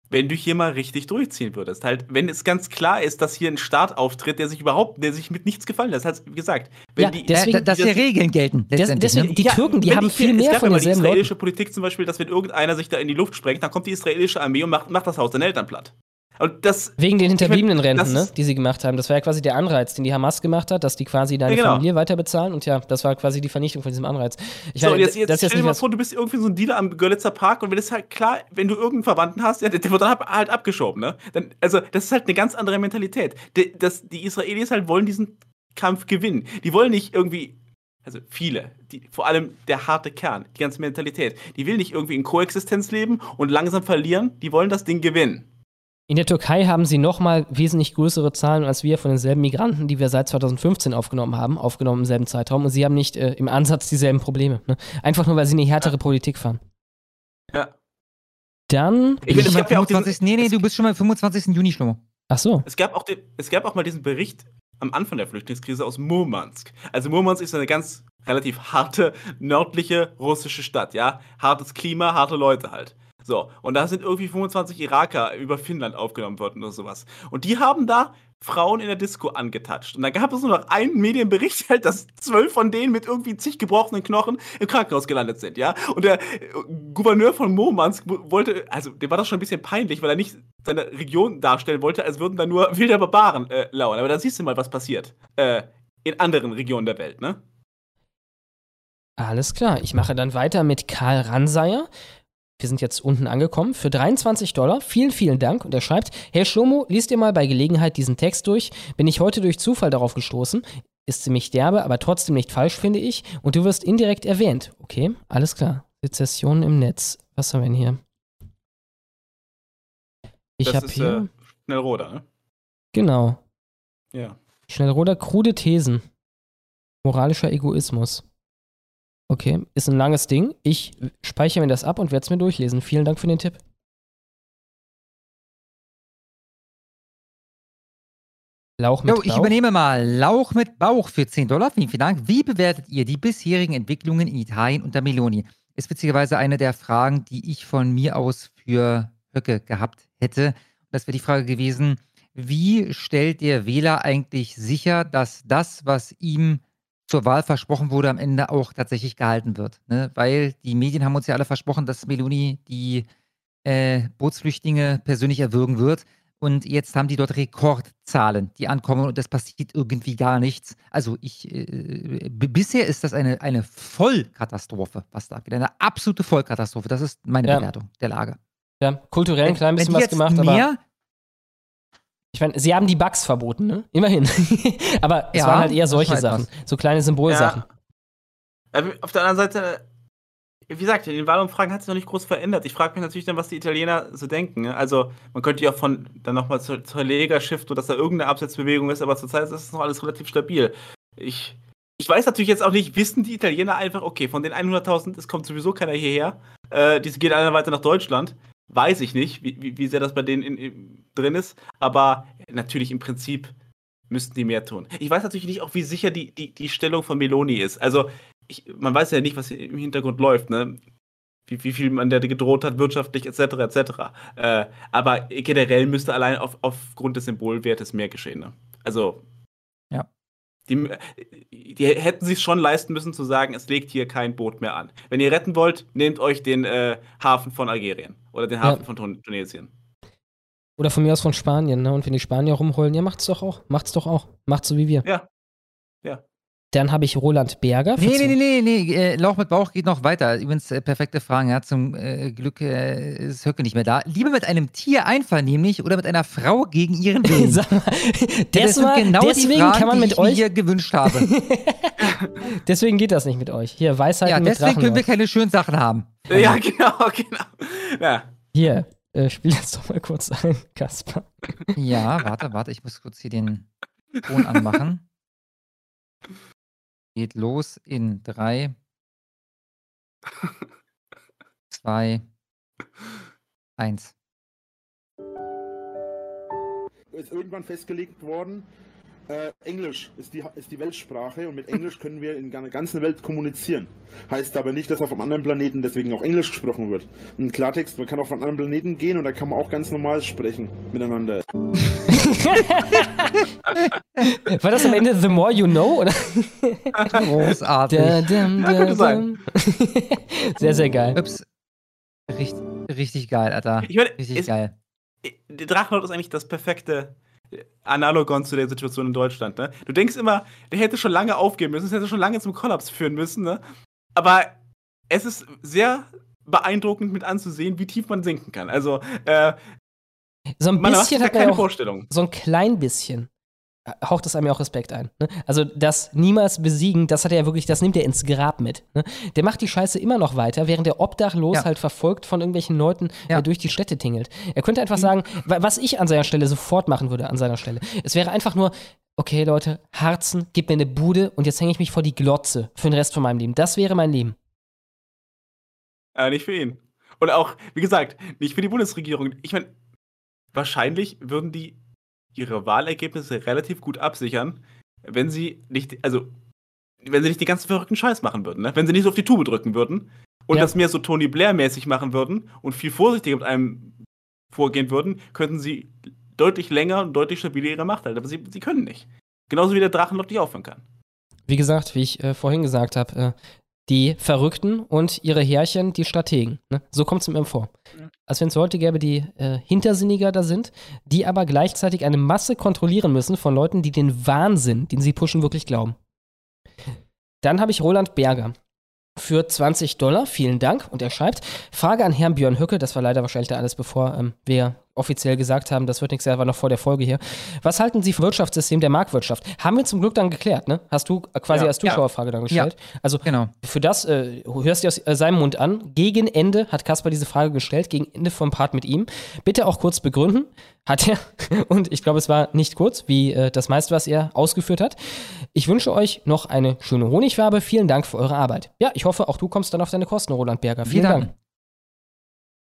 [SPEAKER 4] wenn du hier mal richtig durchziehen würdest. Halt, wenn es ganz klar ist, dass hier ein Staat auftritt, der sich überhaupt, der sich mit nichts gefallen lässt. Halt, wie gesagt, wenn
[SPEAKER 2] Ja,
[SPEAKER 4] die,
[SPEAKER 2] deswegen-
[SPEAKER 3] Äh, dass hier Regeln gelten.
[SPEAKER 2] Des-
[SPEAKER 3] letztendlich,
[SPEAKER 2] deswegen-
[SPEAKER 3] ne?
[SPEAKER 2] die Türken, die haben
[SPEAKER 4] ich-
[SPEAKER 2] viel mehr
[SPEAKER 4] gab
[SPEAKER 2] von
[SPEAKER 4] ja mal die israelische
[SPEAKER 2] Leuten.
[SPEAKER 4] Politik zum Beispiel, dass wenn irgendeiner sich da in die Luft sprengt, dann kommt die israelische Armee und macht, macht das Haus den Eltern platt. Und das,
[SPEAKER 2] Wegen den hinterbliebenen
[SPEAKER 4] ich mein,
[SPEAKER 2] Renten,
[SPEAKER 4] das
[SPEAKER 2] ne, die sie gemacht haben. Das war ja quasi der Anreiz, den die Hamas gemacht hat, dass die quasi deine
[SPEAKER 4] Ja, genau.
[SPEAKER 2] Familie weiter bezahlen. Und ja, das war quasi die Vernichtung von diesem Anreiz. Ich
[SPEAKER 4] so,
[SPEAKER 2] meine,
[SPEAKER 4] jetzt, jetzt
[SPEAKER 2] das ist jetzt
[SPEAKER 4] stell dir mal vor, du bist irgendwie so ein Dealer am Görlitzer Park und wenn es halt klar, wenn du irgendeinen Verwandten hast, ja, der, der wird dann halt- halt abgeschoben, ne? Dann, also, das ist halt eine ganz andere Mentalität. Die, das, die Israelis halt wollen diesen Kampf gewinnen. Die wollen nicht irgendwie, also viele, die, vor allem der harte Kern, die ganze Mentalität, die will nicht irgendwie in Koexistenz leben und langsam verlieren, die wollen das Ding gewinnen.
[SPEAKER 2] In der Türkei haben sie nochmal wesentlich größere Zahlen als wir von denselben Migranten, die wir seit 2015 aufgenommen haben, aufgenommen im selben Zeitraum. Und sie haben nicht äh, im Ansatz dieselben Probleme. Ne? Einfach nur, weil sie eine härtere Politik fahren.
[SPEAKER 4] Ja.
[SPEAKER 2] Dann.
[SPEAKER 4] Ich,
[SPEAKER 3] bist
[SPEAKER 4] ich
[SPEAKER 3] schon
[SPEAKER 4] ja auch diesen,
[SPEAKER 3] 25. Nee, nee, du bist schon beim 25. Juni, Schlomo.
[SPEAKER 2] Ach so.
[SPEAKER 4] Es gab, auch den, es gab auch mal diesen Bericht am Anfang der Flüchtlingskrise aus Murmansk. Also Murmansk ist eine ganz relativ harte, nördliche russische Stadt, ja. Hartes Klima, harte Leute halt. So, und da sind irgendwie 25 Iraker über Finnland aufgenommen worden oder sowas. Und die haben da Frauen in der Disco angetatscht. Und da gab es nur noch einen Medienbericht, [laughs] halt, dass zwölf von denen mit irgendwie zig gebrochenen Knochen im Krankenhaus gelandet sind, ja. Und der äh, Gouverneur von Murmansk wo- wollte, also dem war das schon ein bisschen peinlich, weil er nicht seine Region darstellen wollte, als würden da nur wilde Barbaren äh, lauern. Aber da siehst du mal, was passiert. Äh, in anderen Regionen der Welt, ne?
[SPEAKER 2] Alles klar. Ich mache dann weiter mit Karl Ranseier. Wir sind jetzt unten angekommen für 23 Dollar. Vielen, vielen Dank. Und er schreibt: Herr Schlomo, liest dir mal bei Gelegenheit diesen Text durch. Bin ich heute durch Zufall darauf gestoßen. Ist ziemlich derbe, aber trotzdem nicht falsch, finde ich. Und du wirst indirekt erwähnt. Okay, alles klar. Sezession im Netz. Was haben wir denn hier? Ich habe hier.
[SPEAKER 4] äh, Schnellroder, ne?
[SPEAKER 2] Genau.
[SPEAKER 4] Ja.
[SPEAKER 2] Schnellroder, krude Thesen. Moralischer Egoismus. Okay, ist ein langes Ding. Ich speichere mir das ab und werde es mir durchlesen. Vielen Dank für den Tipp. Lauch mit
[SPEAKER 3] Jo, ich
[SPEAKER 2] Bauch.
[SPEAKER 3] übernehme mal Lauch mit Bauch für 10 Dollar. Vielen, vielen Dank. Wie bewertet ihr die bisherigen Entwicklungen in Italien unter Meloni? Ist witzigerweise eine der Fragen, die ich von mir aus für Höcke gehabt hätte. Das wäre die Frage gewesen, wie stellt der Wähler eigentlich sicher, dass das, was ihm zur Wahl versprochen wurde, am Ende auch tatsächlich gehalten wird? Ne? Weil die Medien haben uns ja alle versprochen, dass Meloni die äh, Bootsflüchtlinge persönlich erwürgen wird. Und jetzt haben die dort Rekordzahlen, die ankommen und es passiert irgendwie gar nichts. Also ich, äh, bisher ist das eine, eine Vollkatastrophe, was da geht. Eine absolute Vollkatastrophe. Das ist meine
[SPEAKER 2] Ja.
[SPEAKER 3] Bewertung der Lage.
[SPEAKER 2] Ja, kulturell ein klein bisschen was gemacht, aber.
[SPEAKER 3] mehr-
[SPEAKER 2] Ich meine, sie haben die Bugs verboten, ne? Immerhin. [laughs] aber es
[SPEAKER 3] Ja,
[SPEAKER 2] waren halt eher
[SPEAKER 3] das
[SPEAKER 2] solche
[SPEAKER 3] war
[SPEAKER 2] Sachen.
[SPEAKER 3] etwas.
[SPEAKER 2] So kleine Symbolsachen.
[SPEAKER 4] Ja. Äh, Auf der anderen Seite, wie gesagt, in den Wahlumfragen hat sich noch nicht groß verändert. Ich frage mich natürlich dann, was die Italiener so denken. ne? Also, man könnte ja von dann nochmal zur, zur Lega shiften, dass da irgendeine Absetzbewegung ist, aber zurzeit ist es noch alles relativ stabil. Ich, ich weiß natürlich jetzt auch nicht, wissen die Italiener einfach, okay, von den 100.000, es kommt sowieso keiner hierher, äh, die gehen alle weiter nach Deutschland. Weiß ich nicht, wie, wie, sehr das bei denen in, in, drin ist, aber natürlich im Prinzip müssten die mehr tun. Ich weiß natürlich nicht auch, wie sicher die, die, die Stellung von Meloni ist. Also, ich, man weiß ja nicht, was im Hintergrund läuft, ne? Wie, wie viel man der gedroht hat, wirtschaftlich, etc., etc. Äh, aber generell müsste allein auf, aufgrund des Symbolwertes mehr geschehen. Ne? Also,
[SPEAKER 3] Ja.
[SPEAKER 4] Die, die hätten sich schon leisten müssen zu sagen, es legt hier kein Boot mehr an. Wenn ihr retten wollt, nehmt euch den äh, Hafen von Algerien oder den Hafen
[SPEAKER 2] Ja.
[SPEAKER 4] von Tun Tunesien.
[SPEAKER 2] Oder von mir aus von Spanien, ne? Und wenn die Spanier rumheulen, ja, macht's doch auch. Macht's doch auch. Macht's so wie wir.
[SPEAKER 4] Ja. Ja.
[SPEAKER 2] Dann habe ich Roland Berger.
[SPEAKER 3] Nee, nee, nee, nee, nee. Äh, Lauch mit Bauch geht noch weiter. Übrigens, äh, perfekte Fragen. Ja, zum äh, Glück äh, ist Höcke nicht mehr da. Lieber mit einem Tier einvernehmlich oder mit einer Frau gegen ihren [laughs] Willen?
[SPEAKER 2] Sag mal,
[SPEAKER 3] das sind
[SPEAKER 2] war-
[SPEAKER 3] genau
[SPEAKER 2] deswegen
[SPEAKER 3] die Fragen,
[SPEAKER 2] kann man
[SPEAKER 3] die
[SPEAKER 2] mit
[SPEAKER 3] ich
[SPEAKER 2] euch-
[SPEAKER 3] mir hier gewünscht habe. [laughs]
[SPEAKER 2] Deswegen geht das nicht mit euch. Hier, Weisheiten
[SPEAKER 3] ja,
[SPEAKER 2] mit
[SPEAKER 3] deswegen können wir
[SPEAKER 2] Drachen.
[SPEAKER 3] keine schönen Sachen haben.
[SPEAKER 4] Ja, [laughs] genau, genau. Ja.
[SPEAKER 2] Hier, äh, spiel das doch mal kurz ein, Kaspar.
[SPEAKER 3] Ja, warte, warte, ich muss kurz hier den Ton anmachen. Geht los in drei, zwei, eins.
[SPEAKER 26] ist irgendwann festgelegt worden, äh, Englisch ist die, ist die Weltsprache und mit Englisch können wir in der ganzen Welt kommunizieren. Heißt aber nicht, dass auf einem anderen Planeten deswegen auch Englisch gesprochen wird. Im Klartext, man kann auf einen anderen Planeten gehen und da kann man auch ganz normal sprechen miteinander. [laughs]
[SPEAKER 2] War das am Ende The More You Know? Oder?
[SPEAKER 3] Großartig.
[SPEAKER 2] Da, dam,
[SPEAKER 3] Ja,
[SPEAKER 2] da,
[SPEAKER 3] könnte sein. [laughs]
[SPEAKER 2] sehr, sehr geil.
[SPEAKER 3] Ups. Richtig, richtig geil, Alter.
[SPEAKER 4] Ich meine,
[SPEAKER 3] richtig
[SPEAKER 4] es-
[SPEAKER 3] geil.
[SPEAKER 4] Der Drachenlord ist eigentlich das perfekte Analogon zu der Situation in Deutschland. Ne? Du denkst immer, der hätte schon lange aufgeben müssen, es hätte schon lange zum Kollaps führen müssen. Ne? Aber es ist sehr beeindruckend mit anzusehen, wie tief man sinken kann. Also, äh,
[SPEAKER 2] So ein
[SPEAKER 4] man
[SPEAKER 2] bisschen
[SPEAKER 4] sich
[SPEAKER 2] hat man ja
[SPEAKER 4] keine Vorstellung.
[SPEAKER 2] so ein klein bisschen haucht es einem ja auch Respekt ein. Ne? Also das niemals besiegen, das hat er ja wirklich, das nimmt er ins Grab mit. Ne? Der macht die Scheiße immer noch weiter, während der obdachlos
[SPEAKER 3] Ja.
[SPEAKER 2] halt verfolgt von irgendwelchen Leuten
[SPEAKER 3] Ja.
[SPEAKER 2] äh, durch die Städte tingelt. Er könnte einfach sagen, wa- was ich an seiner Stelle sofort machen würde, an seiner Stelle. Es wäre einfach nur, okay Leute, Harzen, gib mir eine Bude und jetzt hänge ich mich vor die Glotze für den Rest von meinem Leben. Das wäre mein Leben.
[SPEAKER 4] Äh, nicht für ihn. Und auch, wie gesagt, nicht für die Bundesregierung. Ich meine, wahrscheinlich würden die ihre Wahlergebnisse relativ gut absichern, wenn sie nicht, also, wenn sie nicht den ganzen verrückten Scheiß machen würden, ne? Wenn sie nicht so auf die Tube drücken würden und
[SPEAKER 2] Ja.
[SPEAKER 4] das mehr so Tony Blair-mäßig machen würden und viel vorsichtiger mit einem vorgehen würden, könnten sie deutlich länger und deutlich stabiler ihre Macht halten. Aber sie, sie können nicht. Genauso wie der Drachenlord nicht aufhören kann.
[SPEAKER 2] Wie gesagt, wie ich äh, vorhin gesagt habe, äh, die Verrückten und ihre Härchen, die Strategen. Ne? So kommt es mir vor. Als wenn es Leute gäbe, die äh, hintersinniger da sind, die aber gleichzeitig eine Masse kontrollieren müssen von Leuten, die den Wahnsinn, den sie pushen, wirklich glauben. Dann habe ich Roland Berger für 20 Dollar. Vielen Dank. Und er schreibt: Frage an Herrn Björn Höcke. Das war leider wahrscheinlich da alles, bevor ähm, wir offiziell gesagt haben, das wird nichts, er war noch vor der Folge hier. Was halten Sie vom Wirtschaftssystem der Marktwirtschaft? Haben wir zum Glück dann geklärt, ne? Hast du äh, quasi
[SPEAKER 3] Ja.
[SPEAKER 2] als Zuschauerfrage dann
[SPEAKER 3] Ja.
[SPEAKER 2] gestellt? Also
[SPEAKER 3] Genau.
[SPEAKER 2] für das, äh, hörst du aus äh, seinem Mund an. Gegen Ende hat Kasper diese Frage gestellt, gegen Ende vom Part mit ihm. Bitte auch kurz begründen. Hat er. [laughs] Und ich glaube, es war nicht kurz, wie äh, das meiste, was er ausgeführt hat. Ich wünsche euch noch eine schöne Honigfarbe. Vielen Dank für eure Arbeit. Ja, ich hoffe, auch du kommst dann auf deine Kosten, Roland Berger. Vielen Dank.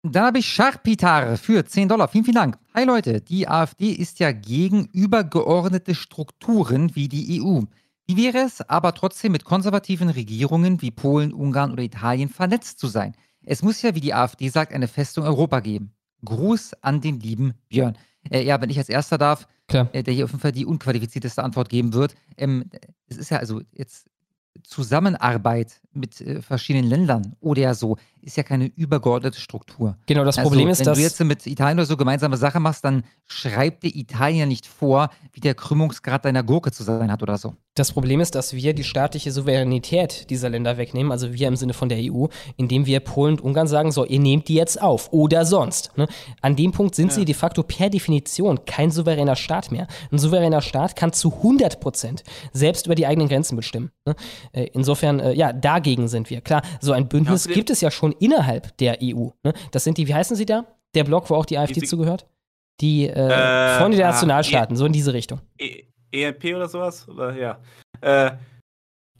[SPEAKER 3] Dann habe ich Scharpitar für 10 Dollar. Vielen, vielen Dank. Hi Leute, die AfD ist ja gegen übergeordnete Strukturen wie die EU. Wie wäre es aber trotzdem mit konservativen Regierungen wie Polen, Ungarn oder Italien vernetzt zu sein? Es muss ja, wie die AfD sagt, eine Festung Europa geben. Gruß an den lieben Björn. Äh, ja, wenn ich als Erster darf, äh, der hier auf jeden Fall die unqualifizierteste Antwort geben wird. Ähm, es ist ja also jetzt Zusammenarbeit mit äh, verschiedenen Ländern oder so ist ja keine übergeordnete Struktur.
[SPEAKER 2] Genau, das
[SPEAKER 3] also,
[SPEAKER 2] Problem ist,
[SPEAKER 3] wenn
[SPEAKER 2] dass-
[SPEAKER 3] du jetzt mit Italien oder so gemeinsame Sache machst, dann schreibt dir Italien nicht vor, wie der Krümmungsgrad deiner Gurke zu sein hat oder so.
[SPEAKER 2] Das Problem ist, dass wir die staatliche Souveränität dieser Länder wegnehmen, also wir im Sinne von der EU, indem wir Polen und Ungarn sagen, so, ihr nehmt die jetzt auf oder sonst. Ne? An dem Punkt sind sie de facto per Definition kein souveräner Staat mehr. Ein souveräner Staat kann zu 100 Prozent selbst über die eigenen Grenzen bestimmen. Ne? Äh, Insofern, äh, ja, dagegen sind wir. Klar, so ein Bündnis
[SPEAKER 4] Ja,
[SPEAKER 2] gibt es ja schon innerhalb der EU. Ne? Das sind die, wie heißen sie da? Der Block, wo auch die AfD
[SPEAKER 4] Die-
[SPEAKER 2] zugehört? Die äh,
[SPEAKER 4] Äh,
[SPEAKER 2] Freunde der
[SPEAKER 4] ah,
[SPEAKER 2] Nationalstaaten, so in diese Richtung.
[SPEAKER 4] E EMP oder sowas? Oder ja. Äh,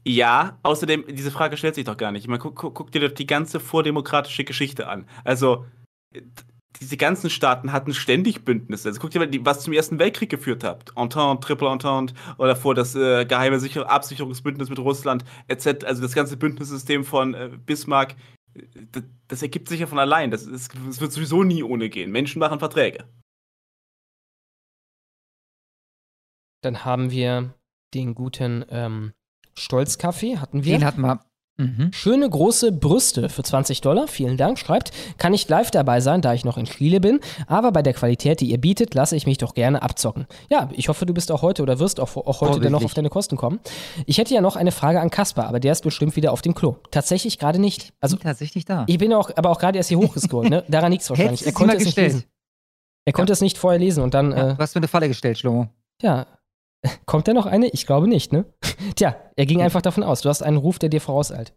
[SPEAKER 4] ja, außerdem, diese Frage stellt sich doch gar nicht. Man guck, guck, guck dir doch die ganze vordemokratische Geschichte an. Also, diese ganzen Staaten hatten ständig Bündnisse. Also guck dir mal, was zum Ersten Weltkrieg geführt hat. Entente, Triple Entente oder vor das äh, geheime Sicher Absicherungsbündnis mit Russland, etc. Also das ganze Bündnissystem von äh, Bismarck, äh, das, das ergibt sich ja von allein. Das, ist- das wird sowieso nie ohne gehen. Menschen machen Verträge.
[SPEAKER 2] Dann haben wir den guten ähm, Stolzkaffee hatten wir.
[SPEAKER 3] Den hatten wir. Mhm.
[SPEAKER 2] Schöne große Brüste für 20 Dollar, vielen Dank, schreibt, kann nicht live dabei sein, da ich noch in Chile bin, aber bei der Qualität, die ihr bietet, lasse ich mich doch gerne abzocken. Ja, ich hoffe, du bist auch heute oder wirst auch, auch heute dann noch auf deine Kosten kommen. Ich hätte ja noch eine Frage an Kaspar, aber der ist bestimmt wieder auf dem Klo. Tatsächlich gerade nicht. Also
[SPEAKER 3] tatsächlich da.
[SPEAKER 2] Ich bin auch, aber auch gerade erst hier [laughs] hochgescrollt, ne? Daran liegt es wahrscheinlich. Er
[SPEAKER 3] du
[SPEAKER 2] konnte es nicht lesen. Er konnte es nicht vorher lesen und dann,
[SPEAKER 3] Ja,
[SPEAKER 2] äh,
[SPEAKER 3] was für eine Falle gestellt, Schlomo.
[SPEAKER 2] ja, kommt da noch eine? Ich glaube nicht, ne? [laughs] Tja, er ging einfach davon aus. Du hast einen Ruf, der dir vorauseilt.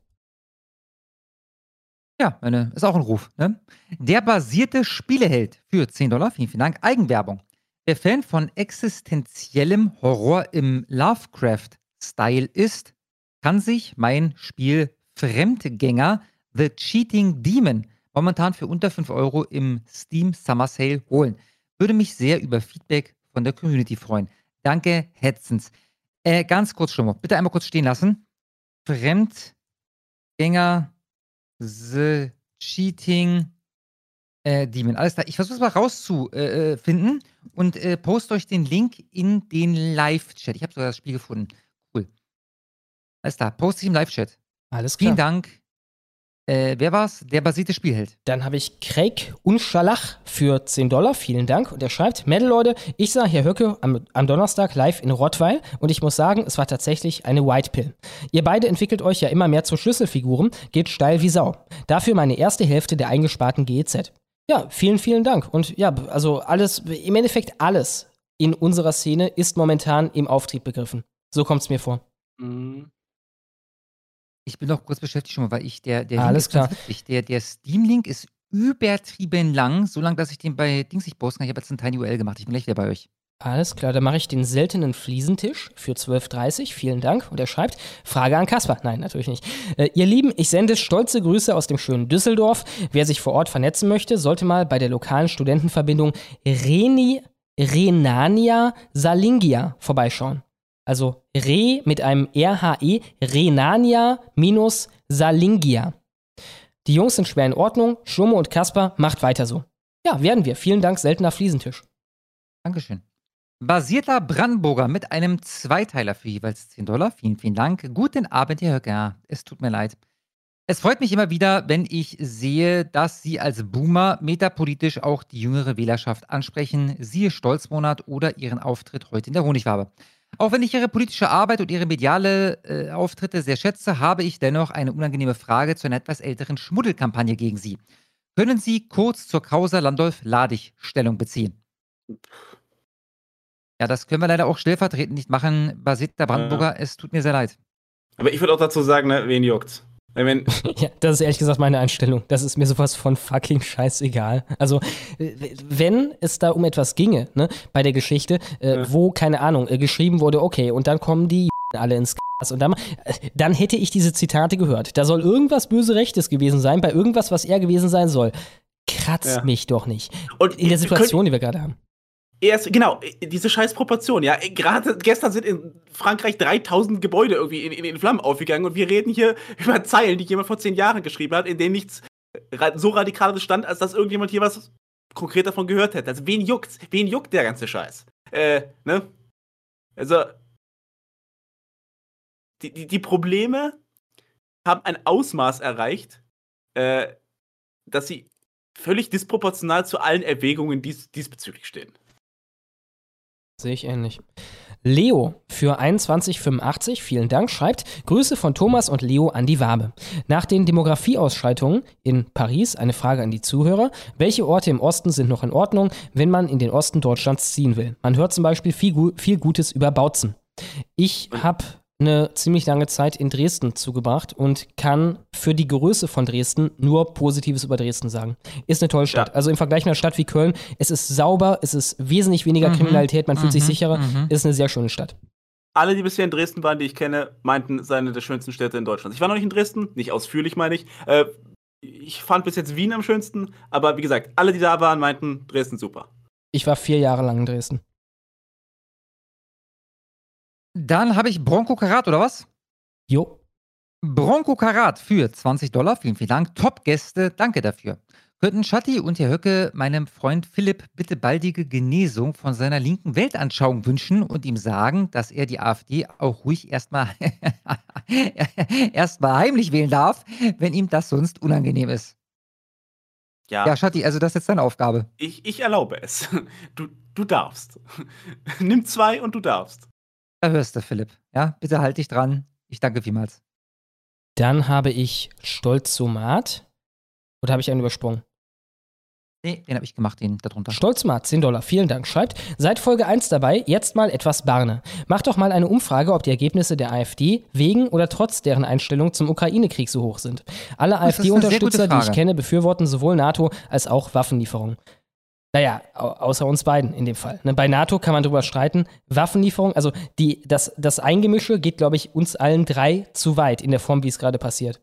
[SPEAKER 3] Ja, meine, ist auch ein Ruf. Ne? Der basierte Spieleheld für 10 Dollar, vielen, vielen Dank. Eigenwerbung. Wer Fan von existenziellem Horror im Lovecraft-Style ist, kann sich mein Spiel Fremdgänger The Cheating Demon momentan für unter 5 Euro im Steam Summer Sale holen. Würde mich sehr über Feedback von der Community freuen. Danke, Hetzens. Äh, ganz kurz, Schlummer, bitte einmal kurz stehen lassen. Fremdgänger The Cheating äh, Demon. Alles klar. Ich versuche es mal rauszufinden und äh, poste euch den Link in den Live-Chat. Ich habe sogar das Spiel gefunden. Cool. Alles klar. Poste ich im Live-Chat.
[SPEAKER 2] Alles klar.
[SPEAKER 3] Vielen Dank. Äh, wer war's? Der basierte Spielheld.
[SPEAKER 2] Dann habe ich Craig Unschalach für 10 Dollar. Vielen Dank. Und er schreibt: Mädel, Leute, ich sah Herr Höcke am, am Donnerstag live in Rottweil und ich muss sagen, es war tatsächlich eine White Pill. Ihr beide entwickelt euch ja immer mehr zu Schlüsselfiguren, geht steil wie Sau. Dafür meine erste Hälfte der eingesparten GEZ. Ja, vielen, vielen Dank. Und ja, also alles, im Endeffekt alles in unserer Szene ist momentan im Auftrieb begriffen. So kommt es mir vor.
[SPEAKER 3] Ich bin noch kurz beschäftigt schon mal, weil ich der, der
[SPEAKER 2] Alles klar.
[SPEAKER 3] Der, der Steam-Link ist übertrieben lang, so lang, dass ich den bei Dings nicht posten kann. Ich habe jetzt einen Tiny UL gemacht. Ich bin gleich wieder bei euch.
[SPEAKER 2] Alles klar, dann mache ich den seltenen Fliesentisch für 12,30. Vielen Dank. Und er schreibt, Frage an Kaspar. Nein, natürlich nicht. Äh, ihr Lieben, ich sende stolze Grüße aus dem schönen Düsseldorf. Wer sich vor Ort vernetzen möchte, sollte mal bei der lokalen Studentenverbindung Reni, Renania Salingia vorbeischauen. Also Re mit einem RHE, Renania minus Salingia. Die Jungs sind schwer in Ordnung. Schlumme und Kaspar, macht weiter so. Ja, werden wir. Vielen Dank, seltener Fliesentisch.
[SPEAKER 3] Dankeschön. Basierter Brandenburger mit einem Zweiteiler für jeweils 10 Dollar. Vielen, vielen Dank. Guten Abend, Herr Höcker. Ja, es tut mir leid. Es freut mich immer wieder, wenn ich sehe, dass Sie als Boomer metapolitisch auch die jüngere Wählerschaft ansprechen. Siehe Stolzmonat oder Ihren Auftritt heute in der Honigwabe. Auch wenn ich Ihre politische Arbeit und Ihre mediale äh, Auftritte sehr schätze, habe ich dennoch eine unangenehme Frage zu einer etwas älteren Schmuddelkampagne gegen Sie. Können Sie kurz zur Causa Landolf-Ladig Stellung beziehen? Ja, das können wir leider auch stellvertretend nicht machen. Basierter Brandenburger, es tut mir sehr leid.
[SPEAKER 4] Aber ich würde auch dazu sagen, ne, wen juckt's? Wenn, wenn, [laughs]
[SPEAKER 2] Ja, das ist ehrlich gesagt meine Einstellung. Das ist mir sowas von fucking scheißegal. Also, wenn es da um etwas ginge, ne, bei der Geschichte, äh, wo, keine Ahnung, äh, geschrieben wurde, okay, und dann kommen die [laughs] alle ins Gas und dann, äh, dann hätte ich diese Zitate gehört. Da soll irgendwas böse Rechtes gewesen sein, bei irgendwas, was er gewesen sein soll. Kratzt
[SPEAKER 4] Ja.
[SPEAKER 2] mich doch nicht.
[SPEAKER 4] Und
[SPEAKER 2] in der Situation,
[SPEAKER 4] können-
[SPEAKER 2] die wir gerade haben.
[SPEAKER 4] Erst, genau, diese scheiß Proportion, ja. Gerade gestern sind in Frankreich 3000 Gebäude irgendwie in, in, in Flammen aufgegangen und wir reden hier [laughs] über Zeilen, die jemand vor zehn Jahren geschrieben hat, in denen nichts so radikales stand, als dass irgendjemand hier was konkret davon gehört hätte. Also wen juckt's? Wen juckt der ganze Scheiß? Äh, ne? Also, die, die, die Probleme haben ein Ausmaß erreicht, äh, dass sie völlig disproportional zu allen Erwägungen dies, diesbezüglich stehen.
[SPEAKER 2] Sehe ich ähnlich. Leo für 2185, vielen Dank, schreibt Grüße von Thomas und Leo an die Wabe. Nach den Demografieausschreitungen in Paris eine Frage an die Zuhörer. Welche Orte im Osten sind noch in Ordnung, wenn man in den Osten Deutschlands ziehen will? Man hört zum Beispiel viel, viel Gutes über Bautzen. Ich habe eine ziemlich lange Zeit in Dresden zugebracht und kann für die Größe von Dresden nur Positives über Dresden sagen. Ist eine tolle Stadt. Also im Vergleich mit einer Stadt wie Köln, es ist sauber, es ist wesentlich weniger
[SPEAKER 4] Mhm,
[SPEAKER 2] Kriminalität, man fühlt sich
[SPEAKER 4] mhm,
[SPEAKER 2] sicherer,
[SPEAKER 4] mhm.
[SPEAKER 2] ist eine sehr schöne Stadt.
[SPEAKER 4] Alle, die bisher in Dresden waren, die ich kenne, meinten, es sei eine der schönsten Städte in Deutschland. Ich war noch nicht in Dresden, nicht ausführlich meine ich. Äh, ich fand bis jetzt Wien am schönsten, aber wie gesagt, alle, die da waren, meinten Dresden super.
[SPEAKER 2] Ich war vier Jahre lang in Dresden.
[SPEAKER 3] Dann habe ich Bronco Karat, oder was?
[SPEAKER 2] Jo.
[SPEAKER 3] Bronco Karat für 20 Dollar. Vielen, vielen Dank. Top-Gäste, danke dafür. Könnten Schatti und Herr Höcke meinem Freund Philipp bitte baldige Genesung von seiner linken Weltanschauung wünschen und ihm sagen, dass er die AfD auch ruhig erstmal [laughs] erstmal heimlich wählen darf, wenn ihm das sonst unangenehm ist.
[SPEAKER 4] Ja,
[SPEAKER 3] Ja, Schatti, also das ist jetzt deine Aufgabe.
[SPEAKER 4] ich, ich erlaube es. Du, du darfst. Nimm zwei und du darfst.
[SPEAKER 3] Da hörst du, Philipp. Ja, bitte halt dich dran. Ich danke vielmals.
[SPEAKER 2] Dann habe ich Stolzomat. Oder habe ich einen übersprungen?
[SPEAKER 3] Nee, den habe ich gemacht, den darunter.
[SPEAKER 2] Stolzmat, 10 Dollar, vielen Dank. Schreibt, seit Folge 1 dabei, jetzt mal etwas Barne. Macht doch mal eine Umfrage, ob die Ergebnisse der AfD wegen oder trotz deren Einstellung zum Ukraine-Krieg so hoch sind. Alle
[SPEAKER 3] gute
[SPEAKER 2] AfD-Unterstützer, die ich kenne, befürworten sowohl NATO als auch Waffenlieferungen. Naja, au außer uns beiden in dem Fall. Ne, bei NATO kann man drüber streiten. Waffenlieferung, also die, das, das Eingemische geht, glaube ich, uns allen drei zu weit in der Form, wie es gerade passiert.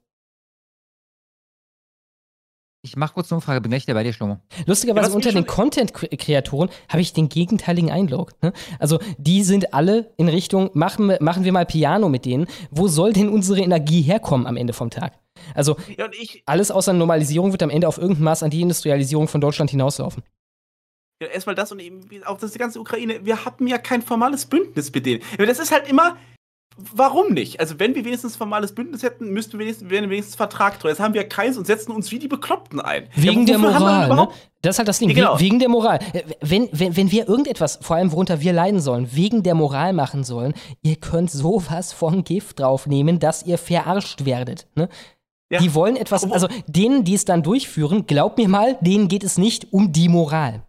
[SPEAKER 3] Ich mache kurz eine Umfrage, bin gleich bei dir, Schlomo.
[SPEAKER 2] Lustigerweise
[SPEAKER 3] Ja,
[SPEAKER 2] unter den Content-Kreatoren habe ich den gegenteiligen Eindruck. Ne? Also die sind alle in Richtung, machen, wir- machen wir mal Piano mit denen. Wo soll denn unsere Energie herkommen am Ende vom Tag? Also
[SPEAKER 4] Ja, und ich,
[SPEAKER 2] alles außer Normalisierung wird am Ende auf irgendein Maß an die Industrialisierung von Deutschland hinauslaufen.
[SPEAKER 4] Ja, erstmal das und eben auch das die ganze Ukraine. Wir hatten ja kein formales Bündnis mit denen. Das ist halt immer. Warum nicht? Also, wenn wir wenigstens ein formales Bündnis hätten, müssten wir wenigstens, wären wir wenigstens Vertrag treu. Jetzt haben wir keins und setzen uns wie die Bekloppten ein.
[SPEAKER 2] Wegen
[SPEAKER 4] ja,
[SPEAKER 2] der Moral, ne? Das ist halt das Ding,
[SPEAKER 4] Ja, genau.
[SPEAKER 2] we- wegen der Moral. Äh, Wenn, wenn, wenn wir irgendetwas, vor allem worunter wir leiden sollen, wegen der Moral machen sollen, ihr könnt sowas von Gift draufnehmen, dass ihr verarscht werdet. Ne? Die wollen etwas, also denen, die es dann durchführen, glaub mir mal, denen geht es nicht um die Moral.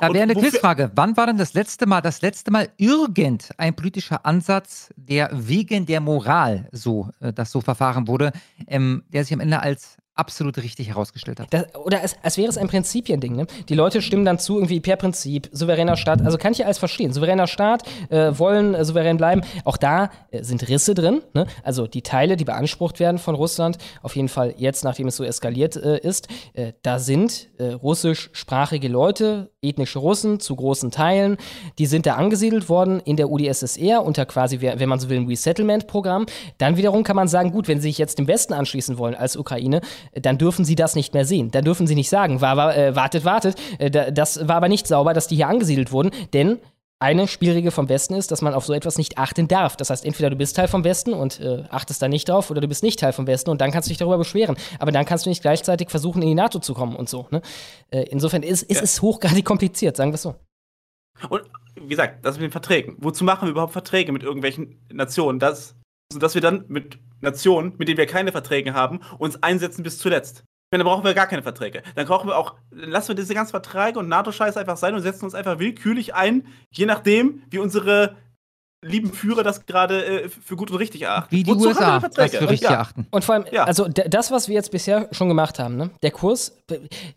[SPEAKER 3] Da wäre eine Quizfrage. Wann war denn das letzte Mal, das letzte Mal irgendein politischer Ansatz, der wegen der Moral so, äh, das so verfahren wurde, ähm, der sich am Ende als absolut richtig herausgestellt hat?
[SPEAKER 2] Das, oder als, als wäre es ein Prinzipiending. Ne? Die Leute stimmen dann zu, irgendwie per Prinzip, souveräner Staat. Also kann ich ja alles verstehen. Souveräner Staat, äh, wollen äh, souverän bleiben. Auch da äh, sind Risse drin. Ne? Also die Teile, die beansprucht werden von Russland, auf jeden Fall jetzt, nachdem es so eskaliert äh, ist, äh, da sind russischsprachige Leute, ethnische Russen zu großen Teilen, die sind da angesiedelt worden in der UdSSR unter quasi, wenn man so will, ein Resettlement-Programm. Dann wiederum kann man sagen, gut, wenn sie sich jetzt dem Westen anschließen wollen als Ukraine, dann dürfen sie das nicht mehr sehen. Dann dürfen sie nicht sagen, war, war, äh, wartet, wartet, äh, da- das war aber nicht sauber, dass die hier angesiedelt wurden, denn eine Spielregel vom Westen ist, dass man auf so etwas nicht achten darf. Das heißt, entweder du bist Teil vom Westen und äh, achtest da nicht drauf, oder du bist nicht Teil vom Westen und dann kannst du dich darüber beschweren. Aber dann kannst du nicht gleichzeitig versuchen, in die NATO zu kommen und so. Ne? Äh, insofern ist, ist es hochgradig kompliziert, sagen wir es so.
[SPEAKER 4] Und wie gesagt, das mit den Verträgen. Wozu machen wir überhaupt Verträge mit irgendwelchen Nationen? Das, dass wir dann mit Nationen, mit denen wir keine Verträge haben, uns einsetzen bis zuletzt. Dann brauchen wir gar keine Verträge. Dann brauchen wir auch, dann lassen wir diese ganzen Verträge und NATO-Scheiß einfach sein und setzen uns einfach willkürlich ein, je nachdem, wie unsere lieben Führer das gerade äh, für gut und richtig erachten.
[SPEAKER 3] Wie die
[SPEAKER 4] Wozu
[SPEAKER 3] USA das für richtig
[SPEAKER 4] Ja.
[SPEAKER 3] erachten.
[SPEAKER 2] Und vor allem,
[SPEAKER 4] Ja.
[SPEAKER 2] also das, was wir jetzt bisher schon gemacht haben, ne? der Kurs,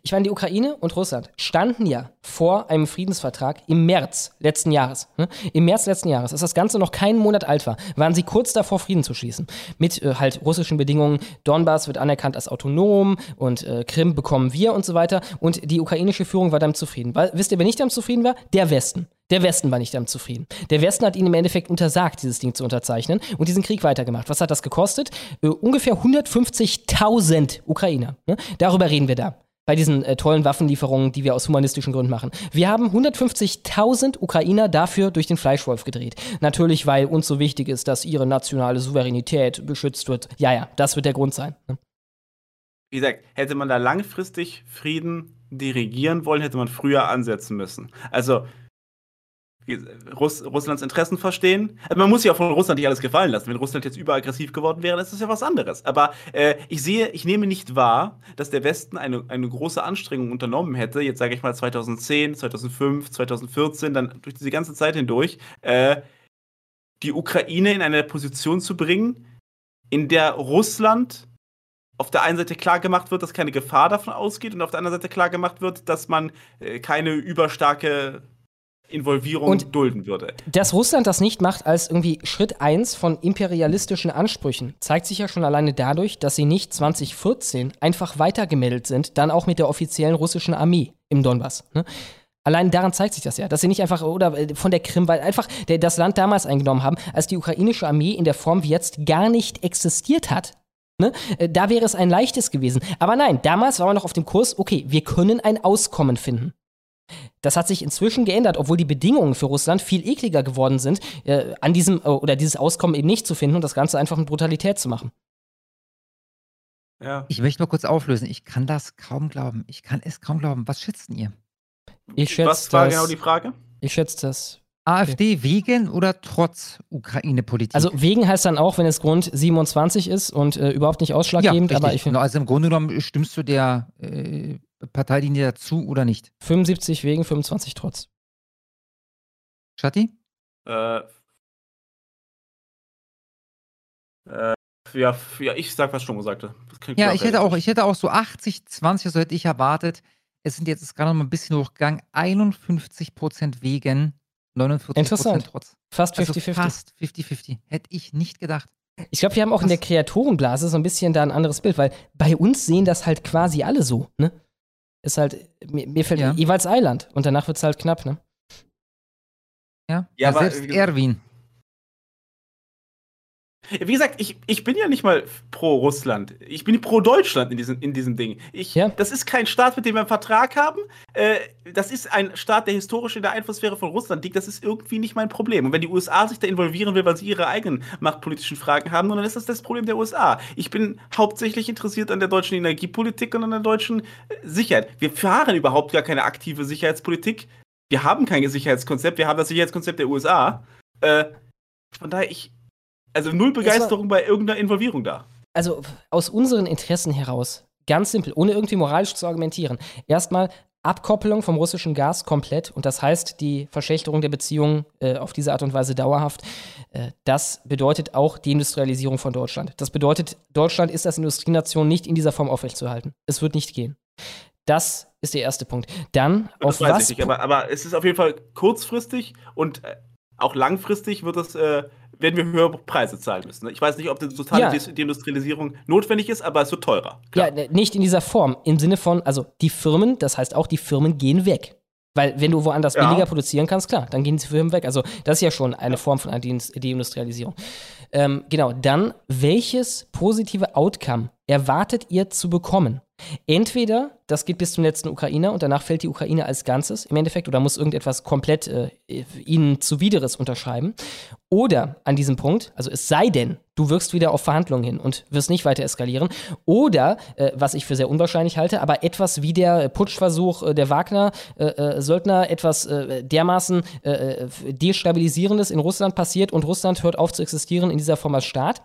[SPEAKER 2] ich meine, die Ukraine und Russland standen ja vor einem Friedensvertrag im März letzten Jahres. Ne? Im März letzten Jahres, als das Ganze noch keinen Monat alt war, waren sie kurz davor, Frieden zu schließen. Mit äh, halt russischen Bedingungen. Donbass wird anerkannt als autonom und äh, Krim bekommen wir und so weiter. Und die ukrainische Führung war damit zufrieden. Weil, wisst ihr, wer nicht damit zufrieden war? Der Westen. Der Westen war nicht damit zufrieden. Der Westen hat ihnen im Endeffekt untersagt, dieses Ding zu unterzeichnen und diesen Krieg weitergemacht. Was hat das gekostet? Äh, ungefähr 150.000 Ukrainer. Ne? Darüber reden wir da. Bei diesen äh, tollen Waffenlieferungen, die wir aus humanistischen Gründen machen. Wir haben 150.000 Ukrainer dafür durch den Fleischwolf gedreht. Natürlich, weil uns so wichtig ist, dass ihre nationale Souveränität beschützt wird. Ja, ja, das wird der Grund sein. Ne?
[SPEAKER 4] Wie gesagt, hätte man da langfristig Frieden dirigieren wollen, hätte man früher ansetzen müssen. Also Russ Russlands Interessen verstehen. Also man muss ja auch von Russland nicht alles gefallen lassen. Wenn Russland jetzt überaggressiv geworden wäre, dann ist das ja was anderes. Aber äh, ich sehe, ich nehme nicht wahr, dass der Westen eine, eine große Anstrengung unternommen hätte, jetzt sage ich mal 2010, 2005, 2014, dann durch diese ganze Zeit hindurch, äh, die Ukraine in eine Position zu bringen, in der Russland auf der einen Seite klar gemacht wird, dass keine Gefahr davon ausgeht und auf der anderen Seite klar gemacht wird, dass man äh, keine überstarke Involvierung
[SPEAKER 2] Und-
[SPEAKER 4] dulden würde.
[SPEAKER 2] Dass Russland das nicht macht als irgendwie Schritt 1 von imperialistischen Ansprüchen, zeigt sich ja schon alleine dadurch, dass sie nicht 2014 einfach weitergemeldet sind, dann auch mit der offiziellen russischen Armee im Donbass. Ne? Allein daran zeigt sich das ja, dass sie nicht einfach oder äh, von der Krim, weil einfach der, das Land damals eingenommen haben, als die ukrainische Armee in der Form wie jetzt gar nicht existiert hat. Ne? Äh, Da wäre es ein leichtes gewesen. Aber nein, damals war man noch auf dem Kurs, okay, wir können ein Auskommen finden. Das hat sich inzwischen geändert, obwohl die Bedingungen für Russland viel ekliger geworden sind, äh, an diesem äh, oder dieses Auskommen eben nicht zu finden und das Ganze einfach mit Brutalität zu machen.
[SPEAKER 4] Ja.
[SPEAKER 3] Ich möchte mal kurz auflösen. Ich kann das kaum glauben. Ich kann es kaum glauben. Was schätzt denn ihr?
[SPEAKER 2] Ich schätze
[SPEAKER 4] Was war
[SPEAKER 2] das,
[SPEAKER 4] genau die Frage?
[SPEAKER 2] Ich schätze das.
[SPEAKER 3] AfD wegen oder trotz Ukraine-Politik?
[SPEAKER 2] Also wegen heißt dann auch, wenn es Grund 27 ist und äh, überhaupt nicht ausschlaggebend,
[SPEAKER 3] ja,
[SPEAKER 2] aber ich finde
[SPEAKER 3] also im Grunde genommen stimmst du der äh, Parteilinie dazu oder nicht?
[SPEAKER 2] 75 wegen, 25 trotz.
[SPEAKER 3] Schatti?
[SPEAKER 4] Äh, äh, ja, ja, ich sag, was schon gesagt klingt
[SPEAKER 3] Ja, ich hätte auch, ich hätte auch so 80, 20, so hätte ich erwartet. Es sind jetzt ist gerade noch mal ein bisschen hochgegangen. 51% wegen, 49%
[SPEAKER 2] Interessant.
[SPEAKER 3] trotz.
[SPEAKER 2] Fast
[SPEAKER 3] Also
[SPEAKER 2] 50-50.
[SPEAKER 3] fast 50-50. Hätte ich nicht gedacht.
[SPEAKER 2] Ich glaube, wir haben auch in der Kreatorenblase so ein bisschen da ein anderes Bild, weil bei uns sehen das halt quasi alle so, ne? Ist halt, mir, mir fällt
[SPEAKER 3] Ja.
[SPEAKER 2] jeweils Eiland und danach wird es halt knapp, ne?
[SPEAKER 3] Ja,
[SPEAKER 4] Ja, aber-
[SPEAKER 3] selbst Erwin.
[SPEAKER 4] Wie gesagt, ich, ich bin ja nicht mal pro Russland. Ich bin pro Deutschland in diesem, in diesem Ding. Ich, Das ist kein Staat, mit dem wir einen Vertrag haben. Äh, das ist ein Staat, der historisch in der Einflusssphäre von Russland liegt. Das ist irgendwie nicht mein Problem. Und wenn die USA sich da involvieren will, weil sie ihre eigenen machtpolitischen Fragen haben, dann ist das das Problem der USA. Ich bin hauptsächlich interessiert an der deutschen Energiepolitik und an der deutschen äh, Sicherheit. Wir fahren überhaupt gar keine aktive Sicherheitspolitik. Wir haben kein Sicherheitskonzept. Wir haben das Sicherheitskonzept der USA. Äh, von daher, ich. Also null Begeisterung bei irgendeiner Involvierung da.
[SPEAKER 2] Also aus unseren Interessen heraus, ganz simpel, ohne irgendwie moralisch zu argumentieren. Erstmal Abkoppelung vom russischen Gas komplett und das heißt die Verschlechterung der Beziehungen äh, auf diese Art und Weise dauerhaft. Äh, das bedeutet auch die Industrialisierung von Deutschland. Das bedeutet, Deutschland ist als Industrienation nicht in dieser Form aufrechtzuerhalten. Es wird nicht gehen. Das ist der erste Punkt. Dann
[SPEAKER 4] Das
[SPEAKER 2] auf
[SPEAKER 4] weiß
[SPEAKER 2] was
[SPEAKER 4] ich nicht, aber, aber es ist auf jeden Fall kurzfristig und äh, auch langfristig wird es, äh, werden wir höhere Preise zahlen müssen. ne? Ich weiß nicht, ob die totale
[SPEAKER 2] Ja.
[SPEAKER 4] Deindustrialisierung notwendig ist, aber es wird teurer.
[SPEAKER 2] Ja, ne, nicht in dieser Form. Im Sinne von, also die Firmen, das heißt auch, die Firmen gehen weg. Weil wenn du woanders
[SPEAKER 4] Ja.
[SPEAKER 2] billiger produzieren kannst, klar, dann gehen die Firmen weg. Also das ist ja schon eine Form von Deindustrialisierung. Ähm, genau, dann, welches positive Outcome erwartet ihr zu bekommen? Entweder, das geht bis zum letzten Ukrainer und danach fällt die Ukraine als Ganzes im Endeffekt oder muss irgendetwas komplett äh, ihnen zuwideres unterschreiben. Oder an diesem Punkt, also es sei denn, du wirkst wieder auf Verhandlungen hin und wirst nicht weiter eskalieren. Oder, äh, was ich für sehr unwahrscheinlich halte, aber etwas wie der Putschversuch äh, der Wagner-Söldner, etwas äh, dermaßen äh, äh, Destabilisierendes in Russland passiert und Russland hört auf zu existieren in dieser Form als Staat.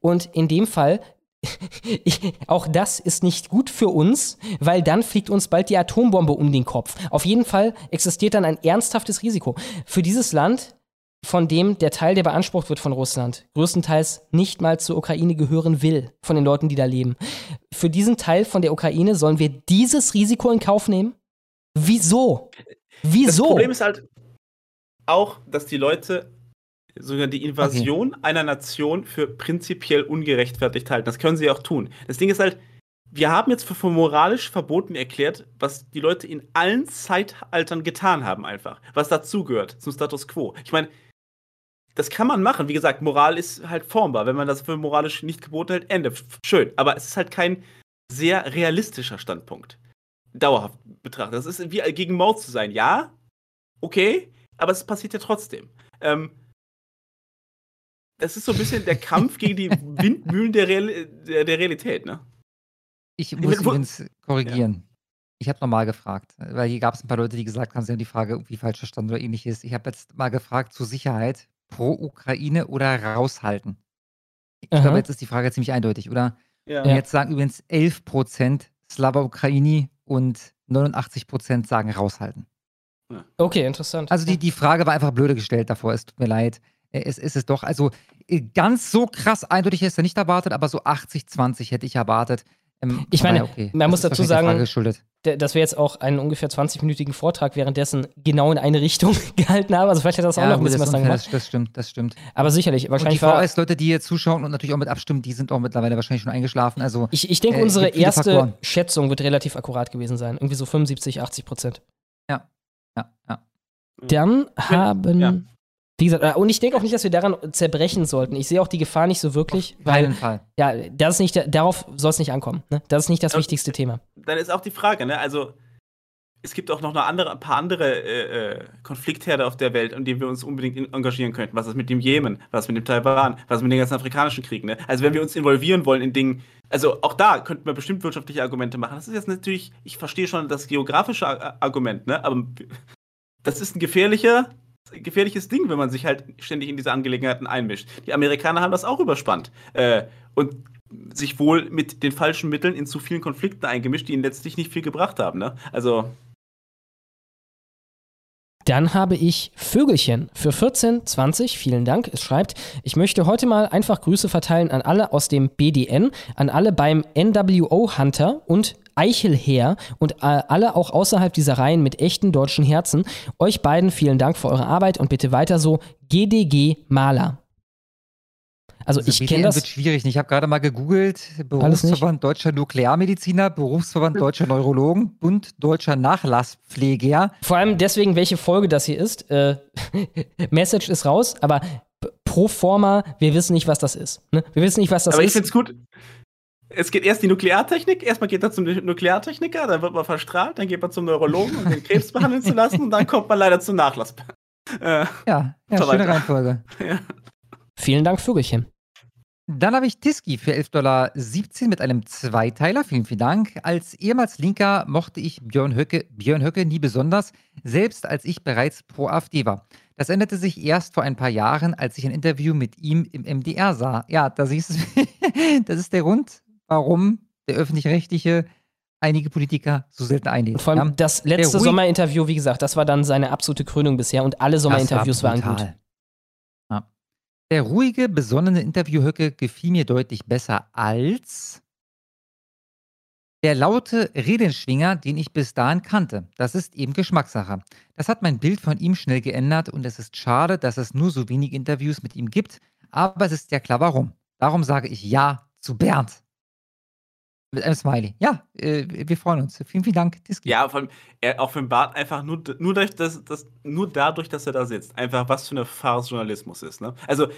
[SPEAKER 2] Und in dem Fall [laughs] ich, auch das ist nicht gut für uns, weil dann fliegt uns bald die Atombombe um den Kopf. Auf jeden Fall existiert dann ein ernsthaftes Risiko. Für dieses Land, von dem der Teil, der beansprucht wird von Russland, größtenteils nicht mal zur Ukraine gehören will, von den Leuten, die da leben. Für diesen Teil von der Ukraine sollen wir dieses Risiko in Kauf nehmen? Wieso? Wieso?
[SPEAKER 4] Das Problem ist halt auch, dass die Leute sogar die Invasion einer Nation für prinzipiell ungerechtfertigt halten. Das können sie auch tun. Das Ding ist halt, wir haben jetzt für, moralisch verboten erklärt, was die Leute in allen Zeitaltern getan haben, einfach. Was dazugehört zum Status quo. Ich meine, das kann man machen. Wie gesagt, Moral ist halt formbar. Wenn man das für moralisch nicht geboten hält, Ende. Schön. Aber es ist halt kein sehr realistischer Standpunkt. Dauerhaft betrachtet. Das ist wie gegen Mord zu sein. Ja, okay, aber es passiert ja trotzdem. Ähm, das ist so ein bisschen der Kampf gegen die Windmühlen der, Real der, der Realität, ne?
[SPEAKER 3] Ich muss übrigens korrigieren. Ich habe nochmal gefragt, weil hier gab es ein paar Leute, die gesagt haben, sie haben die Frage irgendwie falsch verstanden oder ähnliches. Ich habe jetzt mal gefragt zur Sicherheit, pro Ukraine oder raushalten. Ich
[SPEAKER 2] Aha.
[SPEAKER 3] glaube, jetzt ist die Frage ziemlich eindeutig, oder?
[SPEAKER 4] Ja.
[SPEAKER 3] Und
[SPEAKER 2] Ja.
[SPEAKER 3] jetzt sagen übrigens 11% Slava Ukraini und 89% sagen raushalten.
[SPEAKER 2] Okay, interessant.
[SPEAKER 3] Also die, die Frage war einfach blöde gestellt davor, es tut mir leid. Äh, Es ist es doch, also äh, ganz so krass eindeutig hätte ich ja nicht erwartet, aber so 80-20 hätte ich erwartet. Ähm,
[SPEAKER 2] Ich meine,
[SPEAKER 3] okay.
[SPEAKER 2] man
[SPEAKER 3] Das
[SPEAKER 2] muss
[SPEAKER 3] ist
[SPEAKER 2] dazu sagen, dass wir jetzt auch einen ungefähr 20-minütigen Vortrag währenddessen genau in eine Richtung [laughs] gehalten haben. Also vielleicht hat das auch
[SPEAKER 3] Ja,
[SPEAKER 2] noch ein bisschen was
[SPEAKER 3] ist
[SPEAKER 2] gemacht.
[SPEAKER 3] das, das stimmt, das stimmt.
[SPEAKER 2] Aber sicherlich, wahrscheinlich
[SPEAKER 3] und die. VS-Leute, die hier zuschauen und natürlich auch mit abstimmen, die sind auch mittlerweile wahrscheinlich schon eingeschlafen. Also,
[SPEAKER 2] Ich, ich denke,
[SPEAKER 3] äh,
[SPEAKER 2] unsere erste
[SPEAKER 3] Faktoren.
[SPEAKER 2] Schätzung wird relativ akkurat gewesen sein. Irgendwie so 75, 80 Prozent.
[SPEAKER 3] Ja, ja, ja.
[SPEAKER 2] Dann haben.
[SPEAKER 4] Ja.
[SPEAKER 2] Wie gesagt, äh, und ich denke auch nicht, dass wir daran zerbrechen sollten. Ich sehe auch die Gefahr nicht so wirklich.
[SPEAKER 3] Auf keinen Fall.
[SPEAKER 2] Ja, das ist nicht, darauf soll es nicht ankommen. Ne? Das ist nicht das wichtigste Thema.
[SPEAKER 4] Dann ist auch die Frage, ne? Also, es gibt auch noch eine andere, ein paar andere äh, äh, Konfliktherde auf der Welt, an denen wir uns unbedingt in, engagieren könnten. Was ist mit dem Jemen? Was ist mit dem Taiwan? Was ist mit den ganzen afrikanischen Kriegen? Ne? Also, wenn wir uns involvieren wollen in Dingen, also auch da könnten wir bestimmt wirtschaftliche Argumente machen. Das ist jetzt natürlich, ich verstehe schon das geografische Ar- Argument, ne? Aber das ist ein gefährlicher, gefährliches Ding, wenn man sich halt ständig in diese Angelegenheiten einmischt. Die Amerikaner haben das auch überspannt. Äh, und sich wohl mit den falschen Mitteln in zu vielen Konflikten eingemischt, die ihnen letztlich nicht viel gebracht haben. Ne? Also,
[SPEAKER 2] Dann habe ich Vögelchen für 1420. Vielen Dank. Es schreibt, ich möchte heute mal einfach Grüße verteilen an alle aus dem BDN, an alle beim NWO Hunter und Eichelheer und äh, alle auch außerhalb dieser Reihen mit echten deutschen Herzen. Euch beiden vielen Dank für eure Arbeit und bitte weiter so. GDG Maler. Also, ich
[SPEAKER 3] BDN
[SPEAKER 2] kenne das.
[SPEAKER 3] wird schwierig. Ich habe gerade mal gegoogelt. Berufsverband Deutscher Nuklearmediziner, Berufsverband Deutscher Neurologen, Bund Deutscher Nachlasspfleger.
[SPEAKER 2] Vor allem deswegen, welche Folge das hier ist. Äh, [laughs] Message ist raus, aber pro forma, wir wissen nicht, was das ist. Ne? Wir wissen nicht, was das
[SPEAKER 4] aber ich
[SPEAKER 2] ist.
[SPEAKER 4] finde es gut. Es geht erst die Nukleartechnik, erstmal geht er zum Nukleartechniker, dann wird man verstrahlt, dann geht man zum Neurologen, um den Krebs behandeln zu lassen und dann kommt man leider zum Nachlass. Äh,
[SPEAKER 3] Ja, ja
[SPEAKER 4] so
[SPEAKER 3] schöne
[SPEAKER 4] weiter.
[SPEAKER 3] Reihenfolge. [laughs]
[SPEAKER 2] Vielen Dank, Vögelchen.
[SPEAKER 3] Dann habe ich Tiski für 11,17 Dollar mit einem Zweiteiler. Vielen, vielen Dank. Als ehemals Linker mochte ich Björn Höcke, Björn Höcke nie besonders, selbst als ich bereits pro AfD war. Das änderte sich erst vor ein paar Jahren, als ich ein Interview mit ihm im MDR sah. Ja, da siehst du, [laughs] das ist der Grund, warum der Öffentlich-Rechtliche einige Politiker so selten einlädt.
[SPEAKER 2] Vor allem das letzte Sommerinterview, wie gesagt, das war dann seine absolute Krönung bisher und alle Sommerinterviews
[SPEAKER 3] war
[SPEAKER 2] waren gut.
[SPEAKER 3] Ja. Der ruhige, besonnene Interviewhöcke gefiel mir deutlich besser als der laute Redenschwinger, den ich bis dahin kannte. Das ist eben Geschmackssache. Das hat mein Bild von ihm schnell geändert und es ist schade, dass es nur so wenig Interviews mit ihm gibt, aber es ist ja klar warum. Darum sage ich Ja zu Bernd. Mit einem Smiley. Ja, äh, wir freuen uns. Vielen, vielen Dank, Tiski.
[SPEAKER 4] Ja, vor allem, er, auch für den Bart einfach nur, nur, durch das, das, nur dadurch, dass er da sitzt. Einfach, was für eine Farce Journalismus ist. Ne? Also,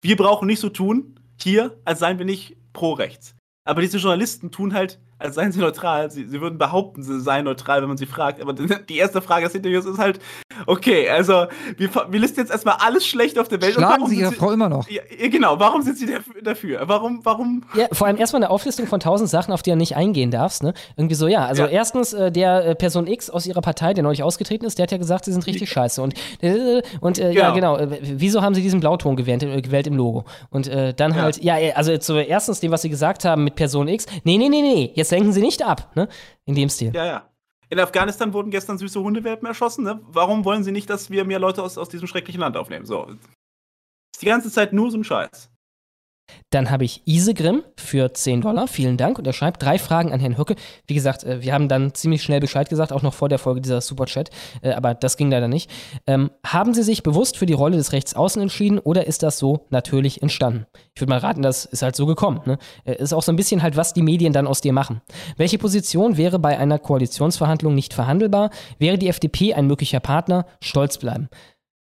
[SPEAKER 4] wir brauchen nicht so tun, hier, als seien wir nicht pro rechts. Aber diese Journalisten tun halt, als seien sie neutral. Sie, sie würden behaupten, sie seien neutral, wenn man sie fragt. Aber die erste Frage des Interviews ist halt, okay, also, wir, wir listen jetzt erstmal alles schlecht auf der Welt.
[SPEAKER 3] Schlagen
[SPEAKER 4] warum
[SPEAKER 3] Sie Ihre
[SPEAKER 4] sind
[SPEAKER 3] Frau immer noch.
[SPEAKER 4] Ja, genau, warum sind Sie dafür-? Warum, warum
[SPEAKER 2] Ja, vor allem erstmal eine Auflistung von tausend Sachen, auf die du nicht eingehen darfst. Ne? Irgendwie so, ja. Also
[SPEAKER 4] Ja.
[SPEAKER 2] erstens, äh, der äh, Person X aus ihrer Partei, der neulich ausgetreten ist, der hat ja gesagt, sie sind richtig scheiße. Und, äh, und äh, ja, genau.
[SPEAKER 4] Genau.
[SPEAKER 2] Äh, wieso haben sie diesen Blauton gewählt, äh, gewählt im Logo? Und äh, dann halt, ja, also zu erstens dem, was sie gesagt haben mit Person X. Nee, nee, nee, nee, jetzt lenken sie nicht ab. Ne? In dem Stil.
[SPEAKER 4] Ja, ja. In Afghanistan wurden gestern süße Hundewelpen erschossen. Ne? Warum wollen sie nicht, dass wir mehr Leute aus, aus diesem schrecklichen Land aufnehmen? So. Ist die ganze Zeit nur so ein Scheiß.
[SPEAKER 2] Dann habe ich Isegrim für 10 Dollar. Vielen Dank. Und er schreibt drei Fragen an Herrn Höcke. Wie gesagt, äh, wir haben dann ziemlich schnell Bescheid gesagt, auch noch vor der Folge dieser Superchat. Äh, aber das ging leider nicht. Ähm, haben Sie sich bewusst für die Rolle des Rechtsaußen entschieden oder ist das so natürlich entstanden? Ich würde mal raten, das ist halt so gekommen. Ne? Äh, Ist auch so ein bisschen halt, was die Medien dann aus dir machen. Welche Position wäre bei einer Koalitionsverhandlung nicht verhandelbar? Wäre die FDP ein möglicher Partner? Stolz bleiben.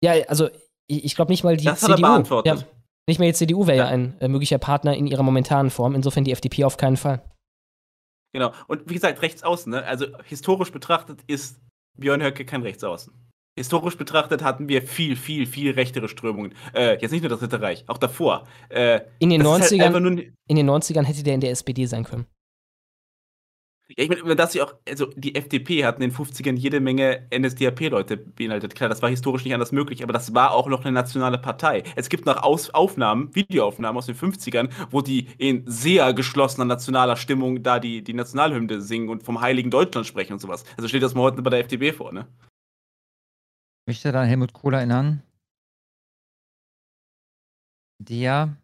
[SPEAKER 2] Ja, also ich, glaube nicht mal die
[SPEAKER 4] Das hat er
[SPEAKER 2] CDU.
[SPEAKER 4] beantwortet.
[SPEAKER 2] Ja, nicht mal die CDU wäre ja ein äh, möglicher Partner in ihrer momentanen Form. Insofern die FDP auf keinen Fall.
[SPEAKER 4] Genau. Und wie gesagt, Rechtsaußen, ne? Also historisch betrachtet ist Björn Höcke kein Rechtsaußen. Historisch betrachtet hatten wir viel, viel, viel rechtere Strömungen. Äh, jetzt nicht nur das Dritte Reich, auch davor. Äh,
[SPEAKER 2] In den,
[SPEAKER 4] das ist halt
[SPEAKER 2] 90ern,
[SPEAKER 4] einfach nur-
[SPEAKER 2] in den 90ern hätte der in der SPD sein können.
[SPEAKER 4] Ja, ich meine, dass sie auch, also die FDP hat in den 50ern jede Menge NSDAP-Leute beinhaltet. Klar, das war historisch nicht anders möglich, aber das war auch noch eine nationale Partei. Es gibt noch Aus Aufnahmen, Videoaufnahmen aus den 50ern, wo die in sehr geschlossener nationaler Stimmung da die, die Nationalhymne singen und vom heiligen Deutschland sprechen und sowas. Also steht das mal heute bei der FDP vor, ne?
[SPEAKER 3] Möchte da Helmut Kohl erinnern, der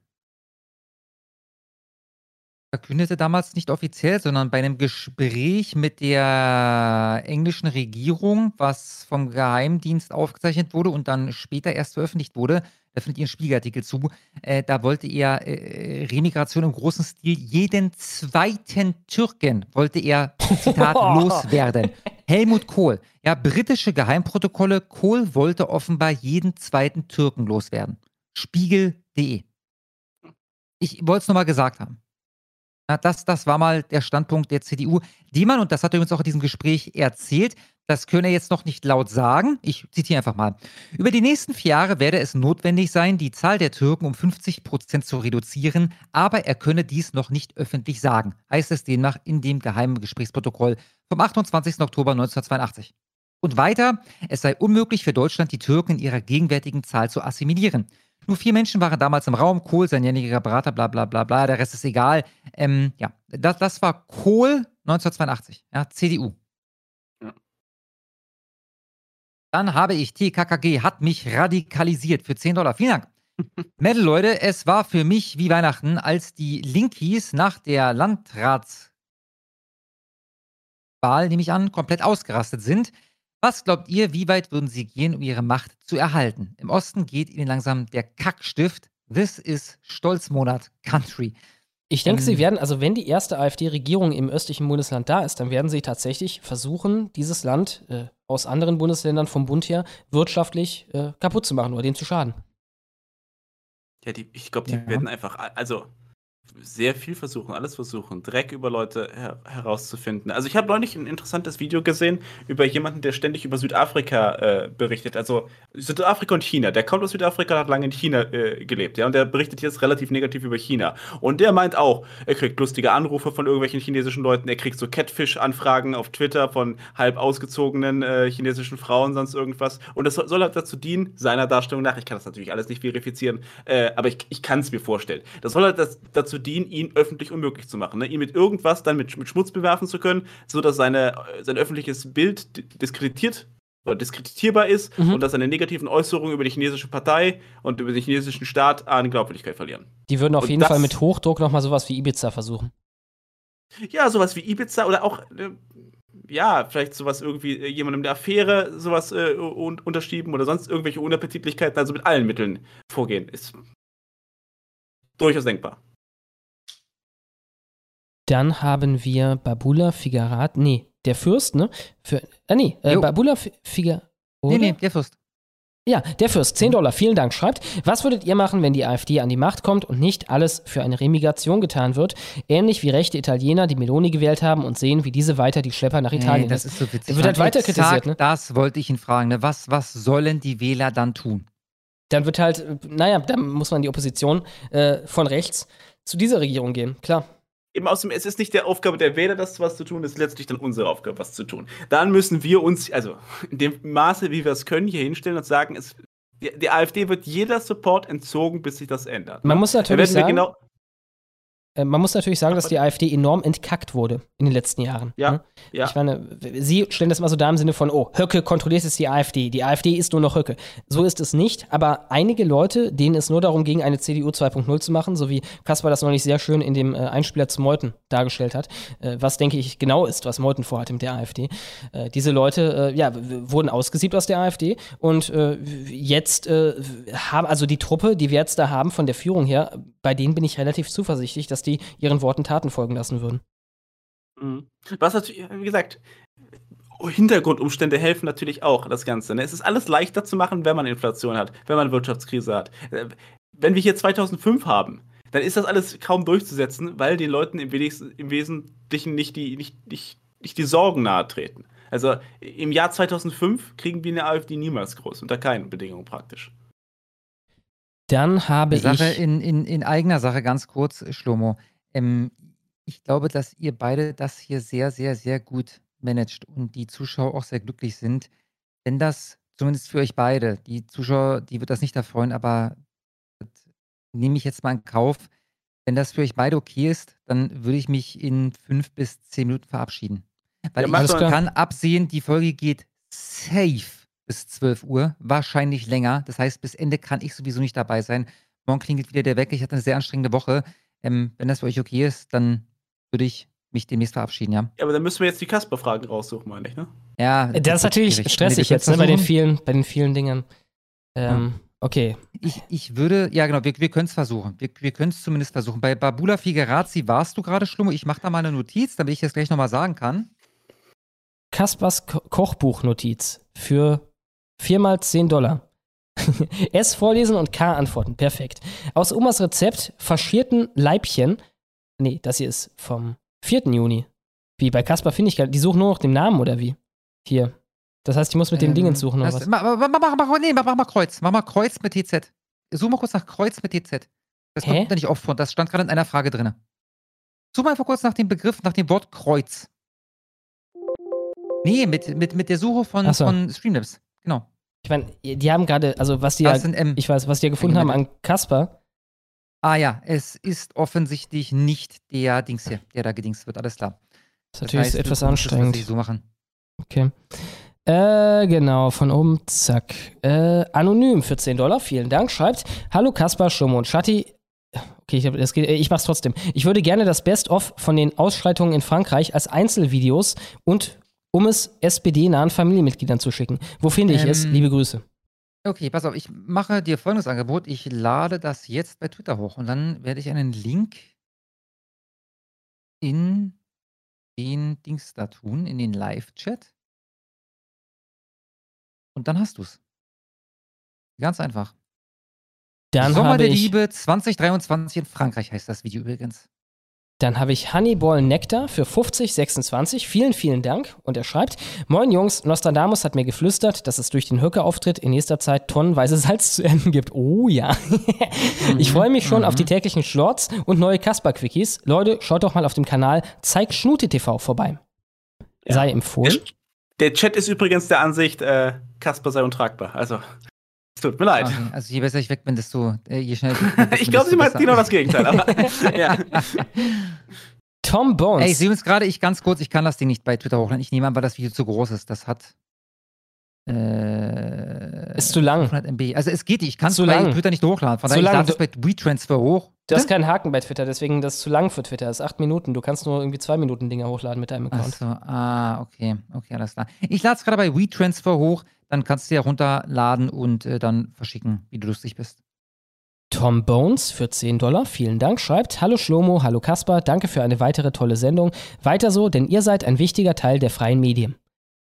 [SPEAKER 3] verkündete damals nicht offiziell, sondern bei einem Gespräch mit der englischen Regierung, was vom Geheimdienst aufgezeichnet wurde und dann später erst veröffentlicht wurde, da findet ihr einen Spiegelartikel zu, äh, da wollte er äh, Remigration im großen Stil, jeden zweiten Türken wollte er, Zitat, [laughs] loswerden. Helmut Kohl. Ja, britische Geheimprotokolle. Kohl wollte offenbar jeden zweiten Türken loswerden. Spiegel.de. Ich wollte es nochmal gesagt haben. Ja, das, das war mal der Standpunkt der CDU, die man, und das hat er übrigens auch in diesem Gespräch erzählt, das könne er jetzt noch nicht laut sagen. Ich zitiere einfach mal. Über die nächsten vier Jahre werde es notwendig sein, die Zahl der Türken um 50 Prozent zu reduzieren, aber er könne dies noch nicht öffentlich sagen, heißt es demnach in dem geheimen Gesprächsprotokoll vom 28. Oktober 1982. Und weiter, es sei unmöglich für Deutschland, die Türken in ihrer gegenwärtigen Zahl zu assimilieren. Nur vier Menschen waren damals im Raum. Kohl, sein jähriger Berater, bla bla bla bla. Der Rest ist egal. Ähm, ja, das, das war Kohl 1982, ja, CDU. Dann habe ich TKKG, hat mich radikalisiert für 10 Dollar. Vielen Dank. [laughs] Metal, Leute, es war für mich wie Weihnachten, als die Linkies nach der Landratswahl, nehme ich an, komplett ausgerastet sind. Was glaubt ihr, wie weit würden sie gehen, um ihre Macht zu erhalten? Im Osten geht ihnen langsam der Kackstift. This is Stolzmonat Country.
[SPEAKER 2] Ich denke,
[SPEAKER 3] Ähm,
[SPEAKER 2] sie werden, also wenn die erste AfD-Regierung im östlichen Bundesland da ist, dann werden sie tatsächlich versuchen, dieses Land äh, aus anderen Bundesländern vom Bund her wirtschaftlich äh, kaputt zu machen oder denen zu schaden.
[SPEAKER 4] Ja, die, ich glaube, die
[SPEAKER 2] Ja.
[SPEAKER 4] werden einfach, also sehr viel versuchen, alles versuchen, Dreck über Leute her herauszufinden. Also ich habe neulich ein interessantes Video gesehen über jemanden, der ständig über Südafrika äh, berichtet. Also Südafrika und China. Der kommt aus Südafrika, hat lange in China äh, gelebt, ja, und der berichtet jetzt relativ negativ über China. Und der meint auch, er kriegt lustige Anrufe von irgendwelchen chinesischen Leuten, er kriegt so Catfish-Anfragen auf Twitter von halb ausgezogenen äh, chinesischen Frauen, sonst irgendwas. Und das soll, soll halt dazu dienen, seiner Darstellung nach, ich kann das natürlich alles nicht verifizieren, äh, aber ich, ich kann es mir vorstellen. Das soll halt das, dazu dienen, ihn öffentlich unmöglich zu machen. Ne? Ihn mit irgendwas dann mit, mit Schmutz bewerfen zu können, sodass seine, sein öffentliches Bild di- diskreditiert oder diskreditierbar ist
[SPEAKER 2] Mhm.
[SPEAKER 4] und dass seine negativen Äußerungen über die chinesische Partei und über den chinesischen Staat an Glaubwürdigkeit verlieren.
[SPEAKER 2] Die würden auf
[SPEAKER 4] Und
[SPEAKER 2] jeden
[SPEAKER 4] das-
[SPEAKER 2] Fall mit Hochdruck nochmal sowas wie Ibiza versuchen.
[SPEAKER 4] Ja, sowas wie Ibiza oder auch, äh, ja, vielleicht sowas irgendwie, äh, jemandem der Affäre sowas äh, un unterschieben oder sonst irgendwelche Unappetitlichkeiten, also mit allen Mitteln vorgehen, ist durchaus denkbar.
[SPEAKER 2] Dann haben wir Babula Figarat, nee, der Fürst, ne? Für, ah, nee, äh. Babula Fi- Figarat.
[SPEAKER 3] Nee, nee, der Fürst.
[SPEAKER 2] Ja, der Fürst, 10 Dollar, vielen Dank, schreibt. Was würdet ihr machen, wenn die AfD an die Macht kommt und nicht alles für eine Remigration getan wird? Ähnlich wie rechte Italiener, die Meloni gewählt haben und sehen, wie diese weiter die Schlepper nach Italien
[SPEAKER 3] Nee, das
[SPEAKER 2] lässt.
[SPEAKER 3] ist so witzig.
[SPEAKER 2] Der wird halt weiter
[SPEAKER 3] exakt
[SPEAKER 2] kritisiert, ne?
[SPEAKER 3] Das wollte ich ihn fragen. Ne? Was, was sollen die Wähler dann tun?
[SPEAKER 2] Dann wird halt, äh, naja, dann muss man die Opposition äh, von rechts zu dieser Regierung gehen, klar.
[SPEAKER 4] Eben aus dem, es ist nicht der Aufgabe der Wähler, das was zu tun, es ist letztlich dann unsere Aufgabe, was zu tun. Dann müssen wir uns, also in dem Maße, wie wir es können, hier hinstellen und sagen, es, die, die AfD wird jeder Support entzogen, bis sich das ändert.
[SPEAKER 2] Man muss natürlich sagen,
[SPEAKER 4] genau,
[SPEAKER 2] man muss natürlich sagen, dass die AfD enorm entkackt wurde in den letzten Jahren.
[SPEAKER 4] Ja,
[SPEAKER 2] ne?
[SPEAKER 4] ja.
[SPEAKER 2] Ich meine, Sie stellen das mal so dar im Sinne von, oh, Höcke kontrolliert jetzt die AfD. Die AfD ist nur noch Höcke. So ist es nicht, aber einige Leute, denen es nur darum ging, eine CDU 2.0 zu machen, so wie Kaspar das neulich sehr schön in dem äh, Einspieler zu Meuthen dargestellt hat, äh, was denke ich genau ist, was Meuthen vorhat mit der AfD. Äh, diese Leute, äh, ja, wurden ausgesiebt aus der AfD und äh, jetzt äh, haben, also die Truppe, die wir jetzt da haben von der Führung her, bei denen bin ich relativ zuversichtlich, dass die ihren Worten Taten folgen lassen würden.
[SPEAKER 4] Mhm. Was natürlich, wie gesagt, Hintergrundumstände helfen natürlich auch, das Ganze. Ne? Es ist alles leichter zu machen, wenn man Inflation hat, wenn man Wirtschaftskrise hat. Äh, Wenn wir hier 2005 haben, dann ist das alles kaum durchzusetzen, weil den Leuten im, im Wesentlichen nicht die, nicht, nicht, nicht die Sorgen nahe treten. Also im Jahr 2005 kriegen wir eine AfD niemals groß, unter keinen Bedingungen praktisch.
[SPEAKER 2] Dann habe
[SPEAKER 3] Sache
[SPEAKER 2] ich.
[SPEAKER 3] in, in, in eigener Sache ganz kurz, Schlomo. Ähm, ich glaube, dass ihr beide das hier sehr, sehr, sehr gut managt und die Zuschauer auch sehr glücklich sind. Wenn das, zumindest für euch beide, die Zuschauer, die wird das nicht erfreuen, aber das nehme ich jetzt mal in Kauf. Wenn das für euch beide okay ist, dann würde ich mich in fünf bis zehn Minuten verabschieden. Weil
[SPEAKER 4] Ja,
[SPEAKER 3] ich kann absehen, die Folge geht safe bis 12 Uhr, wahrscheinlich länger. Das heißt, bis Ende kann ich sowieso nicht dabei sein. Morgen klingelt wieder der Wecker. Ich hatte eine sehr anstrengende Woche. Ähm, wenn das für euch okay ist, dann würde ich mich demnächst verabschieden, ja?
[SPEAKER 4] Ja, aber dann müssen wir jetzt die Kasper-Fragen raussuchen, meine ich, ne?
[SPEAKER 3] Ja,
[SPEAKER 2] Das ist natürlich
[SPEAKER 3] schwierig.
[SPEAKER 2] stressig jetzt, ne, bei den vielen, bei den vielen Dingen. Ähm, Okay.
[SPEAKER 3] Ich, ich würde, ja genau, wir, wir können es versuchen. Wir, wir können es zumindest versuchen. Bei Babula Figuerazzi warst du gerade, Schlummo. Ich mache da mal eine Notiz, damit ich das gleich nochmal sagen kann.
[SPEAKER 2] Kaspers Ko Kochbuchnotiz für 4 mal 10 Dollar. [laughs] S vorlesen und K antworten. Perfekt. Aus Omas Rezept faschierten Leibchen. Nee, das hier ist vom 4. Juni. Wie bei Kaspar finde ich gar Die suchen nur noch den Namen oder wie? Hier. Das heißt, ich muss mit
[SPEAKER 3] Ähm,
[SPEAKER 2] Dingen suchen oder was?
[SPEAKER 3] Mach, mach, mach, mach, nee, mach, mach mal Kreuz. Mach mal Kreuz mit TZ. Such mal kurz nach Kreuz mit TZ. Das
[SPEAKER 2] Hä?
[SPEAKER 3] kommt da nicht oft vor. Das stand gerade in einer Frage drin. Such mal einfach kurz nach dem Begriff, nach dem Wort Kreuz. Nee, mit, mit, mit der Suche von,
[SPEAKER 2] so.
[SPEAKER 3] von Streamlabs. Genau.
[SPEAKER 2] Ich meine, die haben gerade, also was die
[SPEAKER 3] Was
[SPEAKER 2] ja, ich weiß, was die ja gefunden haben an Kaspar.
[SPEAKER 3] Ah ja, es ist offensichtlich nicht der Dings hier, der da gedingst wird. Alles klar.
[SPEAKER 2] ist natürlich
[SPEAKER 3] du
[SPEAKER 2] etwas anstrengend.
[SPEAKER 3] tatsächlich so machen.
[SPEAKER 2] Okay. Äh, genau, von oben, zack. Äh, anonym für 10 Dollar, vielen Dank. Schreibt, hallo Kaspar, Schumme und Schatti. Okay, ich, hab, das geht, äh, ich mach's trotzdem. Ich würde gerne das Best-of von den Ausschreitungen in Frankreich als Einzelvideos und um es SPD-nahen Familienmitgliedern zu schicken. Wo finde ich es?
[SPEAKER 3] Ähm,
[SPEAKER 2] Liebe Grüße.
[SPEAKER 3] Okay, pass auf, ich mache dir folgendes Angebot. Ich lade das jetzt bei Twitter hoch und dann werde ich einen Link in den Dings da tun, in den Live-Chat. Und dann hast du's. Ganz einfach.
[SPEAKER 2] Dann
[SPEAKER 3] Sommer der Liebe 2023 in Frankreich heißt das Video übrigens.
[SPEAKER 2] Dann habe ich Honeyball Nectar für 5026. Vielen, vielen Dank. Und er schreibt: Moin Jungs, Nostradamus hat mir geflüstert, dass es durch den Höcke-Auftritt in nächster Zeit tonnenweise [laughs] Salz zu ernten gibt. Oh ja. [laughs] ich freue mich schon auf die täglichen Shorts und neue Kasper-Quickies. Leute, schaut doch mal auf dem Kanal Zeig Schnute TV vorbei. Sei empfohlen.
[SPEAKER 4] Der Chat ist übrigens der Ansicht, äh, Kasper sei untragbar. Also, tut mir leid.
[SPEAKER 3] Okay, also je besser ich weg bin, desto äh, je schneller [laughs]
[SPEAKER 4] ich glaube, sie meint genau das Gegenteil. Aber, [laughs] ja.
[SPEAKER 2] Tom Bones.
[SPEAKER 3] Ey, ich sehe uns gerade, ich ganz kurz, ich kann das Ding nicht bei Twitter hochladen. Ich nehme an, weil das Video zu groß ist. Das hat. Äh,
[SPEAKER 2] Ist zu lang.
[SPEAKER 3] 500 MB. Also es geht nicht, ich kann es bei
[SPEAKER 2] lang.
[SPEAKER 3] Twitter nicht hochladen. Von
[SPEAKER 2] Zu
[SPEAKER 3] daher, ich lade es bei WeTransfer hoch.
[SPEAKER 2] Du hast keinen Haken bei Twitter, deswegen das ist zu lang für Twitter. Das ist acht Minuten. Du kannst nur irgendwie zwei Minuten Dinger hochladen mit deinem Account.
[SPEAKER 3] Achso, ah, okay, okay, alles klar. Ich lade es gerade bei WeTransfer hoch, dann kannst du ja runterladen und äh, dann verschicken, wie du lustig bist.
[SPEAKER 2] Tom Bones für 10 Dollar, vielen Dank, schreibt Hallo Schlomo, hallo Kaspar, danke für eine weitere tolle Sendung. Weiter so, denn ihr seid ein wichtiger Teil der freien Medien.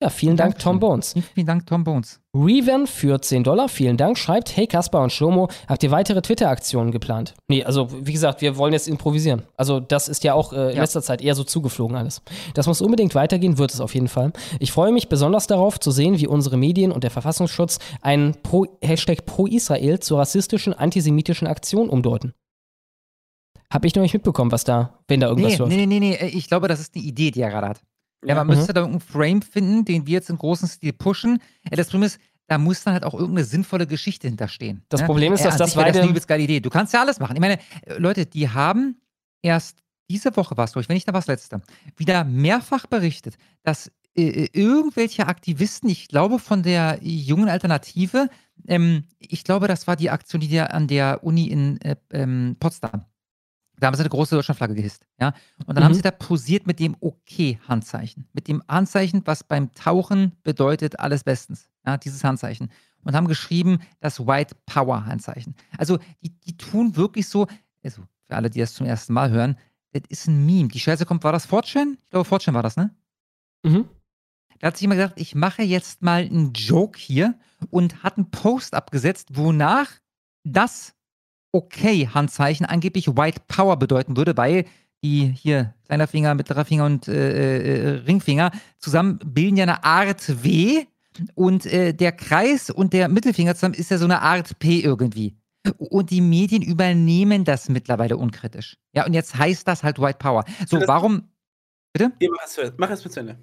[SPEAKER 2] Ja, vielen Dank, Tom Bones.
[SPEAKER 3] Vielen Dank, Tom Bones.
[SPEAKER 2] Revan für 10 Dollar, vielen Dank, schreibt Hey Kaspar und Schlomo, habt ihr weitere Twitter-Aktionen geplant? Nee, also wie gesagt, wir wollen jetzt improvisieren. Also das ist ja auch äh, in
[SPEAKER 3] Ja.
[SPEAKER 2] letzter Zeit eher so zugeflogen alles. Das muss unbedingt weitergehen, wird es auf jeden Fall. Ich freue mich besonders darauf zu sehen, wie unsere Medien und der Verfassungsschutz einen Pro Hashtag Pro-Israel zur rassistischen, antisemitischen Aktion umdeuten. Hab ich noch nicht mitbekommen, was da, wenn da irgendwas
[SPEAKER 3] Nee,
[SPEAKER 2] läuft.
[SPEAKER 3] nee, nee, nee, nee, ich glaube, das ist die Idee, die er gerade hat. Ja, man
[SPEAKER 2] Mhm.
[SPEAKER 3] müsste da irgendeinen Frame finden, den wir jetzt im großen Stil pushen. Äh, Das Problem ist, da muss dann halt auch irgendeine sinnvolle Geschichte hinterstehen.
[SPEAKER 2] Das
[SPEAKER 3] ne?
[SPEAKER 2] Problem ist,
[SPEAKER 3] Äh,
[SPEAKER 2] dass
[SPEAKER 3] an
[SPEAKER 2] das
[SPEAKER 3] wäre das
[SPEAKER 2] beide-
[SPEAKER 3] eine geile Idee. Du kannst ja alles machen. Ich meine, äh, Leute, die haben erst diese Woche war es, glaube ich, wenn nicht, dann war es letzte, wieder mehrfach berichtet, dass äh, irgendwelche Aktivisten, ich glaube von der jungen Alternative, ähm, ich glaube, das war die Aktion, die an der Uni in äh, ähm, Potsdam, da haben sie eine große Deutschlandflagge gehisst, ja. Und dann haben
[SPEAKER 2] Mhm.
[SPEAKER 3] sie da posiert mit dem Okay-Handzeichen. Mit dem Handzeichen, was beim Tauchen bedeutet, alles bestens. Ja, dieses Handzeichen. Und haben geschrieben, das White Power-Handzeichen. Also, die, die tun wirklich so, also für alle, die das zum ersten Mal hören, das ist ein Meme. Die Scheiße kommt, war das Fortune? Ich glaube, Fortune war das, ne?
[SPEAKER 2] Mhm.
[SPEAKER 3] Da hat sich jemand gesagt, ich mache jetzt mal einen Joke hier und hat einen Post abgesetzt, wonach das Okay-Handzeichen angeblich White Power bedeuten würde, weil die hier kleiner Finger, mittlerer Finger und äh, äh, Ringfinger zusammen bilden ja eine Art W und äh, der Kreis und der Mittelfinger zusammen ist ja so eine Art P irgendwie. Und die Medien übernehmen das mittlerweile unkritisch. Ja, und jetzt heißt das halt White Power. So, warum, bitte?
[SPEAKER 4] Ja, mach es, mach es mit zu Ende.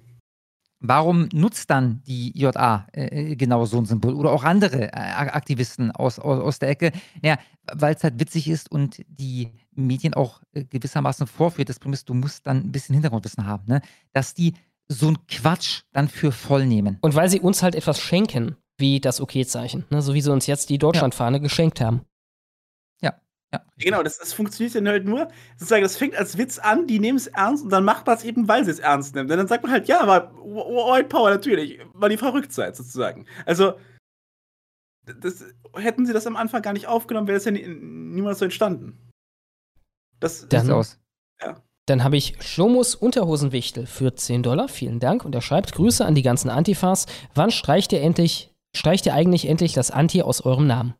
[SPEAKER 3] Warum nutzt dann die JA äh, genau so ein Symbol oder auch andere äh, Aktivisten aus, aus, aus der Ecke? Naja, weil es halt witzig ist und die Medien auch äh, gewissermaßen vorführt. Das Problem ist, du musst dann ein bisschen Hintergrundwissen haben, ne? dass die so einen Quatsch dann für voll nehmen.
[SPEAKER 2] Und weil sie uns halt etwas schenken, wie das Okay-Zeichen, ne? so wie sie uns jetzt die Deutschlandfahne geschenkt haben.
[SPEAKER 4] Genau, das, das funktioniert dann halt nur, sozusagen, das fängt als Witz an, die nehmen es ernst und dann macht man es eben, weil sie es ernst nehmen. Und dann sagt man halt, ja, aber White Power natürlich, weil die verrückt seid, sozusagen. Also, das, hätten sie das am Anfang gar nicht aufgenommen, wäre das ja nie, niemals so entstanden. Das
[SPEAKER 2] Dann-
[SPEAKER 3] aus.
[SPEAKER 4] Ja.
[SPEAKER 2] Dann habe ich Schlomos Unterhosenwichtel für 10 Dollar. Vielen Dank. Und er schreibt: Grüße an die ganzen Antifas. Wann streicht ihr endlich, streicht ihr eigentlich endlich das Anti aus eurem Namen?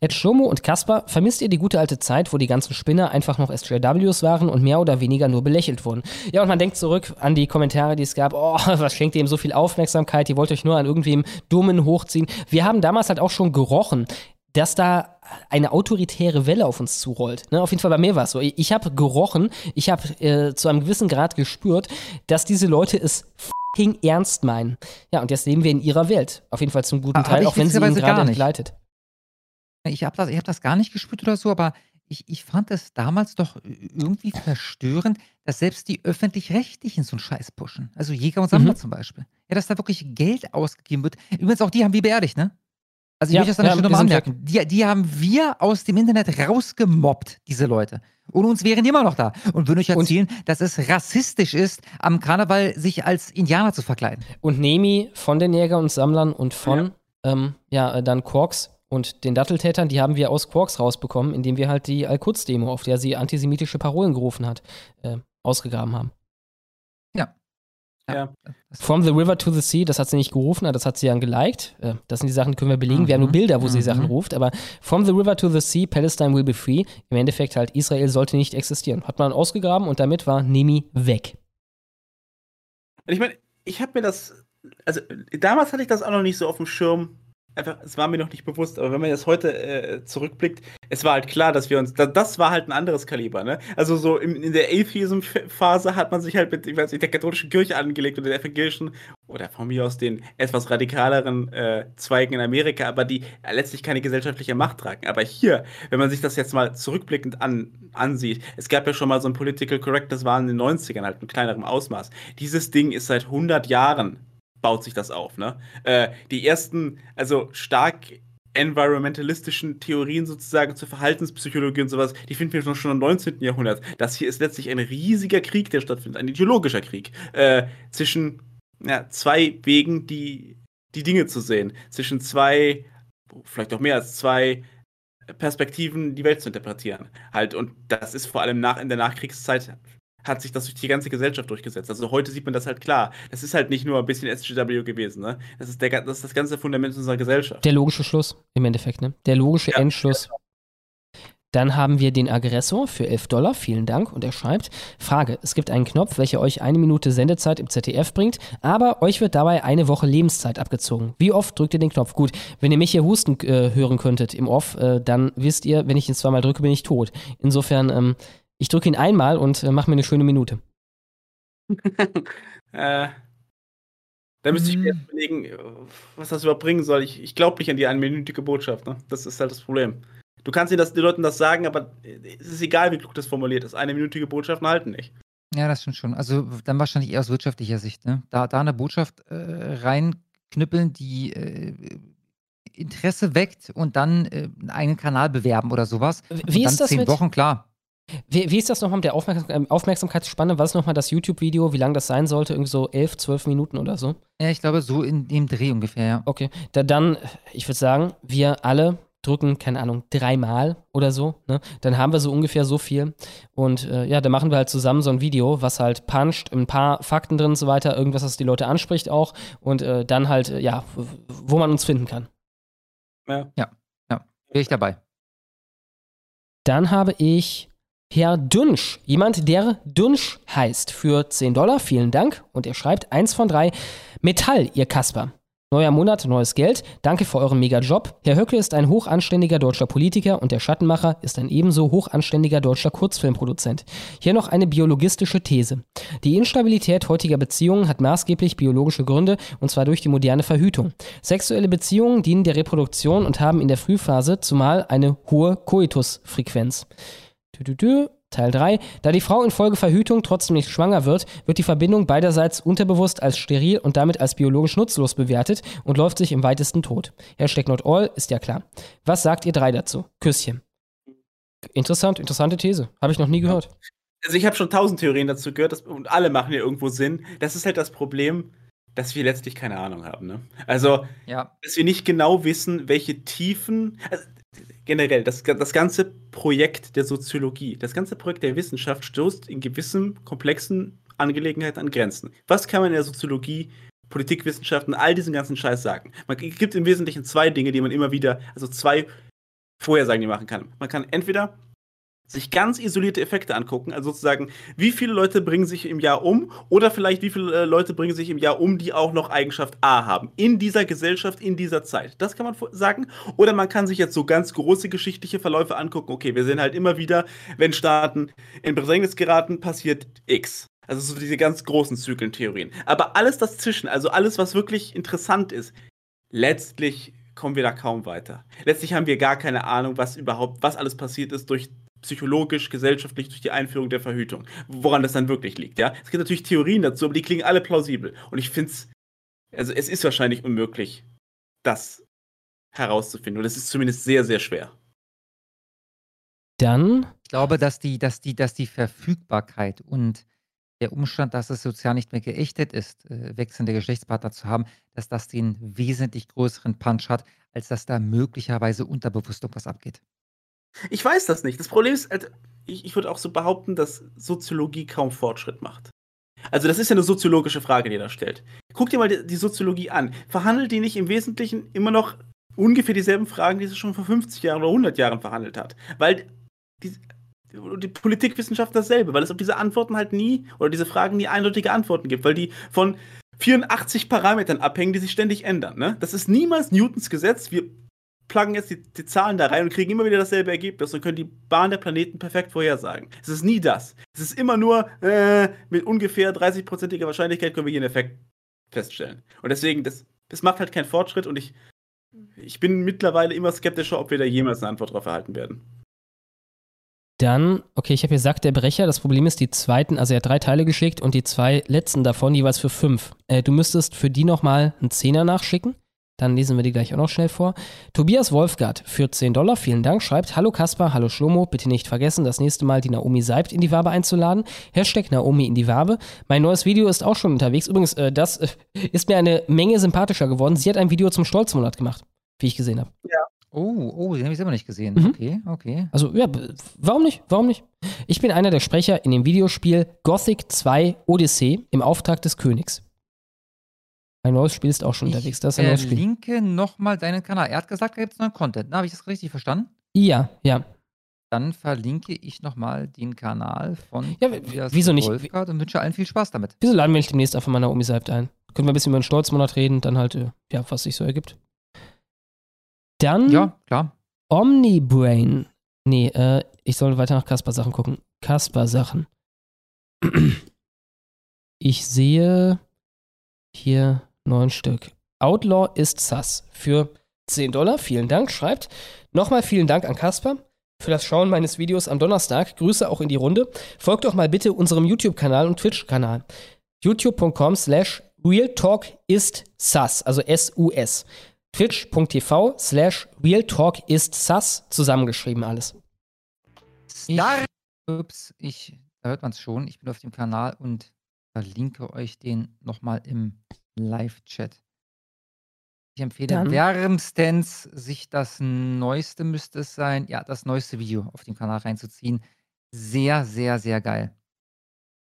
[SPEAKER 2] Ed Schlomo und Kasper, vermisst ihr die gute alte Zeit, wo die ganzen Spinner einfach noch SJWs waren und mehr oder weniger nur belächelt wurden? Ja, und man denkt zurück an die Kommentare, die es gab. Oh, [laughs] was schenkt ihr ihm so viel Aufmerksamkeit? Ihr wollt euch nur an irgendwem Dummen hochziehen. Wir haben damals halt auch schon gerochen, dass da eine autoritäre Welle auf uns zurollt. Ne? Auf jeden Fall bei mir war es so. Ich, habe gerochen, ich habe äh, zu einem gewissen Grad gespürt, dass diese Leute es fucking ernst meinen. Ja, und jetzt leben wir in ihrer Welt. Auf jeden Fall zum guten
[SPEAKER 3] Aber
[SPEAKER 2] Teil, auch wenn sie ihn gerade
[SPEAKER 3] nicht. Ich habe das, ich hab das gar nicht gespürt oder so, aber ich, ich fand es damals doch irgendwie verstörend, dass selbst die Öffentlich-Rechtlichen so einen Scheiß pushen. Also Jäger und Sammler
[SPEAKER 2] Mhm.
[SPEAKER 3] zum Beispiel. Ja, dass da wirklich Geld ausgegeben wird. Übrigens auch die haben wir beerdigt, ne? Also ich
[SPEAKER 2] Ja,
[SPEAKER 3] möchte das an der
[SPEAKER 2] ja,
[SPEAKER 3] Stelle
[SPEAKER 2] wir
[SPEAKER 3] mal
[SPEAKER 2] sind
[SPEAKER 3] anmerken. Die, die haben wir aus dem Internet rausgemobbt, diese Leute. Und uns wären die immer noch da. Und würden euch erzählen, dass es rassistisch ist, am Karneval sich als Indianer zu verkleiden.
[SPEAKER 2] Und Nemi von den Jäger und Sammlern und von, ja, ähm, ja äh, dann Quarks und den Datteltätern, die haben wir aus Quarks rausbekommen, indem wir halt die Al-Quds-Demo, auf der sie antisemitische Parolen gerufen hat, äh, ausgegraben haben.
[SPEAKER 3] Ja.
[SPEAKER 4] Ja.
[SPEAKER 2] From the River to the Sea, das hat sie nicht gerufen, das hat sie dann geliked. Äh, Das sind die Sachen, die können wir belegen. Wir haben nur
[SPEAKER 3] Mhm.
[SPEAKER 2] Bilder, wo sie
[SPEAKER 3] Mhm.
[SPEAKER 2] Sachen ruft. Aber From the River to the Sea, Palestine will be free. Im Endeffekt halt, Israel sollte nicht existieren. Hat man ausgegraben und damit war Nemi weg.
[SPEAKER 4] Ich meine, ich habe mir das, also damals hatte ich das auch noch nicht so auf dem Schirm. Einfach, es war mir noch nicht bewusst, aber wenn man jetzt heute äh, zurückblickt, es war halt klar, dass wir uns, da, das war halt ein anderes Kaliber, ne? Also so im, in der Atheism-Phase hat man sich halt mit, ich weiß nicht, der katholischen Kirche angelegt oder der evangelischen oder von mir aus den etwas radikaleren äh, Zweigen in Amerika, aber die letztlich keine gesellschaftliche Macht tragen. Aber hier, wenn man sich das jetzt mal zurückblickend an, ansieht, es gab ja schon mal so ein Political Correct, das war in den 90ern halt in kleinerem Ausmaß. Dieses Ding ist seit 100 Jahren baut sich das auf, ne? Äh, die ersten, also stark environmentalistischen Theorien sozusagen zur Verhaltenspsychologie und sowas, die finden wir schon im 19. Jahrhundert. Das hier ist letztlich ein riesiger Krieg, der stattfindet, ein ideologischer Krieg äh, zwischen ja, zwei Wegen, die, die Dinge zu sehen, zwischen zwei, vielleicht auch mehr als zwei Perspektiven, die Welt zu interpretieren. Halt, und das ist vor allem nach, in der Nachkriegszeit hat sich das durch die ganze Gesellschaft durchgesetzt. Also heute sieht man das halt klar. Das ist halt nicht nur ein bisschen SGW gewesen, ne? Das ist, der, das, ist das ganze Fundament unserer Gesellschaft.
[SPEAKER 2] Der logische Schluss im Endeffekt, ne? Der logische Endschluss. Dann haben wir den Aggressor für 11 Dollar. Vielen Dank. Und er schreibt: Frage: Es gibt einen Knopf, welcher euch eine Minute Sendezeit im ZDF bringt, aber euch wird dabei eine Woche Lebenszeit abgezogen. Wie oft drückt ihr den Knopf? Gut, wenn ihr mich hier husten äh, hören könntet im Off, äh, dann wisst ihr, wenn ich ihn zweimal drücke, bin ich tot. Insofern, ähm, ich drücke ihn einmal und äh, mache mir eine schöne Minute. [laughs]
[SPEAKER 4] Äh, da müsste ich mir jetzt überlegen, was das überhaupt bringen soll. Ich, ich glaube nicht an die einminütige Botschaft. Ne? Das ist halt das Problem. Du kannst den, das, den Leuten das sagen, aber es ist egal, wie klug das formuliert ist. Eine minütige Botschaften halten nicht.
[SPEAKER 3] Ja, das stimmt schon. Also dann wahrscheinlich eher aus wirtschaftlicher Sicht. Ne? Da, da eine Botschaft äh, reinknüppeln, die äh, Interesse weckt und dann äh, einen eigenen Kanal bewerben oder sowas.
[SPEAKER 2] Wie
[SPEAKER 3] und
[SPEAKER 2] ist
[SPEAKER 3] dann
[SPEAKER 2] das
[SPEAKER 3] zehn
[SPEAKER 2] mit-
[SPEAKER 3] Wochen, klar.
[SPEAKER 2] Wie, wie ist das nochmal mit der Aufmerksam ähm, Aufmerksamkeitsspanne? Was ist nochmal das YouTube-Video? Wie lang das sein sollte? Irgendwie so 11, 12 Minuten oder so?
[SPEAKER 3] Ja, ich glaube, so in dem Dreh ungefähr, ja.
[SPEAKER 2] Okay. Da, dann, ich würde sagen, wir alle drücken, keine Ahnung, dreimal oder so. Ne? Dann haben wir so ungefähr so viel. Und äh, ja, dann machen wir halt zusammen so ein Video, was halt puncht, ein paar Fakten drin und so weiter, irgendwas, was die Leute anspricht auch. Und äh, dann halt, äh, ja, wo man uns finden kann.
[SPEAKER 4] Ja.
[SPEAKER 3] Ja, ja. Wäre ich dabei.
[SPEAKER 2] Dann habe ich Herr Dünsch, jemand, der Dünsch heißt, für 10 Dollar. Vielen Dank. Und er schreibt, eins von drei, Metall, ihr Kasper. Neuer Monat, neues Geld. Danke für euren Mega-Job. Herr Höcke ist ein hochanständiger deutscher Politiker und der Schattenmacher ist ein ebenso hochanständiger deutscher Kurzfilmproduzent. Hier noch eine biologistische These. Die Instabilität heutiger Beziehungen hat maßgeblich biologische Gründe und zwar durch die moderne Verhütung. Sexuelle Beziehungen dienen der Reproduktion und haben in der Frühphase zumal eine hohe Koitusfrequenz. Tü, tü, tü. Teil 3. Da die Frau infolge Verhütung trotzdem nicht schwanger wird, wird die Verbindung beiderseits unterbewusst als steril und damit als biologisch nutzlos bewertet und läuft sich im weitesten tot. Hashtag not all, ist ja klar. Was sagt ihr drei dazu? Küsschen. Interessant, interessante These. Habe ich noch nie gehört.
[SPEAKER 4] Also ich habe schon tausend Theorien dazu gehört das, und alle machen ja irgendwo Sinn. Das ist halt das Problem, dass wir letztlich keine Ahnung haben. Ne? Also,
[SPEAKER 3] Ja.
[SPEAKER 4] dass wir nicht genau wissen, welche Tiefen. Also, generell, das, das ganze Projekt der Soziologie, das ganze Projekt der Wissenschaft stoßt in gewissen komplexen Angelegenheiten an Grenzen. Was kann man in der Soziologie, Politikwissenschaften, all diesen ganzen Scheiß sagen? Man gibt im Wesentlichen zwei Dinge, die man immer wieder, also zwei Vorhersagen, die man machen kann. Man kann entweder sich ganz isolierte Effekte angucken, also sozusagen, wie viele Leute bringen sich im Jahr um oder vielleicht wie viele äh, Leute bringen sich im Jahr um, die auch noch Eigenschaft A haben, in dieser Gesellschaft, in dieser Zeit. Das kann man sagen. Oder man kann sich jetzt so ganz große geschichtliche Verläufe angucken. Okay, wir sehen halt immer wieder, wenn Staaten in Bedrängnis geraten, passiert X. Also so diese ganz großen Zyklentheorien. Aber alles dazwischen, also alles, was wirklich interessant ist, letztlich kommen wir da kaum weiter. Letztlich haben wir gar keine Ahnung, was überhaupt, was alles passiert ist durch psychologisch, gesellschaftlich durch die Einführung der Verhütung. Woran das dann wirklich liegt, ja. Es gibt natürlich Theorien dazu, aber die klingen alle plausibel. Und ich finde es, also es ist wahrscheinlich unmöglich, das herauszufinden. Und es ist zumindest sehr, sehr schwer.
[SPEAKER 2] Dann?
[SPEAKER 3] Ich glaube, dass die, dass die, dass die Verfügbarkeit und der Umstand, dass es sozial nicht mehr geächtet ist, äh, wechselnde Geschlechtspartner zu haben, dass das den wesentlich größeren Punch hat, als dass da möglicherweise unterbewusst irgendwas abgeht.
[SPEAKER 4] Ich weiß das nicht. Das Problem ist, halt, ich, ich würde auch so behaupten, dass Soziologie kaum Fortschritt macht. Also, das ist ja eine soziologische Frage, die er da stellt. Guck dir mal die, die Soziologie an. Verhandelt die nicht im Wesentlichen immer noch ungefähr dieselben Fragen, die sie schon vor 50 Jahren oder 100 Jahren verhandelt hat? Weil die, die Politikwissenschaft dasselbe, weil es auf diese Antworten halt nie oder diese Fragen nie eindeutige Antworten gibt, weil die von 84 Parametern abhängen, die sich ständig ändern. Ne? Das ist niemals Newtons Gesetz. Wir pluggen jetzt die, die, Zahlen da rein und kriegen immer wieder dasselbe Ergebnis und können die Bahn der Planeten perfekt vorhersagen. Es ist nie das. Es ist immer nur äh, mit ungefähr 30%iger Wahrscheinlichkeit können wir hier einen Effekt feststellen. Und deswegen, das, das macht halt keinen Fortschritt und ich, ich bin mittlerweile immer skeptischer, ob wir da jemals eine Antwort darauf erhalten werden.
[SPEAKER 2] Dann, okay, ich habe hier sagt der Brecher, das Problem ist die zweiten, also er hat drei Teile geschickt und die zwei letzten davon jeweils für fünf. Äh, du müsstest für die nochmal einen Zehner nachschicken. Dann lesen wir die gleich auch noch schnell vor. Tobias Wolfgart für 10 Dollar, vielen Dank, schreibt, Hallo Kaspar, hallo Schlomo, bitte nicht vergessen, das nächste Mal die Naomi Seibt in die Wabe einzuladen. Hashtag Naomi in die Wabe. Mein neues Video ist auch schon unterwegs. Übrigens, äh, das äh, ist mir eine Menge sympathischer geworden. Sie hat ein Video zum Stolzmonat gemacht, wie ich gesehen habe.
[SPEAKER 4] Ja.
[SPEAKER 3] Oh, oh, den habe ich selber nicht gesehen.
[SPEAKER 2] Mhm.
[SPEAKER 3] Okay, okay.
[SPEAKER 2] Also, ja, warum nicht? Warum nicht? Ich bin einer der Sprecher in dem Videospiel Gothic 2 Odyssey im Auftrag des Königs. Ein neues Spiel ist auch schon unterwegs. Das ist ein neues Spiel.
[SPEAKER 3] Verlinke nochmal deinen Kanal. Er hat gesagt, da gibt es neuen Content. Habe ich das richtig verstanden?
[SPEAKER 2] Ja, ja.
[SPEAKER 3] Dann verlinke ich nochmal den Kanal von
[SPEAKER 2] ja,
[SPEAKER 3] Tobias
[SPEAKER 2] wieso nicht?
[SPEAKER 3] Wolfgart und wünsche allen viel Spaß damit.
[SPEAKER 2] Wieso laden wir nicht demnächst einfach mal Naomi Seibt ein? Können wir ein bisschen über den Stolzmonat reden, dann halt, äh, ja, was sich so ergibt. Dann.
[SPEAKER 3] Ja, klar.
[SPEAKER 2] Omnibrain. Nee, äh, ich soll weiter nach Kasper-Sachen gucken. Kasper-Sachen. [clears throat] Ich sehe hier neun Stück. Outlaw ist Sass für 10 Dollar. Vielen Dank, schreibt. Nochmal vielen Dank an Kasper für das Schauen meines Videos am Donnerstag. Grüße auch in die Runde. Folgt doch mal bitte unserem YouTube-Kanal und Twitch-Kanal. youtube.com slash realtalk ist Sass, also S-U-S. Twitch.tv slash realtalk ist Sass, zusammengeschrieben alles.
[SPEAKER 3] Ich, ups, ich, da hört man es schon. Ich bin auf dem Kanal und verlinke euch den nochmal im Live-Chat. Ich empfehle
[SPEAKER 2] Dann-
[SPEAKER 3] wärmstens, sich das neueste müsste es sein, ja, das neueste Video auf dem Kanal reinzuziehen. Sehr, sehr, sehr geil.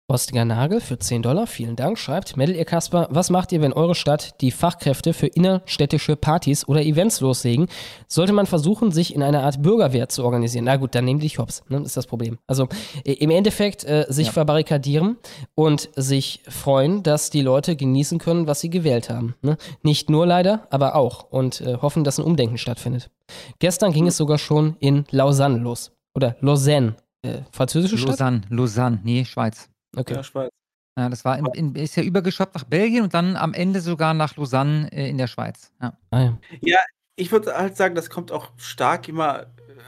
[SPEAKER 2] Rostiger Nagel für 10 Dollar, vielen Dank, schreibt Medal ihr Kasper, was macht ihr, wenn eure Stadt die Fachkräfte für innerstädtische Partys oder Events loslegen? Sollte man versuchen, sich in einer Art Bürgerwehr zu organisieren? Na gut, dann nehmen die Hops, ne? ist das Problem. Also im Endeffekt äh, sich
[SPEAKER 3] Ja.
[SPEAKER 2] verbarrikadieren und sich freuen, dass die Leute genießen können, was sie gewählt haben. Ne? Nicht nur leider, aber auch und äh, hoffen, dass ein Umdenken stattfindet. Gestern ging es sogar schon in Lausanne los. Oder Lausanne, äh, französische Stadt?
[SPEAKER 3] Lausanne, Lausanne, nee, Schweiz.
[SPEAKER 2] Okay.
[SPEAKER 4] Ja, Schweiz.
[SPEAKER 3] Ja, das war in, in, ist ja übergeschwappt nach Belgien und dann am Ende sogar nach Lausanne äh, in der Schweiz. Ja.
[SPEAKER 2] Ah, ja.
[SPEAKER 4] Ja, ich würde halt sagen, das kommt auch stark immer äh,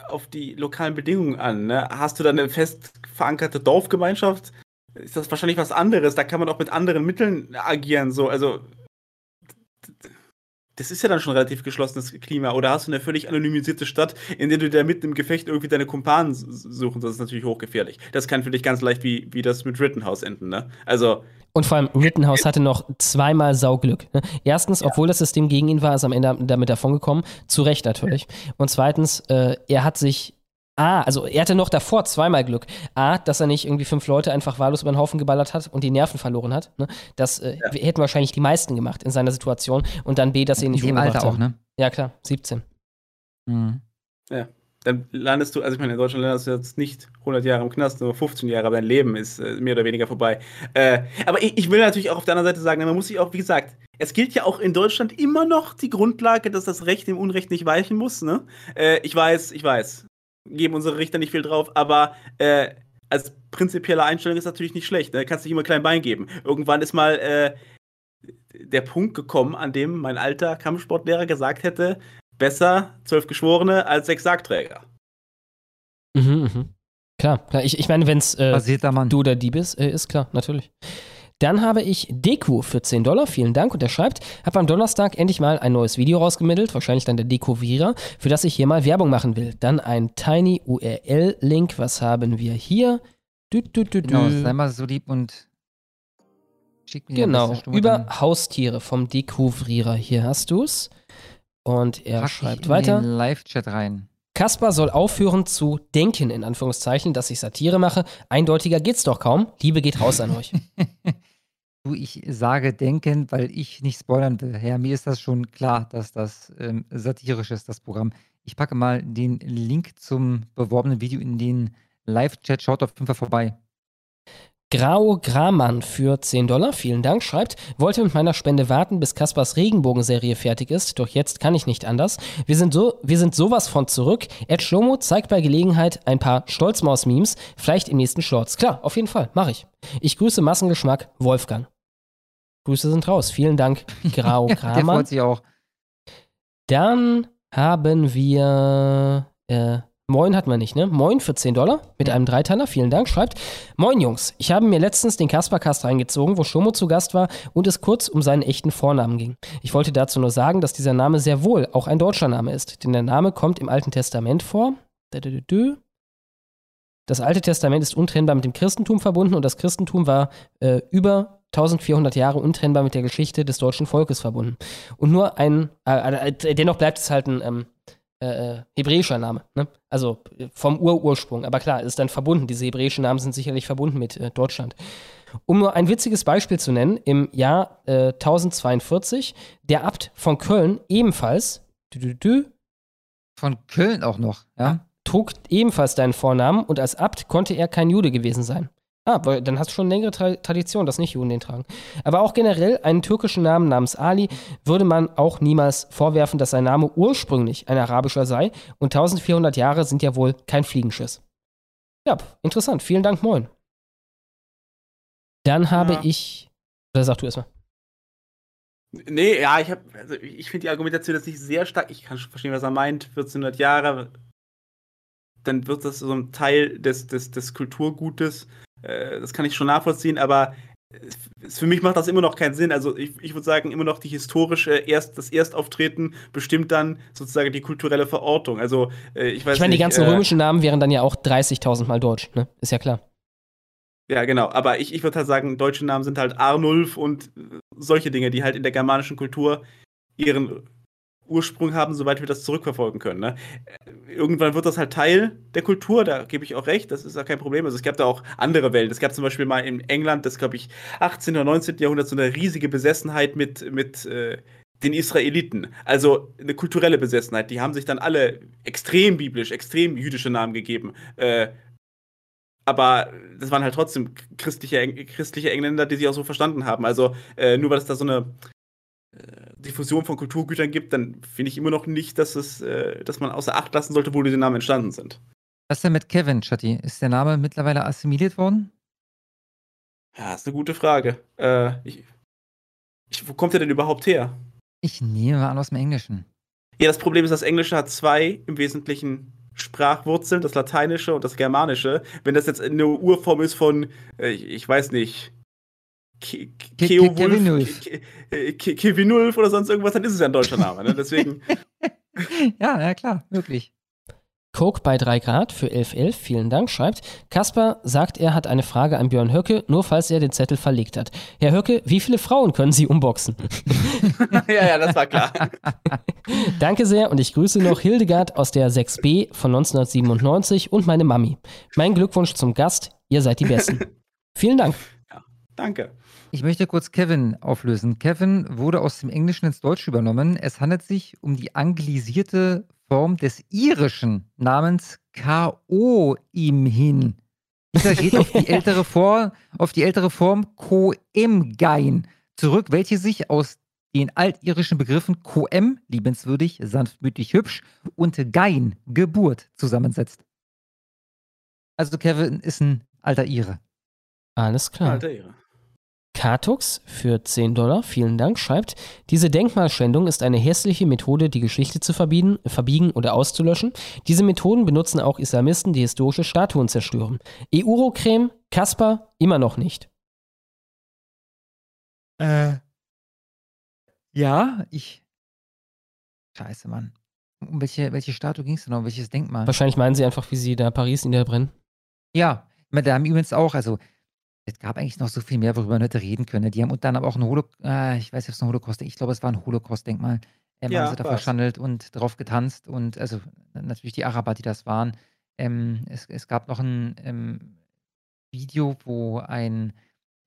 [SPEAKER 4] auf die lokalen Bedingungen an. Ne? Hast du dann eine fest verankerte Dorfgemeinschaft, ist das wahrscheinlich was anderes. Da kann man auch mit anderen Mitteln agieren. So, also das ist ja dann schon relativ geschlossenes Klima. Oder hast du eine völlig anonymisierte Stadt, in der du da mitten im Gefecht irgendwie deine Kumpanen suchen? Das ist natürlich hochgefährlich. Das kann für dich ganz leicht wie, wie das mit Rittenhouse enden, ne? Also,
[SPEAKER 2] Und vor allem Rittenhouse hatte noch zweimal Sauglück. ne? Erstens, obwohl das System gegen ihn war, ist er am Ende damit davongekommen. Zu Recht natürlich. Und zweitens, äh, er hat sich. A, also er hatte noch davor zweimal Glück. A, dass er nicht irgendwie fünf Leute einfach wahllos über den Haufen geballert hat und die Nerven verloren hat. Ne? Das äh, hätten wahrscheinlich die meisten gemacht in seiner Situation. Und dann B, dass sie ihn nicht
[SPEAKER 3] In dem Alter auch, ne?
[SPEAKER 2] Ja, klar, 17.
[SPEAKER 3] Mhm.
[SPEAKER 4] ja. Dann landest du, also ich meine, in Deutschland landest du jetzt nicht 100 Jahre im Knast, nur 15 Jahre, aber dein Leben ist äh, mehr oder weniger vorbei. Äh, aber ich, ich will natürlich auch auf der anderen Seite sagen, man muss sich auch, wie gesagt, es gilt ja auch in Deutschland immer noch die Grundlage, dass das Recht dem Unrecht nicht weichen muss. Ne? Äh, ich weiß, ich weiß, geben unsere Richter nicht viel drauf, aber äh, als prinzipielle Einstellung ist natürlich nicht schlecht. Ne? Kannst nicht immer klein Bein geben. Irgendwann ist mal äh, der Punkt gekommen, an dem mein alter Kampfsportlehrer gesagt hätte, besser zwölf Geschworene als sechs Sargträger.
[SPEAKER 2] Mhm, mhm. Klar, klar. Ich, ich meine, wenn es äh, du oder die bist, äh, ist klar, natürlich. Dann habe ich Deku für 10 Dollar, vielen Dank. Und er schreibt, habe am Donnerstag endlich mal ein neues Video rausgemittelt, wahrscheinlich dann der Dekovierer, für das ich hier mal Werbung machen will. Dann ein Tiny URL-Link, was haben wir hier? Dü, dü, dü, dü.
[SPEAKER 3] Genau, sei mal so lieb und schick mir
[SPEAKER 2] Genau, über
[SPEAKER 3] dann
[SPEAKER 2] Haustiere vom Dekovrierer. Hier hast du's. Und er
[SPEAKER 3] pack ich
[SPEAKER 2] schreibt
[SPEAKER 3] in
[SPEAKER 2] weiter.
[SPEAKER 3] Den Live-Chat rein.
[SPEAKER 2] Kaspar soll aufhören zu denken, in Anführungszeichen, dass ich Satire mache. Eindeutiger geht's doch kaum. Liebe geht raus an euch. [laughs]
[SPEAKER 3] Ich sage denken, weil ich nicht spoilern will. Ja, mir ist das schon klar, dass das ähm, satirisch ist, das Programm. Ich packe mal den Link zum beworbenen Video in den Live-Chat. Schaut auf jeden Fall vorbei.
[SPEAKER 2] Grau Gramann für 10 Dollar, vielen Dank, schreibt, wollte mit meiner Spende warten, bis Kaspers Regenbogenserie fertig ist, doch jetzt kann ich nicht anders. Wir sind, so, wir sind sowas von zurück. Ed Schlomo zeigt bei Gelegenheit ein paar Stolzmaus-Memes, vielleicht im nächsten Shorts. Klar, auf jeden Fall, mache ich. Ich grüße Massengeschmack, Wolfgang. Grüße sind raus. Vielen Dank, [laughs] Grau
[SPEAKER 3] Der
[SPEAKER 2] Gramann.
[SPEAKER 3] freut sich auch.
[SPEAKER 2] Dann haben wir. Äh, Moin hatten wir nicht, ne? Moin für 10 Dollar mit einem Dreiteiler. Vielen Dank. Schreibt: Moin Jungs, ich habe mir letztens den Kaspercast reingezogen, wo Schomo zu Gast war und es kurz um seinen echten Vornamen ging. Ich wollte dazu nur sagen, dass dieser Name sehr wohl auch ein deutscher Name ist, denn der Name kommt im Alten Testament vor. Das Alte Testament ist untrennbar mit dem Christentum verbunden und das Christentum war äh, über 1400 Jahre untrennbar mit der Geschichte des deutschen Volkes verbunden. Und nur ein, äh, äh, dennoch bleibt es halt ein ähm, äh, hebräischer Name, ne? Also äh, vom Urursprung. Aber klar, es ist dann verbunden. Diese hebräischen Namen sind sicherlich verbunden mit äh, Deutschland. Um nur ein witziges Beispiel zu nennen, im Jahr äh, 1042, der Abt von Köln ebenfalls dü, dü, dü,
[SPEAKER 3] Von Köln auch noch, ja?
[SPEAKER 2] trug ebenfalls deinen Vornamen und als Abt konnte er kein Jude gewesen sein. Ah, weil dann hast du schon eine längere Tra Tradition, dass nicht Juden den tragen. Aber auch generell einen türkischen Namen namens Ali würde man auch niemals vorwerfen, dass sein Name ursprünglich ein arabischer sei und 1400 Jahre sind ja wohl kein Fliegenschiss. Ja, interessant. Vielen Dank, moin. Dann habe
[SPEAKER 4] Ja.
[SPEAKER 2] ich. Oder sag du erstmal.
[SPEAKER 4] Nee, ja, ich habe, also ich finde die Argumentation jetzt nicht sehr stark. Ich kann schon verstehen, was er meint. 1400 Jahre, dann wird das so ein Teil des, des, des Kulturgutes. Äh, das kann ich schon nachvollziehen, aber für mich macht das immer noch keinen Sinn. Also ich, ich würde sagen, immer noch die historische, erst, das Erstauftreten bestimmt dann sozusagen die kulturelle Verortung. Also äh, ich weiß
[SPEAKER 2] Ich meine, die ganzen
[SPEAKER 4] äh,
[SPEAKER 2] römischen Namen wären dann ja auch 30.000 Mal deutsch, ne? Ist ja klar.
[SPEAKER 4] Ja, genau. Aber ich, ich würde halt sagen, deutsche Namen sind halt Arnulf und äh, solche Dinge, die halt in der germanischen Kultur ihren Ursprung haben, soweit wir das zurückverfolgen können. Ne? Irgendwann wird das halt Teil der Kultur, da gebe ich auch recht, das ist ja kein Problem. Also es gab da auch andere Wellen. Es gab zum Beispiel mal in England, das glaube ich 18. oder 19. Jahrhundert, so eine riesige Besessenheit mit, mit äh, den Israeliten. Also eine kulturelle Besessenheit. Die haben sich dann alle extrem biblisch, extrem jüdische Namen gegeben. Äh, aber das waren halt trotzdem christliche, christliche Engländer, die sich auch so verstanden haben. Also äh, nur weil es da so eine Diffusion von Kulturgütern gibt, dann finde ich immer noch nicht, dass es, äh, dass man außer Acht lassen sollte, wo diese Namen entstanden sind.
[SPEAKER 3] Was denn mit Kevin, Chatti? Ist der Name mittlerweile assimiliert worden?
[SPEAKER 4] Ja, ist eine gute Frage. Äh, ich, ich, wo kommt er denn überhaupt her?
[SPEAKER 3] Ich nehme mal an aus dem Englischen.
[SPEAKER 4] Ja, das Problem ist, das Englische hat zwei im Wesentlichen Sprachwurzeln, das Lateinische und das Germanische. Wenn das jetzt eine Urform ist von, äh, ich, ich weiß nicht, Ke-
[SPEAKER 3] Ke-
[SPEAKER 4] Keo
[SPEAKER 3] Ke- Kevin
[SPEAKER 4] Ke- Kevin Wulf oder sonst irgendwas, dann ist es ja ein deutscher Name. Ne? Deswegen. [laughs]
[SPEAKER 3] Ja, ja klar, wirklich.
[SPEAKER 2] Coke bei 3 Grad für 1111, vielen Dank, schreibt. Kasper sagt, er hat eine Frage an Björn Höcke, nur falls er den Zettel verlegt hat. Herr Höcke, wie viele Frauen können Sie umboxen? [laughs]
[SPEAKER 4] ja, ja, das war klar. [laughs]
[SPEAKER 2] Danke sehr und ich grüße noch Hildegard aus der 6b von 1997 und meine Mami. Mein Glückwunsch zum Gast, ihr seid die Besten. Vielen Dank.
[SPEAKER 4] Danke.
[SPEAKER 3] Ich möchte kurz Kevin auflösen. Kevin wurde aus dem Englischen ins Deutsche übernommen. Es handelt sich um die anglisierte Form des irischen Namens K.O. ihm hin. Dieser geht auf die [laughs] ältere, Vor auf die ältere Form Koemgein zurück, welche sich aus den altirischen Begriffen Koem, liebenswürdig, sanftmütig, hübsch, und Gein, Geburt, zusammensetzt. Also Kevin ist ein alter Ire.
[SPEAKER 2] Alles klar.
[SPEAKER 4] Alter Ehre.
[SPEAKER 2] Katux für 10 Dollar, vielen Dank, schreibt, diese Denkmalschändung ist eine hässliche Methode, die Geschichte zu verbiegen, verbiegen oder auszulöschen. Diese Methoden benutzen auch Islamisten, die historische Statuen zerstören. Eurocreme, Kasper, immer noch nicht.
[SPEAKER 3] Äh. Ja, ich. Scheiße, Mann. Um welche, welche Statue ging es denn noch? Um welches Denkmal?
[SPEAKER 2] Wahrscheinlich meinen sie einfach, wie sie da Paris niederbrennen.
[SPEAKER 3] Ja, ich meine, da haben übrigens auch, also es gab eigentlich noch so viel mehr, worüber man hätte reden können. Die haben und dann aber auch ein Holocaust, äh, ich weiß nicht, ob es ein Holocaust, ich glaube, es war ein Holocaust-Denkmal. Ähm,
[SPEAKER 4] Ja,
[SPEAKER 3] haben sie da verschandelt und drauf getanzt und also natürlich die Araber, die das waren. Ähm, es, es gab noch ein ähm, Video, wo ein,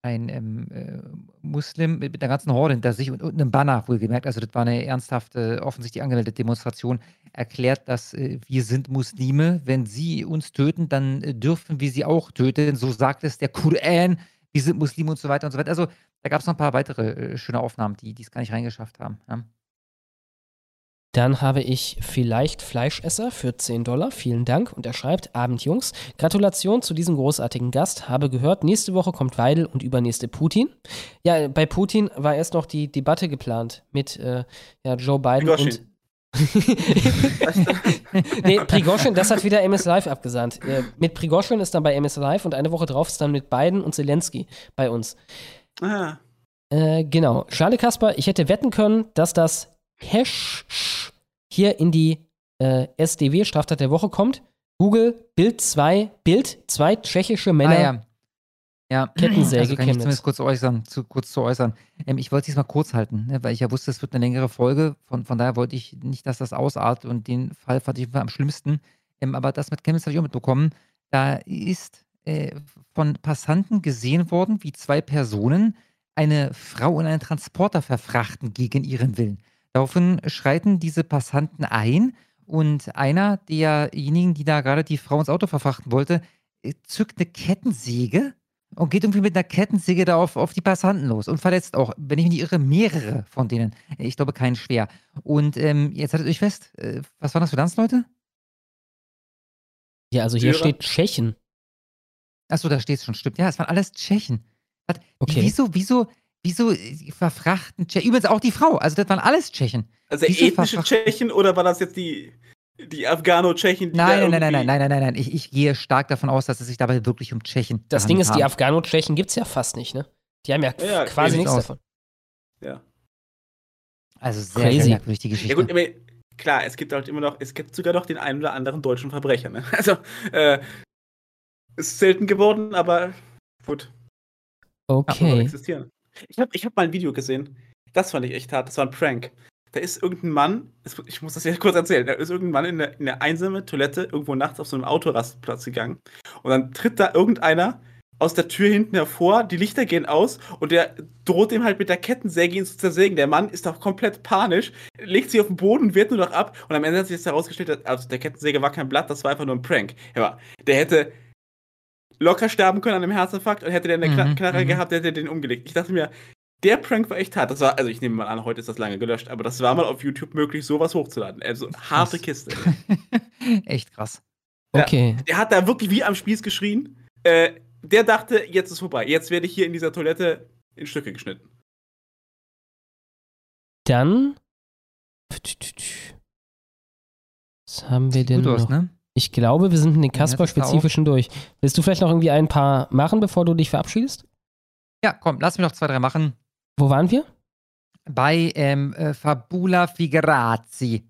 [SPEAKER 3] ein ähm, äh, Muslim mit, mit einer ganzen Horde hinter sich und, und einem Banner wohlgemerkt, also das war eine ernsthafte, offensichtlich angemeldete Demonstration, erklärt, dass äh, wir sind Muslime, wenn sie uns töten, dann äh, dürfen wir sie auch töten, so sagt es der Koran, wir sind Muslime und so weiter und so weiter. Also da gab es noch ein paar weitere äh, schöne Aufnahmen, die es gar nicht reingeschafft haben. Ja.
[SPEAKER 2] Dann habe ich vielleicht Fleischesser für 10 Dollar. Vielen Dank. Und er schreibt, Abend Jungs, Gratulation zu diesem großartigen Gast. Habe gehört, nächste Woche kommt Weidel und übernächste Putin. Ja, bei Putin war erst noch die Debatte geplant mit äh, ja, Joe Biden
[SPEAKER 4] Prigozhin.
[SPEAKER 2] und [laughs] nee, Prigozhin, das hat wieder MS Live abgesandt. Äh, mit Prigozhin ist dann bei MS Live und eine Woche drauf ist dann mit Biden und Zelensky bei uns.
[SPEAKER 4] Ah,
[SPEAKER 2] Äh, genau. Schade Kasper, ich hätte wetten können, dass das Hash hier in die äh, SDW, Straftat der Woche, kommt. Google, Bild 2, Bild, zwei tschechische Männer.
[SPEAKER 3] Ah, ja. Ja,
[SPEAKER 2] Kettensäge
[SPEAKER 3] also kann ich zumindest kurz äußern, zu, kurz zu äußern. Ähm, ich wollte es diesmal kurz halten, ne, weil ich ja wusste, es wird eine längere Folge. Von, von daher wollte ich nicht, dass das ausartet und den Fall fand ich am schlimmsten. Ähm, aber das mit Chemnitz habe ich auch mitbekommen. Da ist äh, von Passanten gesehen worden, wie zwei Personen eine Frau in einen Transporter verfrachten gegen ihren Willen. Daraufhin schreiten diese Passanten ein und einer derjenigen, die da gerade die Frau ins Auto verfrachten wollte, äh, zückt eine Kettensäge und geht irgendwie mit einer Kettensäge da auf, auf die Passanten los und verletzt auch, wenn ich mich nicht irre, mehrere von denen. Ich glaube, keinen schwer. Und ähm, jetzt haltet euch fest, äh, was waren das für Landsleute?
[SPEAKER 2] Ja, also hier
[SPEAKER 3] Syrer?
[SPEAKER 2] steht Tschechen.
[SPEAKER 3] Achso, da steht es schon, stimmt. Ja, es waren alles Tschechen. Was,
[SPEAKER 2] Okay.
[SPEAKER 3] Wieso, wieso, wieso äh, verfrachten Tschechen? Übrigens auch die Frau, also das waren alles Tschechen.
[SPEAKER 4] Also
[SPEAKER 3] Wieso
[SPEAKER 4] ethnische Tschechen oder war das jetzt die, die Afghano-Tschechen?
[SPEAKER 3] Nein, nein, nein, nein, nein, nein, nein, nein. Ich, ich gehe stark davon aus, dass es sich dabei wirklich um Tschechen
[SPEAKER 2] Das Ding ist, die. Afghano-Tschechen gibt es ja fast nicht, ne? Die haben ja,
[SPEAKER 4] Ja,
[SPEAKER 2] quasi nichts
[SPEAKER 3] aus.
[SPEAKER 2] davon.
[SPEAKER 4] Ja.
[SPEAKER 3] Also sehr,
[SPEAKER 2] Crazy.
[SPEAKER 3] sehr merkwürdig die Geschichte.
[SPEAKER 4] Ja gut, aber klar, es gibt halt immer noch, es gibt sogar noch den einen oder anderen deutschen Verbrecher. Ne? [laughs] Also, äh, ist selten geworden, aber gut.
[SPEAKER 2] Okay.
[SPEAKER 4] Ich habe ich hab mal ein Video gesehen. Das fand ich echt hart. Das war ein Prank. Da ist irgendein Mann, ich muss das jetzt [laughs] kurz erzählen, da ist irgendein Mann in eine, in eine einsame Toilette irgendwo nachts auf so einem Autorastplatz gegangen. Und dann tritt da irgendeiner aus der Tür hinten hervor, die Lichter gehen aus und der droht ihm halt mit der Kettensäge ihn zu zersägen. Der Mann ist doch komplett panisch, legt sich auf den Boden, wird nur noch ab und am Ende hat sich jetzt herausgestellt, also der Kettensäge war kein Blatt, das war einfach nur ein Prank. Ja, der hätte locker sterben können an einem Herzinfarkt und hätte der eine
[SPEAKER 3] Mhm,
[SPEAKER 4] Knarre
[SPEAKER 3] mhm.
[SPEAKER 4] gehabt, hätte er den umgelegt. Ich dachte mir, der Prank war echt hart. Das war, also ich nehme mal an, heute ist das lange gelöscht, aber das war mal auf YouTube möglich, sowas hochzuladen. Also harte Kiste. [laughs]
[SPEAKER 3] Echt krass.
[SPEAKER 4] Ja,
[SPEAKER 2] Okay.
[SPEAKER 4] Der hat da wirklich wie am Spieß geschrien. Äh, der dachte, jetzt ist vorbei. Jetzt werde ich hier in dieser Toilette in Stücke geschnitten.
[SPEAKER 2] Dann. Was haben wir denn
[SPEAKER 3] gut aus,
[SPEAKER 2] noch?
[SPEAKER 3] ne?
[SPEAKER 2] Ich glaube, wir sind in den Kasper-spezifischen durch. Willst du vielleicht noch irgendwie ein paar machen, bevor du dich verabschiedest?
[SPEAKER 3] Ja, komm, lass mich noch zwei, drei machen.
[SPEAKER 2] Wo waren wir?
[SPEAKER 3] Bei ähm, äh, Fabula Figrazzi.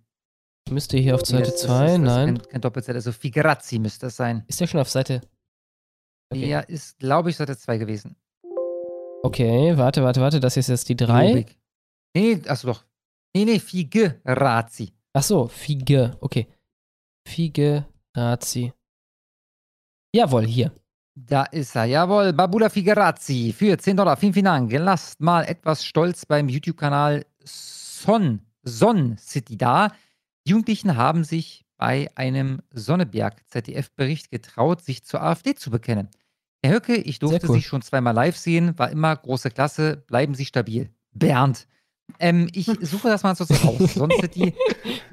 [SPEAKER 2] Müsste hier auf Seite
[SPEAKER 3] Das ist-
[SPEAKER 2] 2,
[SPEAKER 3] das ist
[SPEAKER 2] nein.
[SPEAKER 3] Kein, kein Doppelzeit, also Figrazzi müsste das sein.
[SPEAKER 2] Ist der schon auf Seite? Okay.
[SPEAKER 3] Der ist, glaube ich, Seite 2 gewesen.
[SPEAKER 2] Okay, warte, warte, warte. Das ist jetzt die 3.
[SPEAKER 3] Logik. Nee, achso doch. Nee, nee, Figrazzi.
[SPEAKER 2] Ach so, Fige. Okay. Fige Razi. Jawohl, hier.
[SPEAKER 3] Da ist er, jawohl, Babula Figrazzi für 10 Dollar. Vielen, vielen Dank. Lasst mal etwas stolz beim YouTube-Kanal Son, Son City da. Die Jugendlichen haben sich bei einem Sonneberg-ZDF-Bericht getraut, sich zur AfD zu bekennen. Herr Höcke, ich durfte
[SPEAKER 2] cool.
[SPEAKER 3] Sie schon zweimal live sehen, war immer große Klasse, bleiben Sie stabil. Bernd. Ähm, ich [laughs] suche das mal so raus. Son City.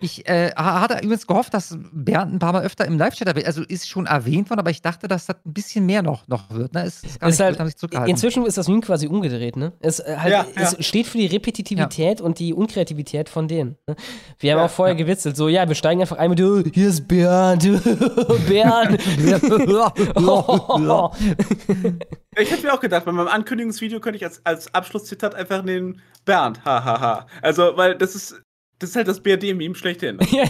[SPEAKER 3] Ich äh, ha- hatte übrigens gehofft, dass Bernd ein paar Mal öfter im Live-Chat erwähnt, also ist schon erwähnt worden, aber ich dachte, dass das ein bisschen mehr noch, noch wird. Ne? Ist, ist gar
[SPEAKER 2] Ist
[SPEAKER 3] nicht
[SPEAKER 2] halt,
[SPEAKER 3] gut,
[SPEAKER 2] inzwischen ist das Meme quasi umgedreht, ne? Es, äh, halt,
[SPEAKER 3] Ja,
[SPEAKER 2] es
[SPEAKER 3] ja.
[SPEAKER 2] steht für die Repetitivität und die Unkreativität von denen. Ne? Wir haben auch vorher gewitzelt, so, ja, wir steigen einfach ein mit, oh, hier ist Bernd, [laughs] Bernd. [laughs]
[SPEAKER 4] Ich hätte mir auch gedacht, bei meinem Ankündigungsvideo könnte ich als, als Abschlusszitat einfach nehmen Bernd, hahaha. Also, weil das ist, das ist halt das BRD-Meme schlechthin. [laughs]
[SPEAKER 2] ja,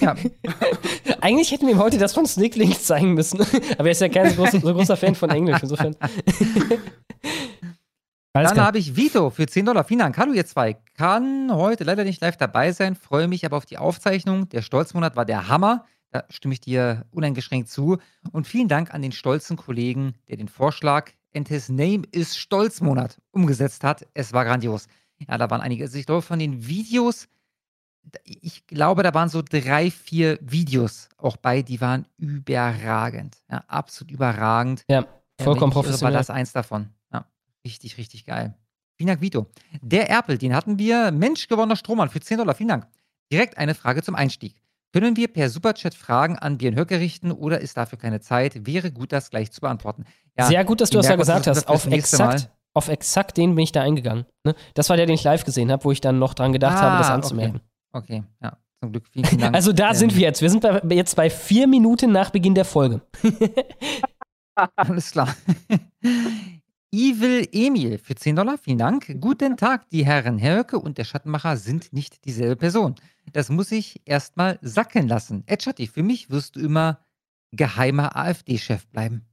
[SPEAKER 2] ja. [laughs] Eigentlich hätten wir ihm heute das von Snicklink zeigen müssen. [laughs] Aber er ist ja kein so großer, so großer Fan von Englisch, insofern. Alles
[SPEAKER 3] Dann habe ich Vito für 10 Dollar. Vielen Dank. Hallo ihr zwei. Kann heute leider nicht live dabei sein, freue mich aber auf die Aufzeichnung. Der Stolzmonat war der Hammer. Da stimme ich dir uneingeschränkt zu. Und vielen Dank an den stolzen Kollegen, der den Vorschlag And His Name is Stolzmonat umgesetzt hat. Es war grandios. Ja, da waren einige. Also ich glaube, von den Videos, ich glaube, da waren so drei, vier Videos auch bei, die waren überragend. Ja, absolut überragend.
[SPEAKER 2] Ja, vollkommen
[SPEAKER 3] nicht irre, War
[SPEAKER 2] professionell.
[SPEAKER 3] das eins davon. Ja, richtig, richtig geil. Vielen Dank, Vito. Der Erpel, den hatten wir. Mensch, gewonnener Strohmann für 10 Dollar. Vielen Dank. Direkt eine Frage zum Einstieg. Können wir per Superchat Fragen an Björn Höcke richten oder ist dafür keine Zeit? Wäre gut, das gleich zu beantworten. Ja,
[SPEAKER 2] Sehr gut, dass du das da
[SPEAKER 3] merke,
[SPEAKER 2] gesagt hast. Auf exakt, auf exakt den bin ich da eingegangen. Ne? Das war der, den ich live gesehen habe, wo ich dann noch dran gedacht habe, das
[SPEAKER 3] Ah,
[SPEAKER 2] anzumerken.
[SPEAKER 3] Okay, okay. ja. Zum Glück. Vielen, vielen Dank.
[SPEAKER 2] Also da
[SPEAKER 3] Ähm,
[SPEAKER 2] sind wir jetzt. Wir sind bei, jetzt bei vier Minuten nach Beginn der Folge. [laughs]
[SPEAKER 3] Alles klar. Evil Emil für 10 Dollar, vielen Dank. Guten Tag, die Herren Herr Höcke und der Schattenmacher sind nicht dieselbe Person. Das muss ich erstmal sacken lassen. Ed Schatti, für mich wirst du immer geheimer AfD-Chef bleiben.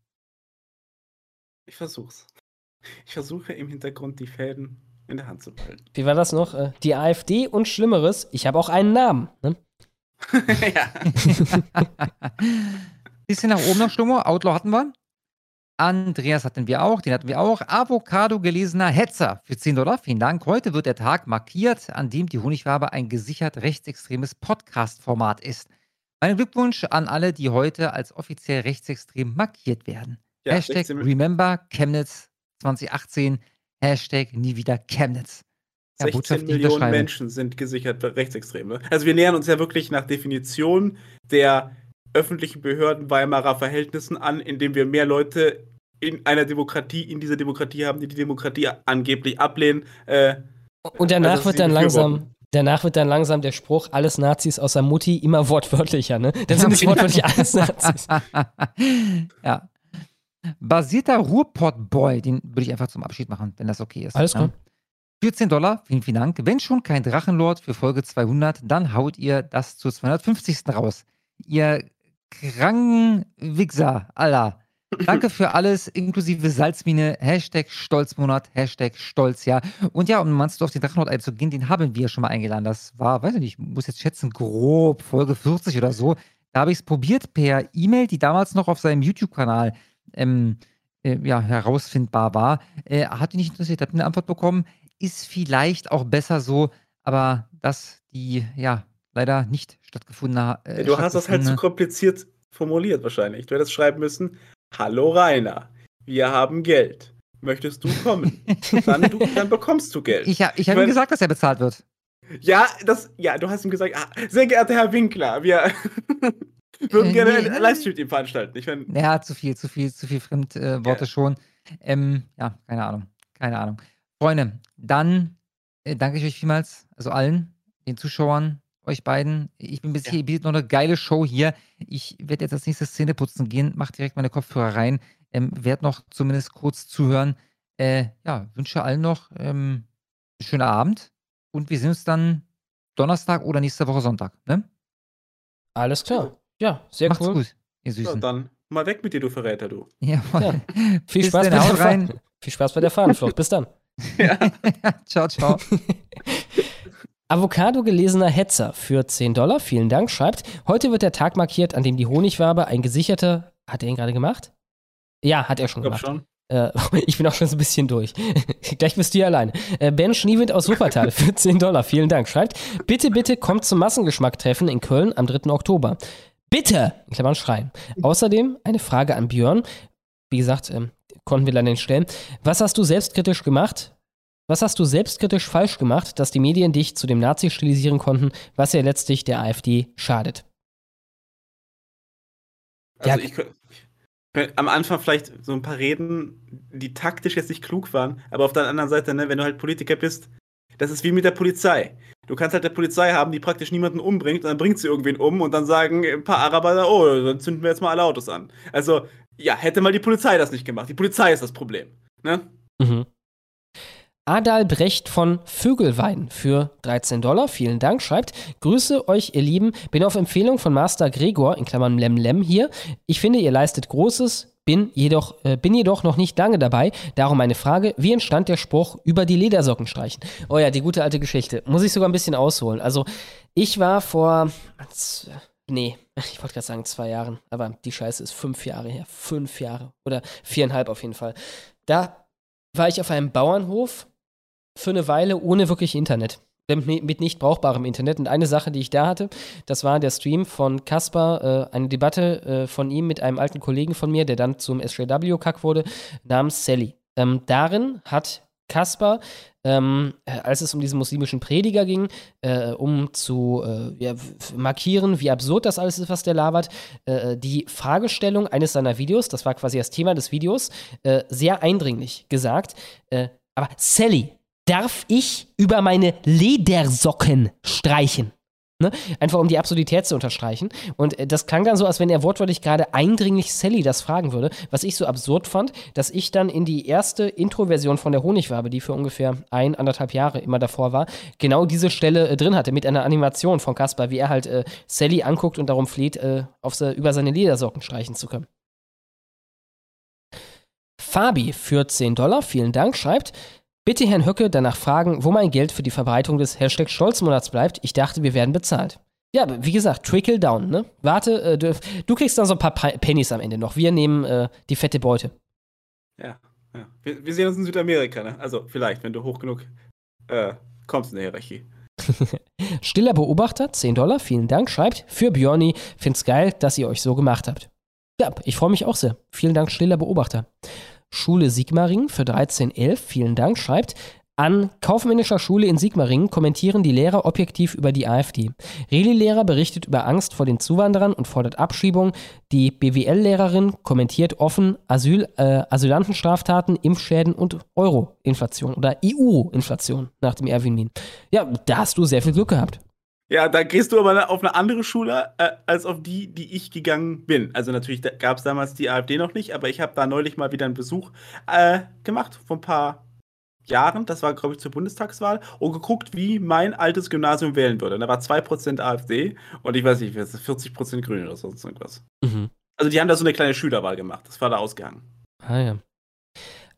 [SPEAKER 4] Ich versuch's. Ich versuche im Hintergrund die Fäden in der Hand zu behalten.
[SPEAKER 2] Wie war das noch? Äh, Die AfD und Schlimmeres. Ich habe auch einen Namen. Ne? [laughs] [laughs]
[SPEAKER 3] Bisschen nach oben noch, Stummo. Outlaw hatten wir. Andreas hatten wir auch, den hatten wir auch. Avocado gelesener Hetzer für 10 Dollar. Vielen Dank. Heute wird der Tag markiert, an dem die Honigwabe ein gesichert rechtsextremes Podcast-Format ist. Mein Glückwunsch an alle, die heute als offiziell rechtsextrem markiert werden.
[SPEAKER 4] Ja,
[SPEAKER 3] Hashtag
[SPEAKER 4] 16
[SPEAKER 3] Remember Chemnitz 2018. Hashtag nie wieder Chemnitz. Ja,
[SPEAKER 4] 16
[SPEAKER 3] Botschaft, die
[SPEAKER 4] Millionen. Menschen sind gesichert Rechtsextreme. Also wir nähern uns ja wirklich nach Definition der öffentlichen Behörden Weimarer Verhältnissen an, indem wir mehr Leute in einer Demokratie, in dieser Demokratie haben, die die Demokratie angeblich ablehnen. Äh,
[SPEAKER 2] Und danach
[SPEAKER 4] also
[SPEAKER 2] wird dann langsam, danach wird dann langsam der Spruch, alles Nazis außer Mutti, immer wortwörtlicher, ne? Dann sind es [laughs] wortwörtlich alles Nazis. [laughs]
[SPEAKER 3] ja. Basierter Ruhrpott-Boy, den würde ich einfach zum Abschied machen, wenn das okay ist.
[SPEAKER 2] Alles
[SPEAKER 3] ja.
[SPEAKER 2] klar.
[SPEAKER 3] 14 Dollar, vielen, vielen Dank. Wenn schon kein Drachenlord für Folge 200, dann haut ihr das zur 250. raus. Ihr kranken Wichser, Alter. Danke für alles, inklusive Salzmine, Hashtag Stolzmonat, Hashtag Stolzjahr. Und ja, um meinst du auf den Drachenlord einzugehen, den haben wir schon mal eingeladen. Das war, weiß ich nicht, ich muss jetzt schätzen, grob, Folge 40 oder so. Da habe ich es probiert per E-Mail, die damals noch auf seinem YouTube-Kanal ähm, äh, ja, herausfindbar war. Äh, hat ihn nicht interessiert, hat eine Antwort bekommen. Ist vielleicht auch besser so, aber dass die ja leider nicht stattgefunden hat. Äh,
[SPEAKER 4] du hast das halt zu kompliziert formuliert wahrscheinlich. Du hättest schreiben müssen, Hallo Rainer, wir haben Geld. Möchtest du kommen? [laughs] dann, du, dann bekommst du Geld.
[SPEAKER 3] Ich, ha- ich habe ihm gesagt, dass er bezahlt wird.
[SPEAKER 4] Ja, das, ja, du hast ihm gesagt, ah, sehr geehrter Herr Winkler, wir [laughs] würden
[SPEAKER 3] Äh,
[SPEAKER 4] gerne
[SPEAKER 3] nee,
[SPEAKER 4] einen. Livestream mit ihm veranstalten. Ich meine,
[SPEAKER 3] Ja, zu viel, zu viel, zu viel Fremdworte äh, Worte schon. Ähm, ja, keine Ahnung. Keine Ahnung. Freunde, dann äh, danke ich euch vielmals, also allen, den Zuschauern, euch beiden. Ich bin bis hier, ihr bietet noch eine geile Show hier. Ich werde jetzt als nächstes Szene putzen gehen, mach direkt meine Kopfhörer rein, ähm, werde noch zumindest kurz zuhören. Äh, ja, wünsche allen noch ähm, einen schönen Abend und wir sehen uns dann Donnerstag oder nächste Woche Sonntag. Ne?
[SPEAKER 2] Alles klar. Ja, sehr
[SPEAKER 3] Macht's
[SPEAKER 2] cool.
[SPEAKER 3] gut, ihr
[SPEAKER 4] Ja,
[SPEAKER 3] Süßen.
[SPEAKER 4] dann mal weg mit dir, du Verräter, du.
[SPEAKER 3] Ja,
[SPEAKER 2] Ja. Viel Spaß, bei der
[SPEAKER 3] rein.
[SPEAKER 2] Viel Spaß bei der Fahnenflucht. Bis dann. [laughs]
[SPEAKER 3] ciao, ciao. [laughs]
[SPEAKER 2] Avocado gelesener Hetzer für 10 Dollar, vielen Dank, schreibt, heute wird der Tag markiert, an dem die Honigwabe ein gesicherter, hat er ihn gerade gemacht? Ja, hat er schon
[SPEAKER 4] Glaub
[SPEAKER 2] gemacht.
[SPEAKER 4] schon.
[SPEAKER 2] Äh, [laughs] ich bin auch schon so ein bisschen durch. Gleich bist du hier alleine. Äh, ben Schniewind aus Wuppertal für 10 Dollar, vielen Dank, schreibt, bitte, bitte kommt zum Massengeschmacktreffen in Köln am 3. Oktober. Bitte! In Klammern schreien. Außerdem eine Frage an Björn. Wie gesagt, ähm, konnten wir leider nicht stellen. Was hast du selbstkritisch gemacht? Was hast du selbstkritisch falsch gemacht, dass die Medien dich zu dem Nazi stilisieren konnten, was ja letztlich der AfD schadet?
[SPEAKER 4] Also
[SPEAKER 2] Ja.
[SPEAKER 4] ich könnt- könnt am Anfang vielleicht so ein paar Reden, die taktisch jetzt nicht klug waren, aber auf der anderen Seite, ne, wenn du halt Politiker bist, das ist wie mit der Polizei. Du kannst halt eine Polizei haben, die praktisch niemanden umbringt und dann bringt sie irgendwen um und dann sagen ein paar Araber, oh, dann zünden wir jetzt mal alle Autos an. Also, ja, hätte mal die Polizei das nicht gemacht. Die Polizei ist das Problem. Ne?
[SPEAKER 2] Mhm. Adalbrecht von Vögelwein für 13 Dollar, vielen Dank, schreibt, Grüße euch, ihr Lieben, bin auf Empfehlung von Master Gregor, in Klammern Lemlem hier. Ich finde, ihr leistet Großes, bin jedoch, äh, bin jedoch noch nicht lange dabei. Darum meine Frage, wie entstand der Spruch über die Ledersocken streichen? Oh ja, die gute alte Geschichte. Muss ich sogar ein bisschen ausholen. Also, ich war vor, nee, [laughs] ich wollte gerade sagen zwei Jahren, aber die Scheiße ist fünf Jahre her. Fünf Jahre oder viereinhalb auf jeden Fall. Da war ich auf einem Bauernhof für eine Weile ohne wirklich Internet. Mit nicht brauchbarem Internet. Und eine Sache, die ich da hatte, das war der Stream von Kaspar, äh, eine Debatte äh, von ihm mit einem alten Kollegen von mir, der dann zum SJW-Kack wurde, namens Sally. Ähm, darin hat Kaspar, ähm, äh, als es um diesen muslimischen Prediger ging, äh, um zu äh, ja, markieren, wie absurd das alles ist, was der labert, äh, die Fragestellung eines seiner Videos, das war quasi das Thema des Videos, sehr eindringlich gesagt. Aber Sally, darf ich über meine Ledersocken streichen? Ne? Einfach um die Absurdität zu unterstreichen. Und äh, das klang dann so, als wenn er wortwörtlich gerade eindringlich Sally das fragen würde, was ich so absurd fand, dass ich dann in die erste Intro-Version von der Honigwabe, die für ungefähr ein, anderthalb Jahre immer davor war, genau diese Stelle äh, drin hatte, mit einer Animation von Caspar, wie er halt äh, Sally anguckt und darum fleht, äh, auf se über seine Ledersocken streichen zu können. Fabi für 10 Dollar, vielen Dank, schreibt, bitte Herrn Höcke danach fragen, wo mein Geld für die Verbreitung des Hashtag Stolzmonats bleibt. Ich dachte, wir werden bezahlt. Ja, wie gesagt, trickle down, ne? Warte, äh, du, du kriegst dann so ein paar Pe- Pennies am Ende noch. Wir nehmen äh, die fette Beute.
[SPEAKER 4] Ja, ja. Wir, wir sehen uns in Südamerika, ne? Also vielleicht, wenn du hoch genug äh, kommst in der Hierarchie. [laughs]
[SPEAKER 2] Stiller Beobachter, 10 Dollar, vielen Dank, schreibt, für Björni, find's geil, dass ihr euch so gemacht habt. Ja, ich freue mich auch sehr. Vielen Dank, stiller Beobachter. Schule Sigmaringen für 1311, vielen Dank, schreibt, an kaufmännischer Schule in Sigmaringen kommentieren die Lehrer objektiv über die AfD. Reli-Lehrer berichtet über Angst vor den Zuwanderern und fordert Abschiebung. Die BWL-Lehrerin kommentiert offen Asyl, äh, Asylantenstraftaten, Impfschäden und Euro-Inflation oder EU-Inflation nach dem Erwin Min. Ja, da hast du sehr viel Glück gehabt.
[SPEAKER 4] Ja, da gehst du aber auf eine andere Schule äh, als auf die, die ich gegangen bin. Also natürlich gab es damals die AfD noch nicht, aber ich habe da neulich mal wieder einen Besuch äh, gemacht vor ein paar Jahren. Das war, glaube ich, zur Bundestagswahl und geguckt, wie mein altes Gymnasium wählen würde. Und da war 2% AfD und ich weiß nicht, 40% Grün oder sonst irgendwas.
[SPEAKER 2] Mhm.
[SPEAKER 4] Also die haben da so eine kleine Schülerwahl gemacht. Das war da ausgegangen.
[SPEAKER 2] Ah ja.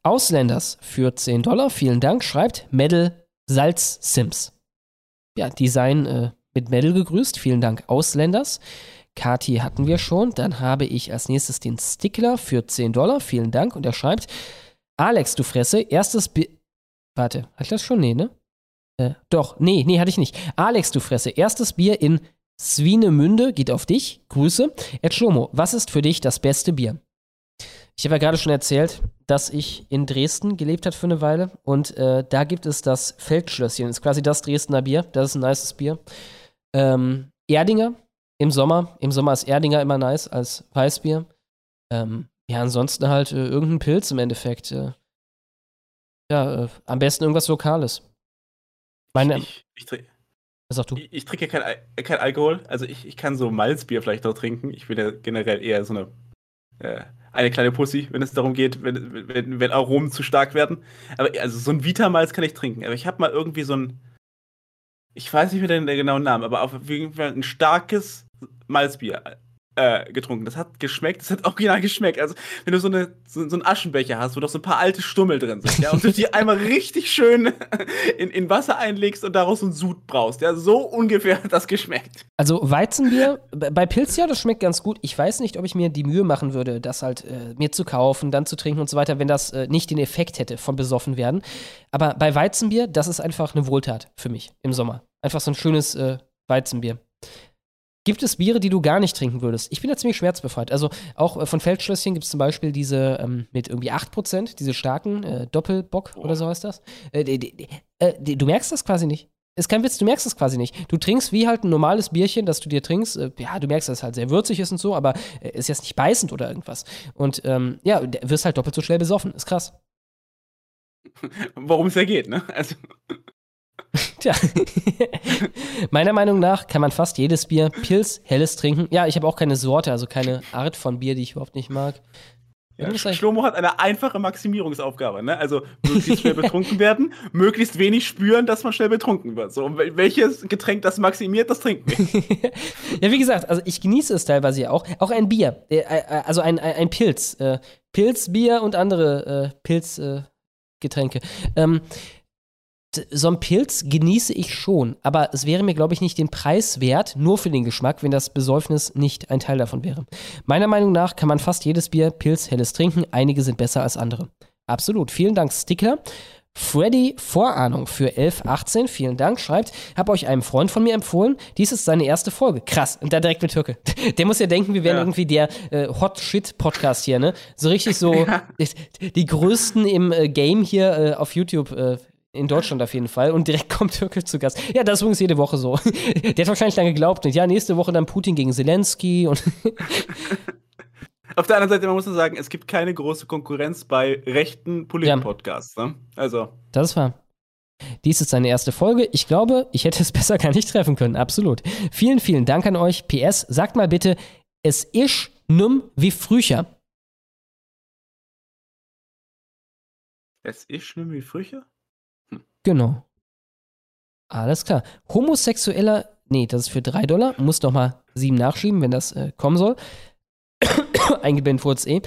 [SPEAKER 2] Ausländers für 10 Dollar, vielen Dank, schreibt Medal Salz Sims. Ja, Design äh, mit Medal gegrüßt, vielen Dank Ausländers. Kati hatten wir schon. Dann habe ich als nächstes den Stickler für 10 Dollar, vielen Dank. Und er schreibt, Alex, du Fresse, erstes Bier. Warte, hatte ich das schon? Nee, ne? Äh, doch, nee, nee, hatte ich nicht. Alex, du Fresse, erstes Bier in Swinemünde geht auf dich. Grüße. Ed Schlomo, was ist für dich das beste Bier? Ich habe ja gerade schon erzählt, dass ich in Dresden gelebt habe für eine Weile und äh, da gibt es das Feldschlösschen. Das ist quasi das Dresdner Bier. Das ist ein nices Bier. Ähm, Erdinger im Sommer. Im Sommer ist Erdinger immer nice als Weißbier. Ähm, ja, ansonsten halt äh, irgendein Pilz im Endeffekt. Äh, ja, äh, am besten irgendwas Lokales. Meine,
[SPEAKER 4] Ich, ich,
[SPEAKER 2] du?
[SPEAKER 4] ich, ich trinke ja kein, kein Alkohol. Also ich, ich kann so Malzbier vielleicht noch trinken. Ich bin ja generell eher so eine äh, eine kleine Pussy, wenn es darum geht, wenn, wenn, wenn Aromen zu stark werden. Aber also so ein Vita-Malz kann ich trinken. Aber ich habe mal irgendwie so ein, ich weiß nicht mehr den, genauen Namen, aber auf jeden Fall ein starkes Malzbier äh, getrunken. Das hat geschmeckt, das hat original geschmeckt. Also, wenn du so, eine, so, so einen Aschenbecher hast, wo doch so ein paar alte Stummel drin sind, ja, und du die einmal richtig schön [laughs] in, in Wasser einlegst und daraus so einen Sud brauchst, ja, so ungefähr hat das geschmeckt.
[SPEAKER 2] Also Weizenbier, bei Pilz ja, das schmeckt ganz gut. Ich weiß nicht, ob ich mir die Mühe machen würde, das halt äh, mir zu kaufen, dann zu trinken und so weiter, wenn das äh, nicht den Effekt hätte von besoffen werden. Aber bei Weizenbier, das ist einfach eine Wohltat für mich im Sommer. Einfach so ein schönes äh, Weizenbier. Gibt es Biere, die du gar nicht trinken würdest? Ich bin da ziemlich schmerzbefreit. Also auch äh, von Feldschlösschen gibt es zum Beispiel diese ähm, mit irgendwie 8%, diese starken äh, Doppelbock oh. oder so heißt das. Äh, die, die, äh, die, du merkst das quasi nicht. Ist kein Witz, du merkst das quasi nicht. Du trinkst wie halt ein normales Bierchen, das du dir trinkst. Äh, ja, du merkst, dass es halt sehr würzig ist und so, aber ist jetzt nicht beißend oder irgendwas. Und ähm, ja, wirst halt doppelt so schnell besoffen. Ist krass. [laughs]
[SPEAKER 4] Worum es ja geht, ne? Also. [laughs]
[SPEAKER 2] Tja, meiner Meinung nach kann man fast jedes Bier Pils, helles trinken. Ja, ich habe auch keine Sorte, also keine Art von Bier, die ich überhaupt nicht mag.
[SPEAKER 4] Ja, Schlomo hat eine einfache Maximierungsaufgabe, ne? Also möglichst schnell betrunken werden, [laughs] möglichst wenig spüren, dass man schnell betrunken wird. So, welches Getränk das maximiert, das trinken wir. [laughs]
[SPEAKER 2] ja, wie gesagt, also ich genieße es teilweise ja auch. Auch ein Bier, äh, äh, also ein, ein, Pilz. Äh, Pilz, Bier und andere äh, Pilzgetränke. ähm, so ein Pilz genieße ich schon, aber es wäre mir, glaube ich, nicht den Preis wert, nur für den Geschmack, wenn das Besäufnis nicht ein Teil davon wäre. Meiner Meinung nach kann man fast jedes Bier Pilz helles trinken, einige sind besser als andere. Absolut. Vielen Dank, Stickler. Freddy Vorahnung für 1118, vielen Dank, schreibt, habe euch einem Freund von mir empfohlen, dies ist seine erste Folge. Krass, und da direkt mit Türke. [laughs] Der muss ja denken, wir wären ja. irgendwie der äh, Hot Shit Podcast hier, ne? So richtig so [laughs] ja. die größten im äh, Game hier äh, auf YouTube äh, in Deutschland auf jeden Fall. Und direkt [laughs] kommt Türkisch zu Gast. Ja, das ist übrigens jede Woche so. [laughs] Der hat wahrscheinlich dann geglaubt. Und ja, nächste Woche dann Putin gegen Zelensky und. [laughs]
[SPEAKER 4] Auf der anderen Seite, man muss nur sagen, es gibt keine große Konkurrenz bei rechten Polit-Podcasts. Ne? Also.
[SPEAKER 2] Das ist wahr. Dies ist seine erste Folge. Ich glaube, ich hätte es besser gar nicht treffen können. Absolut. Vielen, vielen Dank an euch. PS, sagt mal bitte, es ist num wie früher.
[SPEAKER 4] Es ist num wie früher?
[SPEAKER 2] Genau. Alles klar. Homosexueller, nee, das ist für 3 Dollar. Muss doch mal 7 nachschieben, wenn das äh, kommen soll. [coughs] Eingeblendet wurde es eh.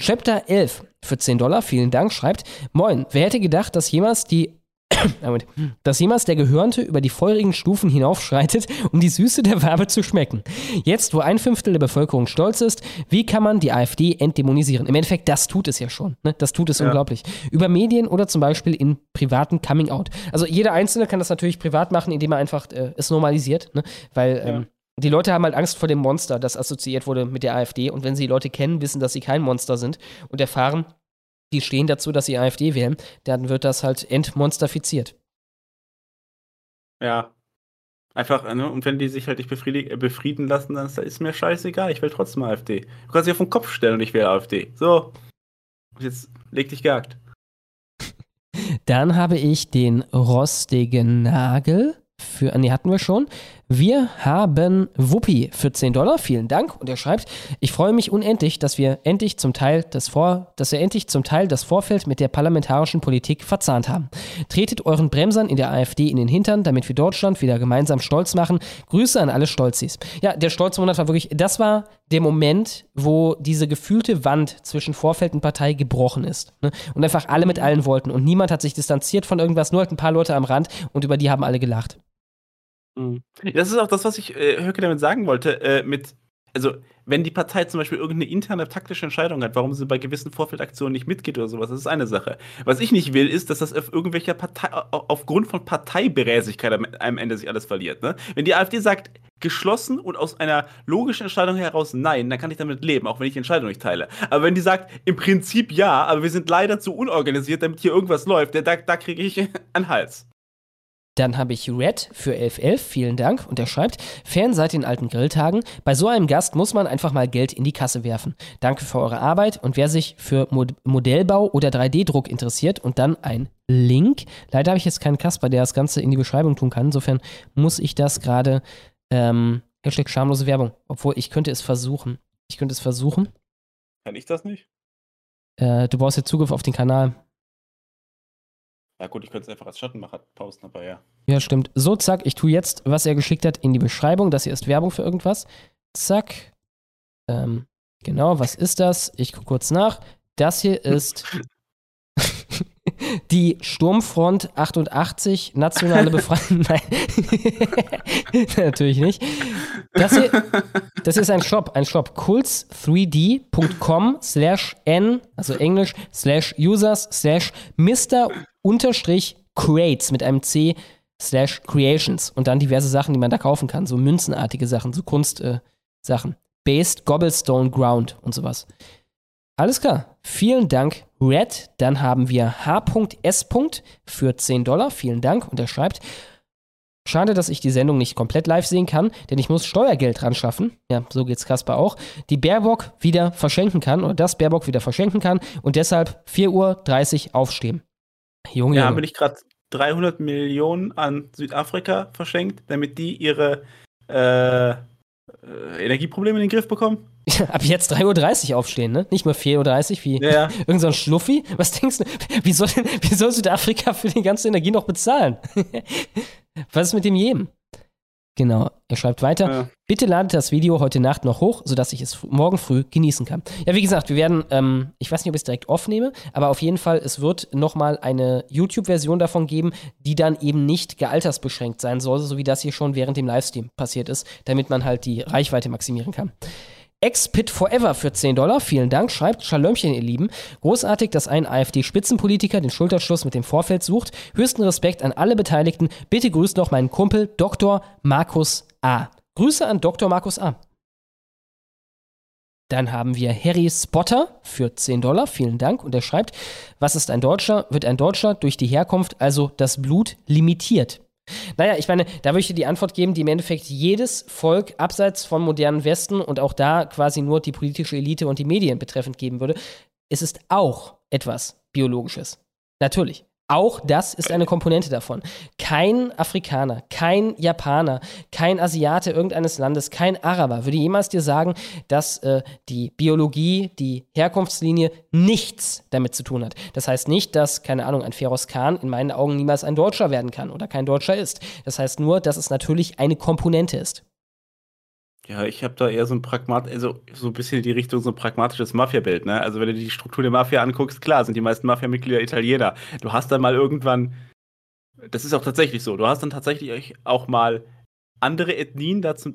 [SPEAKER 2] Chapter 11 für 10 Dollar, vielen Dank, schreibt: Moin, wer hätte gedacht, dass jemals die [coughs] dass jemals der Gehörnte über die feurigen Stufen hinaufschreitet, um die Süße der Wabe zu schmecken. Jetzt, wo ein Fünftel der Bevölkerung stolz ist, wie kann man die AfD entdämonisieren? Im Endeffekt, das tut es ja schon. Ne? Das tut es ja. unglaublich. Über Medien oder zum Beispiel in privaten Coming-out. Also jeder Einzelne kann das natürlich privat machen, indem er einfach äh, es normalisiert, ne? weil ja. ähm, die Leute haben halt Angst vor dem Monster, das assoziiert wurde mit der AfD. Und wenn sie die Leute kennen, wissen, dass sie kein Monster sind und erfahren, die stehen dazu, dass sie AfD wählen, dann wird das halt entmonsterfiziert.
[SPEAKER 4] Ja. Einfach, ne? Und wenn die sich halt nicht äh, befrieden lassen, dann ist mir scheißegal, ich will trotzdem AfD. Du kannst dich auf den Kopf stellen und ich wähle AfD. So. Jetzt leg dich gehakt.
[SPEAKER 2] Dann habe ich den rostigen Nagel für, nee, hatten wir schon. Wir haben Wuppi für 10 Dollar, vielen Dank. Und er schreibt, ich freue mich unendlich, dass wir endlich zum Teil das Vor, dass wir endlich zum Teil das Vorfeld mit der parlamentarischen Politik verzahnt haben. Tretet euren Bremsern in der AfD in den Hintern, damit wir Deutschland wieder gemeinsam stolz machen. Grüße an alle Stolzis. Ja, der Stolzmonat war wirklich, das war der Moment, wo diese gefühlte Wand zwischen Vorfeld und Partei gebrochen ist. Ne? Und einfach alle mit allen wollten. Und niemand hat sich distanziert von irgendwas, nur halt ein paar Leute am Rand und über die haben alle gelacht.
[SPEAKER 4] Mhm. Das ist auch das, was ich äh, Höcke damit sagen wollte. Äh, mit, also, wenn die Partei zum Beispiel irgendeine interne taktische Entscheidung hat, warum sie bei gewissen Vorfeldaktionen nicht mitgeht oder sowas, das ist eine Sache. Was ich nicht will, ist, dass das auf irgendwelcher Partei, aufgrund von Parteiberäsigkeit am Ende sich alles verliert. Ne? Wenn die AfD sagt, geschlossen und aus einer logischen Entscheidung heraus nein, dann kann ich damit leben, auch wenn ich die Entscheidung nicht teile. Aber wenn die sagt, im Prinzip ja, aber wir sind leider zu unorganisiert, damit hier irgendwas läuft, da, da kriege ich [laughs] einen Hals.
[SPEAKER 2] Dann habe ich Red für 1111, vielen Dank. Und er schreibt, Fan seit den alten Grilltagen. Bei so einem Gast muss man einfach mal Geld in die Kasse werfen. Danke für eure Arbeit. Und wer sich für Mod Modellbau oder 3D-Druck interessiert und dann ein Link. Leider habe ich jetzt keinen Kasper, der das Ganze in die Beschreibung tun kann. Insofern muss ich das gerade, ähm, Hashtag schamlose Werbung. Obwohl ich könnte es versuchen. Ich könnte es versuchen.
[SPEAKER 4] Kann ich das nicht?
[SPEAKER 2] Äh, du brauchst jetzt Zugriff auf den Kanal.
[SPEAKER 4] Ja gut, ich könnte es einfach als Schattenmacher posten, aber ja.
[SPEAKER 2] Ja, stimmt. So, zack, ich tue jetzt, was er geschickt hat, in die Beschreibung. Das hier ist Werbung für irgendwas. Zack. Ähm, genau, was ist das? Ich gucke kurz nach. Das hier ist [laughs] die Sturmfront 88, nationale Befreiung. [laughs] Nein. [laughs] Natürlich nicht. Das hier, das hier ist ein Shop, ein Shop. Kulz3d.com slash n, also Englisch, slash users slash Mr. unterstrich creates mit einem C slash creations und dann diverse Sachen, die man da kaufen kann. So münzenartige Sachen, so Kunstsachen. Äh, Based Gobblestone Ground und sowas. Alles klar. Vielen Dank, Red. Dann haben wir H.S. für 10 Dollar. Vielen Dank. Und er schreibt, Schade, dass ich die Sendung nicht komplett live sehen kann, denn ich muss Steuergeld ran schaffen. Ja, so geht's Kasper auch. Die Baerbock wieder verschenken kann, oder das Baerbock wieder verschenken kann und deshalb 4.30 Uhr aufstehen.
[SPEAKER 4] Junge. Ja, haben wir nicht gerade 300 Millionen an Südafrika verschenkt, damit die ihre äh, äh, Energieprobleme in den Griff bekommen?
[SPEAKER 2] Ab jetzt 3.30 Uhr aufstehen, ne? Nicht mehr 4.30 Uhr wie
[SPEAKER 4] ja, ja. [laughs]
[SPEAKER 2] irgendein so Schluffi. Was denkst du, wie soll, wie soll Südafrika für die ganze Energie noch bezahlen? [laughs] Was ist mit dem Jemen? Genau, er schreibt weiter. Ja. Bitte ladet das Video heute Nacht noch hoch, sodass ich es morgen früh genießen kann. Ja, wie gesagt, wir werden, ähm, ich weiß nicht, ob ich es direkt aufnehme, aber auf jeden Fall, es wird nochmal eine YouTube-Version davon geben, die dann eben nicht gealtersbeschränkt sein soll, so wie das hier schon während dem Livestream passiert ist, damit man halt die Reichweite maximieren kann. Expit Forever für 10 Dollar, vielen Dank, schreibt Schalömchen, ihr Lieben. Großartig, dass ein AfD-Spitzenpolitiker den Schulterschluss mit dem Vorfeld sucht. Höchsten Respekt an alle Beteiligten. Bitte grüßt noch meinen Kumpel Dr. Markus A. Grüße an Dr. Markus A. Dann haben wir Harry Spotter für 10 Dollar, vielen Dank. Und er schreibt, was ist ein Deutscher? Wird ein Deutscher durch die Herkunft, also das Blut, limitiert? Naja, ich meine, da würde ich dir die Antwort geben, die im Endeffekt jedes Volk abseits vom modernen Westen und auch da quasi nur die politische Elite und die Medien betreffend geben würde. Es ist auch etwas Biologisches. Natürlich. Auch das ist eine Komponente davon. Kein Afrikaner, kein Japaner, kein Asiate irgendeines Landes, kein Araber würde jemals dir sagen, dass äh, die Biologie, die Herkunftslinie nichts damit zu tun hat. Das heißt nicht, dass, keine Ahnung, ein Feroz Khan in meinen Augen niemals ein Deutscher werden kann oder kein Deutscher ist. Das heißt nur, dass es natürlich eine Komponente ist.
[SPEAKER 4] Ja, ich habe da eher so ein Pragmat, also so ein bisschen in die Richtung so ein pragmatisches Mafia-Bild, ne? Also wenn du die Struktur der Mafia anguckst, klar, sind die meisten Mafia-Mitglieder Italiener. Du hast dann mal irgendwann, das ist auch tatsächlich so, du hast dann tatsächlich auch mal andere Ethnien dazu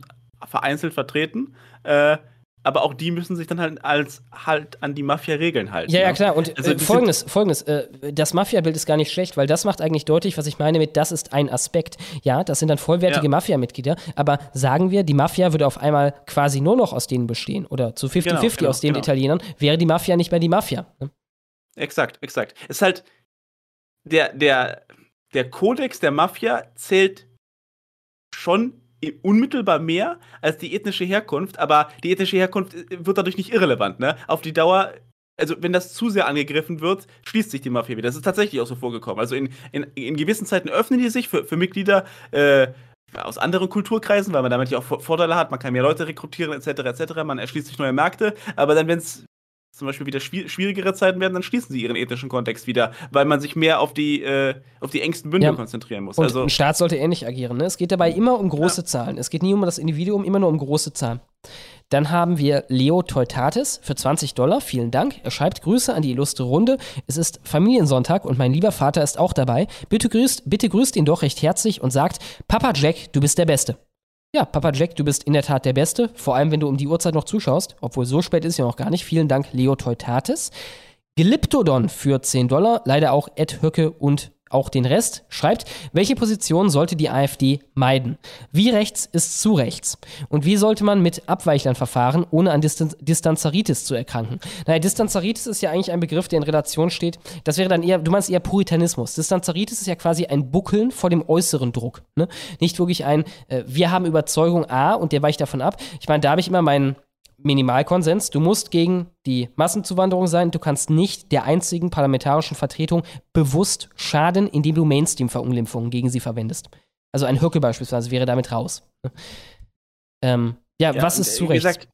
[SPEAKER 4] vereinzelt vertreten, äh, aber auch die müssen sich dann halt als halt an die Mafia-Regeln halten.
[SPEAKER 2] Ja, ja, ne? klar. Und also, äh, folgendes, folgendes, äh, das Mafia-Bild ist gar nicht schlecht, weil das macht eigentlich deutlich, was ich meine mit, das ist ein Aspekt. Ja, das sind dann vollwertige ja. Mafia-Mitglieder, aber sagen wir, die Mafia würde auf einmal quasi nur noch aus denen bestehen oder zu 50-50 genau, genau, aus den genau. Italienern, wäre die Mafia nicht mehr die Mafia. Ne?
[SPEAKER 4] Exakt, exakt. Es ist halt der, der, der Kodex der Mafia zählt schon unmittelbar mehr als die ethnische Herkunft, aber die ethnische Herkunft äh, wird dadurch nicht irrelevant, ne? Auf die Dauer, also wenn das zu sehr angegriffen wird, schließt sich die Mafia wieder. Das ist tatsächlich auch so vorgekommen. Also in, in, in gewissen Zeiten öffnen die sich für, für Mitglieder äh, aus anderen Kulturkreisen, weil man damit ja auch Vorteile hat, man kann mehr Leute rekrutieren, etc., etc., man erschließt sich neue Märkte, aber dann, wenn es zum Beispiel wieder schwierigere Zeiten werden, dann schließen sie ihren ethnischen Kontext wieder, weil man sich mehr auf die, äh, auf die engsten Bünde ja. konzentrieren muss.
[SPEAKER 2] Und also, ein Staat sollte ähnlich agieren. Ne? Es geht dabei immer um große ja. Zahlen. Es geht nie um das Individuum, immer nur um große Zahlen. Dann haben wir Leo Teutatis für 20 Dollar. Vielen Dank. Er schreibt Grüße an die illustre Runde. Es ist Familiensonntag und mein lieber Vater ist auch dabei. Bitte grüßt, bitte grüßt ihn doch recht herzlich und sagt: Papa Jack, du bist der Beste. Ja, Papa Jack, du bist in der Tat der Beste, vor allem wenn du um die Uhrzeit noch zuschaust, obwohl so spät ist ja noch gar nicht. Vielen Dank, Leo Teutatis. Glyptodon für 10 Dollar, leider auch Ed Höcke und auch den Rest, schreibt, welche Position sollte die AfD meiden? Wie rechts ist zu rechts? Und wie sollte man mit Abweichlern verfahren, ohne an Distan Distanzaritis zu erkranken? Naja, Distanzaritis ist ja eigentlich ein Begriff, der in Relation steht. Das wäre dann eher, du meinst eher Puritanismus. Distanzaritis ist ja quasi ein Buckeln vor dem äußeren Druck. Ne? Nicht wirklich ein, äh, wir haben Überzeugung A und der weicht davon ab. Ich meine, da habe ich immer meinen Minimalkonsens. Du musst gegen die Massenzuwanderung sein. Du kannst nicht der einzigen parlamentarischen Vertretung bewusst schaden, indem du Mainstream-Verunglimpfungen gegen sie verwendest. Also ein Höcke beispielsweise wäre damit raus. [laughs] Ähm, ja, ja, was ist zu Recht?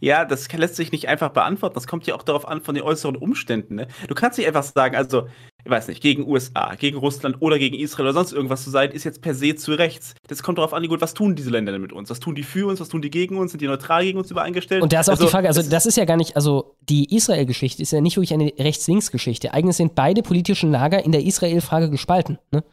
[SPEAKER 4] Ja, das lässt sich nicht einfach beantworten. Das kommt ja auch darauf an von den äußeren Umständen. Ne? Du kannst nicht einfach sagen, also, ich weiß nicht, gegen USA, gegen Russland oder gegen Israel oder sonst irgendwas zu sein, ist jetzt per se zu rechts. Das kommt darauf an, gut, was tun diese Länder denn mit uns? Was tun die für uns? Was tun die gegen uns? Sind die neutral gegen uns übereingestellt?
[SPEAKER 2] Und da ist auch die Frage, also das ist ja gar nicht, also die Israel-Geschichte ist ja nicht wirklich eine Rechts-Links-Geschichte. Eigentlich sind beide politischen Lager in der Israel-Frage gespalten. Ne?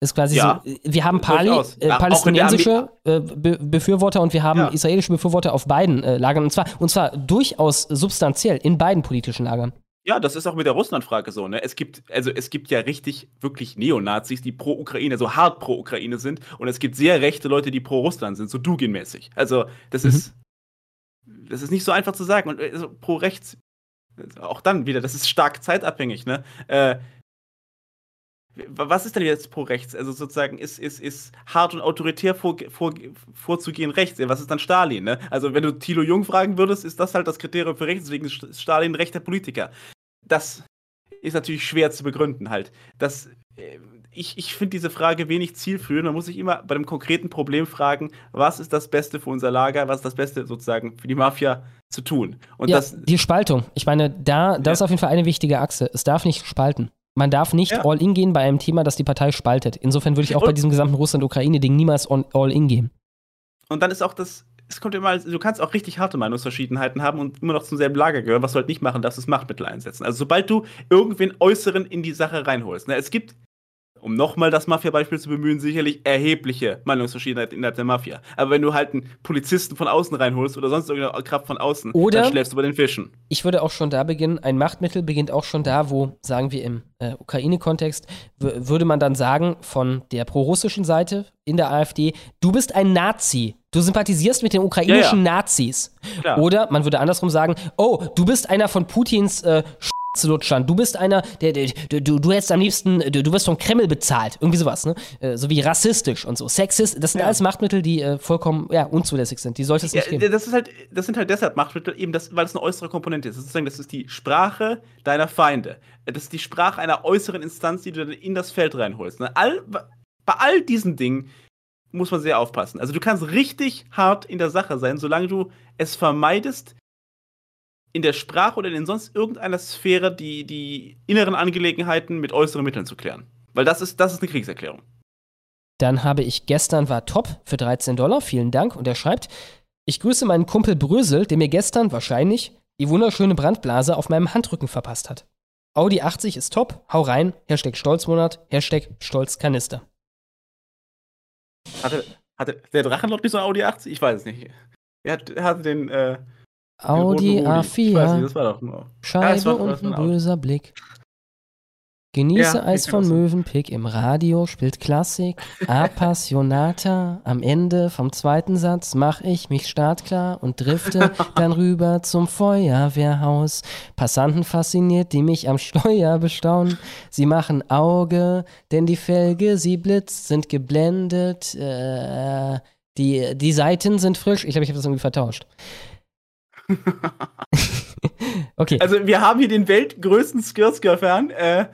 [SPEAKER 2] Ist quasi
[SPEAKER 4] Ja,
[SPEAKER 2] so, wir haben Pali, äh,
[SPEAKER 4] Ja,
[SPEAKER 2] palästinensische äh, Be Befürworter und wir haben
[SPEAKER 4] Ja.
[SPEAKER 2] israelische Befürworter auf beiden äh, Lagern. Und zwar, und zwar durchaus substanziell in beiden politischen Lagern.
[SPEAKER 4] Ja, das ist auch mit der Russland-Frage so, ne? Es gibt, also es gibt ja richtig, wirklich Neonazis, die pro Ukraine, so hart pro Ukraine sind. Und es gibt sehr rechte Leute, die pro Russland sind, so Dugin-mäßig. Also, das ist, das ist nicht so einfach zu sagen. Und also, pro rechts, auch dann wieder, das ist stark zeitabhängig, ne? Äh, was ist denn jetzt pro rechts? Also sozusagen ist, ist, ist hart und autoritär vor, vor, vorzugehen rechts. Was ist dann Stalin? Ne? Also wenn du Thilo Jung fragen würdest, ist das halt das Kriterium für rechts, deswegen ist Stalin rechter Politiker. Das ist natürlich schwer zu begründen halt. Das, äh, ich ich finde diese Frage wenig zielführend. Man muss sich immer bei dem konkreten Problem fragen, was ist das Beste für unser Lager, was ist das Beste sozusagen für die Mafia zu tun. Und
[SPEAKER 2] ja,
[SPEAKER 4] das,
[SPEAKER 2] die Spaltung. Ich meine, da, das ist auf jeden Fall eine wichtige Achse. Es darf nicht spalten. Man darf nicht all in gehen bei einem Thema, das die Partei spaltet. Insofern würde ich auch bei diesem gesamten Russland-Ukraine-Ding niemals all in gehen.
[SPEAKER 4] Und dann ist auch das, es kommt immer, du kannst auch richtig harte Meinungsverschiedenheiten haben und immer noch zum selben Lager gehören. Was du halt nicht machen darfst, ist Machtmittel einsetzen. Also sobald du irgendwen Äußeren in die Sache reinholst. Ne? Es gibt, um nochmal das Mafia-Beispiel zu bemühen, sicherlich erhebliche Meinungsverschiedenheiten innerhalb der Mafia. Aber wenn du halt einen Polizisten von außen reinholst oder sonst irgendeine Kraft von außen,
[SPEAKER 2] Oder-
[SPEAKER 4] dann schläfst du bei den Fischen.
[SPEAKER 2] Ich würde auch schon da beginnen, ein Machtmittel beginnt auch schon da, wo, sagen wir im äh, Ukraine-Kontext, würde man dann sagen, von der prorussischen Seite in der AfD, du bist ein Nazi. Du sympathisierst mit den ukrainischen
[SPEAKER 4] Ja, ja.
[SPEAKER 2] Nazis.
[SPEAKER 4] Klar.
[SPEAKER 2] Oder man würde andersrum sagen, oh, du bist einer von Putins äh, Lutschern. Du bist einer, der, der du, du, du hättest am liebsten, du, du wirst vom Kreml bezahlt. Irgendwie sowas, ne? Äh, so wie rassistisch und so. Sexist, das sind alles Machtmittel, die äh, vollkommen ja, unzulässig sind. Die sollte es
[SPEAKER 4] Ja,
[SPEAKER 2] nicht geben.
[SPEAKER 4] das ist halt, das sind halt deshalb Machtmittel, eben das, weil es eine äußere Komponente ist. Sozusagen, das ist die Sprache deiner Feinde. Das ist die Sprache einer äußeren Instanz, die du dann in das Feld reinholst. Ne? All, bei all diesen Dingen muss man sehr aufpassen. Also du kannst richtig hart in der Sache sein, solange du es vermeidest, in der Sprache oder in sonst irgendeiner Sphäre die, die inneren Angelegenheiten mit äußeren Mitteln zu klären. Weil das ist, das ist eine Kriegserklärung.
[SPEAKER 2] Dann habe ich gestern war top für 13 Dollar. Vielen Dank. Und er schreibt, ich grüße meinen Kumpel Brösel, der mir gestern wahrscheinlich die wunderschöne Brandblase auf meinem Handrücken verpasst hat. Audi 80 ist top. Hau rein. Hashtag Stolzmonat. Hashtag Stolzkanister.
[SPEAKER 4] Hatte, hatte der Drachenlord nicht so ein Audi 80? Ich weiß es nicht. Er, hat, er hatte den, äh,
[SPEAKER 2] Audi
[SPEAKER 4] roten Rudi. Ich weiß nicht,
[SPEAKER 2] A4.
[SPEAKER 4] das war doch nur. Ja,
[SPEAKER 2] Scheibe
[SPEAKER 4] war-
[SPEAKER 2] und ein böser Blick. Genieße
[SPEAKER 4] Ja,
[SPEAKER 2] Eis von Mövenpick im Radio, spielt Klassik, Appassionata. [laughs] Am Ende vom zweiten Satz mach ich mich startklar und drifte [laughs] dann rüber zum Feuerwehrhaus. Passanten fasziniert, die mich am Steuer bestaunen. Sie machen Auge, denn die Felge, sie blitzt, sind geblendet. Äh, die, die Seiten sind frisch. Ich glaube, ich habe das irgendwie vertauscht. [laughs] okay.
[SPEAKER 4] Also wir haben hier den weltgrößten Skirskir-Fan. Äh,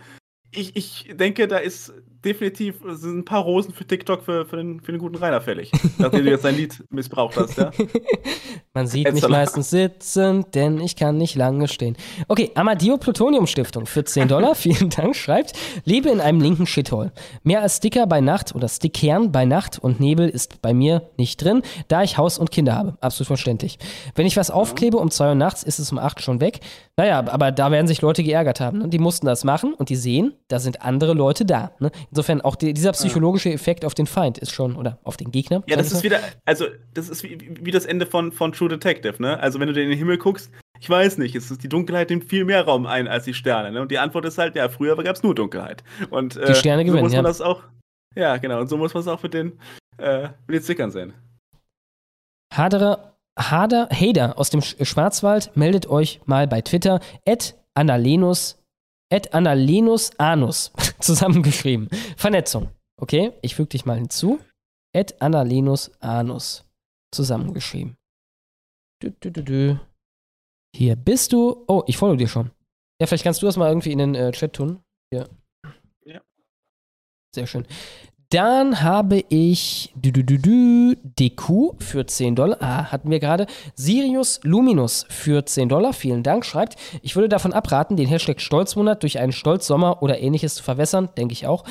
[SPEAKER 4] ich, ich denke, da ist definitiv sind ein paar Rosen für TikTok für, für, den, für den guten Rainer fällig. nachdem du jetzt sein Lied missbraucht hast, ja? [laughs]
[SPEAKER 2] Man sieht mich meistens sitzend, denn ich kann nicht lange stehen. Okay, Amadio Plutonium Stiftung für 10 Dollar, [laughs] vielen Dank, schreibt, lebe in einem linken Shithole. Mehr als Sticker bei Nacht oder Stickern bei Nacht und Nebel ist bei mir nicht drin, da ich Haus und Kinder habe. Absolut verständlich. Wenn ich was aufklebe um 2 Uhr nachts, ist es um 8 schon weg. Naja, aber da werden sich Leute geärgert haben. Ne? Die mussten das machen und die sehen, da sind andere Leute da. Ne? Insofern auch die, dieser psychologische Effekt auf den Feind ist schon, oder auf den Gegner.
[SPEAKER 4] Ja, das ist
[SPEAKER 2] mal.
[SPEAKER 4] wieder, also das ist wie, wie das Ende von, von True Detective, ne? Also wenn du in den Himmel guckst, ich weiß nicht, es ist die Dunkelheit nimmt viel mehr Raum ein als die Sterne, ne? Und die Antwort ist halt, ja, früher gab es nur Dunkelheit. Und äh,
[SPEAKER 2] Die Sterne
[SPEAKER 4] so
[SPEAKER 2] gewinnen,
[SPEAKER 4] muss man
[SPEAKER 2] ja.
[SPEAKER 4] das auch, ja, genau, und so muss man es auch mit den, äh, mit den Zickern sehen.
[SPEAKER 2] Haderer, Hader, Hader aus dem Sch- Schwarzwald, meldet euch mal bei Twitter, at Analenus, at Analenus Anus, [laughs] zusammengeschrieben. Vernetzung, okay? Ich füge dich mal hinzu. At Analenus Anus, zusammengeschrieben. Dü, dü, dü. Hier bist du. Oh, ich folge dir schon. Ja, vielleicht kannst du das mal irgendwie in den äh, Chat tun. Hier.
[SPEAKER 4] Ja.
[SPEAKER 2] Sehr schön. Dann habe ich du, du, du, du, DQ für 10 Dollar. Ah, hatten wir gerade. Sirius Luminus für 10 Dollar. Vielen Dank. Schreibt, ich würde davon abraten, den Hashtag Stolzmonat durch einen Stolzsommer oder ähnliches zu verwässern. Denke ich auch.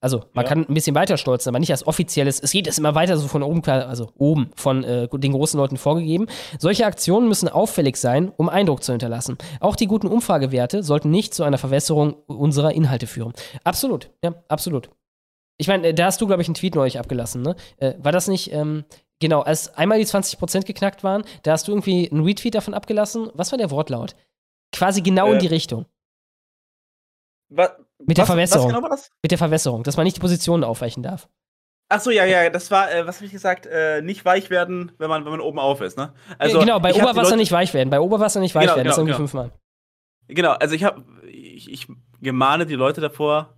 [SPEAKER 2] Also, man
[SPEAKER 4] Ja.
[SPEAKER 2] kann ein bisschen weiter stolzen, aber nicht als offizielles. Es geht jetzt immer weiter so von oben, also oben von äh, den großen Leuten vorgegeben. Solche Aktionen müssen auffällig sein, um Eindruck zu hinterlassen. Auch die guten Umfragewerte sollten nicht zu einer Verwässerung unserer Inhalte führen. Absolut, ja, absolut. Ich meine, äh, da hast du, glaube ich, einen Tweet neulich abgelassen, ne? Äh, war das nicht, ähm, genau, als einmal die 20% geknackt waren, da hast du irgendwie einen Retweet davon abgelassen. Was war der Wortlaut? Quasi genau in
[SPEAKER 4] Äh,
[SPEAKER 2] die Richtung.
[SPEAKER 4] Was,
[SPEAKER 2] Mit der
[SPEAKER 4] was,
[SPEAKER 2] Verwässerung.
[SPEAKER 4] Was genau war das?
[SPEAKER 2] Mit der Verwässerung, dass man nicht die Positionen aufweichen darf.
[SPEAKER 4] Achso, ja, ja, das war, äh, was habe ich gesagt? Äh, nicht weich werden, wenn man, wenn man oben auf ist, ne?
[SPEAKER 2] Also, genau, bei Oberwasser nicht weich werden. Bei Oberwasser nicht weich
[SPEAKER 4] Genau,
[SPEAKER 2] werden. Das ist
[SPEAKER 4] genau,
[SPEAKER 2] irgendwie
[SPEAKER 4] genau.
[SPEAKER 2] fünfmal.
[SPEAKER 4] Genau, also ich habe, ich, ich gemahne die Leute davor,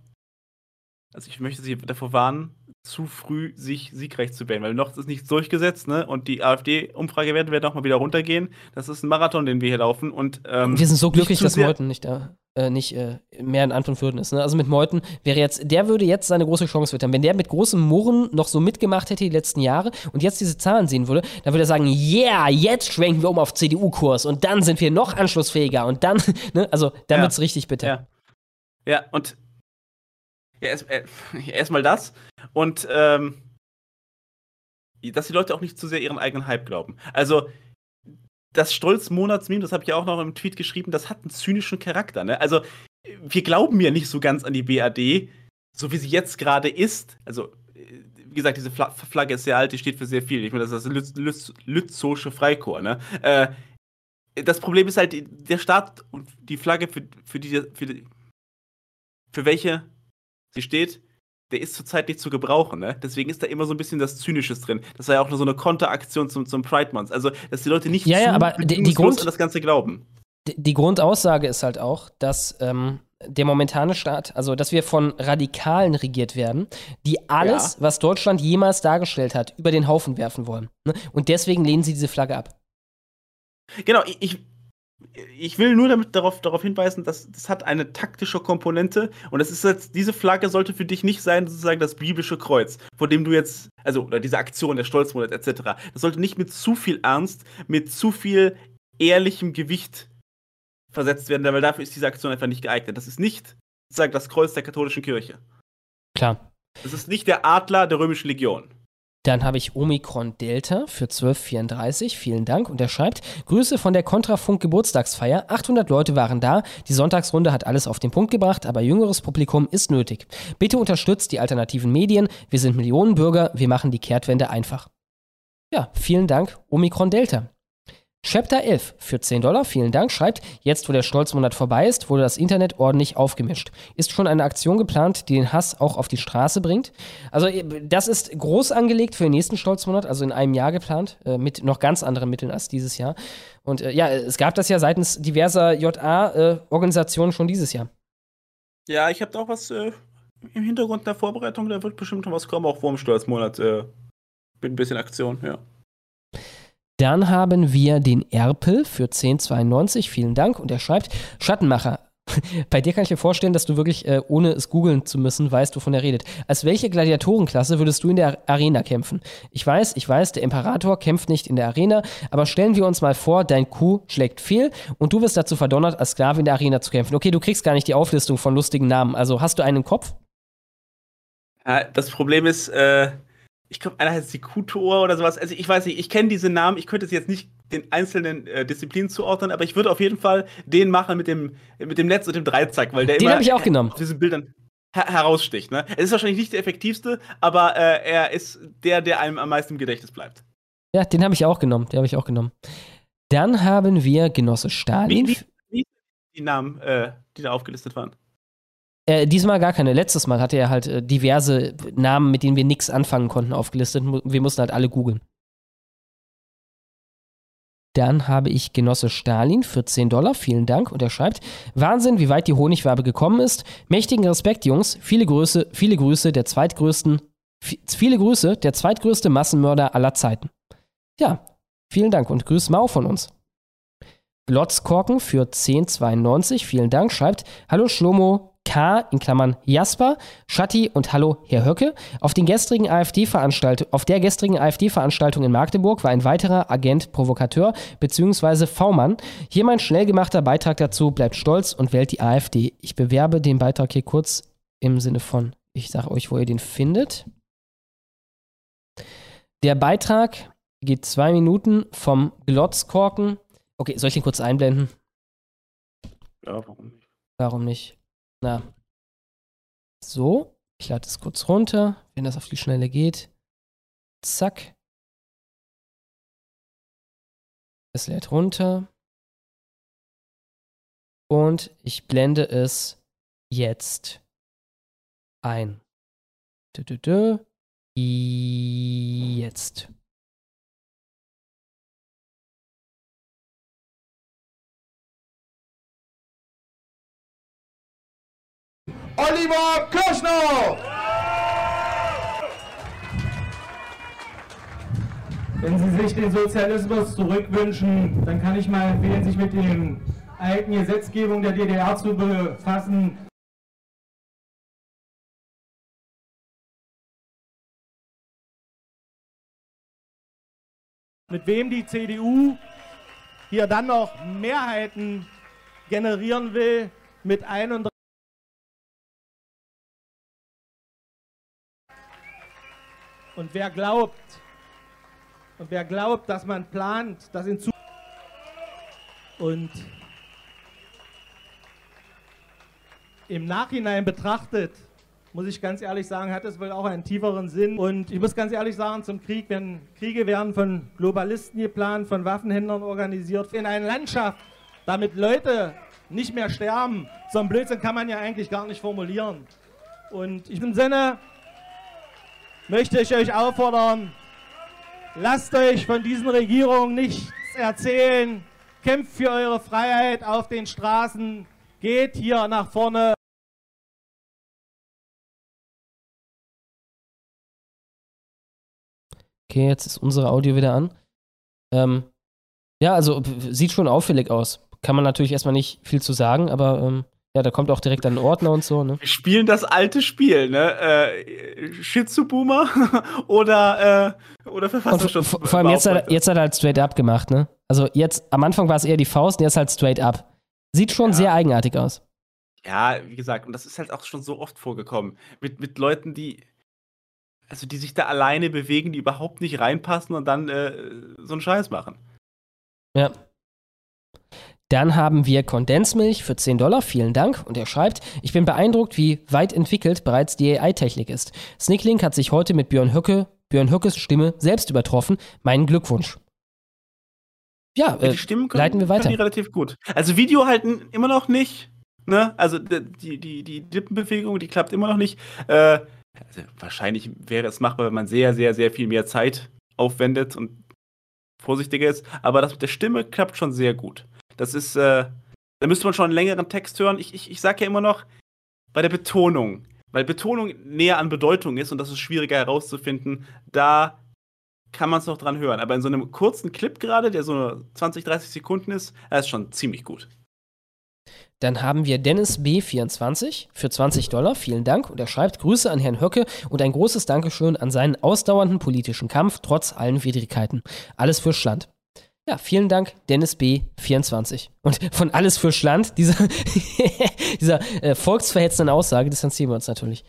[SPEAKER 4] also ich möchte sie davor warnen, zu früh sich siegreich zu wählen, weil noch ist nichts durchgesetzt, ne? Und die AfD-Umfragewerte werden auch mal wieder runtergehen. Das ist ein Marathon, den wir hier laufen. Und ähm,
[SPEAKER 2] Wir sind so glücklich, dass Meuthen nicht da, äh, nicht äh, mehr in Amt und Würden ist. Ne? Also mit Meuthen wäre jetzt, der würde jetzt seine große Chance wittern. Wenn der mit großem Murren noch so mitgemacht hätte die letzten Jahre und jetzt diese Zahlen sehen würde, dann würde er sagen, yeah, jetzt schwenken wir um auf CDU-Kurs und dann sind wir noch anschlussfähiger und dann, [laughs] ne? Also dann
[SPEAKER 4] Ja.
[SPEAKER 2] wird's richtig bitter.
[SPEAKER 4] Ja. Ja, und ja, erst- äh, [laughs] erstmal das und ähm, dass die Leute auch nicht zu sehr ihren eigenen Hype glauben. Also das Stolz-Monatsmeme, das habe ich ja auch noch im Tweet geschrieben, das hat einen zynischen Charakter. Ne? Also wir glauben ja nicht so ganz an die BAD, so wie sie jetzt gerade ist. Also wie gesagt, diese Fla Flagge ist sehr alt, die steht für sehr viel. Ich meine, das ist das Lütz Lütz Lützowsche Freikorps. Ne? Äh, das Problem ist halt, der Staat und die Flagge, für, für, die, für, die, für welche sie steht, der ist zurzeit nicht zu gebrauchen. Ne? Deswegen ist da immer so ein bisschen das Zynisches drin. Das war ja auch nur so eine Konteraktion zum, zum Pride Month. Also, dass die Leute nicht
[SPEAKER 2] Ja, ja,
[SPEAKER 4] zu
[SPEAKER 2] aber die- die Grund-
[SPEAKER 4] an das Ganze glauben.
[SPEAKER 2] Die, die Grundaussage ist halt auch, dass ähm, der momentane Staat, also dass wir von Radikalen regiert werden, die alles, was Deutschland jemals dargestellt hat, über den Haufen werfen wollen. Ne? Und deswegen lehnen sie diese Flagge ab.
[SPEAKER 4] Genau, ich, ich, will nur damit darauf, darauf hinweisen, dass das hat eine taktische Komponente und das ist jetzt, diese Flagge sollte für dich nicht sein, sozusagen das biblische Kreuz, vor dem du jetzt, also, oder diese Aktion, der Stolzmonat etc. Das sollte nicht mit zu viel Ernst, mit zu viel ehrlichem Gewicht versetzt werden, weil dafür ist diese Aktion einfach nicht geeignet. Das ist nicht sozusagen das Kreuz der katholischen Kirche.
[SPEAKER 2] Klar.
[SPEAKER 4] Das ist nicht der Adler der römischen Legion.
[SPEAKER 2] Dann habe ich Omikron Delta für 1234. Vielen Dank. Und er schreibt: Grüße von der Kontrafunk Geburtstagsfeier. 800 Leute waren da. Die Sonntagsrunde hat alles auf den Punkt gebracht, aber jüngeres Publikum ist nötig. Bitte unterstützt die alternativen Medien. Wir sind Millionen Bürger. Wir machen die Kehrtwende einfach. Ja, vielen Dank, Omikron Delta. Chapter 11 für 10 Dollar, vielen Dank, schreibt, jetzt wo der Stolzmonat vorbei ist, wurde das Internet ordentlich aufgemischt. Ist schon eine Aktion geplant, die den Hass auch auf die Straße bringt? Also äh, das ist groß angelegt für den nächsten Stolzmonat, also in einem Jahr geplant, äh, mit noch ganz anderen Mitteln als dieses Jahr. Und äh, ja, es gab das ja seitens diverser JA-Organisationen schon dieses Jahr.
[SPEAKER 4] Ja, ich habe da auch was äh, im Hintergrund der Vorbereitung, da wird bestimmt noch was kommen, auch vor dem Stolzmonat. Äh, mit ein bisschen Aktion, ja.
[SPEAKER 2] Dann haben wir den Erpel für 1092, vielen Dank. Und er schreibt, Schattenmacher. [laughs] Bei dir kann ich mir vorstellen, dass du wirklich, äh, ohne es googeln zu müssen, weißt, wovon er redet. Als welche Gladiatorenklasse würdest du in der Arena kämpfen? Ich weiß, ich weiß, der Imperator kämpft nicht in der Arena, aber stellen wir uns mal vor, dein Kuh schlägt fehl und du wirst dazu verdonnert, als Sklave in der Arena zu kämpfen. Okay, du kriegst gar nicht die Auflistung von lustigen Namen. Also hast du einen im Kopf?
[SPEAKER 4] Ja, das Problem ist, äh, ich glaube, einer heißt die Kutor oder sowas. Also ich weiß nicht, ich kenne diese Namen, ich könnte es jetzt nicht den einzelnen äh, Disziplinen zuordnen, aber ich würde auf jeden Fall den machen mit dem, mit dem Netz und dem Dreizack, weil der
[SPEAKER 2] Den
[SPEAKER 4] immer
[SPEAKER 2] hab ich auch genommen.
[SPEAKER 4] auf diesen Bildern her heraussticht. Ne? Es ist wahrscheinlich nicht der effektivste, aber äh, er ist der, der einem am meisten im Gedächtnis bleibt.
[SPEAKER 2] Ja, den habe ich auch genommen. Den habe ich auch genommen. Dann haben wir Genosse Stalin.
[SPEAKER 4] Wie, wie, wie die Namen, äh, die da aufgelistet waren?
[SPEAKER 2] Äh, diesmal gar keine. Letztes Mal hatte er halt äh, diverse Namen, mit denen wir nichts anfangen konnten, aufgelistet. Wir mussten halt alle googeln. Dann habe ich Genosse Stalin für 10 Dollar. Vielen Dank. Und er schreibt: Wahnsinn, wie weit die Honigwabe gekommen ist. Mächtigen Respekt, Jungs. Viele Grüße, viele Grüße der zweitgrößten, vi- viele Grüße der zweitgrößte Massenmörder aller Zeiten. Ja, vielen Dank und grüß Mau von uns. Glotzkorken für 10,92. Vielen Dank. Schreibt: Hallo Schlomo, K in Klammern Jasper, Schatti und Hallo Herr Höcke. Auf, den gestrigen AfD auf der gestrigen AfD-Veranstaltung in Magdeburg war ein weiterer Agent Provokateur bzw. V-Mann. Hier mein schnell gemachter Beitrag dazu. Bleibt stolz und wählt die AfD. Ich bewerbe den Beitrag hier kurz im Sinne von, ich sage euch, wo ihr den findet. Der Beitrag geht zwei Minuten vom Glotzkorken. Okay, soll ich den kurz einblenden?
[SPEAKER 4] Ja, warum nicht?
[SPEAKER 2] Warum nicht? Na. So, ich lade es kurz runter, wenn das auf die Schnelle geht. Zack. Es lädt runter. Und ich blende es jetzt ein. Jetzt.
[SPEAKER 15] Oliver Kirschner!
[SPEAKER 27] Wenn Sie sich den Sozialismus zurückwünschen, dann kann ich mal empfehlen, sich mit den alten Gesetzgebungen der DDR zu befassen. Mit wem die CDU hier dann noch Mehrheiten generieren will, mit 31 Und wer glaubt, und wer glaubt, dass man plant, dass in Zukunft und im Nachhinein betrachtet, muss ich ganz ehrlich sagen, hat es wohl auch einen tieferen Sinn. Und ich muss ganz ehrlich sagen, zum Krieg, wenn Kriege werden von Globalisten geplant, von Waffenhändlern organisiert, in einer Landschaft, damit Leute nicht mehr sterben, so ein Blödsinn kann man ja eigentlich gar nicht formulieren. Und in diesem Sinne möchte ich euch auffordern, lasst euch von diesen Regierungen nichts erzählen, kämpft für eure Freiheit auf den Straßen, geht hier nach vorne.
[SPEAKER 2] Okay, jetzt ist unsere Audio wieder an. Ähm, ja, also sieht schon auffällig aus. Kann man natürlich erstmal nicht viel zu sagen, aber ähm, ja, da kommt auch direkt ein Ordner und so, ne?
[SPEAKER 4] Wir spielen das alte Spiel, ne? Äh, Shitsuboomer [laughs] oder, äh, oder Verfassungsschutz.
[SPEAKER 2] Vor, vor allem jetzt hat, jetzt hat er halt straight up gemacht, ne? Also jetzt, am Anfang war es eher die Faust und jetzt halt straight up. Sieht schon ja. sehr eigenartig aus.
[SPEAKER 4] Ja, wie gesagt, und das ist halt auch schon so oft vorgekommen. Mit, mit Leuten, die, also die sich da alleine bewegen, die überhaupt nicht reinpassen und dann äh, so einen Scheiß machen.
[SPEAKER 2] Ja. Dann haben wir Kondensmilch für 10 Dollar, vielen Dank. Und er schreibt, ich bin beeindruckt, wie weit entwickelt bereits die AI-Technik ist. Snicklink hat sich heute mit Björn Höcke, Björn Höckes Stimme selbst übertroffen. Meinen Glückwunsch. Ja, äh,
[SPEAKER 4] die Stimmen können,
[SPEAKER 2] leiten wir weiter.
[SPEAKER 4] Die relativ gut. Also Video halten immer noch nicht. Ne? Also die, die, die Lippenbewegung, die klappt immer noch nicht. Äh, also wahrscheinlich wäre es machbar, wenn man sehr, sehr, sehr viel mehr Zeit aufwendet und vorsichtiger ist. Aber das mit der Stimme klappt schon sehr gut. Das ist, äh, da müsste man schon einen längeren Text hören. Ich, ich, ich sage ja immer noch, bei der Betonung, weil Betonung näher an Bedeutung ist und das ist schwieriger herauszufinden, da kann man es noch dran hören. Aber in so einem kurzen Clip gerade, der so 20, 30 Sekunden ist, ist schon ziemlich gut.
[SPEAKER 2] Dann haben wir Dennis B24 für 20 Dollar. Vielen Dank. Und er schreibt Grüße an Herrn Höcke und ein großes Dankeschön an seinen ausdauernden politischen Kampf trotz allen Widrigkeiten. Alles für Schland. Ja, vielen Dank, Dennis B24. Und von alles für Schland, dieser, [laughs] dieser äh, volksverhetzenden Aussage, distanzieren wir uns natürlich.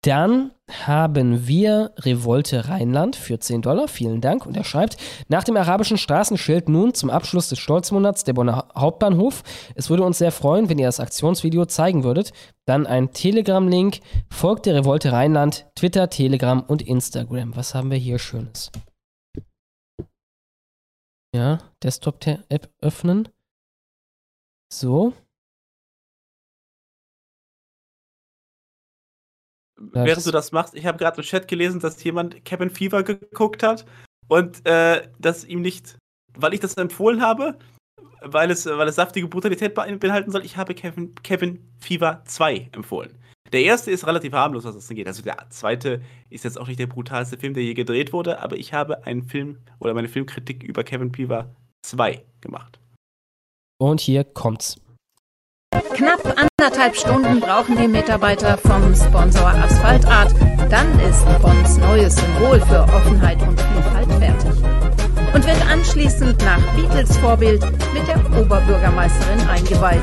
[SPEAKER 2] Dann haben wir Revolte Rheinland für 10 Dollar. Vielen Dank. Und er schreibt, nach dem arabischen Straßenschild nun zum Abschluss des Stolzmonats der Bonner Hauptbahnhof. Es würde uns sehr freuen, wenn ihr das Aktionsvideo zeigen würdet. Dann ein Telegram-Link. Folgt der Revolte Rheinland, Twitter, Telegram und Instagram. Was haben wir hier Schönes? Ja, Desktop-App öffnen. So.
[SPEAKER 4] Während du das machst, ich habe gerade im Chat gelesen, dass jemand Cabin Fever geguckt hat und äh, dass ihm nicht, weil ich das empfohlen habe, weil es, weil es saftige Brutalität beinhalten soll, ich habe Kevin, Kevin Fever 2 empfohlen. Der erste ist relativ harmlos, was das angeht. Also der zweite ist jetzt auch nicht der brutalste Film, der je gedreht wurde, aber ich habe einen Film oder meine Filmkritik über Kevin Peaver 2 gemacht.
[SPEAKER 2] Und hier kommt's.
[SPEAKER 28] Knapp anderthalb Stunden brauchen die Mitarbeiter vom Sponsor Asphaltart. Dann ist Bonds neues Symbol für Offenheit und Vielfalt fertig. Und wird anschließend nach Beatles Vorbild mit der Oberbürgermeisterin eingeweiht.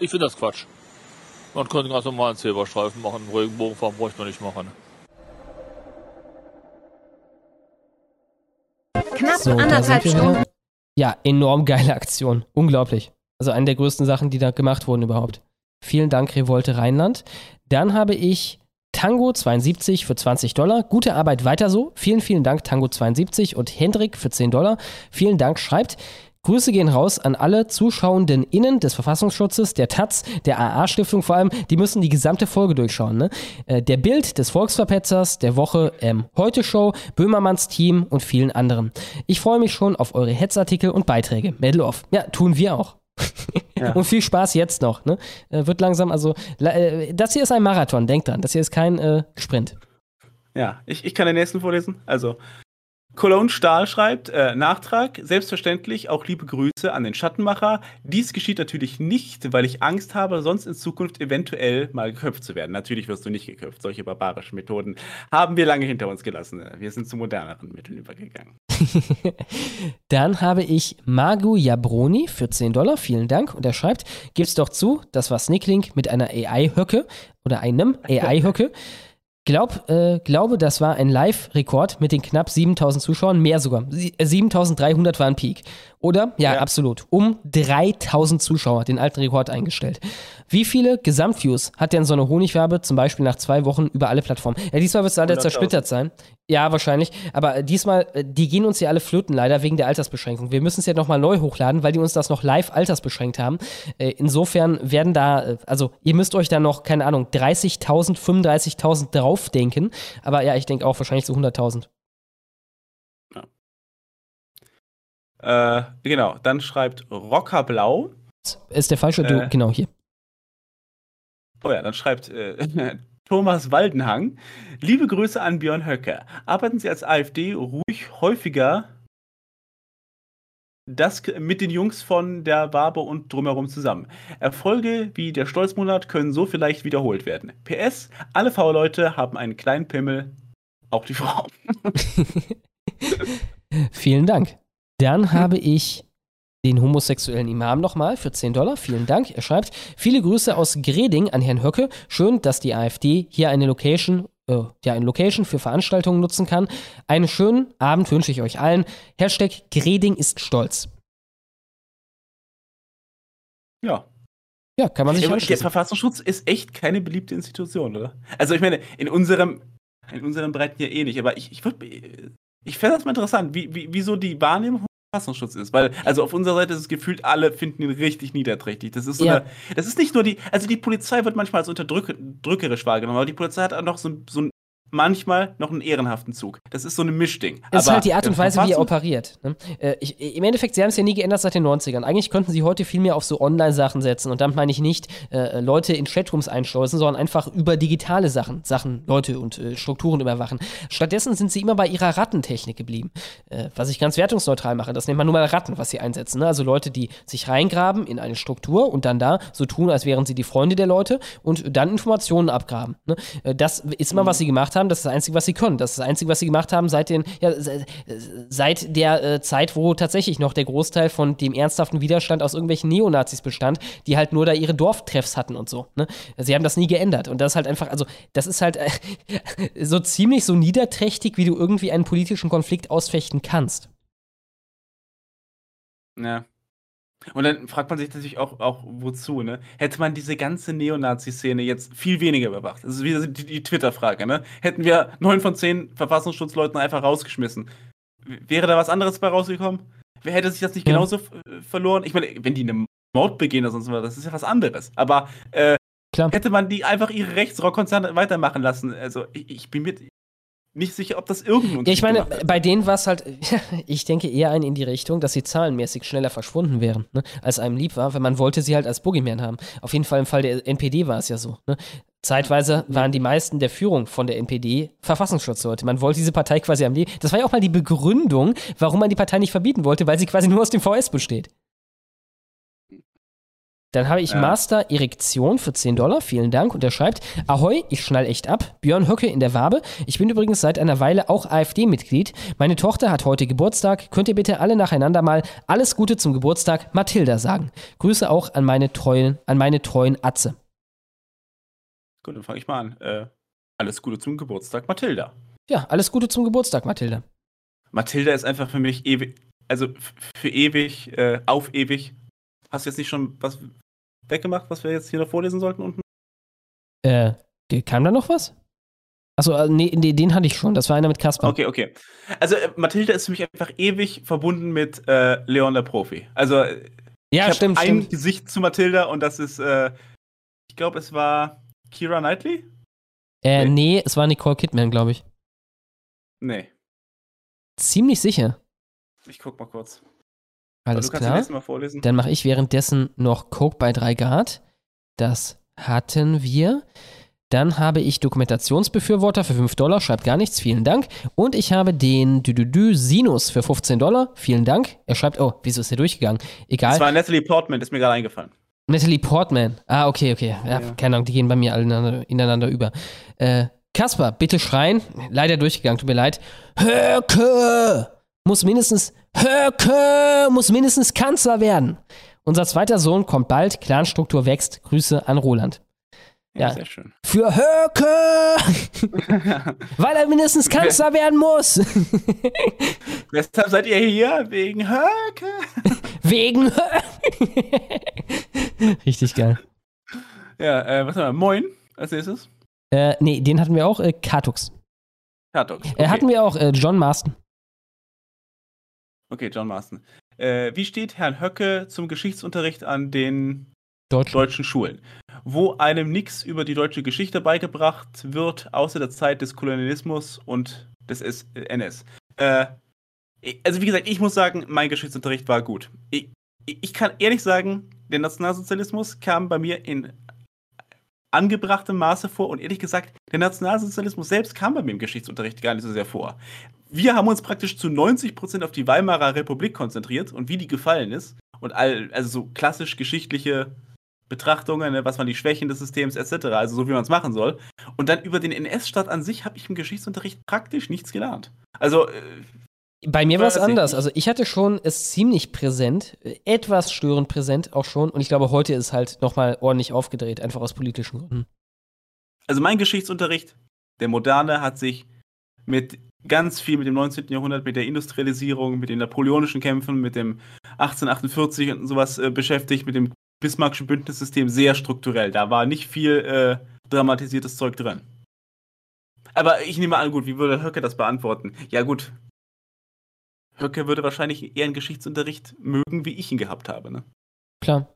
[SPEAKER 29] Ich finde das Quatsch. Man könnte ganz normal einen Silberstreifen machen, einen Regenbogenfarben bräuchte man nicht machen.
[SPEAKER 28] Knapp
[SPEAKER 2] So,
[SPEAKER 28] anderthalb Stunden.
[SPEAKER 2] Ja, enorm geile Aktion. Unglaublich. Also eine der größten Sachen, die da gemacht wurden überhaupt. Vielen Dank, Revolte Rheinland. Dann habe ich Tango 72 für 20 Dollar. Gute Arbeit weiter so. Vielen, vielen Dank, Tango 72 und Hendrik für 10 Dollar. Vielen Dank, schreibt. Grüße gehen raus an alle Zuschauenden innen des Verfassungsschutzes, der Taz, der AA-Stiftung vor allem. Die müssen die gesamte Folge durchschauen. Ne? Äh, Der Bild des Volksverpetzers, der Woche, ähm, Heute-Show, Böhmermanns Team und vielen anderen. Ich freue mich schon auf eure Hetzartikel und Beiträge. Medal off. Ja, tun wir auch. [laughs] Und viel Spaß jetzt noch. Ne? Äh, wird langsam, also, äh, das hier ist ein Marathon, denkt dran. Das hier ist kein äh, Sprint.
[SPEAKER 4] Ja, ich, ich kann den nächsten vorlesen. Also, Cologne Stahl schreibt, äh, Nachtrag, selbstverständlich auch liebe Grüße an den Schattenmacher. Dies geschieht natürlich nicht, weil ich Angst habe, sonst in Zukunft eventuell mal geköpft zu werden. Natürlich wirst du nicht geköpft. Solche barbarischen Methoden haben wir lange hinter uns gelassen. Wir sind zu moderneren Mitteln übergegangen. [laughs]
[SPEAKER 2] Dann habe ich Magu Jabroni für 10 Dollar. Vielen Dank. Und er schreibt, gib's doch zu, das war Snicklink mit einer AI-Höcke oder einem AI-Höcke. [laughs] Glaub, äh, glaube, das war ein Live-Rekord mit den knapp 7000 Zuschauern, mehr sogar. Sie- äh, 7300 war ein Peak. Oder? Ja, absolut. Um 3000 Zuschauer den alten Rekord eingestellt. Wie viele Gesamtviews hat denn so eine Honigwerbe zum Beispiel nach zwei Wochen über alle Plattformen? Ja, diesmal wird es leider
[SPEAKER 4] 100.000.
[SPEAKER 2] zersplittert sein. Ja, wahrscheinlich. Aber diesmal, äh, die gehen uns ja alle flöten leider wegen der Altersbeschränkung. Wir müssen es ja nochmal neu hochladen, weil die uns das noch live altersbeschränkt haben. Äh, Insofern werden da, äh, also ihr müsst euch da noch, keine Ahnung, 30.000, 35.000 draufdenken. Aber ja, ich denke auch wahrscheinlich so 100.000.
[SPEAKER 4] Äh, genau, dann schreibt Rockerblau.
[SPEAKER 2] Ist der falsche? Du,
[SPEAKER 4] Äh.
[SPEAKER 2] genau, hier.
[SPEAKER 4] Oh ja, dann schreibt äh, [laughs] Thomas Waldenhang. Liebe Grüße an Björn Höcke. Arbeiten Sie als AfD ruhig häufiger das mit den Jungs von der Wabe und drumherum zusammen. Erfolge wie der Stolzmonat können so vielleicht wiederholt werden. PS, alle V-Leute haben einen kleinen Pimmel, auch die Frau. [laughs]
[SPEAKER 2] Vielen Dank. Dann habe ich den homosexuellen Imam nochmal für 10 Dollar. Vielen Dank. Er schreibt, viele Grüße aus Greding an Herrn Höcke. Schön, dass die AfD hier eine Location, äh, ja, eine Location für Veranstaltungen nutzen kann. Einen schönen Abend wünsche ich euch allen. Hashtag Greding ist stolz.
[SPEAKER 4] Ja.
[SPEAKER 2] Ja, kann man sich
[SPEAKER 4] der. Verfassungsschutz ist echt keine beliebte Institution, oder? Also ich meine, in unserem, in unserem Breiten ja eh nicht, aber ich, ich würde, ich fände das mal interessant, wie, wie, wieso die Wahrnehmung Verfassungsschutz ist, weil, also auf unserer Seite ist es gefühlt, alle finden ihn richtig niederträchtig. Das ist so
[SPEAKER 2] Ja.
[SPEAKER 4] eine, das ist nicht nur die, also die Polizei wird manchmal als unterdrückerisch wahrgenommen, aber die Polizei hat auch noch so, so ein, manchmal noch einen ehrenhaften Zug. Das ist so ein Mischding.
[SPEAKER 2] Es ist halt die Art und
[SPEAKER 4] der
[SPEAKER 2] Weise, wie er operiert. Ne? Äh, ich, Im Endeffekt, sie haben es ja nie geändert seit den 90ern. Eigentlich könnten sie heute viel mehr auf so Online-Sachen setzen. Und damit meine ich nicht äh, Leute in Chatrooms einschleusen, sondern einfach über digitale Sachen, Sachen, Leute und äh, Strukturen überwachen. Stattdessen sind sie immer bei ihrer Rattentechnik geblieben. Äh, was ich ganz wertungsneutral mache, das nennt man nur mal Ratten, was sie einsetzen. Ne? Also Leute, die sich reingraben in eine Struktur und dann da so tun, als wären sie die Freunde der Leute und dann Informationen abgraben. Ne? Äh, Das ist immer, was sie gemacht haben. Das ist das Einzige, was sie können. Das ist das Einzige, was sie gemacht haben seit den, ja, se- seit der äh, Zeit, wo tatsächlich noch der Großteil von dem ernsthaften Widerstand aus irgendwelchen Neonazis bestand, die halt nur da ihre Dorftreffs hatten und so. Ne? Sie haben das nie geändert. Und das ist halt einfach, also, das ist halt äh, [laughs] so ziemlich so niederträchtig, wie du irgendwie einen politischen Konflikt ausfechten kannst.
[SPEAKER 4] Ja. Und dann fragt man sich natürlich auch, auch wozu, ne? Hätte man diese ganze Neonazi-Szene jetzt viel weniger überwacht? Das ist wieder die, die Twitter-Frage, ne? Hätten wir neun von zehn Verfassungsschutzleuten einfach rausgeschmissen, wäre da was anderes bei rausgekommen? Wer hätte sich das nicht
[SPEAKER 2] Ja.
[SPEAKER 4] genauso äh, verloren? Ich meine, wenn die einen Mord begehen oder sonst was, das ist ja was anderes. Aber äh, hätte man die einfach ihre Rechtsrockkonzerne weitermachen lassen? Also ich, ich bin mir nicht sicher, ob das irgendein
[SPEAKER 2] Ja, ich meine, bei denen war es halt, [laughs] ich denke eher ein in die Richtung, dass sie zahlenmäßig schneller verschwunden wären, ne, als einem lieb war, weil man wollte sie halt als Boogeyman haben. Auf jeden Fall im Fall der NPD war es ja so. Ne. Zeitweise waren die meisten der Führung von der NPD Verfassungsschutzleute. Man wollte diese Partei quasi am Leben. Das war ja auch mal die Begründung, warum man die Partei nicht verbieten wollte, weil sie quasi nur aus dem VS besteht. Dann habe ich
[SPEAKER 4] Ja.
[SPEAKER 2] Master Erektion für 10 Dollar. Vielen Dank. Und er schreibt: Ahoi, ich schnall echt ab. Björn Höcke in der Wabe. Ich bin übrigens seit einer Weile auch AfD-Mitglied. Meine Tochter hat heute Geburtstag. Könnt ihr bitte alle nacheinander mal alles Gute zum Geburtstag Mathilda sagen? Grüße auch an meine treuen, an meine treuen Atze.
[SPEAKER 4] Gut, dann fange ich mal an. Äh, alles Gute zum Geburtstag, Mathilda.
[SPEAKER 2] Ja, alles Gute zum Geburtstag, Mathilda.
[SPEAKER 4] Mathilda ist einfach für mich ewig, also für ewig, äh, auf ewig. Hast du jetzt nicht schon was weggemacht, was wir jetzt hier noch vorlesen sollten unten?
[SPEAKER 2] Äh, kam da noch was? Achso, äh, nee, nee, den hatte ich schon. Das war einer mit Kasper.
[SPEAKER 4] Okay, okay. Also äh, Mathilda ist für mich einfach ewig verbunden mit äh, Leon der Profi. Also äh,
[SPEAKER 2] Ja,
[SPEAKER 4] ich
[SPEAKER 2] stimmt,
[SPEAKER 4] ein
[SPEAKER 2] stimmt.
[SPEAKER 4] Gesicht zu Mathilda und das ist, äh, ich glaube, es war Kira Knightley?
[SPEAKER 2] Äh, nee, es war Nicole Kidman, glaube ich.
[SPEAKER 4] Nee,
[SPEAKER 2] Ziemlich sicher.
[SPEAKER 4] ich guck mal kurz.
[SPEAKER 2] Alles
[SPEAKER 4] kannst
[SPEAKER 2] klar. Dann mache ich währenddessen noch Coke bei 3 Grad. Das hatten wir. Dann habe ich Dokumentationsbefürworter für 5 Dollar, schreibt gar nichts, vielen Dank. Und ich habe den Düdüdü Sinus für 15 Dollar, vielen Dank. Er schreibt, oh, wieso ist der durchgegangen? Egal.
[SPEAKER 4] Das war Natalie Portman, ist mir gerade eingefallen.
[SPEAKER 2] Natalie Portman. Ah, okay, okay. Ja,
[SPEAKER 4] Ja.
[SPEAKER 2] keine Ahnung, die gehen bei mir alle ineinander, ineinander über. Äh, Kasper, bitte schreien. Leider durchgegangen, tut mir leid. Höcke! Muss mindestens, Höcke! Muss mindestens Kanzler werden. Unser zweiter Sohn kommt bald, Clanstruktur wächst. Grüße an Roland.
[SPEAKER 4] Ja, sehr schön.
[SPEAKER 2] Für Höcke! [laughs] Weil er mindestens Kanzler werden muss. [laughs]
[SPEAKER 4] Weshalb seid ihr hier? Wegen Höcke? [laughs]
[SPEAKER 2] Wegen Richtig geil.
[SPEAKER 4] Ja, äh, was haben wir? Moin, als nächstes.
[SPEAKER 2] Äh, nee, den hatten wir auch, äh, Katux.
[SPEAKER 4] Kartok.
[SPEAKER 2] Äh, hatten wir auch, äh, John Marston.
[SPEAKER 4] Okay, John Marston. Äh, wie steht Herrn Höcke zum Geschichtsunterricht an den
[SPEAKER 2] Deutschen.
[SPEAKER 4] deutschen Schulen? Wo einem nichts über die deutsche Geschichte beigebracht wird, außer der Zeit des Kolonialismus und des NS. Äh, also wie gesagt, ich muss sagen, mein Geschichtsunterricht war gut. Ich ich kann ehrlich sagen, der Nationalsozialismus kam bei mir in angebrachtem Maße vor und ehrlich gesagt, der Nationalsozialismus selbst kam bei mir im Geschichtsunterricht gar nicht so sehr vor. Wir haben uns praktisch zu 90% auf die Weimarer Republik konzentriert und wie die gefallen ist und all, also so klassisch geschichtliche Betrachtungen, ne, was waren die Schwächen des Systems etc., also so wie man es machen soll. Und dann über den NS-Staat an sich habe ich im Geschichtsunterricht praktisch nichts gelernt. Also äh,
[SPEAKER 2] Bei mir war es anders. Also ich hatte schon es ziemlich präsent, etwas störend präsent auch schon. Und ich glaube, heute ist halt nochmal ordentlich aufgedreht, einfach aus politischen Gründen.
[SPEAKER 4] also mein Geschichtsunterricht, der moderne, hat sich mit ganz viel mit dem 19. Jahrhundert, mit der Industrialisierung, mit den napoleonischen Kämpfen, mit dem 1848 und sowas äh, beschäftigt, mit dem Bismarckschen Bündnissystem sehr strukturell. Da war nicht viel äh, dramatisiertes Zeug drin. Aber ich nehme an, gut, wie würde Höcke das beantworten? Ja, gut. Höcke würde wahrscheinlich eher einen Geschichtsunterricht mögen, wie ich ihn gehabt habe, ne?
[SPEAKER 2] Klar.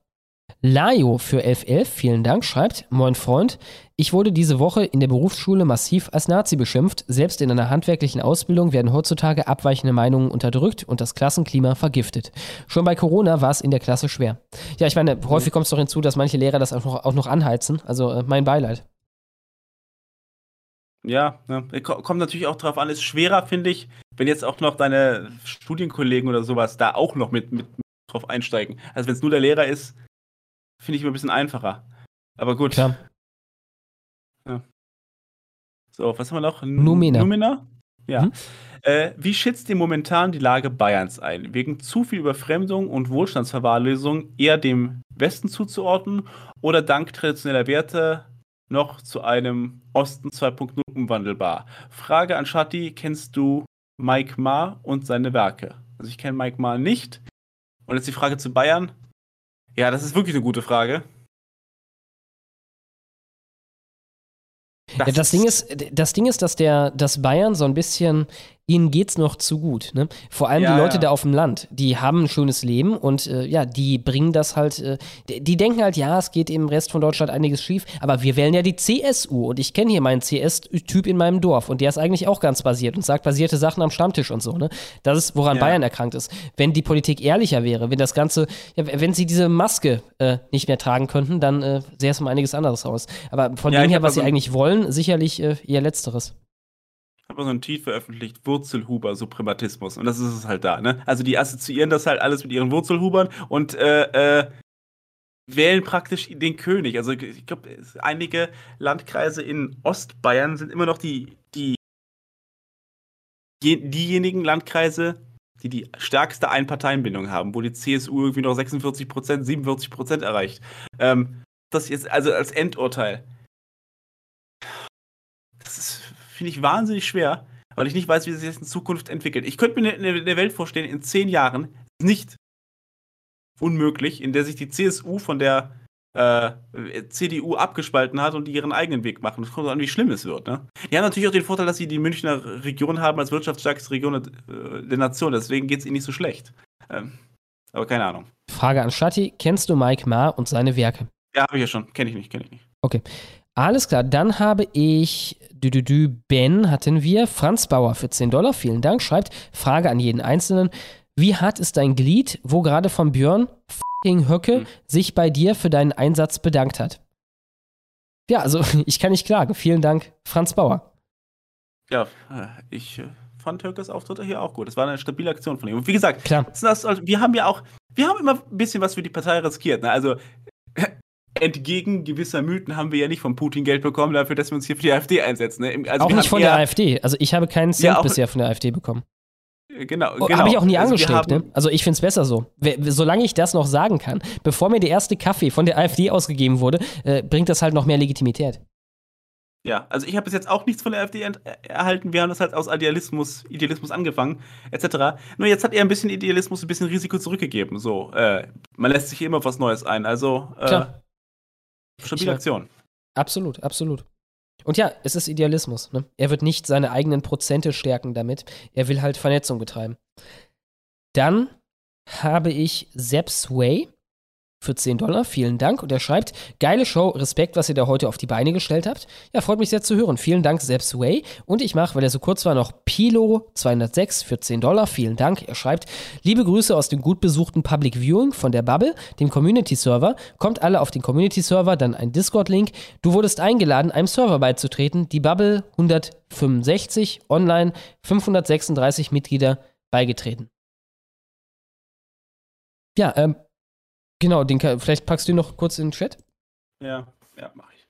[SPEAKER 2] Lajo für 1111, vielen Dank, schreibt, Moin Freund, ich wurde diese Woche in der Berufsschule massiv als Nazi beschimpft. Selbst in einer handwerklichen Ausbildung werden heutzutage abweichende Meinungen unterdrückt und das Klassenklima vergiftet. Schon bei Corona war es in der Klasse schwer. Ja, ich meine, häufig kommt es doch hinzu, dass manche Lehrer das auch noch, auch noch anheizen. Also äh, mein Beileid.
[SPEAKER 4] Ja, ne? Ko- kommt natürlich auch drauf an, ist schwerer, finde ich, wenn jetzt auch noch deine Studienkollegen oder sowas da auch noch mit, mit, drauf einsteigen. Also wenn es nur der Lehrer ist, finde ich immer ein bisschen einfacher. Aber gut.
[SPEAKER 2] Klar.
[SPEAKER 4] Ja. So, was haben wir noch? N-
[SPEAKER 2] Numena.
[SPEAKER 4] Numena? Ja.
[SPEAKER 2] Mhm.
[SPEAKER 4] Äh, wie schätzt ihr momentan die Lage Bayerns ein? Wegen zu viel Überfremdung und Wohlstandsverwahrlösung eher dem Westen zuzuordnen oder dank traditioneller Werte noch zu einem Osten 2.0 umwandelbar? Frage an Shatti, kennst du Mike Ma und seine Werke? Also ich kenne Mike Ma nicht. Und jetzt die Frage zu Bayern. Ja, das ist wirklich eine gute Frage.
[SPEAKER 2] Das, ja, das Ding ist, das Ding ist, dass der, dass Bayern so ein bisschen, ihnen geht's noch zu gut. Ne? Vor allem
[SPEAKER 4] Ja,
[SPEAKER 2] die Leute
[SPEAKER 4] ja.
[SPEAKER 2] da auf dem Land, die haben ein schönes Leben und äh, ja, die bringen das halt, äh, die, die denken halt, ja, es geht im Rest von Deutschland einiges schief, aber wir wählen ja die CSU und ich kenne hier meinen CS-Typ in meinem Dorf und der ist eigentlich auch ganz basiert und sagt basierte Sachen am Stammtisch und so. Ne? Das ist, woran
[SPEAKER 4] Ja.
[SPEAKER 2] Bayern erkrankt ist. Wenn die Politik ehrlicher wäre, wenn das Ganze, ja, wenn sie diese Maske äh, nicht mehr tragen könnten, dann äh, sähe es um einiges anderes aus. Aber von dem her, was sie eigentlich wollen, sicherlich äh, eher Letzteres.
[SPEAKER 4] Mal so einen Tweet veröffentlicht, Wurzelhuber-Suprematismus. Und das ist es halt da, ne? Also die assoziieren das halt alles mit ihren Wurzelhubern und äh, äh, wählen praktisch den König. Also ich glaube, einige Landkreise in Ostbayern sind immer noch die, die je, diejenigen Landkreise, die die stärkste Einparteienbindung haben, wo die CSU irgendwie noch 46 Prozent, 47 Prozent erreicht. Ähm, das jetzt also als Endurteil. Finde ich, wahnsinnig schwer, weil ich nicht weiß, wie sich das in Zukunft entwickelt. Ich könnte mir eine, eine Welt vorstellen, in zehn Jahren, nicht unmöglich, in der sich die CSU von der äh, CDU abgespalten hat und die ihren eigenen Weg machen. Das kommt an, wie schlimm es wird. Ne? Die haben natürlich auch den Vorteil, dass sie die Münchner Region haben als wirtschaftsstärkste Region äh, der Nation. Deswegen geht es ihnen nicht so schlecht. Ähm, aber keine Ahnung.
[SPEAKER 2] Frage an Shatti, kennst du Mike Ma und seine Werke?
[SPEAKER 4] Ja, habe ich ja schon. Kenne ich nicht, kenne ich nicht.
[SPEAKER 2] Okay. Alles klar, dann habe ich dü, dü, dü, Ben hatten wir, Franz Bauer für 10 Dollar, vielen Dank, schreibt, Frage an jeden Einzelnen, wie hart ist dein Glied, wo gerade von Björn f***ing Höcke sich bei dir für deinen Einsatz bedankt hat? Ja, also [laughs] ich kann nicht klagen, vielen Dank, Franz Bauer.
[SPEAKER 4] Ja, äh, ich äh, fand Höckes Auftritt hier auch gut. Das war eine stabile Aktion von ihm. Und wie gesagt,
[SPEAKER 2] Klar.
[SPEAKER 4] das, also, wir haben ja auch, wir haben immer ein bisschen was für die Partei riskiert. Ne? Also entgegen gewisser Mythen haben wir ja nicht von Putin Geld bekommen dafür, dass wir uns hier für die AfD einsetzen. Ne? Also
[SPEAKER 2] auch nicht von der AfD, also ich habe keinen Cent
[SPEAKER 4] Ja,
[SPEAKER 2] bisher von der AfD bekommen.
[SPEAKER 4] Genau,
[SPEAKER 2] Oh,
[SPEAKER 4] genau.
[SPEAKER 2] Habe ich auch nie
[SPEAKER 4] Also
[SPEAKER 2] angestrebt,
[SPEAKER 4] haben-
[SPEAKER 2] ne? Also ich finde es besser so. Solange ich das noch sagen kann, bevor mir der erste Kaffee von der AfD ausgegeben wurde, äh, bringt das halt noch mehr Legitimität.
[SPEAKER 4] Ja, also ich habe bis jetzt auch nichts von der AfD äh, erhalten. Wir haben das halt aus Idealismus, Idealismus angefangen, etc. Nur jetzt hat er ein bisschen Idealismus, ein bisschen Risiko zurückgegeben. So, äh, man lässt sich immer was Neues ein. Also, äh,
[SPEAKER 2] Klar.
[SPEAKER 4] Stabile Aktion.
[SPEAKER 2] Absolut, absolut. Und ja, es ist Idealismus. Ne? Er wird nicht seine eigenen Prozente stärken damit. Er will halt Vernetzung betreiben. Dann habe ich Sepp Sway für 10 Dollar. Vielen Dank. Und er schreibt, geile Show, Respekt, was ihr da heute auf die Beine gestellt habt. Ja, freut mich sehr zu hören. Vielen Dank, Sepp Sway. Und ich mache, weil er so kurz war, noch Pilo 206 für 10 Dollar. Vielen Dank. Er schreibt, liebe Grüße aus dem gut besuchten Public Viewing von der Bubble, dem Community-Server. Kommt alle auf den Community-Server, dann ein Discord-Link. Du wurdest eingeladen, einem Server beizutreten. Die Bubble 165, online 536 Mitglieder beigetreten. Ja, ähm, genau, den, vielleicht packst du ihn noch kurz in den Chat.
[SPEAKER 4] Ja, ja, mach ich.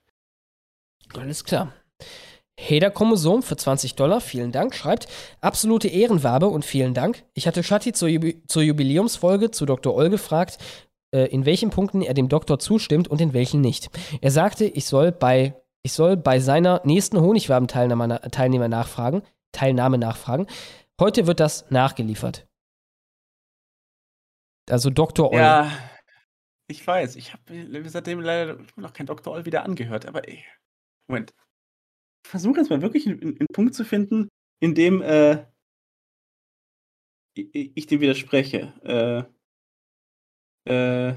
[SPEAKER 2] Alles klar. Heder Chromosom für 20 Dollar, vielen Dank, schreibt, absolute Ehrenwabe und vielen Dank. Ich hatte Shatti zur, Jubi zur Jubiläumsfolge zu Dr. Oll gefragt, äh, in welchen Punkten er dem Doktor zustimmt und in welchen nicht. Er sagte, ich soll bei, ich soll bei seiner nächsten Honigwaben-Teilnehmer Teilnehmer nachfragen, Teilnahme nachfragen. Heute wird das nachgeliefert. Also Dr. Oll.
[SPEAKER 4] Ja, ich weiß. Ich habe seitdem leider noch kein Dr. Oll wieder angehört. Aber ey, Moment. Ich versuche jetzt mal wirklich einen, einen Punkt zu finden, in dem äh, ich, ich dem widerspreche. Äh, äh,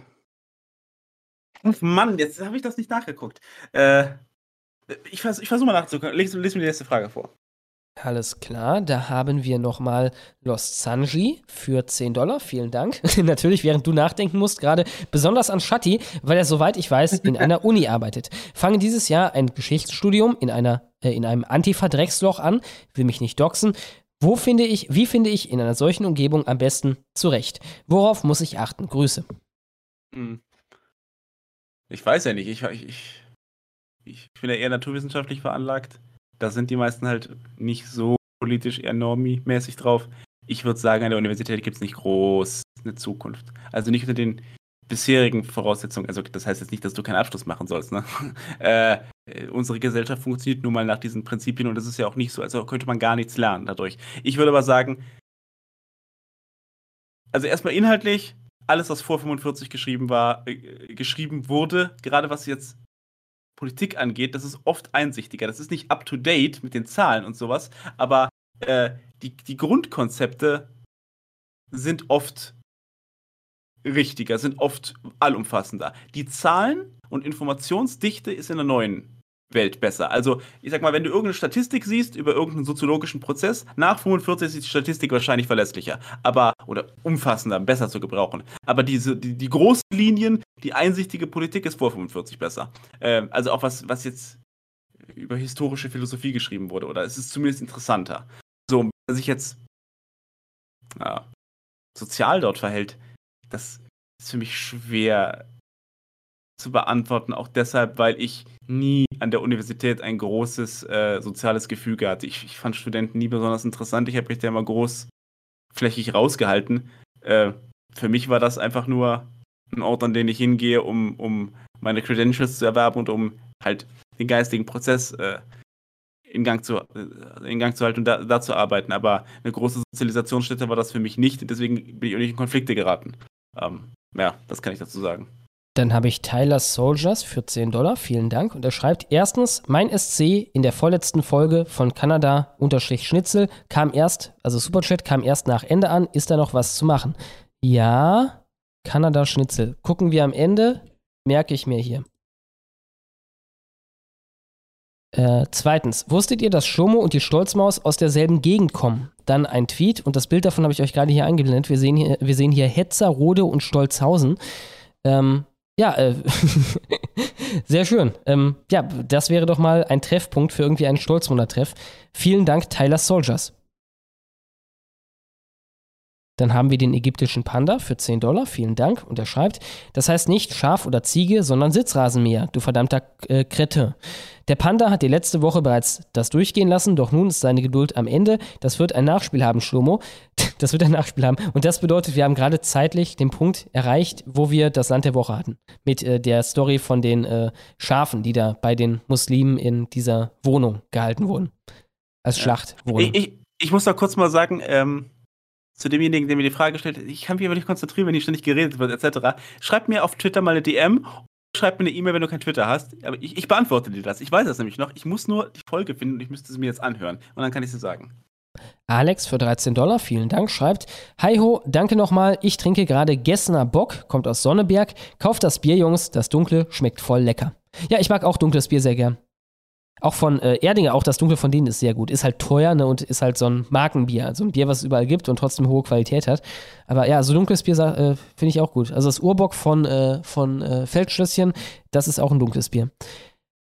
[SPEAKER 4] Mann, jetzt habe ich das nicht nachgeguckt. Äh, ich vers ich versuche mal nachzugucken. Lies, lies mir die nächste Frage vor.
[SPEAKER 2] Alles klar, da haben wir nochmal Lost Sanji für 10 Dollar. Vielen Dank. [laughs] Natürlich, während du nachdenken musst, gerade besonders an Shatti, weil er, soweit ich weiß, in einer Uni arbeitet. Fange dieses Jahr ein Geschichtsstudium in, einer, äh, in einem Antifa-Drecksloch an, will mich nicht doxen. Wo finde ich, wie finde ich in einer solchen Umgebung am besten zurecht? Worauf muss ich achten? Grüße.
[SPEAKER 4] Hm. Ich weiß ja nicht. Ich, ich, ich bin ja eher naturwissenschaftlich veranlagt. Da sind die meisten halt nicht so politisch eher normi-mäßig drauf. Ich würde sagen, an der Universität gibt es nicht groß eine Zukunft. Also nicht unter den bisherigen Voraussetzungen. Also das heißt jetzt nicht, dass du keinen Abschluss machen sollst. Ne? [laughs] äh, unsere Gesellschaft funktioniert nun mal nach diesen Prinzipien und das ist ja auch nicht so, also könnte man gar nichts lernen dadurch. Ich würde aber sagen, also erstmal inhaltlich alles, was vor 45 geschrieben war, äh, geschrieben wurde, gerade was jetzt Politik angeht, das ist oft einsichtiger. Das ist nicht up to date mit den Zahlen und sowas, aber äh, die, die Grundkonzepte sind oft richtiger, sind oft allumfassender. Die Zahlen und Informationsdichte ist in der neuen Welt besser. Also, ich sag mal, wenn du irgendeine Statistik siehst über irgendeinen soziologischen Prozess, nach 45 ist die Statistik wahrscheinlich verlässlicher, aber oder umfassender, besser zu gebrauchen. Aber diese, die, die großen Linien, die einsichtige Politik ist vor 45 besser. Ähm, also auch was, was jetzt über historische Philosophie geschrieben wurde, oder es ist zumindest interessanter. So, wenn sich jetzt ja, sozial dort verhält, das ist für mich schwer zu beantworten, auch deshalb, weil ich nie an der Universität ein großes äh, soziales Gefüge hatte. Ich, ich, fand Studenten nie besonders interessant. Ich habe mich da immer großflächig rausgehalten. Äh, für mich war das einfach nur ein Ort, an den ich hingehe, um, um meine Credentials zu erwerben und um halt den geistigen Prozess äh, in, Gang zu, äh, in Gang zu halten und da, da, zu arbeiten. Aber eine große Sozialisationsstätte war das für mich nicht. Deswegen bin ich auch nicht in Konflikte geraten. Ähm, ja, das kann ich dazu sagen.
[SPEAKER 2] Dann habe ich Tyler Soldiers für 10 Dollar. Vielen Dank. Und er schreibt: Erstens, mein SC in der vorletzten Folge von Kanada-Schnitzel kam erst, also Superchat kam erst nach Ende an. Ist da noch was zu machen? Ja, Kanada-Schnitzel. Gucken wir am Ende. Merke ich mir hier. Äh, zweitens, wusstet ihr, dass Schomo und die Stolzmaus aus derselben Gegend kommen? Dann ein Tweet und das Bild davon habe ich euch gerade hier eingeblendet. Wir sehen hier, wir sehen hier Hetzer, Rode und Stolzhausen. Ähm, ja, äh, [laughs] sehr schön. Ähm, ja, das wäre doch mal ein Treffpunkt für irgendwie einen Stolzwunder-Treff. Vielen Dank, Tyler Soldiers. Dann haben wir den ägyptischen Panda für 10 Dollar. Vielen Dank. Und er schreibt, das heißt nicht Schaf oder Ziege, sondern Sitzrasenmäher, du verdammter äh, Krette. Der Panda hat dir letzte Woche bereits das durchgehen lassen, doch nun ist seine Geduld am Ende. Das wird ein Nachspiel haben, Schlomo. [laughs] Das wird ein Nachspiel haben. Und das bedeutet, wir haben gerade zeitlich den Punkt erreicht, wo wir das Land der Woche hatten. Mit äh, der Story von den äh, Schafen, die da bei den Muslimen in dieser Wohnung gehalten wurden. Als Schlachtwohnung.
[SPEAKER 4] Ich, ich, ich muss da kurz mal sagen, ähm, zu demjenigen, der mir die Frage gestellt hat, ich kann mich aber nicht konzentrieren, wenn hier ständig geredet wird, etc. Schreib mir auf Twitter mal eine DM schreib mir eine E-Mail, wenn du kein Twitter hast. Aber ich, ich, beantworte dir das. Ich weiß das nämlich noch. Ich muss nur die Folge finden und ich müsste sie mir jetzt anhören. Und dann kann ich sie sagen.
[SPEAKER 2] Alex für 13 Dollar, vielen Dank, schreibt: Hi ho, danke nochmal. Ich trinke gerade Gessener Bock, kommt aus Sonneberg. Kauft das Bier, Jungs. Das Dunkle schmeckt voll lecker. Ja, ich mag auch dunkles Bier sehr gern. Auch von äh, Erdinger, auch das Dunkle von denen ist sehr gut. Ist halt teuer ne, und ist halt so ein Markenbier. So ein Bier, was es überall gibt und trotzdem hohe Qualität hat. Aber ja, so dunkles Bier äh, finde ich auch gut. Also das Urbock von, äh, von äh, Feldschlösschen, das ist auch ein dunkles Bier.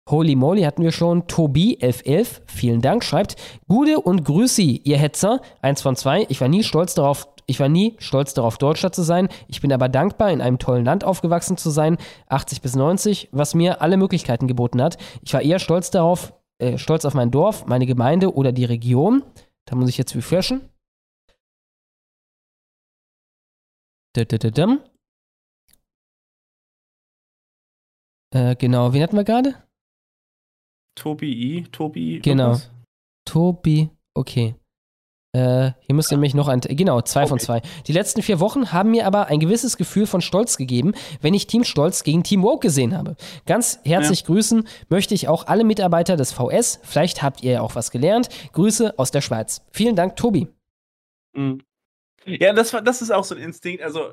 [SPEAKER 2] Holy moly hatten wir schon. Tobi 1111, vielen Dank, schreibt Gude und Grüßi, ihr Hetzer. Eins von zwei. Ich war nie stolz darauf, ich war nie stolz darauf, Deutscher zu sein. Ich bin aber dankbar, in einem tollen Land aufgewachsen zu sein, 80 bis 90, was mir alle Möglichkeiten geboten hat. Ich war eher stolz darauf, äh, stolz auf mein Dorf, meine Gemeinde oder die Region. Da muss ich jetzt refreshen. Äh, genau, wen hatten wir gerade?
[SPEAKER 4] Tobi I, Tobi.
[SPEAKER 2] Genau. Irgendwas? Tobi, okay. Äh, hier müsste ja. nämlich noch ein. Genau, zwei okay. von zwei. Die letzten vier Wochen haben mir aber ein gewisses Gefühl von Stolz gegeben, wenn ich Team Stolz gegen Team Woke gesehen habe. Ganz herzlich ja. grüßen möchte ich auch alle Mitarbeiter des VS. Vielleicht habt ihr ja auch was gelernt. Grüße aus der Schweiz. Vielen Dank, Tobi.
[SPEAKER 4] Mhm. Ja, das, das ist auch so ein Instinkt. Also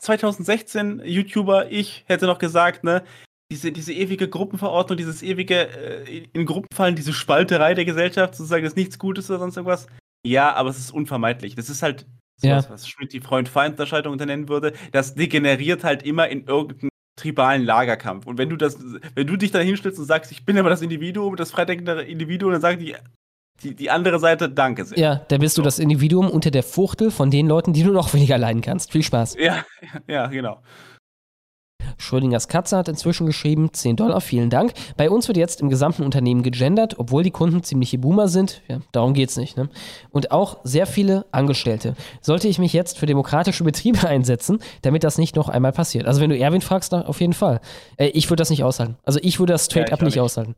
[SPEAKER 4] 2016, YouTuber, ich hätte noch gesagt, ne, diese, diese ewige Gruppenverordnung, dieses ewige äh, in Gruppen fallen, diese Spalterei der Gesellschaft, sozusagen, ist nichts Gutes oder sonst irgendwas. Ja, aber es ist unvermeidlich. Das ist halt sowas, ja. was Schmidt die Freund-Feind-Unterscheidung nennen würde. Das degeneriert halt immer in irgendeinen tribalen Lagerkampf. Und wenn du das, wenn du dich da hinstellst und sagst, ich bin aber das Individuum, das freidenkende Individuum, dann sagen die, die, die andere Seite, danke sehr.
[SPEAKER 2] Ja, dann bist du das Individuum unter der Fuchtel von den Leuten, die du noch [laughs] weniger leiden kannst. Viel Spaß.
[SPEAKER 4] Ja, [laughs] ja, genau.
[SPEAKER 2] Schrödingers Katze hat inzwischen geschrieben, 10 Dollar, vielen Dank. Bei uns wird jetzt im gesamten Unternehmen gegendert, obwohl die Kunden ziemliche Boomer sind. Ja, darum geht's nicht. Ne? Und auch sehr viele Angestellte. Sollte ich mich jetzt für demokratische Betriebe [laughs] einsetzen, damit das nicht noch einmal passiert? Also wenn du Erwin fragst, auf jeden Fall. Äh, ich würde das nicht aushalten. Also ich würde das straight ja, up nicht, nicht aushalten.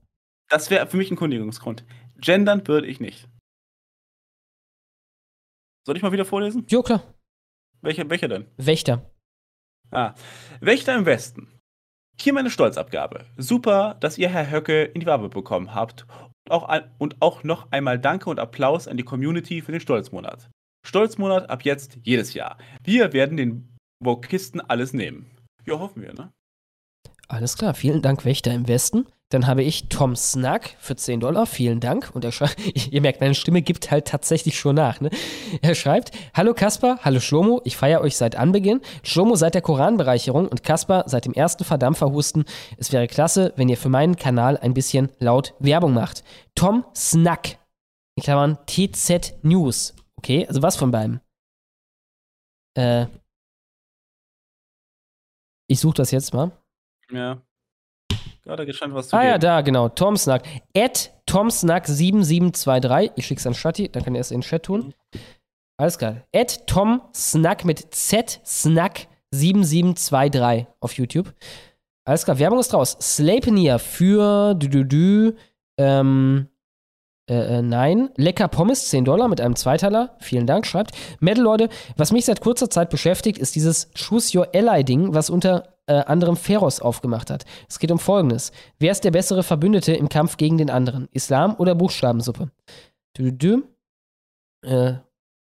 [SPEAKER 4] Das wäre für mich ein Kündigungsgrund. Gendern würde ich nicht. Soll ich mal wieder vorlesen?
[SPEAKER 2] Jo, klar.
[SPEAKER 4] Welcher, welcher denn?
[SPEAKER 2] Wächter.
[SPEAKER 4] Ah. Wächter im Westen. Hier meine Stolzabgabe. Super, dass ihr Herr Höcke in die Wabe bekommen habt. Und auch, ein, und auch noch einmal Danke und Applaus an die Community für den Stolzmonat. Stolzmonat ab jetzt jedes Jahr. Wir werden den Wokisten alles nehmen. Ja, hoffen wir, ne?
[SPEAKER 2] Alles klar, vielen Dank, Wächter im Westen. Dann habe ich Tom Snack für 10 Dollar, vielen Dank. Und er schreibt, [laughs] ihr merkt, meine Stimme gibt halt tatsächlich schon nach. Ne? Er schreibt, Hallo Kasper, hallo Schlomo, ich feiere euch seit Anbeginn. Schlomo seit der Koranbereicherung und Kasper seit dem ersten Verdampferhusten. Es wäre klasse, wenn ihr für meinen Kanal ein bisschen laut Werbung macht. Tom Snack, in Klammern TZ News. Okay, also was von beiden? Äh, ich suche das jetzt mal.
[SPEAKER 4] Ja. Gerade gescheint was zu
[SPEAKER 2] Ah ja,
[SPEAKER 4] geben.
[SPEAKER 2] da, genau. Tom Snack. At TomSnack7723. Ich schick's an Shatti, dann kann er es in den Chat tun. Alles klar. At Tom Snack mit Z Snack 7723 auf YouTube. Alles klar, Werbung ist raus. Slapenier für du, du, du, ähm, äh, äh, nein. Lecker Pommes, 10 Dollar mit einem Zweiteiler. Vielen Dank, schreibt. Metal, Leute, was mich seit kurzer Zeit beschäftigt, ist dieses Choose Your Ally-Ding, was unter äh, anderem Feroz aufgemacht hat. Es geht um Folgendes. Wer ist der bessere Verbündete im Kampf gegen den anderen? Islam oder Buchstabensuppe? Du, du, du. Äh,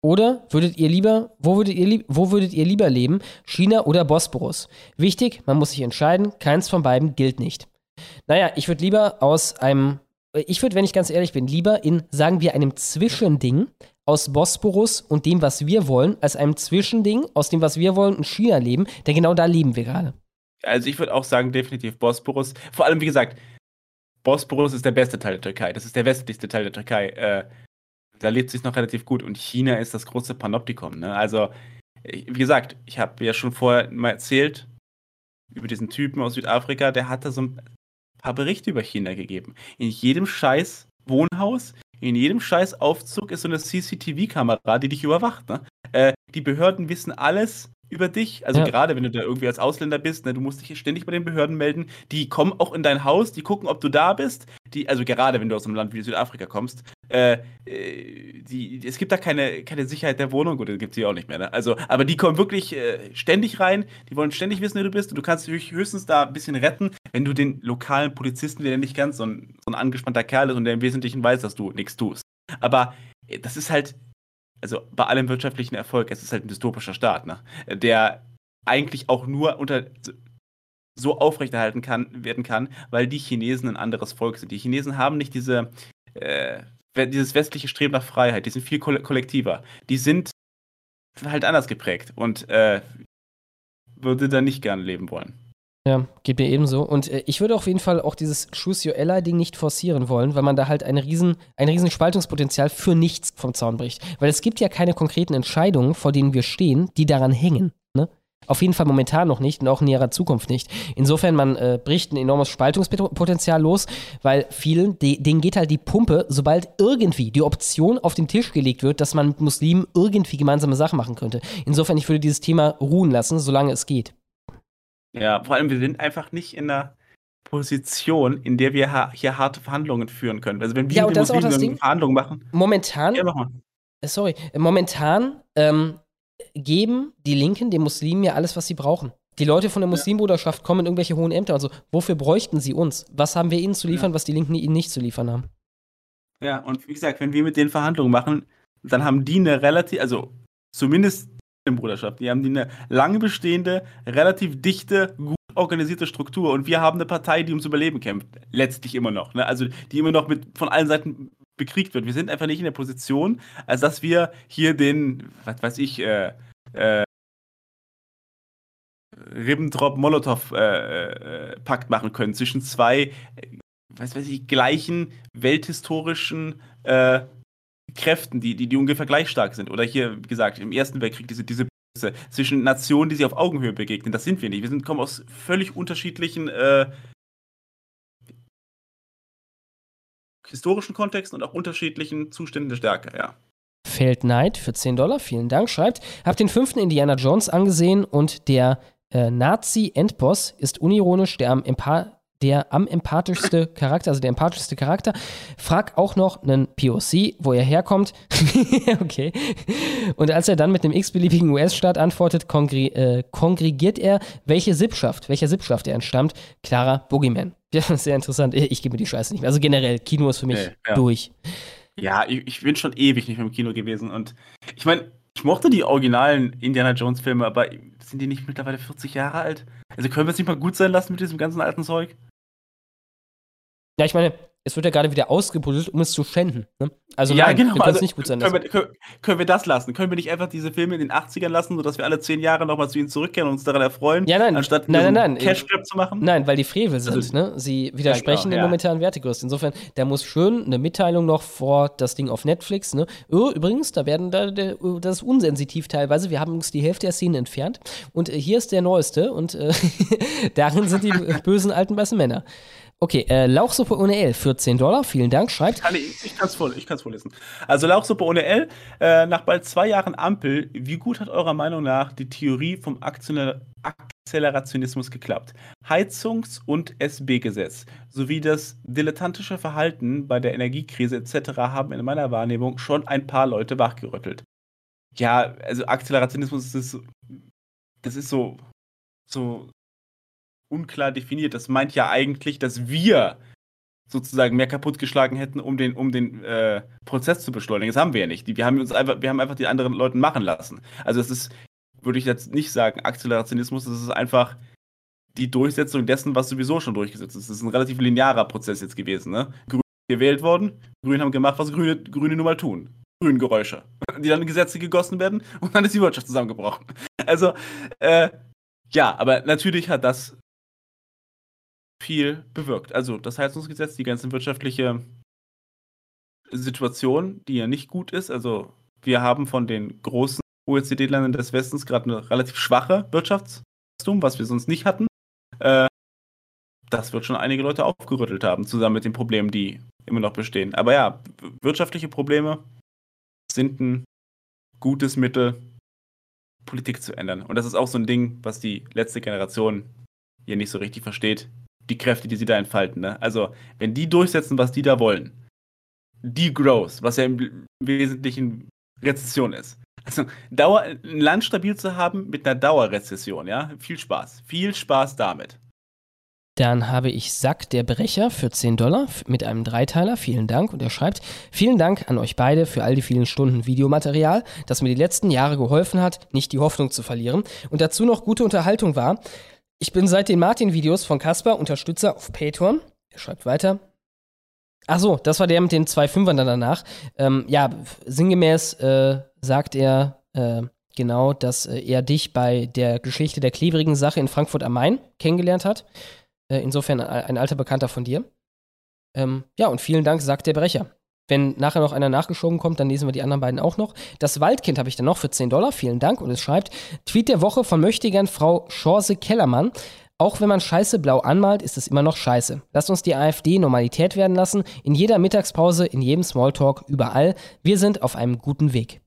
[SPEAKER 2] oder würdet ihr lieber, wo würdet ihr, lieb, wo würdet ihr lieber leben? China oder Bosporus? Wichtig, man muss sich entscheiden, keins von beiden gilt nicht. Naja, ich würde lieber aus einem, ich würde, wenn ich ganz ehrlich bin, lieber in, sagen wir, einem Zwischending aus Bosporus und dem, was wir wollen, als einem Zwischending aus dem, was wir wollen und China leben, denn genau da leben wir gerade.
[SPEAKER 4] Also ich würde auch sagen, definitiv Bosporus. Vor allem, wie gesagt, Bosporus ist der beste Teil der Türkei. Das ist der westlichste Teil der Türkei. Äh, da lebt sich noch relativ gut. Und China ist das große Panoptikum. Ne? Also, wie gesagt, ich habe ja schon vorher mal erzählt über diesen Typen aus Südafrika, der hatte so ein paar Berichte über China gegeben. In jedem scheiß Wohnhaus, in jedem scheiß Aufzug ist so eine CCTV-Kamera, die dich überwacht. Ne? Äh, die Behörden wissen alles über dich. Also
[SPEAKER 2] Ja.
[SPEAKER 4] gerade wenn du da irgendwie als Ausländer bist, ne, du musst dich ständig bei den Behörden melden. Die kommen auch in dein Haus, die gucken, ob du da bist. Die, also gerade wenn du aus einem Land wie Südafrika kommst, äh, äh, die, es gibt da keine, keine Sicherheit der Wohnung, gut, das gibt es hier auch nicht mehr. Ne? Also, aber die kommen wirklich äh, ständig rein, die wollen ständig wissen, wer du bist und du kannst dich höchstens da ein bisschen retten, wenn du den lokalen Polizisten, der nicht ganz so ein, so ein angespannter Kerl ist und der im Wesentlichen weiß, dass du nichts tust. Aber äh, das ist halt, also bei allem wirtschaftlichen Erfolg, es ist halt ein dystopischer Staat, ne? der eigentlich auch nur unter so aufrechterhalten kann, werden kann, weil die Chinesen ein anderes Volk sind. Die Chinesen haben nicht diese, äh, dieses westliche Streben nach Freiheit, die sind viel koll kollektiver. Die sind halt anders geprägt und äh, würde da nicht gerne leben wollen.
[SPEAKER 2] Ja, geht mir ebenso. Und äh, ich würde auf jeden Fall auch dieses Choose Your Ally-Ding nicht forcieren wollen, weil man da halt ein riesen, ein riesen Spaltungspotenzial für nichts vom Zaun bricht. Weil es gibt ja keine konkreten Entscheidungen, vor denen wir stehen, die daran hängen. Ne? Auf jeden Fall momentan noch nicht und auch in näherer Zukunft nicht. Insofern, man äh, bricht ein enormes Spaltungspotenzial los, weil vielen, die, denen geht halt die Pumpe, sobald irgendwie die Option auf den Tisch gelegt wird, dass man mit Muslimen irgendwie gemeinsame Sachen machen könnte. Insofern, ich würde dieses Thema ruhen lassen, solange es geht.
[SPEAKER 4] Ja, vor allem, wir sind einfach nicht in der Position, in der wir hier harte Verhandlungen führen können. Also wenn wir
[SPEAKER 2] Ja,
[SPEAKER 4] mit
[SPEAKER 2] das
[SPEAKER 4] Muslimen. Verhandlungen machen,
[SPEAKER 2] Momentan,
[SPEAKER 4] ja, mach mal.
[SPEAKER 2] äh, sorry, momentan ähm, geben die Linken den Muslimen ja alles, was sie brauchen. Die Leute von der Muslimbruderschaft kommen in irgendwelche hohen Ämter und so. Wofür bräuchten sie uns? Was haben wir ihnen zu liefern, was die Linken ihnen nicht zu liefern haben?
[SPEAKER 4] Ja, und wie gesagt, wenn wir mit denen Verhandlungen machen, dann haben die eine relativ, also zumindest in Bruderschaft, die haben die eine lange bestehende, relativ dichte, gut organisierte Struktur und wir haben eine Partei, die ums Überleben kämpft. Letztlich immer noch. Ne? Also die immer noch mit von allen Seiten bekriegt wird. Wir sind einfach nicht in der Position, als dass wir hier den, was weiß ich, äh, äh, Ribbentrop-Molotow-Pakt machen können zwischen zwei, äh, was weiß ich, gleichen welthistorischen äh, Kräften, die, die, die ungefähr gleich stark sind. Oder hier, wie gesagt, im Ersten Weltkrieg diese, diese zwischen Nationen, die sich auf Augenhöhe begegnen. Das sind wir nicht. Wir sind, kommen aus völlig unterschiedlichen äh, historischen Kontexten und auch unterschiedlichen Zuständen der Stärke, ja.
[SPEAKER 2] Feld Knight für 10 Dollar, vielen Dank, schreibt, hab den fünften Indiana Jones angesehen und der äh, Nazi-Endboss ist unironisch der am empa der am empathischste Charakter, also der empathischste Charakter. Frag auch noch einen POC, wo er herkommt. [laughs] okay. Und als er dann mit einem x-beliebigen US-Staat antwortet, kongri äh, kongregiert er, welche Sippschaft, welcher Sippschaft er entstammt. Klarer Boogeyman. [laughs] Ja, sehr interessant. Ich gebe mir die Scheiße nicht mehr. Also generell, Kino ist für mich
[SPEAKER 4] Nee, ja.
[SPEAKER 2] durch.
[SPEAKER 4] Ja, ich, ich bin schon ewig nicht mehr im Kino gewesen und ich meine, ich mochte die originalen Indiana Jones Filme, aber sind die nicht mittlerweile 40 Jahre alt? Also können wir es nicht mal gut sein lassen mit diesem ganzen alten Zeug?
[SPEAKER 2] Ja, ich meine, es wird ja gerade wieder ausgebuddelt, um es zu schänden. Ne? Also
[SPEAKER 4] ja,
[SPEAKER 2] nein,
[SPEAKER 4] genau. also
[SPEAKER 2] nicht gut sein
[SPEAKER 4] können, wir, können, können wir das lassen? Können wir nicht einfach diese Filme in den 80ern lassen, sodass wir alle zehn Jahre nochmal zu ihnen zurückkehren und uns daran erfreuen?
[SPEAKER 2] Ja, nein.
[SPEAKER 4] Anstatt
[SPEAKER 2] nein, nein, nein.
[SPEAKER 4] Cash Grab zu machen?
[SPEAKER 2] Nein, weil die Frevel sind,
[SPEAKER 4] Also-
[SPEAKER 2] ne? Sie widersprechen
[SPEAKER 4] genau,
[SPEAKER 2] dem
[SPEAKER 4] ja.
[SPEAKER 2] momentanen Wertegerüst. Insofern, da muss schön eine Mitteilung noch vor das Ding auf Netflix, ne? Übrigens, da werden da, das ist unsensitiv teilweise. Wir haben uns die Hälfte der Szenen entfernt. Und äh, hier ist der neueste und äh, [laughs] darin sind die [laughs] bösen alten weißen Männer. Okay, äh, Lauchsuppe ohne L, 14 Dollar, vielen Dank, schreibt.
[SPEAKER 4] Ich kann es voll, ich kann's vorlesen. Also Lauchsuppe ohne L, äh, nach bald zwei Jahren Ampel, wie gut hat eurer Meinung nach die Theorie vom Aktionär Akzelerationismus geklappt? Heizungs- und SB-Gesetz sowie das dilettantische Verhalten bei der Energiekrise etc. haben in meiner Wahrnehmung schon ein paar Leute wachgerüttelt. Ja, also Akzelerationismus ist, das ist so, so unklar definiert. Das meint ja eigentlich, dass wir sozusagen mehr kaputtgeschlagen hätten, um den, um den äh, Prozess zu beschleunigen. Das haben wir ja nicht. Wir haben uns einfach, wir haben einfach die anderen Leuten machen lassen. Also es ist, würde ich jetzt nicht sagen, Akzelerationismus, es ist einfach die Durchsetzung dessen, was sowieso schon durchgesetzt ist. Es ist ein relativ linearer Prozess jetzt gewesen. Ne? Grün gewählt worden, Grün haben gemacht, was Grüne, Grüne nun mal tun. Grüngeräusche, die dann in Gesetze gegossen werden und dann ist die Wirtschaft zusammengebrochen. Also, äh, ja, aber natürlich hat das viel bewirkt. Also das Heizungsgesetz, die ganze wirtschaftliche Situation, die ja nicht gut ist. Also wir haben von den großen OECD-Ländern des Westens gerade eine relativ schwache Wirtschaftswachstum, was wir sonst nicht hatten. Äh, das wird schon einige Leute aufgerüttelt haben, zusammen mit den Problemen, die immer noch bestehen. Aber ja, wirtschaftliche Probleme sind ein gutes Mittel, Politik zu ändern. Und das ist auch so ein Ding, was die letzte Generation hier nicht so richtig versteht. Die Kräfte, die sie da entfalten. Ne? Also, wenn die durchsetzen, was die da wollen, die Growth, was ja im, Wesentlichen Rezession ist. Also, Dauer, ein Land stabil zu haben mit einer Dauerrezession, ja, viel Spaß. Viel Spaß damit.
[SPEAKER 2] Dann habe ich Sack der Brecher für 10 Dollar mit einem Dreiteiler. Vielen Dank. Und er schreibt, vielen Dank an euch beide für all die vielen Stunden Videomaterial, das mir die letzten Jahre geholfen hat, nicht die Hoffnung zu verlieren. Und dazu noch gute Unterhaltung war. Ich bin seit den Martin-Videos von Kaspar Unterstützer auf Patreon. Er schreibt weiter. Ach so, das war der mit den zwei Fünfern dann danach. Ähm, ja, sinngemäß äh, sagt er äh, genau, dass äh, er dich bei der Geschichte der kleverigen Sache in Frankfurt am Main kennengelernt hat. Äh, insofern ein, ein alter Bekannter von dir. Ähm, ja, und vielen Dank, sagt der Brecher. Wenn nachher noch einer nachgeschoben kommt, dann lesen wir die anderen beiden auch noch. Das Waldkind habe ich dann noch für 10 Dollar. Vielen Dank. Und es schreibt: Tweet der Woche von Möchtegern Frau Schorse Kellermann. Auch wenn man Scheiße blau anmalt, ist es immer noch Scheiße. Lasst uns die AfD Normalität werden lassen. In jeder Mittagspause, in jedem Smalltalk, überall. Wir sind auf einem guten Weg.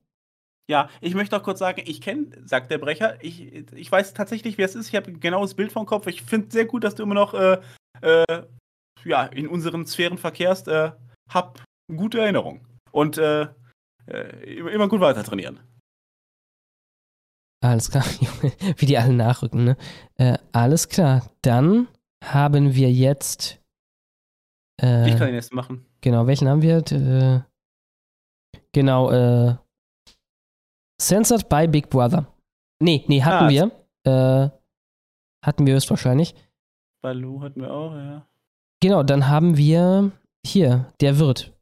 [SPEAKER 4] Ja, ich möchte auch kurz sagen, ich kenne, sagt der Brecher, ich, ich weiß tatsächlich, wer es ist. Ich habe ein genaues Bild vom Kopf. Ich finde sehr gut, dass du immer noch äh, äh, ja, in unseren Sphären verkehrst. Äh, hab gute Erinnerung. Und äh, äh, immer gut weiter trainieren.
[SPEAKER 2] Alles klar, [laughs] wie die alle nachrücken, ne? Äh, alles klar. Dann haben wir jetzt. Äh,
[SPEAKER 4] ich kann den nächsten machen.
[SPEAKER 2] Genau, welchen haben wir? Äh, genau, äh. Censored by Big Brother. Nee, nee, hatten
[SPEAKER 4] Ah,
[SPEAKER 2] wir. Äh, hatten wir höchstwahrscheinlich.
[SPEAKER 4] Balu hatten wir auch, ja.
[SPEAKER 2] Genau, dann haben wir hier, der Wirt.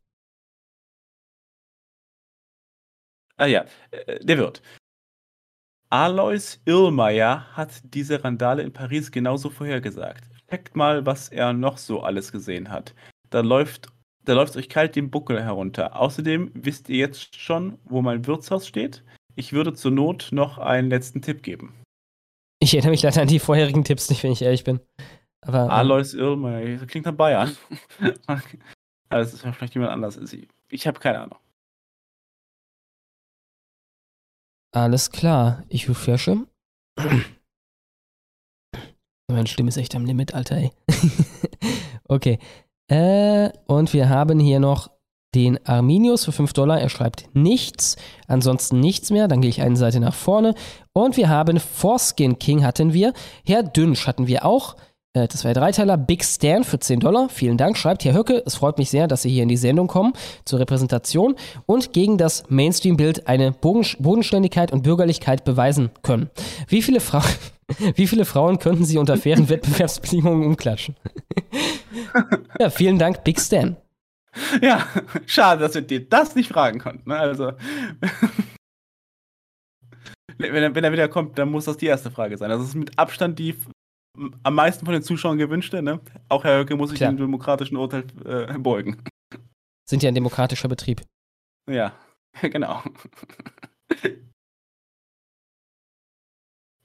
[SPEAKER 4] Ah ja, äh, der Wirt. Alois Irlmeier hat diese Randale in Paris genauso vorhergesagt. Checkt mal, was er noch so alles gesehen hat. Da läuft da läuft euch kalt den Buckel herunter. Außerdem wisst ihr jetzt schon, wo mein Wirtshaus steht. Ich würde zur Not noch einen letzten Tipp geben.
[SPEAKER 2] Ich erinnere mich leider an die vorherigen Tipps nicht, wenn ich ehrlich bin. Aber. ähm,
[SPEAKER 4] Alois Irlmeier, das klingt nach Bayern. [laughs] also es ist vielleicht jemand anders. Ich, ich habe keine Ahnung.
[SPEAKER 2] Alles klar, ich refreshe. [clears throat] Meine Stimme ist echt am Limit, Alter, ey. [laughs] okay. Äh, und wir haben hier noch den Arminius für 5 Dollar. Er schreibt nichts, ansonsten nichts mehr. Dann gehe ich eine Seite nach vorne. Und wir haben Foreskin King hatten wir. Herr Dünsch hatten wir auch. Äh, Das war der Dreiteiler. Big Stan für 10 Dollar. Vielen Dank. Schreibt Herr Höcke. Es freut mich sehr, dass Sie hier in die Sendung kommen zur Repräsentation und gegen das Mainstream-Bild eine Bodenständigkeit und Bürgerlichkeit beweisen können. Wie viele, Fra [laughs] Wie viele Frauen könnten Sie unter fairen [laughs] Wettbewerbsbedingungen umklatschen? [laughs] ja, vielen Dank, Big Stan.
[SPEAKER 4] Ja, schade, dass wir dir das nicht fragen konnten. ne? Also, wenn er, wenn er wieder kommt, dann muss das die erste Frage sein. Das ist mit Abstand die am meisten von den Zuschauern gewünschte. Ne? Auch Herr Höcke muss sich
[SPEAKER 2] Klar.
[SPEAKER 4] dem demokratischen Urteil äh, beugen.
[SPEAKER 2] Sind ja ein demokratischer Betrieb.
[SPEAKER 4] Ja, [laughs] genau.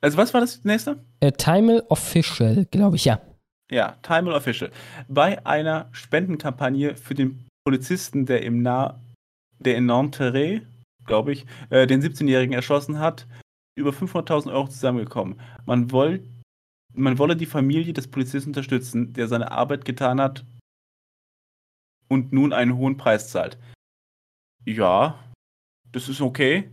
[SPEAKER 4] Also, was war das nächste?
[SPEAKER 2] Äh, Timel Official, glaube ich, ja.
[SPEAKER 4] Ja, Time Official. Bei einer Spendenkampagne für den Polizisten, der im nah der in Nanterre, glaube ich, äh, den 17-Jährigen erschossen hat, über 500.000 Euro zusammengekommen. Man, woll, man wolle die Familie des Polizisten unterstützen, der seine Arbeit getan hat und nun einen hohen Preis zahlt. Ja, das ist okay.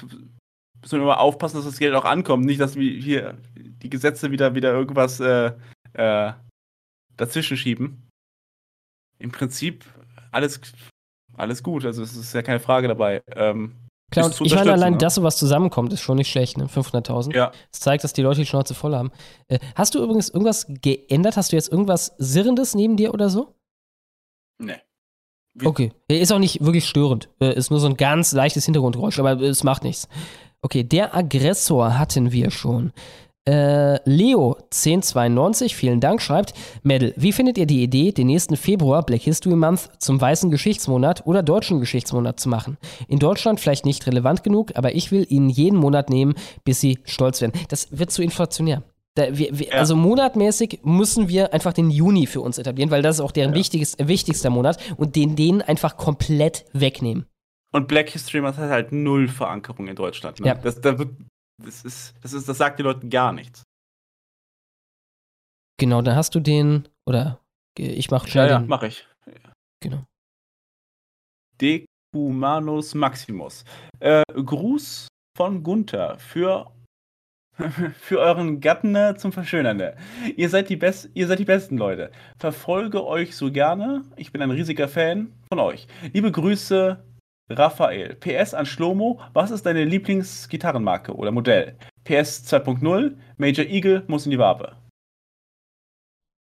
[SPEAKER 4] Müssen wir mal aufpassen, dass das Geld auch ankommt. Nicht, dass wir hier die Gesetze wieder, wieder irgendwas äh, äh, dazwischen schieben. Im Prinzip alles, alles gut. Also es ist ja keine Frage dabei. Ähm,
[SPEAKER 2] Klar, und ich meine, allein,
[SPEAKER 4] ne?
[SPEAKER 2] dass sowas zusammenkommt, ist schon nicht schlecht, ne? 500.000.
[SPEAKER 4] Ja.
[SPEAKER 2] Das zeigt, dass die Leute die Schnauze voll haben. Äh, hast du übrigens irgendwas geändert? Hast du jetzt irgendwas Sirrendes neben dir oder so?
[SPEAKER 4] Nee.
[SPEAKER 2] Okay. Äh, Ist auch nicht wirklich störend. Äh, Ist nur so ein ganz leichtes Hintergrundgeräusch, aber es macht nichts. Okay, der Aggressor hatten wir schon. Äh, Leo 1092, vielen Dank, schreibt, Mädel, wie findet ihr die Idee, den nächsten Februar Black History Month zum weißen Geschichtsmonat oder deutschen Geschichtsmonat zu machen? In Deutschland vielleicht nicht relevant genug, aber ich will ihn jeden Monat nehmen, bis sie stolz werden. Das wird zu inflationär. Da, wir, wir, Also monatmäßig müssen wir einfach den Juni für uns etablieren, weil das ist auch deren wichtiges, äh, wichtigster Monat und den den einfach komplett wegnehmen.
[SPEAKER 4] Und Black History Month hat halt null Verankerung in Deutschland. Ne?
[SPEAKER 2] Ja.
[SPEAKER 4] Das, da wird, das, ist, das, ist, das sagt den Leuten gar nichts.
[SPEAKER 2] Genau, dann hast du den, oder äh, ich mache
[SPEAKER 4] Ja,
[SPEAKER 2] schnell
[SPEAKER 4] ja,
[SPEAKER 2] den.
[SPEAKER 4] mach ich.
[SPEAKER 2] Genau.
[SPEAKER 4] Decumanus Maximus. Äh, Gruß von Gunther für, [laughs] für euren Gatten äh, zum Verschönern. Ihr seid, die Best ihr seid die besten Leute. Verfolge euch so gerne. Ich bin ein riesiger Fan von euch. Liebe Grüße, Raphael. PS an Schlomo. Was ist deine Lieblingsgitarrenmarke oder Modell? PS 2.0. Major Eagle muss in die Wabe.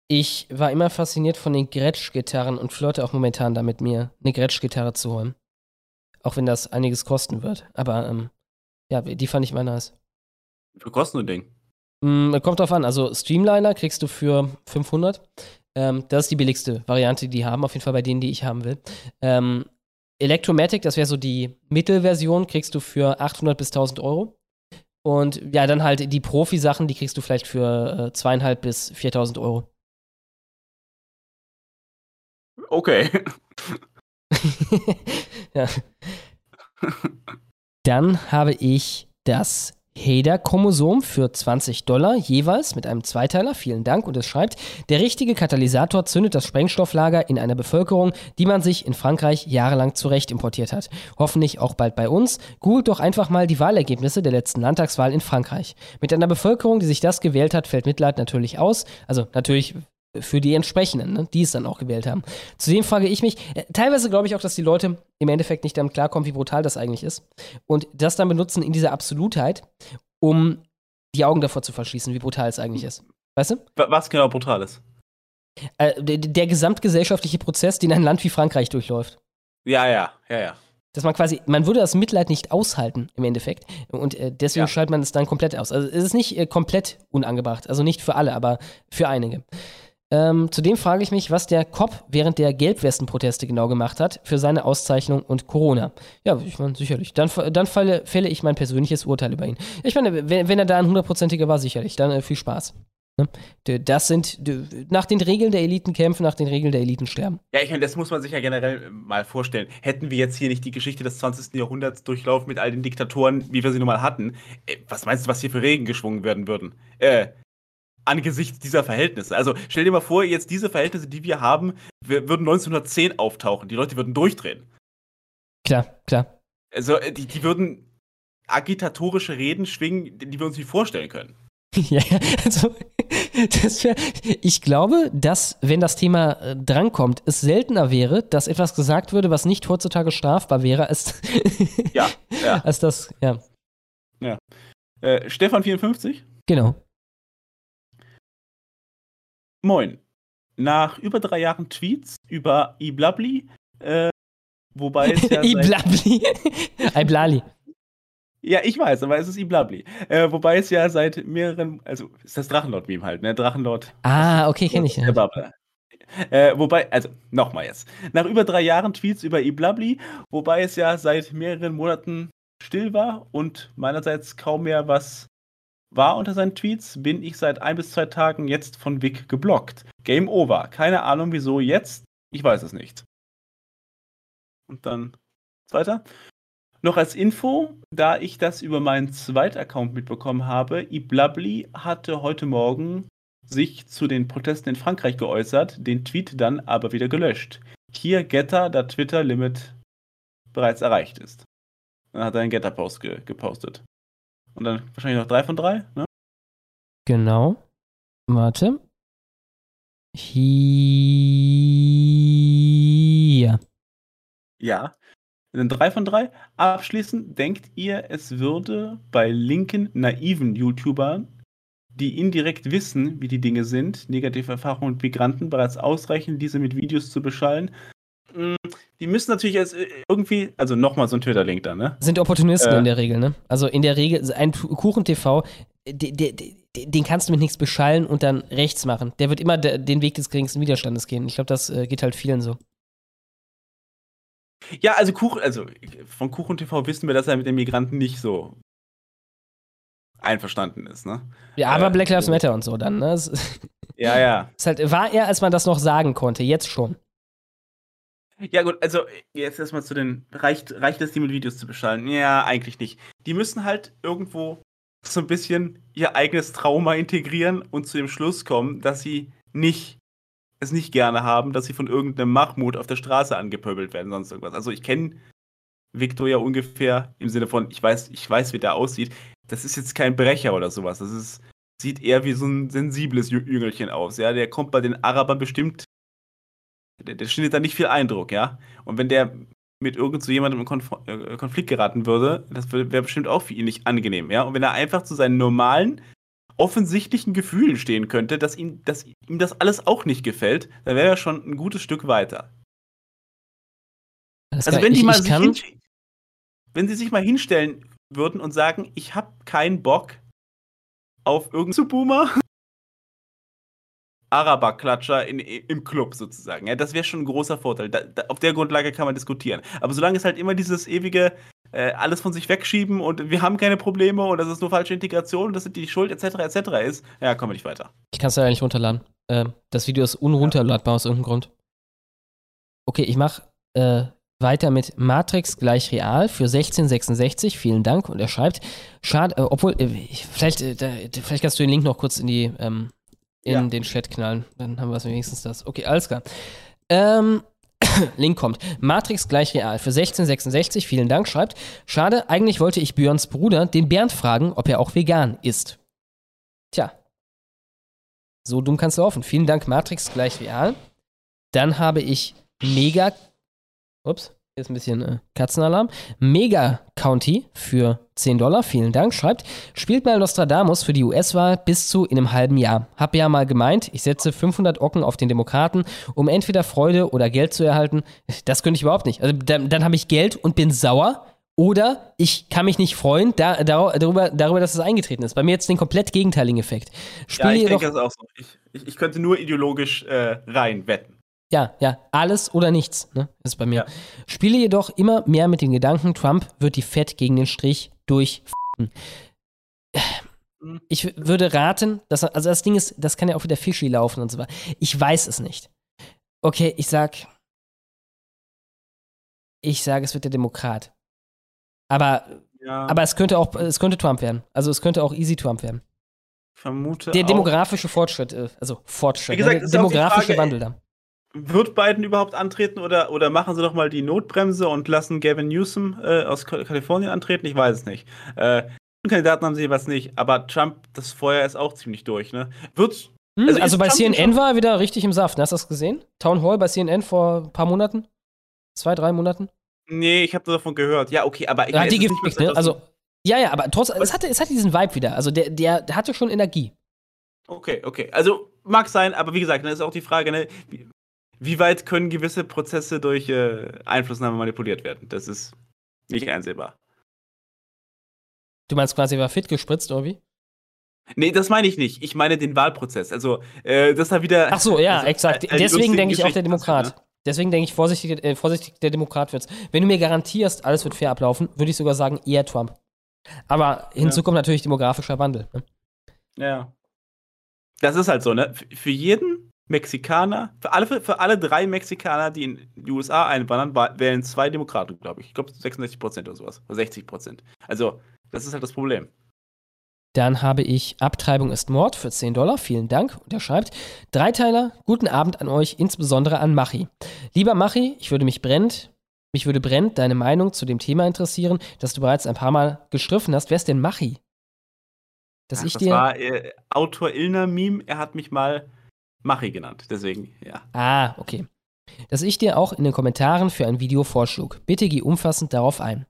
[SPEAKER 2] Ich war immer fasziniert von den Gretsch-Gitarren und flirte auch momentan damit, mir eine Gretsch-Gitarre zu holen. Auch wenn das einiges kosten wird. Aber ähm, ja, die fand ich immer nice.
[SPEAKER 4] Für kostet ein Ding.
[SPEAKER 2] Mm, kommt drauf an. Also Streamliner kriegst du für 500. Ähm, das ist die billigste Variante, die die haben. Auf jeden Fall bei denen, die ich haben will. Ähm, Electromatic, das wäre so die Mittelversion, kriegst du für 800 bis 1000 Euro. Und ja, dann halt die Profi-Sachen, die kriegst du vielleicht für äh, zweieinhalb bis 4000 Euro.
[SPEAKER 4] Okay. [laughs]
[SPEAKER 2] ja. [laughs] Dann habe ich das Hader-Chromosom für 20 Dollar jeweils mit einem Zweiteiler. Vielen Dank. Und es schreibt, der richtige Katalysator zündet das Sprengstofflager in einer Bevölkerung, die man sich in Frankreich jahrelang zurecht importiert hat. Hoffentlich auch bald bei uns. Googelt doch einfach mal die Wahlergebnisse der letzten Landtagswahl in Frankreich. Mit einer Bevölkerung, die sich das gewählt hat, fällt Mitleid natürlich aus. Also natürlich für die entsprechenden, ne, die es dann auch gewählt haben. Zudem frage ich mich, äh, teilweise glaube ich auch, dass die Leute im Endeffekt nicht damit klarkommen, wie brutal das eigentlich ist. Und das dann benutzen in dieser Absolutheit, um die Augen davor zu verschließen, wie brutal es eigentlich ist. Weißt du?
[SPEAKER 4] Wa- Was genau brutal ist?
[SPEAKER 2] Äh, der, der gesamtgesellschaftliche Prozess, den ein Land wie Frankreich durchläuft.
[SPEAKER 4] Ja, ja, ja, ja.
[SPEAKER 2] Dass man quasi, man würde das Mitleid nicht aushalten im Endeffekt. Und äh, deswegen
[SPEAKER 4] Ja.
[SPEAKER 2] schaltet man es dann komplett aus. Also es ist nicht äh, komplett unangebracht. Also nicht für alle, aber für einige. Ähm, zudem frage ich mich, was der Cop während der Gelbwesten-Proteste genau gemacht hat für seine Auszeichnung und Corona. Ja, ich meine, sicherlich. Dann, dann falle, fälle ich mein persönliches Urteil über ihn. Ich meine, wenn, wenn er da ein hundertprozentiger war, sicherlich. Dann äh, viel Spaß. Ne? Das sind nach den Regeln der Eliten kämpfen, nach den Regeln der Eliten sterben.
[SPEAKER 4] Ja, ich meine, das muss man sich ja generell äh, mal vorstellen. Hätten wir jetzt hier nicht die Geschichte des 20. Jahrhunderts durchlaufen mit all den Diktatoren, wie wir sie nun mal hatten, äh, was meinst du, was hier für Regen geschwungen werden würden? Äh, angesichts dieser Verhältnisse. Also stell dir mal vor, jetzt diese Verhältnisse, die wir haben, wir würden 1910 auftauchen. Die Leute würden durchdrehen.
[SPEAKER 2] Klar, klar.
[SPEAKER 4] Also äh, die, die würden agitatorische Reden schwingen, die wir uns nicht vorstellen können. [laughs]
[SPEAKER 2] Ja, also wär, ich glaube, dass, wenn das Thema äh, drankommt, es seltener wäre, dass etwas gesagt würde, was nicht heutzutage strafbar wäre, als,
[SPEAKER 4] Ja, ja. [laughs]
[SPEAKER 2] als das, ja.
[SPEAKER 4] ja. Äh, Stefan 54?
[SPEAKER 2] Genau.
[SPEAKER 4] Moin. Nach über drei Jahren Tweets über Iblabli, äh, wobei es ja [laughs]
[SPEAKER 2] Iblabli. [laughs] Iblali.
[SPEAKER 4] Ja, ich weiß, aber es ist Iblabli. Äh, wobei es ja seit mehreren, also ist das Drachenlord-Meme halt, ne? Drachenlord.
[SPEAKER 2] Ah, okay, kenne ich.
[SPEAKER 4] Der Babbler. Äh, wobei, also nochmal jetzt. Nach über drei Jahren Tweets über Iblabli, wobei es ja seit mehreren Monaten still war und meinerseits kaum mehr was war unter seinen Tweets, bin ich seit ein bis zwei Tagen jetzt von Vic geblockt. Game over. Keine Ahnung wieso jetzt. Ich weiß es nicht. Und dann zweiter. Noch als Info, da ich das über meinen Zweitaccount mitbekommen habe, Iblabli hatte heute Morgen sich zu den Protesten in Frankreich geäußert, den Tweet dann aber wieder gelöscht. Hier Getter, da Twitter-Limit bereits erreicht ist. Dann hat er einen Getter-Post ge gepostet. Und dann wahrscheinlich noch drei von drei, ne?
[SPEAKER 2] Genau. Warte. Hier.
[SPEAKER 4] Ja. Dann drei von drei. Abschließend denkt ihr, es würde bei linken, naiven YouTubern, die indirekt wissen, wie die Dinge sind, negative Erfahrungen mit Migranten, bereits ausreichen, diese mit Videos zu beschallen? Mm, Die müssen natürlich als äh, irgendwie, also nochmal so ein Twitter-Link da, ne?
[SPEAKER 2] Sind Opportunisten
[SPEAKER 4] Äh.
[SPEAKER 2] in der Regel, ne? Also in der Regel, ein Kuchen-TV, de- den kannst du mit nichts beschallen und dann rechts machen. Der wird immer de- den Weg des geringsten Widerstandes gehen. Ich glaube, das äh, geht halt vielen so.
[SPEAKER 4] Ja, also Kuchen, also von Kuchen TV wissen wir, dass er mit den Migranten nicht so einverstanden ist, ne?
[SPEAKER 2] Ja, aber
[SPEAKER 4] Äh,
[SPEAKER 2] Black Lives Matter und so dann, ne?
[SPEAKER 4] Ja, ja. [laughs]
[SPEAKER 2] ist halt, war er, als man das noch sagen konnte, jetzt schon.
[SPEAKER 4] Ja, gut, also jetzt erstmal zu den. Reicht, reicht es, die mit Videos zu beschallen? Ja, eigentlich nicht. Die müssen halt irgendwo so ein bisschen ihr eigenes Trauma integrieren und zu dem Schluss kommen, dass sie nicht es nicht gerne haben, dass sie von irgendeinem Mahmoud auf der Straße angepöbelt werden, sonst irgendwas. Also ich kenne Victor ja ungefähr im Sinne von, ich weiß, ich weiß, wie der aussieht. Das ist jetzt kein Brecher oder sowas. Das ist, sieht eher wie so ein sensibles Jü- Jüngelchen aus. Ja, der kommt bei den Arabern bestimmt der, der schneidet da nicht viel Eindruck, ja. Und wenn der mit irgend so jemandem in Konf äh, Konflikt geraten würde, das wäre bestimmt auch für ihn nicht angenehm, ja. Und wenn er einfach zu seinen normalen, offensichtlichen Gefühlen stehen könnte, dass ihm, dass ihm das alles auch nicht gefällt, dann wäre er schon ein gutes Stück weiter.
[SPEAKER 2] Das
[SPEAKER 4] Also wenn die
[SPEAKER 2] ich-
[SPEAKER 4] mal
[SPEAKER 2] ich
[SPEAKER 4] sich
[SPEAKER 2] kann-
[SPEAKER 4] wenn sie sich mal hinstellen würden und sagen, ich habe keinen Bock auf irgendeinen Boomer, Araberklatscher in, im Club sozusagen. Ja, das wäre schon ein großer Vorteil. Da, da, auf der Grundlage kann man diskutieren. Aber solange es halt immer dieses ewige äh, alles von sich wegschieben und wir haben keine Probleme und das ist nur falsche Integration und das sind die Schuld etc. etc. ist, ja, kommen wir nicht weiter.
[SPEAKER 2] Ich kann es leider nicht runterladen. Ähm, das Video ist unrunterladbar aus irgendeinem Grund. Okay, ich mache äh, weiter mit Matrix gleich real für 1666. Vielen Dank. Und er schreibt, schade, äh, obwohl, äh, ich- vielleicht, äh, vielleicht kannst du den Link noch kurz in die, ähm, in
[SPEAKER 4] Ja.
[SPEAKER 2] den Chat knallen. Dann haben wir es wenigstens das. Okay, alles klar. Ähm, [coughs] Link kommt. Matrix gleich real für 1666. Vielen Dank. Schreibt, schade, eigentlich wollte ich Björns Bruder, den Bernd, fragen, ob er auch vegan ist. Tja, so dumm kannst du laufen. Vielen Dank, Matrix gleich real. Dann habe ich Mega. Ups, hier ist ein bisschen äh, Katzenalarm. Mega County für 10 Dollar. Vielen Dank. Schreibt, spielt mal Nostradamus für die US-Wahl bis zu in einem halben Jahr. Hab ja mal gemeint, ich setze 500 Ocken auf den Demokraten, um entweder Freude oder Geld zu erhalten. Das könnte ich überhaupt nicht. Also dann, dann habe ich Geld und bin sauer. Oder ich kann mich nicht freuen da, da, darüber, darüber, dass es eingetreten ist. Bei mir jetzt den komplett gegenteiligen Effekt. Spiele
[SPEAKER 4] ja, ich denke das auch so. Ich, ich, ich könnte nur ideologisch äh, rein wetten.
[SPEAKER 2] Ja, ja, alles oder nichts, ne? Ist bei mir. Spiele jedoch immer mehr mit dem Gedanken, Trump wird die Fett gegen den Strich durch. Ich w- würde raten, dass, also das Ding ist, das kann ja auch wieder fishy laufen und so weiter. Ich weiß es nicht. Okay, ich sag, ich sage, es wird der Demokrat. Aber,
[SPEAKER 4] Ja.
[SPEAKER 2] aber es könnte auch, es könnte Trump werden. Also es könnte auch easy Trump werden.
[SPEAKER 4] Ich vermute
[SPEAKER 2] Der
[SPEAKER 4] auch.
[SPEAKER 2] demografische Fortschritt, äh, also Fortschritt,
[SPEAKER 4] Wie gesagt,
[SPEAKER 2] ne? der
[SPEAKER 4] auch
[SPEAKER 2] demografische
[SPEAKER 4] Frage,
[SPEAKER 2] Wandel da.
[SPEAKER 4] Wird Biden überhaupt antreten oder, oder machen sie doch mal die Notbremse und lassen Gavin Newsom äh, aus Ka- Kalifornien antreten? Ich weiß es nicht. Äh, Kandidaten haben sie jeweils nicht, aber Trump, das Feuer ist auch ziemlich durch, ne? Wird.
[SPEAKER 2] Hm, also,
[SPEAKER 4] ist
[SPEAKER 2] bei
[SPEAKER 4] Trump
[SPEAKER 2] CNN war er wieder richtig im Saft. Hast du das gesehen? Town Hall bei CNN vor ein paar Monaten? Zwei, drei Monaten?
[SPEAKER 4] Nee, ich habe nur davon gehört. Ja, okay, aber ich
[SPEAKER 2] hat
[SPEAKER 4] meine,
[SPEAKER 2] die
[SPEAKER 4] mehr
[SPEAKER 2] ne? Also, ja, ja, aber trotzdem, es hatte, es hatte diesen Vibe wieder. Also, der, der, der hatte schon Energie.
[SPEAKER 4] Okay, okay. Also mag sein, aber wie gesagt, dann ist auch die Frage, ne, wie, weit können gewisse Prozesse durch äh, Einflussnahme manipuliert werden? Das ist nicht einsehbar.
[SPEAKER 2] Du meinst quasi, war fit gespritzt, oder wie?
[SPEAKER 4] Nee, das meine ich nicht. Ich meine den Wahlprozess. Also, äh, das da wieder.
[SPEAKER 2] Ach so, ja,
[SPEAKER 4] also,
[SPEAKER 2] exakt.
[SPEAKER 4] äh, die
[SPEAKER 2] Deswegen denke ich auch der Demokrat.
[SPEAKER 4] passieren,
[SPEAKER 2] Deswegen denke ich, vorsichtig, äh, vorsichtig der Demokrat wird's. Wenn du mir garantierst, alles wird fair ablaufen, würde ich sogar sagen, eher Trump. Aber hinzu
[SPEAKER 4] Ja.
[SPEAKER 2] kommt natürlich demografischer Wandel. Ne?
[SPEAKER 4] Ne? Ja. Das ist halt so, ne? Für jeden Mexikaner, für alle, für alle drei Mexikaner, die in die USA einwandern, wa- wählen zwei Demokraten, glaube ich. Ich glaube 66 Prozent oder sowas. Oder 60 Prozent. Also, das ist halt das Problem.
[SPEAKER 2] Dann habe ich Abtreibung ist Mord für 10 Dollar. Vielen Dank. Und er schreibt: Dreiteiler, guten Abend an euch, insbesondere an Machi. Lieber Machi, ich würde mich brennend, mich würde brennend deine Meinung zu dem Thema interessieren, das du bereits ein paar Mal gestriffen hast. Wer ist denn Machi? Dass
[SPEAKER 4] Ach,
[SPEAKER 2] ich
[SPEAKER 4] das
[SPEAKER 2] dir.
[SPEAKER 4] war äh, Autor Ilner Meme, er hat mich mal Machi genannt. Deswegen, ja.
[SPEAKER 2] Ah, okay. Dass ich dir auch in den Kommentaren für ein Video vorschlug. Bitte geh umfassend darauf ein.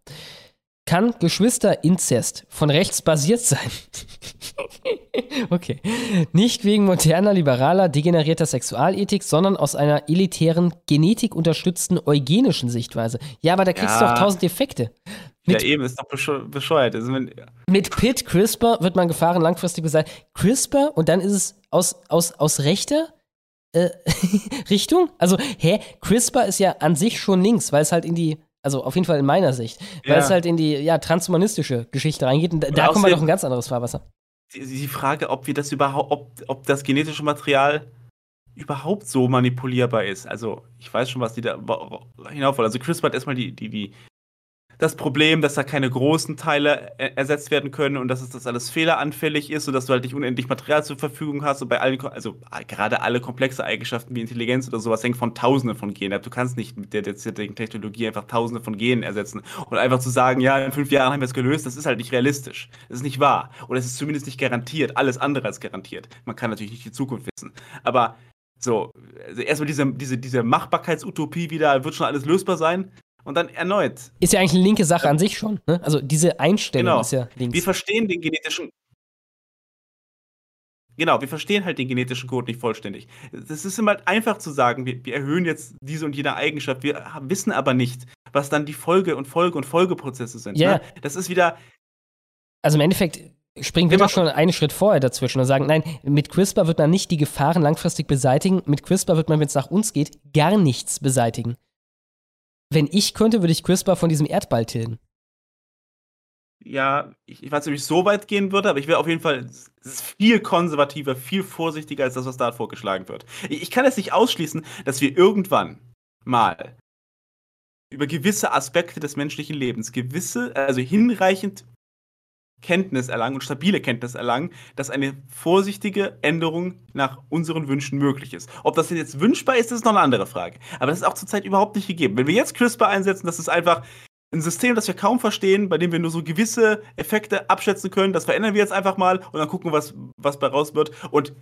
[SPEAKER 2] Kann Geschwisterinzest von rechts basiert sein? [laughs] okay. Nicht wegen moderner, liberaler, degenerierter Sexualethik, sondern aus einer elitären, genetikunterstützten eugenischen Sichtweise. Ja, aber da kriegst du
[SPEAKER 4] Ja.
[SPEAKER 2] doch tausend Defekte.
[SPEAKER 4] Ja,
[SPEAKER 2] Mit,
[SPEAKER 4] eben, ist doch besche- bescheuert. Also, wenn,
[SPEAKER 2] mit Pitt, CRISPR wird man Gefahren langfristig beseitigt. CRISPR und dann ist es aus, aus, aus rechter äh, [laughs] Richtung? Also, hä? CRISPR ist ja an sich schon links, weil es halt in die, also auf jeden Fall in meiner Sicht, weil
[SPEAKER 4] Ja.
[SPEAKER 2] es halt in die ja, transhumanistische Geschichte reingeht. Und da,
[SPEAKER 4] Und
[SPEAKER 2] da kommen wir
[SPEAKER 4] außerdem-
[SPEAKER 2] doch ein ganz anderes Fahrwasser.
[SPEAKER 4] die, die Frage, ob wir das überhaupt, ob, ob das genetische Material überhaupt so manipulierbar ist. Also, ich weiß schon, was die da hinauf wollen. Also, CRISPR hat erstmal die, die, die, das Problem, dass da keine großen Teile er ersetzt werden können und dass es das alles fehleranfällig ist und dass du halt nicht unendlich Material zur Verfügung hast und bei allen, also äh, gerade alle komplexe Eigenschaften wie Intelligenz oder sowas hängt von Tausenden von Genen ab. Du kannst nicht mit der derzeitigen Technologie einfach Tausende von Genen ersetzen und einfach zu sagen, ja, in fünf Jahren haben wir es gelöst, das ist halt nicht realistisch. Das ist nicht wahr. Oder es ist zumindest nicht garantiert. Alles andere als garantiert. Man kann natürlich nicht die Zukunft wissen. Aber so, also erstmal diese, diese, diese Machbarkeitsutopie wieder, wird schon alles lösbar sein. Und dann erneut,
[SPEAKER 2] Ist ja eigentlich eine linke Sache an sich schon. Ne? Also, diese Einstellung
[SPEAKER 4] Genau.
[SPEAKER 2] ist ja links.
[SPEAKER 4] Wir verstehen den genetischen. Genau, wir verstehen halt den genetischen Code nicht vollständig. Das ist immer einfach zu sagen, wir, wir erhöhen jetzt diese und jene Eigenschaft, wir wissen aber nicht, was dann die Folge und Folge und Folgeprozesse sind.
[SPEAKER 2] Ja.
[SPEAKER 4] Ne? Das ist wieder,
[SPEAKER 2] Also im Endeffekt springen wir doch schon einen Schritt vorher dazwischen und sagen, nein, mit CRISPR wird man nicht die Gefahren langfristig beseitigen. Mit CRISPR wird man, wenn es nach uns geht, gar nichts beseitigen. Wenn ich könnte, würde ich CRISPR von diesem Erdball tilgen.
[SPEAKER 4] ja, ich, ich weiß nicht, ob ich so weit gehen würde, aber ich wäre auf jeden Fall viel konservativer, viel vorsichtiger als das, was da vorgeschlagen wird. Ich, ich kann es nicht ausschließen, dass wir irgendwann mal über gewisse Aspekte des menschlichen Lebens, gewisse, also hinreichend Kenntnis erlangen und stabile Kenntnis erlangen, dass eine vorsichtige Änderung nach unseren Wünschen möglich ist. Ob das denn jetzt wünschbar ist, ist noch eine andere Frage. Aber das ist auch zurzeit überhaupt nicht gegeben. Wenn wir jetzt CRISPR einsetzen, das ist einfach ein System, das wir kaum verstehen, bei dem wir nur so gewisse Effekte abschätzen können. Das verändern wir jetzt einfach mal und dann gucken, was, was bei raus wird. Und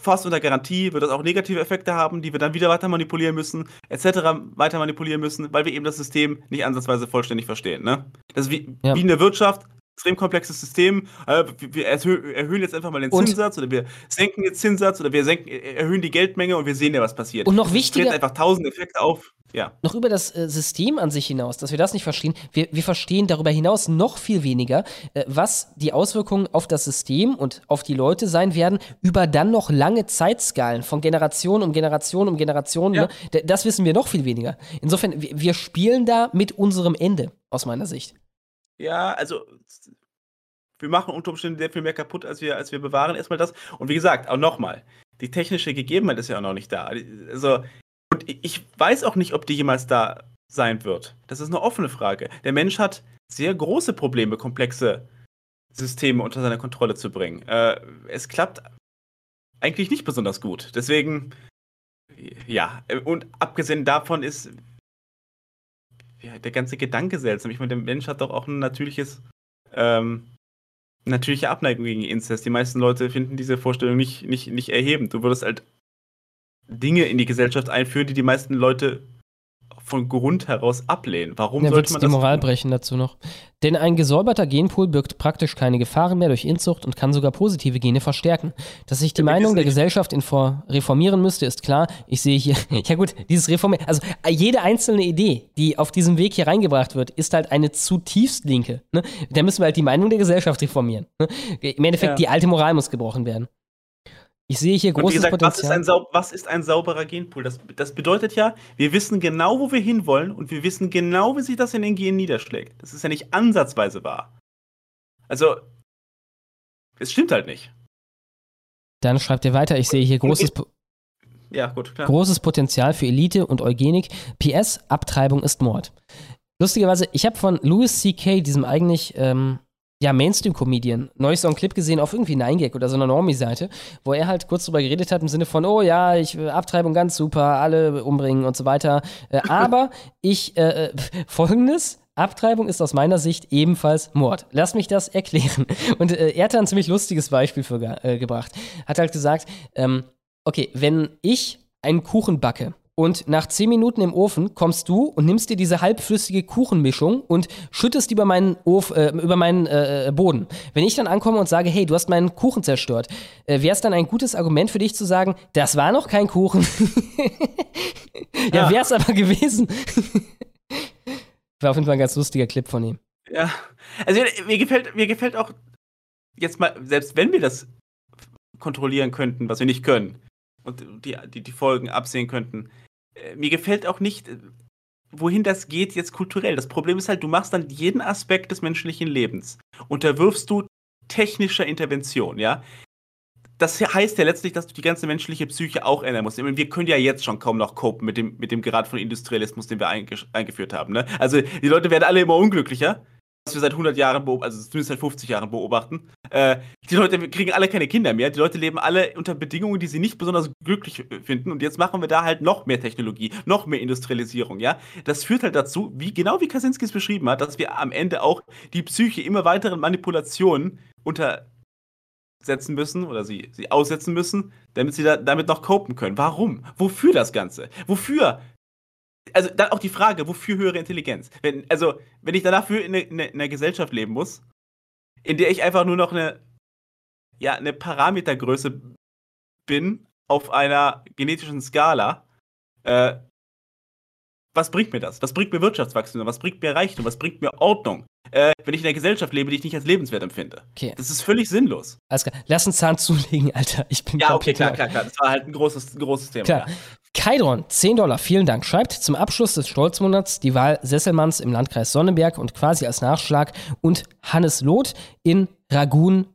[SPEAKER 4] fast unter Garantie wird das auch negative Effekte haben, die wir dann wieder weiter manipulieren müssen, etc. weiter manipulieren müssen, weil wir eben das System nicht ansatzweise vollständig verstehen. Ne? Das ist wie,
[SPEAKER 2] Ja.
[SPEAKER 4] wie in der Wirtschaft. Extrem komplexes System. Äh, wir- wir erhö erhöhen jetzt einfach mal den
[SPEAKER 2] Und-
[SPEAKER 4] Zinssatz oder wir senken den Zinssatz oder wir senken, erhöhen die Geldmenge und wir sehen ja, was passiert.
[SPEAKER 2] Und noch
[SPEAKER 4] Es
[SPEAKER 2] wichtiger-
[SPEAKER 4] einfach tausend Effekte auf. Ja.
[SPEAKER 2] Noch über das äh, System an sich hinaus, dass wir das nicht verstehen. Wir, wir verstehen darüber hinaus noch viel weniger, äh, was die Auswirkungen auf das System und auf die Leute sein werden, über dann noch lange Zeitskalen von Generation um Generation um Generation.
[SPEAKER 4] Ja.
[SPEAKER 2] Ne? Das wissen wir noch viel weniger. Insofern, wir spielen da mit unserem Ende, aus meiner Sicht.
[SPEAKER 4] Ja, also wir machen unter Umständen sehr viel mehr kaputt, als wir, als wir bewahren. Erstmal das. Und wie gesagt, auch nochmal, die technische Gegebenheit ist ja auch noch nicht da. Also, und ich- weiß auch nicht, ob die jemals da sein wird. Das ist eine offene Frage. Der Mensch hat sehr große Probleme, komplexe Systeme unter seine Kontrolle zu bringen. Äh, es klappt eigentlich nicht besonders gut. Deswegen, ja, und abgesehen davon ist ja, der ganze Gedanke seltsam. Ich meine, der Mensch hat doch auch ein natürliches, ähm, natürliche Abneigung gegen Inzest. Die meisten Leute finden diese Vorstellung nicht, nicht, nicht erhebend. Du würdest halt Dinge in die Gesellschaft einführen, die die meisten Leute von Grund heraus ablehnen. Warum
[SPEAKER 2] Ja,
[SPEAKER 4] sollte man
[SPEAKER 2] die
[SPEAKER 4] das
[SPEAKER 2] Moral
[SPEAKER 4] tun?
[SPEAKER 2] brechen dazu noch. Denn ein gesäuberter Genpool birgt praktisch keine Gefahren mehr durch Inzucht und kann sogar positive Gene verstärken. Dass sich die Meinung der Gesellschaft in vor reformieren müsste, ist klar. Ich sehe hier, [laughs] ja gut, dieses Reformieren, also äh, jede einzelne Idee, die auf diesem Weg hier reingebracht wird, ist halt eine zutiefst linke. Ne? Da müssen wir halt die Meinung der Gesellschaft reformieren. Ne? Im Endeffekt,
[SPEAKER 4] Ja.
[SPEAKER 2] die alte Moral muss gebrochen werden. Ich sehe hier
[SPEAKER 4] Und wie
[SPEAKER 2] großes
[SPEAKER 4] gesagt, was ist,
[SPEAKER 2] Potenzial.
[SPEAKER 4] ein was ist ein sauberer Genpool? Das, das bedeutet ja, wir wissen genau, wo wir hinwollen und wir wissen genau, wie sich das in den Genen niederschlägt. Das ist ja nicht ansatzweise wahr. Also, es stimmt halt nicht.
[SPEAKER 2] Dann schreibt er weiter, ich sehe hier großes, Po-
[SPEAKER 4] Ja, gut.
[SPEAKER 2] Großes Potenzial für Elite und Eugenik. PS, Abtreibung ist Mord. Lustigerweise, ich habe von Louis C.K., diesem eigentlich ähm, ja, Mainstream-Comedian, neulich so einen Clip gesehen auf irgendwie 9gag oder so einer Normie-Seite, wo er halt kurz drüber geredet hat im Sinne von, oh ja, ich äh, Abtreibung ganz super, alle umbringen und so weiter. Äh, [laughs] aber ich, äh, äh, [laughs] folgendes, Abtreibung ist aus meiner Sicht ebenfalls Mord. Lass mich das erklären. [laughs] Und äh, er hat da ein ziemlich lustiges Beispiel für äh, gebracht. Hat halt gesagt, ähm, okay, wenn ich einen Kuchen backe und nach 10 Minuten im Ofen kommst du und nimmst dir diese halbflüssige Kuchenmischung und schüttest die über meinen, Of äh, über meinen äh, Boden. Wenn ich dann ankomme und sage, hey, du hast meinen Kuchen zerstört, äh, wäre es dann ein gutes Argument für dich zu sagen, das war noch kein Kuchen? [laughs] ja, wäre es aber gewesen. [laughs] war auf jeden Fall ein ganz lustiger Clip von ihm.
[SPEAKER 4] Ja. Also mir gefällt, mir gefällt auch jetzt mal, selbst wenn wir das kontrollieren könnten, was wir nicht können, und die, die, die Folgen absehen könnten, mir gefällt auch nicht, äh, wohin das geht jetzt kulturell. Das Problem ist halt, du machst dann jeden Aspekt des menschlichen Lebens. Unterwirfst du technischer Intervention, ja? Das heißt ja letztlich, dass du die ganze menschliche Psyche auch ändern musst. Meine, Wir können ja jetzt schon kaum noch copen mit dem, mit dem Grad von Industrialismus, den wir einge eingeführt haben. Ne? Also die Leute werden alle immer unglücklicher, wir seit 100 Jahren beobachten, also zumindest seit 50 Jahren beobachten. Äh, die Leute kriegen alle keine Kinder mehr. Die Leute leben alle unter Bedingungen, die sie nicht besonders glücklich finden. Und jetzt machen wir da halt noch mehr Technologie, noch mehr Industrialisierung. Ja, das führt halt dazu, wie genau wie Kaczynski es beschrieben hat, dass wir am Ende auch die Psyche immer weiteren Manipulationen untersetzen müssen oder sie, sie aussetzen müssen, damit sie da, damit noch copen können. Warum? Wofür das Ganze? Wofür? Also dann auch die Frage, wofür höhere Intelligenz? Wenn, also, wenn ich danach für in, in, in einer Gesellschaft leben muss, in der ich einfach nur noch eine, ja, eine Parametergröße bin auf einer genetischen Skala, äh, was bringt mir das? Was bringt mir Wirtschaftswachstum? Was bringt mir Reichtum? Was bringt mir Ordnung? Äh, wenn ich in einer Gesellschaft lebe, die ich nicht als lebenswert empfinde.
[SPEAKER 2] Okay.
[SPEAKER 4] Das ist völlig sinnlos.
[SPEAKER 2] Alles klar. Lass einen Zahn zulegen, Alter. Ich bin
[SPEAKER 4] Ja, okay, klar, klar, klar. Das war halt ein großes, großes Thema.
[SPEAKER 2] Klar. Kaidron, 10 Dollar, vielen Dank. Schreibt zum Abschluss des Stolzmonats die Wahl Sesselmanns im Landkreis Sonneberg und quasi als Nachschlag und Hannes Loth in Ragun,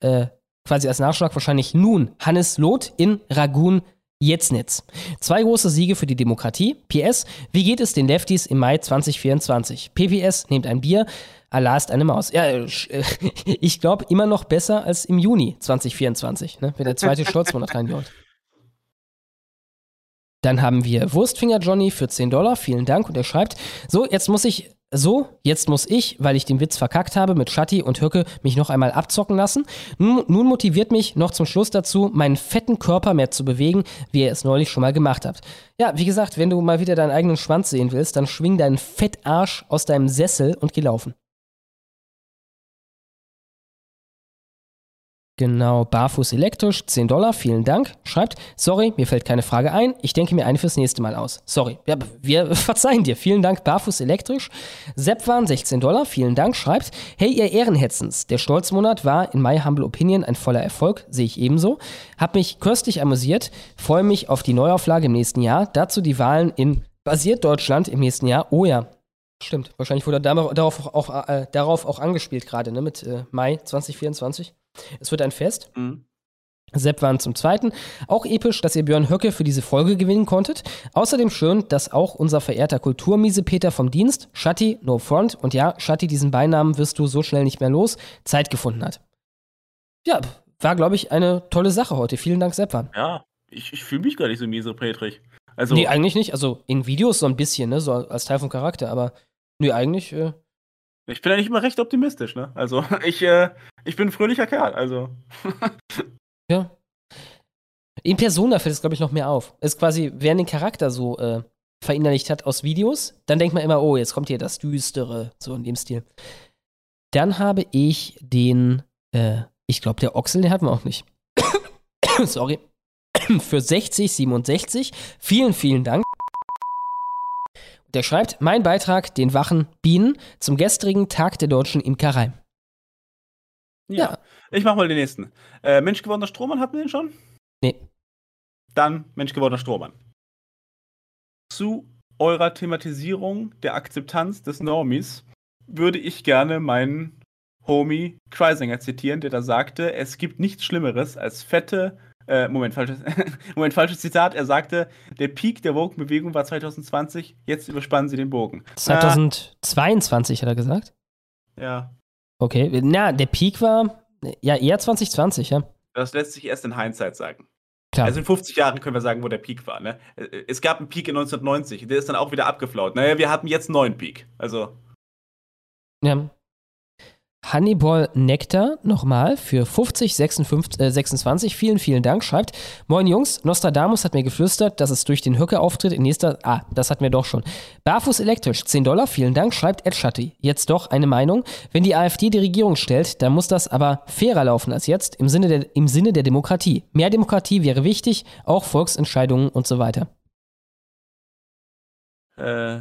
[SPEAKER 2] äh, quasi als Nachschlag wahrscheinlich nun Hannes Loth in Ragun Jetznitz. Zwei große Siege für die Demokratie. PS, wie geht es den Lefties im Mai 2024? PPS, nehmt ein Bier. Allah ist eine Maus. Ja, äh, äh, [laughs] ich glaube immer noch besser als im Juni 2024, ne, wenn der zweite Stolzmonat reingeholt. Dann haben wir Wurstfinger Johnny für 10 Dollar. Vielen Dank. Und er schreibt, so, jetzt muss ich, so, jetzt muss ich, weil ich den Witz verkackt habe, mit Schatti und Höcke mich noch einmal abzocken lassen. Nun, nun motiviert mich noch zum Schluss dazu, meinen fetten Körper mehr zu bewegen, wie ihr es neulich schon mal gemacht habt. Ja, wie gesagt, wenn du mal wieder deinen eigenen Schwanz sehen willst, dann schwing deinen Fettarsch aus deinem Sessel und geh laufen. Genau, barfuß elektrisch, 10 Dollar, vielen Dank. Schreibt, sorry, mir fällt keine Frage ein, ich denke mir eine fürs nächste Mal aus. Sorry, ja, wir [laughs] verzeihen dir, vielen Dank, barfuß elektrisch. Seppwan, 16 Dollar, vielen Dank. Schreibt, hey ihr Ehrenhetzens, der Stolzmonat war in my humble opinion ein voller Erfolg, sehe ich ebenso. Hab mich köstlich amüsiert, freue mich auf die Neuauflage im nächsten Jahr. Dazu die Wahlen in Basiert Deutschland im nächsten Jahr. Oh ja, stimmt, wahrscheinlich wurde dar- darauf auch, äh, darauf auch angespielt gerade, ne, mit äh, Mai 2024. Es wird ein Fest.
[SPEAKER 4] Mhm.
[SPEAKER 2] Sepp waren zum Zweiten. Auch episch, dass ihr Björn Höcke für diese Folge gewinnen konntet. Außerdem schön, dass auch unser verehrter Kulturmiesepeter vom Dienst, Shatti, no front, und ja, Shatti, diesen Beinamen wirst du so schnell nicht mehr los, Zeit gefunden hat. Ja, war, glaube ich, eine tolle Sache heute. Vielen Dank, Seppwan.
[SPEAKER 4] Ja, ich, ich fühle mich gar nicht so miesepetrig. Also,
[SPEAKER 2] nee, eigentlich nicht. Also in Videos so ein bisschen, ne, so als Teil vom Charakter, aber nee, eigentlich. Äh,
[SPEAKER 4] ich bin ja nicht immer recht optimistisch, ne? Also [laughs] ich, äh, ich bin ein fröhlicher Kerl, also. [laughs]
[SPEAKER 2] ja. In Persona fällt es, glaube ich, noch mehr auf. Es ist quasi, wer den Charakter so äh, verinnerlicht hat aus Videos, dann denkt man immer, oh, jetzt kommt hier das Düstere, so in dem Stil. Dann habe ich den, äh, ich glaube, der Ochsel, den hatten wir auch nicht. [coughs] Sorry. [coughs] Für 60, 67. Vielen, vielen Dank. Der schreibt, mein Beitrag, den wachen Bienen, zum gestrigen Tag der deutschen Imkerei.
[SPEAKER 4] Ja. ja. Ich mach mal den nächsten. Äh, Mensch gewordener Strohmann, hatten wir den schon?
[SPEAKER 2] Nee.
[SPEAKER 4] Dann Mensch gewordener Strohmann. Zu eurer Thematisierung der Akzeptanz des Normis würde ich gerne meinen Homie Kreisinger zitieren, der da sagte, es gibt nichts Schlimmeres als fette, äh, Moment, falsches, [laughs] Moment, falsches Zitat. Er sagte, der Peak der Woke-Bewegung war 2020, jetzt überspannen sie den Bogen.
[SPEAKER 2] 2022 hat er gesagt?
[SPEAKER 4] Ja.
[SPEAKER 2] Okay, na, der Peak war, ja, eher 2020, ja.
[SPEAKER 4] Das lässt sich erst in Hindsight sagen. Klar. Also in 50 Jahren können wir sagen, wo der Peak war. Ne? Es gab einen Peak in 1990, der ist dann auch wieder abgeflaut. Naja, wir hatten jetzt einen neuen Peak. Also.
[SPEAKER 2] Ja, Hannibal Nektar nochmal für 50, 56, äh, 26. Vielen, vielen Dank. Schreibt: Moin Jungs, Nostradamus hat mir geflüstert, dass es durch den Höcke-Auftritt in nächster. Ah, das hatten wir doch schon. Barfuß elektrisch, 10 Dollar, vielen Dank. Schreibt Ed Shutty. Jetzt doch eine Meinung. Wenn die AfD die Regierung stellt, dann muss das aber fairer laufen als jetzt im Sinne der, im Sinne der Demokratie. Mehr Demokratie wäre wichtig, auch Volksentscheidungen und so weiter.
[SPEAKER 4] Äh,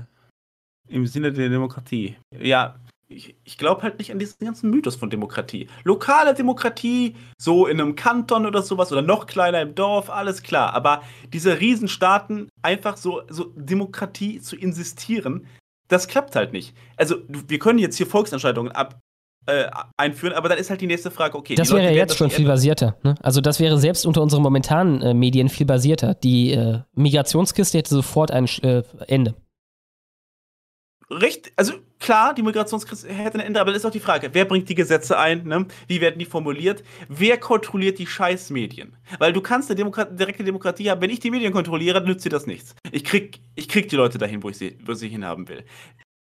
[SPEAKER 4] Im Sinne der Demokratie. Ja, ich, ich glaube halt nicht an diesen ganzen Mythos von Demokratie. Lokale Demokratie, so in einem Kanton oder sowas oder noch kleiner im Dorf, alles klar. Aber diese Riesenstaaten einfach so, so Demokratie zu insistieren, das klappt halt nicht. Also wir können jetzt hier Volksentscheidungen ab, äh, einführen, aber dann ist halt die nächste Frage, okay.
[SPEAKER 2] Das wäre jetzt schon viel basierter. Ne? Also das wäre selbst unter unseren momentanen äh, Medien viel basierter. Die äh, Migrationskiste hätte sofort ein äh, Ende.
[SPEAKER 4] Recht, also klar, die Migrationskrise hätte ein Ende, aber das ist auch die Frage, wer bringt die Gesetze ein, ne? wie werden die formuliert, wer kontrolliert die Scheißmedien? Weil du kannst eine Demokrat direkte Demokratie haben, wenn ich die Medien kontrolliere, nützt dir das nichts. Ich krieg, ich krieg die Leute dahin, wo ich sie, wo sie hinhaben will.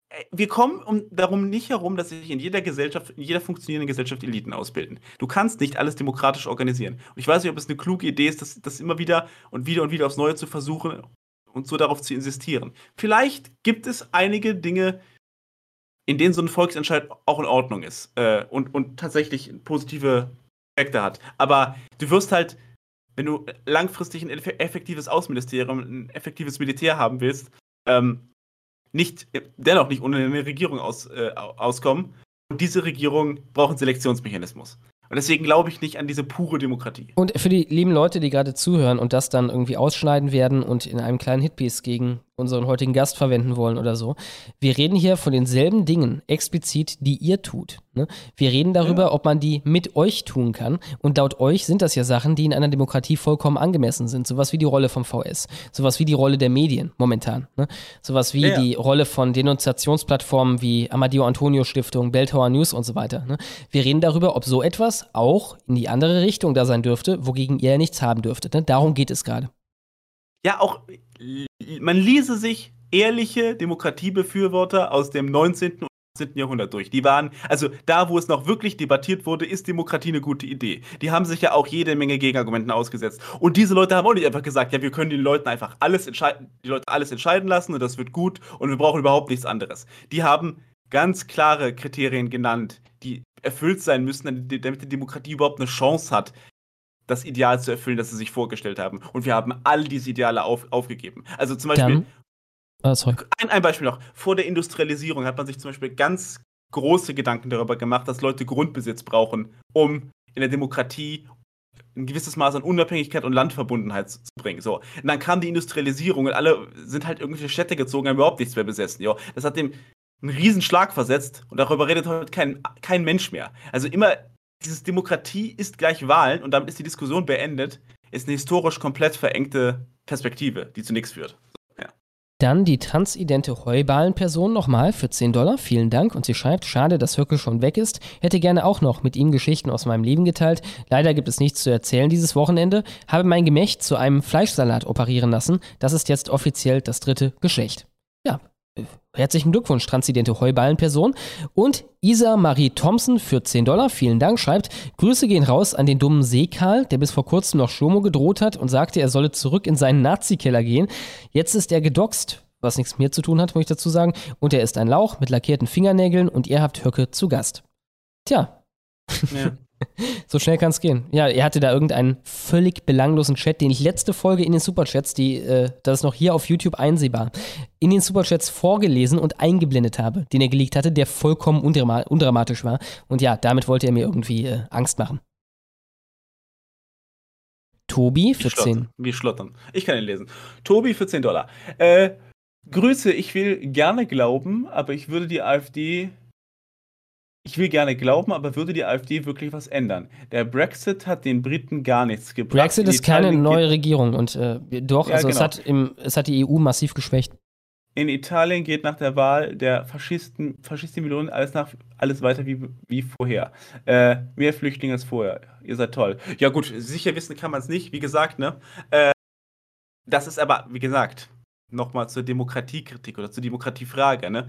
[SPEAKER 4] Äh, wir kommen um, darum nicht herum, dass sich in jeder Gesellschaft, in jeder funktionierenden Gesellschaft Eliten ausbilden. Du kannst nicht alles demokratisch organisieren. Und ich weiß nicht, ob es eine kluge Idee ist, das, das immer wieder und wieder und wieder aufs Neue zu versuchen und so darauf zu insistieren. Vielleicht gibt es einige Dinge, in denen so ein Volksentscheid auch in Ordnung ist äh, und, und tatsächlich positive Effekte hat. Aber du wirst halt, wenn du langfristig ein effektives Außenministerium, ein effektives Militär haben willst, ähm, nicht, dennoch nicht ohne eine Regierung aus, äh, auskommen. Und diese Regierung braucht einen Selektionsmechanismus. Und deswegen glaube ich nicht an diese pure Demokratie.
[SPEAKER 2] Und für die lieben Leute, die gerade zuhören und das dann irgendwie ausschneiden werden und in einem kleinen Hitpiece gegen unseren heutigen Gast verwenden wollen oder so. Wir reden hier von denselben Dingen explizit, die ihr tut. Ne? Wir reden darüber, ja. ob man die mit euch tun kann. Und laut euch sind das ja Sachen, die in einer Demokratie vollkommen angemessen sind. Sowas wie die Rolle vom VS, sowas wie die Rolle der Medien momentan. Ne? Sowas wie ja. die Rolle von Denunziationsplattformen wie Amadeo Antonio Stiftung, Belltower News und so weiter. Ne? Wir reden darüber, ob so etwas auch in die andere Richtung da sein dürfte, wogegen ihr ja nichts haben dürftet. Ne? Darum geht es gerade.
[SPEAKER 4] Ja, auch man ließe sich ehrliche Demokratiebefürworter aus dem 19. und 18. Jahrhundert durch. Die waren, also da, wo es noch wirklich debattiert wurde, ist Demokratie eine gute Idee. Die haben sich ja auch jede Menge Gegenargumenten ausgesetzt. Und diese Leute haben auch nicht einfach gesagt, ja, wir können den Leuten einfach alles entscheiden, die Leute alles entscheiden lassen und das wird gut und wir brauchen überhaupt nichts anderes. Die haben ganz klare Kriterien genannt, die erfüllt sein müssen, damit die Demokratie überhaupt eine Chance hat, das Ideal zu erfüllen, das sie sich vorgestellt haben. Und wir haben all diese Ideale auf, aufgegeben. Also zum Beispiel.
[SPEAKER 2] Oh, sorry.
[SPEAKER 4] Ein, ein Beispiel noch. Vor der Industrialisierung hat man sich zum Beispiel ganz große Gedanken darüber gemacht, dass Leute Grundbesitz brauchen, um in der Demokratie ein gewisses Maß an Unabhängigkeit und Landverbundenheit zu bringen. So. Und dann kam die Industrialisierung und alle sind halt irgendwelche Städte gezogen, haben überhaupt nichts mehr besessen. Jo. Das hat dem einen Riesenschlag versetzt und darüber redet heute kein, kein Mensch mehr. Also immer dieses Demokratie ist gleich Wahlen und damit ist die Diskussion beendet, ist eine historisch komplett verengte Perspektive, die zu nichts führt.
[SPEAKER 2] Dann die transidente Heuballen-Person nochmal für 10 Dollar. Vielen Dank. Und sie schreibt, schade, dass Höcke schon weg ist. Hätte gerne auch noch mit ihm Geschichten aus meinem Leben geteilt. Leider gibt es nichts zu erzählen dieses Wochenende. Habe mein Gemächt zu einem Fleischsalat operieren lassen. Das ist jetzt offiziell das dritte Geschlecht. Herzlichen Glückwunsch, transidente Heuballen-Person. Und Isa Marie Thompson für 10 Dollar, vielen Dank, schreibt, Grüße gehen raus an den dummen Seekal, der bis vor kurzem noch Schlomo gedroht hat und sagte, er solle zurück in seinen Nazi-Keller gehen. Jetzt ist er gedoxt, was nichts mit mir zu tun hat, muss ich dazu sagen. Und er ist ein Lauch mit lackierten Fingernägeln und ihr habt Höcke zu Gast. Tja.
[SPEAKER 4] Ja. [laughs]
[SPEAKER 2] So schnell kann es gehen. Ja, er hatte da irgendeinen völlig belanglosen Chat, den ich letzte Folge in den Superchats, die, äh, das ist noch hier auf YouTube einsehbar, in den Superchats vorgelesen und eingeblendet habe, den er geleakt hatte, der vollkommen undrama undramatisch war. Und ja, damit wollte er mir irgendwie äh, Angst machen. Tobi für
[SPEAKER 4] Wir
[SPEAKER 2] 10.
[SPEAKER 4] schlottern. Ich kann ihn lesen. Tobi für 10 Dollar. Äh, Grüße, ich will gerne glauben, aber ich würde die AfD. Ich will gerne glauben, aber würde die AfD wirklich was ändern? Der Brexit hat den Briten gar nichts gebracht.
[SPEAKER 2] Brexit ist keine neue Regierung und äh, doch,
[SPEAKER 4] Ja,
[SPEAKER 2] also es,
[SPEAKER 4] genau.
[SPEAKER 2] hat im, es hat die EU massiv geschwächt.
[SPEAKER 4] In Italien geht nach der Wahl der Faschisten, Faschistenmillionen alles, nach, alles weiter wie, wie vorher. Äh, mehr Flüchtlinge als vorher. Ihr seid toll. Ja, gut, sicher wissen kann man es nicht, wie gesagt, ne? Äh, das ist aber, wie gesagt, nochmal zur Demokratiekritik oder zur Demokratiefrage, ne?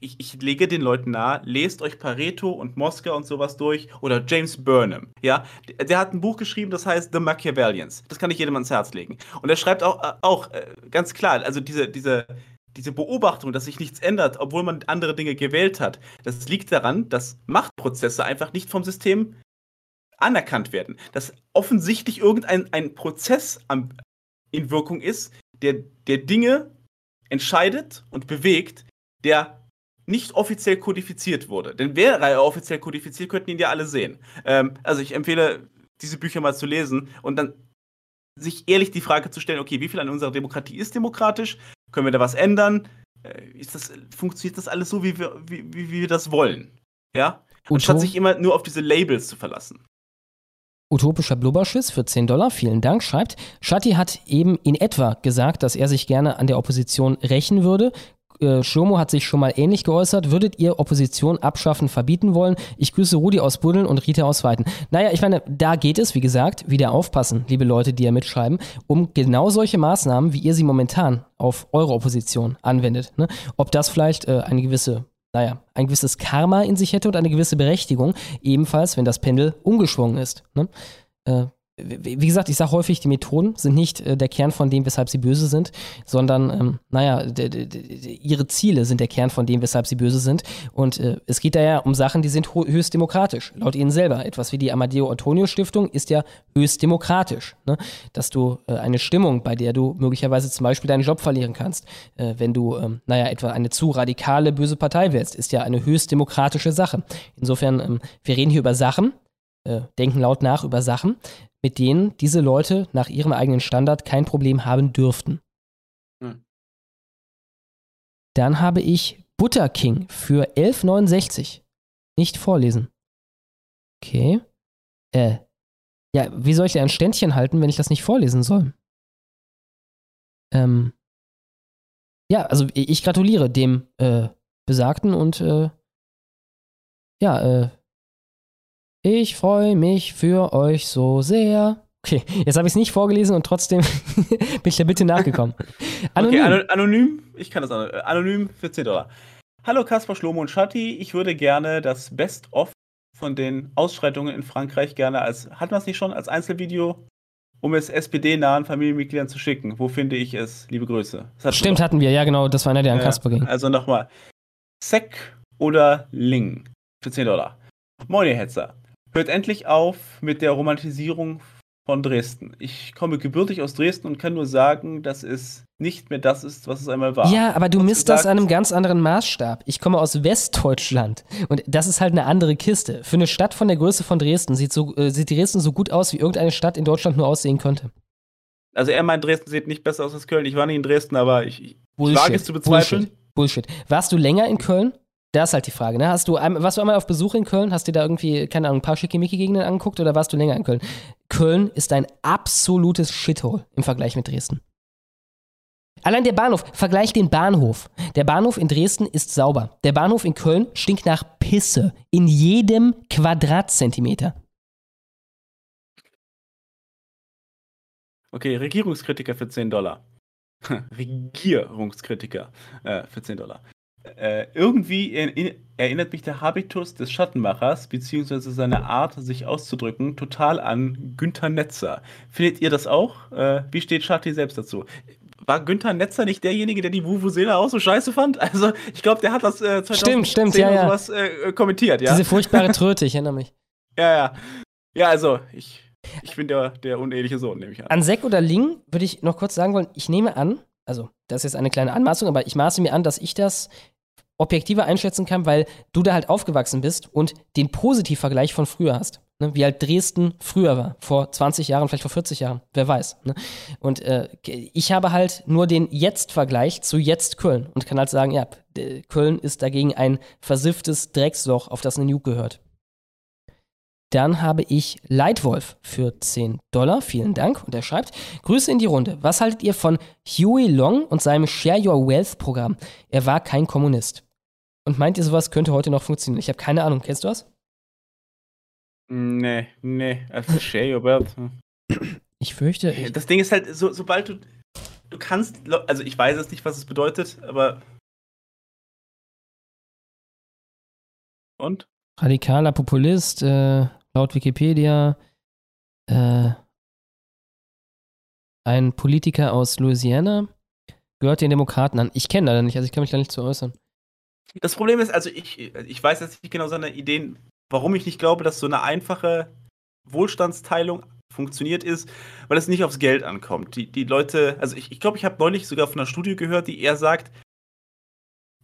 [SPEAKER 4] Ich, ich lege den Leuten nahe, lest euch Pareto und Moskau und sowas durch oder James Burnham, ja? Der, der hat ein Buch geschrieben, das heißt The Machiavellians. Das kann ich jedem ans Herz legen. Und er schreibt auch, äh, auch äh, ganz klar, also diese, diese, diese Beobachtung, dass sich nichts ändert, obwohl man andere Dinge gewählt hat, das liegt daran, dass Machtprozesse einfach nicht vom System anerkannt werden. Dass offensichtlich irgendein ein Prozess am, in Wirkung ist, der, der Dinge entscheidet und bewegt, der nicht offiziell kodifiziert wurde. Denn wäre er offiziell kodifiziert, könnten ihn ja alle sehen. Ähm, also ich empfehle, diese Bücher mal zu lesen und dann sich ehrlich die Frage zu stellen, okay, wie viel an unserer Demokratie ist demokratisch? Können wir da was ändern? Äh, Ist das, funktioniert das alles so, wie wir, wie, wie, wir das wollen? Ja? Anstatt sich immer nur auf diese Labels zu verlassen.
[SPEAKER 2] Utopischer Blubberschiss für 10 Dollar, vielen Dank, schreibt, Shatti hat eben in etwa gesagt, dass er sich gerne an der Opposition rächen würde. Äh, Schlomo hat sich schon mal ähnlich geäußert. Würdet ihr Opposition abschaffen, verbieten wollen? Ich grüße Rudi aus Buddeln und Rita aus Weiden. Naja, ich meine, da geht es, wie gesagt, wieder aufpassen, liebe Leute, die ja mitschreiben, um genau solche Maßnahmen, wie ihr sie momentan auf eure Opposition anwendet. Ne? Ob das vielleicht äh, eine gewisse naja, ein gewisses Karma in sich hätte und eine gewisse Berechtigung, ebenfalls, wenn das Pendel umgeschwungen ist. Ne? Äh, wie gesagt, ich sage häufig, die Methoden sind nicht äh, der Kern von dem, weshalb sie böse sind, sondern, ähm, naja, ihre Ziele sind der Kern von dem, weshalb sie böse sind. Und äh, es geht da ja um Sachen, die sind höchst demokratisch, laut ihnen selber. Etwas wie die Amadeo Antonio Stiftung ist ja höchst demokratisch. Ne? Dass du äh, eine Stimmung, bei der du möglicherweise zum Beispiel deinen Job verlieren kannst, äh, wenn du, ähm, naja, etwa eine zu radikale, böse Partei wählst, ist ja eine höchst demokratische Sache. Insofern, ähm, wir reden hier über Sachen, äh, denken laut nach über Sachen, mit denen diese Leute nach ihrem eigenen Standard kein Problem haben dürften.
[SPEAKER 4] Hm.
[SPEAKER 2] Dann habe ich Butter King für 11,69. Nicht vorlesen. Okay. Äh. Ja, wie soll ich denn ein Ständchen halten, wenn ich das nicht vorlesen soll? Ähm. Ja, also ich gratuliere dem äh, Besagten und äh, ja, äh, ich freue mich für euch so sehr. Okay, jetzt habe ich es nicht vorgelesen und trotzdem [laughs] bin ich der Bitte nachgekommen. [laughs]
[SPEAKER 4] Okay, ano anonym, ich kann das ano- äh, anonym für 10 Dollar. Hallo Kaspar, Schlomo und Schatti, ich würde gerne das Best-of von den Ausschreitungen in Frankreich gerne als, hatten wir es nicht schon, als Einzelvideo, um es SPD-nahen Familienmitgliedern zu schicken. Wo finde ich es? Liebe Grüße.
[SPEAKER 2] Stimmt, hatten wir, ja genau, das war einer, der an
[SPEAKER 4] Ja,
[SPEAKER 2] Kasper ging.
[SPEAKER 4] Also nochmal. Sek oder Ling für 10 Dollar. Moin, ihr Hetzer. Hört endlich auf mit der Romantisierung von Dresden. Ich komme gebürtig aus Dresden und kann nur sagen, dass es nicht mehr das ist, was es einmal war.
[SPEAKER 2] Ja, aber du misst das an einem ganz anderen Maßstab. Ich komme aus Westdeutschland und das ist halt eine andere Kiste. Für eine Stadt von der Größe von Dresden sieht, so, äh, sieht Dresden so gut aus, wie irgendeine Stadt in Deutschland nur aussehen könnte.
[SPEAKER 4] Also er meint, Dresden sieht nicht besser aus als Köln. Ich war nie in Dresden, aber ich, ich wage es zu bezweifeln.
[SPEAKER 2] Bullshit. Bullshit. Warst du länger in Köln? Das ist halt die Frage. Ne? Hast du, warst du einmal auf Besuch in Köln? Hast dir da irgendwie, keine Ahnung, ein paar Schickimicki-Gegenden angeguckt oder warst du länger in Köln? Köln ist ein absolutes Shithole im Vergleich mit Dresden. Allein der Bahnhof, vergleich den Bahnhof. Der Bahnhof in Dresden ist sauber. Der Bahnhof in Köln stinkt nach Pisse in jedem Quadratzentimeter.
[SPEAKER 4] Okay, Regierungskritiker für 10 Dollar. [laughs] Regierungskritiker äh, für 10 Dollar. Äh, irgendwie er- erinnert mich der Habitus des Schattenmachers, beziehungsweise seine Art, sich auszudrücken, total an Günther Netzer. Findet ihr das auch? Äh, wie steht Schatti selbst dazu? War Günther Netzer nicht derjenige, der die Vuvuzela auch so scheiße fand? [laughs] Also, ich glaube, der hat das äh, 2010
[SPEAKER 2] Stimmt, stimmt, ja, ja.
[SPEAKER 4] sowas äh, kommentiert, ja?
[SPEAKER 2] Diese furchtbare Tröte, ich erinnere mich. [laughs]
[SPEAKER 4] ja, ja. Ja, also, ich, ich bin der, der uneheliche Sohn, nehme ich an.
[SPEAKER 2] An Sek oder Ling würde ich noch kurz sagen wollen, ich nehme an, also das ist jetzt eine kleine Anmaßung, aber ich maße mir an, dass ich das objektiver einschätzen kann, weil du da halt aufgewachsen bist und den Positivvergleich von früher hast. Ne? Wie halt Dresden früher war, vor 20 Jahren, vielleicht vor 40 Jahren, wer weiß. Ne? Und äh, ich habe halt nur den Jetzt-Vergleich zu jetzt Köln und kann halt sagen, ja, Köln ist dagegen ein versifftes Drecksloch, auf das eine Nuke gehört. Dann habe ich Leitwolf für 10 Dollar. Vielen Dank. Und er schreibt: Grüße in die Runde. Was haltet ihr von Huey Long und seinem Share Your Wealth Programm? Er war kein Kommunist. Und meint ihr, sowas könnte heute noch funktionieren? Ich habe keine Ahnung. Kennst du das?
[SPEAKER 4] Nee, nee, also Shea Robert.
[SPEAKER 2] Ich fürchte. Ich
[SPEAKER 4] Das Ding ist halt, so, sobald du. Du kannst. Also, ich weiß es nicht, was es bedeutet, aber. Und?
[SPEAKER 2] radikaler Populist, äh, laut Wikipedia, äh, ein Politiker aus Louisiana, gehört den Demokraten an. Ich kenne leider nicht, also ich kann mich da nicht zu äußern.
[SPEAKER 4] Das Problem ist, also, ich, ich weiß jetzt nicht genau seine Ideen, warum ich nicht glaube, dass so eine einfache Wohlstandsteilung funktioniert ist, weil es nicht aufs Geld ankommt. Die, die Leute, also ich, ich glaube, ich habe neulich sogar von einer Studie gehört, die eher sagt,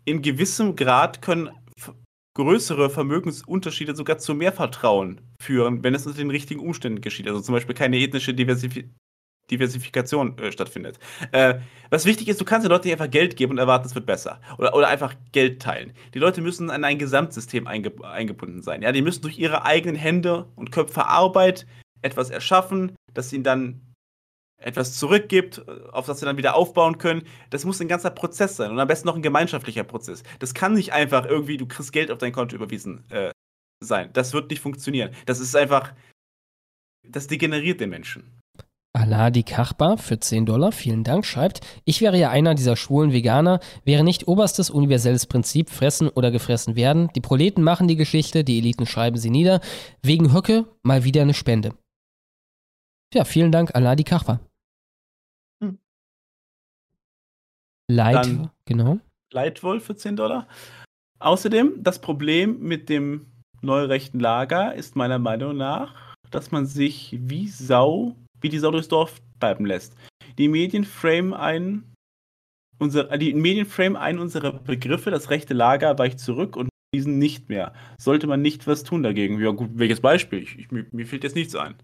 [SPEAKER 4] in gewissem Grad können größere Vermögensunterschiede sogar zu mehr Vertrauen führen, wenn es unter den richtigen Umständen geschieht. Also zum Beispiel keine ethnische Diversifi Diversifikation äh, stattfindet. Äh, was wichtig ist, du kannst den Leuten nicht einfach Geld geben und erwarten, es wird besser. Oder, oder einfach Geld teilen. Die Leute müssen an ein Gesamtsystem einge eingebunden sein. Ja, die müssen durch ihre eigenen Hände und Köpfe Arbeit etwas erschaffen, das ihnen dann etwas zurückgibt, äh, auf das sie dann wieder aufbauen können. Das muss ein ganzer Prozess sein und am besten noch ein gemeinschaftlicher Prozess. Das kann nicht einfach irgendwie, du kriegst Geld auf dein Konto überwiesen äh, sein. Das wird nicht funktionieren. Das ist einfach, das degeneriert den Menschen.
[SPEAKER 2] Aladi Kachba für 10 Dollar, vielen Dank, schreibt, ich wäre ja einer dieser schwulen Veganer, wäre nicht oberstes universelles Prinzip fressen oder gefressen werden. Die Proleten machen die Geschichte, die Eliten schreiben sie nieder. Wegen Höcke mal wieder eine Spende. Ja, vielen Dank, Aladi Kachba.
[SPEAKER 4] Hm.
[SPEAKER 2] Leid,
[SPEAKER 4] Dann-
[SPEAKER 2] genau.
[SPEAKER 4] Leitwolf für 10 Dollar. Außerdem, das Problem mit dem neurechten Lager ist meiner Meinung nach, dass man sich wie Sau, wie die Sau durchs Dorf bleiben lässt. Die Medien frame ein, unser, die Medien frame ein unsere Begriffe, das rechte Lager weicht zurück und diesen nicht mehr. Sollte man nicht was tun dagegen? Ja gut, welches Beispiel? Ich, ich, mir, mir fällt jetzt nichts ein.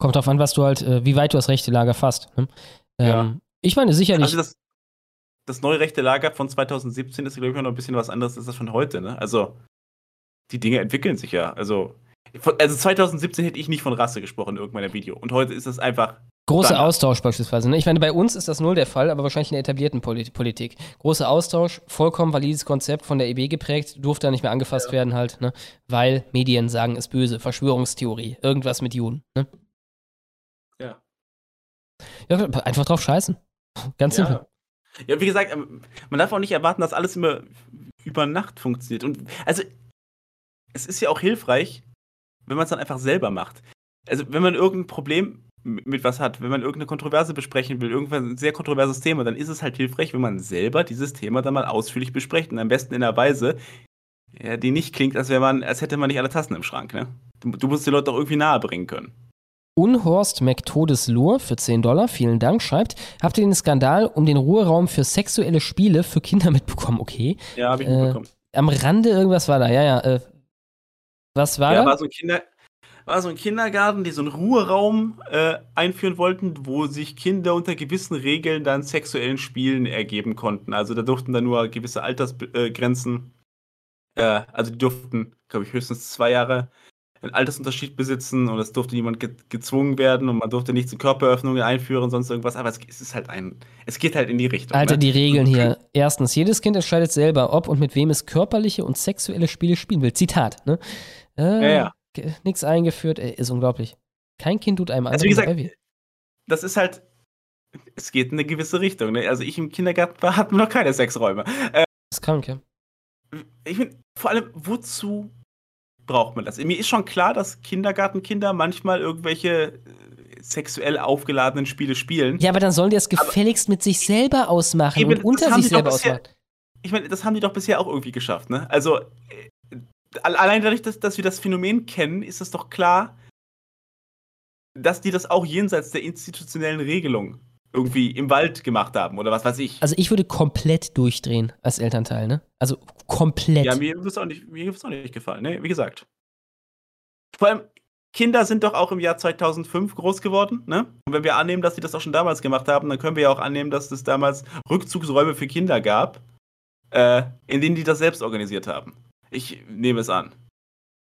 [SPEAKER 2] Kommt drauf an, was du halt, äh, wie weit du das rechte Lager fasst. Ne? Ähm,
[SPEAKER 4] Ja.
[SPEAKER 2] Ich meine sicherlich.
[SPEAKER 4] Also das, das neue rechte Lager von 2017 ist, glaube ich, noch ein bisschen was anderes als das von heute. Ne? Also, die Dinge entwickeln sich ja. Also, also 2017 hätte ich nicht von Rasse gesprochen in irgendeinem Video. Und heute ist das einfach.
[SPEAKER 2] Großer
[SPEAKER 4] Standard.
[SPEAKER 2] Austausch beispielsweise. Ne? Ich meine, bei uns ist das null der Fall, aber wahrscheinlich in der etablierten Polit Politik. Großer Austausch, vollkommen valides Konzept von der EB geprägt, durfte da nicht mehr angefasst werden halt, ne? weil Medien sagen, ist böse, Verschwörungstheorie, irgendwas mit Juden. Ne?
[SPEAKER 4] Ja.
[SPEAKER 2] Ja, einfach drauf scheißen. Ganz
[SPEAKER 4] Ja.
[SPEAKER 2] simpel.
[SPEAKER 4] Ja, wie gesagt, ähm, man darf auch nicht erwarten, dass alles immer über Nacht funktioniert. Und also, es ist ja auch hilfreich, wenn man es dann einfach selber macht. Also, wenn man irgendein Problem mit was hat, wenn man irgendeine Kontroverse besprechen will, irgendwann ein sehr kontroverses Thema, dann ist es halt hilfreich, wenn man selber dieses Thema dann mal ausführlich bespricht und am besten in einer Weise, ja, die nicht klingt, als wäre man, als hätte man nicht alle Tassen im Schrank, ne? Du, du musst die Leute auch irgendwie nahe bringen können.
[SPEAKER 2] Unhorst McTodeslur für 10 Dollar, vielen Dank, schreibt, habt ihr den Skandal um den Ruheraum für sexuelle Spiele für Kinder mitbekommen? Okay.
[SPEAKER 4] Ja, habe ich
[SPEAKER 2] Äh,
[SPEAKER 4] mitbekommen.
[SPEAKER 2] Am Rande irgendwas war da, ja, ja. Äh, was war
[SPEAKER 4] Ja,
[SPEAKER 2] da?
[SPEAKER 4] war so ein Kinder war so ein Kindergarten, die so einen Ruheraum äh, einführen wollten, wo sich Kinder unter gewissen Regeln dann sexuellen Spielen ergeben konnten. Also da durften dann nur gewisse Altersgrenzen Äh, also die durften, glaube ich, höchstens zwei Jahre einen Altersunterschied besitzen und es durfte niemand ge gezwungen werden und man durfte nicht zu Körperöffnungen einführen, sonst irgendwas. Aber es, es ist halt ein, es geht halt in die Richtung.
[SPEAKER 2] Alter,
[SPEAKER 4] ne?
[SPEAKER 2] die Regeln hier. Erstens, jedes Kind entscheidet selber, ob und mit wem es körperliche und sexuelle Spiele spielen will. Zitat, ne? Äh,
[SPEAKER 4] Ja, ja.
[SPEAKER 2] Nix eingeführt, ey, ist unglaublich. Kein Kind tut einem
[SPEAKER 4] Also wie gesagt,
[SPEAKER 2] weh.
[SPEAKER 4] das ist halt, es geht in eine gewisse Richtung. Ne? Also ich im Kindergarten war, hatten wir noch keine Sexräume. Äh,
[SPEAKER 2] ist krank, ja.
[SPEAKER 4] Ich finde, vor allem, wozu braucht man das? Mir ist schon klar, dass Kindergartenkinder manchmal irgendwelche äh, sexuell aufgeladenen Spiele spielen.
[SPEAKER 2] Ja, aber dann sollen die es gefälligst mit sich selber ausmachen
[SPEAKER 4] Eben,
[SPEAKER 2] und
[SPEAKER 4] das
[SPEAKER 2] unter sich selber
[SPEAKER 4] bisher-
[SPEAKER 2] ausmachen.
[SPEAKER 4] Ich meine, das haben die doch bisher auch irgendwie geschafft, ne? Also, äh, allein dadurch, dass, dass wir das Phänomen kennen, ist es doch klar, dass die das auch jenseits der institutionellen Regelung irgendwie im Wald gemacht haben oder was weiß ich.
[SPEAKER 2] Also ich würde komplett durchdrehen als Elternteil, ne? Also komplett.
[SPEAKER 4] Ja, mir wird es auch, nicht- mir auch nicht gefallen, ne? Wie gesagt. Vor allem, Kinder sind doch auch im Jahr 2005 groß geworden, ne? Und wenn wir annehmen, dass sie das auch schon damals gemacht haben, dann können wir ja auch annehmen, dass es damals Rückzugsräume für Kinder gab, äh, in denen die das selbst organisiert haben. Ich nehme es an.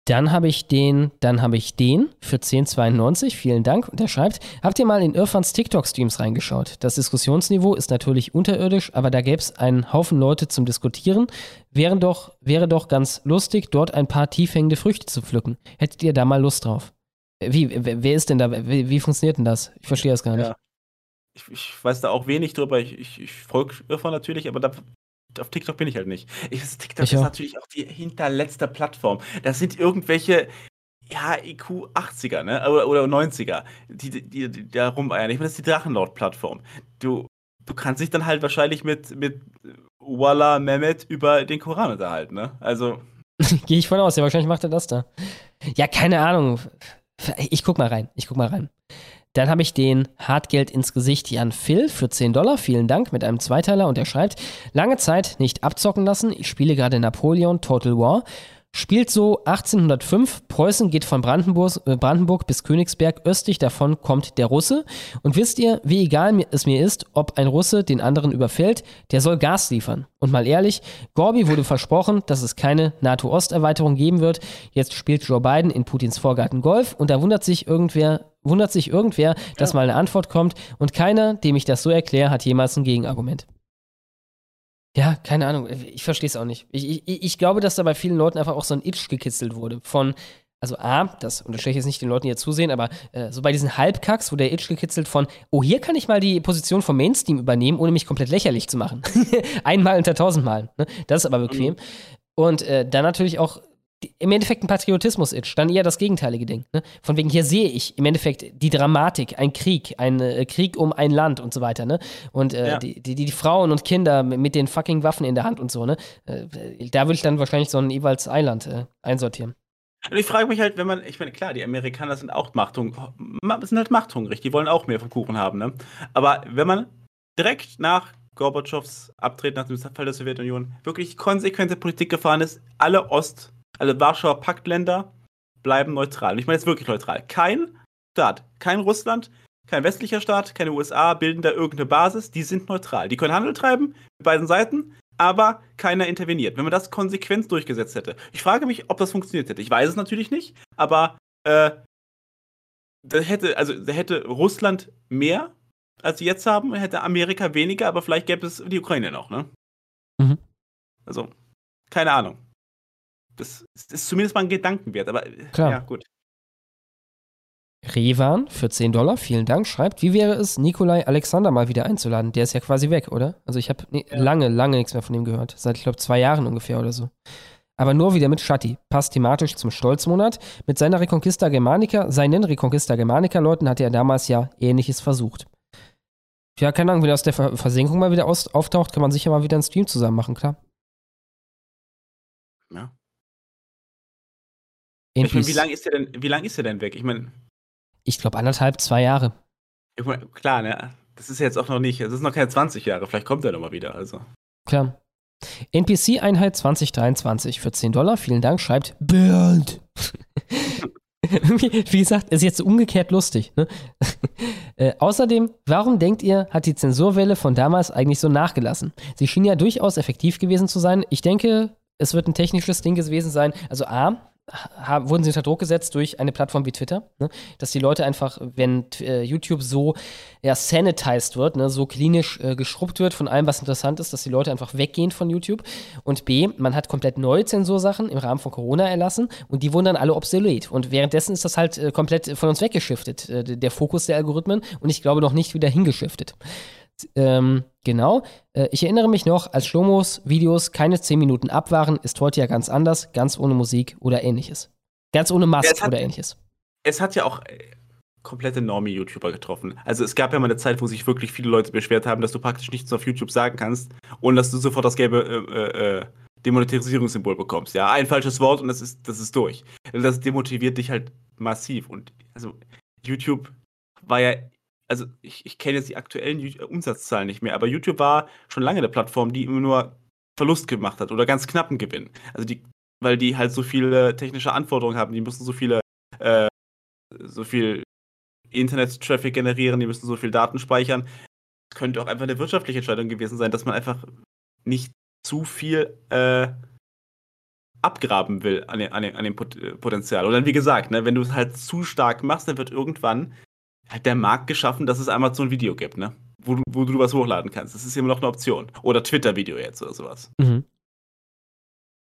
[SPEAKER 2] Dann habe ich den, dann habe ich den für 10,92. Vielen Dank. Und er schreibt, habt ihr mal in Irfans TikTok-Streams reingeschaut? Das Diskussionsniveau ist natürlich unterirdisch, aber da gäbe es einen Haufen Leute zum Diskutieren. Wäre doch, wäre doch ganz lustig, dort ein paar tiefhängende Früchte zu pflücken. Hättet ihr da mal Lust drauf? Wie, wer wer ist denn da? Wie, wie funktioniert denn das? Ich verstehe das gar nicht.
[SPEAKER 4] Ja. Ich, ich weiß da auch wenig drüber. Ich, ich, ich folge Irfan natürlich, aber da, auf TikTok bin ich halt nicht. Ich, TikTok
[SPEAKER 2] Ich
[SPEAKER 4] ist natürlich auch die hinterletzte Plattform. Das sind irgendwelche, ja, IQ 80er, ne? Oder, oder 90er, die, die, die, die da rumeiern. Ich meine, das ist die Drachenlord-Plattform. Du, du kannst dich dann halt wahrscheinlich mit, mit Walla Mehmet über den Koran unterhalten, ne? Also, [laughs]
[SPEAKER 2] Gehe ich von aus, ja, wahrscheinlich macht er das da. Ja, keine Ahnung. Ich guck mal rein. Ich guck mal rein. Dann habe ich den Hartgeld ins Gesicht Jan Phil für 10 Dollar. Vielen Dank mit einem Zweiteiler und er schreibt: Lange Zeit nicht abzocken lassen. Ich spiele gerade Napoleon Total War. Spielt so 1805. Preußen geht von Brandenburg, äh, Brandenburg bis Königsberg. Östlich davon kommt der Russe. Und wisst ihr, wie egal es mir ist, ob ein Russe den anderen überfällt, der soll Gas liefern. Und mal ehrlich, Gorbi wurde versprochen, dass es keine NATO-Osterweiterung geben wird. Jetzt spielt Joe Biden in Putins Vorgarten Golf und da wundert sich irgendwer, wundert sich irgendwer, dass mal eine Antwort kommt und keiner, dem ich das so erkläre, hat jemals ein Gegenargument. Ja, keine Ahnung. Ich verstehe es auch nicht. Ich, ich, ich glaube, dass da bei vielen Leuten einfach auch so ein Itch gekitzelt wurde. Von, also A, das unterstelle ich jetzt nicht den Leuten, die jetzt zusehen, aber äh, so bei diesen Halbkacks wurde der Itch gekitzelt von, oh, hier kann ich mal die Position vom Mainstream übernehmen, ohne mich komplett lächerlich zu machen. [laughs] Einmal unter tausendmal. Ne? Das ist aber bequem. Und äh, dann natürlich auch im Endeffekt ein Patriotismus-Itch, dann eher das gegenteilige Ding. Ne? Von wegen, hier sehe ich im Endeffekt die Dramatik, ein Krieg, ein äh, Krieg um ein Land und so weiter. Ne? Und äh,
[SPEAKER 4] Ja.
[SPEAKER 2] die, die, die Frauen und Kinder mit, den fucking Waffen in der Hand und so. Ne? Äh, da würde ich dann wahrscheinlich so ein Ewalds Eiland äh, einsortieren.
[SPEAKER 4] Und ich frage mich halt, wenn man, ich meine, klar, die Amerikaner sind auch machthungrig, sind halt machthungrig, die wollen auch mehr vom Kuchen haben, ne? Aber wenn man direkt nach Gorbatschows Abtreten nach dem Fall der Sowjetunion wirklich konsequente Politik gefahren ist, alle Ost-, alle Warschauer Paktländer bleiben neutral. Und ich meine jetzt wirklich neutral. Kein Staat, kein Russland, kein westlicher Staat, keine USA bilden da irgendeine Basis, die sind neutral. Die können Handel treiben mit beiden Seiten, aber keiner interveniert. Wenn man das konsequent durchgesetzt hätte. Ich frage mich, ob das funktioniert hätte. Ich weiß es natürlich nicht, aber äh, da hätte, also da hätte Russland mehr, als sie jetzt haben, hätte Amerika weniger, aber vielleicht gäbe es die Ukraine noch, ne?
[SPEAKER 2] Mhm.
[SPEAKER 4] Also, keine Ahnung. Das ist zumindest mal ein Gedankenwert, aber
[SPEAKER 2] Klar.
[SPEAKER 4] ja, gut.
[SPEAKER 2] Revan für 10 Dollar, vielen Dank, schreibt, wie wäre es, Nikolai Alexander mal wieder einzuladen? Der ist ja quasi weg, oder? Also ich habe lange, lange nichts mehr von ihm gehört. Seit, ich glaube, zwei Jahren ungefähr oder so. Aber nur wieder mit Shatti. Passt thematisch zum Stolzmonat. Mit seiner Reconquista Germanica, seinen Reconquista Germanica-Leuten hatte er damals ja Ähnliches versucht. Ja, keine Ahnung, wenn er aus der Ver Versenkung mal wieder auftaucht, kann man sicher mal wieder einen Stream zusammen machen, klar.
[SPEAKER 4] Ich meine,
[SPEAKER 2] NPC
[SPEAKER 4] wie lange ist er denn, wie lang ist er denn weg? Ich meine,
[SPEAKER 2] Ich glaube anderthalb, zwei Jahre.
[SPEAKER 4] ich mein, klar, ne? Das ist ja jetzt auch noch nicht, das ist noch keine 20 Jahre, vielleicht kommt er noch mal wieder, also.
[SPEAKER 2] Klar. NPC-Einheit 2023 für 10 Dollar, vielen Dank, schreibt Bernd. [laughs] Wie gesagt, ist jetzt umgekehrt lustig. Ne? [laughs] äh, außerdem, warum denkt ihr, hat die Zensurwelle von damals eigentlich so nachgelassen? Sie schien ja durchaus effektiv gewesen zu sein. Ich denke, es wird ein technisches Ding gewesen sein. Also A, ha- wurden sie unter Druck gesetzt durch eine Plattform wie Twitter, ne? dass die Leute einfach, wenn äh, YouTube so ja, sanitized wird, ne? so klinisch äh, geschrubbt wird von allem, was interessant ist, dass die Leute einfach weggehen von YouTube. Und B, man hat komplett neue Zensursachen im Rahmen von Corona erlassen und die wurden dann alle obsolet. Und währenddessen ist das halt äh, komplett von uns weggeschiftet, äh, der Fokus der Algorithmen und ich glaube noch nicht wieder hingeschiftet. Ähm, genau. Äh, ich erinnere mich noch, als Schlomos Videos keine 10 Minuten ab waren, ist heute ja ganz anders, ganz ohne Musik oder ähnliches. Ganz ohne
[SPEAKER 4] Ja,
[SPEAKER 2] Mask
[SPEAKER 4] es hat-
[SPEAKER 2] oder ähnliches.
[SPEAKER 4] Es hat ja auch äh, komplette Normie-YouTuber getroffen. Also es gab ja mal eine Zeit, wo sich wirklich viele Leute beschwert haben, dass du praktisch nichts auf YouTube sagen kannst und dass du sofort das gelbe äh, äh, Demonetarisierungssymbol bekommst. Ja, ein falsches Wort und das ist, das ist durch. Das demotiviert dich halt massiv. Und also YouTube war ja, also ich, ich kenne jetzt die aktuellen Ju- Umsatzzahlen nicht mehr, aber YouTube war schon lange eine Plattform, die immer nur Verlust gemacht hat oder ganz knappen Gewinn. Also die, weil die halt so viele technische Anforderungen haben, die müssen so viele, äh, so viel Internet-Traffic generieren, die müssen so viel Daten speichern. Es könnte auch einfach eine wirtschaftliche Entscheidung gewesen sein, dass man einfach nicht zu viel äh, abgraben will an, an, an dem Pot äh, Potenzial. Und dann, wie gesagt, ne, wenn du es halt zu stark machst, dann wird irgendwann halt der Markt geschaffen, dass es Amazon Video gibt, ne? Wo du, wo du was hochladen kannst. Das ist immer noch eine Option. Oder Twitter-Video jetzt oder sowas.
[SPEAKER 2] Mhm.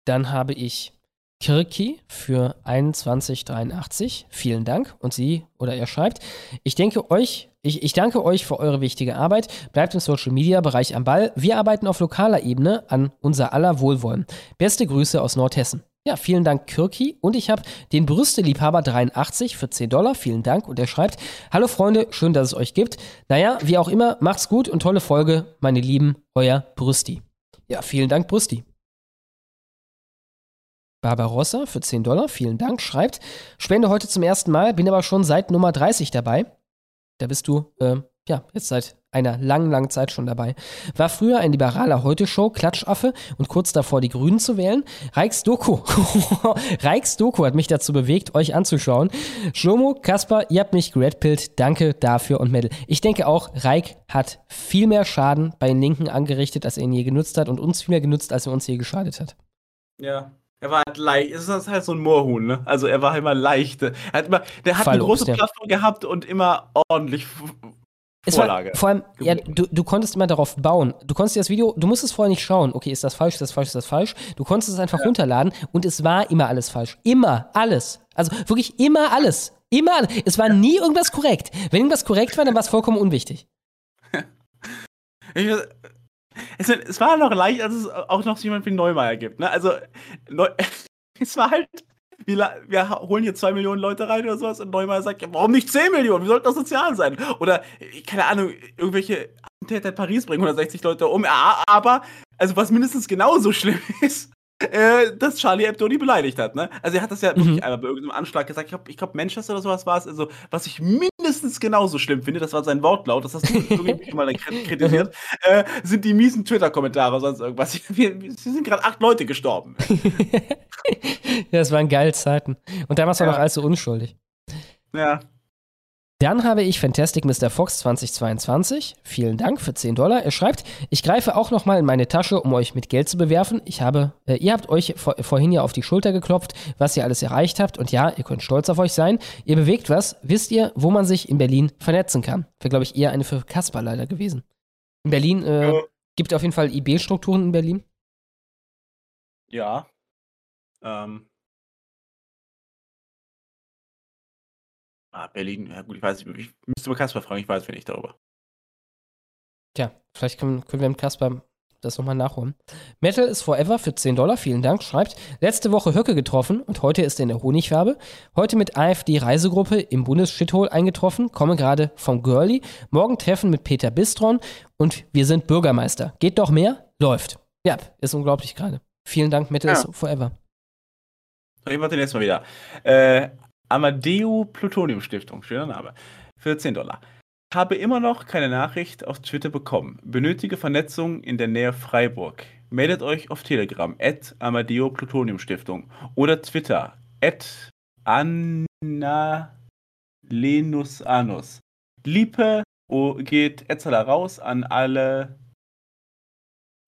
[SPEAKER 2] Dann habe ich Kirki für 2183. Vielen Dank. Und sie oder er schreibt, ich denke euch, ich, ich danke euch für eure wichtige Arbeit. Bleibt im Social Media Bereich am Ball. Wir arbeiten auf lokaler Ebene an unser aller Wohlwollen. Beste Grüße aus Nordhessen. Ja, vielen Dank, Kirki. Und ich habe den Brüsteliebhaber 83 für 10 Dollar. Vielen Dank. Und er schreibt: Hallo Freunde, schön, dass es euch gibt. Naja, wie auch immer, macht's gut und tolle Folge, meine Lieben, euer Brüsti. Ja, vielen Dank, Brüsti. Barbarossa für 10 Dollar, vielen Dank, schreibt, spende heute zum ersten Mal, bin aber schon seit Nummer 30 dabei. Da bist du, äh, ja, jetzt seit einer langen, langen Zeit schon dabei. War früher ein liberaler Heute-Show, Klatschaffe und kurz davor die Grünen zu wählen. Reichs Doku. [laughs] Reichs Doku hat mich dazu bewegt, euch anzuschauen. Schlomo, Kasper, ihr habt mich geredpillt. Danke dafür und Medal. Ich denke auch, Reik hat viel mehr Schaden bei den Linken angerichtet, als er ihn je genutzt hat und uns viel mehr genutzt, als er uns je geschadet hat.
[SPEAKER 4] Ja. Er war halt leicht, es ist halt so ein Moorhuhn, ne? Also er war immer leicht. Er hat immer, der hat eine
[SPEAKER 2] Fallobst,
[SPEAKER 4] große
[SPEAKER 2] ja.
[SPEAKER 4] Plattform gehabt und immer ordentlich Vorlage.
[SPEAKER 2] war vor allem, ja, du, du konntest immer darauf bauen. Du konntest dir das Video, du musstest vorher nicht schauen, okay, ist das falsch, ist das falsch, ist das falsch. Du konntest es einfach runterladen und es war immer alles falsch. Immer alles. Also wirklich immer alles. Immer alles. Es war nie irgendwas korrekt. Wenn irgendwas korrekt war, dann war es vollkommen unwichtig. [laughs]
[SPEAKER 4] Ich, es, es war noch leicht, als es auch noch jemand wie Neumeier gibt. Ne? Also, Neu, [laughs] es war halt, wir, wir holen hier zwei Millionen Leute rein oder sowas und Neumeier sagt, ja, warum nicht 10 Millionen? Wir sollten doch sozial sein. Oder, äh, keine Ahnung, irgendwelche Attentäter in Paris bringen 160 Leute um. Aber, also was mindestens genauso schlimm [laughs] ist, äh, dass Charlie Hebdo die beleidigt hat. Ne? Also er hat das ja wirklich einmal bei irgendeinem Anschlag gesagt. Ich glaube, ich glaub, Manchester oder sowas war es. Also, was ich mindestens genauso schlimm finde, das war sein Wortlaut, das hast du [laughs] irgendwie mal kri- kritisiert, äh, sind die miesen Twitter-Kommentare, sonst irgendwas. [laughs] Wir, sind gerade acht Leute gestorben. [laughs]
[SPEAKER 2] Ja, es waren geile Zeiten. Und damals war
[SPEAKER 4] Ja.
[SPEAKER 2] noch so unschuldig.
[SPEAKER 4] Ja.
[SPEAKER 2] Dann habe ich Fantastic Mr. Fox 2022. Vielen Dank für 10 Dollar. Er schreibt, ich greife auch nochmal in meine Tasche, um euch mit Geld zu bewerfen. Ich habe, äh, ihr habt euch vor, vorhin ja auf die Schulter geklopft, was ihr alles erreicht habt. Und ja, ihr könnt stolz auf euch sein. Ihr bewegt was. Wisst ihr, wo man sich in Berlin vernetzen kann? Wäre, glaube ich, eher eine für Kasper leider gewesen. In Berlin äh,
[SPEAKER 4] Ja.
[SPEAKER 2] gibt auf jeden Fall IB-Strukturen in Berlin.
[SPEAKER 4] Ja. Ähm. Ah, Berlin, ja gut, ich weiß nicht, ich müsste mal Kasper fragen, ich weiß wenig darüber.
[SPEAKER 2] Tja, vielleicht können, können wir mit Kasper das nochmal nachholen. Metal is Forever für 10 Dollar, vielen Dank, schreibt, letzte Woche Höcke getroffen und heute ist er in der Honigwabe. Heute mit AfD-Reisegruppe im Bundesshithole eingetroffen, komme gerade vom Girlie. Morgen Treffen mit Peter Bistron und wir sind Bürgermeister. Geht doch mehr? Läuft. Ja, ist unglaublich gerade. Vielen Dank, Metal
[SPEAKER 4] Ja.
[SPEAKER 2] is Forever.
[SPEAKER 4] Ich mache den jetzt mal wieder. Äh, Amadeo Plutonium Stiftung, schöner Name. 14 Dollar. Habe immer noch keine Nachricht auf Twitter bekommen. Benötige Vernetzung in der Nähe Freiburg. Meldet euch auf Telegram, at Amadeo Plutonium Stiftung. Oder Twitter, at Anna Lenus Anus. Liebe oh, geht Etzala raus an alle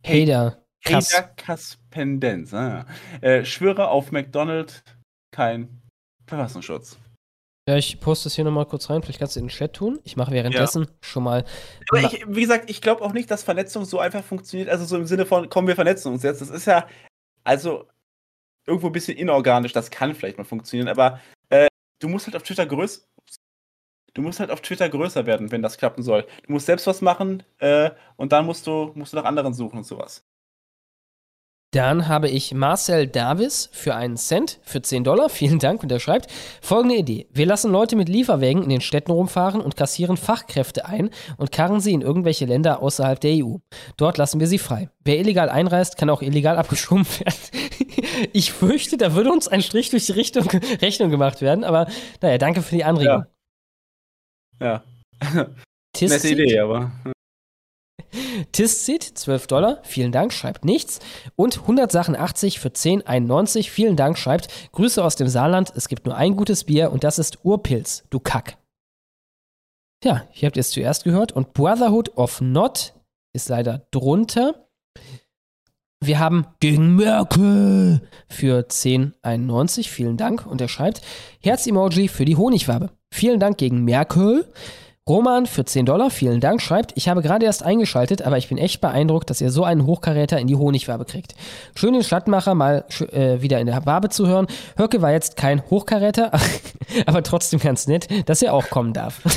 [SPEAKER 2] Hater. Krass.
[SPEAKER 4] Kaspendenz. Ah. Äh, schwöre auf McDonald kein Verfassungsschutz.
[SPEAKER 2] Ja, ich poste es hier nochmal kurz rein. Vielleicht kannst du in den Chat tun. Ich mache währenddessen schon mal.
[SPEAKER 4] Aber ich, wie gesagt, ich glaube auch nicht, dass Vernetzung so einfach funktioniert. Also so im Sinne von, kommen wir vernetzen uns jetzt. Das ist ja, also irgendwo ein bisschen inorganisch. Das kann vielleicht mal funktionieren, aber äh, du musst halt auf Twitter größer. Du musst halt auf Twitter größer werden, wenn das klappen soll. Du musst selbst was machen äh, und dann musst du, musst du nach anderen suchen und sowas.
[SPEAKER 2] Dann habe ich Marcel Davis für einen Cent, für 10 Dollar. [laughs] Vielen Dank. Und er schreibt folgende Idee. Wir lassen Leute mit Lieferwägen in den Städten rumfahren und kassieren Fachkräfte ein und karren sie in irgendwelche Länder außerhalb der EU. Dort lassen wir sie frei. Wer illegal einreist, kann auch illegal [laughs] abgeschoben werden. [laughs] ich fürchte, da würde uns ein Strich durch die Richtung, Rechnung gemacht werden. Aber naja, danke für die Anregung.
[SPEAKER 4] Ja.
[SPEAKER 2] Tis
[SPEAKER 4] Nette Idee, aber.
[SPEAKER 2] Tiszit, 12 Dollar, vielen Dank, schreibt nichts. Und 100 Sachen 80 für 10,91, vielen Dank, schreibt Grüße aus dem Saarland, es gibt nur ein gutes Bier und das ist Urpilz, du Kack. Ja, hier habt ihr es zuerst gehört. Und Brotherhood of Not ist leider drunter. Wir haben gegen Merkel für 10,91. Vielen Dank. Und er schreibt Herz-Emoji für die Honigwabe. Vielen Dank gegen Merkel. Roman für 10 Dollar, vielen Dank, schreibt, ich habe gerade erst eingeschaltet, aber ich bin echt beeindruckt, dass ihr so einen Hochkaräter in die Honigwabe kriegt. Schön den Stadtmacher mal äh, wieder in der Wabe zu hören. Höcke war jetzt kein Hochkaräter, [laughs] aber trotzdem ganz nett, dass er auch kommen darf. [laughs]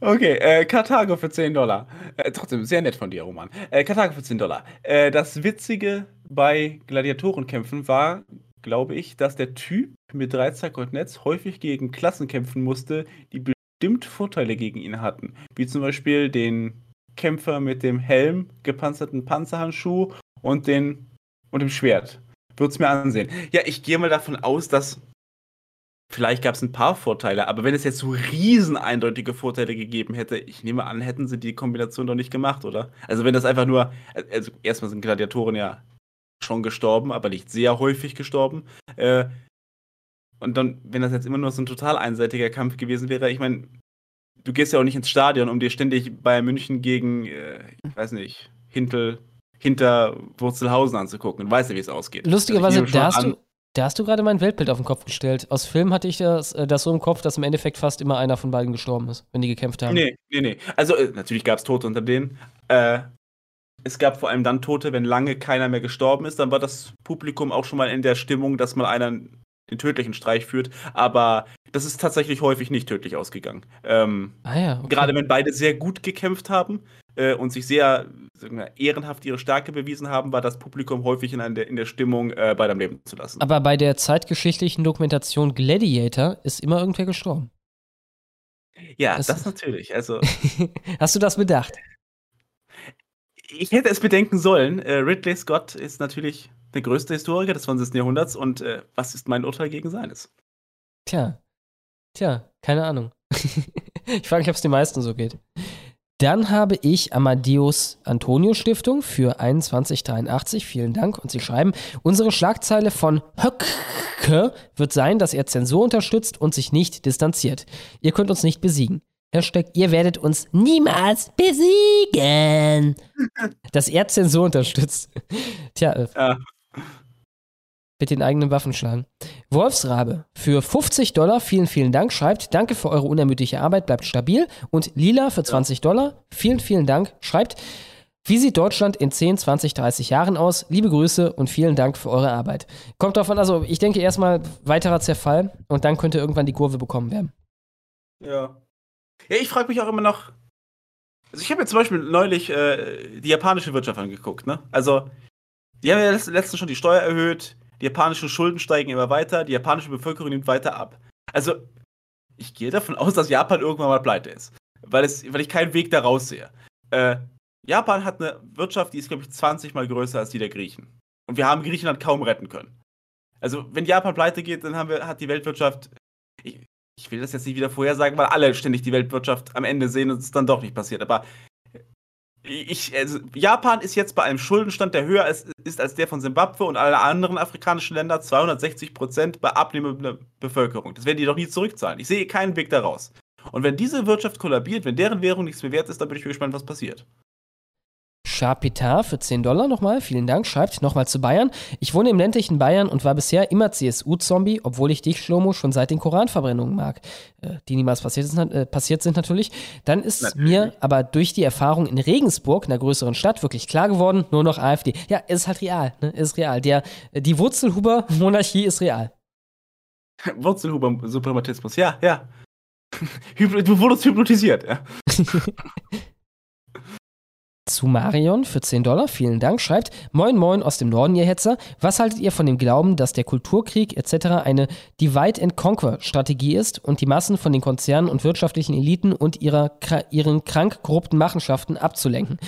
[SPEAKER 4] Okay, äh, Karthago für 10 Dollar. Äh, trotzdem, sehr nett von dir, Roman. Äh, Karthago für 10 Dollar. Äh, das Witzige bei Gladiatorenkämpfen war, glaube ich, dass der Typ mit Dreizack und Netz häufig gegen Klassen kämpfen musste, die bestimmt Vorteile gegen ihn hatten. Wie zum Beispiel den Kämpfer mit dem Helm, gepanzerten Panzerhandschuh und, den, und dem Schwert. Würd's mir ansehen. Ja, ich gehe mal davon aus, dass vielleicht gab es ein paar Vorteile, aber wenn es jetzt so riesen eindeutige Vorteile gegeben hätte, ich nehme an, hätten sie die Kombination doch nicht gemacht, oder? Also wenn das einfach nur, also erstmal sind Gladiatoren ja schon gestorben, aber nicht sehr häufig gestorben. Äh, und dann, wenn das jetzt immer nur so ein total einseitiger Kampf gewesen wäre, ich meine, du gehst ja auch nicht ins Stadion, um dir ständig bei München gegen, äh, ich weiß nicht, Hintel, hinter Wurzelhausen anzugucken und weißt ja, wie es ausgeht.
[SPEAKER 2] Lustigerweise,
[SPEAKER 4] Also
[SPEAKER 2] da hast, du, da hast du gerade mein Weltbild auf den Kopf gestellt. Aus Film hatte ich das, äh, das so im Kopf, dass im Endeffekt fast immer einer von beiden gestorben ist, wenn die gekämpft haben.
[SPEAKER 4] Nee, nee, nee. Also äh, natürlich gab es Tote unter denen. Äh, es gab vor allem dann Tote, wenn lange keiner mehr gestorben ist. Dann war das Publikum auch schon mal in der Stimmung, dass mal einer den tödlichen Streich führt. Aber das ist tatsächlich häufig nicht tödlich ausgegangen. Ähm,
[SPEAKER 2] Ah ja, okay.
[SPEAKER 4] Gerade wenn beide sehr gut gekämpft haben äh, und sich sehr wir, ehrenhaft ihre Stärke bewiesen haben, war das Publikum häufig in, einer, in der Stimmung, äh, beide am Leben zu lassen.
[SPEAKER 2] Aber bei der zeitgeschichtlichen Dokumentation Gladiator ist immer irgendwer gestorben.
[SPEAKER 4] ja,
[SPEAKER 2] das-
[SPEAKER 4] das, natürlich. Also. [laughs]
[SPEAKER 2] Hast du das bedacht?
[SPEAKER 4] Ich hätte es bedenken sollen. Äh, Ridley Scott ist natürlich der größte Historiker des 20. Jahrhunderts und äh, was ist mein Urteil gegen seines?
[SPEAKER 2] Tja. Tja, keine Ahnung. [laughs] ich frage mich, ob es den meisten so geht. Dann habe ich Amadeus Antonio Stiftung für 2183. Vielen Dank. Und sie schreiben, unsere Schlagzeile von Höcke wird sein, dass er Zensur unterstützt und sich nicht distanziert. Ihr könnt uns nicht besiegen. Hashtag, ihr werdet uns niemals besiegen. [laughs] Dass er Zensur unterstützt. Tja, äh,
[SPEAKER 4] Ja.
[SPEAKER 2] mit den eigenen Waffen schlagen. Wolfsrabe für 50 Dollar, vielen, vielen Dank, schreibt, danke für eure unermüdliche Arbeit, bleibt stabil. Und Lila für 20 Dollar, vielen, vielen Dank, schreibt, wie sieht Deutschland in 10, 20, 30 Jahren aus? Liebe Grüße und vielen Dank für eure Arbeit. Kommt davon, also ich denke erstmal weiterer Zerfall und dann könnte irgendwann die Kurve bekommen werden.
[SPEAKER 4] Ja. Ja, ich frage mich auch immer noch. Also ich habe mir zum Beispiel neulich äh, die japanische Wirtschaft angeguckt, ne? Also, die haben ja letzt- letztens schon die Steuer erhöht, die japanischen Schulden steigen immer weiter, die japanische Bevölkerung nimmt weiter ab. Also, ich gehe davon aus, dass Japan irgendwann mal pleite ist. Weil, es, weil ich keinen Weg da raus sehe. Äh, Japan hat eine Wirtschaft, die ist, glaube ich, 20 mal größer als die der Griechen. Und wir haben Griechenland kaum retten können. Also, wenn Japan pleite geht, dann wir, hat die Weltwirtschaft. Ich, ich will das jetzt nicht wieder vorhersagen, weil alle ständig die Weltwirtschaft am Ende sehen und es dann doch nicht passiert. Aber ich, also Japan ist jetzt bei einem Schuldenstand, der höher ist, ist als der von Simbabwe und alle anderen afrikanischen Länder, 260 Prozent bei abnehmender Bevölkerung. Das werden die doch nie zurückzahlen. Ich sehe keinen Weg daraus. Und wenn diese Wirtschaft kollabiert, wenn deren Währung nichts mehr wert ist, dann bin ich gespannt, was passiert.
[SPEAKER 2] Chapitar für 10 Dollar nochmal, vielen Dank, schreibt nochmal zu Bayern. Ich wohne im ländlichen Bayern und war bisher immer CSU-Zombie, obwohl ich dich, Schlomo, schon seit den Koranverbrennungen mag, äh, die niemals passiert, ist, äh, passiert sind natürlich. Dann ist natürlich. mir aber durch die Erfahrung in Regensburg, einer größeren Stadt, wirklich klar geworden, nur noch AfD. Ja, ist halt real, ne? ist real. Der, die Wurzelhuber-Monarchie ist real. [laughs]
[SPEAKER 4] Wurzelhuber-Suprematismus, ja, ja. [laughs] du wurdest hypnotisiert, ja. [laughs]
[SPEAKER 2] zu Marion für 10 Dollar, vielen Dank, schreibt, Moin Moin aus dem Norden, ihr Hetzer. Was haltet ihr von dem Glauben, dass der Kulturkrieg etc. eine Divide and Conquer Strategie ist und die Massen von den Konzernen und wirtschaftlichen Eliten und ihrer, ihren krank korrupten Machenschaften abzulenken?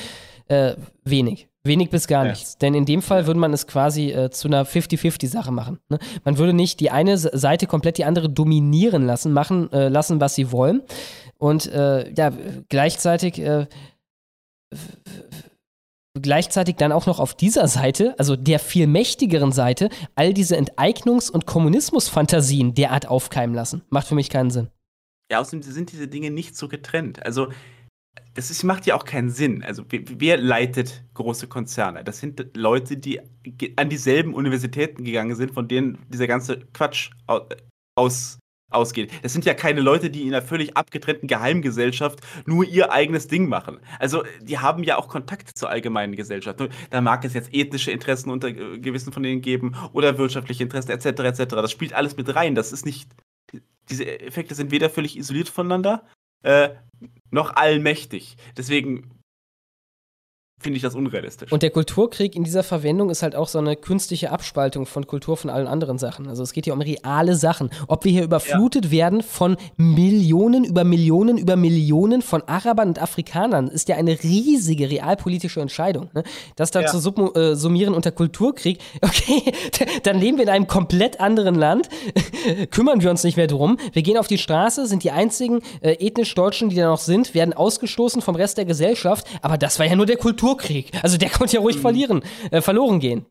[SPEAKER 2] Äh, wenig. Wenig bis gar ja. nichts. Denn in dem Fall würde man es quasi äh, zu einer 50-50-Sache machen. Ne? Man würde nicht die eine Seite komplett die andere dominieren lassen, machen äh, lassen, was sie wollen. Und äh, ja, gleichzeitig äh, gleichzeitig dann auch noch auf dieser Seite, also der viel mächtigeren Seite, all diese Enteignungs- und Kommunismusfantasien derart aufkeimen lassen. Macht für mich keinen Sinn.
[SPEAKER 4] Ja, außerdem sind diese Dinge nicht so getrennt. Also, das ist, macht ja auch keinen Sinn. Also, wer, wer leitet große Konzerne? Das sind Leute, die an dieselben Universitäten gegangen sind, von denen dieser ganze Quatsch aus, ausgeht. Das sind ja keine Leute, die in einer völlig abgetrennten Geheimgesellschaft nur ihr eigenes Ding machen. Also die haben ja auch Kontakt zur allgemeinen Gesellschaft. Da mag es jetzt ethnische Interessen unter gewissen von denen geben oder wirtschaftliche Interessen etc. etc. Das spielt alles mit rein. Das ist nicht. Diese Effekte sind weder völlig isoliert voneinander äh, noch allmächtig. Deswegen finde ich das unrealistisch.
[SPEAKER 2] Und der Kulturkrieg in dieser Verwendung ist halt auch so eine künstliche Abspaltung von Kultur von allen anderen Sachen. Also es geht hier um reale Sachen. Ob wir hier überflutet ja. werden von Millionen über Millionen über Millionen von Arabern und Afrikanern, ist ja eine riesige realpolitische Entscheidung. Ne? Das da ja. zu äh, summieren unter Kulturkrieg, [laughs] okay, dann leben wir in einem komplett anderen Land, [laughs] kümmern wir uns nicht mehr drum. Wir gehen auf die Straße, sind die einzigen äh, ethnisch Deutschen, die da noch sind, werden ausgestoßen vom Rest der Gesellschaft. Aber das war ja nur der Kulturkrieg. Kulturkrieg. Also der [laughs] konnte ja ruhig mhm. verlieren, äh, verloren gehen.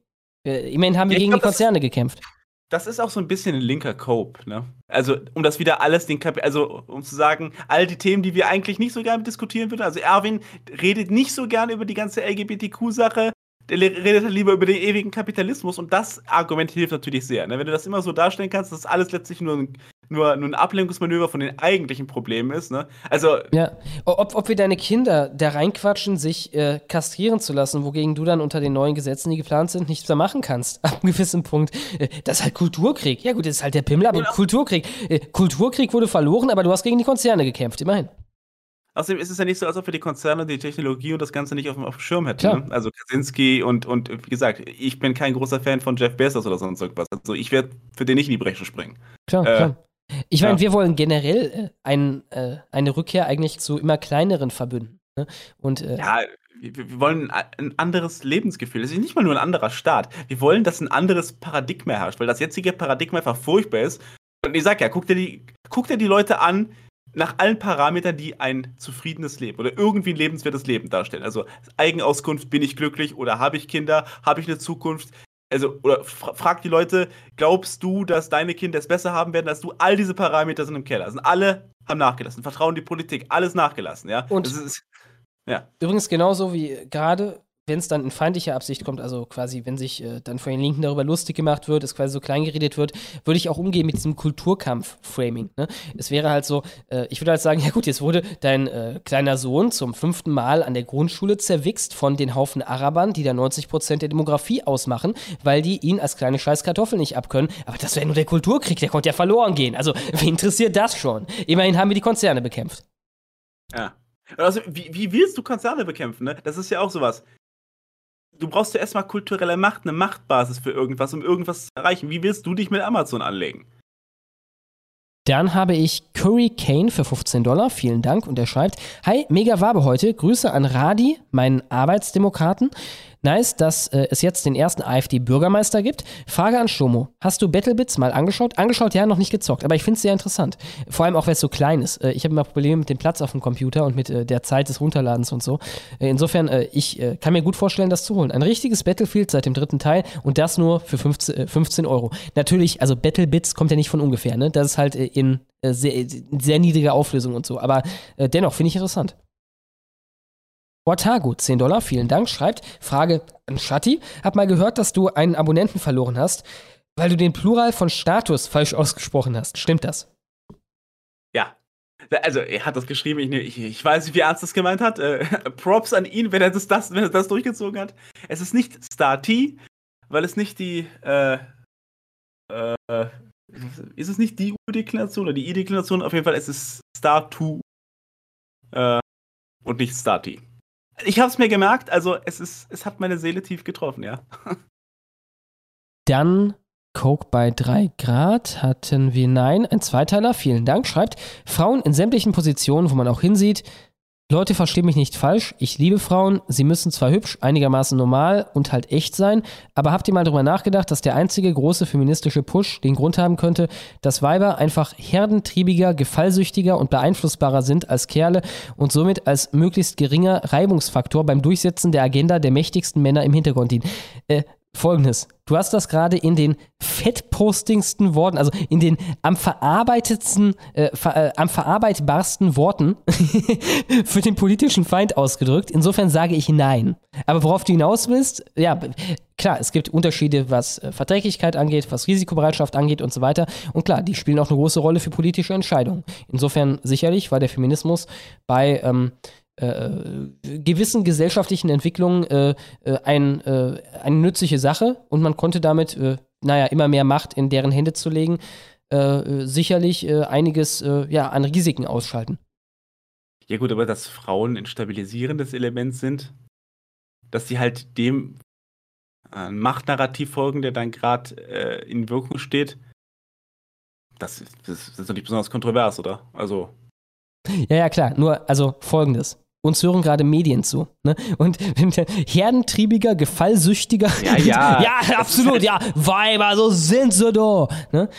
[SPEAKER 2] Äh, immerhin haben wir ja, gegen glaub, die Konzerne das, gekämpft.
[SPEAKER 4] Das ist auch so ein bisschen ein linker Cope, ne? Also, um das wieder alles den Kap also um zu sagen, all die Themen, die wir eigentlich nicht so gerne diskutieren würden. Also Erwin redet nicht so gerne über die ganze LGBTQ-Sache, der redet lieber über den ewigen Kapitalismus und das Argument hilft natürlich sehr. Ne? Wenn du das immer so darstellen kannst, dass alles letztlich nur ein nur, nur ein Ablenkungsmanöver von den eigentlichen Problemen ist. Ne? Also
[SPEAKER 2] ja, ob, ob wir deine Kinder da reinquatschen, sich äh, kastrieren zu lassen, wogegen du dann unter den neuen Gesetzen, die geplant sind, nichts mehr machen kannst. [laughs] Ab einem gewissen Punkt. Äh, das ist halt Kulturkrieg. Ja gut, das ist halt der Pimmel, aber ja. Kulturkrieg. Äh, Kulturkrieg wurde verloren, aber du hast gegen die Konzerne gekämpft, immerhin.
[SPEAKER 4] Außerdem ist es ja nicht so, als ob wir die Konzerne, die Technologie und das Ganze nicht auf dem, auf dem Schirm hätten. Ne? Also Kaczynski und, und wie gesagt, ich bin kein großer Fan von Jeff Bezos oder sonst irgendwas. Also ich werde für den nicht in die Bresche springen.
[SPEAKER 2] Klar, äh, klar. Ich meine, ja. wir wollen generell äh, ein, äh, eine Rückkehr eigentlich zu immer kleineren Verbünden. Ne? Und,
[SPEAKER 4] äh, ja, wir, wir, wollen ein anderes Lebensgefühl. Es ist nicht mal nur ein anderer Staat. Wir wollen, dass ein anderes Paradigma herrscht, weil das jetzige Paradigma einfach furchtbar ist. Und ich sag ja, guck dir die, guck dir die Leute an, nach allen Parametern, die ein zufriedenes Leben oder irgendwie ein lebenswertes Leben darstellen. Also Eigenauskunft, bin ich glücklich oder habe ich Kinder, habe ich eine Zukunft, also, oder frag die Leute, glaubst du, dass deine Kinder es besser haben werden als du? All diese Parameter sind im Keller. Sind alle haben nachgelassen. Vertrauen die Politik, alles nachgelassen, ja.
[SPEAKER 2] Und ist, ja. übrigens genauso wie gerade wenn es dann in feindlicher Absicht kommt, also quasi, wenn sich äh, dann von den Linken darüber lustig gemacht wird, es quasi so kleingeredet wird, würde ich auch umgehen mit diesem Kulturkampf-Framing. Ne? Es wäre halt so, äh, ich würde halt sagen, [laughs] ja gut, jetzt wurde dein äh, kleiner Sohn zum fünften Mal an der Grundschule zerwichst von den Haufen Arabern, die da 90 Prozent der Demografie ausmachen, weil die ihn als kleine Scheißkartoffel nicht abkönnen. Aber das wäre nur der Kulturkrieg, der konnte ja verloren gehen. Also, [laughs] wie interessiert das schon? Immerhin haben wir die Konzerne bekämpft.
[SPEAKER 4] Ja. Also, wie, wie willst du Konzerne bekämpfen? Ne? Das ist ja auch sowas du brauchst ja erstmal kulturelle Macht, eine Machtbasis für irgendwas, um irgendwas zu erreichen. Wie willst du dich mit Amazon anlegen?
[SPEAKER 2] Dann habe ich Curry Kane für 15 Dollar. Vielen Dank. Und er schreibt: Hi, mega Wabe heute. Grüße an Radi, meinen Arbeitsdemokraten. Nice, dass äh, es jetzt den ersten AfD-Bürgermeister gibt. Frage an Shomo. Hast du Battlebits mal angeschaut? Angeschaut, ja, noch nicht gezockt, aber ich finde es sehr interessant. Vor allem auch, weil es so klein ist. Äh, ich habe immer Probleme mit dem Platz auf dem Computer und mit äh, der Zeit des Runterladens und so. Äh, insofern, äh, ich äh, kann mir gut vorstellen, das zu holen. Ein richtiges Battlefield seit dem dritten Teil und das nur für 15, 15 Euro. Natürlich, also Battlebits kommt ja nicht von ungefähr, ne? Das ist halt in sehr, sehr niedriger Auflösung und so. Aber dennoch finde ich interessant. Ortago, 10 Dollar, vielen Dank, schreibt, Frage an Shatti, hab mal gehört, dass du einen Abonnenten verloren hast, weil du den Plural von Status falsch ausgesprochen hast. Stimmt das?
[SPEAKER 4] Ja. Also, er hat das geschrieben, ich, ich, ich weiß nicht, wie ernst das gemeint hat. Äh, [laughs] Props an ihn, wenn er das, das, wenn er das durchgezogen hat. Es ist nicht Star-T, weil es nicht die, äh, äh, ist es nicht die U-Deklination oder die I-Deklination? Auf jeden Fall, es ist Star-2 äh, und nicht Star-T. Ich habe es mir gemerkt, also es ist, es hat meine Seele tief getroffen, ja. [laughs]
[SPEAKER 2] Dann Coke bei 3 Grad hatten wir nein, ein Zweiteiler, vielen Dank, schreibt Frauen in sämtlichen Positionen, wo man auch hinsieht. Leute, verstehen mich nicht falsch, ich liebe Frauen, sie müssen zwar hübsch, einigermaßen normal und halt echt sein, aber habt ihr mal drüber nachgedacht, dass der einzige große feministische Push den Grund haben könnte, dass Weiber einfach herdentriebiger, gefallsüchtiger und beeinflussbarer sind als Kerle und somit als möglichst geringer Reibungsfaktor beim Durchsetzen der Agenda der mächtigsten Männer im Hintergrund dienen. Äh, Folgendes. Du hast das gerade in den fettpostingsten Worten, also in den am verarbeitetsten, äh, ver, äh, am verarbeitbarsten Worten [laughs] für den politischen Feind ausgedrückt. Insofern sage ich nein. Aber worauf du hinaus willst, ja, klar, es gibt Unterschiede, was äh, Verträglichkeit angeht, was Risikobereitschaft angeht und so weiter. Und klar, die spielen auch eine große Rolle für politische Entscheidungen. Insofern sicherlich war der Feminismus bei ähm, äh, gewissen gesellschaftlichen Entwicklungen äh, äh, ein, äh, eine nützliche Sache und man konnte damit, äh, naja, immer mehr Macht in deren Hände zu legen, äh, sicherlich einiges ja, an Risiken ausschalten.
[SPEAKER 4] Ja gut, aber dass Frauen ein stabilisierendes Element sind, dass sie halt dem Machtnarrativ folgen, der dann gerade in Wirkung steht, das, das ist doch nicht besonders kontrovers, oder? Also.
[SPEAKER 2] Ja, ja, klar. Nur, also folgendes uns hören gerade Medien zu. Ne? Und [laughs] herdentriebiger, gefallsüchtiger.
[SPEAKER 4] Ja, ja. [laughs]
[SPEAKER 2] ja, absolut, ja. Weiber, so sind sie doch. Ne?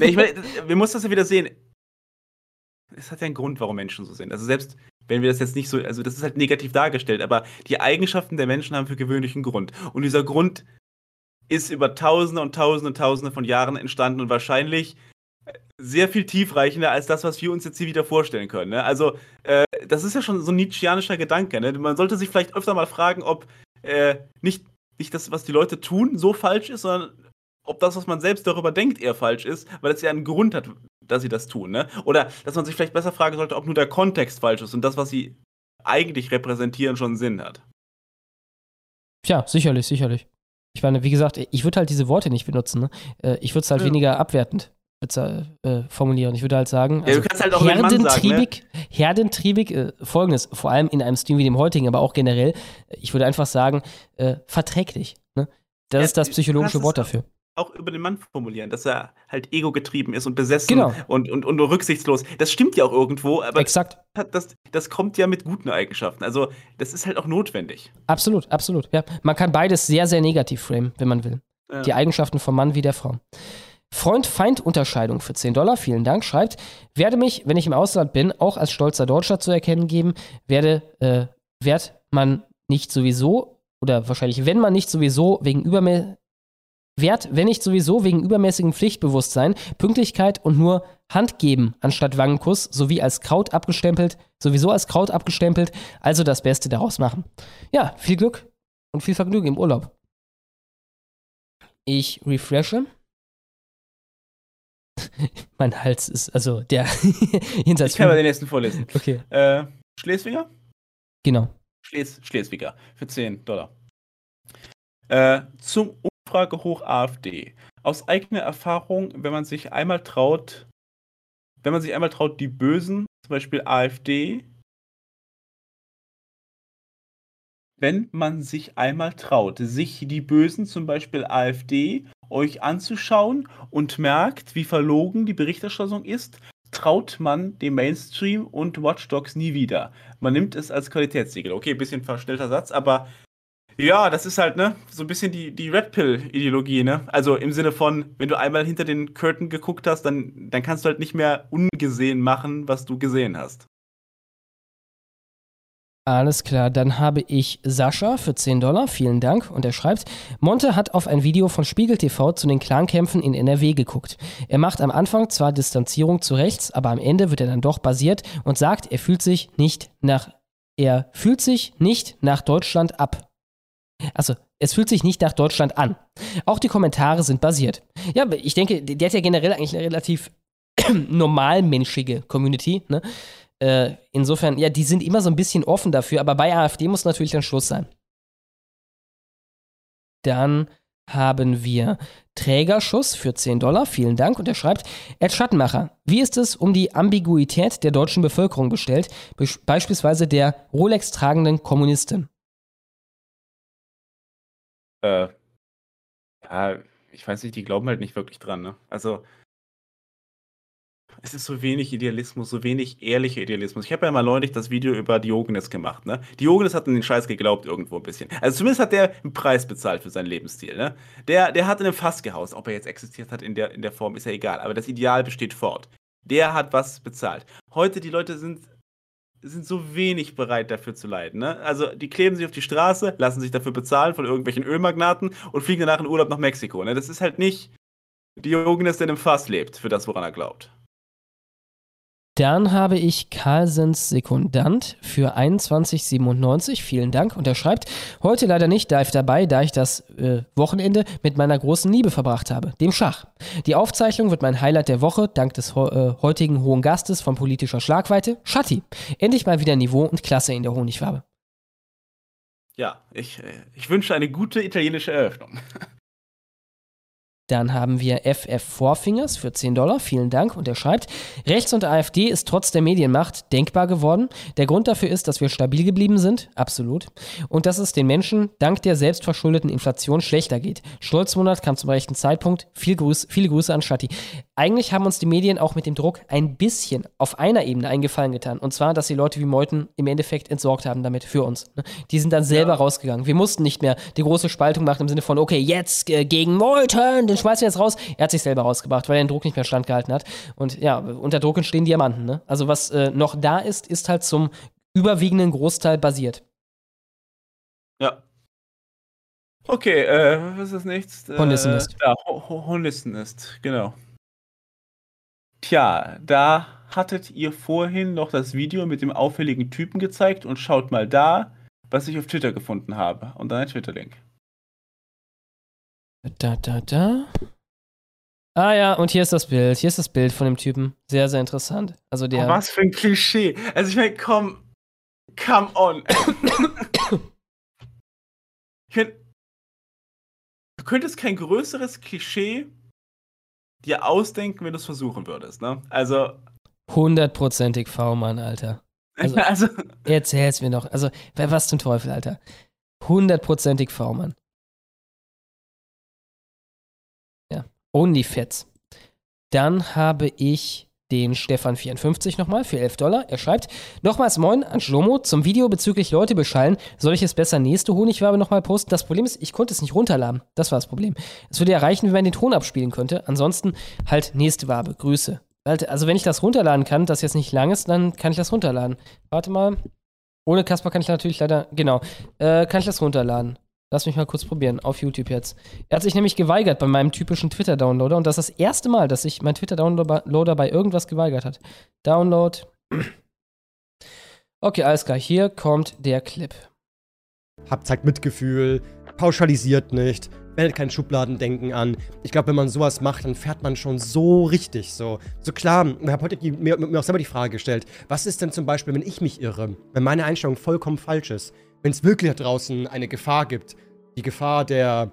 [SPEAKER 4] Ich [laughs] meine, wir müssen das ja wieder sehen. Es hat ja einen Grund, warum Menschen so sind. Also selbst wenn wir das jetzt nicht so, also das ist halt negativ dargestellt, aber die Eigenschaften der Menschen haben für gewöhnlich einen Grund. Und dieser Grund ist über Tausende und Tausende und Tausende von Jahren entstanden und wahrscheinlich sehr viel tiefreichender als das, was wir uns jetzt hier wieder vorstellen können. Ne? Also, äh, das ist ja schon so ein Nietzscheanischer Gedanke. Ne? Man sollte sich vielleicht öfter mal fragen, ob äh, nicht, nicht das, was die Leute tun, so falsch ist, sondern ob das, was man selbst darüber denkt, eher falsch ist, weil es ja einen Grund hat, dass sie das tun. Ne? Oder dass man sich vielleicht besser fragen sollte, ob nur der Kontext falsch ist und das, was sie eigentlich repräsentieren, schon Sinn hat.
[SPEAKER 2] Ja, sicherlich, sicherlich. Ich meine, wie gesagt, ich würde halt diese Worte nicht benutzen. Ne? Äh, ich würde es halt ja. weniger abwertend äh, formulieren. Ich würde halt sagen,
[SPEAKER 4] also ja, halt herdentriebig,
[SPEAKER 2] sagen, ne? herdentriebig äh, folgendes, vor allem in einem Stream wie dem heutigen, aber auch generell, ich würde einfach sagen, äh, verträglich. Ne? Das ja, ist das psychologische Wort dafür.
[SPEAKER 4] Auch über den Mann formulieren, dass er halt ego-getrieben ist und besessen
[SPEAKER 2] genau.
[SPEAKER 4] und, und, und rücksichtslos. Das stimmt ja auch irgendwo, aber
[SPEAKER 2] Exakt.
[SPEAKER 4] Das, das kommt ja mit guten Eigenschaften. Also, das ist halt auch notwendig.
[SPEAKER 2] Absolut, absolut. Ja. Man kann beides sehr, sehr negativ framen, wenn man will. Ja. Die Eigenschaften vom Mann wie der Frau. Freund-Feind-Unterscheidung für 10 Dollar, vielen Dank, schreibt, werde mich, wenn ich im Ausland bin, auch als stolzer Deutscher zu erkennen geben, werde, äh, wird man nicht sowieso, oder wahrscheinlich, wenn man nicht sowieso wegen übermä Wert, wenn nicht sowieso wegen übermäßigem Pflichtbewusstsein, Pünktlichkeit und nur Hand geben anstatt Wangenkuss, sowie als Kraut abgestempelt, sowieso als Kraut abgestempelt, also das Beste daraus machen. Ja, viel Glück und viel Vergnügen im Urlaub. Ich refreshe. [laughs] mein Hals ist, also der [laughs]
[SPEAKER 4] jenseits. Ich kann mal den nächsten vorlesen.
[SPEAKER 2] Okay.
[SPEAKER 4] Äh, Schleswiger?
[SPEAKER 2] Genau.
[SPEAKER 4] Schles Schleswiger für 10 Dollar. Äh, zum Umfrage hoch AfD. Aus eigener Erfahrung, wenn man sich einmal traut, wenn man sich einmal traut, die Bösen, zum Beispiel AfD, wenn man sich einmal traut, sich die Bösen, zum Beispiel AfD, euch anzuschauen und merkt, wie verlogen die Berichterstattung ist, traut man dem Mainstream und Watch Dogs nie wieder. Man nimmt es als Qualitätssiegel. Okay, bisschen verstellter Satz, aber ja, das ist halt, ne, so ein bisschen die, die Red Pill-Ideologie, ne? Also im Sinne von, wenn du einmal hinter den Curtain geguckt hast, dann, dann kannst du halt nicht mehr ungesehen machen, was du gesehen hast.
[SPEAKER 2] Alles klar, dann habe ich Sascha für 10 Dollar, vielen Dank. Und er schreibt, Monte hat auf ein Video von Spiegel TV zu den Clankämpfen in NRW geguckt. Er macht am Anfang zwar Distanzierung zu rechts, aber am Ende wird er dann doch basiert und sagt, er fühlt sich nicht nach er fühlt sich nicht nach Deutschland ab. Also, es fühlt sich nicht nach Deutschland an. Auch die Kommentare sind basiert. Ja, ich denke, der hat ja generell eigentlich eine relativ [clears throat] normalmenschige Community. Ne? Äh, insofern, ja, die sind immer so ein bisschen offen dafür, aber bei AfD muss natürlich dann Schluss sein. Dann haben wir Trägerschuss für 10 Dollar. Vielen Dank. Und er schreibt, Ed Schattenmacher, wie ist es um die Ambiguität der deutschen Bevölkerung bestellt, be beispielsweise der Rolex tragenden Kommunistin?
[SPEAKER 4] Äh, ja, ich weiß nicht, die glauben halt nicht wirklich dran, ne? Also, es ist so wenig Idealismus, so wenig ehrlicher Idealismus. Ich habe ja mal neulich das Video über Diogenes gemacht, ne? Diogenes hat an den Scheiß geglaubt irgendwo ein bisschen. Also zumindest hat der einen Preis bezahlt für seinen Lebensstil, ne? Der, der hat in einem Fass gehaust. Ob er jetzt existiert hat in der, in der Form, ist ja egal. Aber das Ideal besteht fort. Der hat was bezahlt. Heute, die Leute sind, sind so wenig bereit dafür zu leiden, ne? Also, die kleben sich auf die Straße, lassen sich dafür bezahlen von irgendwelchen Ölmagnaten und fliegen danach in Urlaub nach Mexiko, ne? Das ist halt nicht Diogenes, der in einem Fass lebt, für das, woran er glaubt.
[SPEAKER 2] Dann habe ich Carlsens Sekundant für 21,97. Vielen Dank. Und er schreibt, heute leider nicht live dabei, da ich das äh, Wochenende mit meiner großen Liebe verbracht habe, dem Schach. Die Aufzeichnung wird mein Highlight der Woche, dank des äh, heutigen hohen Gastes von politischer Schlagweite, Schatti. Endlich mal wieder Niveau und Klasse in der Honigfarbe.
[SPEAKER 4] Ja, ich, äh, ich wünsche eine gute italienische Eröffnung. [laughs]
[SPEAKER 2] Dann haben wir FF Fourfingers für 10 Dollar. Vielen Dank. Und er schreibt, Rechts und AfD ist trotz der Medienmacht denkbar geworden. Der Grund dafür ist, dass wir stabil geblieben sind. Absolut. Und dass es den Menschen dank der selbstverschuldeten Inflation schlechter geht. Stolzmonat kam zum rechten Zeitpunkt. Viel Grüß, viele Grüße an Schatti. Eigentlich haben uns die Medien auch mit dem Druck ein bisschen auf einer Ebene eingefallen getan. Und zwar, dass die Leute wie Meuthen im Endeffekt entsorgt haben damit für uns. Die sind dann selber ja. rausgegangen. Wir mussten nicht mehr die große Spaltung machen im Sinne von, okay, jetzt äh, gegen Meuthen, den schmeißen wir jetzt raus. Er hat sich selber rausgebracht, weil er den Druck nicht mehr standgehalten hat. Und ja, unter Druck entstehen Diamanten. Ne? Also was äh, noch da ist, ist halt zum überwiegenden Großteil basiert.
[SPEAKER 4] Ja. Okay, äh, was ist das nächste?
[SPEAKER 2] Hornissenist.
[SPEAKER 4] Äh, ja, Hornissenist, genau. Tja, da hattet ihr vorhin noch das Video mit dem auffälligen Typen gezeigt und schaut mal da, was ich auf Twitter gefunden habe. Und dann ein Twitter-Link.
[SPEAKER 2] Da, da, da. Ah ja, und hier ist das Bild. Hier ist das Bild von dem Typen. Sehr, sehr interessant. Also der.
[SPEAKER 4] Oh, was für ein Klischee. Also ich meine, komm, come on. ich mein, du könntest kein größeres Klischee dir ausdenken, wenn du es versuchen würdest, ne? Also.
[SPEAKER 2] Hundertprozentig V-Mann, Alter. Also, [laughs] also erzähl's mir noch. Also, was zum Teufel, Alter. Hundertprozentig V-Mann. OnlyFats. Dann habe ich den Stefan54 nochmal für 11 Dollar. Er schreibt, nochmals Moin an Schlomo zum Video bezüglich Leute beschallen. Soll ich es besser nächste Honigwabe nochmal posten? Das Problem ist, ich konnte es nicht runterladen. Das war das Problem. Es würde ja reichen, wenn man den Ton abspielen könnte. Ansonsten halt nächste Wabe. Grüße. Also wenn ich das runterladen kann, das jetzt nicht lang ist, dann kann ich das runterladen. Warte mal. Ohne Kasper kann ich natürlich leider, genau, äh, kann ich das runterladen. Lass mich mal kurz probieren, auf YouTube jetzt. Er hat sich nämlich geweigert bei meinem typischen Twitter-Downloader und das ist das erste Mal, dass sich mein Twitter-Downloader bei irgendwas geweigert hat. Download. Okay, alles klar. Hier kommt der Clip.
[SPEAKER 30] Habt zeigt Mitgefühl, pauschalisiert nicht, wendet kein Schubladendenken an. Ich glaube, wenn man sowas macht, dann fährt man schon so richtig. So, so klar, ich habe heute die, mir, mir auch selber die Frage gestellt, was ist denn zum Beispiel, wenn ich mich irre, wenn meine Einstellung vollkommen falsch ist? Wenn es wirklich da draußen eine Gefahr gibt, die Gefahr der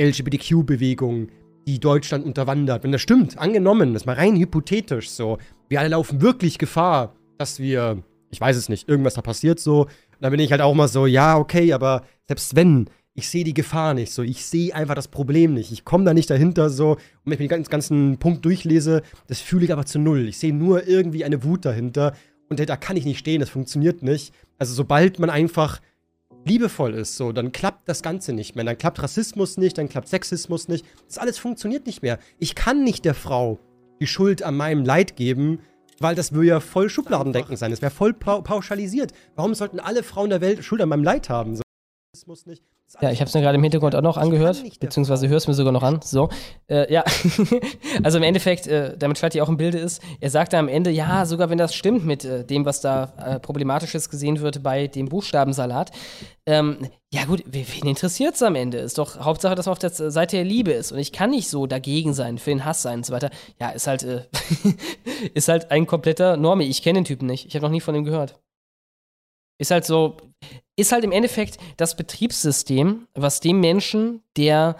[SPEAKER 30] LGBTQ-Bewegung, die Deutschland unterwandert, wenn das stimmt, angenommen, das ist mal rein hypothetisch so, wir alle laufen wirklich Gefahr, dass wir, ich weiß es nicht, irgendwas da passiert so, dann bin ich halt auch mal so, ja, okay, aber selbst wenn, ich sehe die Gefahr nicht so, ich sehe einfach das Problem nicht, ich komme da nicht dahinter so, und wenn ich mir den ganzen Punkt durchlese, das fühle ich aber zu null, ich sehe nur irgendwie eine Wut dahinter und da kann ich nicht stehen, das funktioniert nicht. Also sobald man einfach liebevoll ist, so, dann klappt das Ganze nicht mehr. Dann klappt Rassismus nicht, dann klappt Sexismus nicht. Das alles funktioniert nicht mehr. Ich kann nicht der Frau die Schuld an meinem Leid geben, weil das würde ja voll Schubladendenken sein. Das wäre voll pa pauschalisiert. Warum sollten alle Frauen der Welt Schuld an meinem Leid haben?
[SPEAKER 2] Ja, ich habe es mir gerade im Hintergrund auch noch angehört, beziehungsweise hörst mir sogar noch an. So, äh, ja, [laughs] also im Endeffekt, äh, damit Schatти auch im Bilde ist, er sagte am Ende, ja, sogar wenn das stimmt mit äh, dem, was da äh, problematisches gesehen wird bei dem Buchstabensalat, ähm, ja gut, wen interessiert es am Ende? Ist doch Hauptsache, dass man auf der Seite der Liebe ist und ich kann nicht so dagegen sein, für den Hass sein und so weiter. Ja, ist halt, äh, [laughs] ist halt ein kompletter Normi. Ich kenne den Typen nicht, ich habe noch nie von ihm gehört. Ist halt so, ist halt im Endeffekt das Betriebssystem, was dem Menschen, der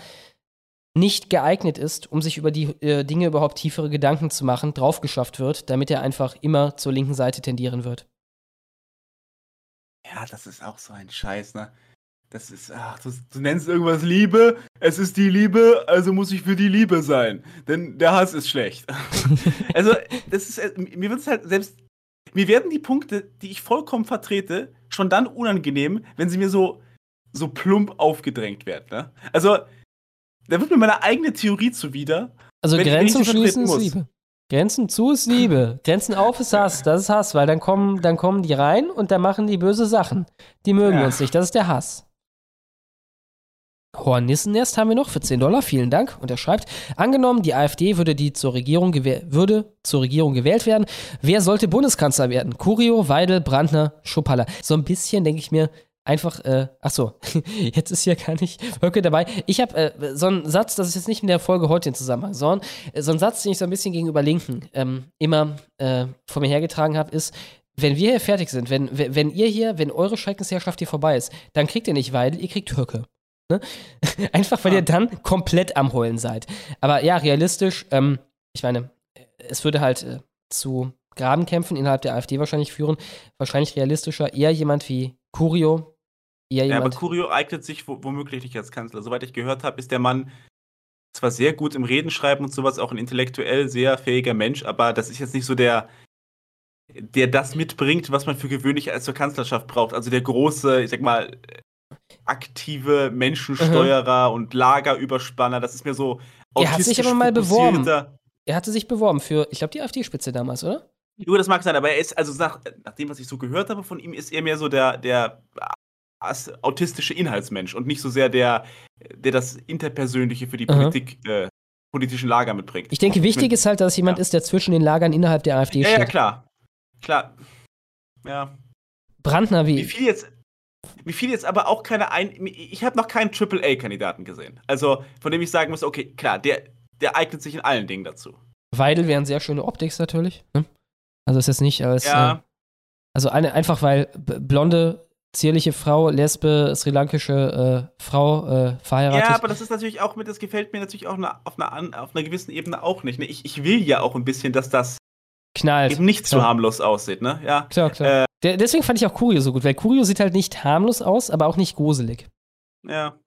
[SPEAKER 2] nicht geeignet ist, um sich über die äh, Dinge überhaupt tiefere Gedanken zu machen, draufgeschafft wird, damit er einfach immer zur linken Seite tendieren wird.
[SPEAKER 4] Ja, das ist auch so ein Scheiß, ne? Das ist, ach, du, du nennst irgendwas Liebe, es ist die Liebe, also muss ich für die Liebe sein. Denn der Hass ist schlecht. [laughs] also, das ist, äh, mir wird es halt selbst mir werden die Punkte, die ich vollkommen vertrete, schon dann unangenehm, wenn sie mir so, so plump aufgedrängt werden. Ne? Also, da wird mir meine eigene Theorie zuwider.
[SPEAKER 2] Also Grenzen schließen ist Liebe. Grenzen zu ist Liebe. Grenzen auf ist Hass. Das ist Hass, weil dann kommen, dann kommen die rein und dann machen die böse Sachen. Die mögen ja. uns nicht. Das ist der Hass. Hornissennest haben wir noch für 10 Dollar, vielen Dank. Und er schreibt, angenommen, die AfD würde, die zur Regierung würde zur Regierung gewählt werden, wer sollte Bundeskanzler werden? Curio, Weidel, Brandner, Schupalla. So ein bisschen denke ich mir, einfach, äh, ach so, [laughs] jetzt ist hier gar nicht Höcke dabei. Ich habe äh, so einen Satz, das ist jetzt nicht in der Folge heute in Zusammenhang, sondern äh, so einen Satz, den ich so ein bisschen gegenüber Linken ähm, immer äh, vor mir hergetragen habe, ist, wenn wir hier fertig sind, wenn, wenn ihr hier, wenn eure Schreckensherrschaft hier vorbei ist, dann kriegt ihr nicht Weidel, ihr kriegt Höcke. Ne? [laughs] Einfach weil ah. ihr dann komplett am Heulen seid. Aber ja, realistisch, ähm, ich meine, es würde halt äh, zu Grabenkämpfen innerhalb der AfD wahrscheinlich führen. Wahrscheinlich realistischer eher jemand wie Curio.
[SPEAKER 4] Eher ja, aber Curio eignet sich womöglich nicht als Kanzler. Soweit ich gehört habe, ist der Mann zwar sehr gut im Reden schreiben und sowas, auch ein intellektuell sehr fähiger Mensch, aber das ist jetzt nicht so der, der das mitbringt, was man für gewöhnlich als zur Kanzlerschaft braucht. Also der große, ich sag mal, aktive Menschensteuerer mhm. und Lagerüberspanner. Das ist mir so
[SPEAKER 2] Er hat sich aber mal beworben. Er hatte sich beworben für, ich glaube, die AfD-Spitze damals, oder?
[SPEAKER 4] Jo, das mag sein, aber er ist, also nach, nach dem, was ich so gehört habe von ihm, ist er mehr so der, der autistische Inhaltsmensch und nicht so sehr der, der das Interpersönliche für die mhm. Politik, äh, politischen Lager mitbringt.
[SPEAKER 2] Ich denke, wichtig ist halt, dass jemand ja. ist, der zwischen den Lagern innerhalb der AfD
[SPEAKER 4] ja,
[SPEAKER 2] steht.
[SPEAKER 4] Ja, klar. Klar. Ja.
[SPEAKER 2] Brandner wie.
[SPEAKER 4] Wie viel jetzt, mir fiel jetzt aber auch keine ein. Ich habe noch keinen AAA-Kandidaten gesehen. Also, von dem ich sagen muss, okay, klar, der, der eignet sich in allen Dingen dazu.
[SPEAKER 2] Weidel wären sehr schöne Optics natürlich. Ne? Also ist jetzt nicht als. Ja. Äh, also eine, einfach weil blonde, zierliche Frau, lesbe, sri lankische äh, Frau äh, verheiratet.
[SPEAKER 4] Ja, aber das ist natürlich auch mit, das gefällt mir natürlich auch eine, auf, einer, auf einer gewissen Ebene auch nicht. Ne? Ich, ich will ja auch ein bisschen, dass das
[SPEAKER 2] knallt.
[SPEAKER 4] Eben nicht klar. zu harmlos aussieht, ne? Ja.
[SPEAKER 2] Klar, klar. Der, deswegen fand ich auch Curio so gut, weil Curio sieht halt nicht harmlos aus, aber auch nicht gruselig.
[SPEAKER 4] Ja.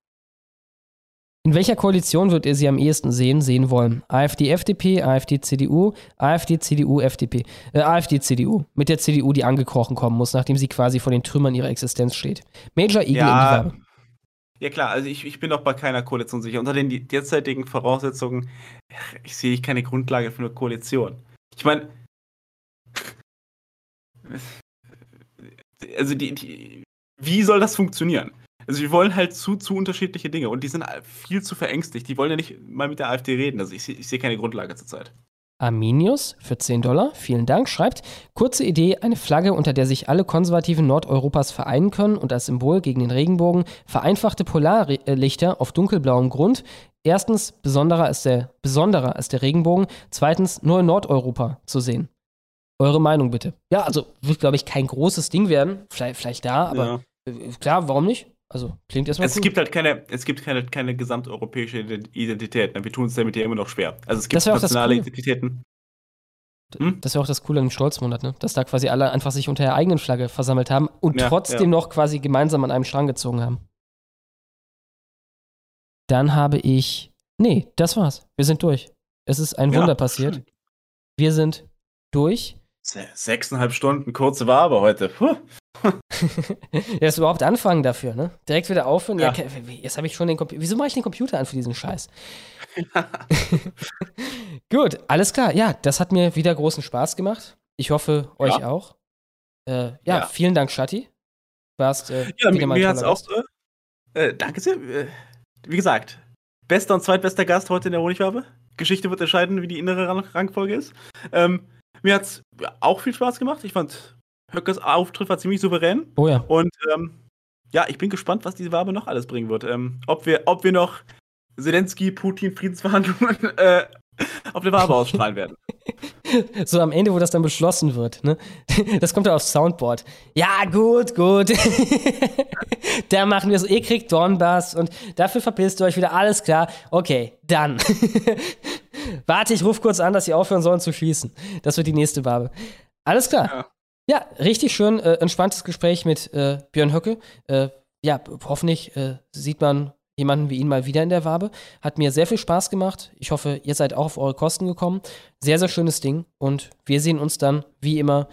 [SPEAKER 2] In welcher Koalition würdet ihr sie am ehesten sehen, sehen wollen? AfD, FDP, AfD, CDU, AfD, CDU, FDP. Äh, AfD, CDU. Mit der CDU, die angekrochen kommen muss, nachdem sie quasi vor den Trümmern ihrer Existenz steht. Major Eagle
[SPEAKER 4] ja,
[SPEAKER 2] in die Farbe.
[SPEAKER 4] Ja klar, also ich, ich bin auch bei keiner Koalition sicher. Unter den derzeitigen Voraussetzungen ich sehe ich keine Grundlage für eine Koalition. Ich meine, also die, die, wie soll das funktionieren? Also wir wollen halt zu, zu unterschiedliche Dinge und die sind viel zu verängstigt. Die wollen ja nicht mal mit der AfD reden. Also ich, ich sehe keine Grundlage zurzeit.
[SPEAKER 2] Arminius für 10 Dollar, vielen Dank, schreibt, kurze Idee, eine Flagge, unter der sich alle Konservativen Nordeuropas vereinen können und als Symbol gegen den Regenbogen vereinfachte Polarlichter auf dunkelblauem Grund. Erstens besonderer als der, besonderer als der Regenbogen, zweitens nur in Nordeuropa zu sehen. Eure Meinung bitte. Ja, also wird, glaube ich, kein großes Ding werden. Vielleicht, vielleicht da, aber ja. klar, warum nicht? Also klingt erstmal
[SPEAKER 4] Es cool. gibt halt keine, es gibt keine, keine gesamteuropäische Identität. Wir tun es damit ja immer noch schwer. Also es gibt nationale Identitäten.
[SPEAKER 2] Hm? Das ja auch das Coole im Stolzmonat, ne? Dass da quasi alle einfach sich unter der eigenen Flagge versammelt haben und ja, trotzdem ja. noch quasi gemeinsam an einem Strang gezogen haben. Dann habe ich. Nee, das war's. Wir sind durch. Es ist ein Wunder passiert. Schön. Wir sind durch.
[SPEAKER 4] Sechseinhalb Stunden kurze war aber heute. Puh. [laughs]
[SPEAKER 2] ja, ist überhaupt anfangen dafür, ne? Direkt wieder aufhören. Ja. ja jetzt habe ich schon den Computer. Wieso mache ich den Computer an für diesen Scheiß? [laughs] Gut, alles klar. Ja, das hat mir wieder großen Spaß gemacht. Ich hoffe, euch ja. auch. Äh, ja, ja, vielen Dank, Shatti.
[SPEAKER 4] Warst, äh, ja, mir, mir hat es auch, äh, Äh, danke sehr. Äh, Wie gesagt, bester und zweitbester Gast heute in der Honigwabe. Geschichte wird entscheiden, wie die innere Rang Rangfolge ist. Ähm, mir hat's auch viel Spaß gemacht. Ich fand Höckers Auftritt war ziemlich souverän.
[SPEAKER 2] Oh ja.
[SPEAKER 4] Und ähm, ja, ich bin gespannt, was diese Wabe noch alles bringen wird. Ähm, ob, wir, ob wir noch Zelensky, Putin, Friedensverhandlungen [laughs] äh, [laughs] auf der Wabe ausstrahlen werden. [laughs]
[SPEAKER 2] So am Ende, wo das dann beschlossen wird, ne? [laughs] Das kommt ja aufs Soundboard. Ja, gut, gut. da machen wir so, ihr kriegt Donbass und dafür verpisst ihr euch wieder, alles klar. Okay, dann. Warte, ich ruf kurz an, dass sie aufhören sollen zu schießen. Das wird die nächste Wabe. Alles klar. Ja, richtig schön äh, entspanntes Gespräch mit äh, Björn Höcke. Äh, ja, hoffentlich äh, sieht man jemanden wie ihn mal wieder in der Wabe. Hat mir sehr viel Spaß gemacht. Ich hoffe, ihr seid auch auf eure Kosten gekommen. Sehr, sehr schönes Ding. Und wir sehen uns dann, wie immer,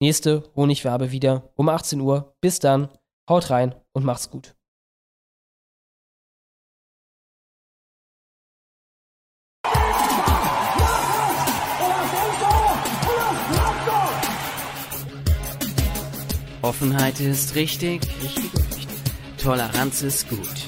[SPEAKER 2] nächste Honigwabe wieder um 18 Uhr. Bis dann. Haut rein und macht's gut.
[SPEAKER 31] Offenheit ist richtig. Toleranz ist gut.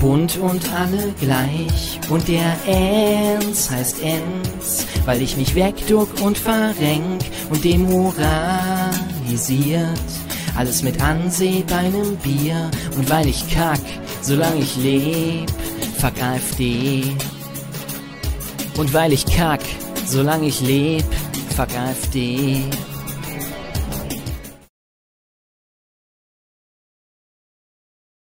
[SPEAKER 31] Bunt und alle gleich. Und der Enz heißt Enz, weil ich mich wegduck und verrenk und demoralisiert. Alles mit Anseh bei nem Bier. Und weil ich kack, solange ich leb, fuck AfD. Und weil ich kack, solange ich leb, fuck AfD.